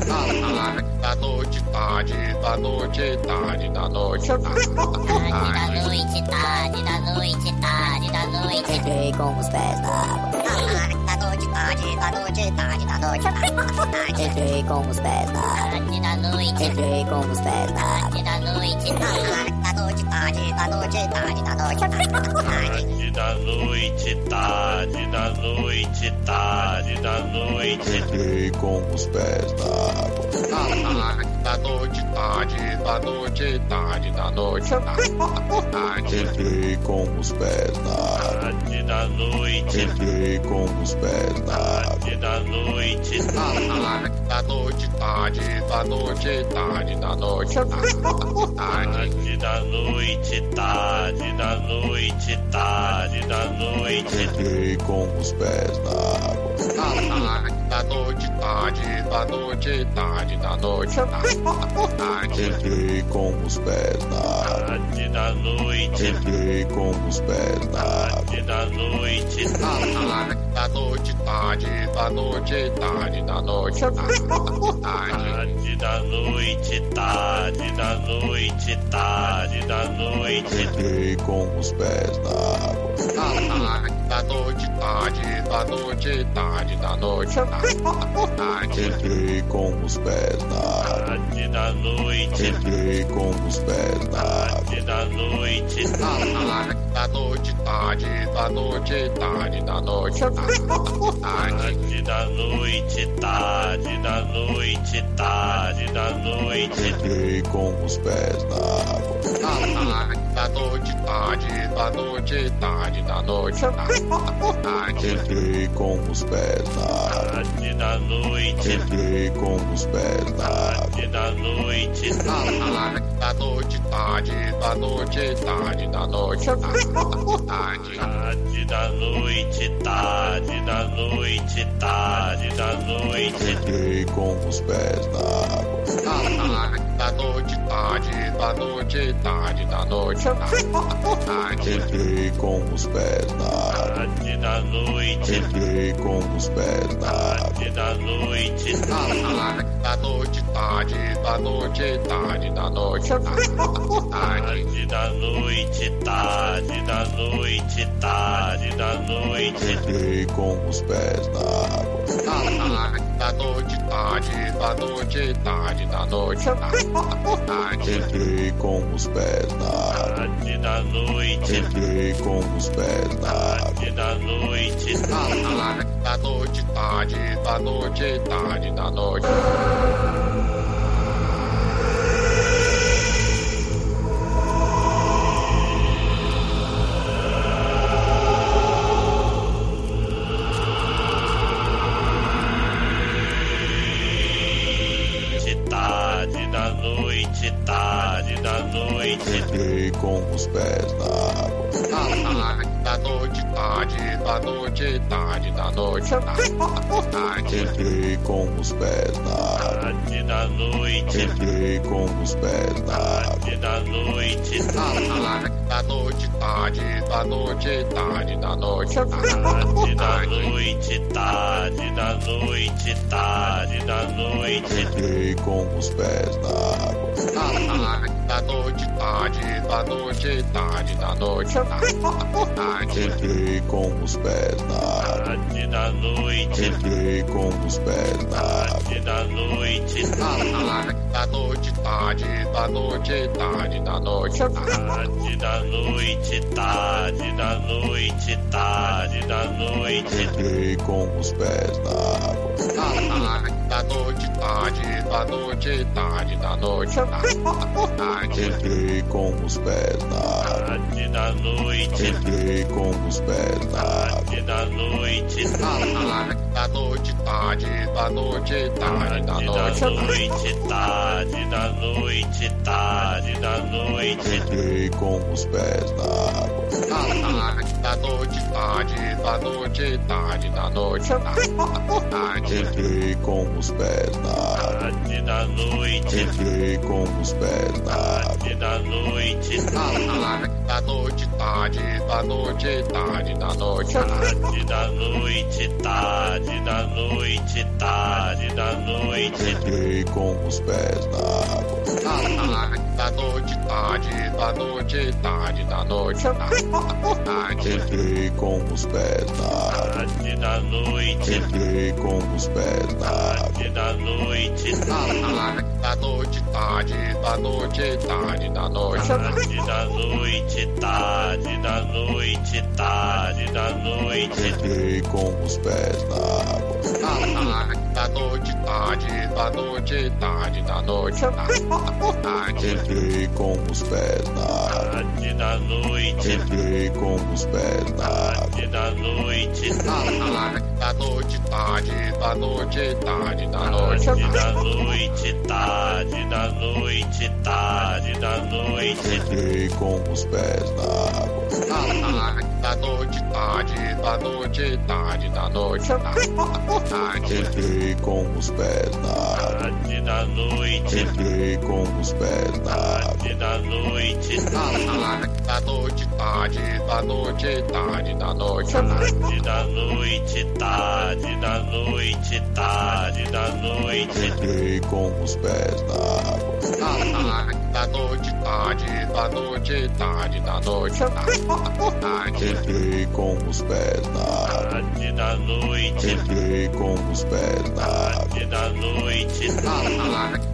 Da noite, tarde, da noite, tarde, da noite, Tarde da noite, tarde da noite, tarde da noite. Entrei com os pés na água. Da noite, tarde, da noite, tarde da noite. Entrei com os pés na. Tarde da noite. Entrei com os pés na. Tarde da noite. Da noite, tarde, da noite, tarde da noite. Tarde da noite, tarde da noite, tarde da noite. Entrei com os pés na água. Da noite, tarde, da noite, tarde, da noite, Entrei com os pés na água. Tarde da noite. Entrei com os pés na água. Tarde da noite. Da noite, tarde, da noite, tarde, da noite, Tarde da noite, tarde da noite, tarde da noite. Entrei com os pés na água. Da noite, tarde, da noite, tarde, da noite, Entrei com os pés na água. Tarde da noite. Entrei com os pés na água. Tarde da noite. Da noite, tarde, da noite, tarde, da noite, Tarde da noite, tarde da noite, tarde da noite. Entrei com os pés na água. Da noite, tarde, da noite, tarde, da noite, Entrei com os pés na água. Tarde da noite. Entrei com os pés na água. Tarde da noite. Da noite, tarde, da noite, tarde, da noite, Tarde da noite, tarde da noite, tarde da noite. Entrei com os pés na. Da noite, tarde, da noite, tarde, da noite, Entrei com os pés na. Tarde da noite. Entrei com os pés na. Tarde da noite. Da noite, tarde, da noite, tarde, da noite, Tarde da noite, tarde da noite, tarde da noite. Entrei com os pés na água. Da noite, tarde, da noite, tarde, da noite, Entrei com os pés na. Tarde da noite. Entrei com os pés na. Tarde da noite. Da noite, tarde, da noite, tarde, da noite, Tarde da noite, tarde da noite, tarde da noite. Entrei com os pés na água. Da noite, tarde, da noite, tarde, da noite, Entrei com os pés na. Tarde da noite. Entrei com os pés na. Tarde da noite. Da noite, tarde, da noite, tarde, da noite. Noite. Entrei com os pés na água. Da noite, tarde, da noite, tarde, da noite, Entrei com os pés na água. Tarde da noite. Entrei com os pés na água. Tarde da noite. Da noite, tarde, da noite, tarde, da noite, Tarde da noite, tarde da noite, tarde da noite. Entrei com os pés na água. Da noite, tarde, da noite, tarde, da noite, Entrei com os pés na. Tarde da noite. Entrei com os pés. Tarde da noite. Da noite, tarde, da noite, tarde, da noite, Tarde da noite, tarde da noite, tarde da noite. Entrei com os pés na água. Da da noite, tarde, da noite, tarde, da noite, tarde. Entrei com os pés na água. Tarde da noite, Entrei com os pés na água. tarde da noite, da noite, tarde, da noite, tarde, da tarde noite, da noite, tarde da noite, tarde da noite. Entrei com os pés na água. da noite, tarde, da noite, tarde, da noite, tarde. Entrei com os pés na água. Tarde da noite, Entrei com os pés na água. Tarde da noite, da noite, tarde, da noite, tarde, da noite, tarde da noite, tarde da noite, tarde da noite. Entrei com os pés na água. da noite, tarde, da noite, tarde, da noite, tarde. Entrei com os pés na água. Tarde da noite, Entrei com os pés na tarde da noite, da noite, tarde, da noite, tarde, da noite, tarde da noite, tarde da noite, tarde da noite. Entrei com os pés na água. da noite, tarde, da noite, tarde, da noite, tarde. Entrei com os pés na água. Tarde da noite, Entrei com os pés tarde da noite, da noite, tarde, da noite, tarde, da noite, tarde da noite, tarde da noite, tarde da noite. Entrei com os pés na água. da noite, tarde, da noite, tarde, da noite, tarde. Entrei com os pés na água. Tarde da noite, Entrei com os pés na água. tarde da noite, da noite, tarde, da noite, tarde, da noite, tarde da noite, tarde da noite, tarde da noite. Entrei com os pés na água. Da noite, tarde, da noite, tarde, da noite, tarde. Entrei com os pés na. Tarde da noite, Entrei com os pés na tarde da noite,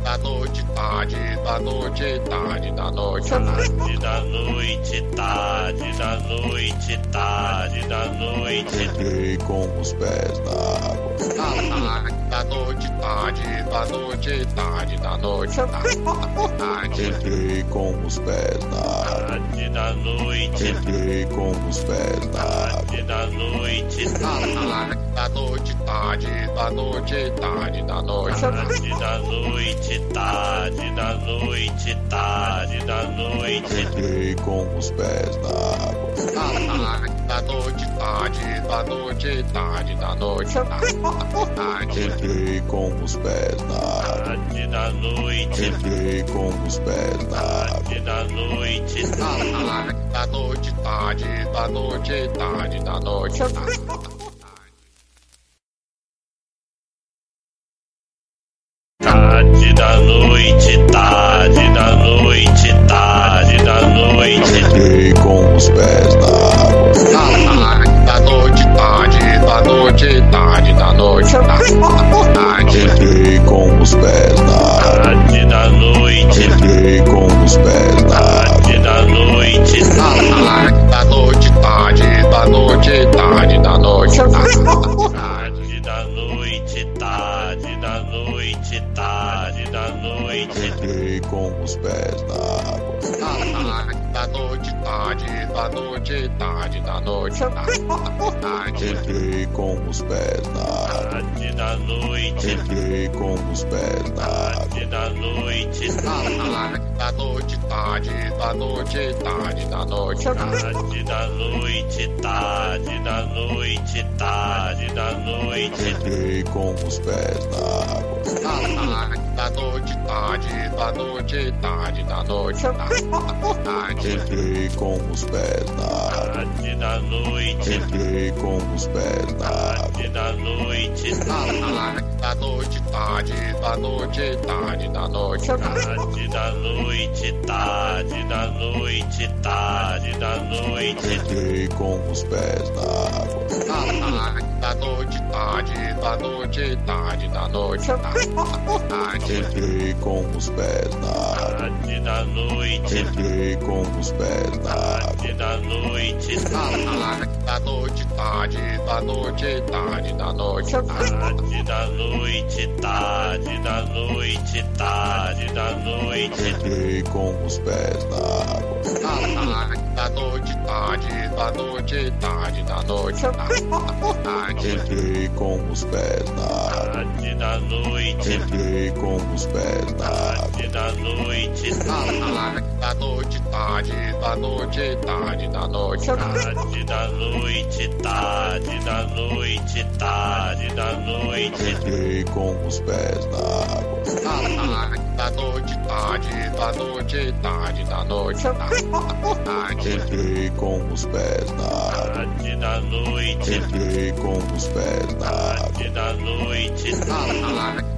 da noite, tarde, da noite, tarde, da noite, tarde da noite, tarde da noite, tarde da noite. Entrei com os pés na água. Da noite, tarde, da noite, tarde, da noite, tarde. Entrei com os pés na. Tarde da noite, Entrei com os pés na tarde da noite, da noite, tarde, da noite, tarde, da noite, tarde da noite, tarde da noite, tarde da noite. Entrei com os pés na água. da noite, tarde, da noite, tarde, da noite, tarde. Entrei com os pés na água. Tarde da noite, Entrei com os pés na água. tarde da noite, da noite, tarde, da noite, tarde, da noite, Entrei com os pés na água. Tarde da noite, Entrei com os pés na água. tarde da noite, da noite, tarde, da noite, tarde, da noite, tarde da noite, tarde da noite, tarde da noite. Entrei com os pés na água. Da noite, tarde, da noite, tarde, da noite, tarde. Entrei com os pés na. Tarde da noite, Entrei com os pés na tarde da noite, da noite, tarde, da noite, tarde, da noite, tarde da noite, tarde da noite, tarde da noite. Entrei com os pés na. Da noite, tarde, da noite, tarde, da noite, tarde. Entrei com os pés na. Tarde da noite, Entrei com os pés na tarde da noite, Da noite, tarde, da noite, tarde, da noite, tarde da noite, tarde da noite, tarde da noite. Entrei com os pés na água. Da noite, tarde, da noite, tarde, da noite, tarde. Entrei com os pés na. Tarde da noite, Entrei com os pés na tarde da noite, Da noite, tarde, da noite, tarde, da noite, tarde da noite, tarde da noite, tarde da noite. Entrei com os pés na água. Da noite, tarde, da noite, tarde, da noite, tarde. Entrei com os pés na. Tarde da noite, Entrei com os pés na tarde da noite,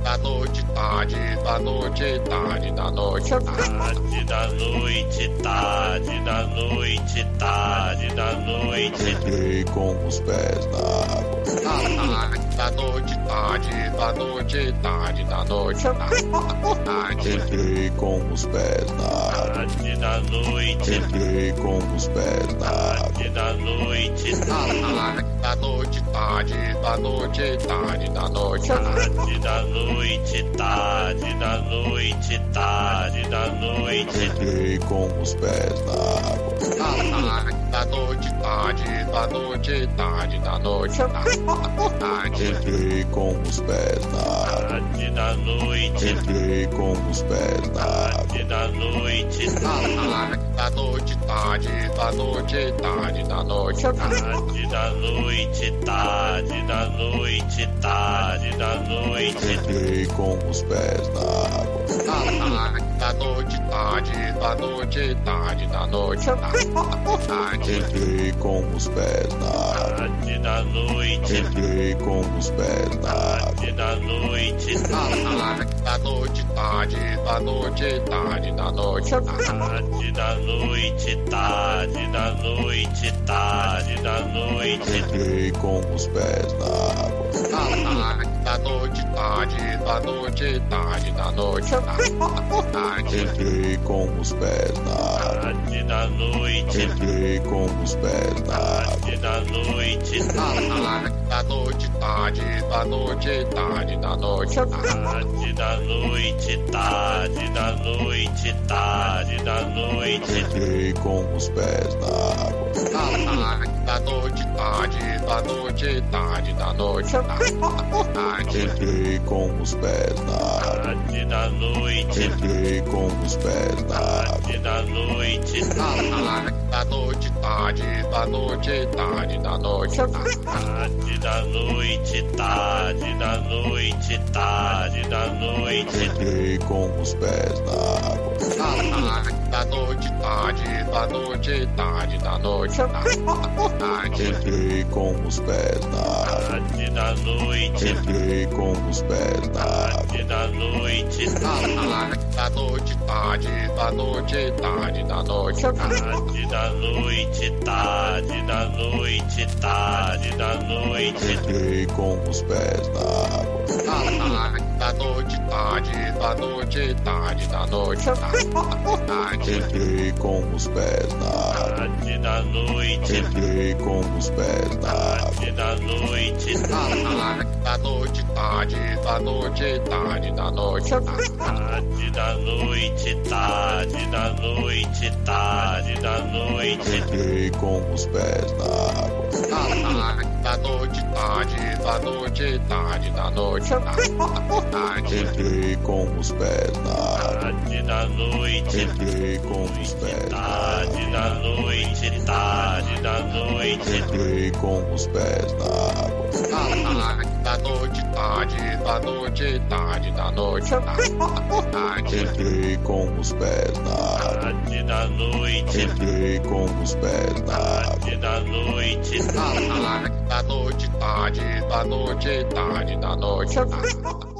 Da noite, tarde, da noite, tarde, da noite, tarde da noite, tarde da noite, tarde da noite. Entrei com os pés na. Da noite, tarde, da noite, tarde, da noite, tarde. Entrei com os pés na. Tarde da noite, Entrei com os pés na água. tarde da noite, Da noite, tarde, da noite, tarde, da noite, tarde da noite, tarde da noite, tarde da noite. Entrei com os pés na água. Da noite, tarde, da noite, tarde, da noite, tarde. Entrei com os pés na água. Tarde da noite, Entrei com os pés na tarde da noite, Da noite, tarde, da noite, tarde, da noite, tarde da noite, tarde da noite, tarde da noite. Entrei com os pés na água. Da noite, tarde, da noite, tarde, da noite, tarde. Entrei com os pés na água. Tarde da noite, Entrei com os pés na água. tarde da noite, Da noite, tarde, da noite, tarde, da noite, tarde da noite, tarde da noite, tarde da noite. Entrei com os pés na água. Da noite, tarde, da noite, tarde, da noite, tarde. Entrei com os pés na. Tarde da noite, Entrei com os pés na tarde da noite, Da noite, tarde, da noite, tarde, da noite, tarde da noite, tarde da noite, tarde da noite. Entrei com os pés na água. Da noite, tarde, da noite, tarde, da noite. Entrei com os pés na. Tarde da noite, Entrei com os pés na tarde da noite, <laughs> Da noite, tarde, da noite, tarde, da noite, tarde da noite, tarde da noite, tarde da noite. Entrei com os pés na água. Da noite, tarde, da noite, tarde, da noite, tarde. Entrei com os pés na. Tarde da noite, Entrei com os pés na tarde da noite, Da noite, tarde, da noite, tarde, da noite, tarde da noite, tarde da noite, tarde da noite. Entrei com os pés na água. Da noite, tarde, da noite, tarde, da noite, tarde. Entrei com os pés na. Tarde da noite, Entrei com os pés na tarde da noite, Da noite, tarde, da noite, tarde, da noite, tarde da noite, tarde da noite, tarde da noite. Entrei com os pés na Da noite, tarde, da noite, tarde, da noite, tarde. Entrei com os pés na água. Tarde da noite, Entrei com os pés tarde da noite, tarde da noite. Entrei com os pés na água. Da noite, tarde, da noite, tarde, da noite, tarde. Entrei com os pés na. Tarde da noite, Entrei com os pés na tarde da noite, Da noite, tarde, da noite, tarde, da noite, tarde.